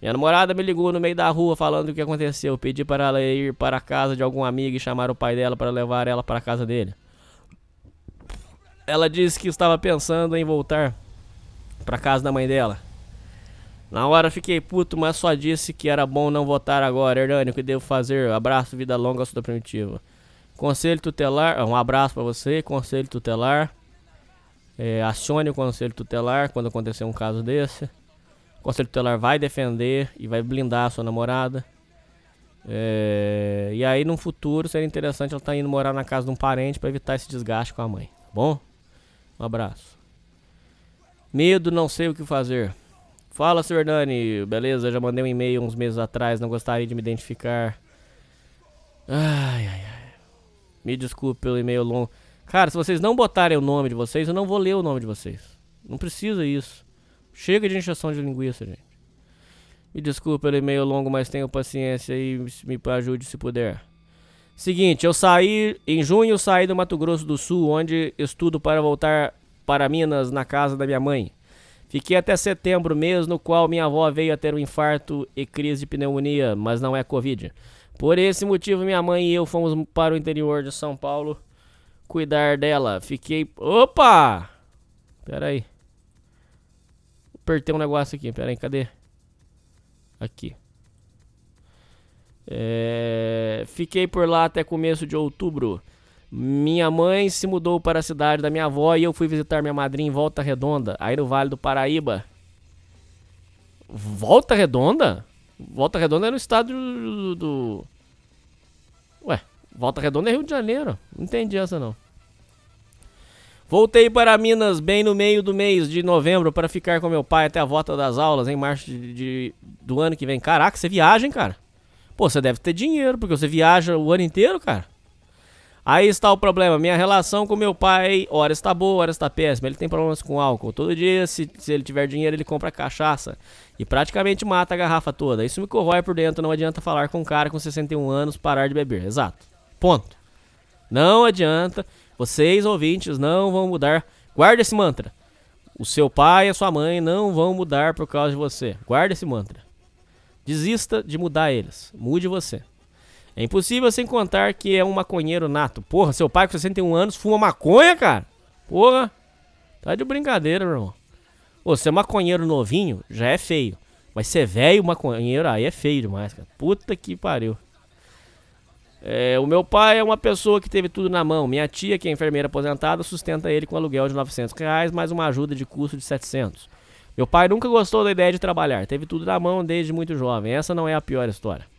Minha namorada me ligou no meio da rua falando o que aconteceu. Pedi para ela ir para a casa de algum amigo e chamar o pai dela para levar ela para a casa dele. Ela disse que estava pensando em voltar para a casa da mãe dela. Na hora fiquei puto, mas só disse que era bom não votar agora. Hernani, o que devo fazer? Abraço, vida longa, da primitiva. Conselho tutelar, um abraço para você, conselho tutelar. É, acione o conselho tutelar quando acontecer um caso desse. O conselho tutelar vai defender e vai blindar a sua namorada. É, e aí, no futuro, seria interessante ela estar tá indo morar na casa de um parente para evitar esse desgaste com a mãe. Tá bom? Um abraço. Medo, não sei o que fazer. Fala, senhor Dani. Beleza, já mandei um e-mail uns meses atrás, não gostaria de me identificar. Ai, ai, ai. Me desculpe pelo e-mail longo. Cara, se vocês não botarem o nome de vocês, eu não vou ler o nome de vocês. Não precisa isso. Chega de injeção de linguiça, gente. Me desculpe pelo e-mail longo, mas tenha paciência e me ajude se puder. Seguinte, eu saí em junho, saí do Mato Grosso do Sul, onde estudo para voltar para Minas na casa da minha mãe. Fiquei até setembro, mês no qual minha avó veio a ter um infarto e crise de pneumonia, mas não é Covid. Por esse motivo, minha mãe e eu fomos para o interior de São Paulo cuidar dela. Fiquei. Opa! Pera aí. Apertei um negócio aqui, pera aí, cadê? Aqui. É... Fiquei por lá até começo de outubro. Minha mãe se mudou para a cidade da minha avó e eu fui visitar minha madrinha em Volta Redonda, aí no Vale do Paraíba. Volta Redonda? Volta Redonda é no estado do, do. Ué, Volta Redonda é Rio de Janeiro. Não entendi essa não. Voltei para Minas bem no meio do mês de novembro para ficar com meu pai até a volta das aulas em março de, de, do ano que vem. Caraca, você viaja, hein, cara? Pô, você deve ter dinheiro, porque você viaja o ano inteiro, cara. Aí está o problema. Minha relação com meu pai, ora está boa, ora está péssima. Ele tem problemas com álcool. Todo dia, se, se ele tiver dinheiro, ele compra cachaça. E praticamente mata a garrafa toda. Isso me corrói por dentro. Não adianta falar com um cara com 61 anos parar de beber. Exato. Ponto. Não adianta. Vocês, ouvintes, não vão mudar. Guarda esse mantra. O seu pai e a sua mãe não vão mudar por causa de você. Guarda esse mantra. Desista de mudar eles. Mude você. É impossível sem contar que é um maconheiro nato. Porra, seu pai com 61 anos fuma maconha, cara? Porra. Tá de brincadeira, meu irmão. Ô, ser maconheiro novinho já é feio. Mas ser velho maconheiro aí é feio demais, cara. Puta que pariu. É, o meu pai é uma pessoa que teve tudo na mão. Minha tia, que é enfermeira aposentada, sustenta ele com aluguel de 900 reais, mais uma ajuda de custo de 700. Meu pai nunca gostou da ideia de trabalhar. Teve tudo na mão desde muito jovem. Essa não é a pior história.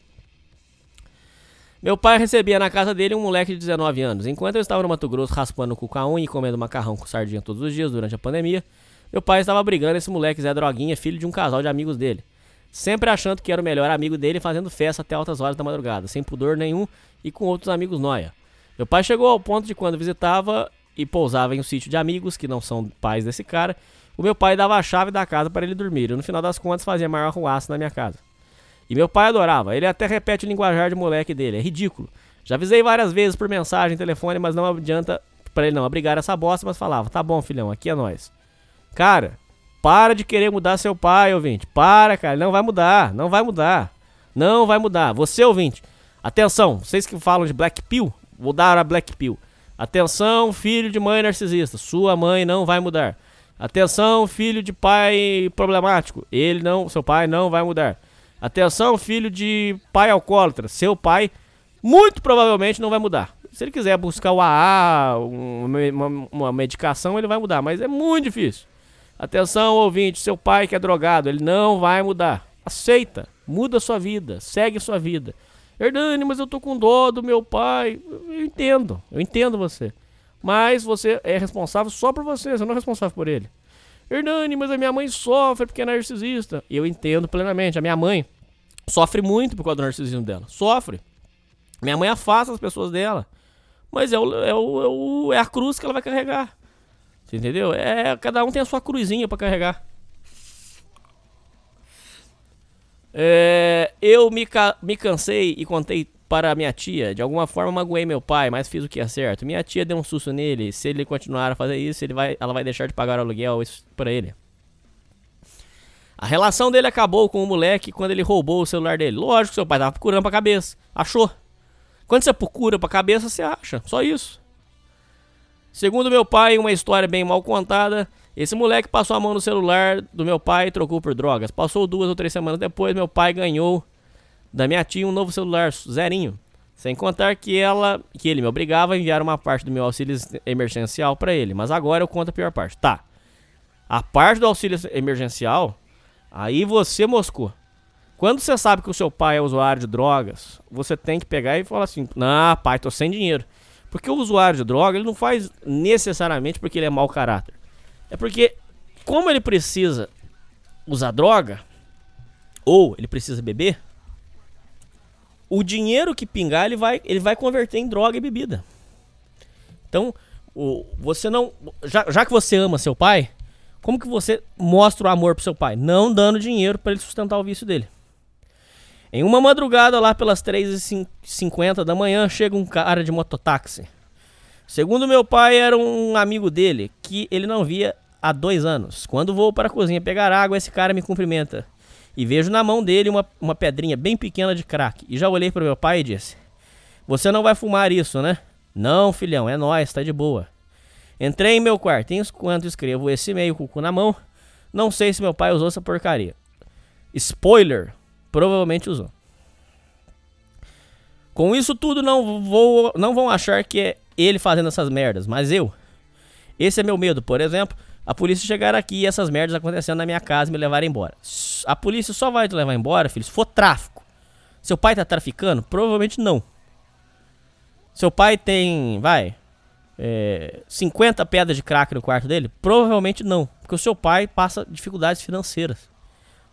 Meu pai recebia na casa dele um moleque de 19 anos. Enquanto eu estava no Mato Grosso raspando o cu com a unha e comendo macarrão com sardinha todos os dias durante a pandemia, Meu pai estava brigando esse moleque Zé Droguinha, filho de um casal de amigos dele. Sempre achando que era o melhor amigo dele, fazendo festa até altas horas da madrugada, sem pudor nenhum e com outros amigos noia. Meu pai chegou ao ponto de quando visitava e pousava em um sítio de amigos que não são pais desse cara, o meu pai dava a chave da casa para ele dormir. E no final das contas fazia maior ruaça na minha casa. E meu pai adorava. Ele até repete o linguajar de moleque dele. É ridículo. Já avisei várias vezes por mensagem, telefone, mas não adianta para ele não abrigar essa bosta, mas falava: "Tá bom, filhão, aqui é nós". Cara, para de querer mudar seu pai, ouvinte. Para, cara, não vai mudar, não vai mudar. Não vai mudar. Você, ouvinte, atenção, vocês que falam de Black Pill, vou dar a Black Pill. Atenção, filho de mãe narcisista, sua mãe não vai mudar. Atenção, filho de pai problemático, ele não, seu pai não vai mudar. Atenção, filho de pai alcoólatra, seu pai muito provavelmente não vai mudar. Se ele quiser buscar o AA, uma, uma, medicação, ele vai mudar, mas é muito difícil. Atenção, ouvinte, seu pai que é drogado, ele não vai mudar. Aceita, muda sua vida, segue sua vida. Hernani, mas eu tô com dó do meu pai. Eu entendo, eu entendo você. Mas você é responsável só por você, você não é responsável por ele. Hernani, mas a minha mãe sofre porque é narcisista. E eu entendo plenamente. A minha mãe sofre muito por causa do narcisismo dela. Sofre. Minha mãe afasta as pessoas dela. Mas é, o, é, o, é, o, é a cruz que ela vai carregar. Você entendeu? É, cada um tem a sua cruzinha para carregar. É, eu me, me cansei e contei para minha tia. De alguma forma magoei meu pai, mas fiz o que é certo. Minha tia deu um susto nele. Se ele continuar a fazer isso, ele vai, ela vai deixar de pagar o aluguel para ele. A relação dele acabou com o moleque quando ele roubou o celular dele. Lógico seu pai tava procurando pra cabeça. Achou. Quando você procura pra cabeça, você acha. Só isso. Segundo meu pai, uma história bem mal contada, esse moleque passou a mão no celular do meu pai e trocou por drogas. Passou duas ou três semanas depois, meu pai ganhou da minha tia um novo celular, zerinho. Sem contar que ela, que ele me obrigava a enviar uma parte do meu auxílio emergencial para ele. Mas agora eu conto a pior parte. Tá. A parte do auxílio emergencial, aí você moscou. Quando você sabe que o seu pai é usuário de drogas, você tem que pegar e falar assim: "Não, pai, tô sem dinheiro". Porque o usuário de droga, ele não faz necessariamente porque ele é mau caráter. É porque, como ele precisa usar droga, ou ele precisa beber, o dinheiro que pingar ele vai, ele vai converter em droga e bebida. Então, o, você não. Já, já que você ama seu pai, como que você mostra o amor pro seu pai? Não dando dinheiro para ele sustentar o vício dele. Em uma madrugada, lá pelas 3h50 da manhã, chega um cara de mototáxi. Segundo meu pai, era um amigo dele que ele não via há dois anos. Quando vou para a cozinha pegar água, esse cara me cumprimenta. E vejo na mão dele uma, uma pedrinha bem pequena de crack. E já olhei para meu pai e disse: Você não vai fumar isso, né? Não, filhão, é nós, tá de boa. Entrei em meu quarto enquanto escrevo esse e-mail com o cu na mão. Não sei se meu pai usou essa porcaria. Spoiler: Provavelmente usou. Com isso tudo, não, vou, não vão achar que é ele fazendo essas merdas, mas eu. Esse é meu medo, por exemplo, a polícia chegar aqui e essas merdas acontecendo na minha casa me levar embora. A polícia só vai te levar embora, filho, se for tráfico. Seu pai tá traficando? Provavelmente não. Seu pai tem, vai, é, 50 pedras de crack no quarto dele? Provavelmente não, porque o seu pai passa dificuldades financeiras.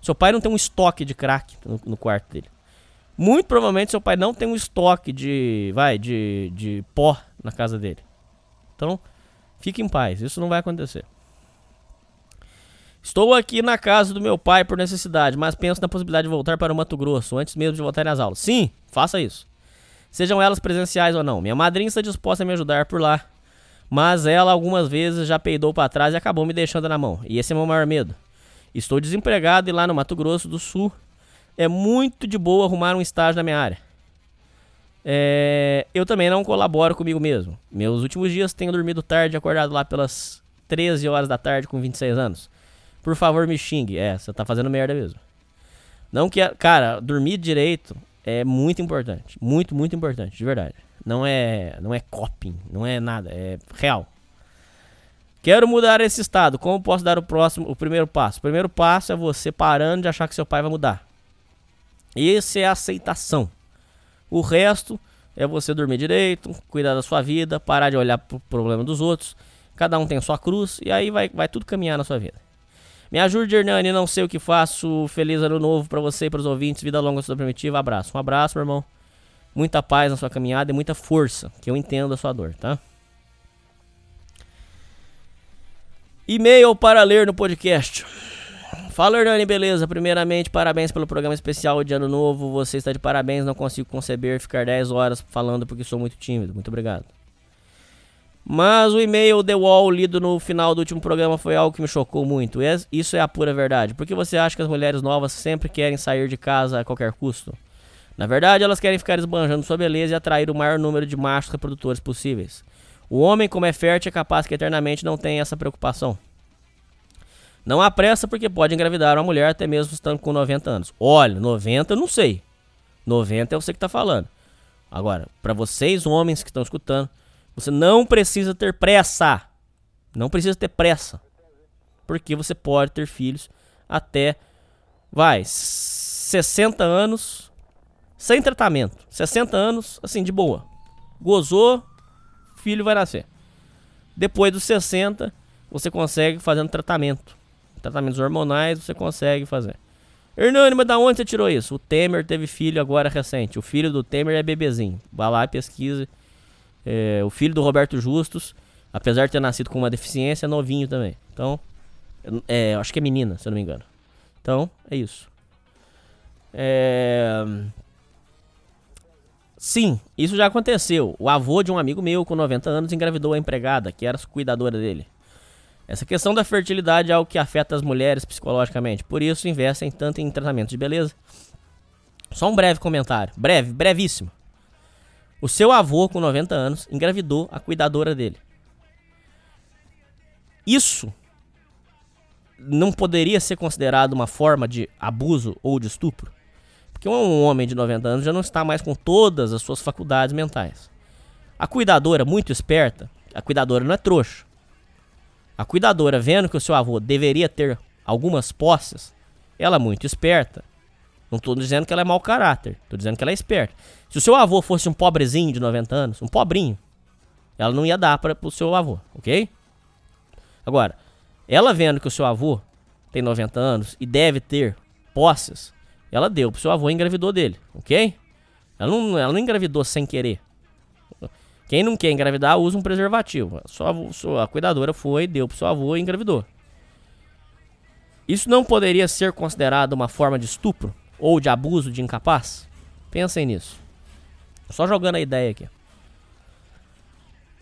Seu pai não tem um estoque de crack no, no, quarto dele. Muito provavelmente seu pai não tem um estoque de, vai, de, de pó na casa dele. Então, fique em paz, isso não vai acontecer. Estou aqui na casa do meu pai por necessidade, mas penso na possibilidade de voltar para o Mato Grosso antes mesmo de voltar às aulas. Sim, faça isso. Sejam elas presenciais ou não. Minha madrinha está disposta a me ajudar por lá, mas ela algumas vezes já peidou para trás e acabou me deixando na mão. E esse é meu maior medo. Estou desempregado e lá no Mato Grosso do Sul é muito de boa arrumar um estágio na minha área. É, eu também não colaboro comigo mesmo. Meus últimos dias tenho dormido tarde, acordado lá pelas 13 horas da tarde com 26 anos. Por favor, me xingue. É, você tá fazendo merda mesmo. Não que, cara, dormir direito é muito importante, muito, muito importante, de verdade. Não é, não é coping, não é nada, é real. Quero mudar esse estado. Como posso dar o próximo, o primeiro passo? O primeiro passo é você parando de achar que seu pai vai mudar. Esse é a aceitação. O resto é você dormir direito, cuidar da sua vida, parar de olhar pro problema dos outros. Cada um tem a sua cruz e aí vai, vai tudo caminhar na sua vida. Me ajude, Hernani, não sei o que faço. Feliz ano novo pra você e pros ouvintes. Vida longa, sua primitiva. Abraço. Um abraço, meu irmão. Muita paz na sua caminhada e muita força, que eu entendo a sua dor, tá? E-mail para ler no podcast. Fala, Hernani, beleza? Primeiramente, parabéns pelo programa especial de Ano Novo. Você está de parabéns, não consigo conceber ficar 10 horas falando porque sou muito tímido. Muito obrigado. Mas o e-mail The Wall lido no final do último programa foi algo que me chocou muito. É- Isso é a pura verdade. Por que você acha que as mulheres novas sempre querem sair de casa a qualquer custo? Na verdade, elas querem ficar esbanjando sua beleza e atrair o maior número de machos reprodutores possíveis. O homem, como é fértil, é capaz que eternamente não tenha essa preocupação. Não há pressa porque pode engravidar uma mulher até mesmo estando com 90 anos. Olha, 90 eu não sei. 90 é você que tá falando. Agora, para vocês homens que estão escutando, você não precisa ter pressa. Não precisa ter pressa. Porque você pode ter filhos até vai 60 anos sem tratamento. 60 anos assim de boa. Gozou, filho vai nascer. Depois dos 60, você consegue fazendo tratamento. Tratamentos hormonais você consegue fazer. Hernani, mas da onde você tirou isso? O Temer teve filho agora recente. O filho do Temer é bebezinho. Vai lá e pesquise. É, o filho do Roberto Justus, apesar de ter nascido com uma deficiência, é novinho também. Então, é, acho que é menina, se eu não me engano. Então, é isso. É... Sim, isso já aconteceu. O avô de um amigo meu com 90 anos engravidou a empregada, que era cuidadora dele. Essa questão da fertilidade é algo que afeta as mulheres psicologicamente, por isso investem tanto em tratamento de beleza. Só um breve comentário, breve, brevíssimo. O seu avô com 90 anos engravidou a cuidadora dele. Isso não poderia ser considerado uma forma de abuso ou de estupro? Porque um homem de 90 anos já não está mais com todas as suas faculdades mentais. A cuidadora, muito esperta, a cuidadora não é trouxa. A cuidadora, vendo que o seu avô deveria ter algumas posses, ela muito esperta. Não estou dizendo que ela é mau caráter, estou dizendo que ela é esperta. Se o seu avô fosse um pobrezinho de 90 anos, um pobrinho, ela não ia dar para o seu avô, ok? Agora, ela vendo que o seu avô tem 90 anos e deve ter posses, ela deu pro seu avô e engravidou dele, ok? Ela não, ela não engravidou sem querer. Quem não quer engravidar usa um preservativo. Sua, sua- cuidadora foi, deu pro seu avô e engravidou. Isso não poderia ser considerado uma forma de estupro ou de abuso de incapaz? Pensem nisso. Só jogando a ideia aqui.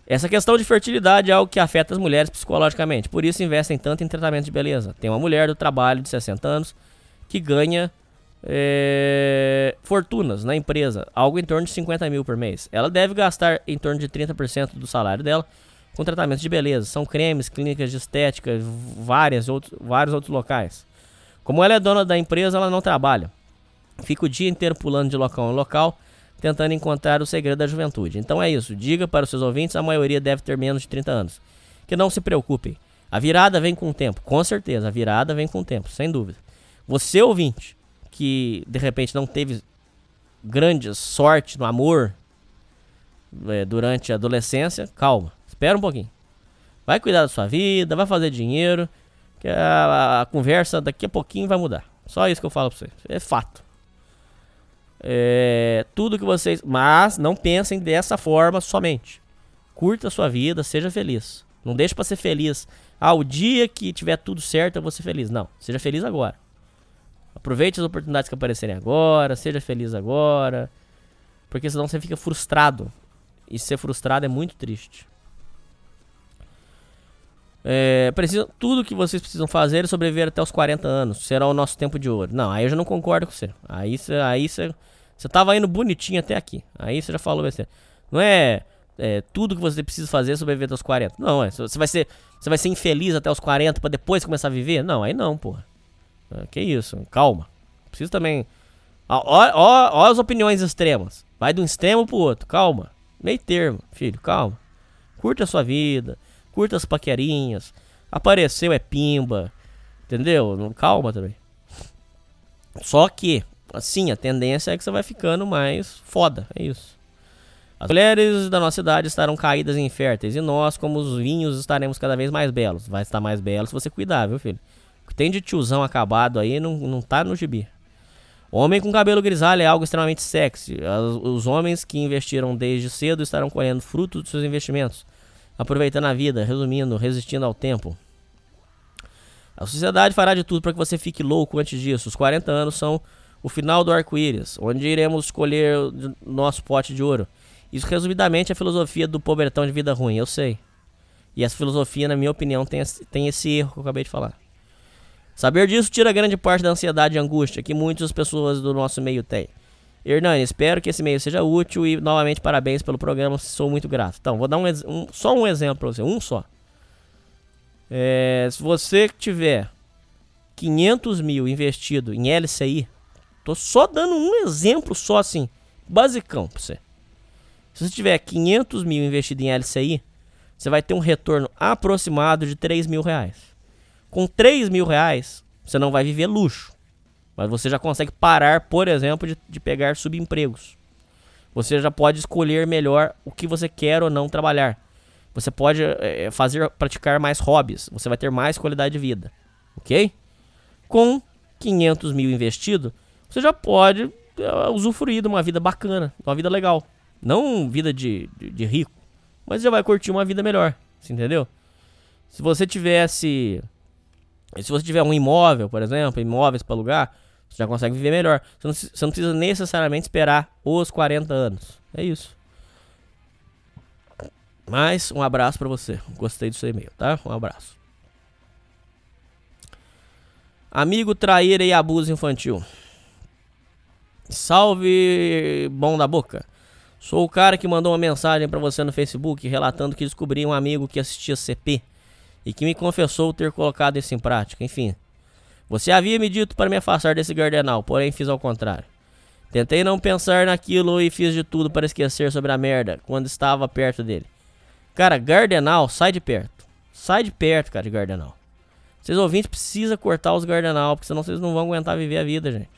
Essa questão de fertilidade é algo que afeta as mulheres psicologicamente. Por isso investem tanto em tratamento de beleza. Tem uma mulher do trabalho de 60 anos que ganha é, fortunas na empresa, algo em torno de 50 mil por mês. Ela deve gastar em torno de 30% do salário dela com tratamentos de beleza. São cremes, clínicas de estética, várias outros, vários outros locais. Como ela é dona da empresa, ela não trabalha. Fica o dia inteiro pulando de local em local, tentando encontrar o segredo da juventude. Então é isso. Diga para os seus ouvintes, a maioria deve ter menos de 30 anos. Que não se preocupem. A virada vem com o tempo, com certeza. A virada vem com o tempo, sem dúvida. Você ouvinte, que de repente não teve grande sorte no amor é, durante a adolescência, calma, espera um pouquinho. Vai cuidar da sua vida, vai fazer dinheiro, que a, a conversa daqui a pouquinho vai mudar. Só isso que eu falo pra vocês. É fato. É, tudo que vocês. Mas não pensem dessa forma somente. Curta a sua vida, seja feliz. Não deixe pra ser feliz. Ah, o dia que tiver tudo certo eu vou ser feliz. Não, seja feliz agora. Aproveite as oportunidades que aparecerem agora, seja feliz agora. Porque senão você fica frustrado. E ser frustrado é muito triste. É, precisa, tudo que vocês precisam fazer é sobreviver até os 40 anos. Será o nosso tempo de ouro. Não, aí eu já não concordo com você. Aí você. Aí você. Você tava indo bonitinho até aqui. Aí você já falou besteira. Não é, é tudo que você precisa fazer é sobreviver até os 40. Não, é. Você vai ser. Você vai ser infeliz até os 40 pra depois começar a viver? Não, aí não, porra. Ah, Que isso, calma. Preciso também. Ó, ó, ó, as opiniões extremas. Vai de um extremo pro outro, calma. Meio termo, filho, calma. Curta a sua vida, curta as paquerinhas. Apareceu é pimba, entendeu? Calma também. Só que, assim, a tendência é que você vai ficando mais foda, é isso. As mulheres da nossa idade estarão caídas e inférteis, e nós, como os vinhos, estaremos cada vez mais belos. Vai estar mais belo se você cuidar, viu, filho? O que tem de tiozão acabado aí não, não tá no gibi. Homem com cabelo grisalho é algo extremamente sexy. As- Os homens que investiram desde cedo estarão colhendo frutos dos seus investimentos, aproveitando a vida, resumindo, resistindo ao tempo. A sociedade fará de tudo para que você fique louco antes disso. Os 40 anos são o final do arco-íris, onde iremos escolher nosso pote de ouro. Isso, resumidamente, é a filosofia do pobretão de vida ruim, eu sei. E essa filosofia, na minha opinião, tem esse, tem esse erro que eu acabei de falar. Saber disso tira grande parte da ansiedade e angústia que muitas pessoas do nosso meio têm. Hernani, espero que esse meio seja útil e, novamente, parabéns pelo programa, sou muito grato. Então, vou dar um, um- só um exemplo pra você, um só. É, se você tiver 500 mil investido em LCI, tô só dando um exemplo só assim, basicão pra você. Se você tiver 500 mil investido em LCI, você vai ter um retorno aproximado de 3 mil reais. Com 3 mil reais, você não vai viver luxo. Mas você já consegue parar, por exemplo, de, de pegar subempregos. Você já pode escolher melhor o que você quer ou não trabalhar. Você pode eh, fazer, praticar mais hobbies. Você vai ter mais qualidade de vida. Ok? Com 500 mil investido, você já pode eh, usufruir de uma vida bacana, de uma vida legal. Não vida de, de, de rico, mas já vai curtir uma vida melhor. Entendeu? Se você tivesse. Se você tiver um imóvel, por exemplo, imóveis para alugar, você já consegue viver melhor. Você não, você não precisa necessariamente esperar os 40 anos. É isso. Mas um abraço pra você. Gostei do seu e-mail, tá? Um abraço. Amigo traíra e abuso infantil. Salve, bom da boca. Sou o cara que mandou uma mensagem pra você no Facebook relatando que descobri um amigo que assistia CP e que me confessou ter colocado isso em prática. Enfim, você havia me dito para me afastar desse gardenal, porém fiz ao contrário. Tentei não pensar naquilo e fiz de tudo para esquecer sobre a merda quando estava perto dele. Cara, Gardenal, sai de perto. Sai de perto, cara, de Gardenal. Vocês ouvintes precisam cortar os Gardenal, porque senão vocês não vão aguentar viver a vida, gente.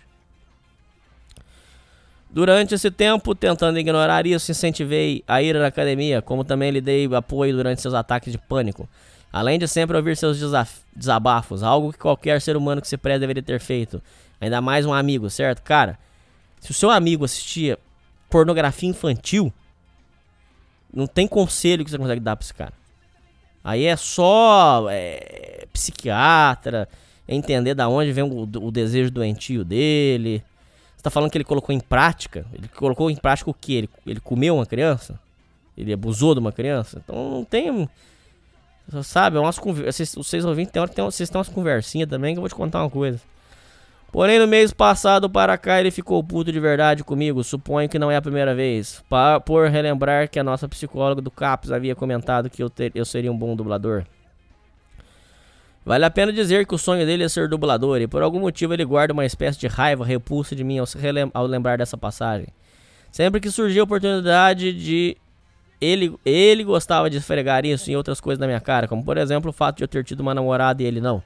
Durante esse tempo, tentando ignorar isso, incentivei a ir à academia, como também lhe dei apoio durante seus ataques de pânico. Além de sempre ouvir seus desabafos, algo que qualquer ser humano que se preze deveria ter feito. Ainda mais um amigo, certo? Cara, se o seu amigo assistia pornografia infantil, não tem conselho que você consegue dar pra esse cara. Aí é só é, psiquiatra, é entender da onde vem o, o desejo doentio dele. Você tá falando que ele colocou em prática? Ele colocou em prática o quê? Ele, ele comeu uma criança? Ele abusou de uma criança? Então não tem. Sabe, é umas conversas. Vocês ouvintes, tem hora que vocês têm umas conversinhas também que eu vou te contar uma coisa. Porém, no mês passado para cá ele ficou puto de verdade comigo. Suponho que não é a primeira vez. Pa- por relembrar que a nossa psicóloga do CAPS havia comentado que eu, eu seria um bom dublador. Vale a pena dizer que o sonho dele é ser dublador e por algum motivo ele guarda uma espécie de raiva, repulsa de mim ao, ao lembrar dessa passagem. Sempre que surgia a oportunidade de. Ele, ele gostava de esfregar isso em outras coisas na minha cara, como por exemplo o fato de eu ter tido uma namorada e ele não.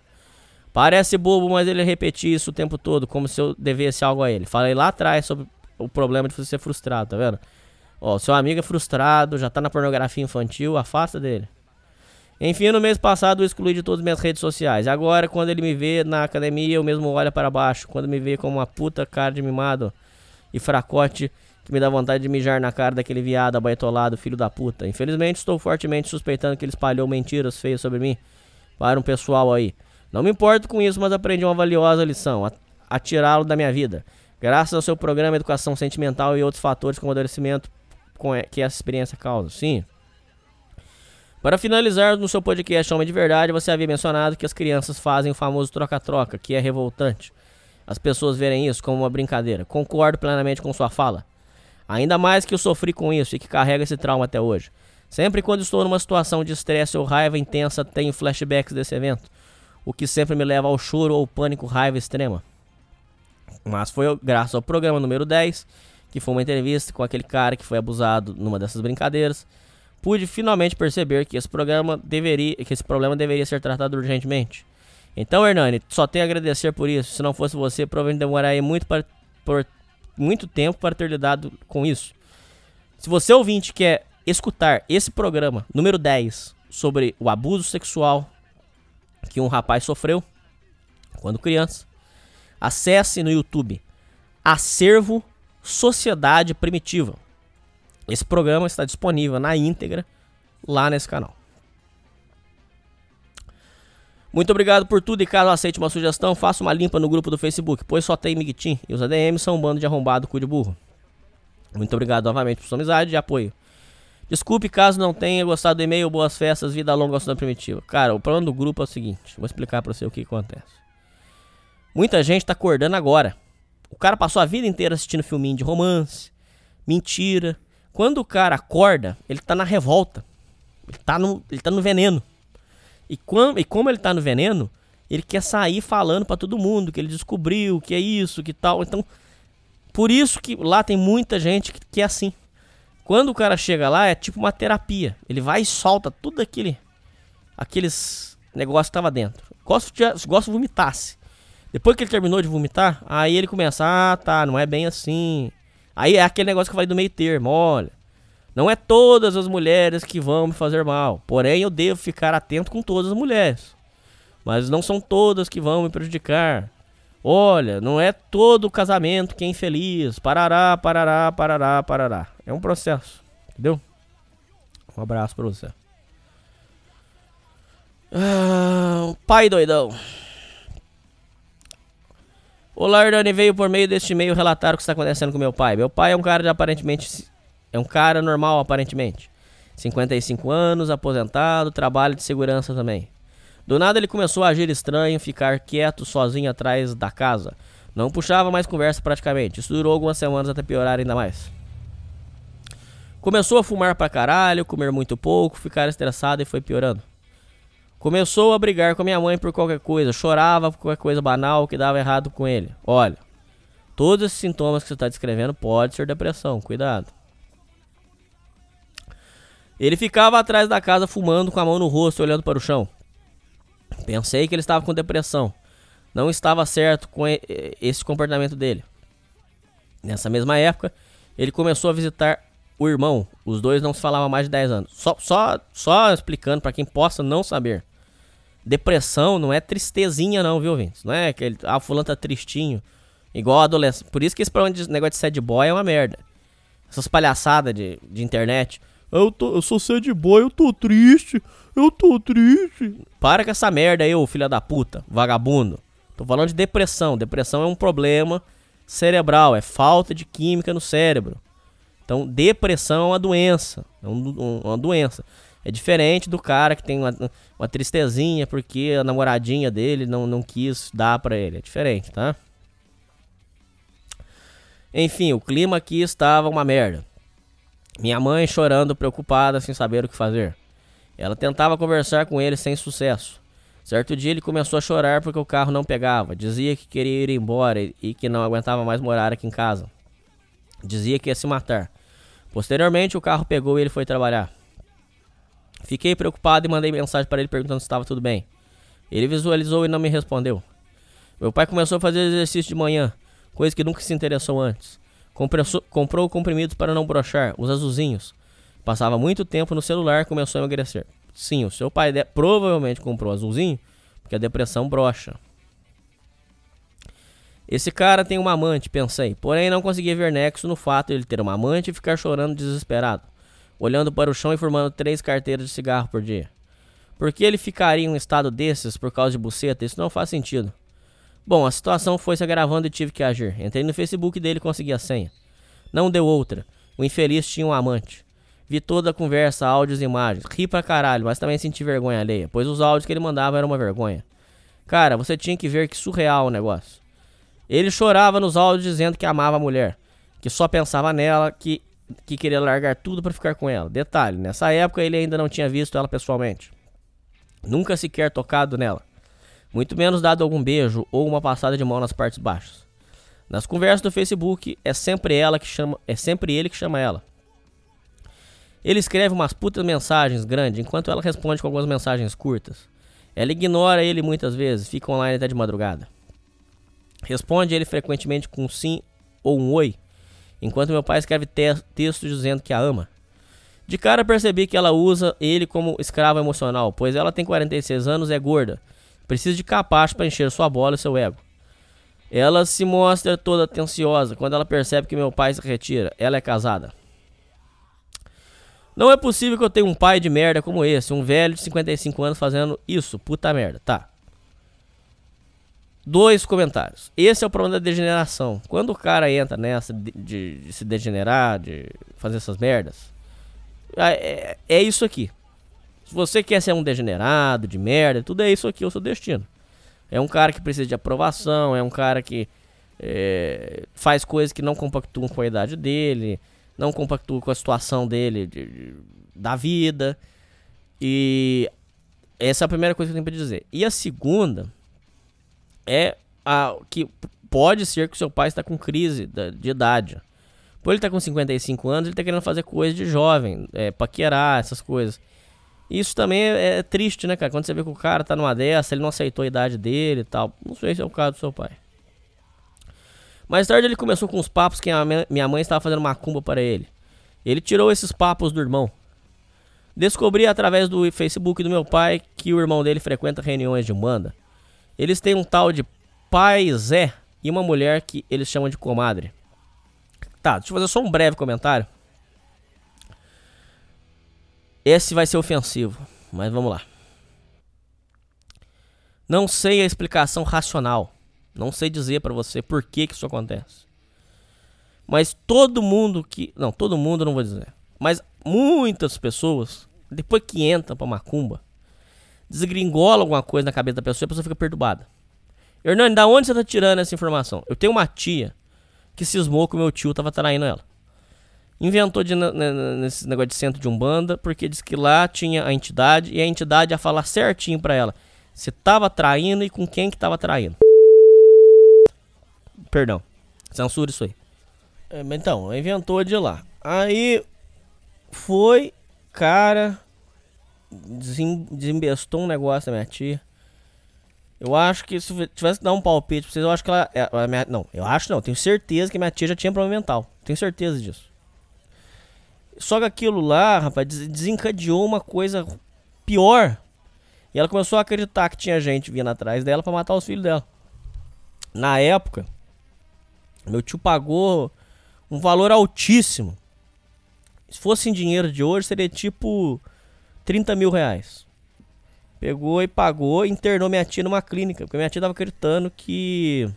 Parece bobo, mas ele repetia isso o tempo todo, como se eu devesse algo a ele. Falei lá atrás sobre o problema de você ser frustrado, tá vendo? Ó, seu amigo é frustrado, já tá na pornografia infantil, afasta dele. Enfim, no mês passado eu excluí de todas as minhas redes sociais. Agora, quando ele me vê na academia, eu mesmo olho para baixo. Quando me vê como uma puta cara de mimado e fracote que me dá vontade de mijar na cara daquele viado abaitolado, filho da puta. Infelizmente, estou fortemente suspeitando que ele espalhou mentiras feias sobre mim para um pessoal aí. Não me importo com isso, mas aprendi uma valiosa lição: a, a tirá-lo da minha vida. Graças ao seu programa Educação Sentimental e outros fatores como amadurecimento com e- que essa experiência causa. Sim. Para finalizar, no seu podcast Homem de Verdade, você havia mencionado que as crianças fazem o famoso troca-troca, que é revoltante. As pessoas verem isso como uma brincadeira. Concordo plenamente com sua fala. Ainda mais que eu sofri com isso e que carrego esse trauma até hoje. Sempre quando estou numa situação de estresse ou raiva intensa, tenho flashbacks desse evento, o que sempre me leva ao choro ou pânico, raiva extrema. Mas foi graças ao programa número 10, que foi uma entrevista com aquele cara que foi abusado numa dessas brincadeiras, pude finalmente perceber que esse programa deveria, que esse problema deveria ser tratado urgentemente. Então, Hernani, só tenho a agradecer por isso. Se não fosse você, provavelmente demoraria muito para por muito tempo para ter lidado com isso. Se você ouvinte quer escutar esse programa número 10 sobre o abuso sexual que um rapaz sofreu, quando criança. Acesse no YouTube Acervo Sociedade Primitiva. Esse programa está disponível na íntegra lá nesse canal. Muito obrigado por tudo e caso aceite uma sugestão, faça uma limpa no grupo do Facebook, pois só tem Miguitim e os ADMs são um bando de arrombado cu de burro. Muito obrigado novamente por sua amizade e apoio. Desculpe caso não tenha gostado do e-mail, boas festas, vida longa Estudante Primitiva. Cara, o plano do grupo é o seguinte, vou explicar pra você o que acontece. Muita gente tá acordando agora. O cara passou a vida inteira assistindo filminho de romance, mentira. Quando o cara acorda, ele tá na revolta. Ele tá no, ele tá no veneno. E, quando, e como ele tá no veneno, ele quer sair falando para todo mundo que ele descobriu, que é isso, que tal. Então, por isso que lá tem muita gente que, que é assim. Quando o cara chega lá, é tipo uma terapia. Ele vai e solta tudo aquele. Aqueles negócios que tava dentro. Gosto de, gosto de vomitasse. Depois que ele terminou de vomitar, aí ele começa, ah, tá, não é bem assim. Aí é aquele negócio que falei do meio termo, olha. Não é todas as mulheres que vão me fazer mal. Porém, eu devo ficar atento com todas as mulheres. Mas não são todas que vão me prejudicar. Olha, não é todo casamento que é infeliz. Parará, parará, parará, parará. É um processo. Entendeu? Um abraço pra você. Ah, pai doidão. Olá, Hernani veio por meio deste e-mail relatar o que está acontecendo com meu pai. Meu pai é um cara de aparentemente. É um cara normal, aparentemente. 55 anos, aposentado, trabalho de segurança também. Do nada ele começou a agir estranho, ficar quieto sozinho atrás da casa. Não puxava mais conversa praticamente. Isso durou algumas semanas até piorar ainda mais. Começou a fumar pra caralho, comer muito pouco, ficar estressado e foi piorando. Começou a brigar com a minha mãe por qualquer coisa, chorava por qualquer coisa banal que dava errado com ele. Olha, todos esses sintomas que você está descrevendo pode ser depressão, cuidado. Ele ficava atrás da casa fumando com a mão no rosto, olhando para o chão. Pensei que ele estava com depressão. Não estava certo com esse comportamento dele. Nessa mesma época, ele começou a visitar o irmão. Os dois não se falavam há mais de 10 anos. Só, só, só explicando para quem possa não saber. Depressão não é tristezinha não, viu, Vince? Não é que ele, ah, fulano tá tristinho. Igual adolescente. Por isso que esse negócio de sad boy é uma merda. Essas palhaçadas de, de internet. Eu, tô, eu sou sad boy, eu tô triste. Eu tô triste. Para com essa merda aí, ô filha da puta, vagabundo. Tô falando de depressão. Depressão é um problema cerebral, é falta de química no cérebro. Então, depressão é uma doença. É um, uma doença. É diferente do cara que tem uma, uma tristezinha porque a namoradinha dele não, não quis dar pra ele. É diferente, tá? Enfim, o clima aqui estava uma merda. Minha mãe chorando, preocupada, sem saber o que fazer. Ela tentava conversar com ele sem sucesso. Certo dia ele começou a chorar porque o carro não pegava. Dizia que queria ir embora e que não aguentava mais morar aqui em casa. Dizia que ia se matar. Posteriormente o carro pegou e ele foi trabalhar. Fiquei preocupado e mandei mensagem para ele perguntando se estava tudo bem. Ele visualizou e não me respondeu. Meu pai começou a fazer exercício de manhã, coisa que nunca se interessou antes. Compressou, comprou comprimidos para não brochar, os azulzinhos. Passava muito tempo no celular começou a emagrecer. Sim, o seu pai provavelmente comprou azulzinho, porque a depressão brocha. Esse cara tem uma amante, pensei, porém não conseguia ver nexo no fato de ele ter uma amante e ficar chorando desesperado olhando para o chão e formando três carteiras de cigarro por dia. Por que ele ficaria em um estado desses por causa de buceta? Isso não faz sentido. Bom, a situação foi se agravando e tive que agir. Entrei no Facebook dele e consegui a senha. Não deu outra. O infeliz tinha um amante. Vi toda a conversa, áudios e imagens. Ri pra caralho, mas também senti vergonha alheia, pois os áudios que ele mandava eram uma vergonha. Cara, você tinha que ver que surreal o negócio. Ele chorava nos áudios dizendo que amava a mulher, que só pensava nela, que que queria largar tudo para ficar com ela. Detalhe, nessa época ele ainda não tinha visto ela pessoalmente. Nunca sequer tocado nela. Muito menos dado algum beijo ou uma passada de mão nas partes baixas. Nas conversas do Facebook é sempre ela que chama, é sempre ele que chama ela. Ele escreve umas putas mensagens grandes enquanto ela responde com algumas mensagens curtas. Ela ignora ele muitas vezes, fica online até de madrugada. Responde ele frequentemente com um sim ou um oi, enquanto meu pai escreve te texto dizendo que a ama. De cara percebi que ela usa ele como escravo emocional, pois ela tem 46 anos e é gorda. Precisa de capacho para encher sua bola e seu ego. Ela se mostra toda atenciosa quando ela percebe que meu pai se retira. Ela é casada. Não é possível que eu tenha um pai de merda como esse, um velho de 55 anos fazendo isso. Puta merda. Tá. Dois comentários. Esse é o problema da degeneração. Quando o cara entra nessa de, de- de se degenerar, de fazer essas merdas, é, é- é isso aqui. Se você quer ser um degenerado, de merda, tudo é isso aqui, o seu destino. É um cara que precisa de aprovação, é um cara que é, faz coisas que não compactuam com a idade dele, não compactuam com a situação dele de- de- da vida. E essa é a primeira coisa que eu tenho pra dizer. E a segunda é a, que pode ser que o seu pai está com crise de idade. Por ele estar com 55 anos, ele está querendo fazer coisa de jovem, é, paquerar, essas coisas. Isso também é, é triste, né, cara? Quando você vê que o cara tá numa dessa, ele não aceitou a idade dele e tal. Não sei se é o caso do seu pai. Mais tarde ele começou com os papos que a minha mãe estava fazendo macumba para ele. Ele tirou esses papos do irmão. Descobri através do Facebook do meu pai que o irmão dele frequenta reuniões de Umbanda. Eles têm um tal de pai Zé e uma mulher que eles chamam de comadre. Tá, deixa eu fazer só um breve comentário. Esse vai ser ofensivo, mas vamos lá. Não sei a explicação racional. Não sei dizer pra você por que, que isso acontece. Mas todo mundo que. Não, todo mundo não vou dizer. Mas muitas pessoas, depois que entram pra macumba, desgringola alguma coisa na cabeça da pessoa e a pessoa fica perturbada. Hernani, da onde você tá tirando essa informação? Eu tenho uma tia que cismou que o meu tio tava traindo ela. Inventou de, nesse negócio de centro de Umbanda, porque disse que lá tinha a entidade e a entidade ia falar certinho pra ela. Você tava traindo e com quem que tava traindo. Perdão. Censura isso aí. É, então, inventou de lá. Aí foi, cara, desem- desembestou um negócio da minha tia. Eu acho que se tivesse que dar um palpite pra vocês, eu acho que ela. é, a minha- não, eu acho não, tenho certeza que minha tia já tinha problema mental. Tenho certeza disso. Só que aquilo lá, rapaz, des- desencadeou uma coisa pior. E ela começou a acreditar que tinha gente vindo atrás dela pra matar os filhos dela. Na época, meu tio pagou um valor altíssimo. Se fosse em dinheiro de hoje, seria tipo 30 mil reais. Pegou e pagou internou minha tia numa clínica. Porque minha tia tava acreditando que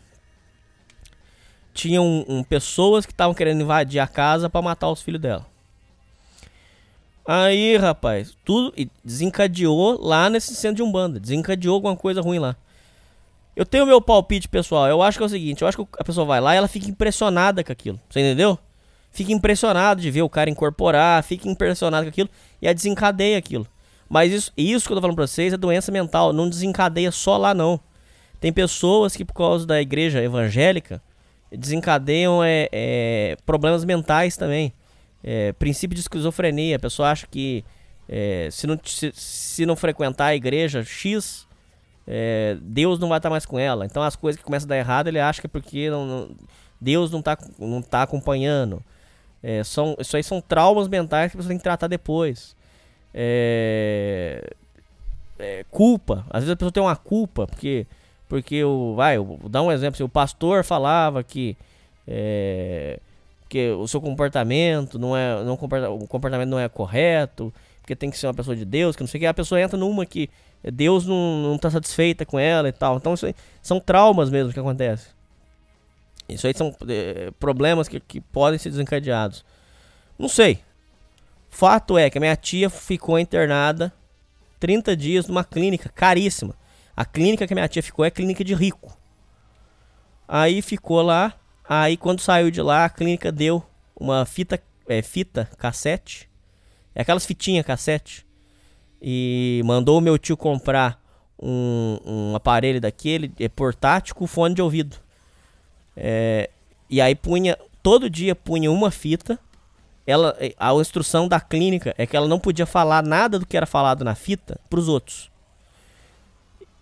tinham um, pessoas que estavam querendo invadir a casa pra matar os filhos dela. Aí, rapaz, tudo desencadeou lá nesse centro de Umbanda. Desencadeou alguma coisa ruim lá. Eu tenho meu palpite, pessoal. Eu acho que é o seguinte: eu acho que a pessoa vai lá e ela fica impressionada com aquilo. Você entendeu? Fica impressionado de ver o cara incorporar, fica impressionado com aquilo e a desencadeia aquilo. Mas isso, isso que eu tô falando pra vocês é doença mental. Não desencadeia só lá, não. Tem pessoas que, por causa da igreja evangélica, desencadeiam é, é, problemas mentais também. É, princípio de esquizofrenia. A pessoa acha que é, se, não, se, se não frequentar a igreja X, é, Deus não vai estar mais com ela. Então as coisas que começam a dar errado, ele acha que é porque não, não- Deus não está não tá acompanhando. É, são, isso aí são traumas mentais que você tem que tratar depois. É, é, culpa. Às vezes a pessoa tem uma culpa, porque. Porque o. Vai, vou dar um exemplo. Se o pastor falava que. É, que o seu comportamento não é. Não, comporta- o comportamento não é correto. Porque tem que ser uma pessoa de Deus, que não sei o que. A pessoa entra numa que Deus não, não tá satisfeita com ela e tal. Então isso aí são traumas mesmo que acontecem. Isso aí são é, problemas que, que podem ser desencadeados. Não sei. Fato é que a minha tia ficou internada 30 dias numa clínica caríssima. A clínica que a minha tia ficou é clínica de rico. Aí ficou lá. Aí quando saiu de lá, a clínica deu uma fita, é, fita cassete. É aquelas fitinhas cassete. E mandou o meu tio comprar um, um aparelho daquele, é, portátil, com fone de ouvido. É, e aí punha, todo dia punha uma fita. Ela, a instrução da clínica é que ela não podia falar nada do que era falado na fita pros outros.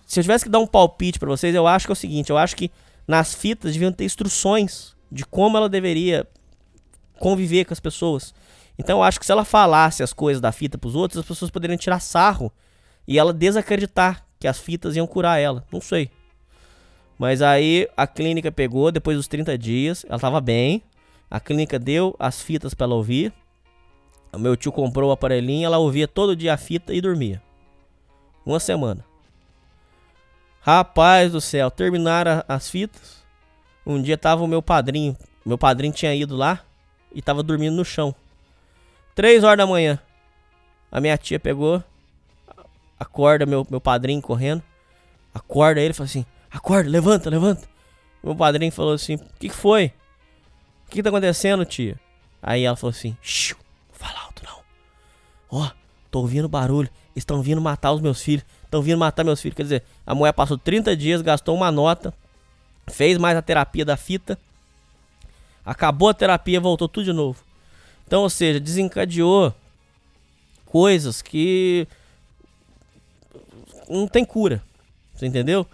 Se eu tivesse que dar um palpite pra vocês, eu acho que é o seguinte, eu acho que nas fitas deviam ter instruções de como ela deveria conviver com as pessoas. Então eu acho que se ela falasse as coisas da fita pros outros, as pessoas poderiam tirar sarro e ela desacreditar que as fitas iam curar ela. Não sei. Mas aí a clínica pegou, depois dos 30 dias, ela tava bem. A clínica deu as fitas para ela ouvir. O meu tio comprou o aparelhinho, ela ouvia todo dia a fita e dormia. Uma semana. Rapaz do céu, terminaram as fitas. Um dia tava o meu padrinho. Meu padrinho tinha ido lá e tava dormindo no chão. Três horas da manhã. A minha tia pegou, acorda meu, meu padrinho correndo. Acorda ele e fala assim: Acorda, levanta, levanta. Meu padrinho falou assim: O que, que foi? O que, que tá acontecendo, tia? Aí ela falou assim: Xiu, fala alto não. Ó, tô ouvindo barulho. Estão vindo matar os meus filhos. Estão vindo matar meus filhos. Quer dizer, a mulher passou 30 dias, gastou uma nota, fez mais a terapia da fita. Acabou a terapia, voltou tudo de novo. Então, ou seja, desencadeou coisas que não tem cura. Você entendeu?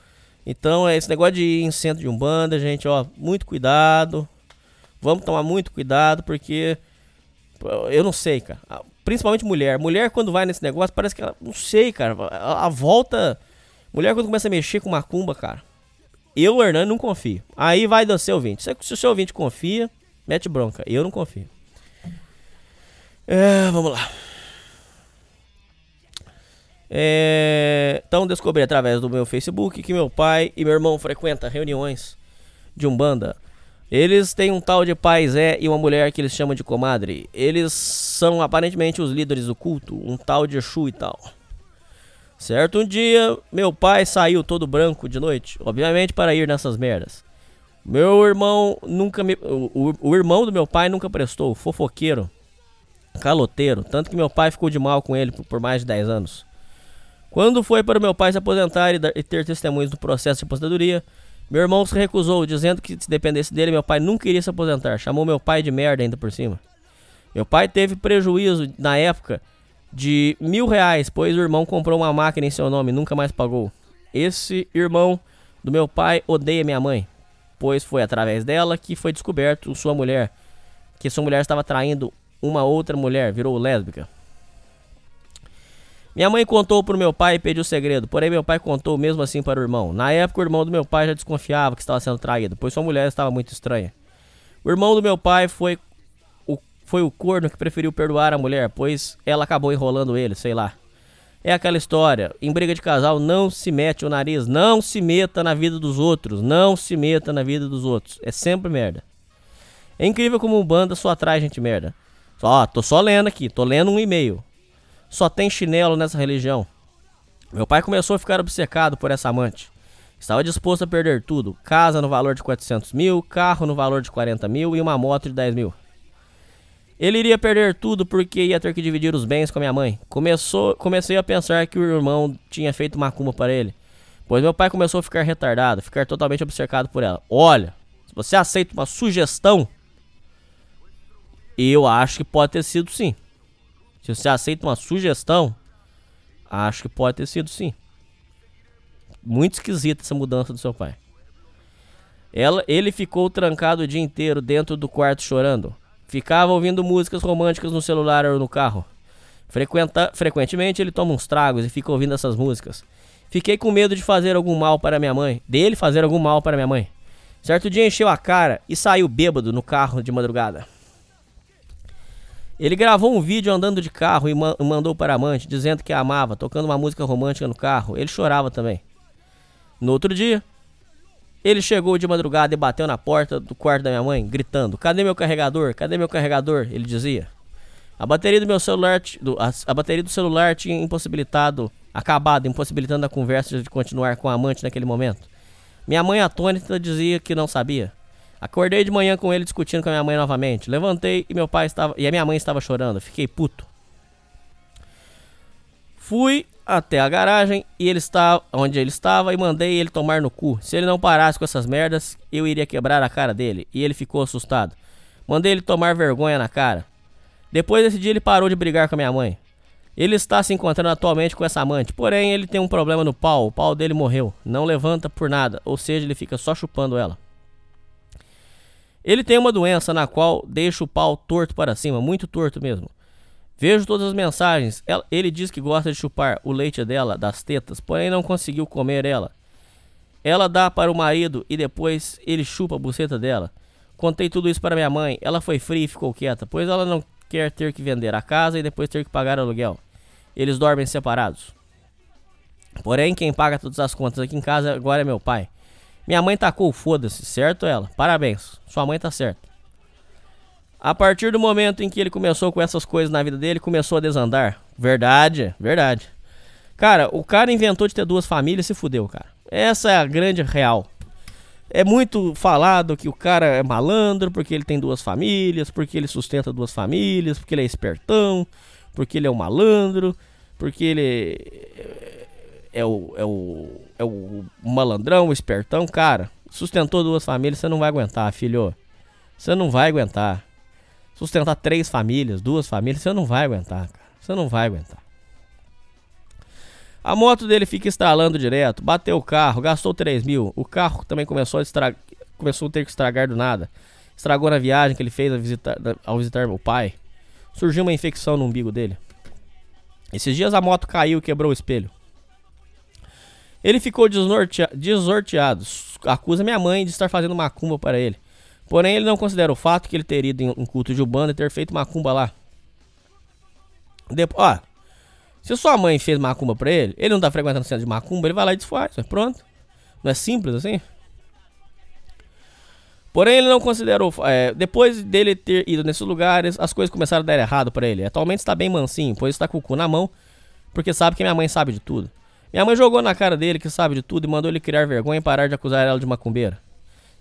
Então, é esse negócio de ir em centro de Umbanda, gente, ó, muito cuidado. Vamos tomar muito cuidado, porque eu não sei, cara. Principalmente mulher. Mulher, quando vai nesse negócio, parece que ela. Não sei, cara. A, a volta. Mulher, quando começa a mexer com macumba, cara. Eu, o Hernani, não confio. Aí vai do seu ouvinte. Se, se o seu ouvinte confia, mete bronca. Eu não confio. É, vamos lá. É, então descobri através do meu Facebook que meu pai e meu irmão frequentam reuniões de Umbanda. Eles têm um tal de pai Zé e uma mulher que eles chamam de comadre. Eles são aparentemente os líderes do culto, um tal de Exu e tal. Certo um dia, meu pai saiu todo branco de noite, obviamente para ir nessas merdas. Meu irmão nunca me. O, o, o irmão do meu pai nunca prestou, fofoqueiro, caloteiro. Tanto que meu pai ficou de mal com ele por, por mais de 10 anos. Quando foi para meu pai se aposentar e, dar, e ter testemunhos do processo de aposentadoria, meu irmão se recusou, dizendo que se dependesse dele, meu pai nunca iria se aposentar. Chamou meu pai de merda ainda por cima. Meu pai teve prejuízo na época de mil reais, pois o irmão comprou uma máquina em seu nome e nunca mais pagou. Esse irmão do meu pai odeia minha mãe, pois foi através dela que foi descoberto sua mulher, que sua mulher estava traindo uma outra mulher, virou lésbica. Minha mãe contou pro meu pai e pediu o segredo, porém meu pai contou mesmo assim para o irmão. Na época, o irmão do meu pai já desconfiava que estava sendo traído, pois sua mulher estava muito estranha. O irmão do meu pai foi o, foi o corno que preferiu perdoar a mulher, pois ela acabou enrolando ele, sei lá. É aquela história, em briga de casal não se mete o nariz, não se meta na vida dos outros, não se meta na vida dos outros. É sempre merda. É incrível como um banda só atrai gente merda. Ó, tô só lendo aqui, tô lendo um e-mail só tem chinelo nessa religião. Meu pai começou a ficar obcecado por essa amante. Estava disposto a perder tudo: casa no valor de 400 mil, carro no valor de 40 mil e uma moto de 10 mil. Ele iria perder tudo porque ia ter que dividir os bens com a minha mãe. Começou, comecei a pensar que o irmão tinha feito macumba para ele. Pois meu pai começou a ficar retardado, ficar totalmente obcecado por ela. Olha, se você aceita uma sugestão, eu acho que pode ter sido sim. Se você aceita uma sugestão, acho que pode ter sido sim. Muito esquisita essa mudança do seu pai. Ela, ele ficou trancado o dia inteiro dentro do quarto chorando. Ficava ouvindo músicas românticas no celular ou no carro. Frequenta, frequentemente ele toma uns tragos e fica ouvindo essas músicas. Fiquei com medo de fazer algum mal para minha mãe, dele fazer algum mal para minha mãe. Certo dia encheu a cara e saiu bêbado no carro de madrugada. Ele gravou um vídeo andando de carro e ma mandou para a amante, dizendo que a amava, tocando uma música romântica no carro. Ele chorava também. No outro dia, ele chegou de madrugada e bateu na porta do quarto da minha mãe, gritando: Cadê meu carregador? Cadê meu carregador? Ele dizia. A bateria do meu celular, a, a bateria do celular tinha impossibilitado, acabado, impossibilitando a conversa de continuar com a amante naquele momento. Minha mãe atônita dizia que não sabia. Acordei de manhã com ele discutindo com a minha mãe novamente. Levantei e meu pai estava e a minha mãe estava chorando. Fiquei puto. Fui até a garagem e ele estava onde ele estava e mandei ele tomar no cu. Se ele não parasse com essas merdas, eu iria quebrar a cara dele. E ele ficou assustado. Mandei ele tomar vergonha na cara. Depois desse dia ele parou de brigar com a minha mãe. Ele está se encontrando atualmente com essa amante, porém ele tem um problema no pau. O pau dele morreu. Não levanta por nada, ou seja, ele fica só chupando ela. Ele tem uma doença na qual deixa o pau torto para cima, muito torto mesmo. Vejo todas as mensagens. Ele diz que gosta de chupar o leite dela, das tetas, porém não conseguiu comer ela. Ela dá para o marido e depois ele chupa a buceta dela. Contei tudo isso para minha mãe. Ela foi fria e ficou quieta, pois ela não quer ter que vender a casa e depois ter que pagar aluguel. Eles dormem separados. Porém, quem paga todas as contas aqui em casa agora é meu pai. Minha mãe tacou foda-se, certo ela? Parabéns, sua mãe tá certa. A partir do momento em que ele começou com essas coisas na vida dele, começou a desandar. Verdade, verdade. Cara, o cara inventou de ter duas famílias e se fudeu, cara. Essa é a grande real. É muito falado que o cara é malandro porque ele tem duas famílias, porque ele sustenta duas famílias, porque ele é espertão, porque ele é um malandro, porque ele é o, é o, é o malandrão, o espertão. Cara, sustentou duas famílias, você não vai aguentar, filho. Você não vai aguentar. Sustentar três famílias, duas famílias, você não vai aguentar, cara. Você não vai aguentar. A moto dele fica estralando direto, bateu o carro, gastou 3 mil. O carro também começou a, estra... começou a ter que estragar do nada. Estragou na viagem que ele fez visitar, ao visitar o pai. Surgiu uma infecção no umbigo dele. Esses dias a moto caiu e quebrou o espelho. Ele ficou desnortea... desorteado. Acusa minha mãe de estar fazendo macumba para ele. Porém, ele não considera o fato que ele ter ido em um culto de Ubanda e ter feito macumba lá. Depois, ó, se sua mãe fez macumba pra ele, ele não tá frequentando centro de macumba, ele vai lá e desfaz, é pronto. Não é simples assim? Porém, ele não considerou. é, depois dele ter ido nesses lugares, as coisas começaram a dar errado pra ele. Atualmente está bem mansinho, pois está com o cu na mão, porque sabe que minha mãe sabe de tudo. Minha mãe jogou na cara dele que sabe de tudo e mandou ele criar vergonha e parar de acusar ela de macumbeira.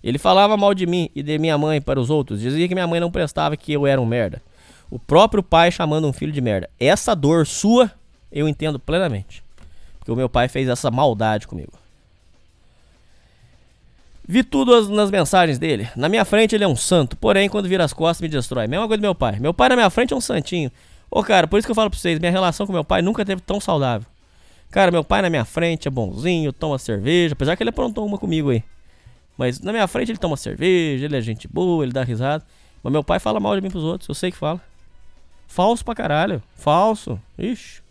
Ele falava mal de mim e de minha mãe para os outros, dizia que minha mãe não prestava que eu era um merda. O próprio pai chamando um filho de merda. Essa dor sua eu entendo plenamente. Porque o meu pai fez essa maldade comigo. Vi tudo as- nas mensagens dele. Na minha frente ele é um santo, porém quando vira as costas me destrói. Mesma coisa do meu pai. Meu pai na minha frente é um santinho. Ô cara, por isso que eu falo pra vocês, minha relação com meu pai nunca teve tão saudável. Cara, meu pai na minha frente é bonzinho, toma cerveja, apesar que ele aprontou uma comigo aí. Mas na minha frente ele toma cerveja, ele é gente boa, ele dá risada. Mas meu pai fala mal de mim pros outros, eu sei que fala. Falso pra caralho. Falso. Ixi.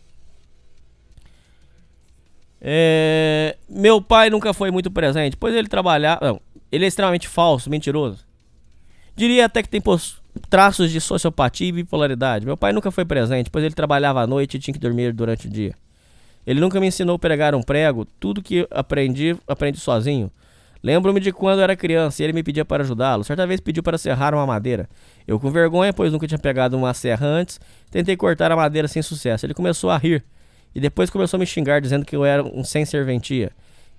É, meu pai nunca foi muito presente, pois ele trabalhava. Não, ele é extremamente falso, mentiroso. Diria até que tem pos- traços de sociopatia e bipolaridade. Meu pai nunca foi presente, pois ele trabalhava à noite e tinha que dormir durante o dia. Ele nunca me ensinou a pregar um prego, tudo que aprendi, aprendi sozinho. Lembro-me de quando era criança e ele me pedia para ajudá-lo. Certa vez pediu para serrar uma madeira. Eu, com vergonha, pois nunca tinha pegado uma serra antes, tentei cortar a madeira sem sucesso. Ele começou a rir e depois começou a me xingar, dizendo que eu era um sem serventia.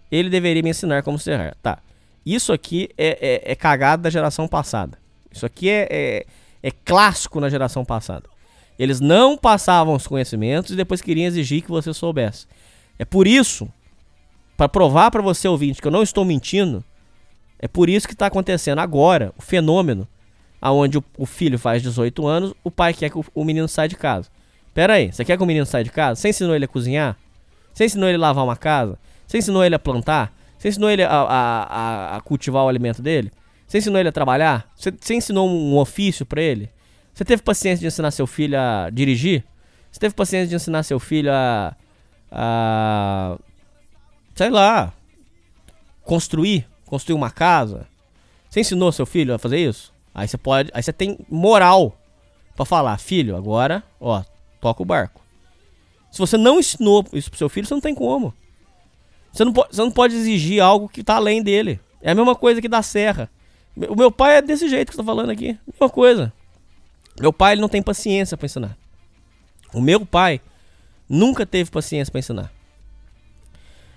Ele deveria me ensinar como serrar. Tá. Isso aqui é, é, é cagado da geração passada. Isso aqui é, é, é clássico na geração passada. Eles não passavam os conhecimentos e depois queriam exigir que você soubesse. É por isso, para provar para você ouvinte que eu não estou mentindo, é por isso que está acontecendo agora o fenômeno aonde o, o filho faz 18 anos, o pai quer que o, o menino saia de casa. Pera aí, você quer que o menino saia de casa? Você ensinou ele a cozinhar? Você ensinou ele a lavar uma casa? Você ensinou ele a plantar? Você ensinou ele a, a, a- a cultivar o alimento dele? Você ensinou ele a trabalhar? Você, você ensinou um ofício pra ele? Você teve paciência de ensinar seu filho a dirigir? Você teve paciência de ensinar seu filho a. a sei lá. Construir? Construir uma casa? Você ensinou seu filho a fazer isso? Aí você pode. Aí você tem moral pra falar, filho, agora, ó, toca o barco. Se você não ensinou isso pro seu filho, você não tem como. Você não, pode, você não pode exigir algo que tá além dele. É a mesma coisa que da serra. O meu pai é desse jeito que eu tô falando aqui. Mesma coisa. Meu pai ele não tem paciência pra ensinar. O meu pai nunca teve paciência pra ensinar.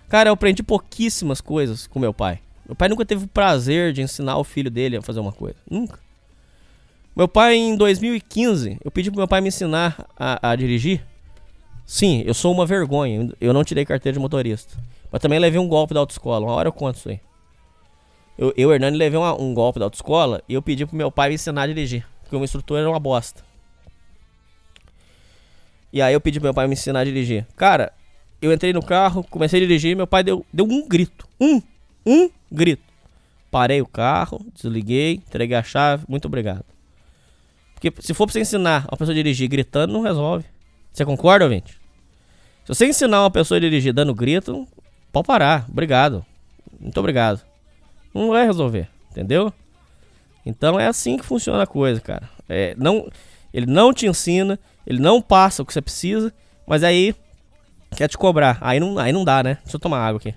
Cara, eu aprendi pouquíssimas coisas com meu pai. Meu pai nunca teve o prazer de ensinar o filho dele a fazer uma coisa. Nunca. Meu pai, em 2015, eu pedi pro meu pai me ensinar a, a dirigir. Sim, eu sou uma vergonha. Eu não tirei carteira de motorista. Mas também levei um golpe da autoescola. Uma hora eu conto isso aí. Eu, eu Hernani, levei uma- um golpe da autoescola e eu pedi pro meu pai me ensinar a dirigir. Porque o meu instrutor era uma bosta. E aí eu pedi pro meu pai me ensinar a dirigir. Cara, eu entrei no carro, comecei a dirigir, meu pai deu, deu um grito. Um, um grito. Parei o carro, desliguei, entreguei a chave, muito obrigado. Porque se for pra você ensinar uma pessoa a dirigir gritando, não resolve. Você concorda, ouvinte? Se você ensinar uma pessoa a dirigir dando grito, pode parar. Obrigado. Muito obrigado. Não vai resolver, entendeu? Então é assim que funciona a coisa, cara. É, não, ele não te ensina, ele não passa o que você precisa, mas aí quer te cobrar. Aí não, aí não dá, né? Deixa eu tomar água aqui.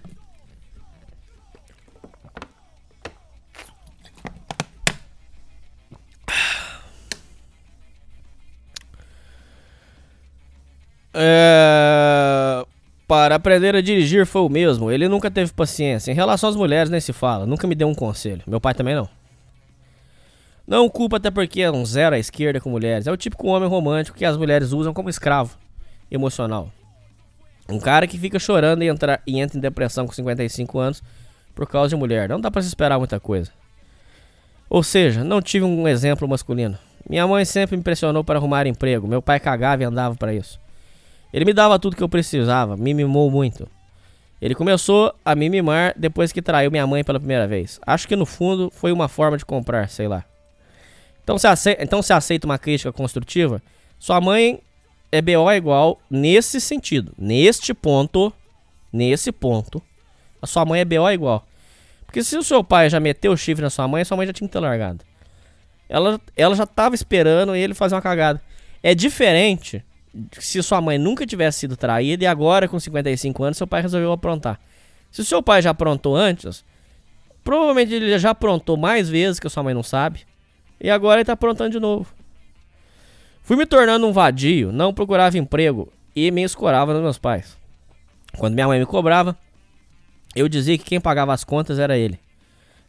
É... Para aprender a dirigir foi o mesmo. Ele nunca teve paciência. Em relação às mulheres, nem se fala. Nunca me deu um conselho. Meu pai também não. Não culpa até porque é um zero à esquerda com mulheres. É o típico homem romântico que as mulheres usam como escravo emocional. Um cara que fica chorando e entra, e entra em depressão com 55 anos por causa de mulher. Não dá pra se esperar muita coisa. Ou seja, não tive um exemplo masculino. Minha mãe sempre me impressionou para arrumar emprego. Meu pai cagava e andava para isso. Ele me dava tudo que eu precisava, me mimou muito. Ele começou a me mimar depois que traiu minha mãe pela primeira vez. Acho que no fundo foi uma forma de comprar, sei lá. Então você aceita, então você aceita uma crítica construtiva? Sua mãe é BO igual nesse sentido. Neste ponto, nesse ponto, a sua mãe é BO igual. Porque se o seu pai já meteu o chifre na sua mãe, sua mãe já tinha que ter largado. Ela, ela já tava esperando ele fazer uma cagada. É diferente se sua mãe nunca tivesse sido traída e agora com 55 anos seu pai resolveu aprontar. Se o seu pai já aprontou antes, provavelmente ele já aprontou mais vezes que a sua mãe não sabe. E agora ele tá aprontando de novo. Fui me tornando um vadio, não procurava emprego e me escorava nos meus pais. Quando minha mãe me cobrava, eu dizia que quem pagava as contas era ele.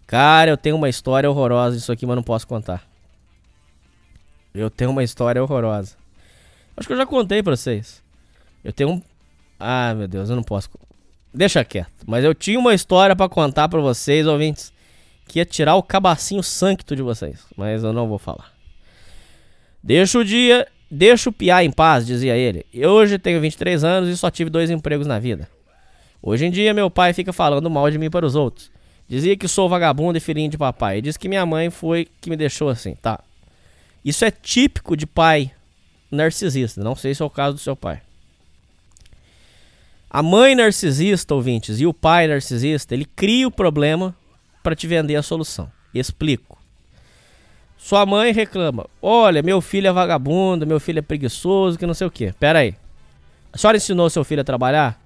Cara, eu tenho uma história horrorosa disso aqui, mas não posso contar. Eu tenho uma história horrorosa. Acho que eu já contei pra vocês. Eu tenho um. Ah, meu Deus, eu não posso. Deixa quieto. Mas eu tinha uma história para contar para vocês, ouvintes, que ia tirar o cabacinho sancto de vocês. Mas eu não vou falar. Deixa o dia. Deixa o piar em paz, dizia ele. Eu hoje tenho 23 anos e só tive dois empregos na vida. Hoje em dia, meu pai fica falando mal de mim para os outros. Dizia que sou vagabundo e filhinho de papai. Diz que minha mãe foi que me deixou assim, tá? Isso é típico de pai narcisista. Não sei se é o caso do seu pai. A mãe narcisista, ouvintes, e o pai narcisista, ele cria o problema para te vender a solução. Explico. Sua mãe reclama: Olha, meu filho é vagabundo, meu filho é preguiçoso, que não sei o que. Pera aí. A senhora ensinou seu filho a trabalhar?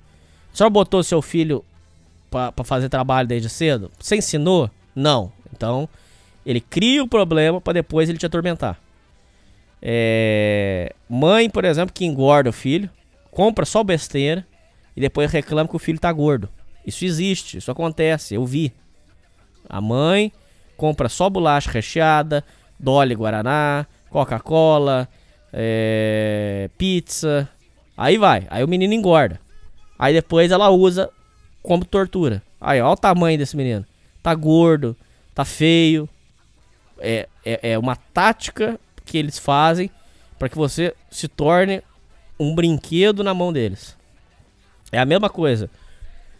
A senhora botou seu filho para fazer trabalho desde cedo? Você ensinou? Não. Então, ele cria o problema para depois ele te atormentar. É... Mãe, por exemplo, que engorda o filho, compra só besteira e depois reclama que o filho tá gordo. Isso existe, isso acontece, eu vi. A mãe compra só bolacha recheada, Dolly Guaraná, Coca-Cola, é... pizza. Aí vai, aí o menino engorda. Aí depois ela usa como tortura. Aí, ó o tamanho desse menino. Tá gordo, tá feio. É, é, é uma tática que eles fazem para que você se torne um brinquedo na mão deles. É a mesma coisa.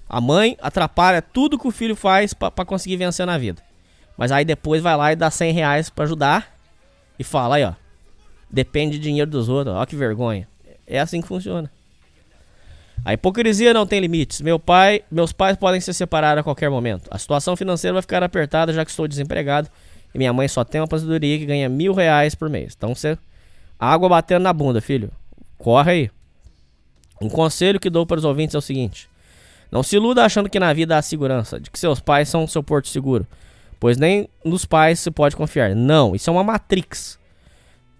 A mãe atrapalha tudo que o filho faz para conseguir vencer na vida. Mas aí depois vai lá e dá 100 reais pra ajudar. E fala aí, ó. Depende de dinheiro dos outros. Ó que vergonha. É assim que funciona. A hipocrisia não tem limites. Meu pai, meus pais podem se separar a qualquer momento. A situação financeira vai ficar apertada já que estou desempregado e minha mãe só tem uma aposentadoria que ganha mil reais por mês. Então você. Água batendo na bunda, filho. Corre aí. Um conselho que dou para os ouvintes é o seguinte: Não se iluda achando que na vida há segurança, de que seus pais são seu porto seguro. Pois nem nos pais se pode confiar. Não, isso é uma Matrix.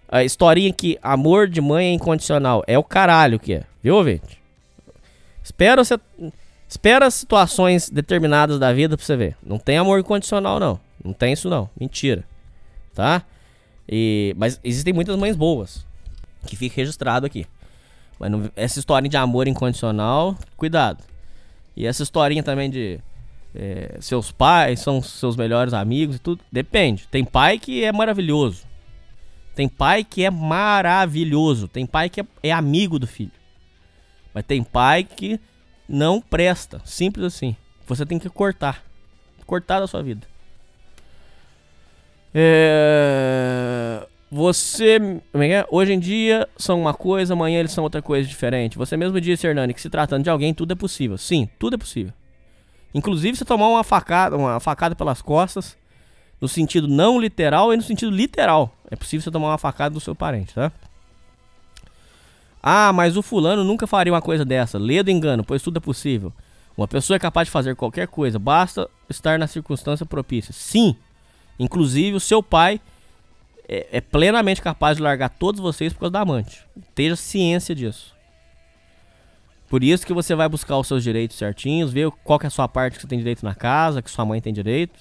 A historinha que amor de mãe é incondicional. É o caralho que é. Viu, ouvinte? Espera, você, espera situações determinadas da vida pra você ver. Não tem amor incondicional, não. Não tem isso não, mentira. Tá? E, mas existem muitas mães boas. Que fica registrado aqui. Mas não, essa historinha de amor incondicional, cuidado. E essa historinha também de é, seus pais são seus melhores amigos e tudo. Depende. Tem pai que é maravilhoso. Tem pai que é maravilhoso. Tem pai que é, é amigo do filho. Mas tem pai que não presta. Simples assim. Você tem que cortar. Cortar da sua vida. É... Você. é é? Hoje em dia são uma coisa, amanhã eles são outra coisa diferente. Você mesmo disse, Hernani, que se tratando de alguém, tudo é possível. Sim, tudo é possível. Inclusive você tomar uma facada, uma facada pelas costas, no sentido não literal e no sentido literal. É possível você tomar uma facada do seu parente, tá? Ah, mas o fulano nunca faria uma coisa dessa. Lê do engano, pois tudo é possível. Uma pessoa é capaz de fazer qualquer coisa, basta estar na circunstância propícia. Sim, inclusive o seu pai é, é plenamente capaz de largar todos vocês por causa da amante. Tenha ciência disso. Por isso que você vai buscar os seus direitos certinhos, ver qual é a sua parte que você tem direito na casa, que sua mãe tem direito.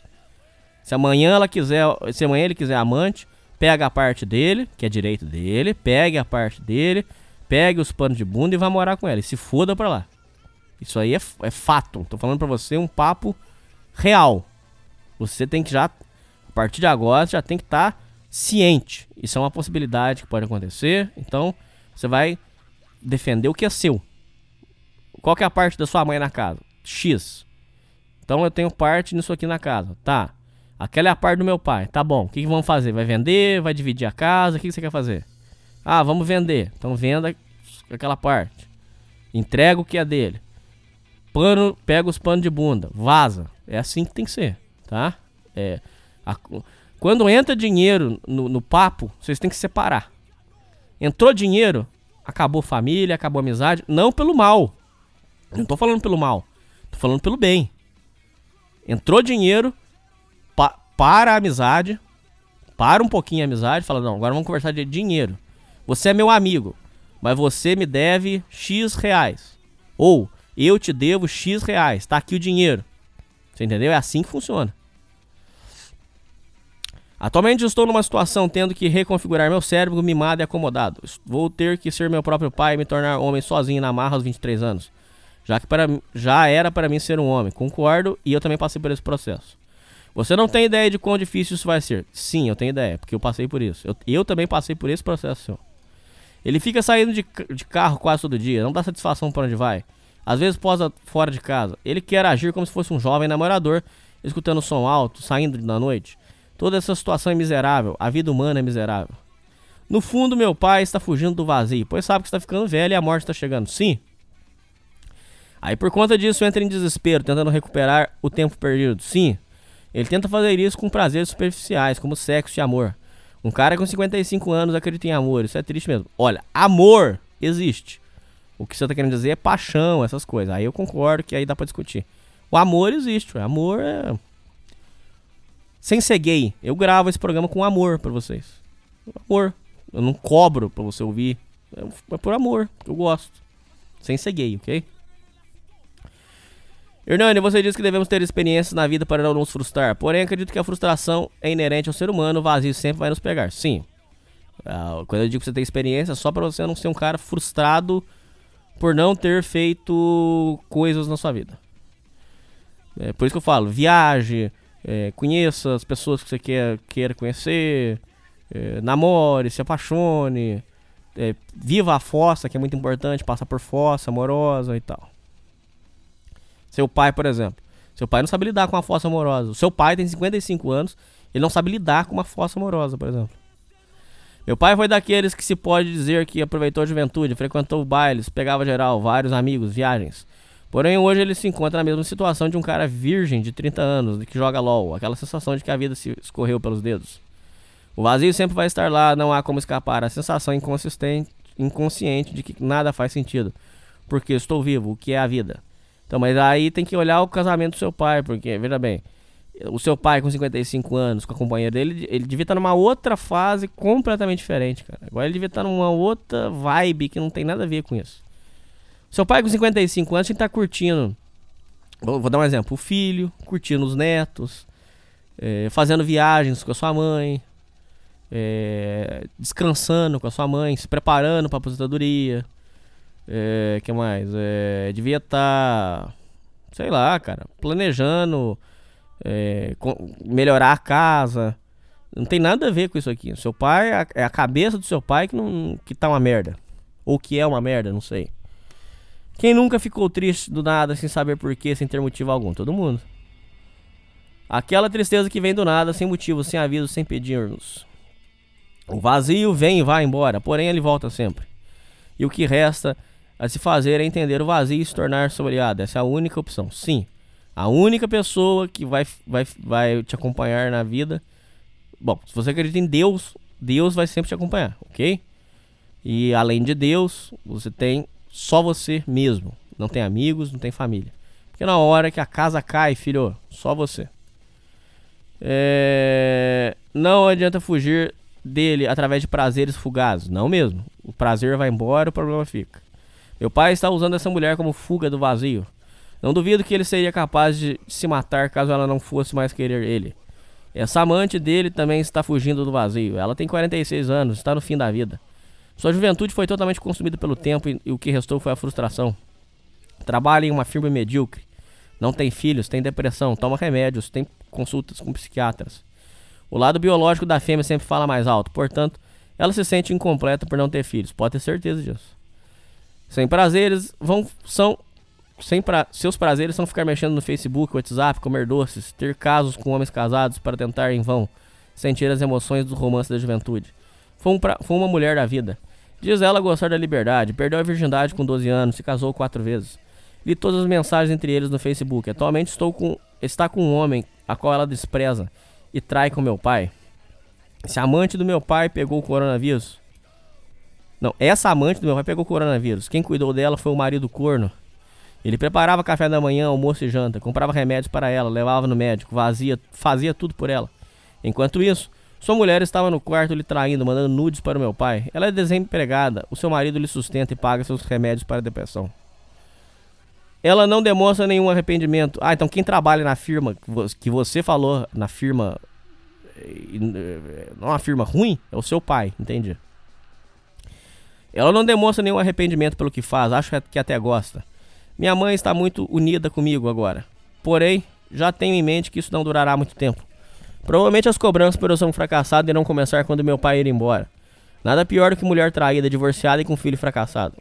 Se amanhã ela quiser, se amanhã ele quiser amante, pega a parte dele, que é direito dele, pegue a parte dele, pegue os panos de bunda e vá morar com ela. E se foda pra lá. Isso aí é, é fato. Tô falando pra você um papo real. Você tem que já, a partir de agora, já tem que estar tá ciente. Isso é uma possibilidade que pode acontecer. Então, você vai defender o que é seu. Qual que é a parte da sua mãe na casa? X. Então eu tenho parte nisso aqui na casa. Tá. Aquela é a parte do meu pai. Tá bom. O que, que vamos fazer? Vai vender? Vai dividir a casa? O que, que você quer fazer? Ah, vamos vender. Então venda aquela parte. Entrega o que é dele. Pano, pega os panos de bunda. Vaza. É assim que tem que ser, tá? É. A, quando entra dinheiro no, no papo, vocês têm que separar. Entrou dinheiro, acabou família, acabou amizade. Não pelo mal. Não tô falando pelo mal. Tô falando pelo bem. Entrou dinheiro, pa para a amizade. Para um pouquinho a amizade. Fala, não, agora vamos conversar de dinheiro. Você é meu amigo, mas você me deve X reais. Ou eu te devo X reais. Tá aqui o dinheiro. Você entendeu? É assim que funciona. Atualmente estou numa situação tendo que reconfigurar meu cérebro mimado e acomodado. Vou ter que ser meu próprio pai e me tornar homem sozinho na marra aos 23 anos já que para, já era para mim ser um homem. Concordo e eu também passei por esse processo. Você não tem ideia de quão difícil isso vai ser? Sim, eu tenho ideia, porque eu passei por isso. Eu, eu também passei por esse processo. Ele fica saindo de, de carro quase todo dia, não dá satisfação para onde vai. Às vezes posa fora de casa. Ele quer agir como se fosse um jovem namorador, escutando som alto, saindo na noite. Toda essa situação é miserável, a vida humana é miserável. No fundo, meu pai está fugindo do vazio, pois sabe que está ficando velho e a morte está chegando. Sim, Aí por conta disso entra em desespero, tentando recuperar o tempo perdido. Sim, ele tenta fazer isso com prazeres superficiais, como sexo e amor. Um cara com 55 anos acredita em amor, isso é triste mesmo. Olha, amor existe. O que você tá querendo dizer é paixão, essas coisas. Aí eu concordo que aí dá pra discutir. O amor existe, o amor é. Sem ser gay, eu gravo esse programa com amor para vocês. Amor. Eu não cobro pra você ouvir. É por amor, eu gosto. Sem ser gay, ok? Hernani, você disse que devemos ter experiências na vida para não nos frustrar. Porém, acredito que a frustração é inerente ao ser humano, o vazio sempre vai nos pegar. Sim. Ah, quando eu digo que você tem experiência, é só para você não ser um cara frustrado por não ter feito coisas na sua vida. É por isso que eu falo, viaje, é, conheça as pessoas que você quer, queira conhecer, é, namore, se apaixone, é, viva a fossa, que é muito importante, passa por fossa amorosa e tal. Seu pai, por exemplo. Seu pai não sabe lidar com uma fossa amorosa. O seu pai tem 55 anos, ele não sabe lidar com uma fossa amorosa, por exemplo. Meu pai foi daqueles que se pode dizer que aproveitou a juventude, frequentou bailes, pegava geral, vários amigos, viagens. Porém, hoje ele se encontra na mesma situação de um cara virgem de 30 anos, que joga LOL, aquela sensação de que a vida se escorreu pelos dedos. O vazio sempre vai estar lá, não há como escapar, a sensação inconsistente, inconsciente de que nada faz sentido. Porque estou vivo, o que é a vida? Então, mas aí tem que olhar o casamento do seu pai, porque, veja bem, o seu pai com 55 anos, com a companheira dele, ele devia estar numa outra fase completamente diferente, cara. Agora ele devia estar numa outra vibe que não tem nada a ver com isso. Seu pai com 55 anos, ele tá curtindo. Vou, vou dar um exemplo: o filho, curtindo os netos, é, fazendo viagens com a sua mãe, é, descansando com a sua mãe, se preparando para aposentadoria. É, que mais? É, devia estar, tá, sei lá, cara, planejando é, melhorar a casa. Não tem nada a ver com isso aqui. Seu pai, é a cabeça do seu pai que, não, que tá uma merda. Ou que é uma merda, não sei. Quem nunca ficou triste do nada, sem saber porquê, sem ter motivo algum? Todo mundo. Aquela tristeza que vem do nada, sem motivo, sem aviso, sem pedirmos. O vazio vem e vai embora, porém ele volta sempre. E o que resta a se fazer é entender o vazio e se tornar sombreado. Essa é a única opção. Sim, a única pessoa que vai, vai, vai te acompanhar na vida. Bom, se você acredita em Deus, Deus vai sempre te acompanhar, ok? E além de Deus, você tem só você mesmo. Não tem amigos, não tem família. Porque na hora que a casa cai, filho, só você. É... Não adianta fugir dele através de prazeres fugazes. Não mesmo. O prazer vai embora, o problema fica. Meu pai está usando essa mulher como fuga do vazio. Não duvido que ele seria capaz de se matar caso ela não fosse mais querer ele. Essa amante dele também está fugindo do vazio. Ela tem 46 anos, está no fim da vida. Sua juventude foi totalmente consumida pelo tempo e, e o que restou foi a frustração. Trabalha em uma firma medíocre. Não tem filhos, tem depressão, toma remédios, tem consultas com psiquiatras. O lado biológico da fêmea sempre fala mais alto, portanto, ela se sente incompleta por não ter filhos. Pode ter certeza disso. Sem prazeres vão são sem pra, seus prazeres são ficar mexendo no Facebook, WhatsApp, comer doces, ter casos com homens casados para tentar em vão sentir as emoções do romance da juventude. Foi, um pra, foi uma mulher da vida. Diz ela gostar da liberdade, perdeu a virgindade com 12 anos, se casou quatro vezes. Li todas as mensagens entre eles no Facebook. Atualmente estou com está com um homem a qual ela despreza e trai com meu pai. Esse amante do meu pai pegou o coronavírus. Não, essa amante do meu pai pegou o coronavírus. Quem cuidou dela foi o marido corno. Ele preparava café da manhã, almoço e janta, comprava remédios para ela, levava no médico, vazia, fazia tudo por ela. Enquanto isso, sua mulher estava no quarto lhe traindo, mandando nudes para o meu pai. Ela é desempregada, o seu marido lhe sustenta e paga seus remédios para a depressão. Ela não demonstra nenhum arrependimento. Ah, então quem trabalha na firma que você falou, na firma. Não é uma firma ruim, é o seu pai, entendi. Ela não demonstra nenhum arrependimento pelo que faz, acho que até gosta. Minha mãe está muito unida comigo agora. Porém, já tenho em mente que isso não durará muito tempo. Provavelmente as cobranças por eu ser um fracassado irão começar quando meu pai ir embora. Nada pior do que mulher traída, divorciada e com filho fracassado.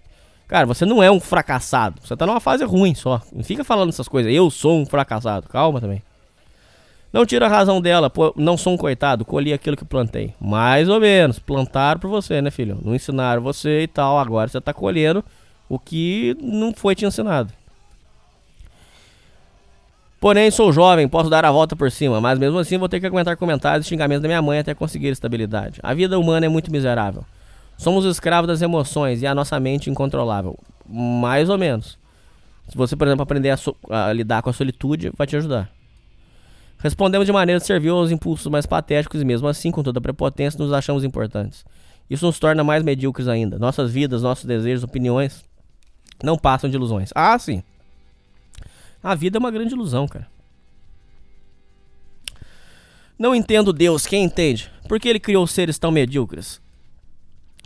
Cara, você não é um fracassado. Você tá numa fase ruim só. Não fica falando essas coisas. Eu sou um fracassado. Calma também. Não tira a razão dela, pô, não sou um coitado, colhi aquilo que plantei. Mais ou menos. Plantaram por você, né, filho? Não ensinaram você e tal. Agora você tá colhendo o que não foi te ensinado. Porém, sou jovem, posso dar a volta por cima, mas mesmo assim vou ter que aguentar comentários e xingamentos da minha mãe até conseguir estabilidade. A vida humana é muito miserável. Somos escravos das emoções e a nossa mente incontrolável. Mais ou menos. Se você, por exemplo, aprender a, so a lidar com a solitude, vai te ajudar. Respondemos de maneira servil aos impulsos mais patéticos e mesmo assim, com toda a prepotência, nos achamos importantes. Isso nos torna mais medíocres ainda. Nossas vidas, nossos desejos, opiniões não passam de ilusões. Ah, sim. A vida é uma grande ilusão, cara. Não entendo Deus, quem entende? Por que ele criou seres tão medíocres?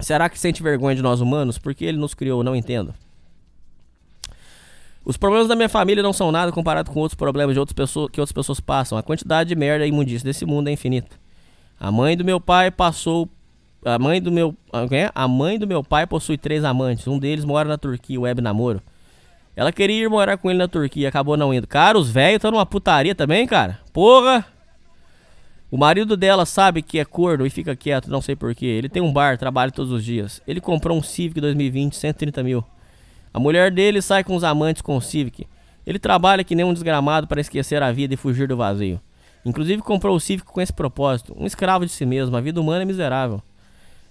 Será que sente vergonha de nós humanos? Por que ele nos criou? Não entendo. Os problemas da minha família não são nada comparado com outros problemas de outras pessoas que outras pessoas passam. A quantidade de merda e imundícia desse mundo é infinita. A mãe do meu pai passou a mãe do meu. A mãe do meu pai possui três amantes. Um deles mora na Turquia, web namoro. Ela queria ir morar com ele na Turquia, acabou não indo. Cara, os velhos estão numa putaria também, cara. Porra! O marido dela sabe que é corno e fica quieto, não sei porquê. Ele tem um bar, trabalha todos os dias. Ele comprou um Civic 2020, 130 mil. A mulher dele sai com os amantes com o Civic. Ele trabalha que nem um desgramado para esquecer a vida e fugir do vazio. Inclusive comprou o Civic com esse propósito. Um escravo de si mesmo, a vida humana é miserável.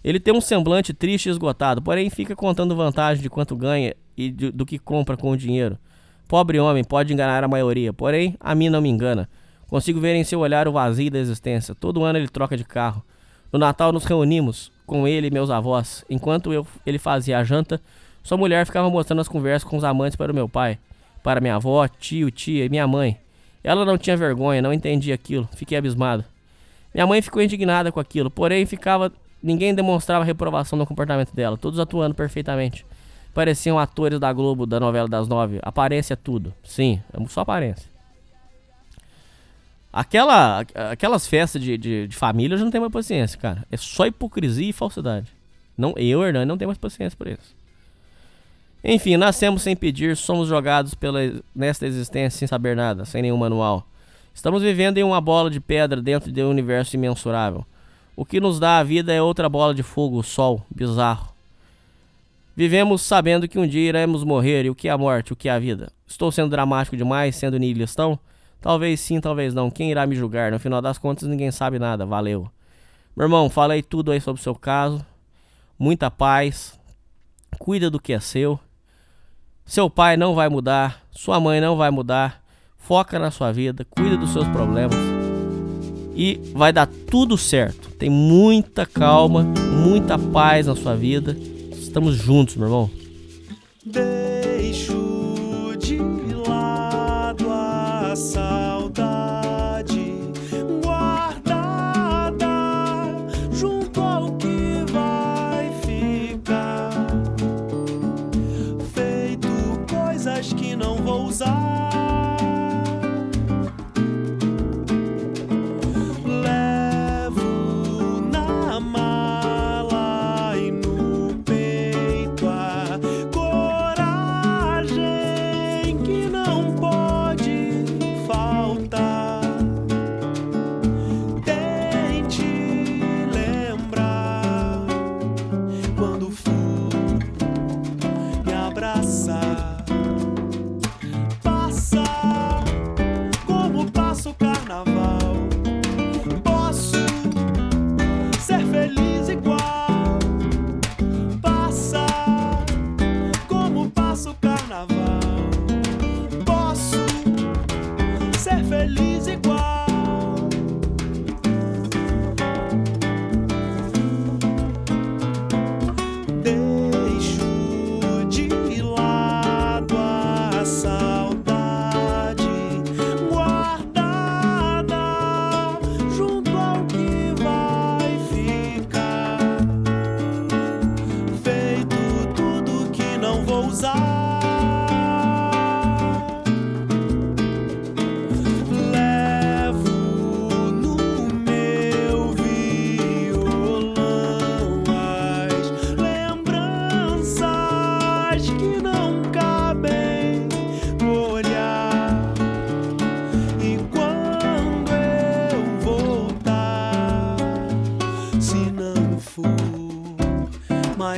Ele tem um semblante triste e esgotado, porém fica contando vantagem de quanto ganha e de, do que compra com o dinheiro. Pobre homem, pode enganar a maioria, porém a mim não me engana. Consigo ver em seu olhar o vazio da existência. Todo ano ele troca de carro. No Natal nos reunimos com ele e meus avós. Enquanto eu, ele fazia a janta, sua mulher ficava mostrando as conversas com os amantes para o meu pai, para minha avó, tio, tia e minha mãe. Ela não tinha vergonha, não entendia aquilo. Fiquei abismado. Minha mãe ficou indignada com aquilo, porém ficava Ninguém demonstrava reprovação no comportamento dela, todos atuando perfeitamente. Pareciam atores da Globo da novela das nove. Aparência é tudo. Sim, é só aparência. Aquela, aquelas festas de, de, de, família eu já não tenho mais paciência, cara. É só hipocrisia e falsidade. Não, eu, Hernani, não tenho mais paciência por isso. Enfim, nascemos sem pedir, somos jogados pela, nesta existência sem saber nada, sem nenhum manual. Estamos vivendo em uma bola de pedra dentro de um universo imensurável. O que nos dá a vida é outra bola de fogo, o sol, bizarro. Vivemos sabendo que um dia iremos morrer, e o que é a morte, o que é a vida? Estou sendo dramático demais, sendo nihilistão? Talvez sim, talvez não. Quem irá me julgar? No final das contas, ninguém sabe nada. Valeu. Meu irmão, falei tudo aí sobre o seu caso. Muita paz. Cuida do que é seu. Seu pai não vai mudar. Sua mãe não vai mudar. Foca na sua vida. Cuida dos seus problemas. E vai dar tudo certo. Tem muita calma, muita paz na sua vida. Estamos juntos, meu irmão. Deixo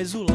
mais o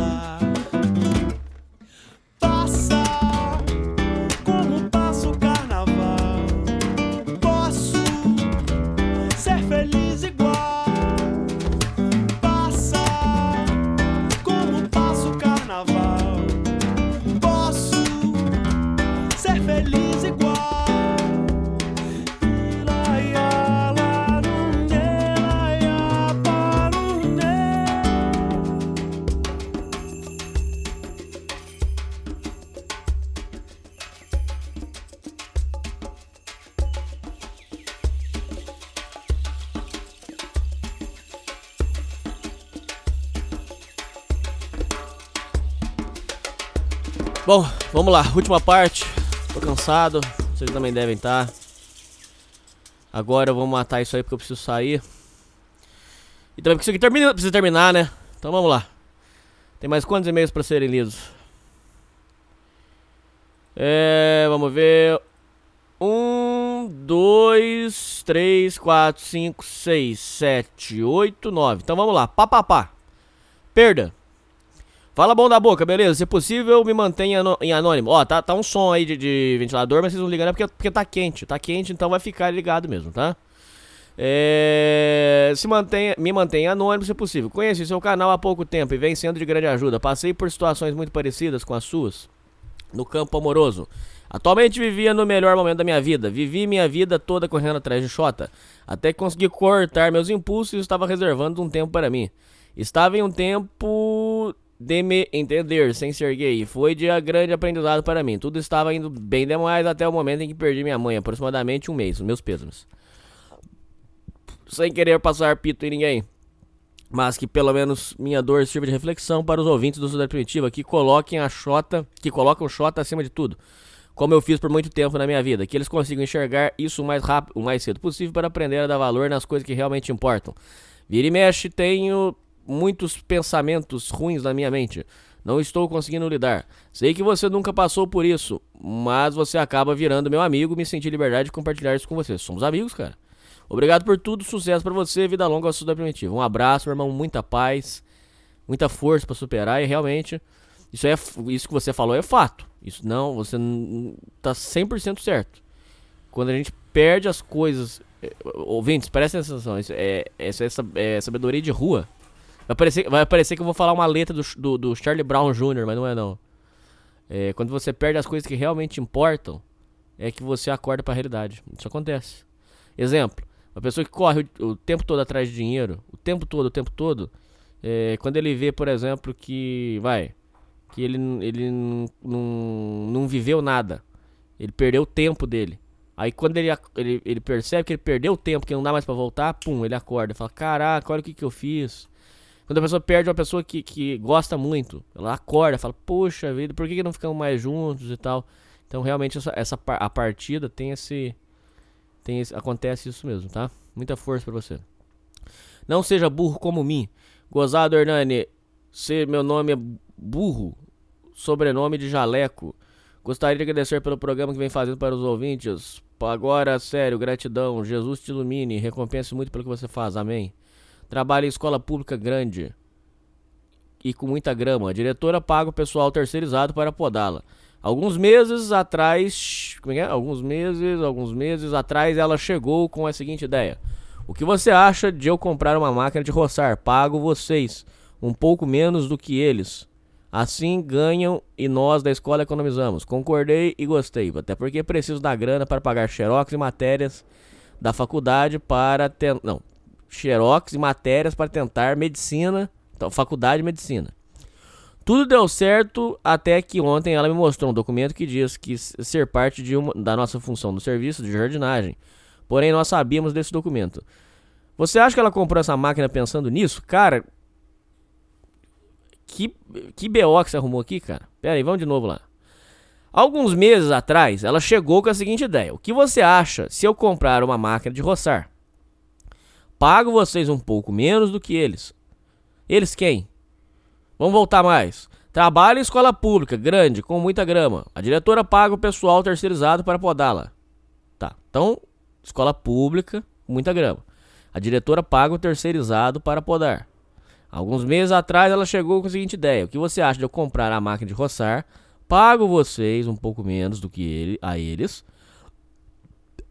vamos lá, última parte. Tô cansado, vocês também devem estar. Agora eu vou matar isso aí porque eu preciso sair. E também porque isso aqui termina, precisa terminar, né? Então vamos lá. Tem mais quantos e-mails pra serem lidos? É, vamos ver. Um, dois, três, quatro, cinco, seis, sete, oito, nove. Então vamos lá. Pá, pá, pá. Perda. Fala bom da boca, beleza? Se possível, me mantenha em anônimo. Ó, tá, tá um som aí de, de ventilador, mas vocês não ligam né? porque, porque tá quente. Tá quente, então vai ficar ligado mesmo, tá? É, se mantenha, me mantenha anônimo se possível. Conheci seu canal há pouco tempo e vem sendo de grande ajuda. Passei por situações muito parecidas com as suas no campo amoroso. Atualmente vivia no melhor momento da minha vida. Vivi minha vida toda correndo atrás de Xota. Até que consegui cortar meus impulsos e estava reservando um tempo para mim. Estava em um tempo de entender sem ser gay. Foi de grande aprendizado para mim. Tudo estava indo bem demais até o momento em que perdi minha mãe, aproximadamente um mês. Meus pêsames. Sem querer passar pito em ninguém. Mas que pelo menos minha dor sirva de reflexão para os ouvintes do Cidade Primitiva que coloquem a Xota, que colocam o Xota acima de tudo. Como eu fiz por muito tempo na minha vida, que eles consigam enxergar isso o mais rápido, o mais cedo possível para aprender a dar valor nas coisas que realmente importam. Vira e mexe, tenho muitos pensamentos ruins na minha mente. Não estou conseguindo lidar. Sei que você nunca passou por isso, mas você acaba virando meu amigo me senti liberdade de compartilhar isso com você. Somos amigos, cara. Obrigado por tudo, sucesso pra você, vida longa ao Sul Primitiva. Um abraço, meu irmão, muita paz, muita força pra superar e realmente isso é isso que você falou é fato. Isso não, você tá 100% certo. Quando a gente perde as coisas, eh, ouvintes, presta atenção, isso é, essa é, é sabedoria de rua. Vai parecer, vai parecer que eu vou falar uma letra do, do, do Charlie Brown Jr., mas não é não. É, quando você perde as coisas que realmente importam, é que você acorda para a realidade. Isso acontece. Exemplo, uma pessoa que corre o, o, tempo todo atrás de dinheiro, o tempo todo, o tempo todo, é, quando ele vê, por exemplo, que vai, que ele, ele não, não viveu nada, ele perdeu o tempo dele. Aí quando ele, ele, ele percebe que ele perdeu o tempo, que não dá mais para voltar, pum, ele acorda, fala, caraca, olha o que, que eu fiz. Quando a pessoa perde uma pessoa que, que gosta muito, ela acorda, fala, poxa vida, por que, que não ficamos mais juntos e tal. Então realmente essa, essa a partida tem esse, tem esse. Acontece isso mesmo, tá? Muita força para você. Não seja burro como mim. Gozado, Hernani. Se meu nome é burro, sobrenome de jaleco. Gostaria de agradecer pelo programa que vem fazendo para os ouvintes. Agora, sério, gratidão. Jesus te ilumine. Recompense muito pelo que você faz. Amém. Trabalha em escola pública grande e com muita grama. A diretora paga o pessoal terceirizado para podá-la. Alguns meses atrás, como é, é? Alguns meses, alguns meses atrás ela chegou com a seguinte ideia: O que você acha de eu comprar uma máquina de roçar? Pago vocês um pouco menos do que eles. Assim ganham e nós da escola economizamos. Concordei e gostei, até porque preciso da grana para pagar xerox e matérias da faculdade para ter, não, xerox e matérias para tentar medicina, então, faculdade de medicina. Tudo deu certo até que ontem ela me mostrou um documento que diz que ser parte de uma, da nossa função do serviço de jardinagem. Porém, nós sabíamos desse documento. Você acha que ela comprou essa máquina pensando nisso? Cara, que, que BO que você arrumou aqui, cara? Pera aí, vamos de novo lá. Alguns meses atrás, ela chegou com a seguinte ideia: O que você acha se eu comprar uma máquina de roçar? Pago vocês um pouco menos do que eles. Eles quem? Vamos voltar mais. Trabalho em escola pública, grande, com muita grama. A diretora paga o pessoal terceirizado para podá-la. Tá, então, escola pública, muita grama. A diretora paga o terceirizado para podar. Alguns meses atrás ela chegou com a seguinte ideia: O que você acha de eu comprar a máquina de roçar? Pago vocês um pouco menos do que ele, a eles.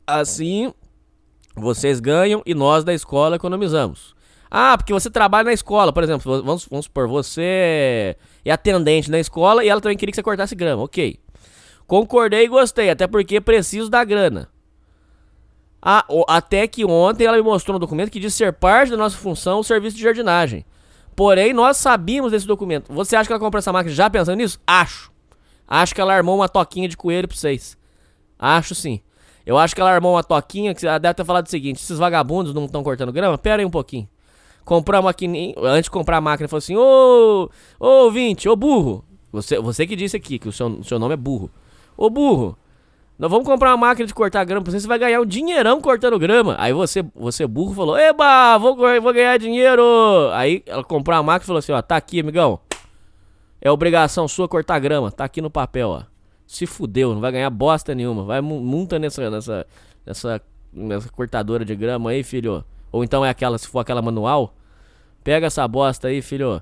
Assim, vocês ganham e nós da escola economizamos. Ah, porque você trabalha na escola, por exemplo, vamos, vamos supor, você é atendente na escola e ela também queria que você cortasse grama, ok. Concordei e gostei, até porque preciso da grana. Ah, até que ontem ela me mostrou um documento que diz ser parte da nossa função o serviço de jardinagem. Porém, nós sabíamos desse documento. Você acha que ela comprou essa máquina já pensando nisso? Acho. Acho que ela armou uma toquinha de coelho pra vocês. Acho sim. Eu acho que ela armou uma toquinha que ela deve ter falado o seguinte: esses vagabundos não estão cortando grama? Pera aí um pouquinho. Comprou a maquininha. Antes de comprar a máquina, falou assim: Ô, ô ouvinte, ô burro. Você, você que disse aqui que o seu, o seu nome é burro. Ô burro, nós vamos comprar uma máquina de cortar grama pra você, você vai ganhar um dinheirão cortando grama. Aí você, você burro, falou: Eba, vou, vou ganhar dinheiro. Aí ela comprou a máquina e falou assim: Ó, tá aqui, amigão. É obrigação sua cortar grama. Tá aqui no papel, ó se fudeu, não vai ganhar bosta nenhuma. Vai multa nessa, nessa, nessa, nessa cortadora de grama aí, filho. Ou então é aquela, se for aquela manual, pega essa bosta aí, filho.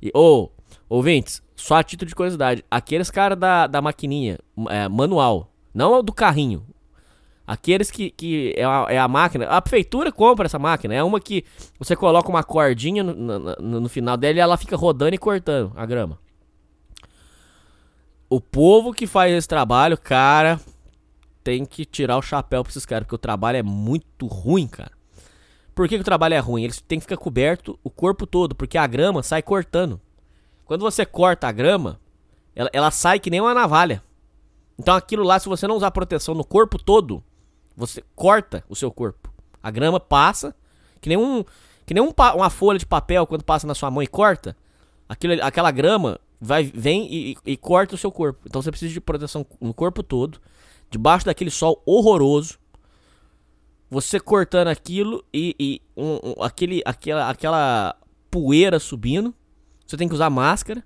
E, ou, oh, ouvintes, só a título de curiosidade, aqueles caras da, da maquininha, é, manual, não do carrinho. Aqueles que, que é, a, é a máquina, a prefeitura compra essa máquina, é uma que você coloca uma cordinha no, no, no final dela e ela fica rodando e cortando a grama. O povo que faz esse trabalho, cara, tem que tirar o chapéu pra esses caras, porque o trabalho é muito ruim, cara. Por que, que o trabalho é ruim? Eles têm que ficar coberto o corpo todo, porque a grama sai cortando. Quando você corta a grama, ela, ela sai que nem uma navalha. Então aquilo lá, se você não usar proteção no corpo todo, você corta o seu corpo. A grama passa, que nem, um, que nem um, uma folha de papel quando passa na sua mão e corta. Aquilo, aquela grama vai, vem e, e, corta o seu corpo. Então você precisa de proteção no corpo todo, debaixo daquele sol horroroso. Você cortando aquilo e, e um, um, aquele, aquela, aquela poeira subindo. Você tem que usar máscara.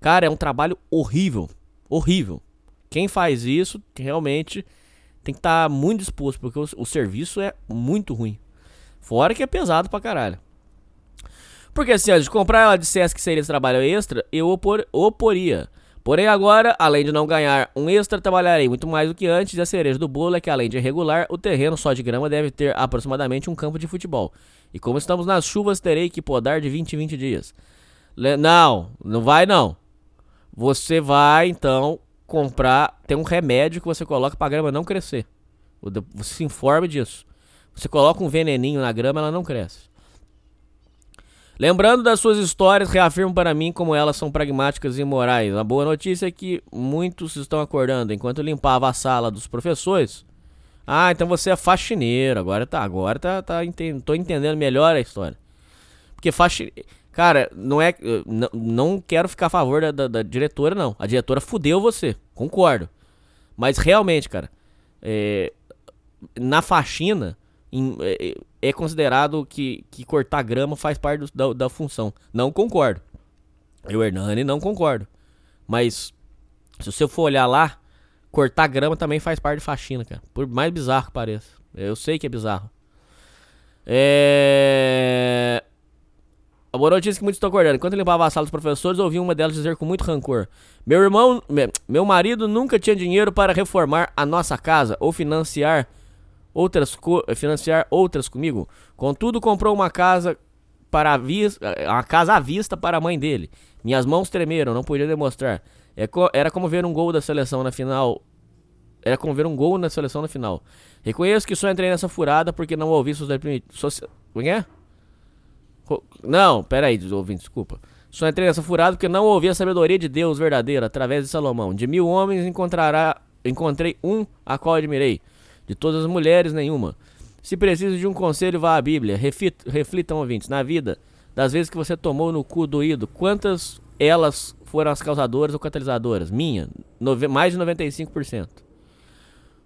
Cara, é um trabalho horrível. Horrível. Quem faz isso realmente tem que estar tá muito disposto, porque o, o serviço é muito ruim. Fora que é pesado pra caralho. Porque assim, ó, de comprar ela dissesse que seria esse trabalho extra, eu opor, oporia. Porém, agora, além de não ganhar um extra, trabalharei muito mais do que antes. E a cereja do bolo é que, além de irregular, o terreno só de grama deve ter aproximadamente um campo de futebol. E como estamos nas chuvas, terei que podar de 20 em 20 dias. Le- não, não vai não. Você vai, então, comprar. Tem um remédio que você coloca pra grama não crescer. Você se informe disso. Você coloca um veneninho na grama, ela não cresce. Lembrando das suas histórias, reafirmo para mim como elas são pragmáticas e morais. A boa notícia é que muitos estão acordando. Enquanto eu limpava a sala dos professores. Ah, então você é faxineiro. Agora tá, agora tá, tá tô entendendo melhor a história. Porque faxineiro. Cara, não é. Não, não quero ficar a favor da, da- da diretora, não. A diretora fudeu você. Concordo. Mas realmente, cara. é, na faxina, em- é, é considerado que, que cortar grama faz parte do- da, da função. Não concordo. Eu, Hernani, não concordo. Mas, se você for olhar lá, cortar grama também faz parte de faxina, cara. Por mais bizarro que pareça. Eu sei que é bizarro. É. A notícia é que muitos estão acordando. Enquanto limpava a sala dos professores, ouvi uma delas dizer com muito rancor: Meu irmão, me- meu marido nunca tinha dinheiro para reformar a nossa casa ou financiar outras, financiar outras comigo. Contudo, comprou uma casa para a vis- uma casa à vista para a mãe dele. Minhas mãos tremeram, não podia demonstrar. É Era como ver um gol da seleção na final. Era como ver um gol na seleção na final. Reconheço que só entrei nessa furada porque não ouvi primi- socia- Como é? Ro- Não, peraí, ouvintes, desculpa. Só entrei nessa furada porque não ouvi a sabedoria de Deus verdadeira através de Salomão. De mil homens encontrará, encontrei um a qual admirei. De todas as mulheres, nenhuma. Se preciso de um conselho, vá à Bíblia. Refit- reflitam, ouvintes, na vida, das vezes que você tomou no cu doído, quantas elas foram as causadoras ou catalisadoras? Minha, nove- mais de 95%.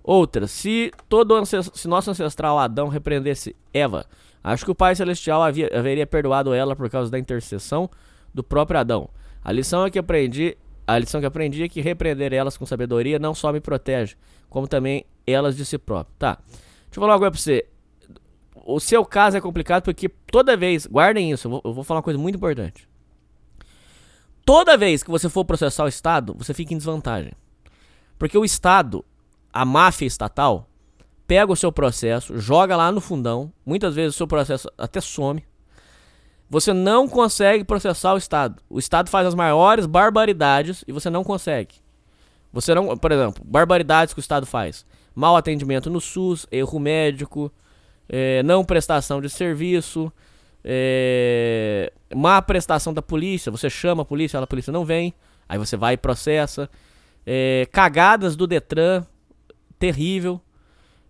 Outra, se todo se nosso ancestral Adão repreendesse Eva, acho que o Pai Celestial havia, haveria perdoado ela por causa da intercessão do próprio Adão. A lição é que aprendi, a lição que aprendi é que repreender elas com sabedoria não só me protege, como também elas de si próprio. Tá. Deixa eu falar uma coisa pra você. O seu caso é complicado porque toda vez, guardem isso, eu vou, eu vou falar uma coisa muito importante. Toda vez que você for processar o Estado, você fica em desvantagem. Porque o Estado, a máfia estatal, pega o seu processo, joga lá no fundão. Muitas vezes o seu processo até some. Você não consegue processar o Estado. O Estado faz as maiores barbaridades e você não consegue. Você não, por exemplo, barbaridades que o Estado faz: mau atendimento no SUS, erro médico, eh, não prestação de serviço, eh, má prestação da polícia. Você chama a polícia, a polícia não vem, aí você vai e processa. Eh, cagadas do Detran, terrível.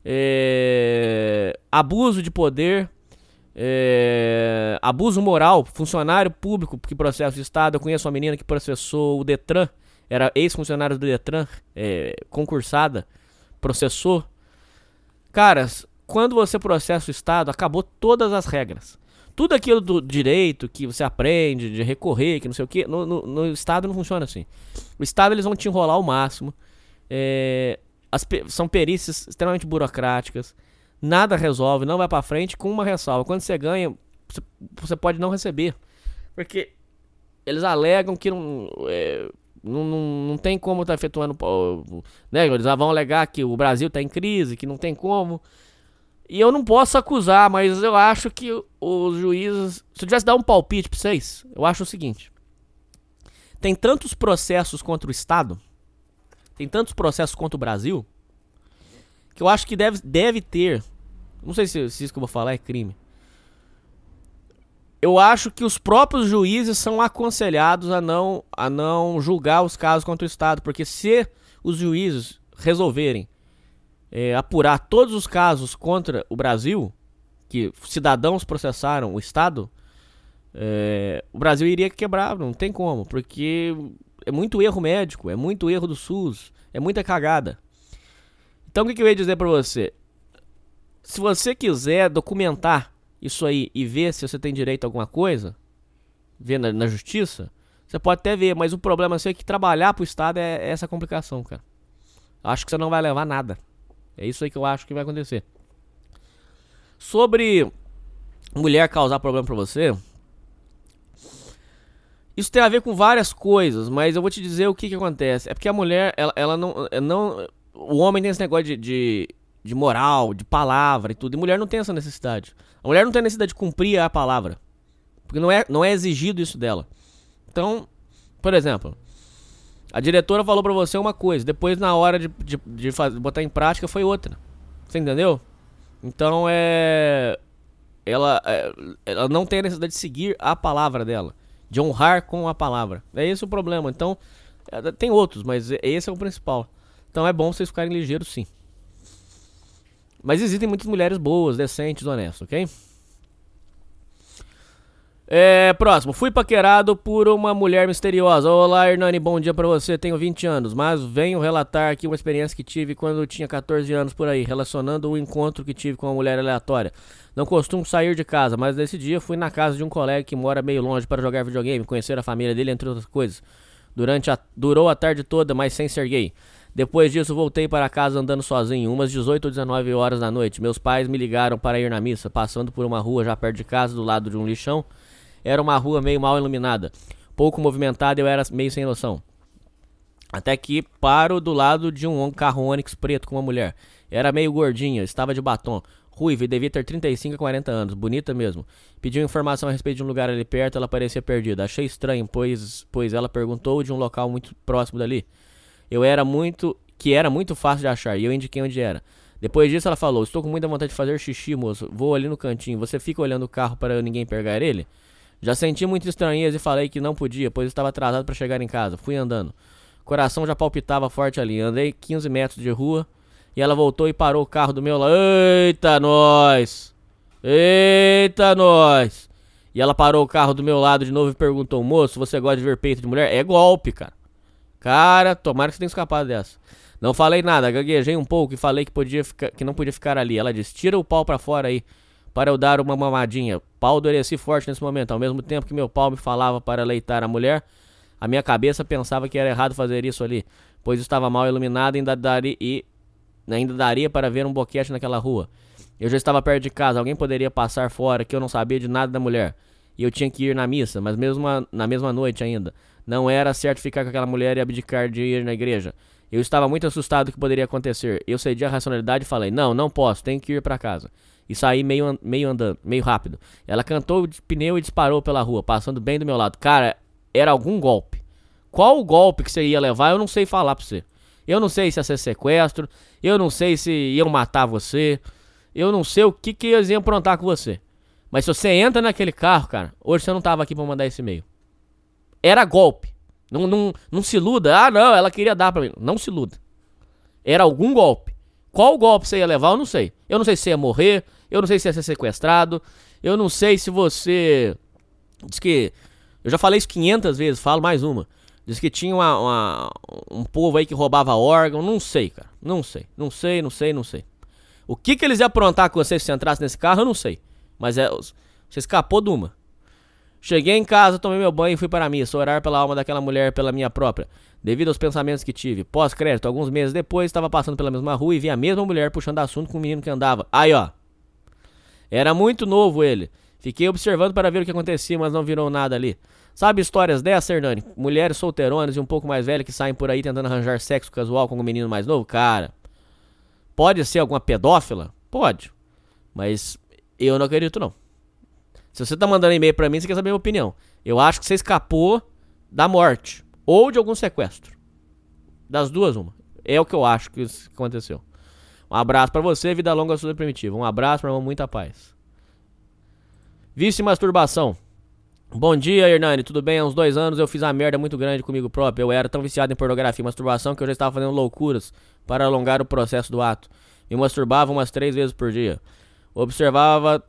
É, abuso de poder, é, abuso moral, funcionário público que processa o Estado. Eu conheço uma menina que processou o Detran, era ex-funcionário do Detran, é, concursada, processou. Cara, s- quando você processa o Estado, acabou todas as regras. Tudo aquilo do direito que você aprende, de recorrer, que não sei o que, no, no- no Estado não funciona assim. O Estado eles vão te enrolar ao máximo. É, as são perícias extremamente burocráticas. Nada resolve, não vai pra frente com uma ressalva. Quando você ganha, você, você pode não receber. Porque eles alegam que não, é, não, não, não tem como estar efetuando. pô, Né? Eles vão alegar que o Brasil tá em crise, que não tem como. E eu não posso acusar, mas eu acho que os juízes. Se eu tivesse dar um palpite pra vocês, eu acho o seguinte: tem tantos processos contra o Estado, tem tantos processos contra o Brasil, que eu acho que deve, deve ter. Não sei se, se isso que eu vou falar é crime. Eu acho que os próprios juízes são aconselhados a não, a não julgar os casos contra o Estado, porque se os juízes resolverem é, apurar todos os casos contra o Brasil, que cidadãos processaram o Estado, é, o Brasil iria quebrar, não tem como, porque é muito erro médico, é muito erro do SUS, é muita cagada. Então o que, que eu ia dizer pra você? Se você quiser documentar isso aí e ver se você tem direito a alguma coisa, ver na, na justiça, você pode até ver, mas o problema seu é que trabalhar pro Estado é, é essa complicação, cara. Acho que você não vai levar nada. É isso aí que eu acho que vai acontecer. Sobre mulher causar problema pra você. Isso tem a ver com várias coisas, mas eu vou te dizer o que que acontece. É porque a mulher, ela, ela não, não. O homem tem esse negócio de, de, de moral, de palavra e tudo. E mulher não tem essa necessidade. A mulher não tem necessidade de cumprir a palavra. Porque não é, não é exigido isso dela. Então, por exemplo, a diretora falou pra você uma coisa, depois na hora de, de, de fazer, botar em prática foi outra. Você entendeu? Então é. Ela, é, ela não tem a necessidade de seguir a palavra dela. De honrar com a palavra. É esse o problema. Então, é, tem outros, mas esse é o principal. Então é bom vocês ficarem ligeiros sim. Mas existem muitas mulheres boas, decentes, honestas, ok? É, próximo. Fui paquerado por uma mulher misteriosa. Olá, Hernani, bom dia pra você. Tenho 20 anos, mas venho relatar aqui uma experiência que tive quando tinha 14 anos por aí, relacionando o encontro que tive com uma mulher aleatória. Não costumo sair de casa, mas nesse dia fui na casa de um colega que mora meio longe para jogar videogame, conhecer a família dele, entre outras coisas. Durante a, durou a tarde toda, mas sem ser gay. Depois disso, voltei para casa andando sozinho, umas 18 ou 19 horas da noite. Meus pais me ligaram para ir na missa, passando por uma rua já perto de casa, do lado de um lixão. Era uma rua meio mal iluminada, pouco movimentada e eu era meio sem noção. Até que paro do lado de um carro Onix preto com uma mulher. Era meio gordinha, estava de batom. Ruiva e devia ter 35 a 40 anos, bonita mesmo. Pediu informação a respeito de um lugar ali perto, ela parecia perdida. Achei estranho, pois, pois ela perguntou de um local muito próximo dali. Eu era muito. que era muito fácil de achar, e eu indiquei onde era. Depois disso ela falou, estou com muita vontade de fazer xixi, moço. Vou ali no cantinho. Você fica olhando o carro para ninguém pegar ele? Já senti muita estranheza e falei que não podia, pois estava atrasado para chegar em casa. Fui andando. Coração já palpitava forte ali. Andei 15 metros de rua e ela voltou e parou o carro do meu lado. Eita, nós! Eita, nós! E ela parou o carro do meu lado de novo e perguntou: Moço, você gosta de ver peito de mulher? É golpe, cara. Cara, tomara que você tenha escapado dessa. Não falei nada, gaguejei um pouco e falei que, podia ficar, que não podia ficar ali. Ela disse: Tira o pau pra fora aí para eu dar uma mamadinha. Pau endureci forte nesse momento. Ao mesmo tempo que meu pau me falava para leitar a mulher, a minha cabeça pensava que era errado fazer isso ali, pois estava mal iluminado e ainda daria, e ainda daria para ver um boquete naquela rua. Eu já estava perto de casa, alguém poderia passar fora que eu não sabia de nada da mulher. E eu tinha que ir na missa, mas mesmo na mesma noite ainda. Não era certo ficar com aquela mulher e abdicar de ir na igreja. Eu estava muito assustado do que poderia acontecer. Eu cedi a racionalidade e falei: Não, não posso, tenho que ir para casa e saí meio, meio andando, meio rápido. Ela cantou de pneu e disparou pela rua, passando bem do meu lado. Cara, era algum golpe. Qual o golpe que você ia levar, eu não sei falar pra você. Eu não sei se ia ser sequestro, eu não sei se iam matar você, eu não sei o que, que eles iam aprontar com você. Mas se você entra naquele carro, cara, hoje você não tava aqui pra mandar esse e-mail. Era golpe. Não, não, não se iluda. Ah, não, ela queria dar pra mim. Não se iluda. Era algum golpe. Qual golpe você ia levar, eu não sei. Eu não sei se ia morrer, eu não sei se ia ser sequestrado. Eu não sei se você. Diz que. Eu já falei isso 500 vezes, falo mais uma. Diz que tinha uma, uma, um povo aí que roubava órgão. Não sei, cara. Não sei. Não sei, não sei, não sei. O que, que eles iam aprontar com você se você entrasse nesse carro, eu não sei. Mas é. Você escapou de uma. Cheguei em casa, tomei meu banho e fui para a missa, orar pela alma daquela mulher pela minha própria, devido aos pensamentos que tive. Pós-crédito, alguns meses depois, estava passando pela mesma rua e vi a mesma mulher puxando assunto com o menino que andava. Aí, ó. Era muito novo ele. Fiquei observando para ver o que acontecia, mas não virou nada ali. Sabe histórias dessa, Hernani? Mulheres solteironas e um pouco mais velhas que saem por aí tentando arranjar sexo casual com um menino mais novo? Cara, pode ser alguma pedófila? Pode. Mas eu não acredito, não. Se você tá mandando e-mail pra mim, você quer saber a minha opinião. Eu acho que você escapou da morte. Ou de algum sequestro. Das duas, uma. É o que eu acho que aconteceu. Um abraço para você, vida longa, sua primitiva. Um abraço, meu irmão, muita paz. Vício masturbação. Bom dia, Hernani, tudo bem? Há uns dois anos eu fiz uma merda muito grande comigo próprio. Eu era tão viciado em pornografia e masturbação que eu já estava fazendo loucuras para alongar o processo do ato. Me masturbava umas três vezes por dia. Observava.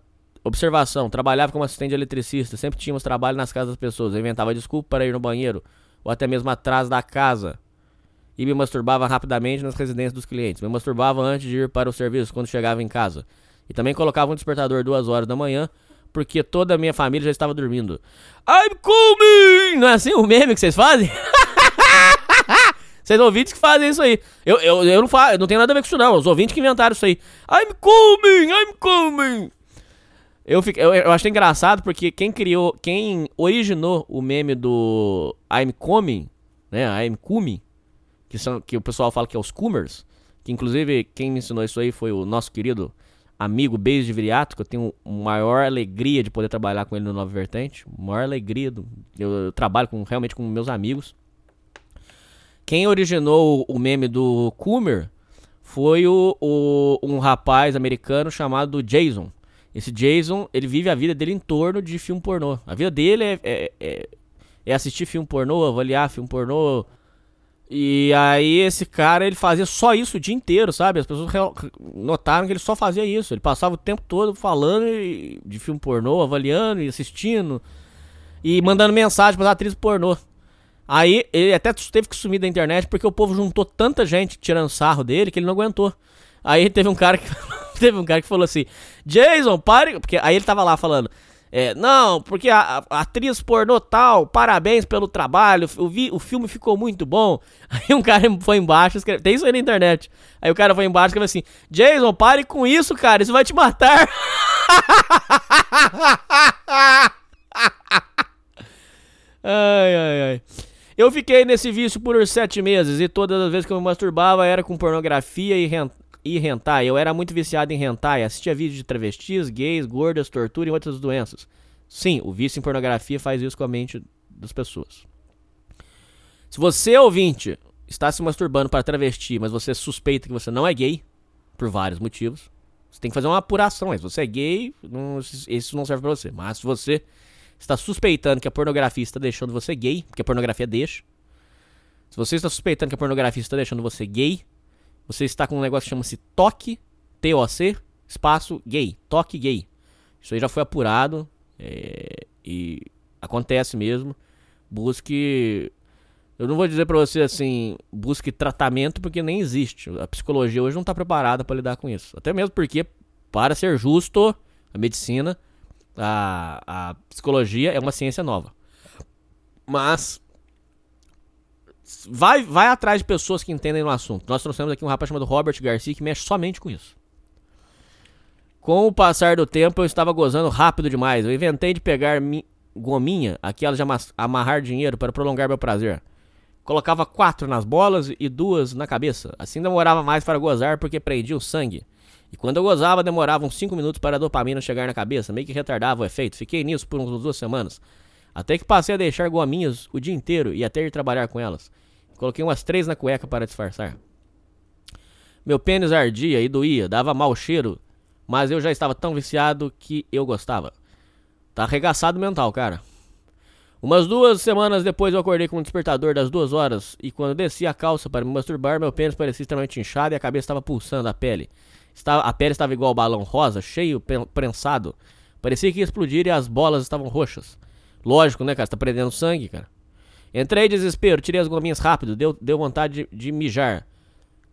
Observação, trabalhava como assistente eletricista, sempre tínhamos trabalho nas casas das pessoas, eu inventava desculpa para ir no banheiro, ou até mesmo atrás da casa e me masturbava rapidamente nas residências dos clientes. Me masturbava antes de ir para o serviço quando chegava em casa. E também colocava um despertador duas horas da manhã, porque toda a minha família já estava dormindo. I'm coming! Não é assim o meme que vocês fazem? Vocês ouvintes que fazem isso aí. Eu, eu, eu não faço, não tenho nada a ver com isso não. Os ouvintes que inventaram isso aí. I'm coming, I'm coming. Eu, fico, eu, eu achei engraçado porque quem criou, quem originou o meme do I'm coming, né? I'm coming, que, são, que o pessoal fala que é os Coomers, que inclusive quem me ensinou isso aí foi o nosso querido amigo Beijo de Viriato, que eu tenho maior alegria de poder trabalhar com ele no Nova Vertente. Maior alegria. Do, eu, eu, trabalho com, realmente com meus amigos. Quem originou o, meme do Coomer foi o, o, um rapaz americano chamado Jason. Esse Jason, ele vive a vida dele em torno de filme pornô. A vida dele é, é, é, é assistir filme pornô, avaliar filme pornô, e aí esse cara, ele fazia só isso o dia inteiro, sabe? As pessoas notaram que ele só fazia isso. Ele passava o tempo todo falando de filme pornô, avaliando e assistindo. E mandando mensagem para atrizes pornô. Aí ele até teve que sumir da internet porque o povo juntou tanta gente tirando sarro dele que ele não aguentou. Aí teve um cara que teve um cara que falou assim: "Jason, pare", porque aí ele tava lá falando: é, não, porque a, a, atriz pornô tal, parabéns pelo trabalho, o, vi, o filme ficou muito bom. Aí um cara foi embaixo, escreve, tem isso aí na internet. Aí o cara foi embaixo e escreveu assim: Jason, pare com isso, cara, isso vai te matar. ai, ai, ai. Eu fiquei nesse vício por sete meses e todas as vezes que eu me masturbava era com pornografia e e hentai. Eu era muito viciado em hentai, assistia vídeos de travestis, gays, gordas, tortura e outras doenças. Sim, o vício em pornografia faz isso com a mente das pessoas. Se você, ouvinte, está se masturbando para travesti, mas você suspeita que você não é gay, por vários motivos, você tem que fazer uma apuração. Se você é gay, não, isso não serve para você. Mas se você está suspeitando que a pornografia está deixando você gay, porque a pornografia deixa. Se você está suspeitando que a pornografia está deixando você gay, você está com um negócio que chama-se TOC, T-O-C, espaço gay, toque gay. Isso aí já foi apurado é, e acontece mesmo. Busque. Eu não vou dizer pra você assim, busque tratamento porque nem existe. A psicologia hoje não tá preparada para lidar com isso. Até mesmo porque, para ser justo, a medicina, a, a psicologia é uma ciência nova. Mas vai, vai atrás de pessoas que entendem no assunto. Nós trouxemos aqui um rapaz chamado Robert Garcia que mexe somente com isso. Com o passar do tempo, eu estava gozando rápido demais. Eu inventei de pegar gominha, aquela de amarrar dinheiro para prolongar meu prazer. Colocava quatro nas bolas e duas na cabeça. Assim demorava mais para gozar porque prendia o sangue. E quando eu gozava, demorava uns 5 minutos para a dopamina chegar na cabeça, meio que retardava o efeito. Fiquei nisso por uns duas semanas. Até que passei a deixar gominhas o dia inteiro e até ir trabalhar com elas. Coloquei umas três na cueca para disfarçar. Meu pênis ardia e doía, dava mau cheiro, mas eu já estava tão viciado que eu gostava. Tá arregaçado mental, cara. Umas duas semanas depois eu acordei com um despertador das duas horas e quando desci a calça para me masturbar, meu pênis parecia extremamente inchado e a cabeça estava pulsando a pele. Estava, a pele estava igual balão rosa, cheio, prensado. Parecia que ia explodir e as bolas estavam roxas. Lógico, né, cara? Você tá perdendo sangue, cara. Entrei desespero, tirei as gominhas rápido, deu, deu vontade de, de mijar.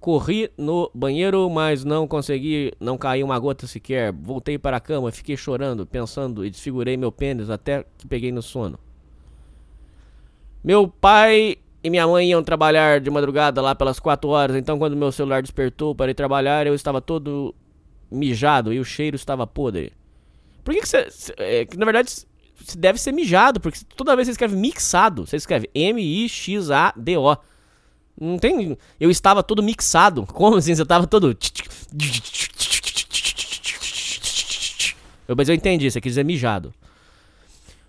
Corri no banheiro, mas não consegui, não caiu uma gota sequer. Voltei para a cama, fiquei chorando, pensando e desfigurei meu pênis até que peguei no sono. Meu pai e minha mãe iam trabalhar de madrugada lá pelas 4 horas, então quando meu celular despertou para ir trabalhar, eu estava todo mijado e o cheiro estava podre. Por que que você. É, na verdade, deve ser mijado, porque toda vez você escreve mixado, você escreve M-I-X-A-D-O. Não tem. Eu estava todo mixado. Como assim? Você estava todo. Eu, mas eu entendi, você quis dizer mijado.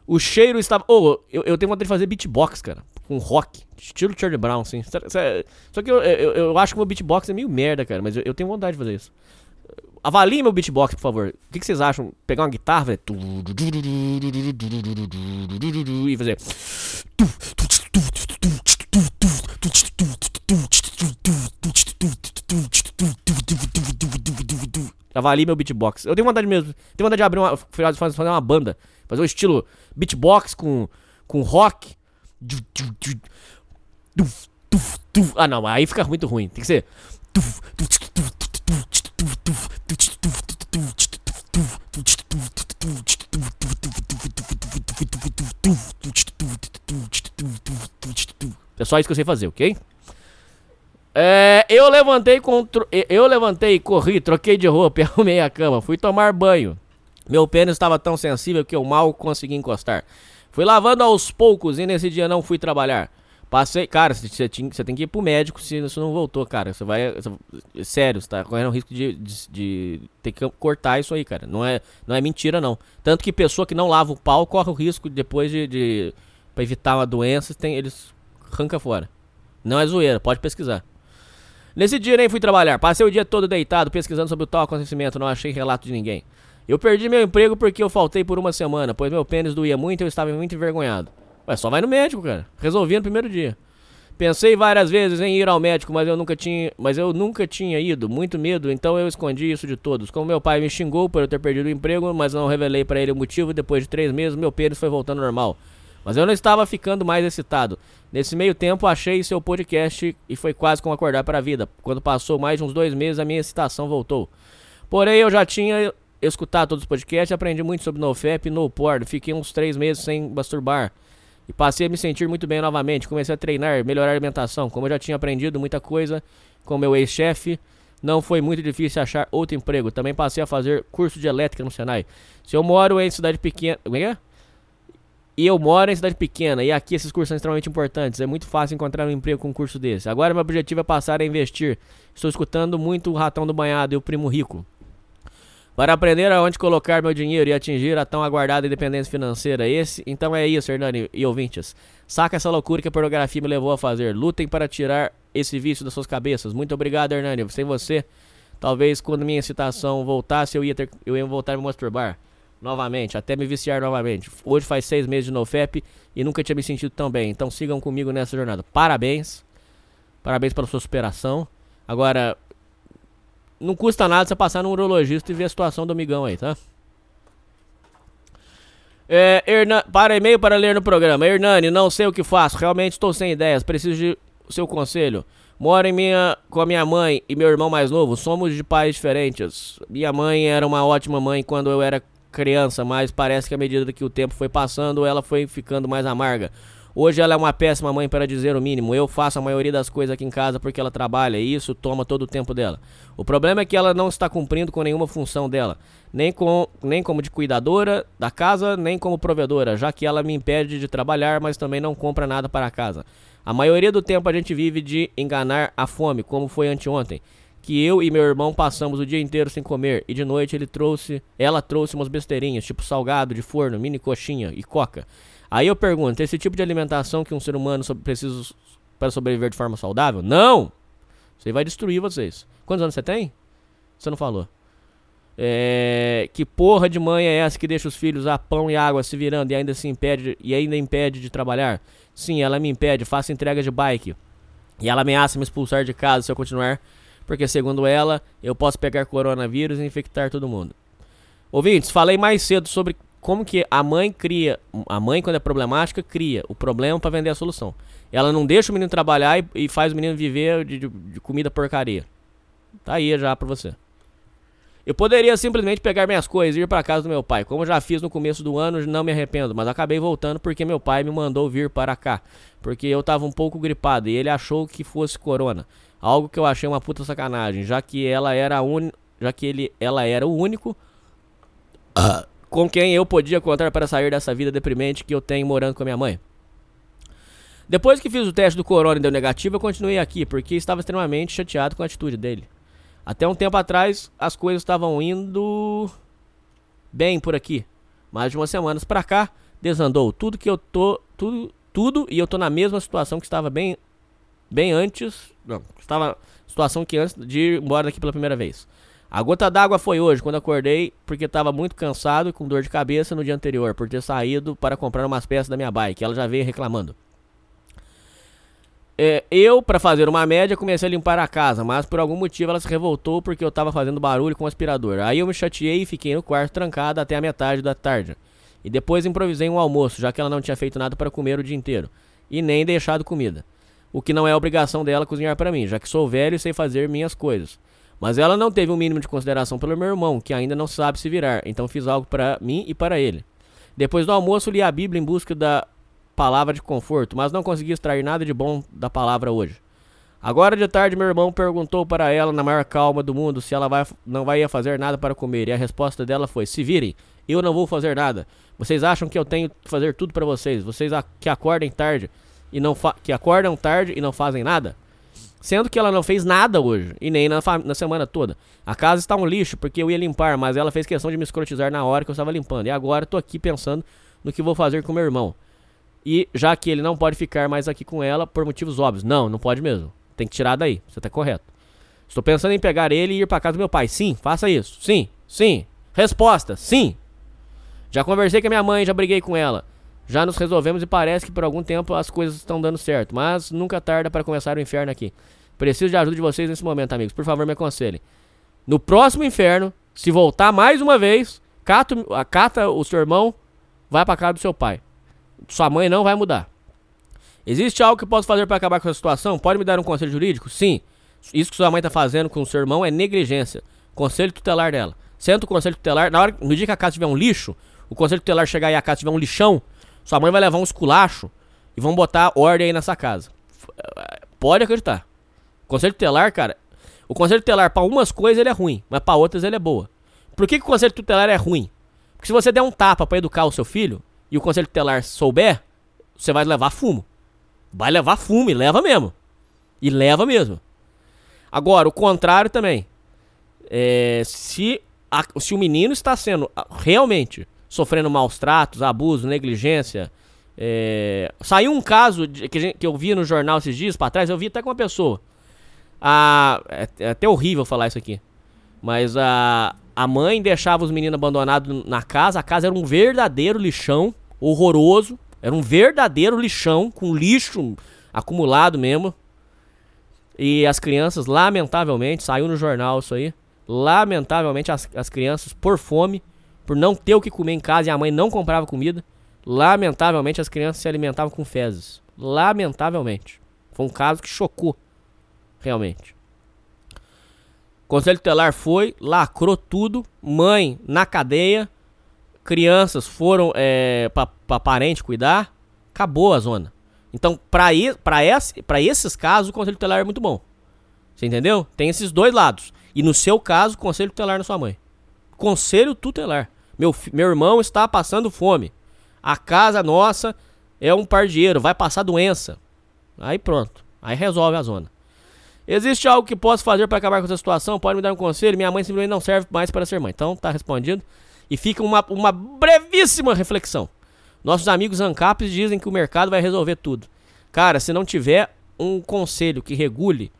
O cheiro estava. Oh, eu, eu tenho vontade de fazer beatbox, cara. Com rock. Estilo Charlie Brown, assim. Só que eu, eu, eu acho que o meu beatbox é meio merda, cara. Mas eu, eu tenho vontade de fazer isso. Avalie meu beatbox, por favor. O que, vocês acham? Pegar uma guitarra e fazer. Avalie meu beatbox. Eu tenho vontade mesmo. Tenho vontade de abrir uma. fazer uma banda. Fazer um estilo beatbox com, com rock. Ah não, aí fica muito ruim. Tem que ser. É só isso que eu sei fazer, ok? É, eu levantei, contro... eu levantei, corri, troquei de roupa, arrumei a cama, fui tomar banho. Meu pênis estava tão sensível que eu mal consegui encostar. Fui lavando aos poucos e nesse dia não fui trabalhar. Passei, cara, você, tinha- você tem que ir pro médico se isso não voltou, cara. Você vai. você- sério, você tá correndo o risco de, de, de ter que cortar isso aí, cara. Não é, não é mentira, não. Tanto que pessoa que não lava o pau corre o risco depois de. de pra evitar uma doença, tem, eles arranca fora. Não é zoeira, pode pesquisar. Nesse dia nem fui trabalhar. Passei o dia todo deitado pesquisando sobre o tal acontecimento, não achei relato de ninguém. Eu perdi meu emprego porque eu faltei por uma semana, pois meu pênis doía muito e eu estava muito envergonhado. Ué, só vai no médico, cara. Resolvi no primeiro dia. Pensei várias vezes em ir ao médico, mas eu nunca tinha, mas eu nunca tinha ido, muito medo, então eu escondi isso de todos. Como meu pai me xingou por eu ter perdido o emprego, mas não revelei pra ele o motivo, depois de três meses meu pênis foi voltando ao normal. Mas eu não estava ficando mais excitado. Nesse meio tempo achei seu podcast e foi quase como acordar para a vida. Quando passou mais de uns dois meses a minha excitação voltou. Porém eu já tinha escutado todos os podcasts, aprendi muito sobre NoFap e NoPorn. Fiquei uns três meses sem masturbar. E passei a me sentir muito bem novamente. Comecei a treinar, melhorar a alimentação. Como eu já tinha aprendido muita coisa com meu ex-chefe, não foi muito difícil achar outro emprego. Também passei a fazer curso de elétrica no Senai. Se eu moro em cidade pequena. Como é que é? E eu moro em cidade pequena, e aqui esses cursos são extremamente importantes. É muito fácil encontrar um emprego com um curso desse. Agora meu objetivo é passar a investir. Estou escutando muito o Ratão do Banhado e o Primo Rico. Para aprender aonde colocar meu dinheiro e atingir a tão aguardada independência financeira. Esse, então é isso, Hernani e ouvintes. Saca essa loucura que a pornografia me levou a fazer. Lutem para tirar esse vício das suas cabeças. Muito obrigado, Hernani. Sem você, talvez quando minha excitação voltasse, eu ia, ter, eu ia voltar a me masturbar novamente, até me viciar novamente. Hoje faz seis meses de NoFap e nunca tinha me sentido tão bem. Então sigam comigo nessa jornada. Parabéns. Parabéns pela sua superação. Agora, não custa nada você passar no urologista e ver a situação do amigão aí, tá? É, Hernan... Para e-mail para ler no programa. Hernani, não sei o que faço. Realmente estou sem ideias. Preciso de seu conselho. Moro em minha, com a minha mãe e meu irmão mais novo. Somos de pais diferentes. Minha mãe era uma ótima mãe quando eu era criança, mas parece que à medida que o tempo foi passando, ela foi ficando mais amarga. Hoje ela é uma péssima mãe para dizer o mínimo. Eu faço a maioria das coisas aqui em casa porque ela trabalha e isso toma todo o tempo dela. O problema é que ela não está cumprindo com nenhuma função dela, nem, com, nem como de cuidadora da casa, nem como provedora, já que ela me impede de trabalhar, mas também não compra nada para casa. A maioria do tempo a gente vive de enganar a fome, como foi anteontem que eu e meu irmão passamos o dia inteiro sem comer e de noite ele trouxe, ela trouxe umas besteirinhas, tipo salgado de forno, mini coxinha e coca. Aí eu pergunto, esse tipo de alimentação que um ser humano precisa para sobreviver de forma saudável? Não! Aí vai destruir vocês. Quantos anos você tem? Você não falou. É, que porra de mãe é essa que deixa os filhos a pão e água se virando e ainda se impede e ainda impede de trabalhar? Sim, ela me impede, faço entrega de bike. E ela ameaça me expulsar de casa se eu continuar porque segundo ela, eu posso pegar coronavírus e infectar todo mundo. Ouvintes, falei mais cedo sobre como que a mãe cria, a mãe quando é problemática cria o problema para vender a solução. Ela não deixa o menino trabalhar e, e faz o menino viver de, de- de comida porcaria. Tá aí já pra você. Eu poderia simplesmente pegar minhas coisas e ir para casa do meu pai, como eu já fiz no começo do ano, não me arrependo, mas acabei voltando porque meu pai me mandou vir para cá, porque eu tava um pouco gripado e ele achou que fosse corona. Algo que eu achei uma puta sacanagem, já que ela era un... já que ele ela era o único com quem eu podia contar para sair dessa vida deprimente que eu tenho morando com a minha mãe. Depois que fiz o teste do corona e deu negativo, eu continuei aqui porque estava extremamente chateado com a atitude dele. Até um tempo atrás, as coisas estavam indo bem por aqui. Mais de umas semanas pra cá, desandou tudo que eu tô, tudo, tudo e eu tô na mesma situação que estava bem bem antes, não, estava situação que antes de ir embora daqui pela primeira vez. A gota d'água foi hoje, quando acordei, porque estava muito cansado e com dor de cabeça no dia anterior, por ter saído para comprar umas peças da minha bike. Ela já veio reclamando. É, eu, para fazer uma média, comecei a limpar a casa, mas por algum motivo ela se revoltou porque eu tava fazendo barulho com o aspirador. Aí eu me chateei e fiquei no quarto trancado até a metade da tarde. E depois improvisei um almoço, já que ela não tinha feito nada para comer o dia inteiro. E nem deixado comida. O que não é obrigação dela cozinhar para mim, já que sou velho e sei fazer minhas coisas. Mas ela não teve um mínimo de consideração pelo meu irmão, que ainda não sabe se virar, então fiz algo para mim e para ele. Depois do almoço, li a Bíblia em busca da palavra de conforto, mas não consegui extrair nada de bom da palavra hoje. Agora de tarde, meu irmão perguntou para ela, na maior calma do mundo, se ela vai, não vai fazer nada para comer, e a resposta dela foi: se virem. Eu não vou fazer nada. Vocês acham que eu tenho que fazer tudo pra vocês? Vocês que acordem tarde e não que acordam tarde e não fazem nada? Sendo que ela não fez nada hoje e nem na, na semana toda. A casa está um lixo porque eu ia limpar, mas ela fez questão de me escrotizar na hora que eu estava limpando. E agora tô aqui pensando no que vou fazer com meu irmão. E já que ele não pode ficar mais aqui com ela por motivos óbvios. Não, não pode mesmo. Tem que tirar daí. Você tá correto. Estou pensando em pegar ele e ir para casa do meu pai. Sim, faça isso. Sim, sim. Resposta: sim. Já conversei com a minha mãe, já briguei com ela. Já nos resolvemos e parece que por algum tempo as coisas estão dando certo. Mas nunca tarda para começar o inferno aqui. Preciso de ajuda de vocês nesse momento, amigos. Por favor, me aconselhem. No próximo inferno, se voltar mais uma vez, cata, acata o seu irmão, vai pra casa do seu pai. Sua mãe não vai mudar. Existe algo que eu posso fazer para acabar com essa situação? Pode me dar um conselho jurídico? Sim. Isso que sua mãe tá fazendo com o seu irmão é negligência. Conselho tutelar dela. Senta o conselho tutelar. Na hora, no dia que a casa tiver um lixo, o conselho tutelar chegar e a casa tiver um lixão, sua mãe vai levar um esculacho e vão botar ordem aí nessa casa. Pode acreditar. Conselho tutelar, cara. O conselho tutelar, pra umas coisas ele é ruim, mas pra outras ele é boa. Por que, que o conselho tutelar é ruim? Porque se você der um tapa pra educar o seu filho e o conselho tutelar souber, você vai levar fumo. Vai levar fumo e leva mesmo. E leva mesmo. Agora, o contrário também. É, se, a- se o menino está sendo realmente sofrendo maus tratos, abuso, negligência. é, saiu um caso de- que, gente- que eu vi no jornal esses dias pra trás, eu vi até com uma pessoa. A, é, é até horrível falar isso aqui. Mas a, a mãe deixava os meninos abandonados na casa. A casa era um verdadeiro lixão, horroroso. Era um verdadeiro lixão, com lixo acumulado mesmo. E as crianças, lamentavelmente, saiu no jornal isso aí. Lamentavelmente, as, as crianças, por fome, por não ter o que comer em casa e a mãe não comprava comida, lamentavelmente as crianças se alimentavam com fezes. Lamentavelmente. Foi um caso que chocou. Realmente. Conselho Tutelar foi, lacrou tudo, mãe na cadeia, crianças foram é, pra parente cuidar, acabou a zona. Então, pra, pra, esse, pra esses casos, o Conselho Tutelar é muito bom. Você entendeu? Tem esses dois lados. E no seu caso, Conselho Tutelar na sua mãe. Conselho Tutelar. Meu, meu irmão está passando fome. A casa nossa é um pardieiro, vai passar doença. Aí pronto. Aí resolve a zona. Existe algo que posso fazer para acabar com essa situação? Pode me dar um conselho? Minha mãe simplesmente não serve mais para ser mãe. Então tá respondido. E fica uma, uma brevíssima reflexão. Nossos amigos ANCAPs dizem que o mercado vai resolver tudo. Cara, se não tiver um conselho que regule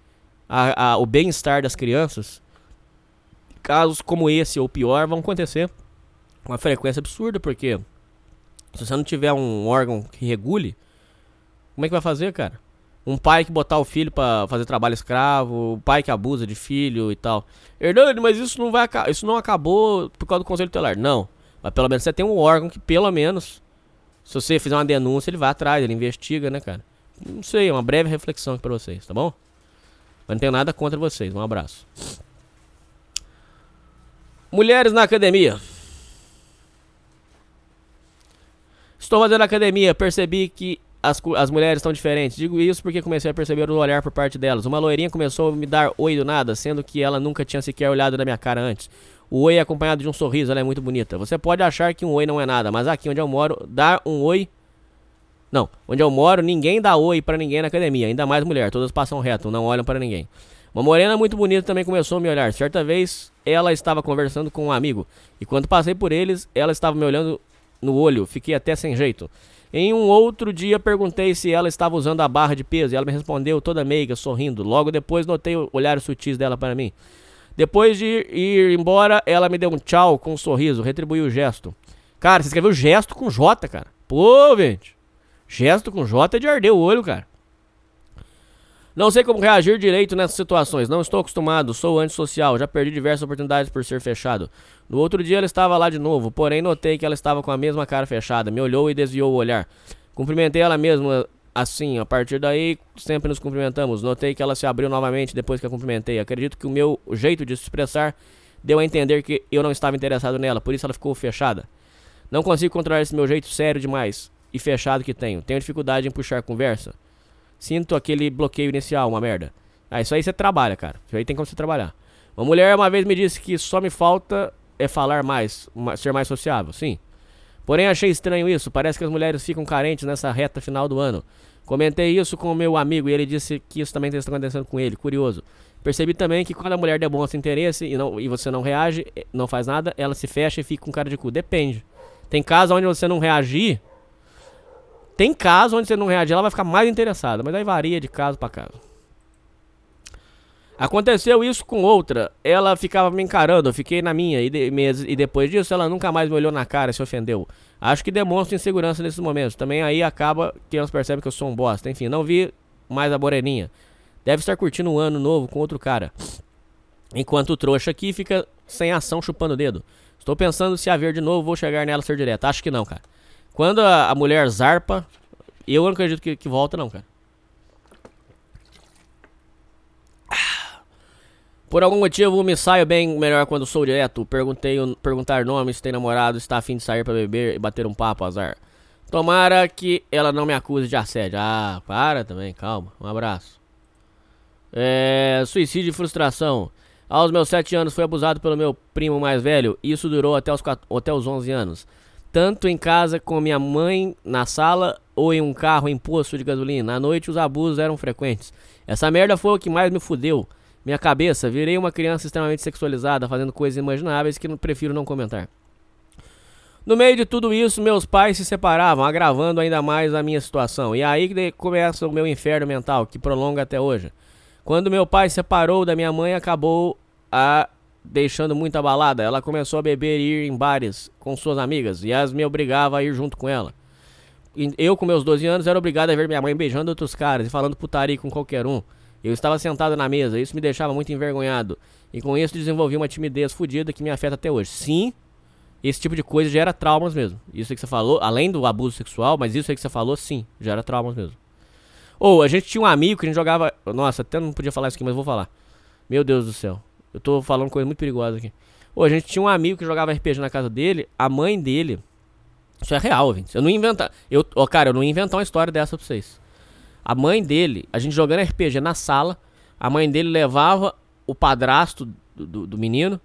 a- a- o bem-estar das crianças, casos como esse ou pior vão acontecer uma frequência absurda, porque se você não tiver um órgão que regule, como é que vai fazer, cara? Um pai que botar o filho pra fazer trabalho escravo, o pai que abusa de filho e tal. Hernani, mas isso não vai isso não acabou por causa do conselho tutelar. Não. Mas pelo menos você tem um órgão que pelo menos se você fizer uma denúncia, ele vai atrás, ele investiga, né, cara? Não sei, é uma breve reflexão aqui pra vocês, tá bom? Mas não tenho nada contra vocês. Um abraço. Mulheres na academia. Estou fazendo academia, percebi que as, as mulheres estão diferentes. Digo isso porque comecei a perceber o olhar por parte delas. Uma loirinha começou a me dar oi do nada, sendo que ela nunca tinha sequer olhado na minha cara antes. O oi é acompanhado de um sorriso, ela é muito bonita. Você pode achar que um oi não é nada, mas aqui onde eu moro, dar um oi. Não, onde eu moro, ninguém dá oi pra ninguém na academia, ainda mais mulher, todas passam reto, não olham para ninguém. Uma morena muito bonita também começou a me olhar. Certa vez, ela estava conversando com um amigo, e quando passei por eles, ela estava me olhando no olho, fiquei até sem jeito. Em um outro dia perguntei se ela estava usando a barra de peso e ela me respondeu toda meiga, sorrindo. Logo depois notei o olhar sutis dela para mim. Depois de ir embora, ela me deu um tchau com um sorriso, retribuiu o gesto. Cara, você escreveu gesto com J, cara. Pô, gente. Gesto com J é de arder o olho, cara. Não sei como reagir direito nessas situações. Não estou acostumado, sou antissocial, já perdi diversas oportunidades por ser fechado. No outro dia ela estava lá de novo, porém notei que ela estava com a mesma cara fechada. Me olhou e desviou o olhar. Cumprimentei ela mesmo assim. A partir daí, sempre nos cumprimentamos. Notei que ela se abriu novamente depois que a cumprimentei. Acredito que o meu jeito de se expressar deu a entender que eu não estava interessado nela, por isso ela ficou fechada. Não consigo controlar esse meu jeito sério demais e fechado que tenho. Tenho dificuldade em puxar conversa. Sinto aquele bloqueio inicial, uma merda. Ah, isso aí você trabalha, cara. Isso aí tem como você trabalhar. Uma mulher uma vez me disse que só me falta é falar mais, ma- ser mais sociável, sim. Porém, achei estranho isso. Parece que as mulheres ficam carentes nessa reta final do ano. Comentei isso com o meu amigo e ele disse que isso também está acontecendo com ele. Curioso. Percebi também que quando a mulher demonstra interesse e, não, e você não reage, eh, não faz nada, ela se fecha e fica com cara de cu. Depende. Tem casos onde você não reagir. Tem casos onde você não reagir, ela vai ficar mais interessada. Mas aí varia de caso pra caso. Aconteceu isso com outra. Ela ficava me encarando, eu fiquei na minha. E, de- e depois disso, ela nunca mais me olhou na cara se ofendeu. Acho que demonstra insegurança nesses momentos. Também aí acaba que elas percebem que eu sou um bosta. Enfim, não vi mais a moreninha. Deve estar curtindo um ano novo com outro cara. Enquanto o trouxa aqui fica sem ação chupando o dedo. Estou pensando se haver de novo, vou chegar nela ser direto. Acho que não, cara. Quando a, a mulher zarpa, eu não acredito que, que volta, não, cara. Por algum motivo me saio bem melhor quando sou direto. Perguntei, perguntar nomes, se tem namorado, está afim de sair pra beber e bater um papo, azar. Tomara que ela não me acuse de assédio. Ah, para também, calma. Um abraço. É, suicídio e frustração. Aos meus 7 anos fui abusado pelo meu primo mais velho. Isso durou até os, quat- até os 11 anos. Tanto em casa com minha mãe na sala ou em um carro em posto de gasolina. À noite os abusos eram frequentes. Essa merda foi o que mais me fudeu. Minha cabeça, virei uma criança extremamente sexualizada, fazendo coisas imagináveis que prefiro não comentar. No meio de tudo isso, meus pais se separavam, agravando ainda mais a minha situação. E aí que começa o meu inferno mental, que prolonga até hoje. Quando meu pai se separou da minha mãe, acabou a deixando muito abalada. Ela começou a beber e ir em bares com suas amigas, e as me obrigava a ir junto com ela. Eu, com meus 12 anos, era obrigado a ver minha mãe beijando outros caras e falando putaria com qualquer um. Eu estava sentado na mesa, isso me deixava muito envergonhado. E com isso desenvolvi uma timidez fodida que me afeta até hoje. Sim, esse tipo de coisa gera traumas mesmo. Isso aí que você falou, além do abuso sexual, mas isso aí que você falou, sim, gera traumas mesmo. Ou a gente tinha um amigo que a gente jogava. Nossa, até não podia falar isso aqui, mas vou falar. Meu Deus do céu. Eu tô falando coisa muito perigosa aqui. Ou a gente tinha um amigo que jogava RPG na casa dele, a mãe dele. Isso é real, gente. Eu não inventar. Eu, ó, cara, eu não ia inventar uma história dessa pra vocês. A mãe dele, a gente jogando RPG na sala, a mãe dele levava o padrasto do, do- do menino.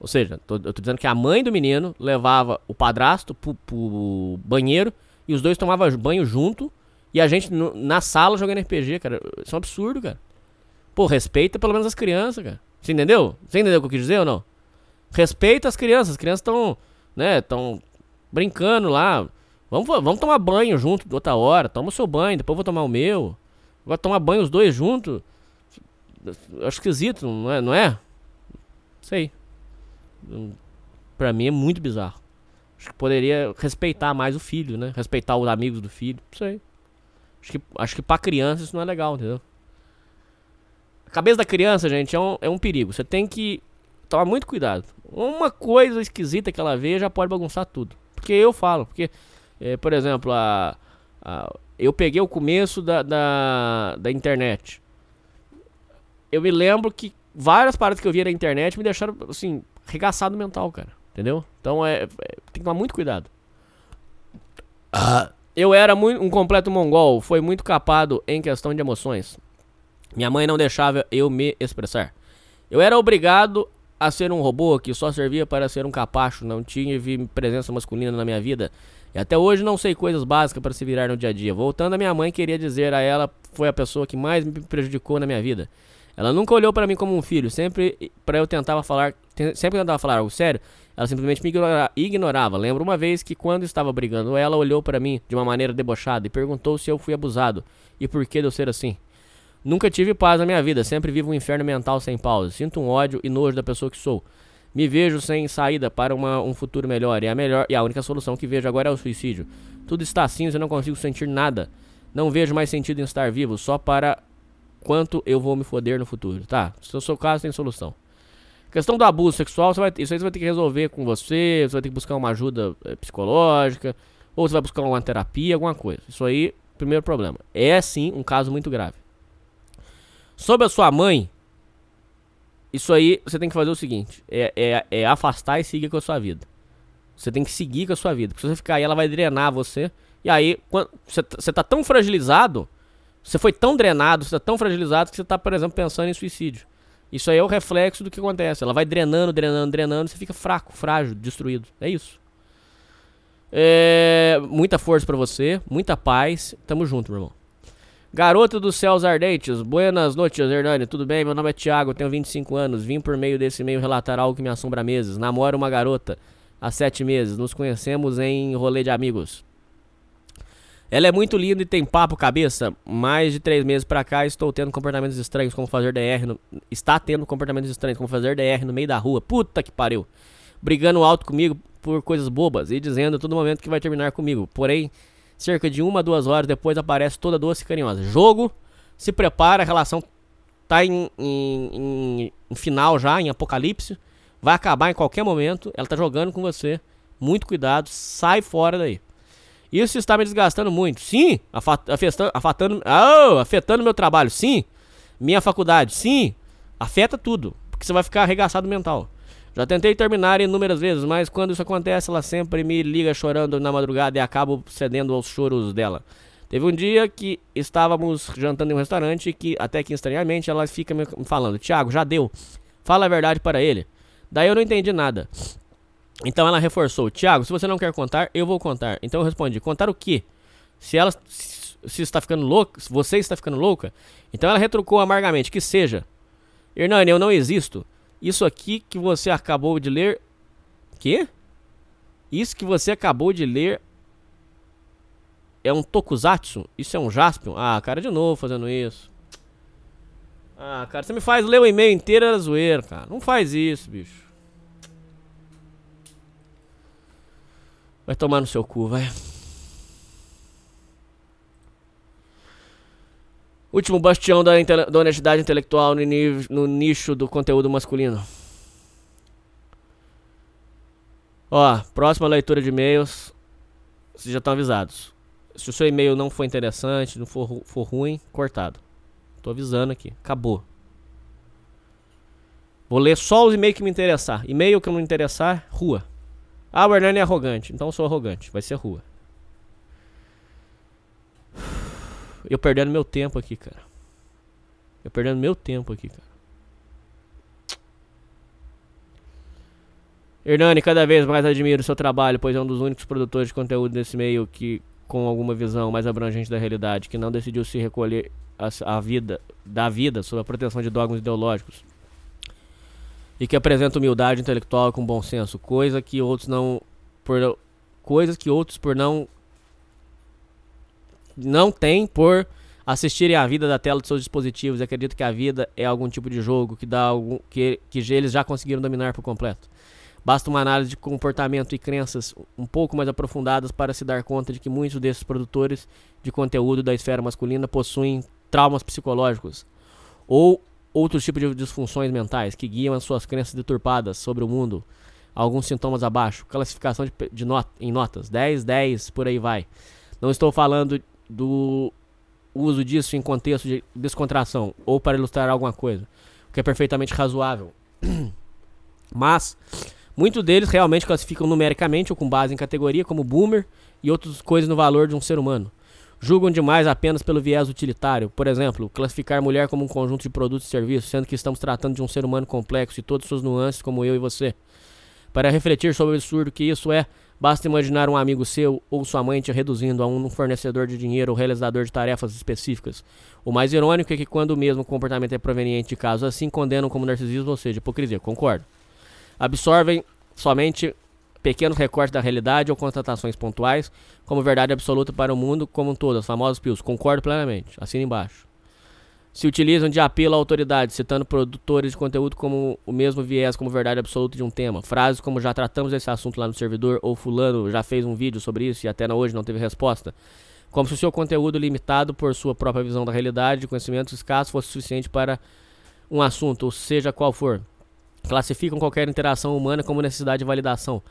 Ou seja, tô- eu tô dizendo que a mãe do menino levava o padrasto pro, pro banheiro e os dois tomavam banho junto. E a gente no- na sala jogando RPG, cara. Isso é um absurdo, cara. Pô, respeita pelo menos as crianças, cara. Você entendeu? Você entendeu o que eu quis dizer ou não? Respeita as crianças. As crianças estão, né, estão brincando lá. Vamos, vamos tomar banho junto outra hora. Toma o seu banho, depois eu vou tomar o meu. Agora tomar banho os dois juntos. Acho esquisito, não é? Não é? Sei. Hum, Pra mim é muito bizarro. Acho que poderia respeitar mais o filho, né? Respeitar os amigos do filho. Sei. Acho que, acho que pra criança isso não é legal, entendeu? A cabeça da criança, gente, é um, é um perigo. Você tem que tomar muito cuidado. Uma coisa esquisita que ela vê já pode bagunçar tudo. Porque eu falo, porque, eh, por exemplo, a, a- eu peguei o começo da, da, da internet. Eu me lembro que várias paradas que eu via na internet me deixaram, assim, arregaçado mental, cara. Entendeu? Então é, é- tem que tomar muito cuidado. Eu era muito, um completo mongol, foi muito capado em questão de emoções. Minha mãe não deixava eu me expressar. Eu era obrigado a ser um robô que só servia para ser um capacho, não tive presença masculina na minha vida. E até hoje não sei coisas básicas para se virar no dia a dia. Voltando a minha mãe, queria dizer a ela foi a pessoa que mais me prejudicou na minha vida. Ela nunca olhou para mim como um filho, sempre para eu tentava falar, sempre tentava falar algo sério, ela simplesmente me ignora- ignorava. Lembro uma vez que quando estava brigando, ela olhou para mim de uma maneira debochada e perguntou se eu fui abusado e por que de eu ser assim. Nunca tive paz na minha vida, sempre vivo um inferno mental sem pausa. Sinto um ódio e nojo da pessoa que sou. Me vejo sem saída para uma- um futuro melhor e a melhor e a única solução que vejo agora é o suicídio. Tudo está cinza e não consigo sentir nada. Não vejo mais sentido em estar vivo, só para quanto eu vou me foder no futuro. Tá, se o seu caso tem solução. Questão do abuso sexual, vai- isso aí você vai ter que resolver com você, você vai ter que buscar uma ajuda eh, psicológica, ou você vai buscar uma terapia, alguma coisa. Isso aí, primeiro problema. É sim um caso muito grave. Sobre a sua mãe, isso aí você tem que fazer o seguinte: é, é, é afastar e seguir com a sua vida. Você tem que seguir com a sua vida. Porque se você ficar aí, ela vai drenar você. E aí, tá- você tá tão fragilizado, você foi tão drenado, você tá tão fragilizado que você tá, por exemplo, pensando em suicídio. Isso aí é o reflexo do que acontece. Ela vai drenando, drenando, drenando, você fica fraco, frágil, destruído. É isso. É, muita força pra você, muita paz. Tamo junto, meu irmão. Garota dos céus ardentes, buenas noites, Hernani. Tudo bem? Meu nome é Thiago, tenho 25 anos. Vim por meio desse meio relatar algo que me assombra meses. Namoro uma garota há sete meses. Nos conhecemos em rolê de amigos. Ela é muito linda e tem papo cabeça. Mais de três meses pra cá estou tendo comportamentos estranhos, como fazer DR. No... Está tendo comportamentos estranhos, como fazer DR no meio da rua. Puta que pariu. Brigando alto comigo por coisas bobas e dizendo a todo momento que vai terminar comigo. Porém, cerca de uma, duas horas depois aparece toda doce e carinhosa. Jogo, se prepara, a relação tá em, em, em, em final já, em apocalipse. Vai acabar em qualquer momento. Ela tá jogando com você. Muito cuidado, sai fora daí. Isso está me desgastando muito. Sim, afetando, afetando, oh, afetando meu trabalho. Sim, minha faculdade. Sim, afeta tudo. Porque você vai ficar arregaçado mental. Já tentei terminar inúmeras vezes, mas quando isso acontece, ela sempre me liga chorando na madrugada e acabo cedendo aos choros dela. Teve um dia que estávamos jantando em um restaurante que, até que estranhamente, ela fica me falando: Tiago, já deu. Fala a verdade para ele. Daí eu não entendi nada. Então ela reforçou: Tiago, se você não quer contar, eu vou contar. Então eu respondi: contar o quê? Se ela se está ficando louca, se você está ficando louca, então ela retrucou amargamente: que seja. Hernani, eu não existo. Isso aqui que você acabou de ler. Quê? Isso que você acabou de ler é um tokusatsu? Isso é um Jaspion? Ah, cara, de novo fazendo isso. Ah, cara, você me faz ler o e-mail inteiro era zoeira, cara. Não faz isso, bicho. Vai tomar no seu cu, vai. Último bastião da, da honestidade intelectual no, no nicho do conteúdo masculino. Ó, próxima leitura de e-mails. Vocês já estão avisados. Se o seu e-mail não for interessante, não for, for ruim, cortado. Tô avisando aqui. Acabou. Vou ler só os e-mails que me interessar. E-mail que não me interessar, rua. Ah, o Hernani é arrogante. Então eu sou arrogante. Vai ser rua. Eu perdendo meu tempo aqui, cara. Eu perdendo meu tempo aqui, cara. Hernani, cada vez mais admiro o seu trabalho, pois é um dos únicos produtores de conteúdo nesse meio que, com alguma visão mais abrangente da realidade, que não decidiu se recolher a, a vida, da vida sob a proteção de dogmas ideológicos e que apresenta humildade intelectual com bom senso, coisa que outros não por coisas que outros por não não têm por assistirem à vida da tela de seus dispositivos. Acredito que a vida é algum tipo de jogo que dá algum que que eles já conseguiram dominar por completo. Basta uma análise de comportamento e crenças um pouco mais aprofundadas para se dar conta de que muitos desses produtores de conteúdo da esfera masculina possuem traumas psicológicos ou outros tipos de disfunções mentais que guiam as suas crenças deturpadas sobre o mundo. Alguns sintomas abaixo. Classificação de, de not, em notas. 10, 10, por aí vai. Não estou falando do uso disso em contexto de descontração ou para ilustrar alguma coisa, o que é perfeitamente razoável. Mas muitos deles realmente classificam numericamente ou com base em categoria como boomer e outras coisas no valor de um ser humano julgam demais apenas pelo viés utilitário. Por exemplo, classificar mulher como um conjunto de produtos e serviços, sendo que estamos tratando de um ser humano complexo e todas suas nuances, como eu e você. Para refletir sobre o absurdo que isso é, basta imaginar um amigo seu ou sua mãe te reduzindo a um fornecedor de dinheiro ou realizador de tarefas específicas. O mais irônico é que quando o mesmo comportamento é proveniente de casos assim, condenam como narcisismo, ou seja, hipocrisia. Concordo. Absorvem somente pequenos recortes da realidade ou constatações pontuais como verdade absoluta para o mundo como um todo, as famosas PILs. Concordo plenamente. Assina embaixo. Se utilizam de apelo à autoridade, citando produtores de conteúdo como o mesmo viés como verdade absoluta de um tema. Frases como já tratamos desse assunto lá no servidor, ou fulano já fez um vídeo sobre isso e até hoje não teve resposta. Como se o seu conteúdo limitado por sua própria visão da realidade e conhecimentos escassos fosse suficiente para um assunto, ou seja qual for. Classificam qualquer interação humana como necessidade de validação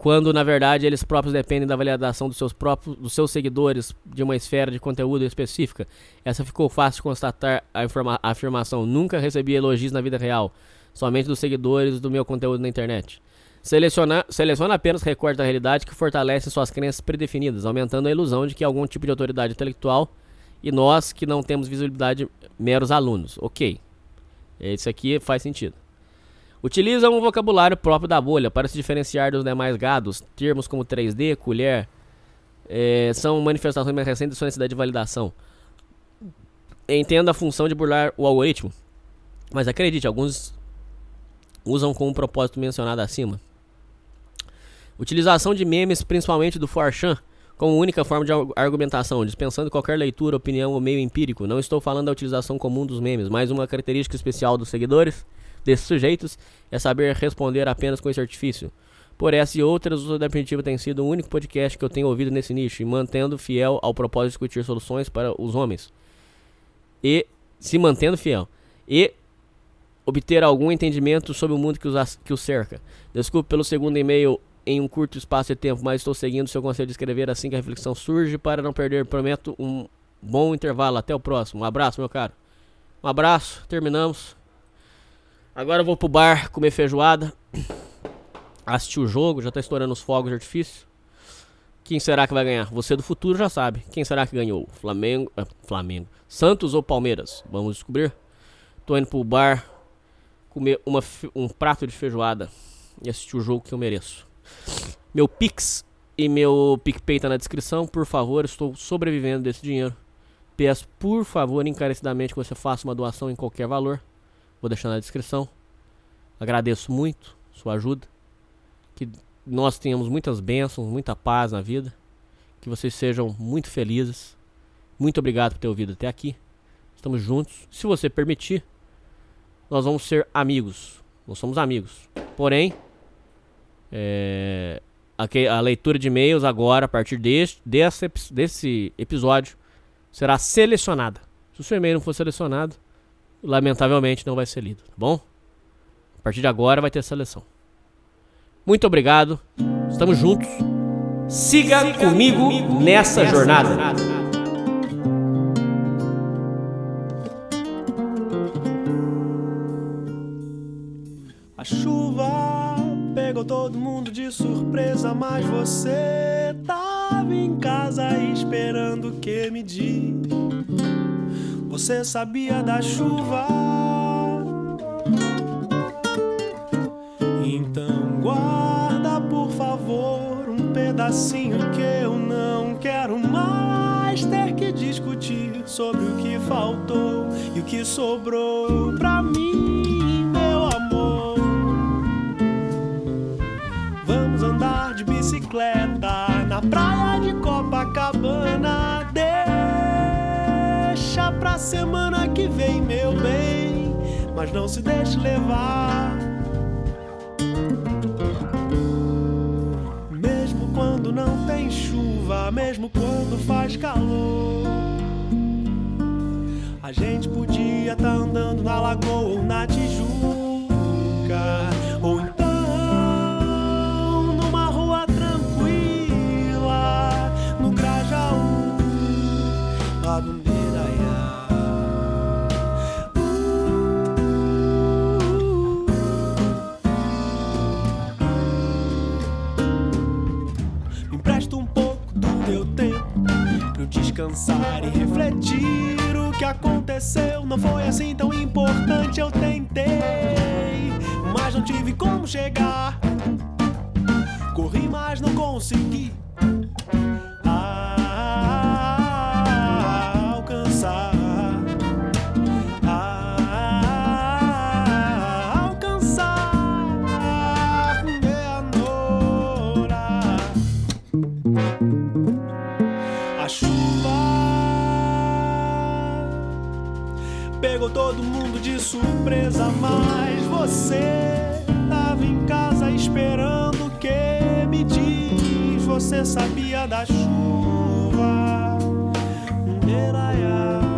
quando na verdade eles próprios dependem da validação dos seus próprios dos seus seguidores de uma esfera de conteúdo específica. Essa ficou fácil de constatar a, a afirmação. Nunca recebi elogios na vida real, somente dos seguidores do meu conteúdo na internet. Seleciona, seleciona apenas recortes da realidade que fortalecem suas crenças predefinidas, aumentando a ilusão de que algum tipo de autoridade intelectual e nós que não temos visibilidade meros alunos. Ok. Esse aqui faz sentido. Utiliza um vocabulário próprio da bolha para se diferenciar dos demais gados. Termos como 3D, colher, eh, são manifestações mais recentes de sua necessidade de validação. Entenda a função de burlar o algoritmo. Mas acredite, alguns usam com o propósito mencionado acima. Utilização de memes, principalmente do 4chan, como única forma de ar- argumentação, dispensando qualquer leitura, opinião ou meio empírico. Não estou falando da utilização comum dos memes, mas uma característica especial dos seguidores desses sujeitos é saber responder apenas com esse artifício. Por essa e outras, o Uso da Primitiva tem sido o único podcast que eu tenho ouvido nesse nicho e mantendo fiel ao propósito de discutir soluções para os homens. E se mantendo fiel. E obter algum entendimento sobre o mundo que os, que os cerca. Desculpe pelo segundo e-mail em um curto espaço de tempo, mas estou seguindo seu conselho de escrever assim que a reflexão surge para não perder. Prometo um bom intervalo. Até o próximo. Um abraço, meu caro. Um abraço. Terminamos. Agora eu vou pro bar comer feijoada. Assistir o jogo. Já tá estourando os fogos de artifício. Quem será que vai ganhar? Você do futuro já sabe. Quem será que ganhou? Flamengo. ah, Flamengo. Santos ou Palmeiras? Vamos descobrir. Tô indo pro bar comer uma, um prato de feijoada e assistir o jogo que eu mereço. Meu Pix e meu PicPay tá na descrição. Por favor, estou sobrevivendo desse dinheiro. Peço, por favor, encarecidamente que você faça uma doação em qualquer valor. Vou deixar na descrição. Agradeço muito sua ajuda. Que nós tenhamos muitas bênçãos, muita paz na vida. Que vocês sejam muito felizes. Muito obrigado por ter ouvido até aqui. Estamos juntos. Se você permitir, nós vamos ser amigos. Nós somos amigos. Porém, é, a, que- a leitura de e-mails agora, a partir deste, desse, desse episódio, será selecionada. Se o seu e-mail não for selecionado, lamentavelmente não vai ser lido, tá bom? A partir de agora vai ter seleção. Muito obrigado. Estamos juntos. Siga, comigo, nessa, jornada. A chuva pegou todo mundo de surpresa, mas você tava em casa esperando que me diz. Você sabia da chuva? Então guarda, por favor, um pedacinho que eu não quero mais ter que discutir sobre o que faltou e o que sobrou pra mim, semana que vem, meu bem, mas não se deixe levar. Mesmo quando não tem chuva, mesmo quando faz calor. A gente podia tá andando na lagoa ou na Tijuca, ou descansar e refletir. O que aconteceu não foi assim tão importante. Eu tentei, mas não tive como chegar. Corri, mas não consegui. Alcançar. surpresa, mas você tava em casa esperando o que me diz. Você sabia da chuva. Deraiá.